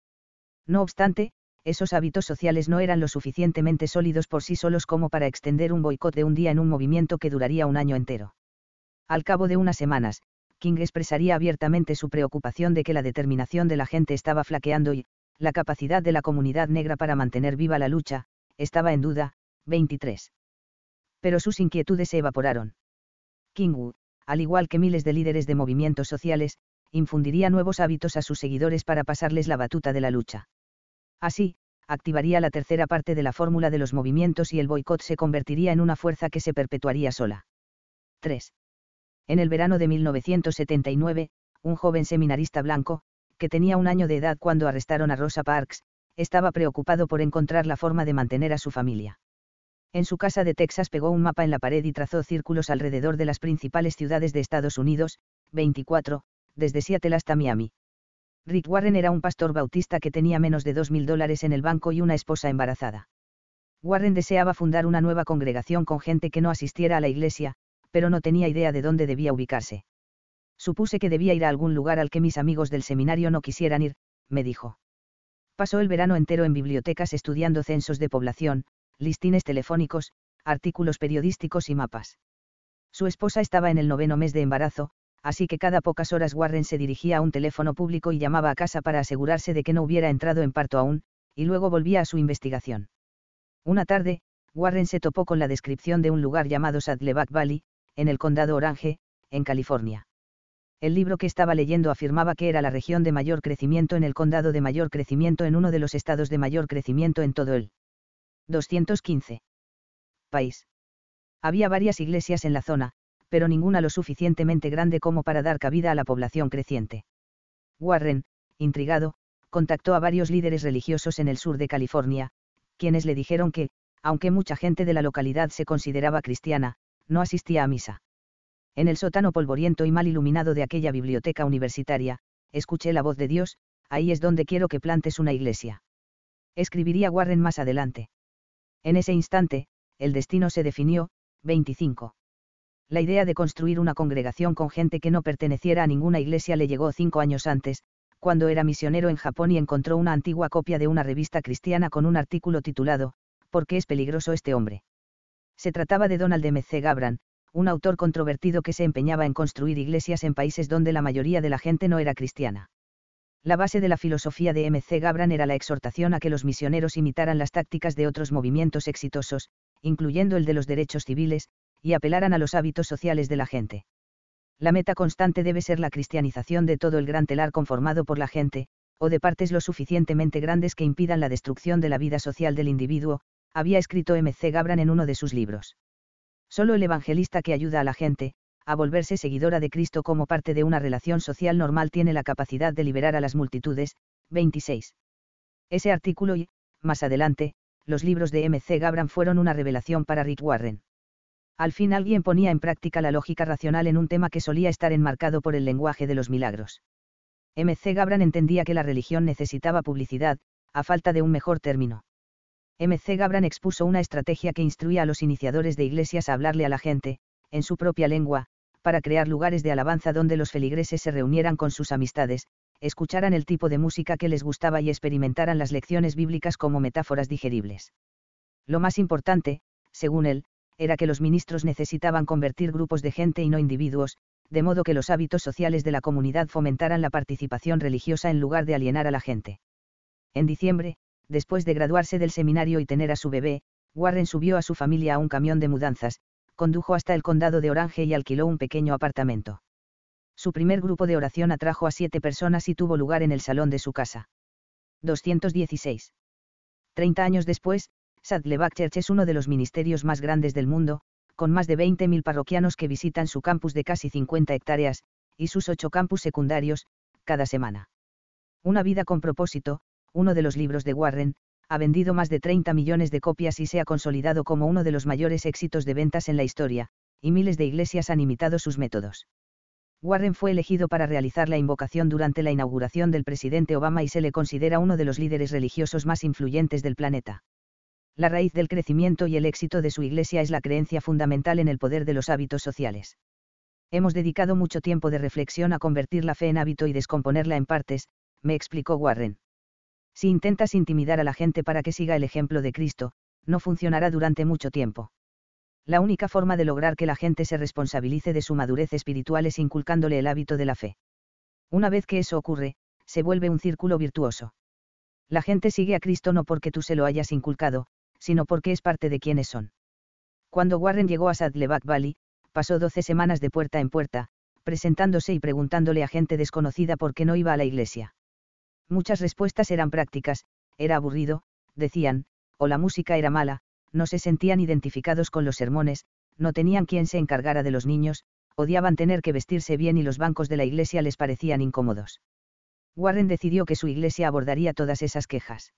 No obstante, esos hábitos sociales no eran lo suficientemente sólidos por sí solos como para extender un boicot de un día en un movimiento que duraría un año entero. Al cabo de unas semanas, King expresaría abiertamente su preocupación de que la determinación de la gente estaba flaqueando y, la capacidad de la comunidad negra para mantener viva la lucha, estaba en duda. 23. Pero sus inquietudes se evaporaron. King, al igual que miles de líderes de movimientos sociales, infundiría nuevos hábitos a sus seguidores para pasarles la batuta de la lucha. Así, activaría la tercera parte de la fórmula de los movimientos y el boicot se convertiría en una fuerza que se perpetuaría sola. 3. En el verano de 1979, un joven seminarista blanco, que tenía un año de edad cuando arrestaron a Rosa Parks, estaba preocupado por encontrar la forma de mantener a su familia. En su casa de Texas pegó un mapa en la pared y trazó círculos alrededor de las principales ciudades de Estados Unidos, 24, desde Seattle hasta Miami. Rick Warren era un pastor bautista que tenía menos de 2.000 dólares en el banco y una esposa embarazada. Warren deseaba fundar una nueva congregación con gente que no asistiera a la iglesia, pero no tenía idea de dónde debía ubicarse. Supuse que debía ir a algún lugar al que mis amigos del seminario no quisieran ir, me dijo. Pasó el verano entero en bibliotecas estudiando censos de población, listines telefónicos, artículos periodísticos y mapas. Su esposa estaba en el noveno mes de embarazo, así que cada pocas horas Warren se dirigía a un teléfono público y llamaba a casa para asegurarse de que no hubiera entrado en parto aún, y luego volvía a su investigación. Una tarde, Warren se topó con la descripción de un lugar llamado Saddleback Valley, en el condado Orange, en California. El libro que estaba leyendo afirmaba que era la región de mayor crecimiento en el condado de mayor crecimiento en uno de los estados de mayor crecimiento en todo el 215. País. Había varias iglesias en la zona, pero ninguna lo suficientemente grande como para dar cabida a la población creciente. Warren, intrigado, contactó a varios líderes religiosos en el sur de California, quienes le dijeron que, aunque mucha gente de la localidad se consideraba cristiana, no asistía a misa. En el sótano polvoriento y mal iluminado de aquella biblioteca universitaria, escuché la voz de Dios, ahí es donde quiero que plantes una iglesia. Escribiría Warren más adelante. En ese instante, el destino se definió, 25. La idea de construir una congregación con gente que no perteneciera a ninguna iglesia le llegó cinco años antes, cuando era misionero en Japón y encontró una antigua copia de una revista cristiana con un artículo titulado, ¿Por qué es peligroso este hombre? Se trataba de Donald M. C. Gabran, un autor controvertido que se empeñaba en construir iglesias en países donde la mayoría de la gente no era cristiana. La base de la filosofía de M.C. Gabran era la exhortación a que los misioneros imitaran las tácticas de otros movimientos exitosos, incluyendo el de los derechos civiles, y apelaran a los hábitos sociales de la gente. La meta constante debe ser la cristianización de todo el gran telar conformado por la gente, o de partes lo suficientemente grandes que impidan la destrucción de la vida social del individuo, había escrito M.C. Gabran en uno de sus libros. Solo el evangelista que ayuda a la gente, a volverse seguidora de Cristo como parte de una relación social normal tiene la capacidad de liberar a las multitudes. 26. Ese artículo y, más adelante, los libros de M.C. Gabran fueron una revelación para Rick Warren. Al fin alguien ponía en práctica la lógica racional en un tema que solía estar enmarcado por el lenguaje de los milagros. M.C. Gabran entendía que la religión necesitaba publicidad, a falta de un mejor término. M.C. Gabran expuso una estrategia que instruía a los iniciadores de iglesias a hablarle a la gente, en su propia lengua, para crear lugares de alabanza donde los feligreses se reunieran con sus amistades, escucharan el tipo de música que les gustaba y experimentaran las lecciones bíblicas como metáforas digeribles. Lo más importante, según él, era que los ministros necesitaban convertir grupos de gente y no individuos, de modo que los hábitos sociales de la comunidad fomentaran la participación religiosa en lugar de alienar a la gente. En diciembre, después de graduarse del seminario y tener a su bebé, Warren subió a su familia a un camión de mudanzas, condujo hasta el condado de Orange y alquiló un pequeño apartamento. Su primer grupo de oración atrajo a siete personas y tuvo lugar en el salón de su casa. 216. Treinta años después, Saddleback Church es uno de los ministerios más grandes del mundo, con más de 20.000 parroquianos que visitan su campus de casi 50 hectáreas, y sus ocho campus secundarios, cada semana. Una vida con propósito, uno de los libros de Warren, ha vendido más de 30 millones de copias y se ha consolidado como uno de los mayores éxitos de ventas en la historia, y miles de iglesias han imitado sus métodos. Warren fue elegido para realizar la invocación durante la inauguración del presidente Obama y se le considera uno de los líderes religiosos más influyentes del planeta. La raíz del crecimiento y el éxito de su iglesia es la creencia fundamental en el poder de los hábitos sociales. Hemos dedicado mucho tiempo de reflexión a convertir la fe en hábito y descomponerla en partes, me explicó Warren. Si intentas intimidar a la gente para que siga el ejemplo de Cristo, no funcionará durante mucho tiempo. La única forma de lograr que la gente se responsabilice de su madurez espiritual es inculcándole el hábito de la fe. Una vez que eso ocurre, se vuelve un círculo virtuoso. La gente sigue a Cristo no porque tú se lo hayas inculcado, sino porque es parte de quienes son. Cuando Warren llegó a Saddleback Valley, pasó 12 semanas de puerta en puerta, presentándose y preguntándole a gente desconocida por qué no iba a la iglesia. Muchas respuestas eran prácticas, era aburrido, decían, o la música era mala, no se sentían identificados con los sermones, no tenían quien se encargara de los niños, odiaban tener que vestirse bien y los bancos de la iglesia les parecían incómodos. Warren decidió que su iglesia abordaría todas esas quejas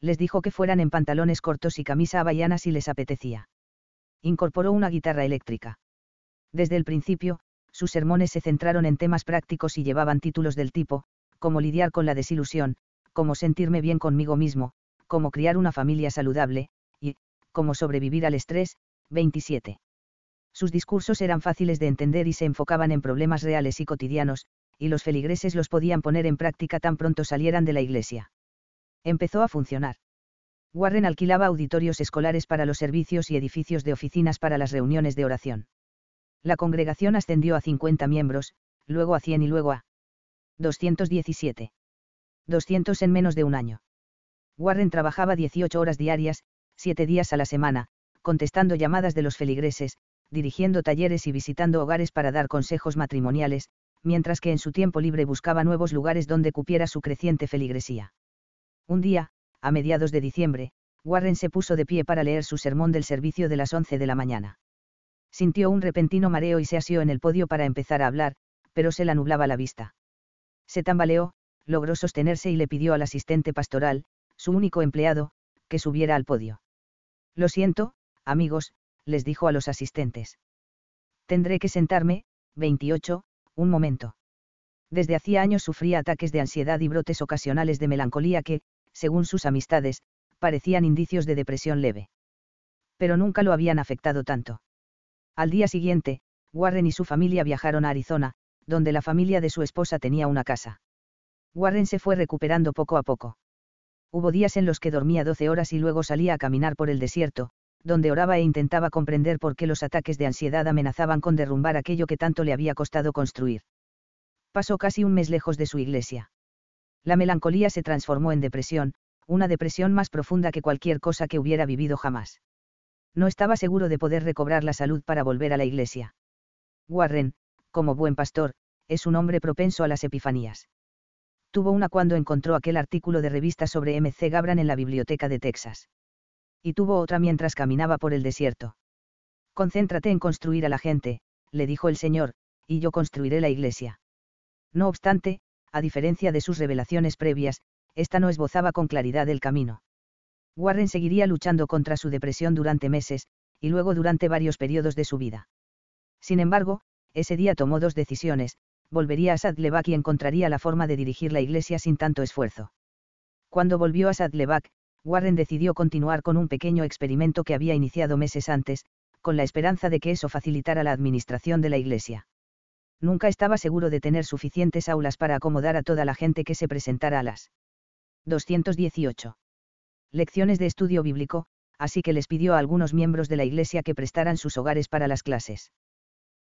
les dijo que fueran en pantalones cortos y camisa havaiana si les apetecía. Incorporó una guitarra eléctrica. Desde el principio, sus sermones se centraron en temas prácticos y llevaban títulos del tipo, cómo lidiar con la desilusión, cómo sentirme bien conmigo mismo, cómo criar una familia saludable, y, cómo sobrevivir al estrés, 27. Sus discursos eran fáciles de entender y se enfocaban en problemas reales y cotidianos, y los feligreses los podían poner en práctica tan pronto salieran de la iglesia empezó a funcionar. Warren alquilaba auditorios escolares para los servicios y edificios de oficinas para las reuniones de oración. La congregación ascendió a 50 miembros, luego a 100 y luego a 217. 200 en menos de un año. Warren trabajaba 18 horas diarias, 7 días a la semana, contestando llamadas de los feligreses, dirigiendo talleres y visitando hogares para dar consejos matrimoniales, mientras que en su tiempo libre buscaba nuevos lugares donde cupiera su creciente feligresía. Un día, a mediados de diciembre, Warren se puso de pie para leer su sermón del servicio de las 11 de la mañana. Sintió un repentino mareo y se asió en el podio para empezar a hablar, pero se la nublaba la vista. Se tambaleó, logró sostenerse y le pidió al asistente pastoral, su único empleado, que subiera al podio. Lo siento, amigos, les dijo a los asistentes. Tendré que sentarme, 28, un momento. Desde hacía años sufría ataques de ansiedad y brotes ocasionales de melancolía que, según sus amistades, parecían indicios de depresión leve. Pero nunca lo habían afectado tanto. Al día siguiente, Warren y su familia viajaron a Arizona, donde la familia de su esposa tenía una casa. Warren se fue recuperando poco a poco. Hubo días en los que dormía 12 horas y luego salía a caminar por el desierto, donde oraba e intentaba comprender por qué los ataques de ansiedad amenazaban con derrumbar aquello que tanto le había costado construir. Pasó casi un mes lejos de su iglesia. La melancolía se transformó en depresión, una depresión más profunda que cualquier cosa que hubiera vivido jamás. No estaba seguro de poder recobrar la salud para volver a la iglesia. Warren, como buen pastor, es un hombre propenso a las epifanías. Tuvo una cuando encontró aquel artículo de revista sobre MC Gabran en la biblioteca de Texas. Y tuvo otra mientras caminaba por el desierto. Concéntrate en construir a la gente, le dijo el Señor, y yo construiré la iglesia. No obstante, a diferencia de sus revelaciones previas, esta no esbozaba con claridad el camino. Warren seguiría luchando contra su depresión durante meses, y luego durante varios periodos de su vida. Sin embargo, ese día tomó dos decisiones, volvería a Sadleback y encontraría la forma de dirigir la iglesia sin tanto esfuerzo. Cuando volvió a Sadleback, Warren decidió continuar con un pequeño experimento que había iniciado meses antes, con la esperanza de que eso facilitara la administración de la iglesia nunca estaba seguro de tener suficientes aulas para acomodar a toda la gente que se presentara a las 218 lecciones de estudio bíblico, así que les pidió a algunos miembros de la iglesia que prestaran sus hogares para las clases.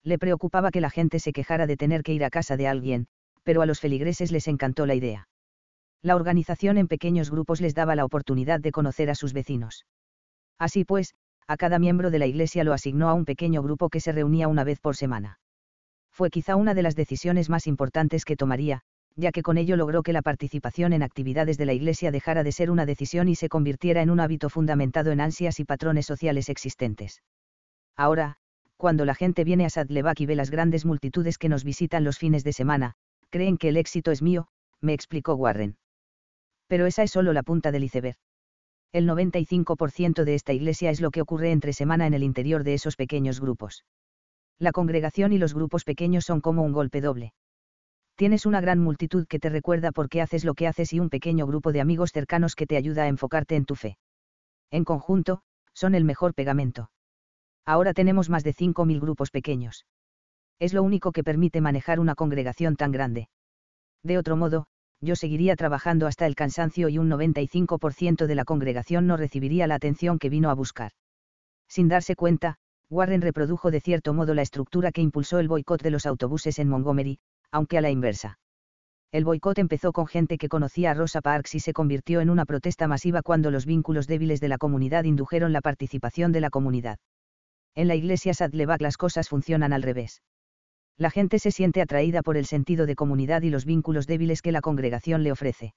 Le preocupaba que la gente se quejara de tener que ir a casa de alguien, pero a los feligreses les encantó la idea. La organización en pequeños grupos les daba la oportunidad de conocer a sus vecinos. Así pues, a cada miembro de la iglesia lo asignó a un pequeño grupo que se reunía una vez por semana fue quizá una de las decisiones más importantes que tomaría, ya que con ello logró que la participación en actividades de la Iglesia dejara de ser una decisión y se convirtiera en un hábito fundamentado en ansias y patrones sociales existentes. Ahora, cuando la gente viene a Sadlebak y ve las grandes multitudes que nos visitan los fines de semana, creen que el éxito es mío, me explicó Warren. Pero esa es solo la punta del iceberg. El 95% de esta iglesia es lo que ocurre entre semana en el interior de esos pequeños grupos. La congregación y los grupos pequeños son como un golpe doble. Tienes una gran multitud que te recuerda por qué haces lo que haces y un pequeño grupo de amigos cercanos que te ayuda a enfocarte en tu fe. En conjunto, son el mejor pegamento. Ahora tenemos más de 5.000 grupos pequeños. Es lo único que permite manejar una congregación tan grande. De otro modo, yo seguiría trabajando hasta el cansancio y un 95% de la congregación no recibiría la atención que vino a buscar. Sin darse cuenta, Warren reprodujo de cierto modo la estructura que impulsó el boicot de los autobuses en Montgomery, aunque a la inversa. El boicot empezó con gente que conocía a Rosa Parks y se convirtió en una protesta masiva cuando los vínculos débiles de la comunidad indujeron la participación de la comunidad. En la iglesia Sadlebak las cosas funcionan al revés. La gente se siente atraída por el sentido de comunidad y los vínculos débiles que la congregación le ofrece.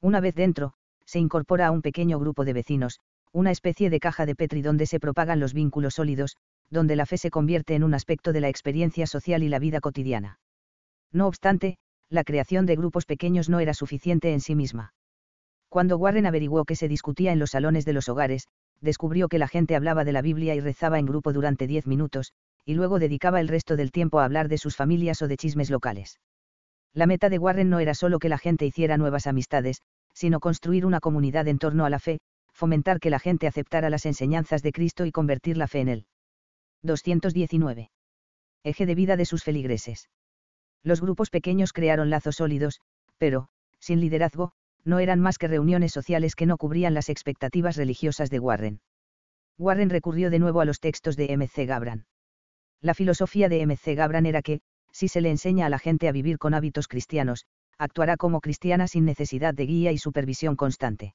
Una vez dentro, se incorpora a un pequeño grupo de vecinos, una especie de caja de Petri donde se propagan los vínculos sólidos, donde la fe se convierte en un aspecto de la experiencia social y la vida cotidiana. No obstante, la creación de grupos pequeños no era suficiente en sí misma. Cuando Warren averiguó que se discutía en los salones de los hogares, descubrió que la gente hablaba de la Biblia y rezaba en grupo durante diez minutos, y luego dedicaba el resto del tiempo a hablar de sus familias o de chismes locales. La meta de Warren no era solo que la gente hiciera nuevas amistades, sino construir una comunidad en torno a la fe, fomentar que la gente aceptara las enseñanzas de Cristo y convertir la fe en él. 219. Eje de vida de sus feligreses. Los grupos pequeños crearon lazos sólidos, pero, sin liderazgo, no eran más que reuniones sociales que no cubrían las expectativas religiosas de Warren. Warren recurrió de nuevo a los textos de M.C. Gabran. La filosofía de M.C. Gabran era que, si se le enseña a la gente a vivir con hábitos cristianos, actuará como cristiana sin necesidad de guía y supervisión constante.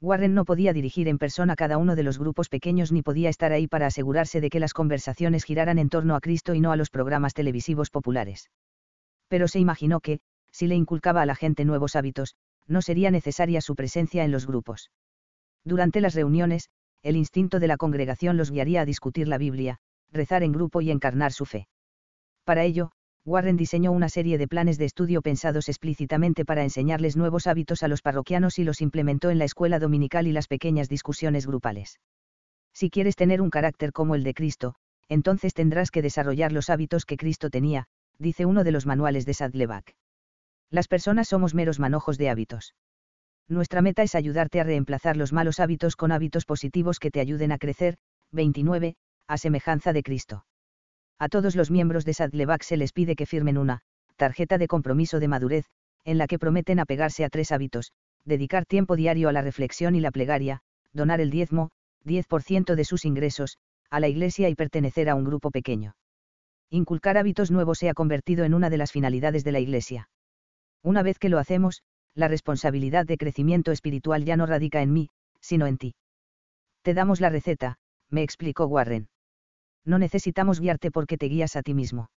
Warren no podía dirigir en persona cada uno de los grupos pequeños ni podía estar ahí para asegurarse de que las conversaciones giraran en torno a Cristo y no a los programas televisivos populares. Pero se imaginó que, si le inculcaba a la gente nuevos hábitos, no sería necesaria su presencia en los grupos. Durante las reuniones, el instinto de la congregación los guiaría a discutir la Biblia, rezar en grupo y encarnar su fe. Para ello, Warren diseñó una serie de planes de estudio pensados explícitamente para enseñarles nuevos hábitos a los parroquianos y los implementó en la escuela dominical y las pequeñas discusiones grupales. Si quieres tener un carácter como el de Cristo, entonces tendrás que desarrollar los hábitos que Cristo tenía, dice uno de los manuales de Sadleback. Las personas somos meros manojos de hábitos. Nuestra meta es ayudarte a reemplazar los malos hábitos con hábitos positivos que te ayuden a crecer. 29. A semejanza de Cristo. A todos los miembros de Sadleback se les pide que firmen una tarjeta de compromiso de madurez, en la que prometen apegarse a tres hábitos, dedicar tiempo diario a la reflexión y la plegaria, donar el diezmo, 10% de sus ingresos, a la iglesia y pertenecer a un grupo pequeño. Inculcar hábitos nuevos se ha convertido en una de las finalidades de la iglesia. Una vez que lo hacemos, la responsabilidad de crecimiento espiritual ya no radica en mí, sino en ti. Te damos la receta, me explicó Warren. No necesitamos guiarte porque te guías a ti mismo.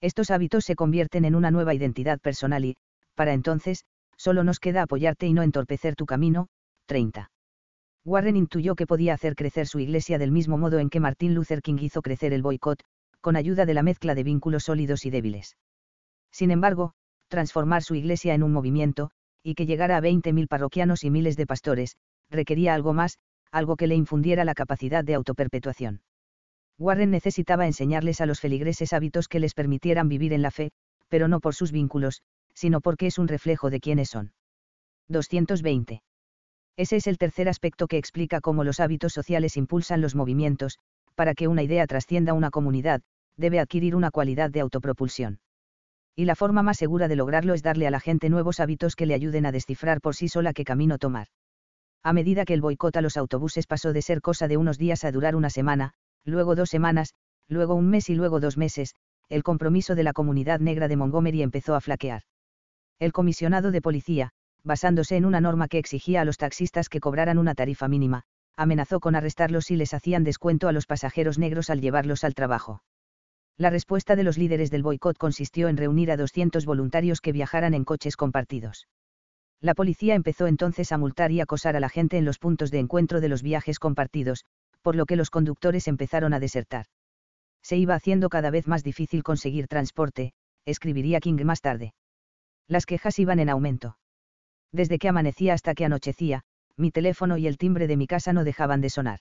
Estos hábitos se convierten en una nueva identidad personal y, para entonces, solo nos queda apoyarte y no entorpecer tu camino. 30. Warren intuyó que podía hacer crecer su iglesia del mismo modo en que Martin Luther King hizo crecer el boicot, con ayuda de la mezcla de vínculos sólidos y débiles. Sin embargo, transformar su iglesia en un movimiento, y que llegara a 20.000 parroquianos y miles de pastores, requería algo más, algo que le infundiera la capacidad de autoperpetuación. Warren necesitaba enseñarles a los feligreses hábitos que les permitieran vivir en la fe, pero no por sus vínculos, sino porque es un reflejo de quiénes son. 220. Ese es el tercer aspecto que explica cómo los hábitos sociales impulsan los movimientos, para que una idea trascienda una comunidad, debe adquirir una cualidad de autopropulsión y la forma más segura de lograrlo es darle a la gente nuevos hábitos que le ayuden a descifrar por sí sola qué camino tomar. A medida que el boicot a los autobuses pasó de ser cosa de unos días a durar una semana, luego dos semanas, luego un mes y luego dos meses, el compromiso de la comunidad negra de Montgomery empezó a flaquear. El comisionado de policía, basándose en una norma que exigía a los taxistas que cobraran una tarifa mínima, amenazó con arrestarlos si les hacían descuento a los pasajeros negros al llevarlos al trabajo. La respuesta de los líderes del boicot consistió en reunir a 200 voluntarios que viajaran en coches compartidos. La policía empezó entonces a multar y acosar a la gente en los puntos de encuentro de los viajes compartidos, por lo que los conductores empezaron a desertar. Se iba haciendo cada vez más difícil conseguir transporte, escribiría King más tarde. Las quejas iban en aumento. Desde que amanecía hasta que anochecía, mi teléfono y el timbre de mi casa no dejaban de sonar.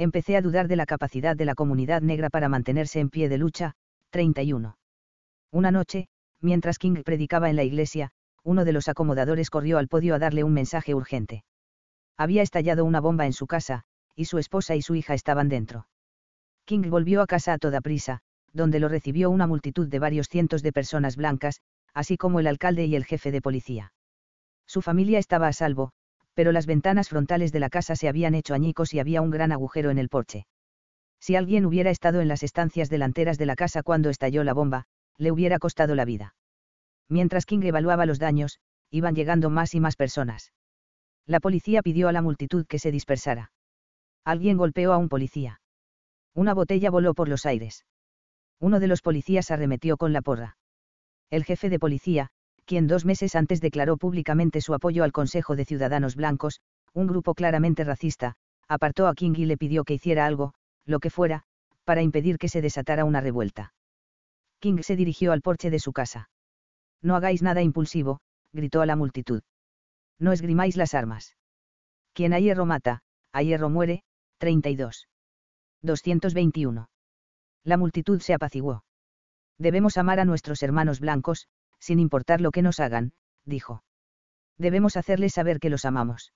Empecé a dudar de la capacidad de la comunidad negra para mantenerse en pie de lucha. 31. Una noche, mientras King predicaba en la iglesia, uno de los acomodadores corrió al podio a darle un mensaje urgente. Había estallado una bomba en su casa, y su esposa y su hija estaban dentro. King volvió a casa a toda prisa, donde lo recibió una multitud de varios cientos de personas blancas, así como el alcalde y el jefe de policía. Su familia estaba a salvo, pero las ventanas frontales de la casa se habían hecho añicos y había un gran agujero en el porche. Si alguien hubiera estado en las estancias delanteras de la casa cuando estalló la bomba, le hubiera costado la vida. Mientras King evaluaba los daños, iban llegando más y más personas. La policía pidió a la multitud que se dispersara. Alguien golpeó a un policía. Una botella voló por los aires. Uno de los policías arremetió con la porra. El jefe de policía, quien dos meses antes declaró públicamente su apoyo al Consejo de Ciudadanos Blancos, un grupo claramente racista, apartó a King y le pidió que hiciera algo, lo que fuera, para impedir que se desatara una revuelta. King se dirigió al porche de su casa. No hagáis nada impulsivo, gritó a la multitud. No esgrimáis las armas. Quien a hierro mata, a hierro muere, 32. 221. La multitud se apaciguó. Debemos amar a nuestros hermanos blancos, sin importar lo que nos hagan, dijo. Debemos hacerles saber que los amamos.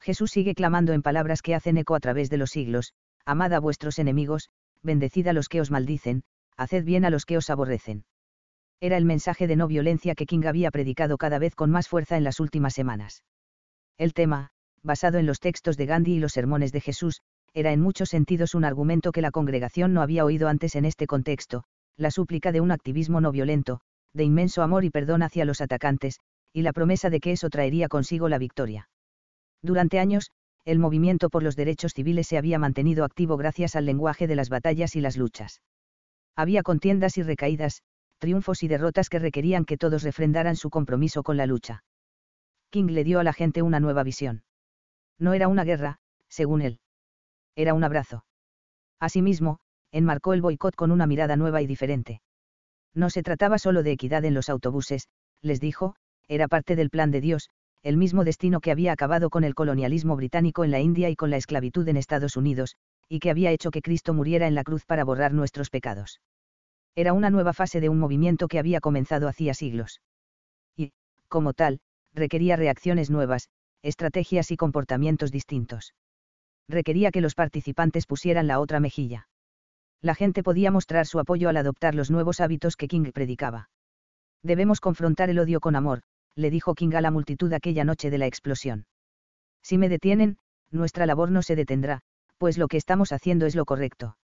Jesús sigue clamando en palabras que hacen eco a través de los siglos, amad a vuestros enemigos, bendecid a los que os maldicen, haced bien a los que os aborrecen era el mensaje de no violencia que King había predicado cada vez con más fuerza en las últimas semanas. El tema, basado en los textos de Gandhi y los sermones de Jesús, era en muchos sentidos un argumento que la congregación no había oído antes en este contexto, la súplica de un activismo no violento, de inmenso amor y perdón hacia los atacantes, y la promesa de que eso traería consigo la victoria. Durante años, el movimiento por los derechos civiles se había mantenido activo gracias al lenguaje de las batallas y las luchas. Había contiendas y recaídas, triunfos y derrotas que requerían que todos refrendaran su compromiso con la lucha. King le dio a la gente una nueva visión. No era una guerra, según él. Era un abrazo. Asimismo, enmarcó el boicot con una mirada nueva y diferente. No se trataba solo de equidad en los autobuses, les dijo, era parte del plan de Dios, el mismo destino que había acabado con el colonialismo británico en la India y con la esclavitud en Estados Unidos, y que había hecho que Cristo muriera en la cruz para borrar nuestros pecados. Era una nueva fase de un movimiento que había comenzado hacía siglos. Y, como tal, requería reacciones nuevas, estrategias y comportamientos distintos. Requería que los participantes pusieran la otra mejilla. La gente podía mostrar su apoyo al adoptar los nuevos hábitos que King predicaba. Debemos confrontar el odio con amor, le dijo King a la multitud aquella noche de la explosión. Si me detienen, nuestra labor no se detendrá, pues lo que estamos haciendo es lo correcto.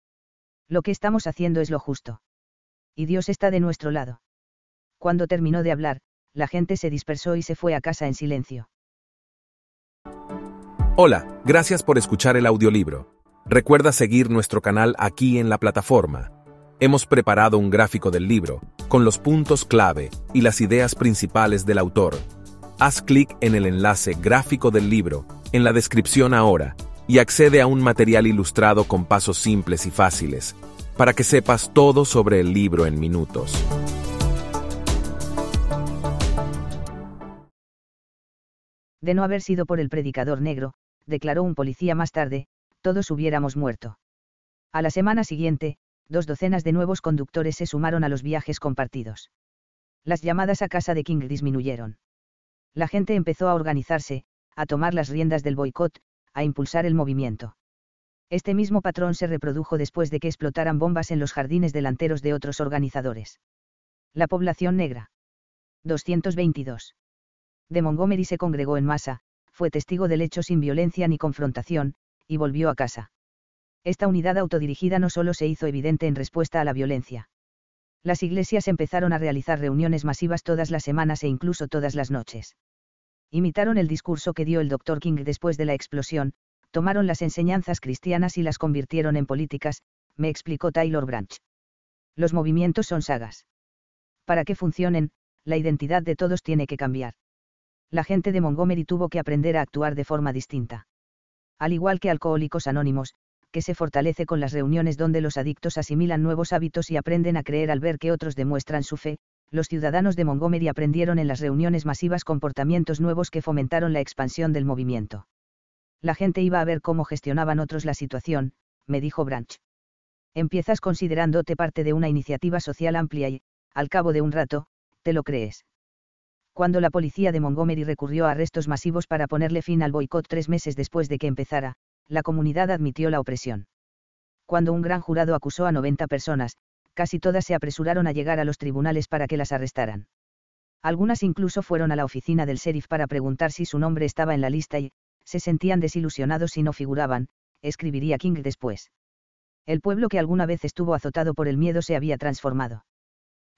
Lo que estamos haciendo es lo justo y Dios está de nuestro lado. Cuando terminó de hablar, la gente se dispersó y se fue a casa en silencio. Hola, gracias por escuchar el audiolibro. Recuerda seguir nuestro canal aquí en la plataforma. Hemos preparado un gráfico del libro, con los puntos clave y las ideas principales del autor. Haz clic en el enlace gráfico del libro, en la descripción ahora, y accede a un material ilustrado con pasos simples y fáciles para que sepas todo sobre el libro en minutos. De no haber sido por el predicador negro, declaró un policía más tarde, todos hubiéramos muerto. A la semana siguiente, dos docenas de nuevos conductores se sumaron a los viajes compartidos. Las llamadas a casa de King disminuyeron. La gente empezó a organizarse, a tomar las riendas del boicot, a impulsar el movimiento. Este mismo patrón se reprodujo después de que explotaran bombas en los jardines delanteros de otros organizadores. La población negra. 222. De Montgomery se congregó en masa, fue testigo del hecho sin violencia ni confrontación, y volvió a casa. Esta unidad autodirigida no solo se hizo evidente en respuesta a la violencia. Las iglesias empezaron a realizar reuniones masivas todas las semanas e incluso todas las noches. Imitaron el discurso que dio el Dr. King después de la explosión, tomaron las enseñanzas cristianas y las convirtieron en políticas, me explicó Taylor Branch. Los movimientos son sagas. Para que funcionen, la identidad de todos tiene que cambiar. La gente de Montgomery tuvo que aprender a actuar de forma distinta. Al igual que Alcohólicos Anónimos, que se fortalece con las reuniones donde los adictos asimilan nuevos hábitos y aprenden a creer al ver que otros demuestran su fe, los ciudadanos de Montgomery aprendieron en las reuniones masivas comportamientos nuevos que fomentaron la expansión del movimiento. La gente iba a ver cómo gestionaban otros la situación, me dijo Branch. Empiezas considerándote parte de una iniciativa social amplia y, al cabo de un rato, te lo crees. Cuando la policía de Montgomery recurrió a arrestos masivos para ponerle fin al boicot tres meses después de que empezara, la comunidad admitió la opresión. Cuando un gran jurado acusó a 90 personas, casi todas se apresuraron a llegar a los tribunales para que las arrestaran. Algunas incluso fueron a la oficina del sheriff para preguntar si su nombre estaba en la lista y, se sentían desilusionados si no figuraban, escribiría King después. El pueblo que alguna vez estuvo azotado por el miedo se había transformado.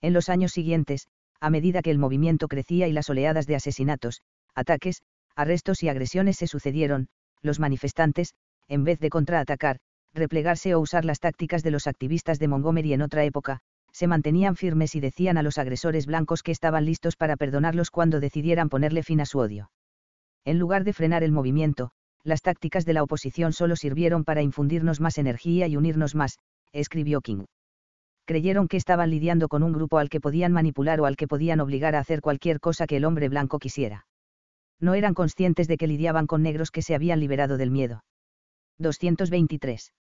En los años siguientes, a medida que el movimiento crecía y las oleadas de asesinatos, ataques, arrestos y agresiones se sucedieron, los manifestantes, en vez de contraatacar, replegarse o usar las tácticas de los activistas de Montgomery en otra época, se mantenían firmes y decían a los agresores blancos que estaban listos para perdonarlos cuando decidieran ponerle fin a su odio. En lugar de frenar el movimiento, las tácticas de la oposición solo sirvieron para infundirnos más energía y unirnos más, escribió King. Creyeron que estaban lidiando con un grupo al que podían manipular o al que podían obligar a hacer cualquier cosa que el hombre blanco quisiera. No eran conscientes de que lidiaban con negros que se habían liberado del miedo. 223.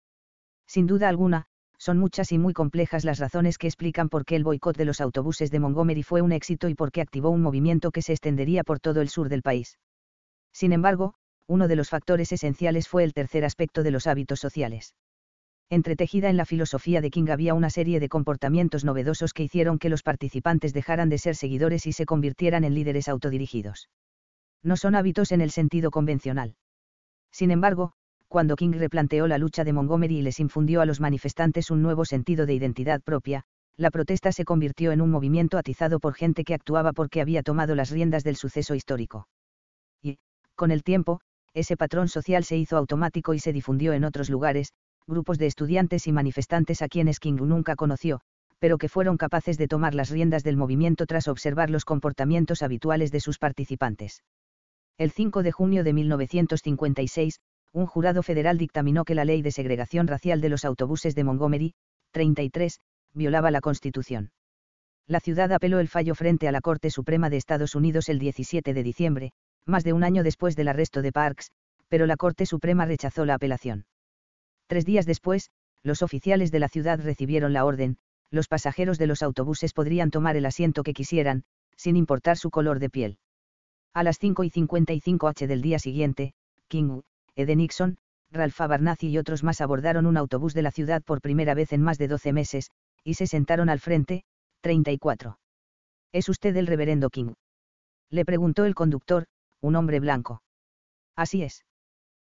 Sin duda alguna, son muchas y muy complejas las razones que explican por qué el boicot de los autobuses de Montgomery fue un éxito y por qué activó un movimiento que se extendería por todo el sur del país. Sin embargo, uno de los factores esenciales fue el tercer aspecto de los hábitos sociales. Entretejida en la filosofía de King había una serie de comportamientos novedosos que hicieron que los participantes dejaran de ser seguidores y se convirtieran en líderes autodirigidos. No son hábitos en el sentido convencional. Sin embargo, cuando King replanteó la lucha de Montgomery y les infundió a los manifestantes un nuevo sentido de identidad propia, la protesta se convirtió en un movimiento atizado por gente que actuaba porque había tomado las riendas del suceso histórico. Y, con el tiempo, ese patrón social se hizo automático y se difundió en otros lugares, grupos de estudiantes y manifestantes a quienes King nunca conoció, pero que fueron capaces de tomar las riendas del movimiento tras observar los comportamientos habituales de sus participantes. El 5 de junio de 1956, un jurado federal dictaminó que la ley de segregación racial de los autobuses de Montgomery, 33, violaba la Constitución. La ciudad apeló el fallo frente a la Corte Suprema de Estados Unidos el 17 de diciembre, más de un año después del arresto de Parks, pero la Corte Suprema rechazó la apelación. Tres días después, los oficiales de la ciudad recibieron la orden, los pasajeros de los autobuses podrían tomar el asiento que quisieran, sin importar su color de piel. A las 5 y 55 h del día siguiente, King, Ed Nixon, Ralph Abernathy y otros más abordaron un autobús de la ciudad por primera vez en más de 12 meses, y se sentaron al frente, 34. ¿Es usted el reverendo King? Le preguntó el conductor, un hombre blanco. Así es.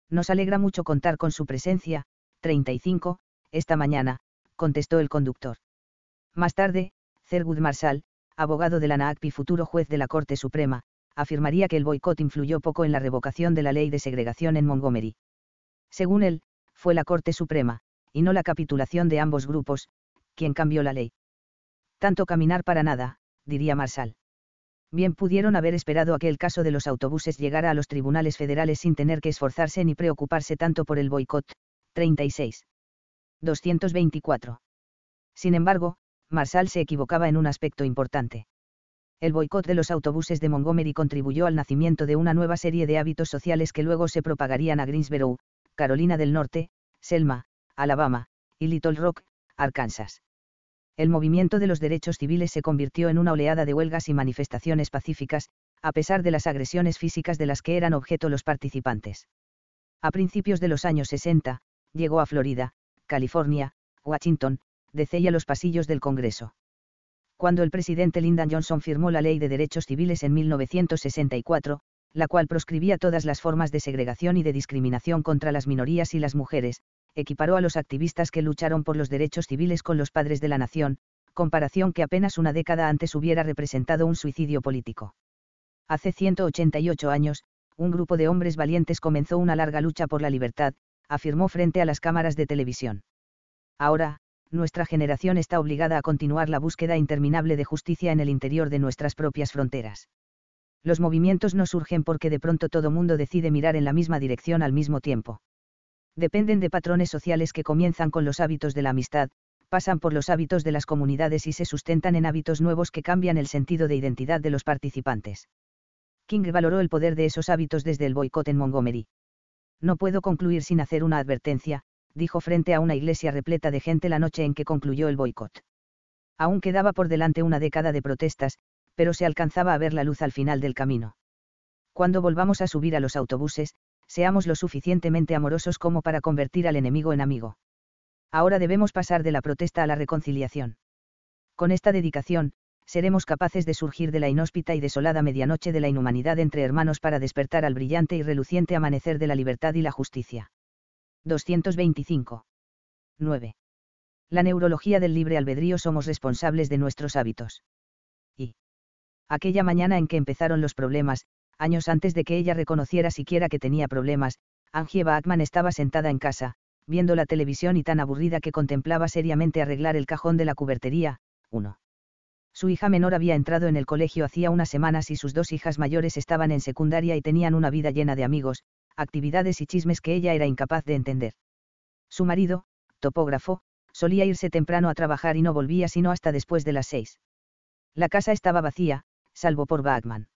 Nos alegra mucho contar con su presencia, 35, esta mañana, contestó el conductor. Más tarde, Thurgood Marshall, abogado de la NAACP y futuro juez de la Corte Suprema, afirmaría que el boicot influyó poco en la revocación de la ley de segregación en Montgomery. Según él, fue la Corte Suprema, y no la capitulación de ambos grupos, quien cambió la ley. Tanto caminar para nada, diría Marshall. Bien pudieron haber esperado a que el caso de los autobuses llegara a los tribunales federales sin tener que esforzarse ni preocuparse tanto por el boicot. 36. 224. Sin embargo, Marshall se equivocaba en un aspecto importante el boicot de los autobuses de Montgomery contribuyó al nacimiento de una nueva serie de hábitos sociales que luego se propagarían a Greensboro, Carolina del Norte, Selma, Alabama, y Little Rock, Arkansas. El movimiento de los derechos civiles se convirtió en una oleada de huelgas y manifestaciones pacíficas, a pesar de las agresiones físicas de las que eran objeto los participantes. A principios de los años 60, llegó a Florida, California, Washington, DC y a los pasillos del Congreso cuando el presidente Lyndon Johnson firmó la Ley de Derechos Civiles en 1964, la cual proscribía todas las formas de segregación y de discriminación contra las minorías y las mujeres, equiparó a los activistas que lucharon por los derechos civiles con los padres de la nación, comparación que apenas una década antes hubiera representado un suicidio político. Hace 188 años, un grupo de hombres valientes comenzó una larga lucha por la libertad, afirmó frente a las cámaras de televisión. Ahora, nuestra generación está obligada a continuar la búsqueda interminable de justicia en el interior de nuestras propias fronteras. Los movimientos no surgen porque de pronto todo mundo decide mirar en la misma dirección al mismo tiempo. Dependen de patrones sociales que comienzan con los hábitos de la amistad, pasan por los hábitos de las comunidades y se sustentan en hábitos nuevos que cambian el sentido de identidad de los participantes. King valoró el poder de esos hábitos desde el boicot en Montgomery. No puedo concluir sin hacer una advertencia, dijo frente a una iglesia repleta de gente la noche en que concluyó el boicot. Aún quedaba por delante una década de protestas, pero se alcanzaba a ver la luz al final del camino. Cuando volvamos a subir a los autobuses, seamos lo suficientemente amorosos como para convertir al enemigo en amigo. Ahora debemos pasar de la protesta a la reconciliación. Con esta dedicación, seremos capaces de surgir de la inhóspita y desolada medianoche de la inhumanidad entre hermanos para despertar al brillante y reluciente amanecer de la libertad y la justicia. 225. 9. La neurología del libre albedrío somos responsables de nuestros hábitos. Y. Aquella mañana en que empezaron los problemas, años antes de que ella reconociera siquiera que tenía problemas, Angie Bachman estaba sentada en casa, viendo la televisión y tan aburrida que contemplaba seriamente arreglar el cajón de la cubertería. 1. Su hija menor había entrado en el colegio hacía unas semanas y sus dos hijas mayores estaban en secundaria y tenían una vida llena de amigos, actividades y chismes que ella era incapaz de entender. Su marido, topógrafo, solía irse temprano a trabajar y no volvía sino hasta después de las seis. La casa estaba vacía, salvo por Bachman.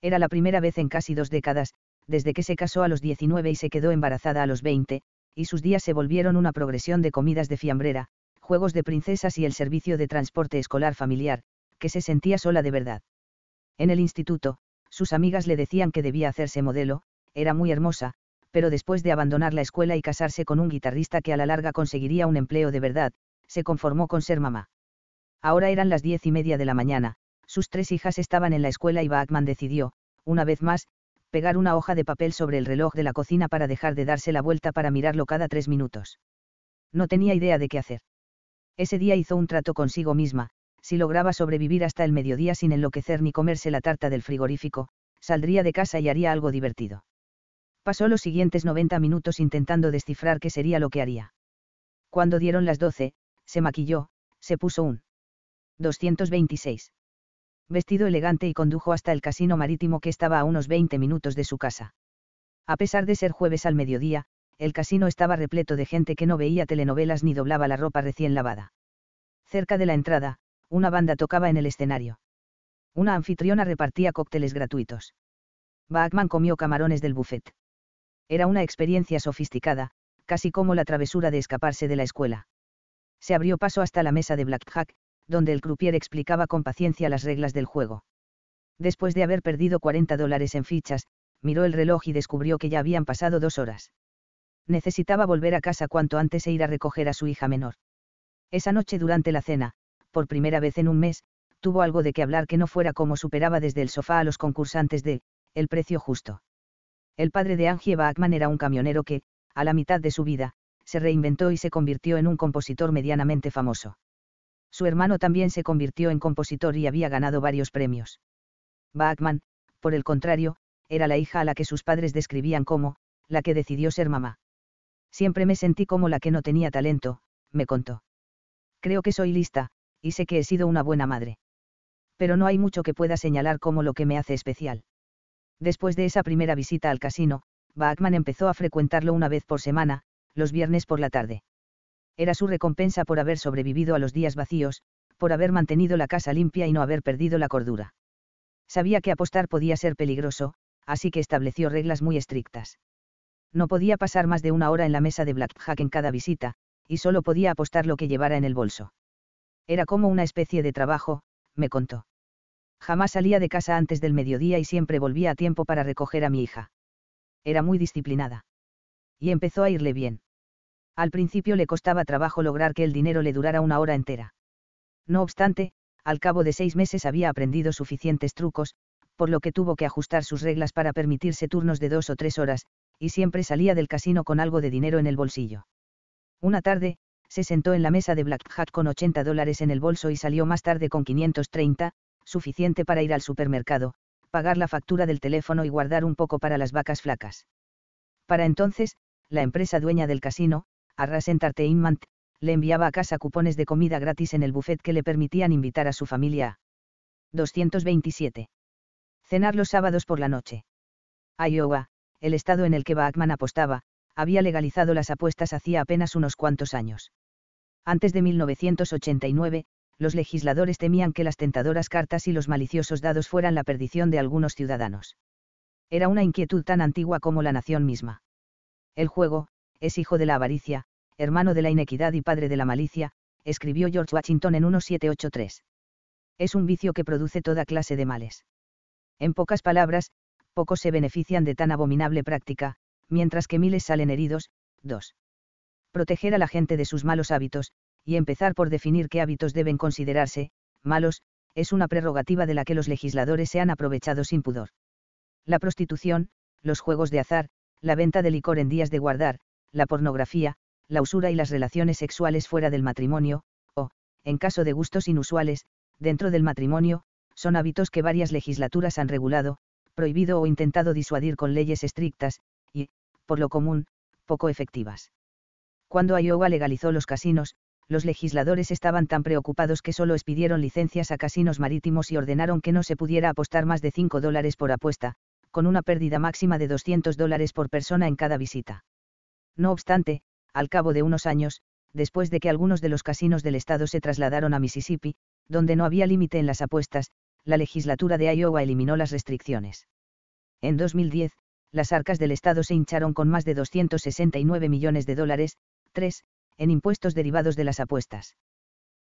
Era la primera vez en casi dos décadas, desde que se casó a los 19 y se quedó embarazada a los 20, y sus días se volvieron una progresión de comidas de fiambrera, juegos de princesas y el servicio de transporte escolar familiar, que se sentía sola de verdad. En el instituto, sus amigas le decían que debía hacerse modelo, era muy hermosa, pero después de abandonar la escuela y casarse con un guitarrista que a la larga conseguiría un empleo de verdad, se conformó con ser mamá. Ahora eran las diez y media de la mañana, sus tres hijas estaban en la escuela y Bachman decidió, una vez más, pegar una hoja de papel sobre el reloj de la cocina para dejar de darse la vuelta para mirarlo cada tres minutos. No tenía idea de qué hacer. Ese día hizo un trato consigo misma, si lograba sobrevivir hasta el mediodía sin enloquecer ni comerse la tarta del frigorífico, saldría de casa y haría algo divertido. Pasó los siguientes 90 minutos intentando descifrar qué sería lo que haría. Cuando dieron las 12, se maquilló, se puso un 226 vestido elegante y condujo hasta el casino marítimo que estaba a unos 20 minutos de su casa. A pesar de ser jueves al mediodía, el casino estaba repleto de gente que no veía telenovelas ni doblaba la ropa recién lavada. Cerca de la entrada, una banda tocaba en el escenario. Una anfitriona repartía cócteles gratuitos. Bachman comió camarones del buffet. Era una experiencia sofisticada, casi como la travesura de escaparse de la escuela. Se abrió paso hasta la mesa de blackjack, donde el croupier explicaba con paciencia las reglas del juego. Después de haber perdido 40 dólares en fichas, miró el reloj y descubrió que ya habían pasado dos horas. Necesitaba volver a casa cuanto antes e ir a recoger a su hija menor. Esa noche durante la cena, por primera vez en un mes, tuvo algo de que hablar que no fuera como superaba desde el sofá a los concursantes de El precio justo. El padre de Angie Bachman era un camionero que, a la mitad de su vida, se reinventó y se convirtió en un compositor medianamente famoso. Su hermano también se convirtió en compositor y había ganado varios premios. Bachman, por el contrario, era la hija a la que sus padres describían como, la que decidió ser mamá. Siempre me sentí como la que no tenía talento, me contó. Creo que soy lista, y sé que he sido una buena madre. Pero no hay mucho que pueda señalar como lo que me hace especial. Después de esa primera visita al casino, Bachman empezó a frecuentarlo una vez por semana, los viernes por la tarde. Era su recompensa por haber sobrevivido a los días vacíos, por haber mantenido la casa limpia y no haber perdido la cordura. Sabía que apostar podía ser peligroso, así que estableció reglas muy estrictas. No podía pasar más de una hora en la mesa de blackjack en cada visita, y solo podía apostar lo que llevara en el bolso. Era como una especie de trabajo, me contó. Jamás salía de casa antes del mediodía y siempre volvía a tiempo para recoger a mi hija. Era muy disciplinada. Y empezó a irle bien. Al principio le costaba trabajo lograr que el dinero le durara una hora entera. No obstante, al cabo de seis meses había aprendido suficientes trucos, por lo que tuvo que ajustar sus reglas para permitirse turnos de dos o tres horas, y siempre salía del casino con algo de dinero en el bolsillo. Una tarde, se sentó en la mesa de Black con 80 dólares en el bolso y salió más tarde con 530, suficiente para ir al supermercado, pagar la factura del teléfono y guardar un poco para las vacas flacas. Para entonces, la empresa dueña del casino, Arras Entertainment, le enviaba a casa cupones de comida gratis en el buffet que le permitían invitar a su familia. 227. Cenar los sábados por la noche. Iowa, el estado en el que Bachman apostaba, había legalizado las apuestas hacía apenas unos cuantos años. Antes de 1989, los legisladores temían que las tentadoras cartas y los maliciosos dados fueran la perdición de algunos ciudadanos. Era una inquietud tan antigua como la nación misma. El juego, es hijo de la avaricia, hermano de la inequidad y padre de la malicia, escribió George Washington en 1783. Es un vicio que produce toda clase de males. En pocas palabras, pocos se benefician de tan abominable práctica, mientras que miles salen heridos. 2. Proteger a la gente de sus malos hábitos, y empezar por definir qué hábitos deben considerarse, malos, es una prerrogativa de la que los legisladores se han aprovechado sin pudor. La prostitución, los juegos de azar, la venta de licor en días de guardar, la pornografía, la usura y las relaciones sexuales fuera del matrimonio, o, en caso de gustos inusuales, dentro del matrimonio, son hábitos que varias legislaturas han regulado, prohibido o intentado disuadir con leyes estrictas, y, por lo común, poco efectivas. Cuando Iowa legalizó los casinos, los legisladores estaban tan preocupados que solo expidieron licencias a casinos marítimos y ordenaron que no se pudiera apostar más de 5 dólares por apuesta, con una pérdida máxima de 200 dólares por persona en cada visita. No obstante, al cabo de unos años, después de que algunos de los casinos del estado se trasladaron a Mississippi, donde no había límite en las apuestas, la legislatura de Iowa eliminó las restricciones. En 2010, las arcas del estado se hincharon con más de 269 millones de dólares, 3, en impuestos derivados de las apuestas.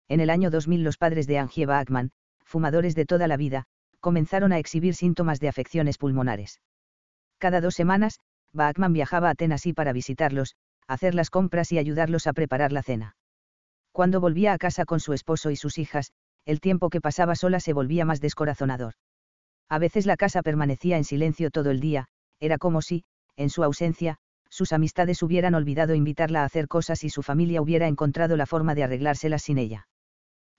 En el año 2000 los padres de Angie Bachman, fumadores de toda la vida, comenzaron a exhibir síntomas de afecciones pulmonares. Cada dos semanas, Bachman viajaba a Tennessee para visitarlos, hacer las compras y ayudarlos a preparar la cena. Cuando volvía a casa con su esposo y sus hijas, el tiempo que pasaba sola se volvía más descorazonador. A veces la casa permanecía en silencio todo el día, era como si, en su ausencia, sus amistades hubieran olvidado invitarla a hacer cosas y su familia hubiera encontrado la forma de arreglárselas sin ella.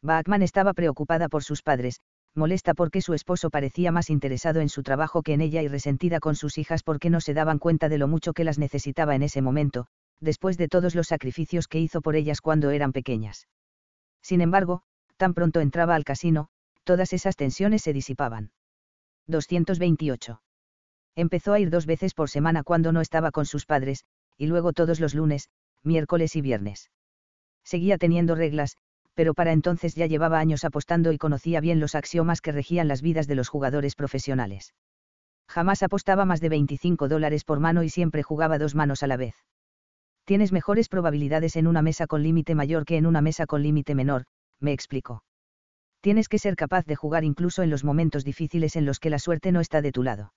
Bachman estaba preocupada por sus padres, molesta porque su esposo parecía más interesado en su trabajo que en ella y resentida con sus hijas porque no se daban cuenta de lo mucho que las necesitaba en ese momento, después de todos los sacrificios que hizo por ellas cuando eran pequeñas. Sin embargo, tan pronto entraba al casino, todas esas tensiones se disipaban. 228. Empezó a ir dos veces por semana cuando no estaba con sus padres, y luego todos los lunes, miércoles y viernes. Seguía teniendo reglas, pero para entonces ya llevaba años apostando y conocía bien los axiomas que regían las vidas de los jugadores profesionales. Jamás apostaba más de 25 dólares por mano y siempre jugaba dos manos a la vez. Tienes mejores probabilidades en una mesa con límite mayor que en una mesa con límite menor, me explico. Tienes que ser capaz de jugar incluso en los momentos difíciles en los que la suerte no está de tu lado.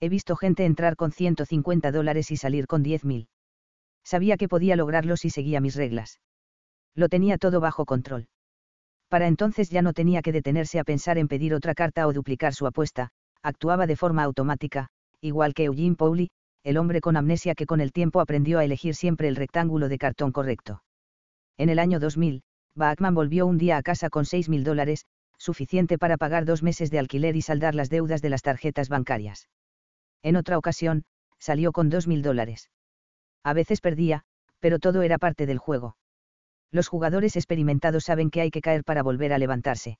He visto gente entrar con 150 dólares y salir con 10.000. Sabía que podía lograrlo si seguía mis reglas. Lo tenía todo bajo control. Para entonces ya no tenía que detenerse a pensar en pedir otra carta o duplicar su apuesta, actuaba de forma automática, igual que Eugene Pauli, el hombre con amnesia que con el tiempo aprendió a elegir siempre el rectángulo de cartón correcto. En el año 2000, Bachman volvió un día a casa con 6.000 dólares, suficiente para pagar dos meses de alquiler y saldar las deudas de las tarjetas bancarias. En otra ocasión, salió con 2.000 dólares. A veces perdía, pero todo era parte del juego. Los jugadores experimentados saben que hay que caer para volver a levantarse.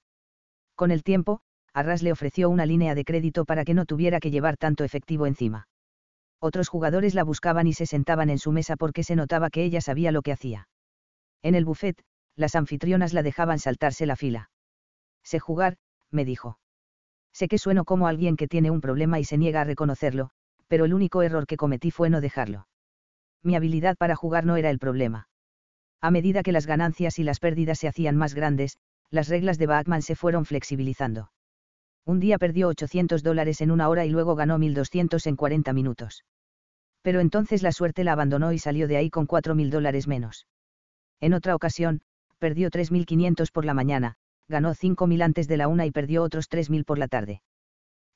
Con el tiempo, Arras le ofreció una línea de crédito para que no tuviera que llevar tanto efectivo encima. Otros jugadores la buscaban y se sentaban en su mesa porque se notaba que ella sabía lo que hacía. En el buffet, las anfitrionas la dejaban saltarse la fila. Sé jugar, me dijo. Sé que sueno como alguien que tiene un problema y se niega a reconocerlo, pero el único error que cometí fue no dejarlo. Mi habilidad para jugar no era el problema. A medida que las ganancias y las pérdidas se hacían más grandes, las reglas de Bachman se fueron flexibilizando. Un día perdió 800 dólares en una hora y luego ganó 1.200 en 40 minutos. Pero entonces la suerte la abandonó y salió de ahí con 4.000 dólares menos. En otra ocasión, perdió 3.500 por la mañana, ganó 5.000 antes de la una y perdió otros 3.000 por la tarde.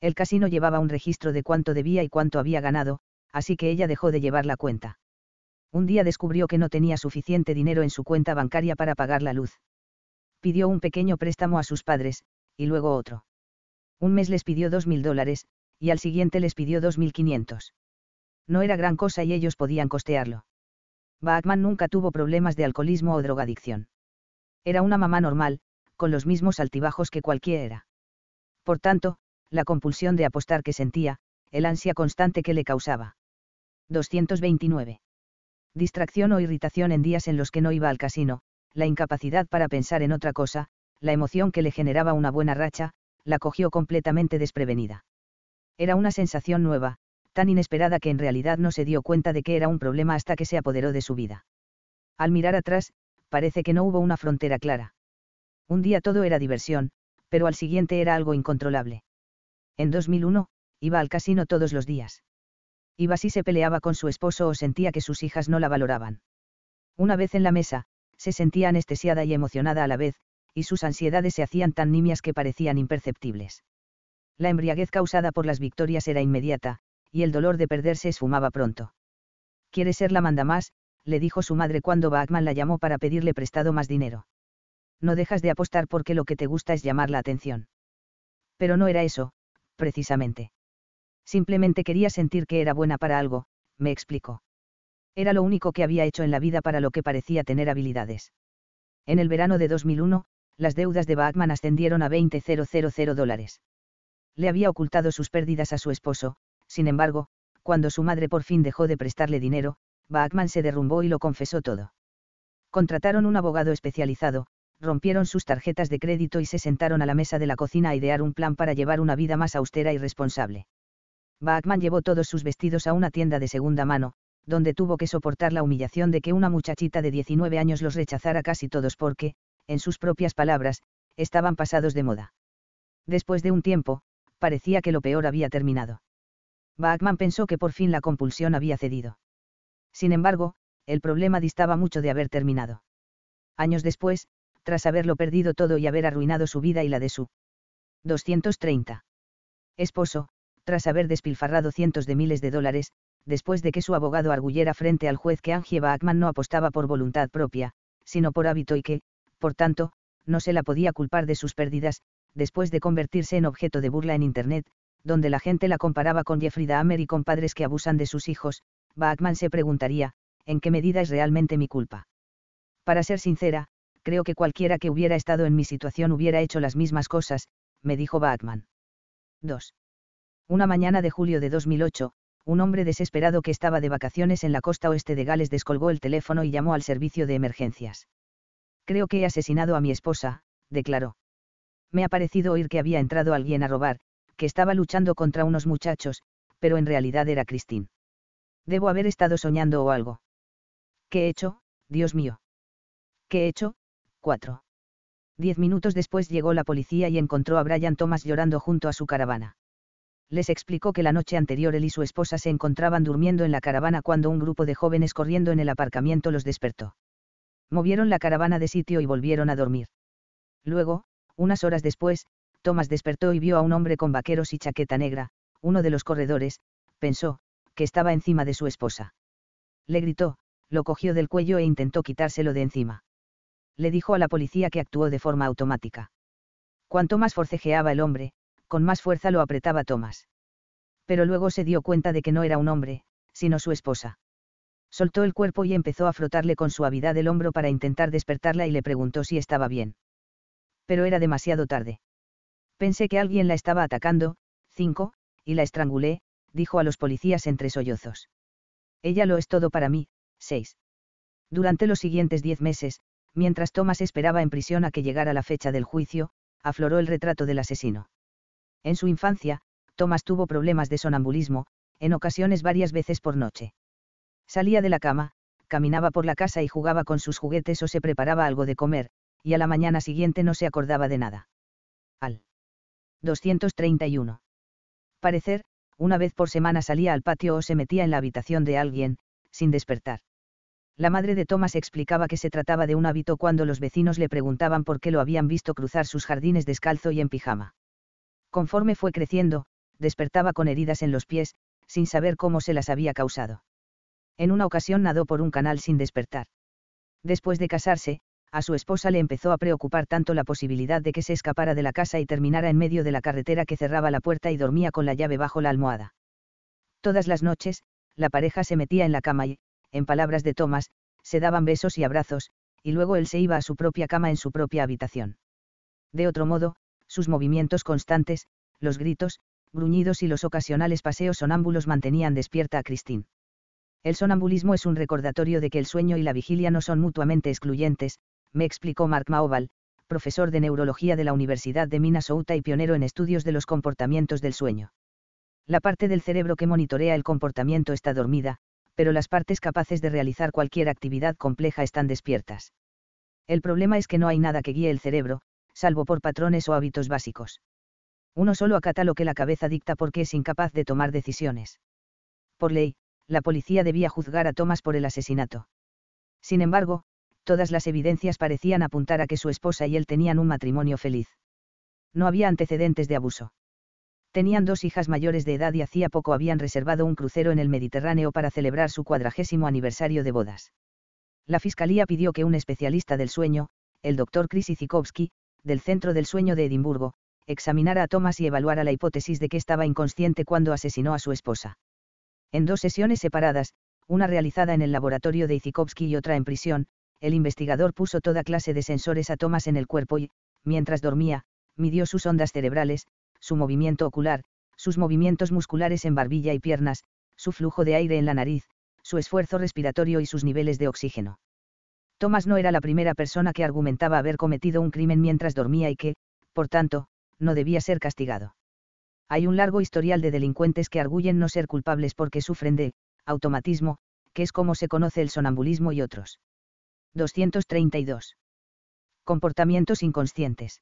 El casino llevaba un registro de cuánto debía y cuánto había ganado, así que ella dejó de llevar la cuenta. Un día descubrió que no tenía suficiente dinero en su cuenta bancaria para pagar la luz. Pidió un pequeño préstamo a sus padres, y luego otro. Un mes les pidió 2.000 dólares, y al siguiente les pidió 2.500. No era gran cosa y ellos podían costearlo. Bachman nunca tuvo problemas de alcoholismo o drogadicción. Era una mamá normal, con los mismos altibajos que cualquiera. Por tanto, la compulsión de apostar que sentía, el ansia constante que le causaba. 229. Distracción o irritación en días en los que no iba al casino, la incapacidad para pensar en otra cosa, la emoción que le generaba una buena racha, la cogió completamente desprevenida. Era una sensación nueva, tan inesperada que en realidad no se dio cuenta de que era un problema hasta que se apoderó de su vida. Al mirar atrás, parece que no hubo una frontera clara. Un día todo era diversión, pero al siguiente era algo incontrolable. En 2001, iba al casino todos los días. Iba si se peleaba con su esposo o sentía que sus hijas no la valoraban. Una vez en la mesa, se sentía anestesiada y emocionada a la vez, y sus ansiedades se hacían tan nimias que parecían imperceptibles. La embriaguez causada por las victorias era inmediata, y el dolor de perderse esfumaba pronto. ¿Quieres ser la mandamás? Le dijo su madre cuando Bachman la llamó para pedirle prestado más dinero. No dejas de apostar porque lo que te gusta es llamar la atención. Pero no era eso, precisamente. Simplemente quería sentir que era buena para algo, me explicó. Era lo único que había hecho en la vida para lo que parecía tener habilidades. En el verano de 2001, las deudas de Bachman ascendieron a 20.000 dólares. Le había ocultado sus pérdidas a su esposo, sin embargo, cuando su madre por fin dejó de prestarle dinero, Bachman se derrumbó y lo confesó todo. Contrataron un abogado especializado, rompieron sus tarjetas de crédito y se sentaron a la mesa de la cocina a idear un plan para llevar una vida más austera y responsable. Bachman llevó todos sus vestidos a una tienda de segunda mano, donde tuvo que soportar la humillación de que una muchachita de 19 años los rechazara casi todos porque, en sus propias palabras, estaban pasados de moda. Después de un tiempo, parecía que lo peor había terminado. Bachman pensó que por fin la compulsión había cedido. Sin embargo, el problema distaba mucho de haber terminado. Años después, tras haberlo perdido todo y haber arruinado su vida y la de su 230 esposo, tras haber despilfarrado cientos de miles de dólares, después de que su abogado arguyera frente al juez que Angie Bachman no apostaba por voluntad propia, sino por hábito y que, por tanto, no se la podía culpar de sus pérdidas, después de convertirse en objeto de burla en Internet, donde la gente la comparaba con Jeffrey Dahmer y con padres que abusan de sus hijos, Bachman se preguntaría, ¿en qué medida es realmente mi culpa? Para ser sincera, creo que cualquiera que hubiera estado en mi situación hubiera hecho las mismas cosas, me dijo Bachman. 2. Una mañana de julio de 2008, un hombre desesperado que estaba de vacaciones en la costa oeste de Gales descolgó el teléfono y llamó al servicio de emergencias. Creo que he asesinado a mi esposa, declaró. Me ha parecido oír que había entrado alguien a robar, que estaba luchando contra unos muchachos, pero en realidad era Christine. Debo haber estado soñando o algo. ¿Qué he hecho, Dios mío? ¿Qué he hecho? 4. Diez minutos después llegó la policía y encontró a Brian Thomas llorando junto a su caravana. Les explicó que la noche anterior él y su esposa se encontraban durmiendo en la caravana cuando un grupo de jóvenes corriendo en el aparcamiento los despertó. Movieron la caravana de sitio y volvieron a dormir. Luego, unas horas después, Thomas despertó y vio a un hombre con vaqueros y chaqueta negra, uno de los corredores, pensó, que estaba encima de su esposa. Le gritó, lo cogió del cuello e intentó quitárselo de encima. Le dijo a la policía que actuó de forma automática. Cuanto más forcejeaba el hombre, con más fuerza lo apretaba Thomas. Pero luego se dio cuenta de que no era un hombre, sino su esposa. Soltó el cuerpo y empezó a frotarle con suavidad el hombro para intentar despertarla y le preguntó si estaba bien. Pero era demasiado tarde. Pensé que alguien la estaba atacando, 5, y la estrangulé, dijo a los policías entre sollozos. Ella lo es todo para mí, 6. Durante los siguientes diez meses, mientras Thomas esperaba en prisión a que llegara la fecha del juicio, afloró el retrato del asesino. En su infancia, Thomas tuvo problemas de sonambulismo, en ocasiones varias veces por noche. Salía de la cama, caminaba por la casa y jugaba con sus juguetes o se preparaba algo de comer, y a la mañana siguiente no se acordaba de nada. Al 231. Parecer, una vez por semana salía al patio o se metía en la habitación de alguien, sin despertar. La madre de Thomas explicaba que se trataba de un hábito cuando los vecinos le preguntaban por qué lo habían visto cruzar sus jardines descalzo y en pijama. Conforme fue creciendo, despertaba con heridas en los pies, sin saber cómo se las había causado. En una ocasión nadó por un canal sin despertar. Después de casarse, a su esposa le empezó a preocupar tanto la posibilidad de que se escapara de la casa y terminara en medio de la carretera que cerraba la puerta y dormía con la llave bajo la almohada. Todas las noches, la pareja se metía en la cama y, en palabras de Thomas, se daban besos y abrazos, y luego él se iba a su propia cama en su propia habitación. De otro modo, sus movimientos constantes, los gritos, gruñidos y los ocasionales paseos sonámbulos mantenían despierta a Christine. El sonambulismo es un recordatorio de que el sueño y la vigilia no son mutuamente excluyentes, me explicó Mark Maoval, profesor de neurología de la Universidad de Minnesota y pionero en estudios de los comportamientos del sueño. La parte del cerebro que monitorea el comportamiento está dormida, pero las partes capaces de realizar cualquier actividad compleja están despiertas. El problema es que no hay nada que guíe el cerebro, salvo por patrones o hábitos básicos. Uno solo acata lo que la cabeza dicta porque es incapaz de tomar decisiones. Por ley, la policía debía juzgar a Thomas por el asesinato. Sin embargo, todas las evidencias parecían apuntar a que su esposa y él tenían un matrimonio feliz. No había antecedentes de abuso. Tenían dos hijas mayores de edad y hacía poco habían reservado un crucero en el Mediterráneo para celebrar su cuadragésimo aniversario de bodas. La fiscalía pidió que un especialista del sueño, el doctor Chris Izikowski, del Centro del Sueño de Edimburgo, examinara a Thomas y evaluara la hipótesis de que estaba inconsciente cuando asesinó a su esposa. En dos sesiones separadas, una realizada en el laboratorio de Izikowski y otra en prisión, el investigador puso toda clase de sensores a Thomas en el cuerpo y, mientras dormía, midió sus ondas cerebrales, su movimiento ocular, sus movimientos musculares en barbilla y piernas, su flujo de aire en la nariz, su esfuerzo respiratorio y sus niveles de oxígeno. Thomas no era la primera persona que argumentaba haber cometido un crimen mientras dormía y que, por tanto, no debía ser castigado. Hay un largo historial de delincuentes que arguyen no ser culpables porque sufren de automatismo, que es como se conoce el sonambulismo y otros. 232. Comportamientos inconscientes.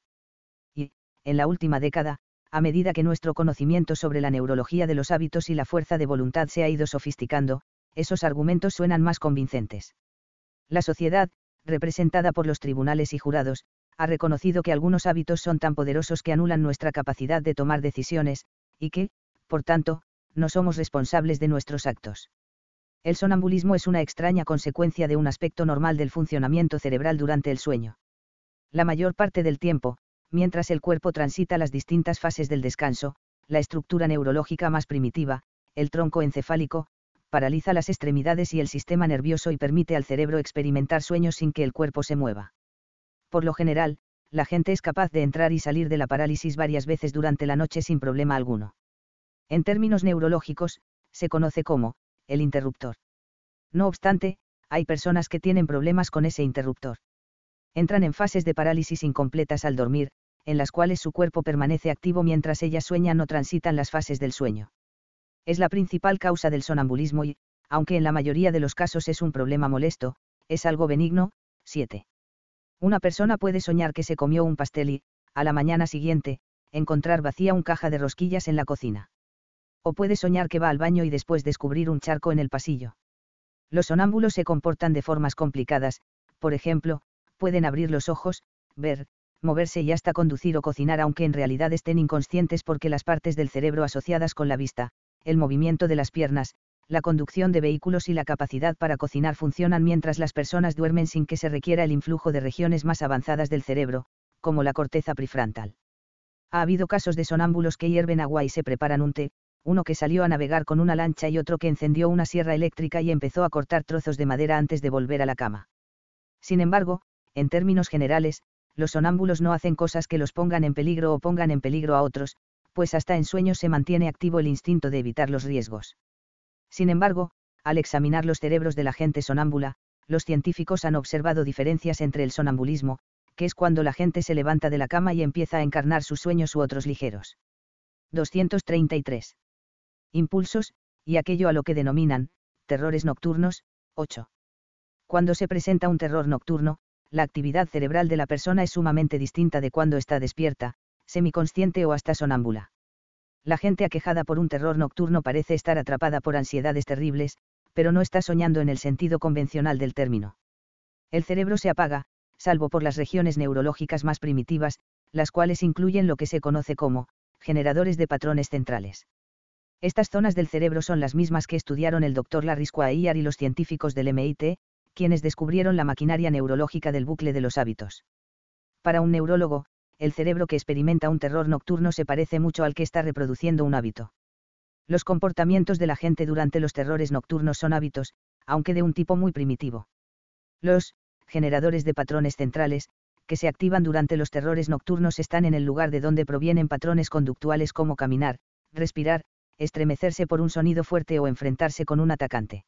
Y, en la última década, a medida que nuestro conocimiento sobre la neurología de los hábitos y la fuerza de voluntad se ha ido sofisticando, esos argumentos suenan más convincentes. La sociedad, representada por los tribunales y jurados, ha reconocido que algunos hábitos son tan poderosos que anulan nuestra capacidad de tomar decisiones, y que, por tanto, no somos responsables de nuestros actos. El sonambulismo es una extraña consecuencia de un aspecto normal del funcionamiento cerebral durante el sueño. La mayor parte del tiempo, mientras el cuerpo transita las distintas fases del descanso, la estructura neurológica más primitiva, el tronco encefálico, paraliza las extremidades y el sistema nervioso y permite al cerebro experimentar sueños sin que el cuerpo se mueva. Por lo general, la gente es capaz de entrar y salir de la parálisis varias veces durante la noche sin problema alguno. En términos neurológicos, se conoce como, el interruptor. No obstante, hay personas que tienen problemas con ese interruptor. Entran en fases de parálisis incompletas al dormir, en las cuales su cuerpo permanece activo mientras ellas sueñan o transitan las fases del sueño. Es la principal causa del sonambulismo y, aunque en la mayoría de los casos es un problema molesto, es algo benigno. 7. Una persona puede soñar que se comió un pastel y, a la mañana siguiente, encontrar vacía un caja de rosquillas en la cocina. O puede soñar que va al baño y después descubrir un charco en el pasillo. Los sonámbulos se comportan de formas complicadas, por ejemplo, pueden abrir los ojos, ver, moverse y hasta conducir o cocinar aunque en realidad estén inconscientes porque las partes del cerebro asociadas con la vista, el movimiento de las piernas, la conducción de vehículos y la capacidad para cocinar funcionan mientras las personas duermen sin que se requiera el influjo de regiones más avanzadas del cerebro, como la corteza prefrontal. Ha habido casos de sonámbulos que hierven agua y se preparan un té, uno que salió a navegar con una lancha y otro que encendió una sierra eléctrica y empezó a cortar trozos de madera antes de volver a la cama. Sin embargo, en términos generales, los sonámbulos no hacen cosas que los pongan en peligro o pongan en peligro a otros, pues hasta en sueños se mantiene activo el instinto de evitar los riesgos. Sin embargo, al examinar los cerebros de la gente sonámbula, los científicos han observado diferencias entre el sonambulismo, que es cuando la gente se levanta de la cama y empieza a encarnar sus sueños u otros ligeros. 233 impulsos, y aquello a lo que denominan, terrores nocturnos, 8. Cuando se presenta un terror nocturno, la actividad cerebral de la persona es sumamente distinta de cuando está despierta, semiconsciente o hasta sonámbula. La gente aquejada por un terror nocturno parece estar atrapada por ansiedades terribles, pero no está soñando en el sentido convencional del término. El cerebro se apaga, salvo por las regiones neurológicas más primitivas, las cuales incluyen lo que se conoce como, generadores de patrones centrales. Estas zonas del cerebro son las mismas que estudiaron el Dr. Larry Squire y los científicos del MIT, quienes descubrieron la maquinaria neurológica del bucle de los hábitos. Para un neurólogo, el cerebro que experimenta un terror nocturno se parece mucho al que está reproduciendo un hábito. Los comportamientos de la gente durante los terrores nocturnos son hábitos, aunque de un tipo muy primitivo. Los generadores de patrones centrales, que se activan durante los terrores nocturnos están en el lugar de donde provienen patrones conductuales como caminar, respirar, estremecerse por un sonido fuerte o enfrentarse con un atacante.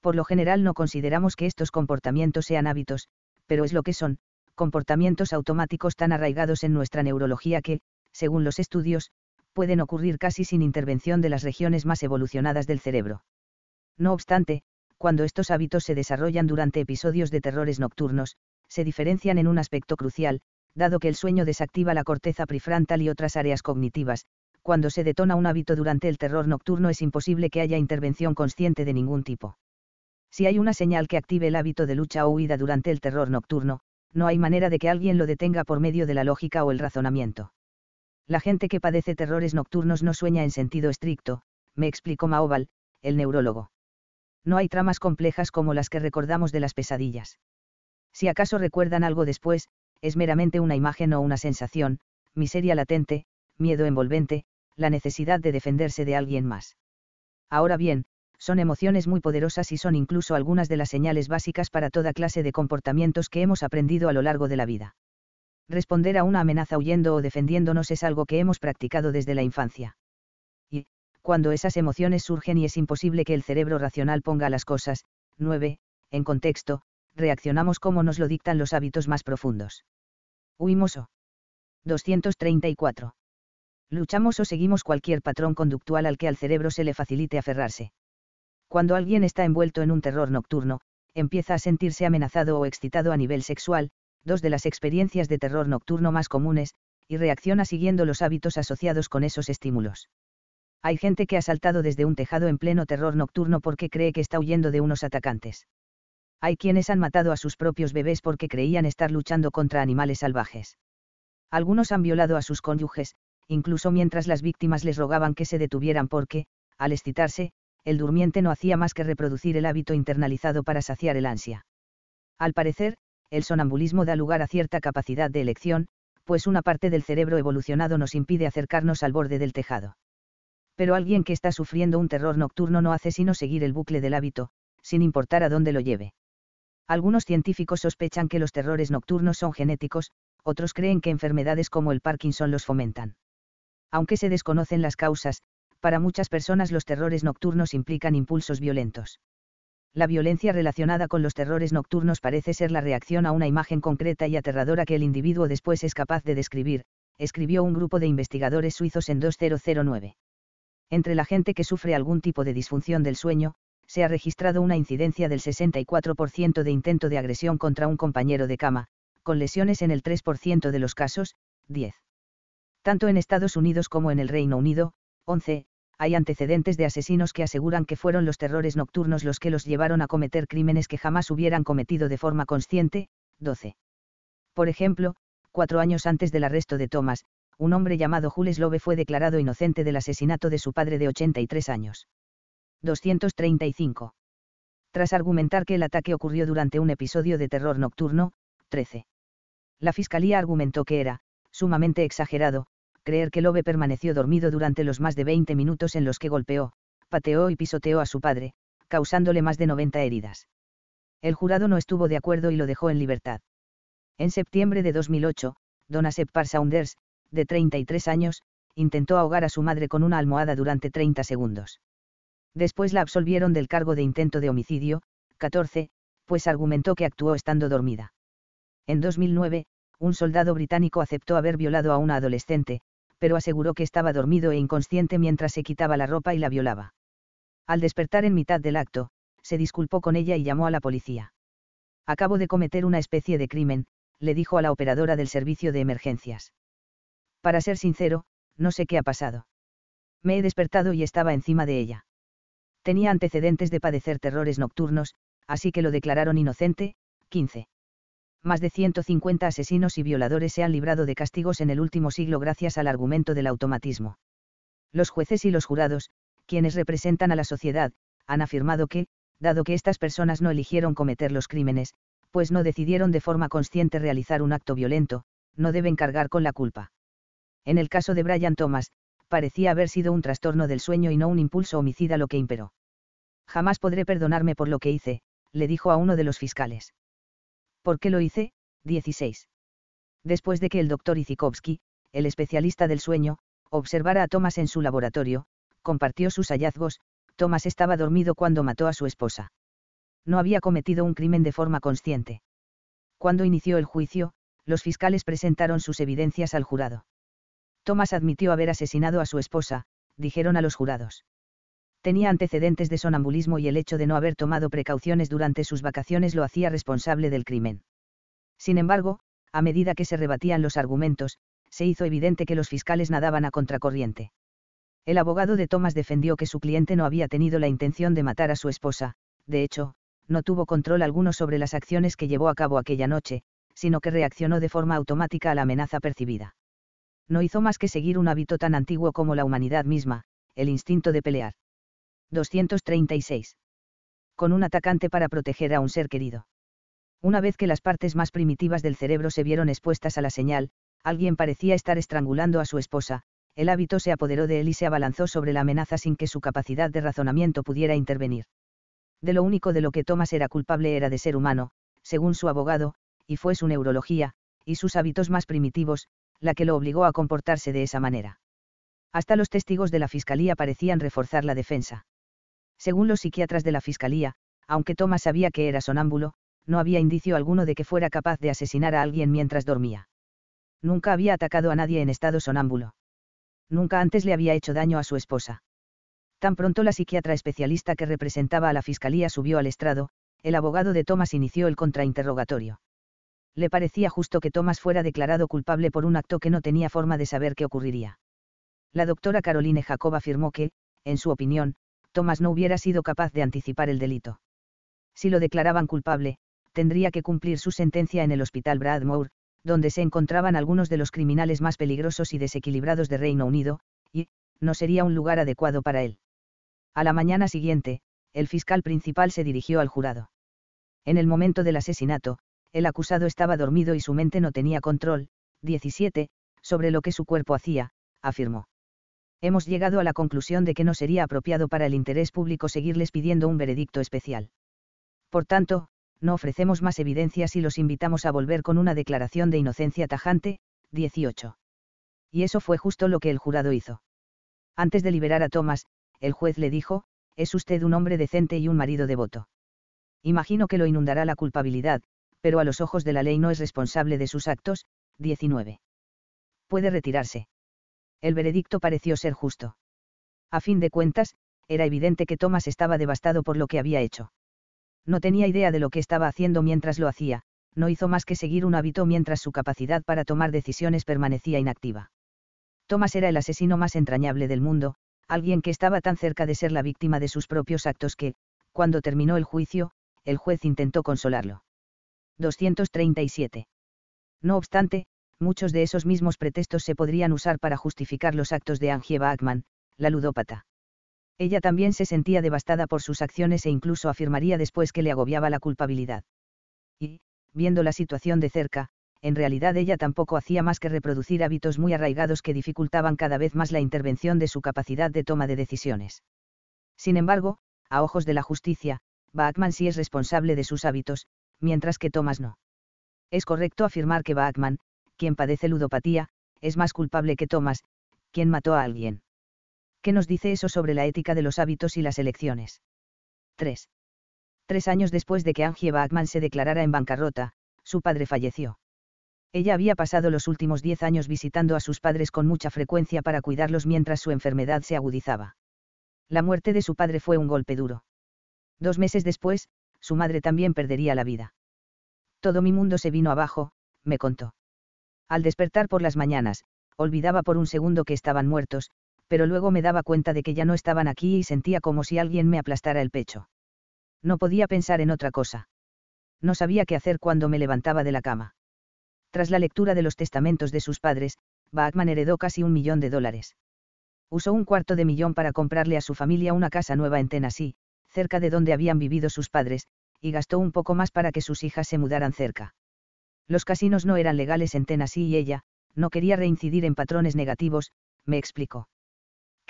Por lo general no consideramos que estos comportamientos sean hábitos, pero es lo que son, comportamientos automáticos tan arraigados en nuestra neurología que, según los estudios, pueden ocurrir casi sin intervención de las regiones más evolucionadas del cerebro. No obstante, cuando estos hábitos se desarrollan durante episodios de terrores nocturnos, se diferencian en un aspecto crucial, dado que el sueño desactiva la corteza prefrontal y otras áreas cognitivas, cuando se detona un hábito durante el terror nocturno es imposible que haya intervención consciente de ningún tipo. Si hay una señal que active el hábito de lucha o huida durante el terror nocturno, no hay manera de que alguien lo detenga por medio de la lógica o el razonamiento. La gente que padece terrores nocturnos no sueña en sentido estricto, me explicó Maoval, el neurólogo. No hay tramas complejas como las que recordamos de las pesadillas. Si acaso recuerdan algo después, es meramente una imagen o una sensación, miseria latente, miedo envolvente, la necesidad de defenderse de alguien más. Ahora bien, son emociones muy poderosas y son incluso algunas de las señales básicas para toda clase de comportamientos que hemos aprendido a lo largo de la vida. Responder a una amenaza huyendo o defendiéndonos es algo que hemos practicado desde la infancia. Y, cuando esas emociones surgen y es imposible que el cerebro racional ponga las cosas, 9, en contexto, reaccionamos como nos lo dictan los hábitos más profundos. Huimos o. 234. Luchamos o seguimos cualquier patrón conductual al que al cerebro se le facilite aferrarse. Cuando alguien está envuelto en un terror nocturno, empieza a sentirse amenazado o excitado a nivel sexual, dos de las experiencias de terror nocturno más comunes, y reacciona siguiendo los hábitos asociados con esos estímulos. Hay gente que ha saltado desde un tejado en pleno terror nocturno porque cree que está huyendo de unos atacantes. Hay quienes han matado a sus propios bebés porque creían estar luchando contra animales salvajes. Algunos han violado a sus cónyuges, incluso mientras las víctimas les rogaban que se detuvieran porque, al excitarse, el durmiente no hacía más que reproducir el hábito internalizado para saciar el ansia. Al parecer, el sonambulismo da lugar a cierta capacidad de elección, pues una parte del cerebro evolucionado nos impide acercarnos al borde del tejado. Pero alguien que está sufriendo un terror nocturno no hace sino seguir el bucle del hábito, sin importar a dónde lo lleve. Algunos científicos sospechan que los terrores nocturnos son genéticos, otros creen que enfermedades como el Parkinson los fomentan. Aunque se desconocen las causas, para muchas personas los terrores nocturnos implican impulsos violentos. La violencia relacionada con los terrores nocturnos parece ser la reacción a una imagen concreta y aterradora que el individuo después es capaz de describir, escribió un grupo de investigadores suizos en 2009. Entre la gente que sufre algún tipo de disfunción del sueño, se ha registrado una incidencia del 64% de intento de agresión contra un compañero de cama, con lesiones en el 3% de los casos, 10. Tanto en Estados Unidos como en el Reino Unido, 11, hay antecedentes de asesinos que aseguran que fueron los terrores nocturnos los que los llevaron a cometer crímenes que jamás hubieran cometido de forma consciente, 12. Por ejemplo, cuatro años antes del arresto de Thomas, un hombre llamado Jules Lobe fue declarado inocente del asesinato de su padre de 83 años. 235. Tras argumentar que el ataque ocurrió durante un episodio de terror nocturno, 13. La fiscalía argumentó que era, sumamente exagerado, creer que Lobe permaneció dormido durante los más de 20 minutos en los que golpeó, pateó y pisoteó a su padre, causándole más de 90 heridas. El jurado no estuvo de acuerdo y lo dejó en libertad. En septiembre de 2008, Donasep Saunders, de 33 años, intentó ahogar a su madre con una almohada durante 30 segundos. Después la absolvieron del cargo de intento de homicidio, 14, pues argumentó que actuó estando dormida. En 2009, un soldado británico aceptó haber violado a una adolescente, pero aseguró que estaba dormido e inconsciente mientras se quitaba la ropa y la violaba. Al despertar en mitad del acto, se disculpó con ella y llamó a la policía. Acabo de cometer una especie de crimen, le dijo a la operadora del servicio de emergencias. Para ser sincero, no sé qué ha pasado. Me he despertado y estaba encima de ella. Tenía antecedentes de padecer terrores nocturnos, así que lo declararon inocente, 15 más de 150 asesinos y violadores se han librado de castigos en el último siglo gracias al argumento del automatismo. Los jueces y los jurados, quienes representan a la sociedad, han afirmado que, dado que estas personas no eligieron cometer los crímenes, pues no decidieron de forma consciente realizar un acto violento, no deben cargar con la culpa. En el caso de Brian Thomas, parecía haber sido un trastorno del sueño y no un impulso homicida lo que imperó. Jamás podré perdonarme por lo que hice, le dijo a uno de los fiscales. ¿Por qué lo hice? 16. Después de que el doctor Izikovsky, el especialista del sueño, observara a Thomas en su laboratorio, compartió sus hallazgos, Thomas estaba dormido cuando mató a su esposa. No había cometido un crimen de forma consciente. Cuando inició el juicio, los fiscales presentaron sus evidencias al jurado. Thomas admitió haber asesinado a su esposa, dijeron a los jurados. Tenía antecedentes de sonambulismo y el hecho de no haber tomado precauciones durante sus vacaciones lo hacía responsable del crimen. Sin embargo, a medida que se rebatían los argumentos, se hizo evidente que los fiscales nadaban a contracorriente. El abogado de Thomas defendió que su cliente no había tenido la intención de matar a su esposa, de hecho, no tuvo control alguno sobre las acciones que llevó a cabo aquella noche, sino que reaccionó de forma automática a la amenaza percibida. No hizo más que seguir un hábito tan antiguo como la humanidad misma, el instinto de pelear. 236. Con un atacante para proteger a un ser querido. Una vez que las partes más primitivas del cerebro se vieron expuestas a la señal, alguien parecía estar estrangulando a su esposa, el hábito se apoderó de él y se abalanzó sobre la amenaza sin que su capacidad de razonamiento pudiera intervenir. De lo único de lo que Thomas era culpable era de ser humano, según su abogado, y fue su neurología, y sus hábitos más primitivos, la que lo obligó a comportarse de esa manera. Hasta los testigos de la fiscalía parecían reforzar la defensa. Según los psiquiatras de la fiscalía, aunque Thomas sabía que era sonámbulo, no había indicio alguno de que fuera capaz de asesinar a alguien mientras dormía. Nunca había atacado a nadie en estado sonámbulo. Nunca antes le había hecho daño a su esposa. Tan pronto la psiquiatra especialista que representaba a la fiscalía subió al estrado, el abogado de Thomas inició el contrainterrogatorio. Le parecía justo que Thomas fuera declarado culpable por un acto que no tenía forma de saber qué ocurriría. La doctora Caroline Jacob afirmó que, en su opinión, Thomas no hubiera sido capaz de anticipar el delito. Si lo declaraban culpable, tendría que cumplir su sentencia en el hospital Bradmore, donde se encontraban algunos de los criminales más peligrosos y desequilibrados de Reino Unido, y, no sería un lugar adecuado para él. A la mañana siguiente, el fiscal principal se dirigió al jurado. En el momento del asesinato, el acusado estaba dormido y su mente no tenía control, 17, sobre lo que su cuerpo hacía, afirmó. Hemos llegado a la conclusión de que no sería apropiado para el interés público seguirles pidiendo un veredicto especial. Por tanto, no ofrecemos más evidencias y los invitamos a volver con una declaración de inocencia tajante, 18. Y eso fue justo lo que el jurado hizo. Antes de liberar a Thomas, el juez le dijo, es usted un hombre decente y un marido devoto. Imagino que lo inundará la culpabilidad, pero a los ojos de la ley no es responsable de sus actos, 19. Puede retirarse. El veredicto pareció ser justo. A fin de cuentas, era evidente que Thomas estaba devastado por lo que había hecho. No tenía idea de lo que estaba haciendo mientras lo hacía, no hizo más que seguir un hábito mientras su capacidad para tomar decisiones permanecía inactiva. Thomas era el asesino más entrañable del mundo, alguien que estaba tan cerca de ser la víctima de sus propios actos que, cuando terminó el juicio, el juez intentó consolarlo. 237. No obstante, muchos de esos mismos pretextos se podrían usar para justificar los actos de Angie Bachmann, la ludópata. Ella también se sentía devastada por sus acciones e incluso afirmaría después que le agobiaba la culpabilidad. Y, viendo la situación de cerca, en realidad ella tampoco hacía más que reproducir hábitos muy arraigados que dificultaban cada vez más la intervención de su capacidad de toma de decisiones. Sin embargo, a ojos de la justicia, Bachman sí es responsable de sus hábitos, mientras que Thomas no. Es correcto afirmar que Bachman, quien padece ludopatía, es más culpable que Thomas, quien mató a alguien. ¿Qué nos dice eso sobre la ética de los hábitos y las elecciones? 3. Tres años después de que Angie Bachmann se declarara en bancarrota, su padre falleció. Ella había pasado los últimos diez años visitando a sus padres con mucha frecuencia para cuidarlos mientras su enfermedad se agudizaba. La muerte de su padre fue un golpe duro. Dos meses después, su madre también perdería la vida. Todo mi mundo se vino abajo, me contó. Al despertar por las mañanas, olvidaba por un segundo que estaban muertos, pero luego me daba cuenta de que ya no estaban aquí y sentía como si alguien me aplastara el pecho. No podía pensar en otra cosa. No sabía qué hacer cuando me levantaba de la cama. Tras la lectura de los testamentos de sus padres, Bachman heredó casi un millón de dólares. Usó un cuarto de millón para comprarle a su familia una casa nueva en Tennessee, cerca de donde habían vivido sus padres, y gastó un poco más para que sus hijas se mudaran cerca. Los casinos no eran legales en Tennessee y ella, no quería reincidir en patrones negativos, me explicó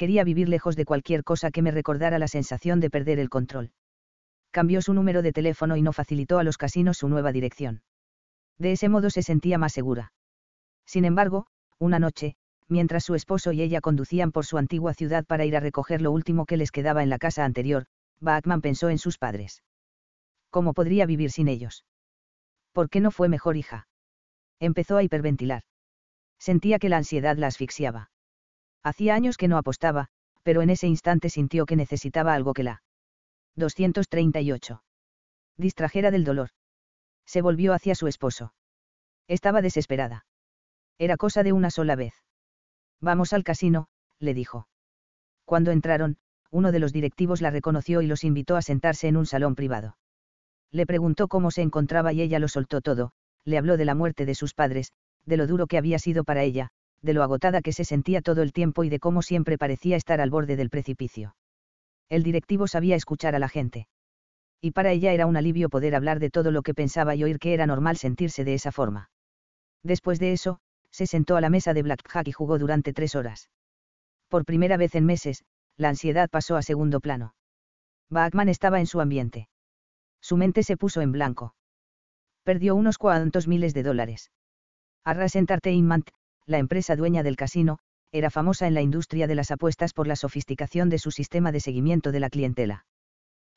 quería vivir lejos de cualquier cosa que me recordara la sensación de perder el control. Cambió su número de teléfono y no facilitó a los casinos su nueva dirección. De ese modo se sentía más segura. Sin embargo, una noche, mientras su esposo y ella conducían por su antigua ciudad para ir a recoger lo último que les quedaba en la casa anterior, Bachman pensó en sus padres. ¿Cómo podría vivir sin ellos? ¿Por qué no fue mejor hija? Empezó a hiperventilar. Sentía que la ansiedad la asfixiaba. Hacía años que no apostaba, pero en ese instante sintió que necesitaba algo que la 238. Distrajera del dolor. Se volvió hacia su esposo. Estaba desesperada. Era cosa de una sola vez. Vamos al casino, le dijo. Cuando entraron, uno de los directivos la reconoció y los invitó a sentarse en un salón privado. Le preguntó cómo se encontraba y ella lo soltó todo, le habló de la muerte de sus padres, de lo duro que había sido para ella, de lo agotada que se sentía todo el tiempo y de cómo siempre parecía estar al borde del precipicio. El directivo sabía escuchar a la gente. Y para ella era un alivio poder hablar de todo lo que pensaba y oír que era normal sentirse de esa forma. Después de eso, se sentó a la mesa de blackjack y jugó durante tres horas. Por primera vez en meses, la ansiedad pasó a segundo plano. Bachman estaba en su ambiente. Su mente se puso en blanco. Perdió unos cuantos miles de dólares. Arras Entertainment, la empresa dueña del casino, era famosa en la industria de las apuestas por la sofisticación de su sistema de seguimiento de la clientela.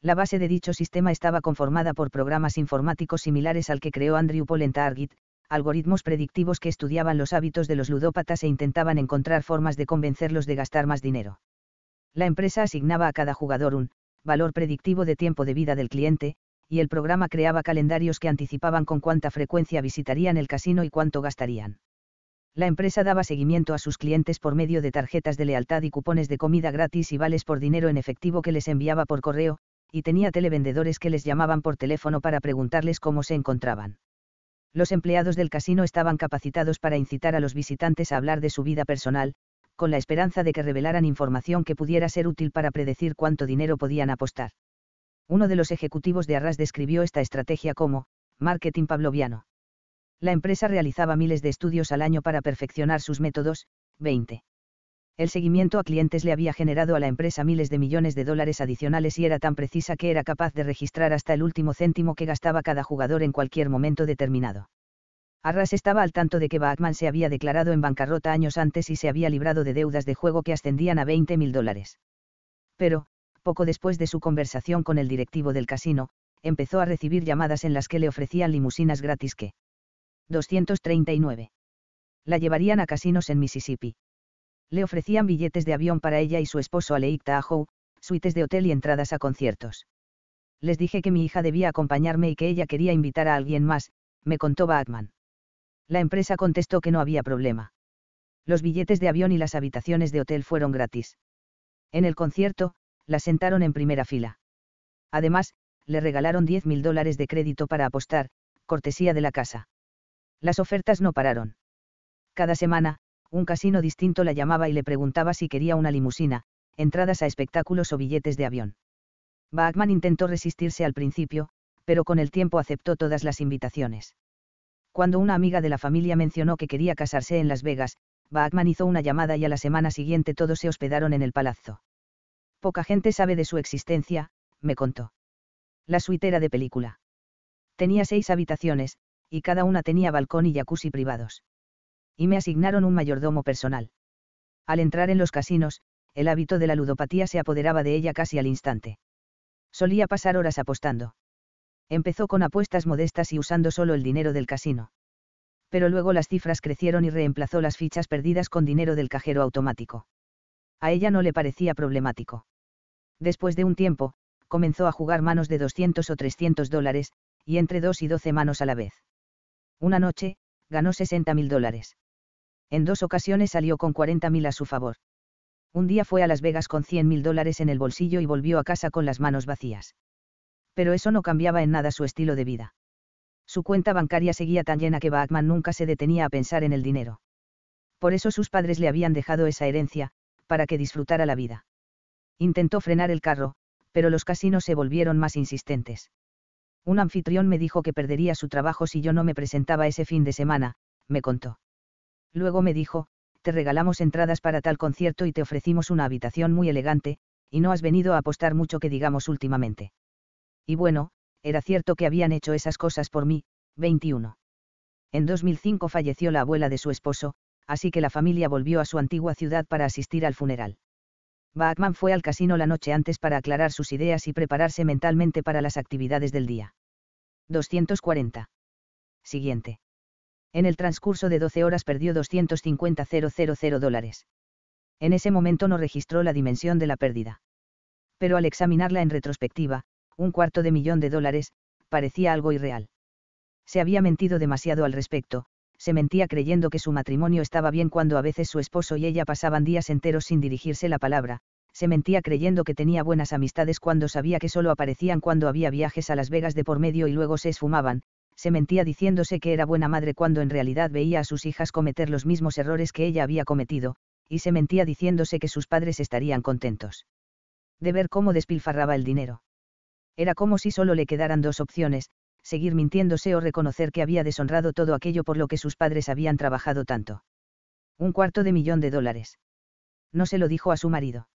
La base de dicho sistema estaba conformada por programas informáticos similares al que creó Andrew Paul en Target, algoritmos predictivos que estudiaban los hábitos de los ludópatas e intentaban encontrar formas de convencerlos de gastar más dinero. La empresa asignaba a cada jugador un valor predictivo de tiempo de vida del cliente, y el programa creaba calendarios que anticipaban con cuánta frecuencia visitarían el casino y cuánto gastarían. La empresa daba seguimiento a sus clientes por medio de tarjetas de lealtad y cupones de comida gratis y vales por dinero en efectivo que les enviaba por correo, y tenía televendedores que les llamaban por teléfono para preguntarles cómo se encontraban. Los empleados del casino estaban capacitados para incitar a los visitantes a hablar de su vida personal, con la esperanza de que revelaran información que pudiera ser útil para predecir cuánto dinero podían apostar. Uno de los ejecutivos de Arras describió esta estrategia como, marketing pavloviano. La empresa realizaba miles de estudios al año para perfeccionar sus métodos, 20. El seguimiento a clientes le había generado a la empresa miles de millones de dólares adicionales y era tan precisa que era capaz de registrar hasta el último céntimo que gastaba cada jugador en cualquier momento determinado. Arras estaba al tanto de que Bachman se había declarado en bancarrota años antes y se había librado de deudas de juego que ascendían a 20 mil dólares. Pero, poco después de su conversación con el directivo del casino, empezó a recibir llamadas en las que le ofrecían limusinas gratis que 239. La llevarían a casinos en Mississippi. Le ofrecían billetes de avión para ella y su esposo a Lake Tahoe, suites de hotel y entradas a conciertos. Les dije que mi hija debía acompañarme y que ella quería invitar a alguien más, me contó Batman. La empresa contestó que no había problema. Los billetes de avión y las habitaciones de hotel fueron gratis. En el concierto, la sentaron en primera fila. Además, le regalaron 10 mil dólares de crédito para apostar, cortesía de la casa. Las ofertas no pararon. Cada semana, un casino distinto la llamaba y le preguntaba si quería una limusina, entradas a espectáculos o billetes de avión. Bachman intentó resistirse al principio, pero con el tiempo aceptó todas las invitaciones. Cuando una amiga de la familia mencionó que quería casarse en Las Vegas, Bachman hizo una llamada y a la semana siguiente todos se hospedaron en el palazzo. Poca gente sabe de su existencia, me contó. La suite era de película. Tenía seis habitaciones, y cada una tenía balcón y jacuzzi privados. Y me asignaron un mayordomo personal. Al entrar en los casinos, el hábito de la ludopatía se apoderaba de ella casi al instante. Solía pasar horas apostando. Empezó con apuestas modestas y usando solo el dinero del casino. Pero luego las cifras crecieron y reemplazó las fichas perdidas con dinero del cajero automático. A ella no le parecía problemático. Después de un tiempo, comenzó a jugar manos de 200 o 300 dólares, y entre 2 y 12 manos a la vez. Una noche, ganó 60 mil dólares. En dos ocasiones salió con 40 mil a su favor. Un día fue a Las Vegas con 100 mil dólares en el bolsillo y volvió a casa con las manos vacías. Pero eso no cambiaba en nada su estilo de vida. Su cuenta bancaria seguía tan llena que Bachman nunca se detenía a pensar en el dinero. Por eso sus padres le habían dejado esa herencia, para que disfrutara la vida. Intentó frenar el carro, pero los casinos se volvieron más insistentes. Un anfitrión me dijo que perdería su trabajo si yo no me presentaba ese fin de semana, me contó. Luego me dijo, te regalamos entradas para tal concierto y te ofrecimos una habitación muy elegante, y no has venido a apostar mucho que digamos últimamente. Y bueno, era cierto que habían hecho esas cosas por mí, 21. En 2005 falleció la abuela de su esposo, así que la familia volvió a su antigua ciudad para asistir al funeral. Bachman fue al casino la noche antes para aclarar sus ideas y prepararse mentalmente para las actividades del día. 240. Siguiente. En el transcurso de 12 horas perdió 250.000 dólares. En ese momento no registró la dimensión de la pérdida. Pero al examinarla en retrospectiva, un cuarto de millón de dólares, parecía algo irreal. Se había mentido demasiado al respecto, se mentía creyendo que su matrimonio estaba bien cuando a veces su esposo y ella pasaban días enteros sin dirigirse la palabra, se mentía creyendo que tenía buenas amistades cuando sabía que solo aparecían cuando había viajes a Las Vegas de por medio y luego se esfumaban, se mentía diciéndose que era buena madre cuando en realidad veía a sus hijas cometer los mismos errores que ella había cometido, y se mentía diciéndose que sus padres estarían contentos. De ver cómo despilfarraba el dinero. Era como si solo le quedaran dos opciones, seguir mintiéndose o reconocer que había deshonrado todo aquello por lo que sus padres habían trabajado tanto. Un cuarto de millón de dólares. No se lo dijo a su marido.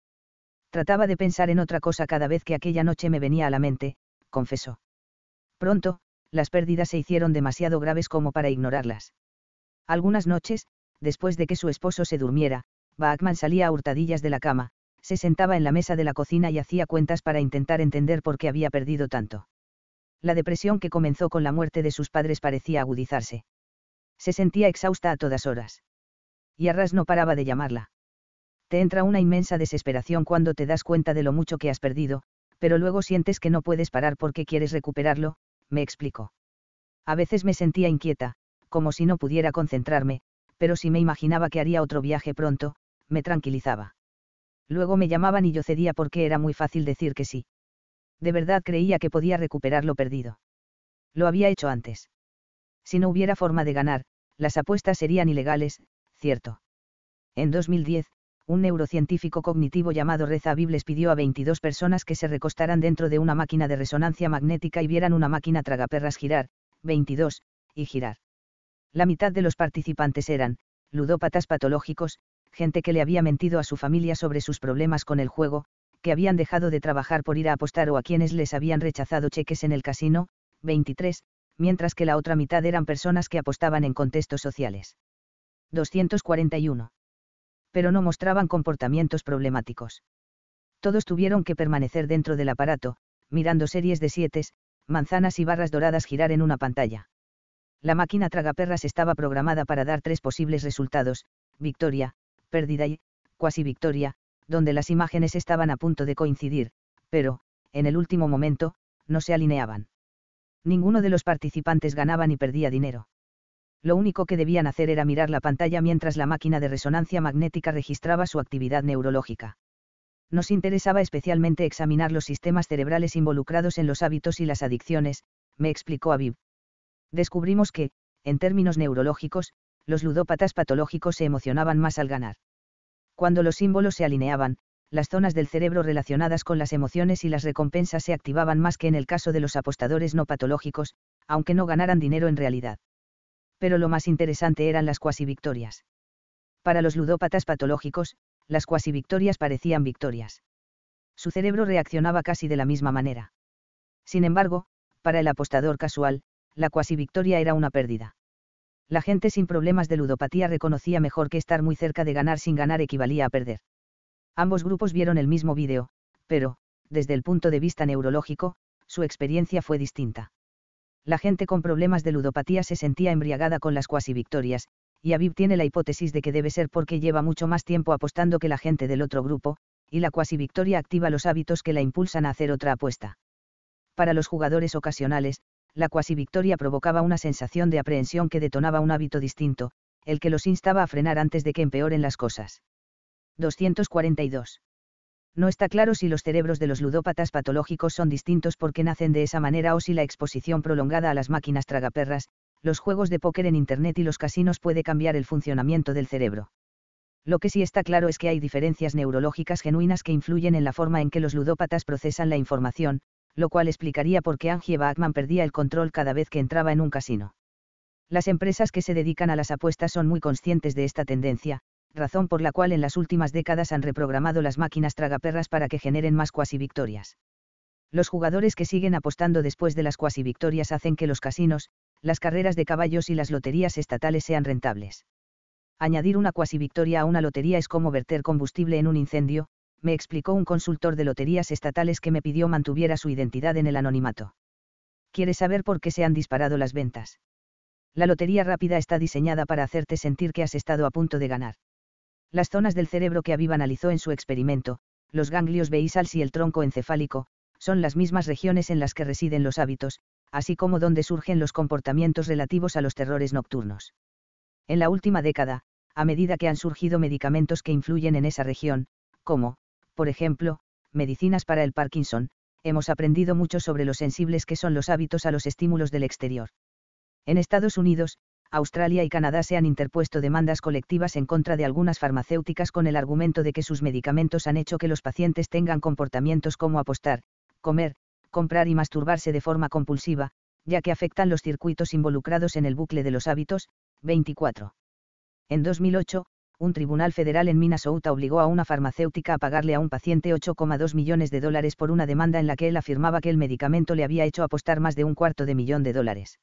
Trataba de pensar en otra cosa cada vez que aquella noche me venía a la mente, confesó. Pronto, las pérdidas se hicieron demasiado graves como para ignorarlas. Algunas noches, después de que su esposo se durmiera, Bachman salía a hurtadillas de la cama, se sentaba en la mesa de la cocina y hacía cuentas para intentar entender por qué había perdido tanto la depresión que comenzó con la muerte de sus padres parecía agudizarse. Se sentía exhausta a todas horas. Y Arras no paraba de llamarla. Te entra una inmensa desesperación cuando te das cuenta de lo mucho que has perdido, pero luego sientes que no puedes parar porque quieres recuperarlo, me explicó. A veces me sentía inquieta, como si no pudiera concentrarme, pero si me imaginaba que haría otro viaje pronto, me tranquilizaba. Luego me llamaban y yo cedía porque era muy fácil decir que sí de verdad creía que podía recuperar lo perdido. Lo había hecho antes. Si no hubiera forma de ganar, las apuestas serían ilegales, cierto. En 2010, un neurocientífico cognitivo llamado Reza Bibles pidió a 22 personas que se recostaran dentro de una máquina de resonancia magnética y vieran una máquina tragaperras girar, 22, y girar. La mitad de los participantes eran, ludópatas patológicos, gente que le había mentido a su familia sobre sus problemas con el juego, que habían dejado de trabajar por ir a apostar o a quienes les habían rechazado cheques en el casino, 23, mientras que la otra mitad eran personas que apostaban en contextos sociales. 241. Pero no mostraban comportamientos problemáticos. Todos tuvieron que permanecer dentro del aparato, mirando series de siete, manzanas y barras doradas girar en una pantalla. La máquina tragaperras estaba programada para dar tres posibles resultados, victoria, pérdida y, cuasi victoria, donde las imágenes estaban a punto de coincidir, pero, en el último momento, no se alineaban. Ninguno de los participantes ganaba ni perdía dinero. Lo único que debían hacer era mirar la pantalla mientras la máquina de resonancia magnética registraba su actividad neurológica. Nos interesaba especialmente examinar los sistemas cerebrales involucrados en los hábitos y las adicciones, me explicó Aviv. Descubrimos que, en términos neurológicos, los ludópatas patológicos se emocionaban más al ganar. Cuando los símbolos se alineaban, las zonas del cerebro relacionadas con las emociones y las recompensas se activaban más que en el caso de los apostadores no patológicos, aunque no ganaran dinero en realidad. Pero lo más interesante eran las cuasi victorias. Para los ludópatas patológicos, las cuasi victorias parecían victorias. Su cerebro reaccionaba casi de la misma manera. Sin embargo, para el apostador casual, la cuasi victoria era una pérdida la gente sin problemas de ludopatía reconocía mejor que estar muy cerca de ganar sin ganar equivalía a perder. Ambos grupos vieron el mismo vídeo, pero, desde el punto de vista neurológico, su experiencia fue distinta. La gente con problemas de ludopatía se sentía embriagada con las cuasi victorias, y Aviv tiene la hipótesis de que debe ser porque lleva mucho más tiempo apostando que la gente del otro grupo, y la cuasi victoria activa los hábitos que la impulsan a hacer otra apuesta. Para los jugadores ocasionales, la cuasi victoria provocaba una sensación de aprehensión que detonaba un hábito distinto, el que los instaba a frenar antes de que empeoren las cosas. 242. No está claro si los cerebros de los ludópatas patológicos son distintos porque nacen de esa manera o si la exposición prolongada a las máquinas tragaperras, los juegos de póker en Internet y los casinos puede cambiar el funcionamiento del cerebro. Lo que sí está claro es que hay diferencias neurológicas genuinas que influyen en la forma en que los ludópatas procesan la información, lo cual explicaría por qué Angie Bachman perdía el control cada vez que entraba en un casino. Las empresas que se dedican a las apuestas son muy conscientes de esta tendencia, razón por la cual en las últimas décadas han reprogramado las máquinas tragaperras para que generen más cuasi victorias. Los jugadores que siguen apostando después de las cuasi victorias hacen que los casinos, las carreras de caballos y las loterías estatales sean rentables. Añadir una cuasi victoria a una lotería es como verter combustible en un incendio, me explicó un consultor de loterías estatales que me pidió mantuviera su identidad en el anonimato. ¿Quieres saber por qué se han disparado las ventas? La lotería rápida está diseñada para hacerte sentir que has estado a punto de ganar. Las zonas del cerebro que Aviv analizó en su experimento, los ganglios basales y el tronco encefálico, son las mismas regiones en las que residen los hábitos, así como donde surgen los comportamientos relativos a los terrores nocturnos. En la última década, a medida que han surgido medicamentos que influyen en esa región, como, por ejemplo, medicinas para el Parkinson, hemos aprendido mucho sobre lo sensibles que son los hábitos a los estímulos del exterior. En Estados Unidos, Australia y Canadá se han interpuesto demandas colectivas en contra de algunas farmacéuticas con el argumento de que sus medicamentos han hecho que los pacientes tengan comportamientos como apostar, comer, comprar y masturbarse de forma compulsiva, ya que afectan los circuitos involucrados en el bucle de los hábitos. 24. En 2008, un tribunal federal en Minnesota obligó a una farmacéutica a pagarle a un paciente 8,2 millones de dólares por una demanda en la que él afirmaba que el medicamento le había hecho apostar más de un cuarto de millón de dólares.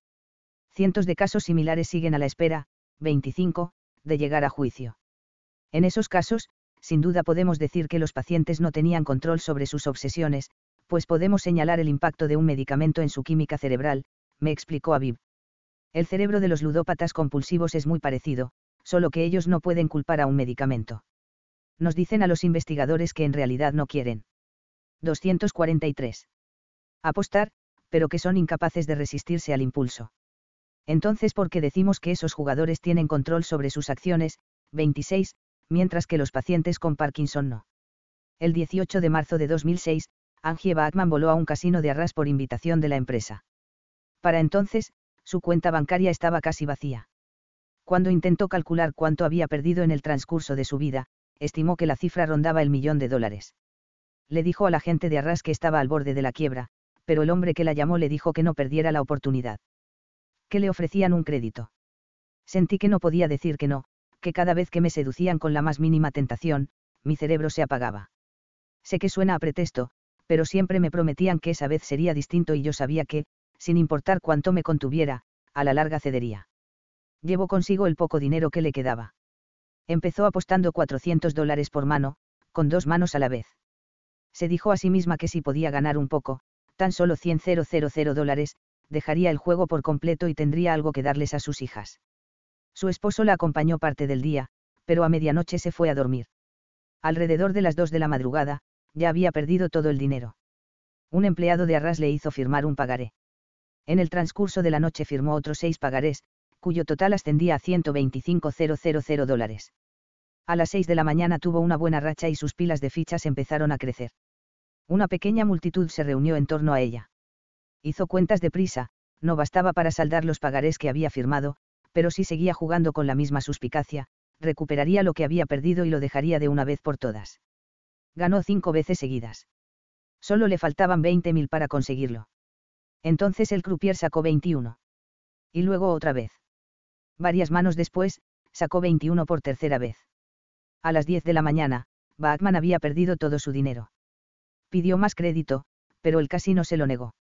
Cientos de casos similares siguen a la espera, 25, de llegar a juicio. En esos casos, sin duda podemos decir que los pacientes no tenían control sobre sus obsesiones, pues podemos señalar el impacto de un medicamento en su química cerebral, me explicó Aviv. El cerebro de los ludópatas compulsivos es muy parecido, solo que ellos no pueden culpar a un medicamento. Nos dicen a los investigadores que en realidad no quieren. 243. Apostar, pero que son incapaces de resistirse al impulso. Entonces, ¿por qué decimos que esos jugadores tienen control sobre sus acciones? 26, mientras que los pacientes con Parkinson no. El 18 de marzo de 2006, Angie Bachman voló a un casino de Arras por invitación de la empresa. Para entonces, su cuenta bancaria estaba casi vacía. Cuando intentó calcular cuánto había perdido en el transcurso de su vida, estimó que la cifra rondaba el millón de dólares. Le dijo a la gente de Arras que estaba al borde de la quiebra, pero el hombre que la llamó le dijo que no perdiera la oportunidad. Que le ofrecían un crédito. Sentí que no podía decir que no, que cada vez que me seducían con la más mínima tentación, mi cerebro se apagaba. Sé que suena a pretexto, pero siempre me prometían que esa vez sería distinto y yo sabía que, sin importar cuánto me contuviera, a la larga cedería. Llevó consigo el poco dinero que le quedaba. Empezó apostando 400 dólares por mano, con dos manos a la vez. Se dijo a sí misma que si podía ganar un poco, tan solo 100 dólares, dejaría el juego por completo y tendría algo que darles a sus hijas. Su esposo la acompañó parte del día, pero a medianoche se fue a dormir. Alrededor de las dos de la madrugada, ya había perdido todo el dinero. Un empleado de Arras le hizo firmar un pagaré. En el transcurso de la noche firmó otros seis pagarés, cuyo total ascendía a 125.000 dólares. A las seis de la mañana tuvo una buena racha y sus pilas de fichas empezaron a crecer. Una pequeña multitud se reunió en torno a ella. Hizo cuentas de prisa, no bastaba para saldar los pagarés que había firmado, pero si seguía jugando con la misma suspicacia, recuperaría lo que había perdido y lo dejaría de una vez por todas ganó cinco veces seguidas. Solo le faltaban 20.000 para conseguirlo. Entonces el croupier sacó 21. Y luego otra vez. Varias manos después, sacó 21 por tercera vez. A las 10 de la mañana, Bachman había perdido todo su dinero. Pidió más crédito, pero el casino se lo negó.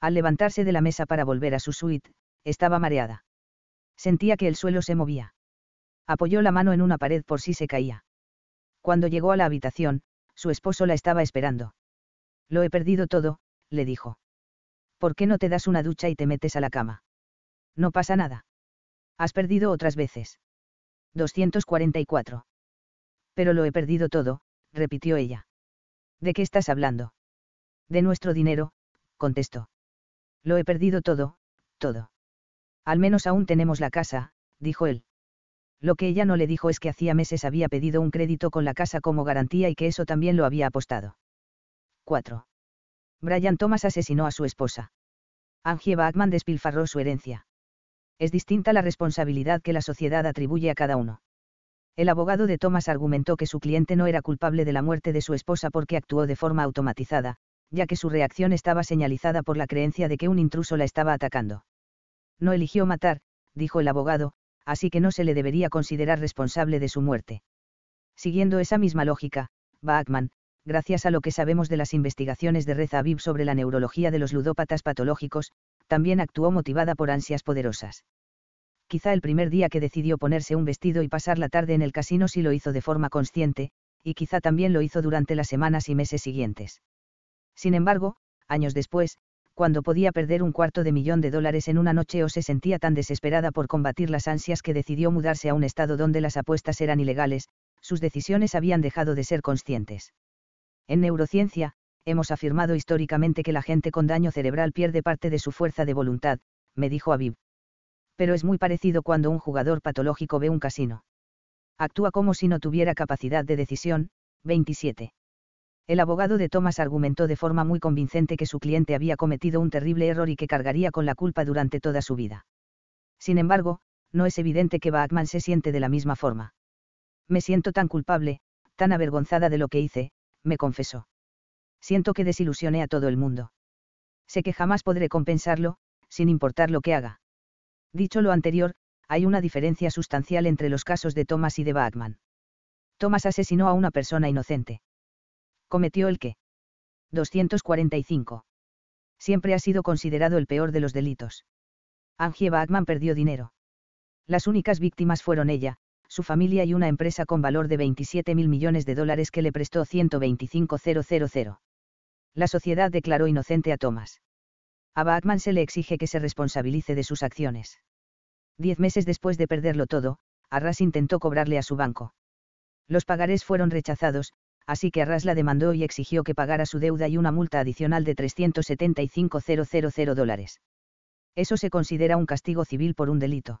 Al levantarse de la mesa para volver a su suite, estaba mareada. Sentía que el suelo se movía. Apoyó la mano en una pared por si se caía. Cuando llegó a la habitación, su esposo la estaba esperando. Lo he perdido todo, le dijo. ¿Por qué no te das una ducha y te metes a la cama? No pasa nada. Has perdido otras veces. 244. Pero lo he perdido todo, repitió ella. ¿De qué estás hablando? De nuestro dinero, contestó. Lo he perdido todo, todo. Al menos aún tenemos la casa, dijo él. Lo que ella no le dijo es que hacía meses había pedido un crédito con la casa como garantía y que eso también lo había apostado. 4. Brian Thomas asesinó a su esposa. Angie Bachman despilfarró su herencia. Es distinta la responsabilidad que la sociedad atribuye a cada uno. El abogado de Thomas argumentó que su cliente no era culpable de la muerte de su esposa porque actuó de forma automatizada, ya que su reacción estaba señalizada por la creencia de que un intruso la estaba atacando. No eligió matar, dijo el abogado, así que no se le debería considerar responsable de su muerte. Siguiendo esa misma lógica, Bachman, gracias a lo que sabemos de las investigaciones de Reza Aviv sobre la neurología de los ludópatas patológicos, también actuó motivada por ansias poderosas. Quizá el primer día que decidió ponerse un vestido y pasar la tarde en el casino sí lo hizo de forma consciente, y quizá también lo hizo durante las semanas y meses siguientes. Sin embargo, años después, cuando podía perder un cuarto de millón de dólares en una noche o se sentía tan desesperada por combatir las ansias que decidió mudarse a un estado donde las apuestas eran ilegales, sus decisiones habían dejado de ser conscientes. En neurociencia, hemos afirmado históricamente que la gente con daño cerebral pierde parte de su fuerza de voluntad, me dijo Aviv. Pero es muy parecido cuando un jugador patológico ve un casino. Actúa como si no tuviera capacidad de decisión. 27. El abogado de Thomas argumentó de forma muy convincente que su cliente había cometido un terrible error y que cargaría con la culpa durante toda su vida. Sin embargo, no es evidente que Bachman se siente de la misma forma. Me siento tan culpable, tan avergonzada de lo que hice, me confesó. Siento que desilusioné a todo el mundo. Sé que jamás podré compensarlo, sin importar lo que haga. Dicho lo anterior, hay una diferencia sustancial entre los casos de Thomas y de Bachman. Thomas asesinó a una persona inocente cometió el que. 245. Siempre ha sido considerado el peor de los delitos. Angie Bachman perdió dinero. Las únicas víctimas fueron ella, su familia y una empresa con valor de 27 mil millones de dólares que le prestó 125.000. La sociedad declaró inocente a Thomas. A Bachman se le exige que se responsabilice de sus acciones. Diez meses después de perderlo todo, Arras intentó cobrarle a su banco. Los pagarés fueron rechazados, así que Arras la demandó y exigió que pagara su deuda y una multa adicional de 375.000 dólares. Eso se considera un castigo civil por un delito.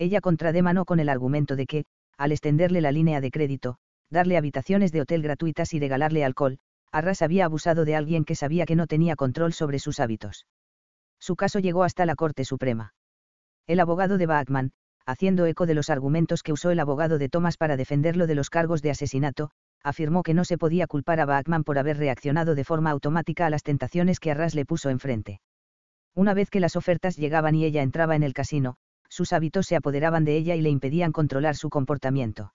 Ella contrademandó con el argumento de que, al extenderle la línea de crédito, darle habitaciones de hotel gratuitas y regalarle alcohol, Arras había abusado de alguien que sabía que no tenía control sobre sus hábitos. Su caso llegó hasta la Corte Suprema. El abogado de Bachman, haciendo eco de los argumentos que usó el abogado de Thomas para defenderlo de los cargos de asesinato, afirmó que no se podía culpar a Bachman por haber reaccionado de forma automática a las tentaciones que Arras le puso enfrente. Una vez que las ofertas llegaban y ella entraba en el casino, sus hábitos se apoderaban de ella y le impedían controlar su comportamiento.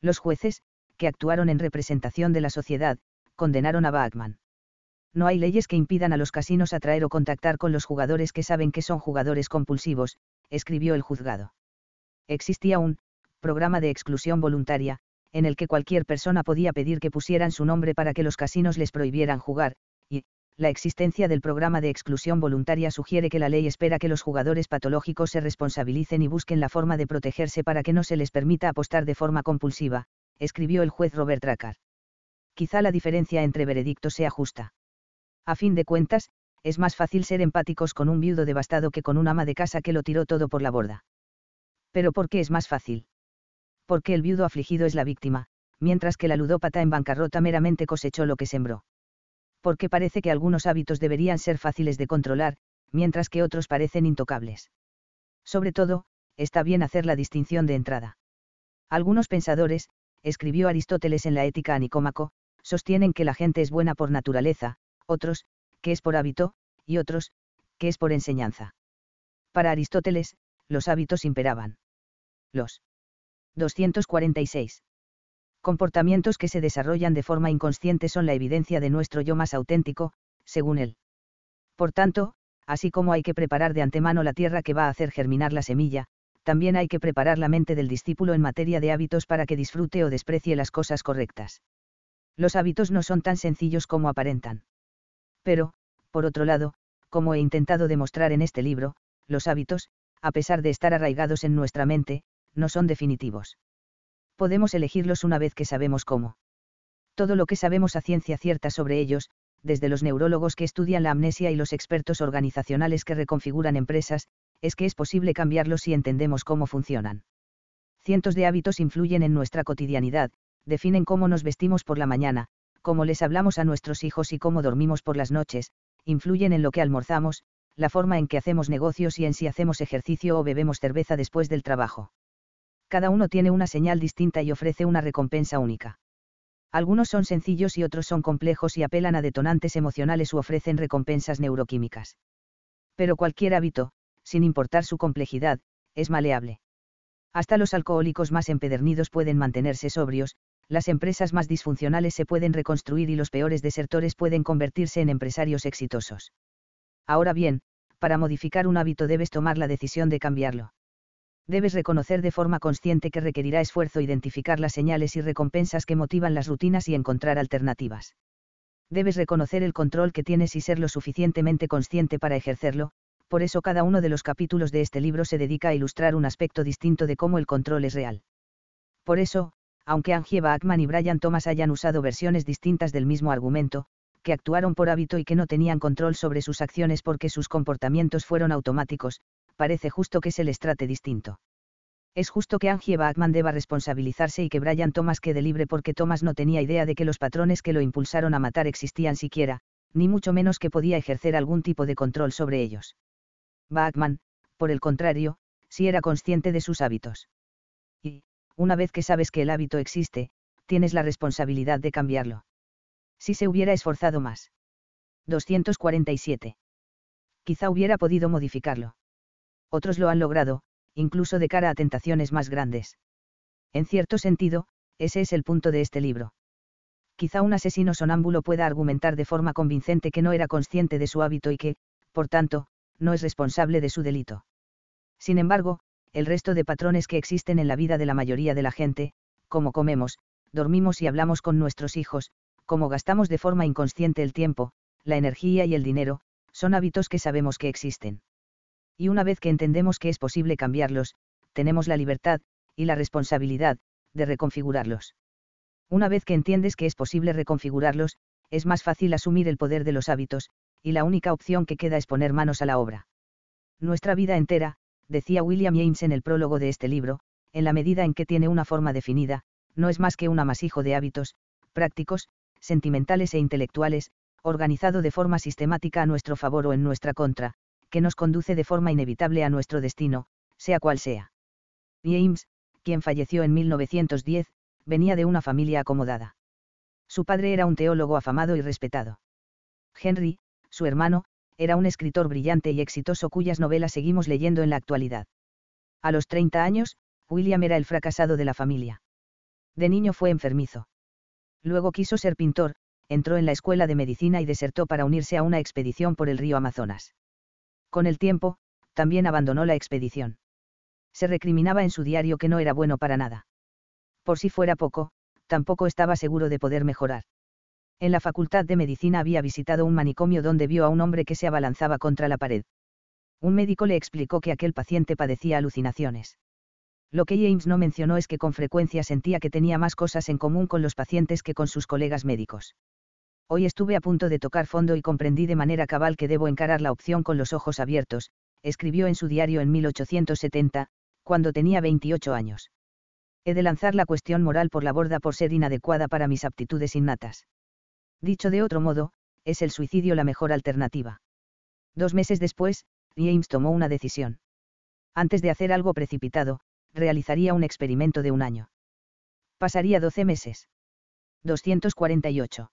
Los jueces, que actuaron en representación de la sociedad, condenaron a Bachman. No hay leyes que impidan a los casinos atraer o contactar con los jugadores que saben que son jugadores compulsivos, escribió el juzgado. Existía un programa de exclusión voluntaria, en el que cualquier persona podía pedir que pusieran su nombre para que los casinos les prohibieran jugar, la existencia del programa de exclusión voluntaria sugiere que la ley espera que los jugadores patológicos se responsabilicen y busquen la forma de protegerse para que no se les permita apostar de forma compulsiva, escribió el juez Robert Dracar. Quizá la diferencia entre veredictos sea justa. A fin de cuentas, es más fácil ser empáticos con un viudo devastado que con un ama de casa que lo tiró todo por la borda. Pero ¿por qué es más fácil? porque el viudo afligido es la víctima, mientras que la ludópata en bancarrota meramente cosechó lo que sembró. Porque parece que algunos hábitos deberían ser fáciles de controlar, mientras que otros parecen intocables. Sobre todo, está bien hacer la distinción de entrada. Algunos pensadores, escribió Aristóteles en la Ética a Nicómaco, sostienen que la gente es buena por naturaleza, otros, que es por hábito, y otros, que es por enseñanza. Para Aristóteles, los hábitos imperaban. Los 246. Comportamientos que se desarrollan de forma inconsciente son la evidencia de nuestro yo más auténtico, según él. Por tanto, así como hay que preparar de antemano la tierra que va a hacer germinar la semilla, también hay que preparar la mente del discípulo en materia de hábitos para que disfrute o desprecie las cosas correctas. Los hábitos no son tan sencillos como aparentan. Pero, por otro lado, como he intentado demostrar en este libro, los hábitos, a pesar de estar arraigados en nuestra mente, no son definitivos. Podemos elegirlos una vez que sabemos cómo. Todo lo que sabemos a ciencia cierta sobre ellos, desde los neurólogos que estudian la amnesia y los expertos organizacionales que reconfiguran empresas, es que es posible cambiarlos si entendemos cómo funcionan. Cientos de hábitos influyen en nuestra cotidianidad, definen cómo nos vestimos por la mañana, cómo les hablamos a nuestros hijos y cómo dormimos por las noches, influyen en lo que almorzamos, la forma en que hacemos negocios y en si hacemos ejercicio o bebemos cerveza después del trabajo cada uno tiene una señal distinta y ofrece una recompensa única. Algunos son sencillos y otros son complejos y apelan a detonantes emocionales u ofrecen recompensas neuroquímicas. Pero cualquier hábito, sin importar su complejidad, es maleable. Hasta los alcohólicos más empedernidos pueden mantenerse sobrios, las empresas más disfuncionales se pueden reconstruir y los peores desertores pueden convertirse en empresarios exitosos. Ahora bien, para modificar un hábito debes tomar la decisión de cambiarlo. Debes reconocer de forma consciente que requerirá esfuerzo identificar las señales y recompensas que motivan las rutinas y encontrar alternativas. Debes reconocer el control que tienes y ser lo suficientemente consciente para ejercerlo, por eso cada uno de los capítulos de este libro se dedica a ilustrar un aspecto distinto de cómo el control es real. Por eso, aunque Angie Bachman y Brian Thomas hayan usado versiones distintas del mismo argumento, que actuaron por hábito y que no tenían control sobre sus acciones porque sus comportamientos fueron automáticos, parece justo que se les trate distinto. Es justo que Angie Bachman deba responsabilizarse y que Brian Thomas quede libre porque Thomas no tenía idea de que los patrones que lo impulsaron a matar existían siquiera, ni mucho menos que podía ejercer algún tipo de control sobre ellos. Bachman, por el contrario, sí era consciente de sus hábitos. Y, una vez que sabes que el hábito existe, tienes la responsabilidad de cambiarlo. Si se hubiera esforzado más. 247. Quizá hubiera podido modificarlo otros lo han logrado, incluso de cara a tentaciones más grandes. En cierto sentido, ese es el punto de este libro. Quizá un asesino sonámbulo pueda argumentar de forma convincente que no era consciente de su hábito y que, por tanto, no es responsable de su delito. Sin embargo, el resto de patrones que existen en la vida de la mayoría de la gente, como comemos, dormimos y hablamos con nuestros hijos, como gastamos de forma inconsciente el tiempo, la energía y el dinero, son hábitos que sabemos que existen y una vez que entendemos que es posible cambiarlos, tenemos la libertad, y la responsabilidad, de reconfigurarlos. Una vez que entiendes que es posible reconfigurarlos, es más fácil asumir el poder de los hábitos, y la única opción que queda es poner manos a la obra. Nuestra vida entera, decía William James en el prólogo de este libro, en la medida en que tiene una forma definida, no es más que un amasijo de hábitos, prácticos, sentimentales e intelectuales, organizado de forma sistemática a nuestro favor o en nuestra contra, que nos conduce de forma inevitable a nuestro destino, sea cual sea. James, quien falleció en 1910, venía de una familia acomodada. Su padre era un teólogo afamado y respetado. Henry, su hermano, era un escritor brillante y exitoso cuyas novelas seguimos leyendo en la actualidad. A los 30 años, William era el fracasado de la familia. De niño fue enfermizo. Luego quiso ser pintor, entró en la escuela de medicina y desertó para unirse a una expedición por el río Amazonas. Con el tiempo, también abandonó la expedición. Se recriminaba en su diario que no era bueno para nada. Por si fuera poco, tampoco estaba seguro de poder mejorar. En la Facultad de Medicina había visitado un manicomio donde vio a un hombre que se abalanzaba contra la pared. Un médico le explicó que aquel paciente padecía alucinaciones. Lo que James no mencionó es que con frecuencia sentía que tenía más cosas en común con los pacientes que con sus colegas médicos. Hoy estuve a punto de tocar fondo y comprendí de manera cabal que debo encarar la opción con los ojos abiertos, escribió en su diario en 1870, cuando tenía 28 años. He de lanzar la cuestión moral por la borda por ser inadecuada para mis aptitudes innatas. Dicho de otro modo, es el suicidio la mejor alternativa. Dos meses después, James tomó una decisión. Antes de hacer algo precipitado, realizaría un experimento de un año. Pasaría 12 meses. 248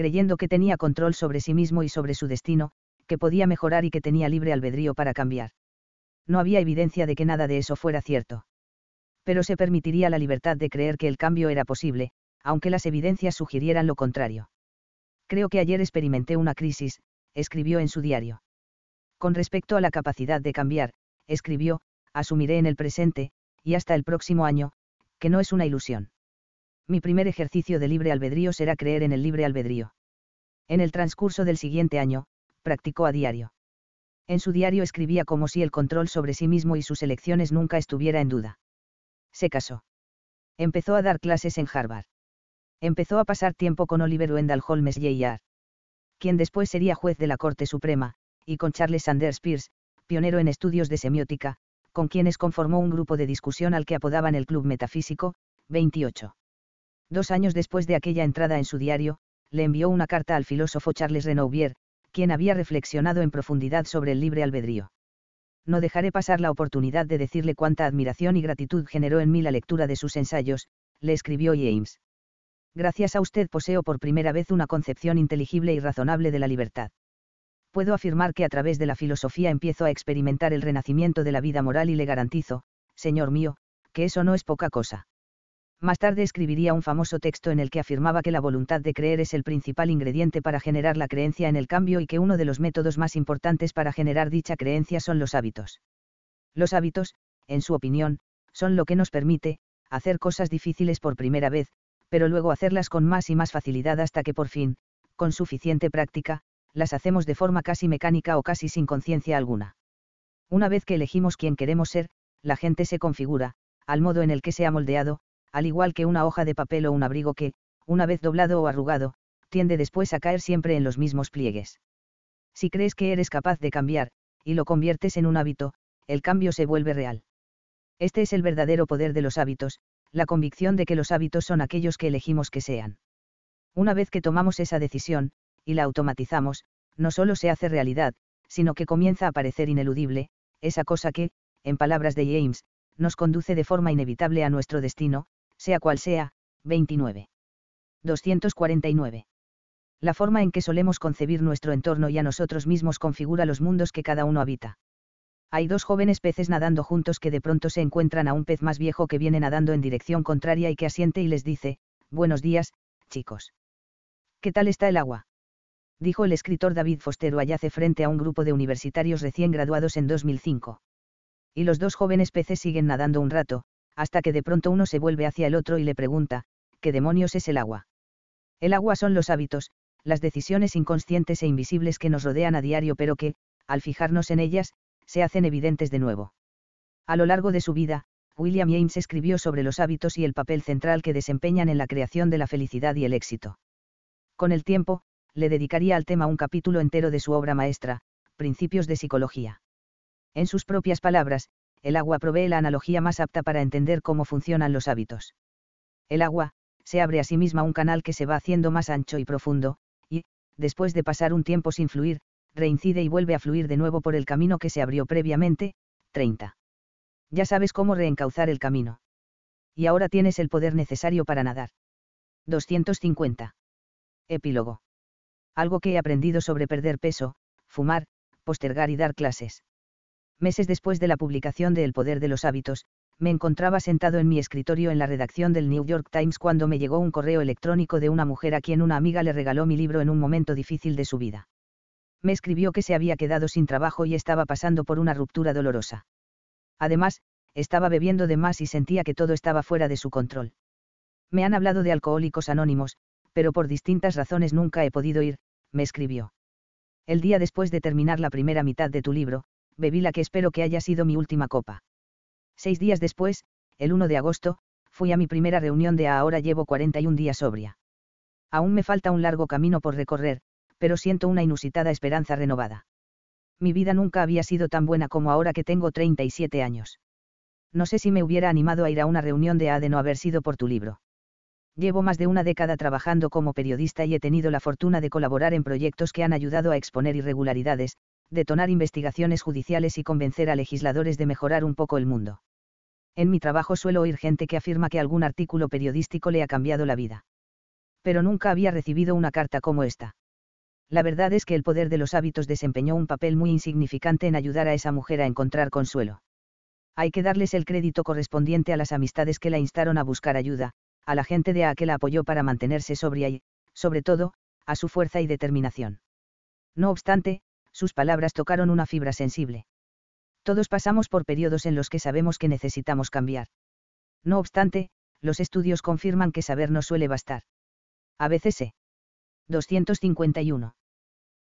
creyendo que tenía control sobre sí mismo y sobre su destino, que podía mejorar y que tenía libre albedrío para cambiar. No había evidencia de que nada de eso fuera cierto. Pero se permitiría la libertad de creer que el cambio era posible, aunque las evidencias sugirieran lo contrario. Creo que ayer experimenté una crisis, escribió en su diario. Con respecto a la capacidad de cambiar, escribió, asumiré en el presente, y hasta el próximo año, que no es una ilusión mi primer ejercicio de libre albedrío será creer en el libre albedrío. En el transcurso del siguiente año, practicó a diario. En su diario escribía como si el control sobre sí mismo y sus elecciones nunca estuviera en duda. Se casó. Empezó a dar clases en Harvard. Empezó a pasar tiempo con Oliver Wendell Holmes Jr., quien después sería juez de la Corte Suprema, y con Charles Sanders Peirce, pionero en estudios de semiótica, con quienes conformó un grupo de discusión al que apodaban el Club Metafísico, 28. Dos años después de aquella entrada en su diario, le envió una carta al filósofo Charles Renouvier, quien había reflexionado en profundidad sobre el libre albedrío. No dejaré pasar la oportunidad de decirle cuánta admiración y gratitud generó en mí la lectura de sus ensayos, le escribió James. Gracias a usted poseo por primera vez una concepción inteligible y razonable de la libertad. Puedo afirmar que a través de la filosofía empiezo a experimentar el renacimiento de la vida moral y le garantizo, señor mío, que eso no es poca cosa Más tarde escribiría un famoso texto en el que afirmaba que la voluntad de creer es el principal ingrediente para generar la creencia en el cambio y que uno de los métodos más importantes para generar dicha creencia son los hábitos. Los hábitos, en su opinión, son lo que nos permite, hacer cosas difíciles por primera vez, pero luego hacerlas con más y más facilidad hasta que por fin, con suficiente práctica, las hacemos de forma casi mecánica o casi sin conciencia alguna. Una vez que elegimos quién queremos ser, la gente se configura, al modo en el que se ha moldeado, al igual que una hoja de papel o un abrigo que, una vez doblado o arrugado, tiende después a caer siempre en los mismos pliegues. Si crees que eres capaz de cambiar, y lo conviertes en un hábito, el cambio se vuelve real. Este es el verdadero poder de los hábitos, la convicción de que los hábitos son aquellos que elegimos que sean. Una vez que tomamos esa decisión, y la automatizamos, no solo se hace realidad, sino que comienza a parecer ineludible, esa cosa que, en palabras de James, nos conduce de forma inevitable a nuestro destino, sea cual sea, 29. 249. La forma en que solemos concebir nuestro entorno y a nosotros mismos configura los mundos que cada uno habita. Hay dos jóvenes peces nadando juntos que de pronto se encuentran a un pez más viejo que viene nadando en dirección contraria y que asiente y les dice, Buenos días, chicos. ¿Qué tal está el agua? Dijo el escritor David Foster Wallace frente a un grupo de universitarios recién graduados en 2005. Y los dos jóvenes peces siguen nadando un rato, hasta que de pronto uno se vuelve hacia el otro y le pregunta, ¿qué demonios es el agua? El agua son los hábitos, las decisiones inconscientes e invisibles que nos rodean a diario pero que, al fijarnos en ellas, se hacen evidentes de nuevo. A lo largo de su vida, William James escribió sobre los hábitos y el papel central que desempeñan en la creación de la felicidad y el éxito. Con el tiempo, le dedicaría al tema un capítulo entero de su obra maestra, Principios de Psicología. En sus propias palabras, el agua provee la analogía más apta para entender cómo funcionan los hábitos. El agua, se abre a sí misma un canal que se va haciendo más ancho y profundo, y, después de pasar un tiempo sin fluir, reincide y vuelve a fluir de nuevo por el camino que se abrió previamente, 30. Ya sabes cómo reencauzar el camino. Y ahora tienes el poder necesario para nadar. 250. Epílogo. Algo que he aprendido sobre perder peso, fumar, postergar y dar clases meses después de la publicación de El poder de los hábitos, me encontraba sentado en mi escritorio en la redacción del New York Times cuando me llegó un correo electrónico de una mujer a quien una amiga le regaló mi libro en un momento difícil de su vida. Me escribió que se había quedado sin trabajo y estaba pasando por una ruptura dolorosa. Además, estaba bebiendo de más y sentía que todo estaba fuera de su control. Me han hablado de alcohólicos anónimos, pero por distintas razones nunca he podido ir, me escribió. El día después de terminar la primera mitad de tu libro, bebí la que espero que haya sido mi última copa. Seis días después, el 1 de agosto, fui a mi primera reunión de ahora llevo 41 días sobria. Aún me falta un largo camino por recorrer, pero siento una inusitada esperanza renovada. Mi vida nunca había sido tan buena como ahora que tengo 37 años. No sé si me hubiera animado a ir a una reunión de A de no haber sido por tu libro. Llevo más de una década trabajando como periodista y he tenido la fortuna de colaborar en proyectos que han ayudado a exponer irregularidades, detonar investigaciones judiciales y convencer a legisladores de mejorar un poco el mundo. En mi trabajo suelo oír gente que afirma que algún artículo periodístico le ha cambiado la vida. Pero nunca había recibido una carta como esta. La verdad es que el poder de los hábitos desempeñó un papel muy insignificante en ayudar a esa mujer a encontrar consuelo. Hay que darles el crédito correspondiente a las amistades que la instaron a buscar ayuda, a la gente de A que la apoyó para mantenerse sobria y, sobre todo, a su fuerza y determinación. No obstante, sus palabras tocaron una fibra sensible. Todos pasamos por periodos en los que sabemos que necesitamos cambiar. No obstante, los estudios confirman que saber no suele bastar. A veces se. 251.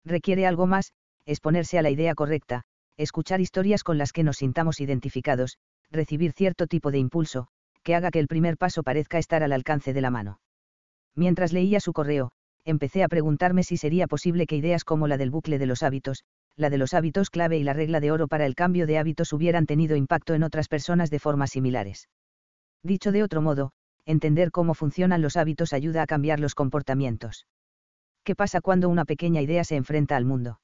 Requiere algo más, exponerse a la idea correcta, escuchar historias con las que nos sintamos identificados, recibir cierto tipo de impulso, que haga que el primer paso parezca estar al alcance de la mano. Mientras leía su correo, empecé a preguntarme si sería posible que ideas como la del bucle de los hábitos, la de los hábitos clave y la regla de oro para el cambio de hábitos hubieran tenido impacto en otras personas de formas similares. Dicho de otro modo, entender cómo funcionan los hábitos ayuda a cambiar los comportamientos. ¿Qué pasa cuando una pequeña idea se enfrenta al mundo?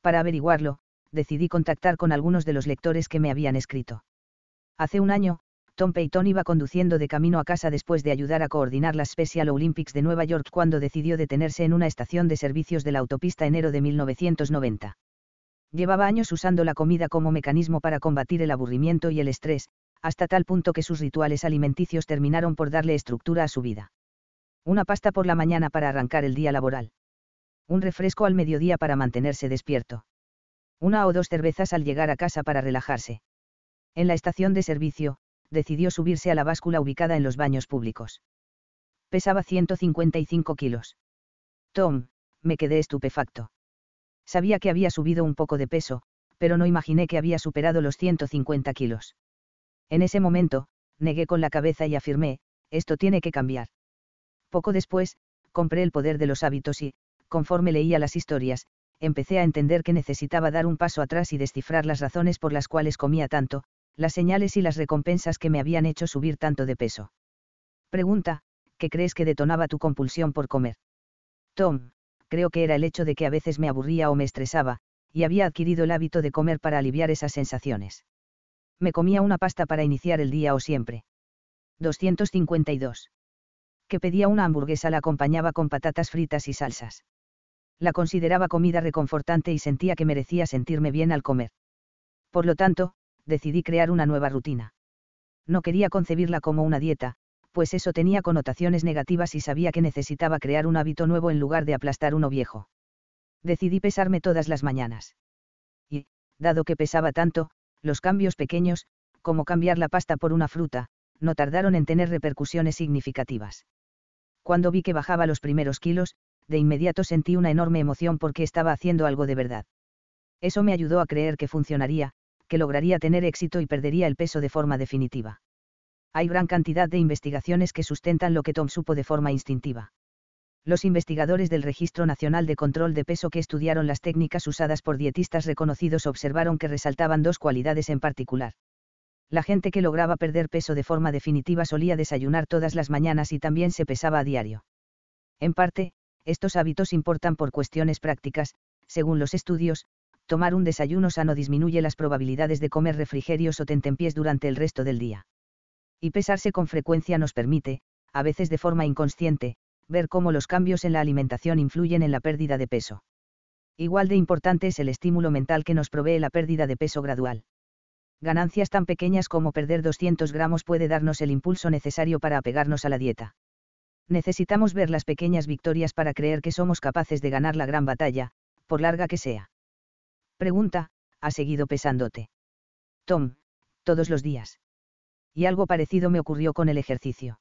Para averiguarlo, decidí contactar con algunos de los lectores que me habían escrito. Hace un año, Tom Peyton iba conduciendo de camino a casa después de ayudar a coordinar las Special Olympics de Nueva York cuando decidió detenerse en una estación de servicios de la autopista enero de 1990. Llevaba años usando la comida como mecanismo para combatir el aburrimiento y el estrés, hasta tal punto que sus rituales alimenticios terminaron por darle estructura a su vida. Una pasta por la mañana para arrancar el día laboral. Un refresco al mediodía para mantenerse despierto. Una o dos cervezas al llegar a casa para relajarse. En la estación de servicio, decidió subirse a la báscula ubicada en los baños públicos. Pesaba 155 kilos. Tom, me quedé estupefacto. Sabía que había subido un poco de peso, pero no imaginé que había superado los 150 kilos. En ese momento, negué con la cabeza y afirmé, esto tiene que cambiar. Poco después, compré el poder de los hábitos y, conforme leía las historias, empecé a entender que necesitaba dar un paso atrás y descifrar las razones por las cuales comía tanto, las señales y las recompensas que me habían hecho subir tanto de peso. Pregunta, ¿qué crees que detonaba tu compulsión por comer? Tom, creo que era el hecho de que a veces me aburría o me estresaba, y había adquirido el hábito de comer para aliviar esas sensaciones. Me comía una pasta para iniciar el día o siempre. 252. Que pedía una hamburguesa la acompañaba con patatas fritas y salsas. La consideraba comida reconfortante y sentía que merecía sentirme bien al comer. Por lo tanto, decidí crear una nueva rutina. No quería concebirla como una dieta, pues eso tenía connotaciones negativas y sabía que necesitaba crear un hábito nuevo en lugar de aplastar uno viejo. Decidí pesarme todas las mañanas. Y, dado que pesaba tanto, los cambios pequeños, como cambiar la pasta por una fruta, no tardaron en tener repercusiones significativas. Cuando vi que bajaba los primeros kilos, de inmediato sentí una enorme emoción porque estaba haciendo algo de verdad. Eso me ayudó a creer que funcionaría, que lograría tener éxito y perdería el peso de forma definitiva. Hay gran cantidad de investigaciones que sustentan lo que Tom supo de forma instintiva. Los investigadores del Registro Nacional de Control de Peso que estudiaron las técnicas usadas por dietistas reconocidos observaron que resaltaban dos cualidades en particular. La gente que lograba perder peso de forma definitiva solía desayunar todas las mañanas y también se pesaba a diario. En parte, estos hábitos importan por cuestiones prácticas, según los estudios, tomar un desayuno sano disminuye las probabilidades de comer refrigerios o tentempiés durante el resto del día. Y pesarse con frecuencia nos permite, a veces de forma inconsciente, ver cómo los cambios en la alimentación influyen en la pérdida de peso. Igual de importante es el estímulo mental que nos provee la pérdida de peso gradual. Ganancias tan pequeñas como perder 200 gramos puede darnos el impulso necesario para apegarnos a la dieta. Necesitamos ver las pequeñas victorias para creer que somos capaces de ganar la gran batalla, por larga que sea. Pregunta, ¿ha seguido pesándote? Tom, todos los días. Y algo parecido me ocurrió con el ejercicio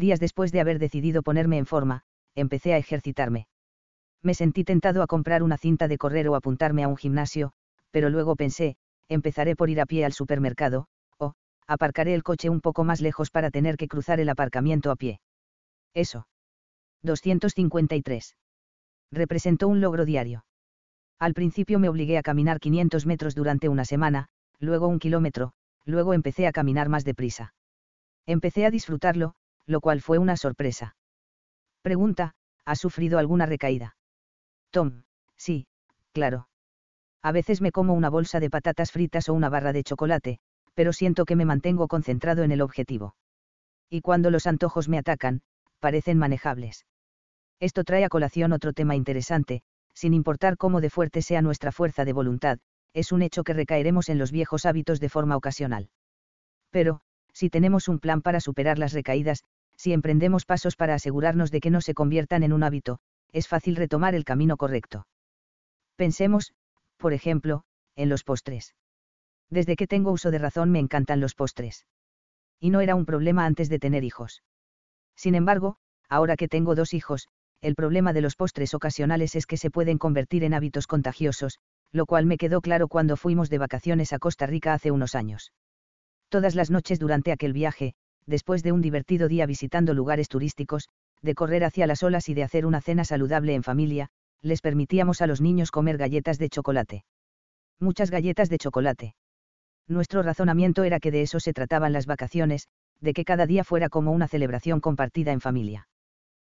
días después de haber decidido ponerme en forma, empecé a ejercitarme. Me sentí tentado a comprar una cinta de correr o apuntarme a un gimnasio, pero luego pensé, empezaré por ir a pie al supermercado, o, aparcaré el coche un poco más lejos para tener que cruzar el aparcamiento a pie. Eso. 253. Representó un logro diario. Al principio me obligué a caminar 500 metros durante una semana, luego un kilómetro, luego empecé a caminar más deprisa. Empecé a disfrutarlo, lo cual fue una sorpresa. Pregunta, ¿has sufrido alguna recaída? Tom, sí, claro. A veces me como una bolsa de patatas fritas o una barra de chocolate, pero siento que me mantengo concentrado en el objetivo. Y cuando los antojos me atacan, parecen manejables. Esto trae a colación otro tema interesante, sin importar cómo de fuerte sea nuestra fuerza de voluntad, es un hecho que recaeremos en los viejos hábitos de forma ocasional. Pero, si tenemos un plan para superar las recaídas, si emprendemos pasos para asegurarnos de que no se conviertan en un hábito, es fácil retomar el camino correcto. Pensemos, por ejemplo, en los postres. Desde que tengo uso de razón me encantan los postres. Y no era un problema antes de tener hijos. Sin embargo, ahora que tengo dos hijos, el problema de los postres ocasionales es que se pueden convertir en hábitos contagiosos, lo cual me quedó claro cuando fuimos de vacaciones a Costa Rica hace unos años. Todas las noches durante aquel viaje, después de un divertido día visitando lugares turísticos, de correr hacia las olas y de hacer una cena saludable en familia, les permitíamos a los niños comer galletas de chocolate. Muchas galletas de chocolate. Nuestro razonamiento era que de eso se trataban las vacaciones, de que cada día fuera como una celebración compartida en familia.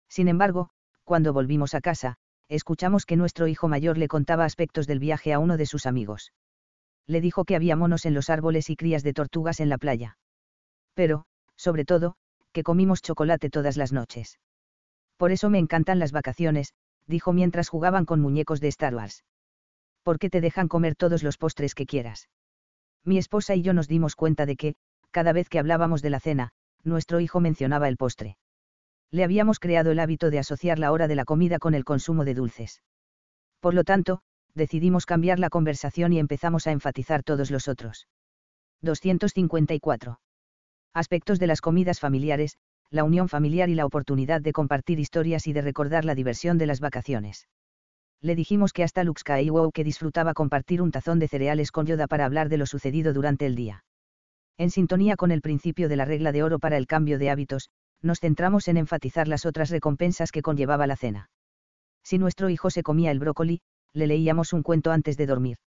Sin embargo, cuando volvimos a casa, escuchamos que nuestro hijo mayor le contaba aspectos del viaje a uno de sus amigos le dijo que había monos en los árboles y crías de tortugas en la playa. Pero, sobre todo, que comimos chocolate todas las noches. Por eso me encantan las vacaciones, dijo mientras jugaban con muñecos de Star Wars. ¿Por qué te dejan comer todos los postres que quieras? Mi esposa y yo nos dimos cuenta de que, Cada vez que hablábamos de la cena, nuestro hijo mencionaba el postre. Le habíamos creado el hábito de asociar la hora de la comida con el consumo de dulces. Por lo tanto, decidimos cambiar la conversación y empezamos a enfatizar todos los otros. 254. Aspectos de las comidas familiares, la unión familiar y la oportunidad de compartir historias y de recordar la diversión de las vacaciones. Le dijimos que hasta Lux Wow que disfrutaba compartir un tazón de cereales con Yoda para hablar de lo sucedido durante el día. En sintonía con el principio de la regla de oro para el cambio de hábitos, nos centramos en enfatizar las otras recompensas que conllevaba la cena. Si nuestro hijo se comía el brócoli, le leíamos un cuento antes de dormir.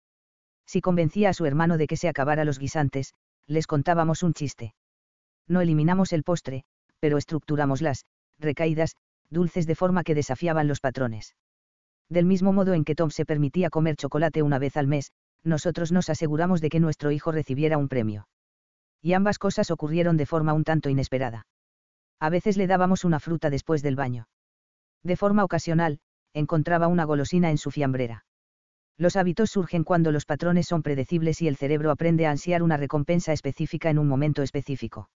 Si convencía a su hermano de que se acabara los guisantes, les contábamos un chiste. No eliminamos el postre, pero estructuramos las recaídas dulces de forma que desafiaban los patrones. Del mismo modo en que Tom se permitía comer chocolate una vez al mes, nosotros nos aseguramos de que nuestro hijo recibiera un premio. Y ambas cosas ocurrieron de forma un tanto inesperada. A veces le dábamos una fruta después del baño. De forma ocasional, encontraba una golosina en su fiambrera. Los hábitos surgen cuando los patrones son predecibles y el cerebro aprende a ansiar una recompensa específica en un momento específico.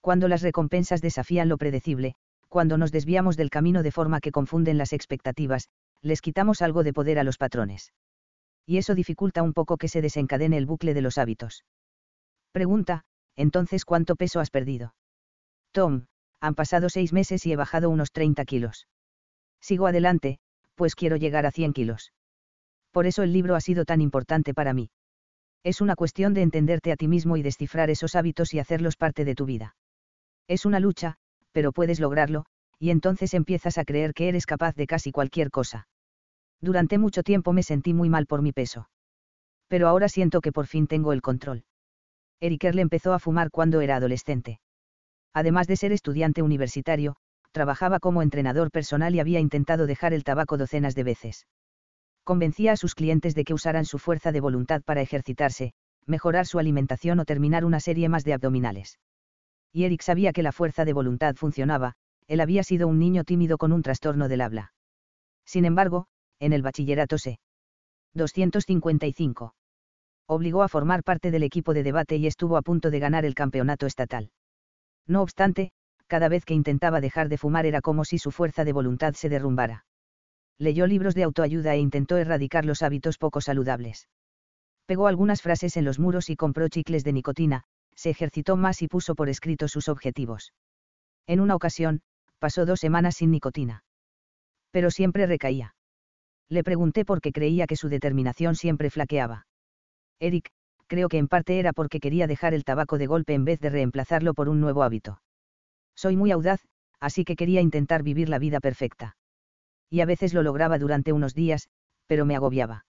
Cuando las recompensas desafían lo predecible, cuando nos desviamos del camino de forma que confunden las expectativas, les quitamos algo de poder a los patrones. Y eso dificulta un poco que se desencadene el bucle de los hábitos. Pregunta, entonces ¿cuánto peso has perdido? Tom, han pasado seis meses y he bajado unos 30 kilos. Sigo adelante, pues quiero llegar a 100 kilos. Por eso el libro ha sido tan importante para mí. Es una cuestión de entenderte a ti mismo y descifrar esos hábitos y hacerlos parte de tu vida. Es una lucha, pero puedes lograrlo, y entonces empiezas a creer que eres capaz de casi cualquier cosa. Durante mucho tiempo me sentí muy mal por mi peso. Pero ahora siento que por fin tengo el control. Eric Erle empezó a fumar cuando era adolescente. Además de ser estudiante universitario, trabajaba como entrenador personal y había intentado dejar el tabaco docenas de veces. Convencía a sus clientes de que usaran su fuerza de voluntad para ejercitarse, mejorar su alimentación o terminar una serie más de abdominales. Y Eric sabía que la fuerza de voluntad funcionaba, él había sido un niño tímido con un trastorno del habla. Sin embargo, en el bachillerato C. 255. Obligó a formar parte del equipo de debate y estuvo a punto de ganar el campeonato estatal. No obstante, cada vez que intentaba dejar de fumar era como si su fuerza de voluntad se derrumbara. Leyó libros de autoayuda e intentó erradicar los hábitos poco saludables. Pegó algunas frases en los muros y compró chicles de nicotina, se ejercitó más y puso por escrito sus objetivos. En una ocasión, pasó dos semanas sin nicotina. Pero siempre recaía. Le pregunté por qué creía que su determinación siempre flaqueaba. Eric, creo que en parte era porque quería dejar el tabaco de golpe en vez de reemplazarlo por un nuevo hábito. Soy muy audaz, así que quería intentar vivir la vida perfecta. Y a veces lo lograba durante unos días, pero me agobiaba.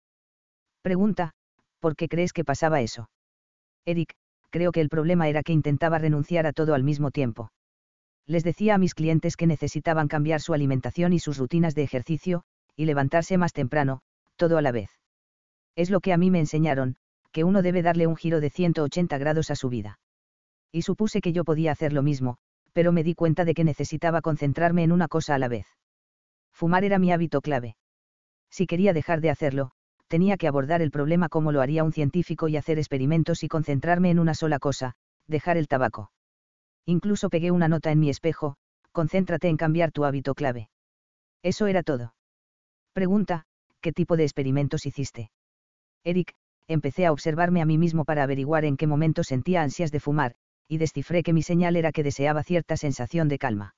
Pregunta, ¿por qué crees que pasaba eso? Eric, creo que el problema era que intentaba renunciar a todo al mismo tiempo. Les decía a mis clientes que necesitaban cambiar su alimentación y sus rutinas de ejercicio, y levantarse más temprano, todo a la vez. Es lo que a mí me enseñaron, que uno debe darle un giro de 180 grados a su vida. Y supuse que yo podía hacer lo mismo, pero me di cuenta de que necesitaba concentrarme en una cosa a la vez. Fumar era mi hábito clave. Si quería dejar de hacerlo, tenía que abordar el problema como lo haría un científico y hacer experimentos y concentrarme en una sola cosa, dejar el tabaco. Incluso pegué una nota en mi espejo, concéntrate en cambiar tu hábito clave. Eso era todo. Pregunta, ¿qué tipo de experimentos hiciste? Eric, empecé a observarme a mí mismo para averiguar en qué momento sentía ansias de fumar, y descifré que mi señal era que deseaba cierta sensación de calma.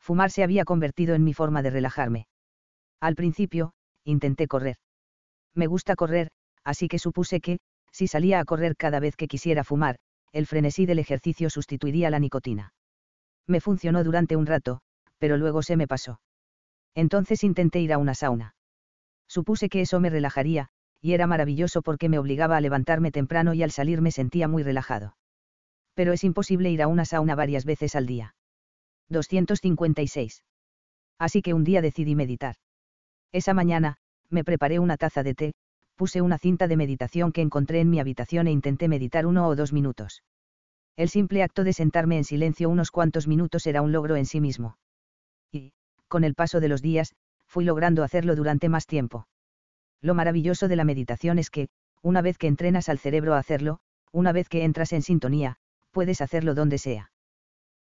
Fumar se había convertido en mi forma de relajarme. Al principio, intenté correr. Me gusta correr, así que supuse que, si salía a correr cada vez que quisiera fumar, el frenesí del ejercicio sustituiría la nicotina. Me funcionó durante un rato, pero luego se me pasó. Entonces intenté ir a una sauna. Supuse que eso me relajaría, y era maravilloso porque me obligaba a levantarme temprano y al salir me sentía muy relajado pero es imposible ir a una sauna varias veces al día. 256. Así que un día decidí meditar. Esa mañana, me preparé una taza de té, puse una cinta de meditación que encontré en mi habitación e intenté meditar uno o dos minutos. El simple acto de sentarme en silencio unos cuantos minutos era un logro en sí mismo. Y, con el paso de los días, fui logrando hacerlo durante más tiempo. Lo maravilloso de la meditación es que, una vez que entrenas al cerebro a hacerlo, una vez que entras en sintonía, puedes hacerlo donde sea.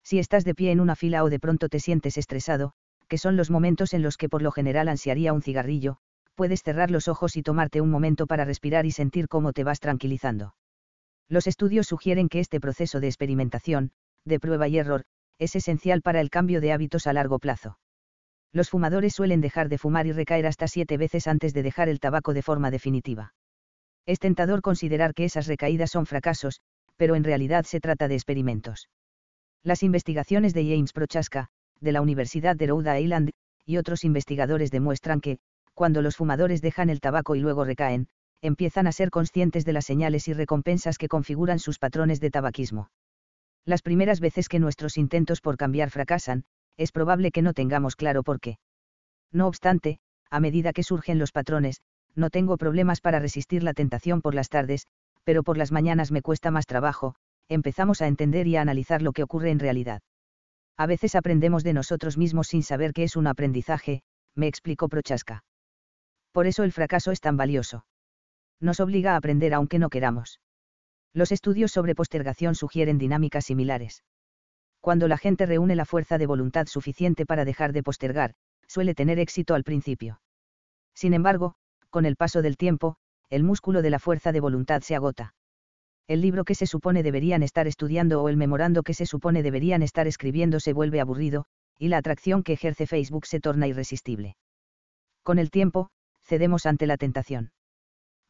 Si estás de pie en una fila o de pronto te sientes estresado, que son los momentos en los que por lo general ansiaría un cigarrillo, puedes cerrar los ojos y tomarte un momento para respirar y sentir cómo te vas tranquilizando. Los estudios sugieren que este proceso de experimentación, de prueba y error, es esencial para el cambio de hábitos a largo plazo. Los fumadores suelen dejar de fumar y recaer hasta siete veces antes de dejar el tabaco de forma definitiva. Es tentador considerar que esas recaídas son fracasos, pero en realidad se trata de experimentos. Las investigaciones de James Prochaska, de la Universidad de Rhode Island, y otros investigadores demuestran que, cuando los fumadores dejan el tabaco y luego recaen, empiezan a ser conscientes de las señales y recompensas que configuran sus patrones de tabaquismo. Las primeras veces que nuestros intentos por cambiar fracasan, es probable que no tengamos claro por qué. No obstante, a medida que surgen los patrones, no tengo problemas para resistir la tentación por las tardes, pero por las mañanas me cuesta más trabajo, empezamos a entender y a analizar lo que ocurre en realidad. A veces aprendemos de nosotros mismos sin saber qué es un aprendizaje, me explicó Prochaska. Por eso el fracaso es tan valioso. Nos obliga a aprender aunque no queramos. Los estudios sobre postergación sugieren dinámicas similares. Cuando la gente reúne la fuerza de voluntad suficiente para dejar de postergar, suele tener éxito al principio. Sin embargo, con el paso del tiempo, el músculo de la fuerza de voluntad se agota. El libro que se supone deberían estar estudiando o el memorando que se supone deberían estar escribiendo se vuelve aburrido, y la atracción que ejerce Facebook se torna irresistible. Con el tiempo, cedemos ante la tentación.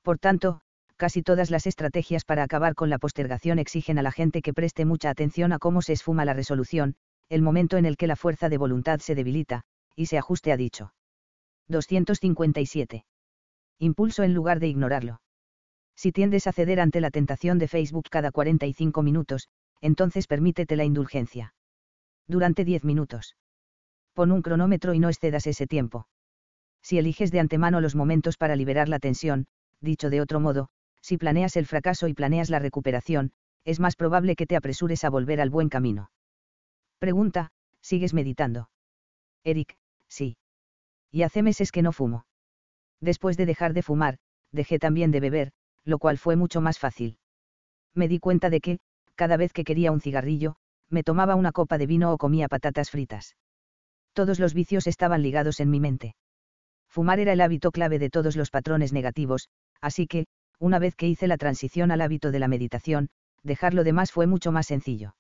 Por tanto, casi todas las estrategias para acabar con la postergación exigen a la gente que preste mucha atención a cómo se esfuma la resolución, el momento en el que la fuerza de voluntad se debilita, y se ajuste a dicho. 257. Impulso en lugar de ignorarlo. Si tiendes a ceder ante la tentación de Facebook cada 45 minutos, entonces permítete la indulgencia. Durante 10 minutos. Pon un cronómetro y no excedas ese tiempo. Si eliges de antemano los momentos para liberar la tensión, dicho de otro modo, si planeas el fracaso y planeas la recuperación, es más probable que te apresures a volver al buen camino. Pregunta, ¿sigues meditando? Eric, sí. Y hace meses que no fumo. Después de dejar de fumar, dejé también de beber, lo cual fue mucho más fácil. Me di cuenta de que, cada vez que quería un cigarrillo, me tomaba una copa de vino o comía patatas fritas. Todos los vicios estaban ligados en mi mente. Fumar era el hábito clave de todos los patrones negativos, así que, una vez que hice la transición al hábito de la meditación, dejar lo demás fue mucho más sencillo.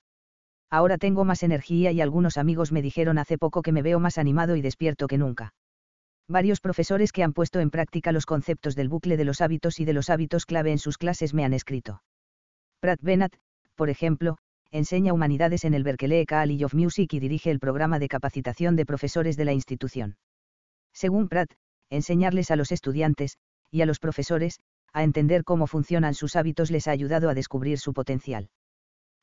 Ahora tengo más energía y algunos amigos me dijeron hace poco que me veo más animado y despierto que nunca. Varios profesores que han puesto en práctica los conceptos del bucle de los hábitos y de los hábitos clave en sus clases me han escrito. Pratt Bennett, por ejemplo, enseña humanidades en el Berkeley College of Music y dirige el programa de capacitación de profesores de la institución. Según Pratt, enseñarles a los estudiantes, y a los profesores, a entender cómo funcionan sus hábitos les ha ayudado a descubrir su potencial.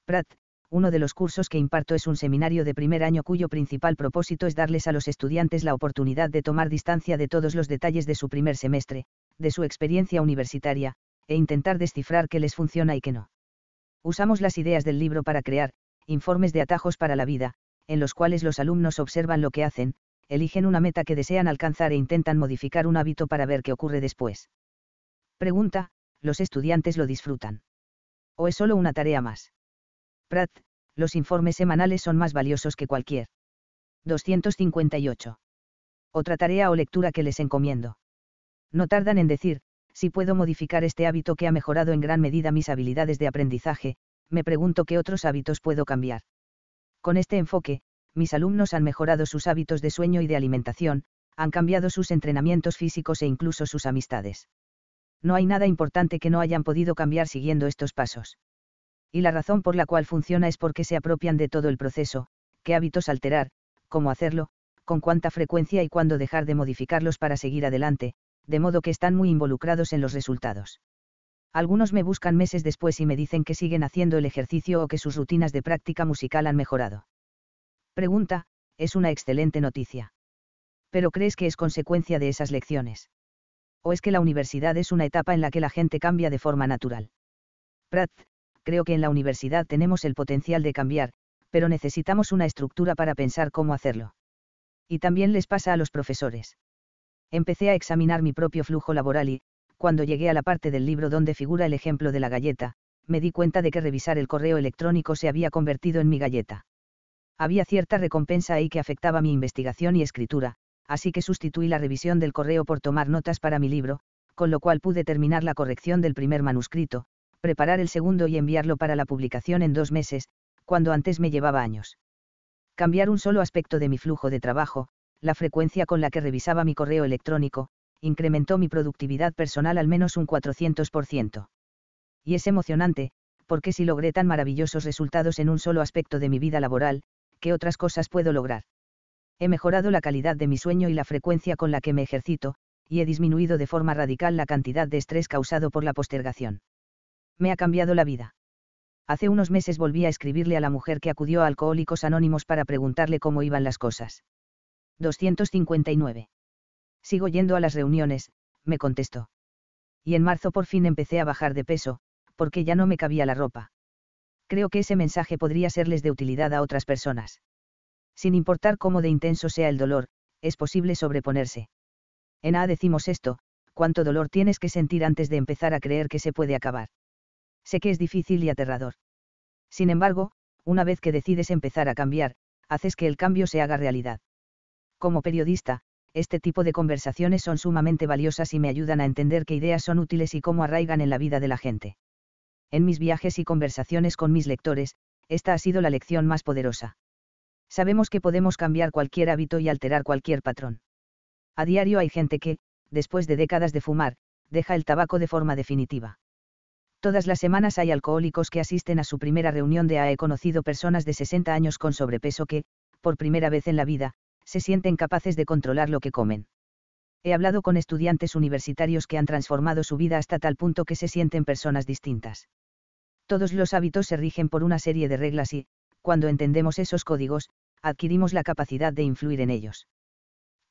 Pratt, uno de los cursos que imparto es un seminario de primer año cuyo principal propósito es darles a los estudiantes la oportunidad de tomar distancia de todos los detalles de su primer semestre, de su experiencia universitaria, e intentar descifrar qué les funciona y qué no. Usamos las ideas del libro para crear, informes de atajos para la vida, en los cuales los alumnos observan lo que hacen, eligen una meta que desean alcanzar e intentan modificar un hábito para ver qué ocurre después. Pregunta, ¿los estudiantes lo disfrutan? ¿O es solo una tarea más? Pratt, los informes semanales son más valiosos que cualquier. 258. Otra tarea o lectura que les encomiendo. No tardan en decir, si puedo modificar este hábito que ha mejorado en gran medida mis habilidades de aprendizaje, me pregunto qué otros hábitos puedo cambiar. Con este enfoque, mis alumnos han mejorado sus hábitos de sueño y de alimentación, han cambiado sus entrenamientos físicos e incluso sus amistades no hay nada importante que no hayan podido cambiar siguiendo estos pasos. Y la razón por la cual funciona es porque se apropian de todo el proceso, qué hábitos alterar, cómo hacerlo, con cuánta frecuencia y cuándo dejar de modificarlos para seguir adelante, de modo que están muy involucrados en los resultados. Algunos me buscan meses después y me dicen que siguen haciendo el ejercicio o que sus rutinas de práctica musical han mejorado. Pregunta, es una excelente noticia. ¿Pero crees que es consecuencia de esas lecciones? O es que la universidad es una etapa en la que la gente cambia de forma natural. Pratt, creo que en la universidad tenemos el potencial de cambiar, pero necesitamos una estructura para pensar cómo hacerlo. Y también les pasa a los profesores. Empecé a examinar mi propio flujo laboral y, cuando llegué a la parte del libro donde figura el ejemplo de la galleta, me di cuenta de que revisar el correo electrónico se había convertido en mi galleta. Había cierta recompensa ahí que afectaba mi investigación y escritura, así que sustituí la revisión del correo por tomar notas para mi libro, con lo cual pude terminar la corrección del primer manuscrito, preparar el segundo y enviarlo para la publicación en dos meses, cuando antes me llevaba años. Cambiar un solo aspecto de mi flujo de trabajo, la frecuencia con la que revisaba mi correo electrónico, incrementó mi productividad personal al menos un 400%. Y es emocionante, porque si logré tan maravillosos resultados en un solo aspecto de mi vida laboral, ¿qué otras cosas puedo lograr? He mejorado la calidad de mi sueño y la frecuencia con la que me ejercito, y he disminuido de forma radical la cantidad de estrés causado por la postergación. Me ha cambiado la vida. Hace unos meses volví a escribirle a la mujer que acudió a Alcohólicos Anónimos para preguntarle cómo iban las cosas. 259. Sigo yendo a las reuniones, me contestó. Y en marzo por fin empecé a bajar de peso, porque ya no me cabía la ropa. Creo que ese mensaje podría serles de utilidad a otras personas. Sin importar cómo de intenso sea el dolor, es posible sobreponerse. En A decimos esto, cuánto dolor tienes que sentir antes de empezar a creer que se puede acabar. Sé que es difícil y aterrador. Sin embargo, una vez que decides empezar a cambiar, haces que el cambio se haga realidad. Como periodista, este tipo de conversaciones son sumamente valiosas y me ayudan a entender qué ideas son útiles y cómo arraigan en la vida de la gente. En mis viajes y conversaciones con mis lectores, esta ha sido la lección más poderosa. Sabemos que podemos cambiar cualquier hábito y alterar cualquier patrón. A diario hay gente que, después de décadas de fumar, deja el tabaco de forma definitiva. Todas las semanas hay alcohólicos que asisten a su primera reunión de A. He conocido personas de 60 años con sobrepeso que, por primera vez en la vida, se sienten capaces de controlar lo que comen. He hablado con estudiantes universitarios que han transformado su vida hasta tal punto que se sienten personas distintas. Todos los hábitos se rigen por una serie de reglas y, cuando entendemos esos códigos, adquirimos la capacidad de influir en ellos.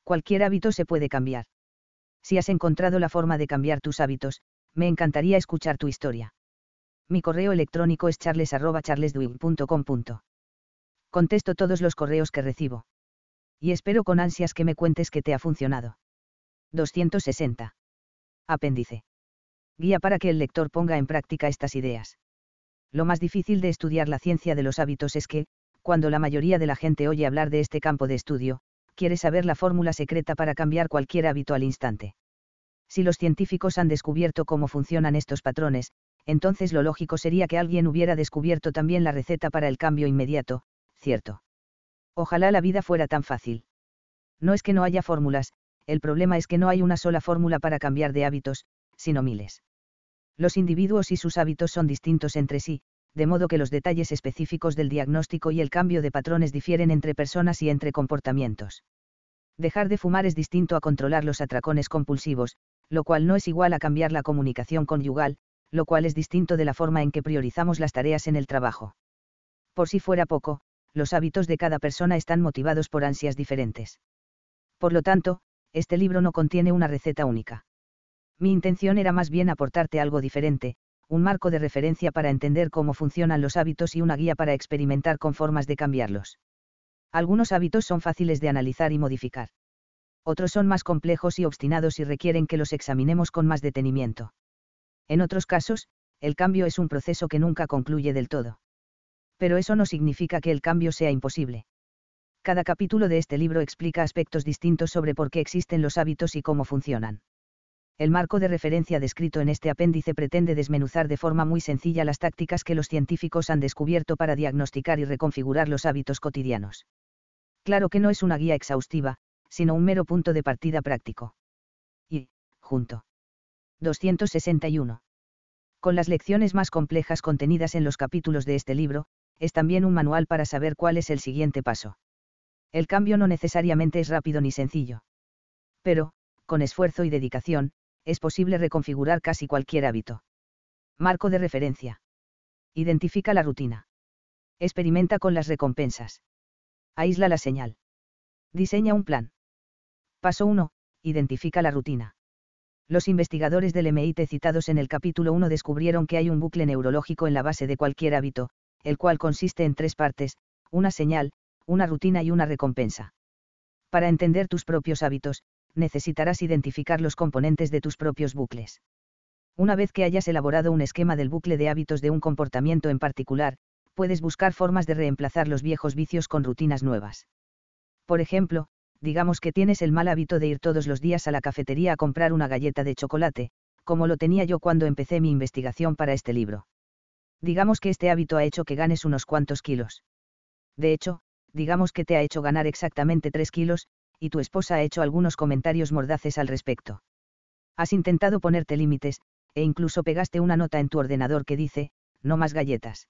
Cualquier hábito se puede cambiar. Si has encontrado la forma de cambiar tus hábitos, me encantaría escuchar tu historia. Mi correo electrónico es charles.charlesduig.com. Contesto todos los correos que recibo y espero con ansias que me cuentes que te ha funcionado. 260. Apéndice. Guía para que el lector ponga en práctica estas ideas. Lo más difícil de estudiar la ciencia de los hábitos es que, cuando la mayoría de la gente oye hablar de este campo de estudio, quiere saber la fórmula secreta para cambiar cualquier hábito al instante. Si los científicos han descubierto cómo funcionan estos patrones, entonces lo lógico sería que alguien hubiera descubierto también la receta para el cambio inmediato, cierto. Ojalá la vida fuera tan fácil. No es que no haya fórmulas, el problema es que no hay una sola fórmula para cambiar de hábitos, sino miles. Los individuos y sus hábitos son distintos entre sí, de modo que los detalles específicos del diagnóstico y el cambio de patrones difieren entre personas y entre comportamientos. Dejar de fumar es distinto a controlar los atracones compulsivos, lo cual no es igual a cambiar la comunicación conyugal, lo cual es distinto de la forma en que priorizamos las tareas en el trabajo. Por si fuera poco, los hábitos de cada persona están motivados por ansias diferentes. Por lo tanto, este libro no contiene una receta única. Mi intención era más bien aportarte algo diferente, un marco de referencia para entender cómo funcionan los hábitos y una guía para experimentar con formas de cambiarlos. Algunos hábitos son fáciles de analizar y modificar. Otros son más complejos y obstinados y requieren que los examinemos con más detenimiento. En otros casos, el cambio es un proceso que nunca concluye del todo pero eso no significa que el cambio sea imposible. Cada capítulo de este libro explica aspectos distintos sobre por qué existen los hábitos y cómo funcionan. El marco de referencia descrito en este apéndice pretende desmenuzar de forma muy sencilla las tácticas que los científicos han descubierto para diagnosticar y reconfigurar los hábitos cotidianos. Claro que no es una guía exhaustiva, sino un mero punto de partida práctico. Y, junto. 261. Con las lecciones más complejas contenidas en los capítulos de este libro, es también un manual para saber cuál es el siguiente paso. El cambio no necesariamente es rápido ni sencillo. Pero, con esfuerzo y dedicación, es posible reconfigurar casi cualquier hábito. Marco de referencia. Identifica la rutina. Experimenta con las recompensas. Aísla la señal. Diseña un plan. Paso 1. Identifica la rutina. Los investigadores del MIT citados en el capítulo 1 descubrieron que hay un bucle neurológico en la base de cualquier hábito, el cual consiste en tres partes, una señal, una rutina y una recompensa. Para entender tus propios hábitos, necesitarás identificar los componentes de tus propios bucles. Una vez que hayas elaborado un esquema del bucle de hábitos de un comportamiento en particular, puedes buscar formas de reemplazar los viejos vicios con rutinas nuevas. Por ejemplo, digamos que tienes el mal hábito de ir todos los días a la cafetería a comprar una galleta de chocolate, como lo tenía yo cuando empecé mi investigación para este libro. Digamos que este hábito ha hecho que ganes unos cuantos kilos. De hecho, digamos que te ha hecho ganar exactamente 3 kilos, y tu esposa ha hecho algunos comentarios mordaces al respecto. Has intentado ponerte límites, e incluso pegaste una nota en tu ordenador que dice, no más galletas.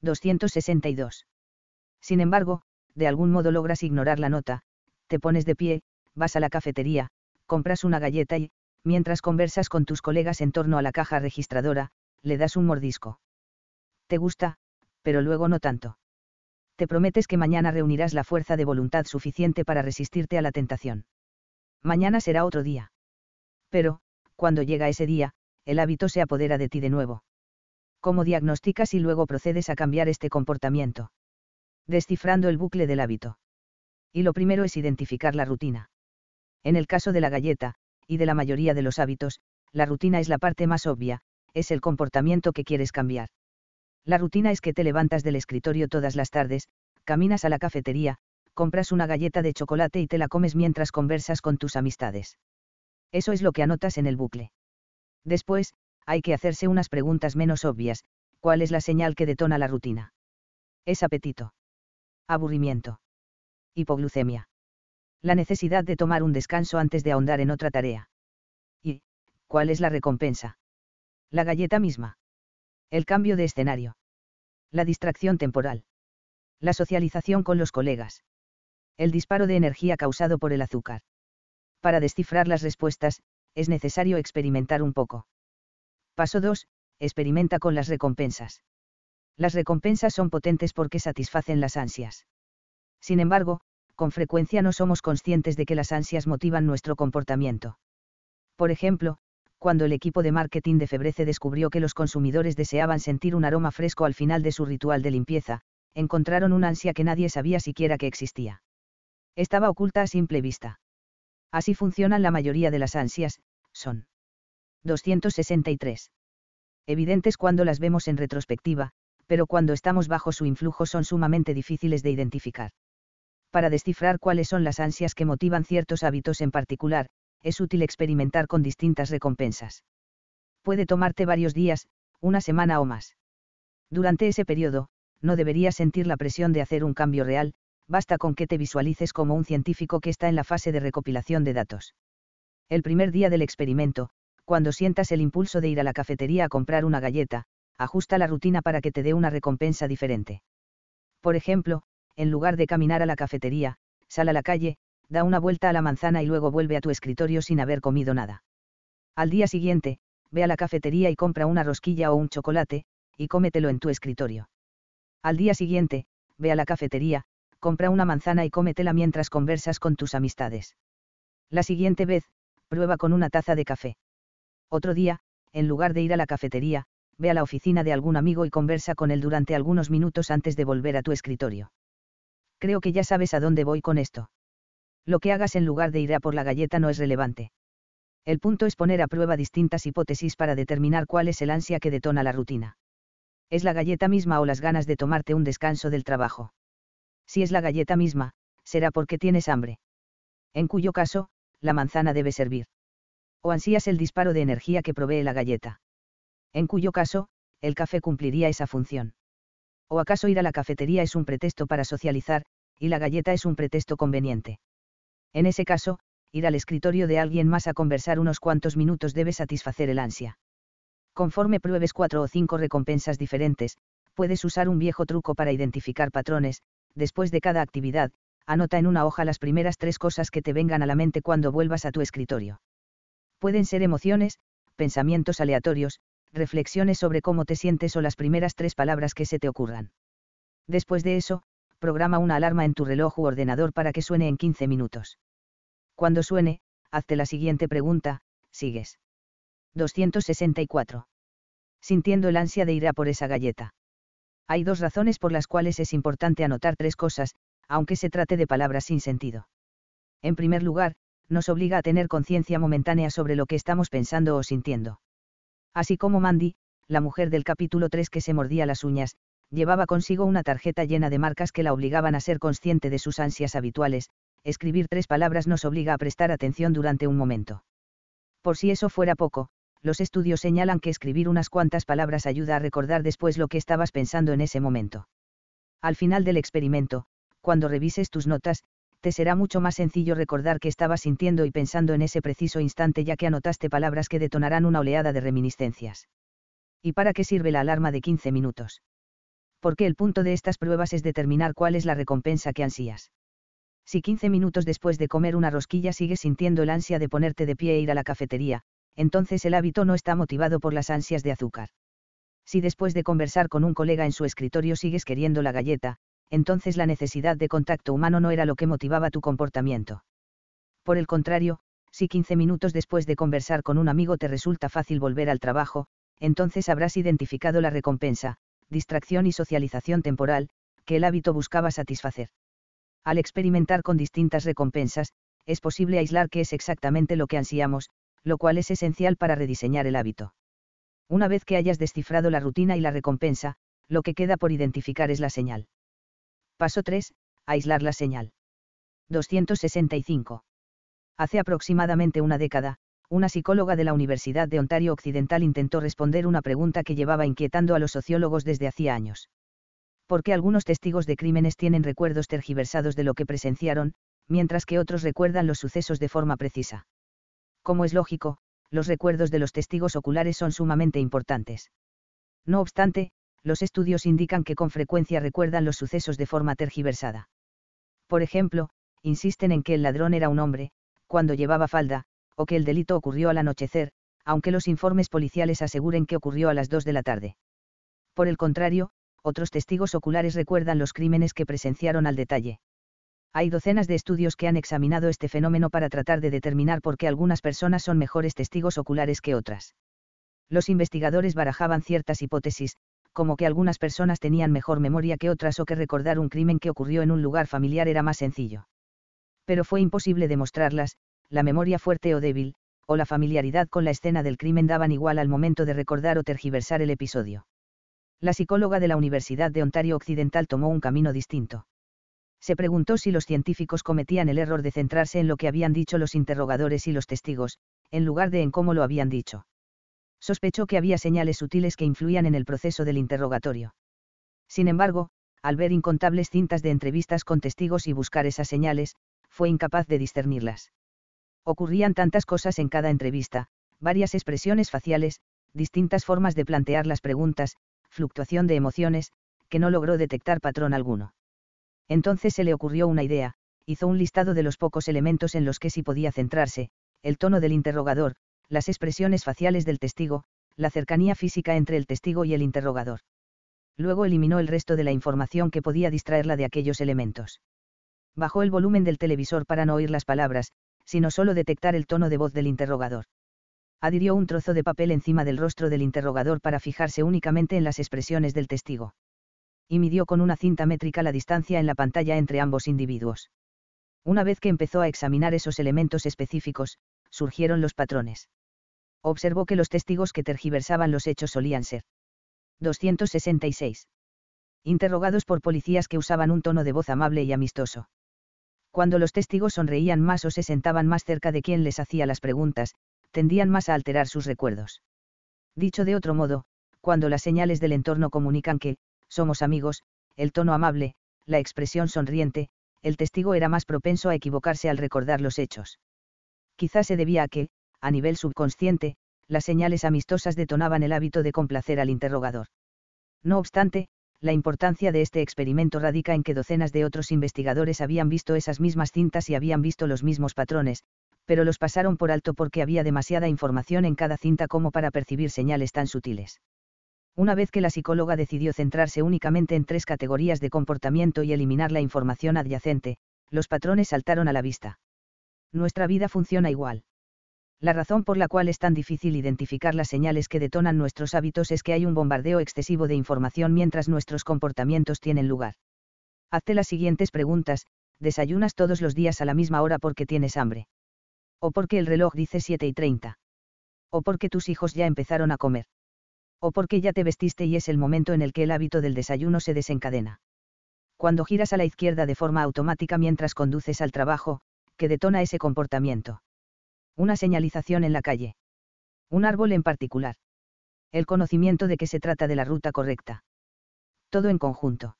262. Sin embargo, de algún modo logras ignorar la nota, te pones de pie, vas a la cafetería, compras una galleta y, mientras conversas con tus colegas en torno a la caja registradora, le das un mordisco. Te gusta, pero luego no tanto. Te prometes que mañana reunirás la fuerza de voluntad suficiente para resistirte a la tentación. Mañana será otro día. Pero, cuando llega ese día, el hábito se apodera de ti de nuevo. ¿Cómo diagnosticas y luego procedes a cambiar este comportamiento? Descifrando el bucle del hábito. Y lo primero es identificar la rutina. En el caso de la galleta, y de la mayoría de los hábitos, la rutina es la parte más obvia, es el comportamiento que quieres cambiar. La rutina es que te levantas del escritorio todas las tardes, caminas a la cafetería, compras una galleta de chocolate y te la comes mientras conversas con tus amistades. Eso es lo que anotas en el bucle. Después, hay que hacerse unas preguntas menos obvias, ¿cuál es la señal que detona la rutina? Es apetito. Aburrimiento. Hipoglucemia. La necesidad de tomar un descanso antes de ahondar en otra tarea. ¿Y cuál es la recompensa? La galleta misma. El cambio de escenario. La distracción temporal. La socialización con los colegas. El disparo de energía causado por el azúcar. Para descifrar las respuestas, es necesario experimentar un poco. Paso 2. Experimenta con las recompensas. Las recompensas son potentes porque satisfacen las ansias. Sin embargo, con frecuencia no somos conscientes de que las ansias motivan nuestro comportamiento. Por ejemplo, cuando el equipo de marketing de Febrece descubrió que los consumidores deseaban sentir un aroma fresco al final de su ritual de limpieza, encontraron una ansia que nadie sabía siquiera que existía. Estaba oculta a simple vista. Así funcionan la mayoría de las ansias, son 263. Evidentes cuando las vemos en retrospectiva, pero cuando estamos bajo su influjo son sumamente difíciles de identificar. Para descifrar cuáles son las ansias que motivan ciertos hábitos en particular, es útil experimentar con distintas recompensas. Puede tomarte varios días, una semana o más. Durante ese periodo, no deberías sentir la presión de hacer un cambio real, basta con que te visualices como un científico que está en la fase de recopilación de datos. El primer día del experimento, cuando sientas el impulso de ir a la cafetería a comprar una galleta, ajusta la rutina para que te dé una recompensa diferente. Por ejemplo, en lugar de caminar a la cafetería, sal a la calle, da una vuelta a la manzana y luego vuelve a tu escritorio sin haber comido nada. Al día siguiente, ve a la cafetería y compra una rosquilla o un chocolate, y cómetelo en tu escritorio. Al día siguiente, ve a la cafetería, compra una manzana y cómetela mientras conversas con tus amistades. La siguiente vez, prueba con una taza de café. Otro día, en lugar de ir a la cafetería, ve a la oficina de algún amigo y conversa con él durante algunos minutos antes de volver a tu escritorio. Creo que ya sabes a dónde voy con esto. Lo que hagas en lugar de ir a por la galleta no es relevante. El punto es poner a prueba distintas hipótesis para determinar cuál es el ansia que detona la rutina. ¿Es la galleta misma o las ganas de tomarte un descanso del trabajo? Si es la galleta misma, será porque tienes hambre. En cuyo caso, la manzana debe servir o ansías el disparo de energía que provee la galleta. En cuyo caso, el café cumpliría esa función. ¿O acaso ir a la cafetería es un pretexto para socializar, y la galleta es un pretexto conveniente? En ese caso, ir al escritorio de alguien más a conversar unos cuantos minutos debe satisfacer el ansia. Conforme pruebes cuatro o cinco recompensas diferentes, puedes usar un viejo truco para identificar patrones, después de cada actividad, anota en una hoja las primeras tres cosas que te vengan a la mente cuando vuelvas a tu escritorio. Pueden ser emociones, pensamientos aleatorios, reflexiones sobre cómo te sientes o las primeras tres palabras que se te ocurran. Después de eso, programa una alarma en tu reloj u ordenador para que suene en 15 minutos. Cuando suene, hazte la siguiente pregunta, ¿sigues? 264. Sintiendo el ansia de ir a por esa galleta. Hay dos razones por las cuales es importante anotar tres cosas, aunque se trate de palabras sin sentido. En primer lugar, nos obliga a tener conciencia momentánea sobre lo que estamos pensando o sintiendo. Así como Mandy, la mujer del capítulo 3 que se mordía las uñas, llevaba consigo una tarjeta llena de marcas que la obligaban a ser consciente de sus ansias habituales, escribir tres palabras nos obliga a prestar atención durante un momento. Por si eso fuera poco, los estudios señalan que escribir unas cuantas palabras ayuda a recordar después lo que estabas pensando en ese momento. Al final del experimento, cuando revises tus notas, te será mucho más sencillo recordar qué estabas sintiendo y pensando en ese preciso instante ya que anotaste palabras que detonarán una oleada de reminiscencias. ¿Y para qué sirve la alarma de 15 minutos? Porque el punto de estas pruebas es determinar cuál es la recompensa que ansías. Si 15 minutos después de comer una rosquilla sigues sintiendo el ansia de ponerte de pie e ir a la cafetería, entonces el hábito no está motivado por las ansias de azúcar. Si después de conversar con un colega en su escritorio sigues queriendo la galleta, entonces la necesidad de contacto humano no era lo que motivaba tu comportamiento. Por el contrario, si 15 minutos después de conversar con un amigo te resulta fácil volver al trabajo, entonces habrás identificado la recompensa, distracción y socialización temporal, que el hábito buscaba satisfacer. Al experimentar con distintas recompensas, es posible aislar qué es exactamente lo que ansiamos, lo cual es esencial para rediseñar el hábito. Una vez que hayas descifrado la rutina y la recompensa, lo que queda por identificar es la señal. Paso 3. Aislar la señal. 265. Hace aproximadamente una década, una psicóloga de la Universidad de Ontario Occidental intentó responder una pregunta que llevaba inquietando a los sociólogos desde hacía años. ¿Por qué algunos testigos de crímenes tienen recuerdos tergiversados de lo que presenciaron, mientras que otros recuerdan los sucesos de forma precisa? Como es lógico, los recuerdos de los testigos oculares son sumamente importantes. No obstante, los estudios indican que con frecuencia recuerdan los sucesos de forma tergiversada. Por ejemplo, insisten en que el ladrón era un hombre, cuando llevaba falda, o que el delito ocurrió al anochecer, aunque los informes policiales aseguren que ocurrió a las 2 de la tarde. Por el contrario, otros testigos oculares recuerdan los crímenes que presenciaron al detalle. Hay docenas de estudios que han examinado este fenómeno para tratar de determinar por qué algunas personas son mejores testigos oculares que otras. Los investigadores barajaban ciertas hipótesis, como que algunas personas tenían mejor memoria que otras o que recordar un crimen que ocurrió en un lugar familiar era más sencillo. Pero fue imposible demostrarlas, la memoria fuerte o débil, o la familiaridad con la escena del crimen daban igual al momento de recordar o tergiversar el episodio. La psicóloga de la Universidad de Ontario Occidental tomó un camino distinto. Se preguntó si los científicos cometían el error de centrarse en lo que habían dicho los interrogadores y los testigos, en lugar de en cómo lo habían dicho sospechó que había señales sutiles que influían en el proceso del interrogatorio. Sin embargo, al ver incontables cintas de entrevistas con testigos y buscar esas señales, fue incapaz de discernirlas. Ocurrían tantas cosas en cada entrevista, varias expresiones faciales, distintas formas de plantear las preguntas, fluctuación de emociones, que no logró detectar patrón alguno. Entonces se le ocurrió una idea, hizo un listado de los pocos elementos en los que sí podía centrarse, el tono del interrogador, las expresiones faciales del testigo, la cercanía física entre el testigo y el interrogador. Luego eliminó el resto de la información que podía distraerla de aquellos elementos. Bajó el volumen del televisor para no oír las palabras, sino solo detectar el tono de voz del interrogador. Adhirió un trozo de papel encima del rostro del interrogador para fijarse únicamente en las expresiones del testigo. Y midió con una cinta métrica la distancia en la pantalla entre ambos individuos. Una vez que empezó a examinar esos elementos específicos, surgieron los patrones observó que los testigos que tergiversaban los hechos solían ser 266. Interrogados por policías que usaban un tono de voz amable y amistoso. Cuando los testigos sonreían más o se sentaban más cerca de quien les hacía las preguntas, tendían más a alterar sus recuerdos. Dicho de otro modo, cuando las señales del entorno comunican que, somos amigos, el tono amable, la expresión sonriente, el testigo era más propenso a equivocarse al recordar los hechos. Quizás se debía a que, a nivel subconsciente, las señales amistosas detonaban el hábito de complacer al interrogador. No obstante, la importancia de este experimento radica en que docenas de otros investigadores habían visto esas mismas cintas y habían visto los mismos patrones, pero los pasaron por alto porque había demasiada información en cada cinta como para percibir señales tan sutiles. Una vez que la psicóloga decidió centrarse únicamente en tres categorías de comportamiento y eliminar la información adyacente, los patrones saltaron a la vista. Nuestra vida funciona igual. La razón por la cual es tan difícil identificar las señales que detonan nuestros hábitos es que hay un bombardeo excesivo de información mientras nuestros comportamientos tienen lugar. Hazte las siguientes preguntas, ¿desayunas todos los días a la misma hora porque tienes hambre? ¿O porque el reloj dice 7 y 30? O porque tus hijos ya empezaron a comer. O porque ya te vestiste y es el momento en el que el hábito del desayuno se desencadena. Cuando giras a la izquierda de forma automática mientras conduces al trabajo, que detona ese comportamiento. Una señalización en la calle. Un árbol en particular. El conocimiento de que se trata de la ruta correcta. Todo en conjunto.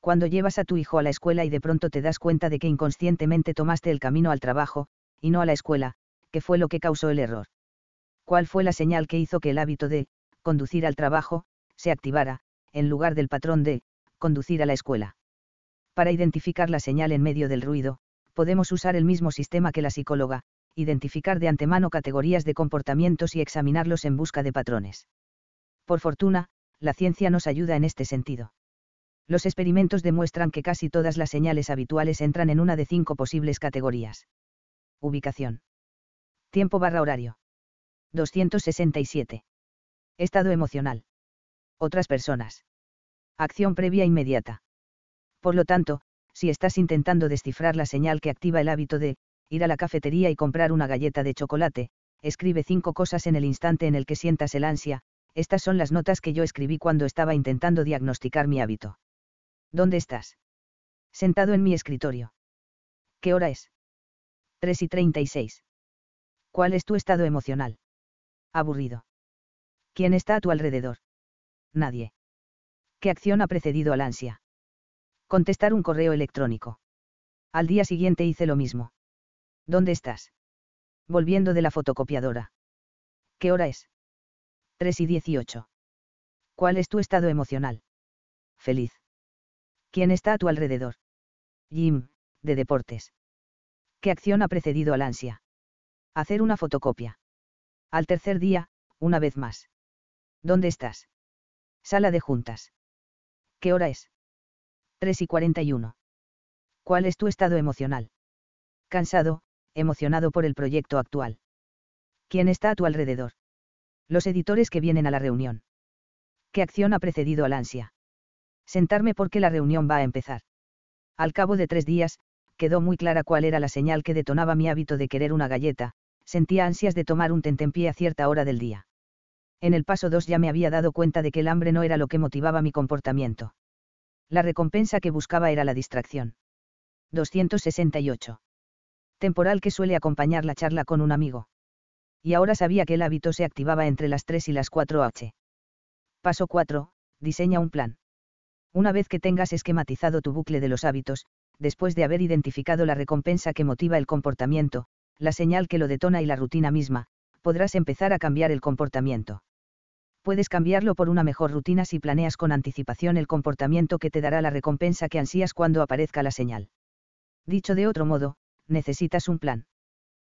Cuando llevas a tu hijo a la escuela y de pronto te das cuenta de que inconscientemente tomaste el camino al trabajo, y no a la escuela, ¿qué fue lo que causó el error? ¿Cuál fue la señal que hizo que el hábito de, conducir al trabajo, se activara, en lugar del patrón de, conducir a la escuela? Para identificar la señal en medio del ruido, podemos usar el mismo sistema que la psicóloga, identificar de antemano categorías de comportamientos y examinarlos en busca de patrones. Por fortuna, la ciencia nos ayuda en este sentido. Los experimentos demuestran que casi todas las señales habituales entran en una de cinco posibles categorías. Ubicación. Tiempo barra horario. 267. Estado emocional. Otras personas. Acción previa inmediata. Por lo tanto, si estás intentando descifrar la señal que activa el hábito de, ir a la cafetería y comprar una galleta de chocolate, escribe cinco cosas en el instante en el que sientas el ansia, estas son las notas que yo escribí cuando estaba intentando diagnosticar mi hábito. ¿Dónde estás? Sentado en mi escritorio. ¿Qué hora es? 3 y 36. ¿Cuál es tu estado emocional? Aburrido. ¿Quién está a tu alrededor? Nadie. ¿Qué acción ha precedido al ansia? Contestar un correo electrónico. Al día siguiente hice lo mismo. ¿Dónde estás? Volviendo de la fotocopiadora. ¿Qué hora es? 3 y 18. ¿Cuál es tu estado emocional? Feliz. ¿Quién está a tu alrededor? Jim, de deportes. ¿Qué acción ha precedido al ansia? Hacer una fotocopia. Al tercer día, una vez más. ¿Dónde estás? Sala de juntas. ¿Qué hora es? 3 y 41. ¿Cuál es tu estado emocional? Cansado, emocionado por el proyecto actual. ¿Quién está a tu alrededor? Los editores que vienen a la reunión. ¿Qué acción ha precedido al ansia? sentarme porque la reunión va a empezar. Al cabo de tres días, quedó muy clara cuál era la señal que detonaba mi hábito de querer una galleta, sentía ansias de tomar un tentempié a cierta hora del día. En el paso 2 ya me había dado cuenta de que el hambre no era lo que motivaba mi comportamiento. La recompensa que buscaba era la distracción. 268. Temporal que suele acompañar la charla con un amigo. Y ahora sabía que el hábito se activaba entre las 3 y las 4 h. Paso 4. Diseña un plan. Una vez que tengas esquematizado tu bucle de los hábitos, después de haber identificado la recompensa que motiva el comportamiento, la señal que lo detona y la rutina misma, podrás empezar a cambiar el comportamiento. Puedes cambiarlo por una mejor rutina si planeas con anticipación el comportamiento que te dará la recompensa que ansías cuando aparezca la señal. Dicho de otro modo, necesitas un plan.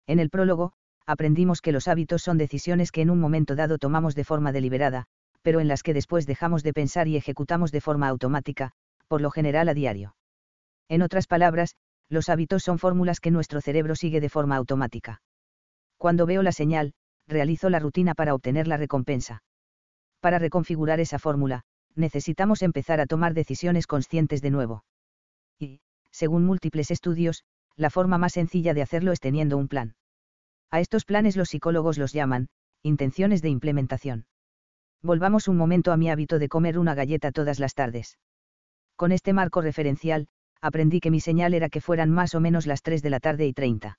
En el prólogo, aprendimos que los hábitos son decisiones que en un momento dado tomamos de forma deliberada, pero en las que después dejamos de pensar y ejecutamos de forma automática, por lo general a diario. En otras palabras, los hábitos son fórmulas que nuestro cerebro sigue de forma automática. Cuando veo la señal, realizo la rutina para obtener la recompensa. Para reconfigurar esa fórmula, necesitamos empezar a tomar decisiones conscientes de nuevo. Y, según múltiples estudios, la forma más sencilla de hacerlo es teniendo un plan. A estos planes los psicólogos los llaman, intenciones de implementación. Volvamos un momento a mi hábito de comer una galleta todas las tardes. Con este marco referencial, aprendí que mi señal era que fueran más o menos las 3 de la tarde y 30.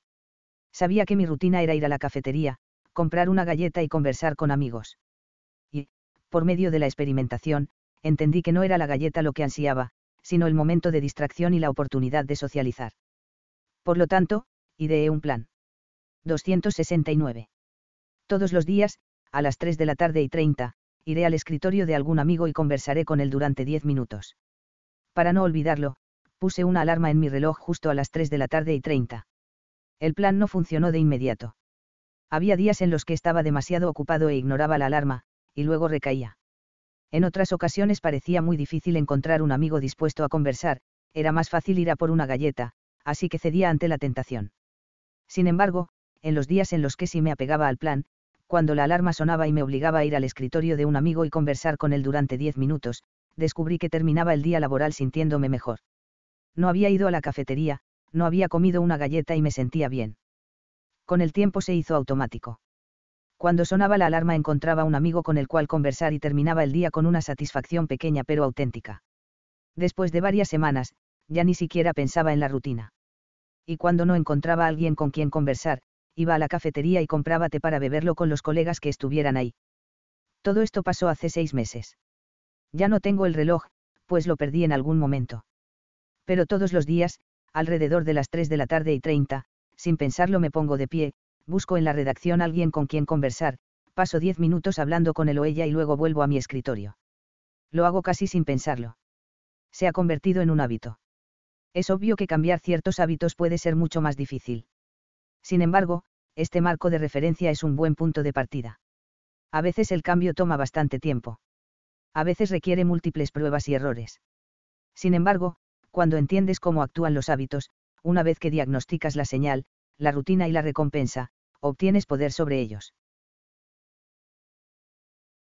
Sabía que mi rutina era ir a la cafetería, comprar una galleta y conversar con amigos. Y, por medio de la experimentación, entendí que no era la galleta lo que ansiaba, sino el momento de distracción y la oportunidad de socializar. Por lo tanto, ideé un plan. 269. Todos los días, a las 3 de la tarde y 30, iré al escritorio de algún amigo y conversaré con él durante diez minutos. Para no olvidarlo, puse una alarma en mi reloj justo a las 3 de la tarde y 30. El plan no funcionó de inmediato. Había días en los que estaba demasiado ocupado e ignoraba la alarma, y luego recaía. En otras ocasiones parecía muy difícil encontrar un amigo dispuesto a conversar, era más fácil ir a por una galleta, así que cedía ante la tentación. Sin embargo, en los días en los que sí me apegaba al plan, cuando la alarma sonaba y me obligaba a ir al escritorio de un amigo y conversar con él durante diez minutos, descubrí que terminaba el día laboral sintiéndome mejor. No había ido a la cafetería, no había comido una galleta y me sentía bien. Con el tiempo se hizo automático. Cuando sonaba la alarma encontraba un amigo con el cual conversar y terminaba el día con una satisfacción pequeña pero auténtica. Después de varias semanas, ya ni siquiera pensaba en la rutina. Y cuando no encontraba a alguien con quien conversar, iba a la cafetería y compraba té para beberlo con los colegas que estuvieran ahí. Todo esto pasó hace seis meses. Ya no tengo el reloj, pues lo perdí en algún momento. Pero todos los días, alrededor de las 3 de la tarde y 30, sin pensarlo me pongo de pie, busco en la redacción alguien con quien conversar, paso diez minutos hablando con él o ella y luego vuelvo a mi escritorio. Lo hago casi sin pensarlo. Se ha convertido en un hábito. Es obvio que cambiar ciertos hábitos puede ser mucho más difícil. Sin embargo, este marco de referencia es un buen punto de partida. A veces el cambio toma bastante tiempo. A veces requiere múltiples pruebas y errores. Sin embargo, cuando entiendes cómo actúan los hábitos, una vez que diagnosticas la señal, la rutina y la recompensa, obtienes poder sobre ellos.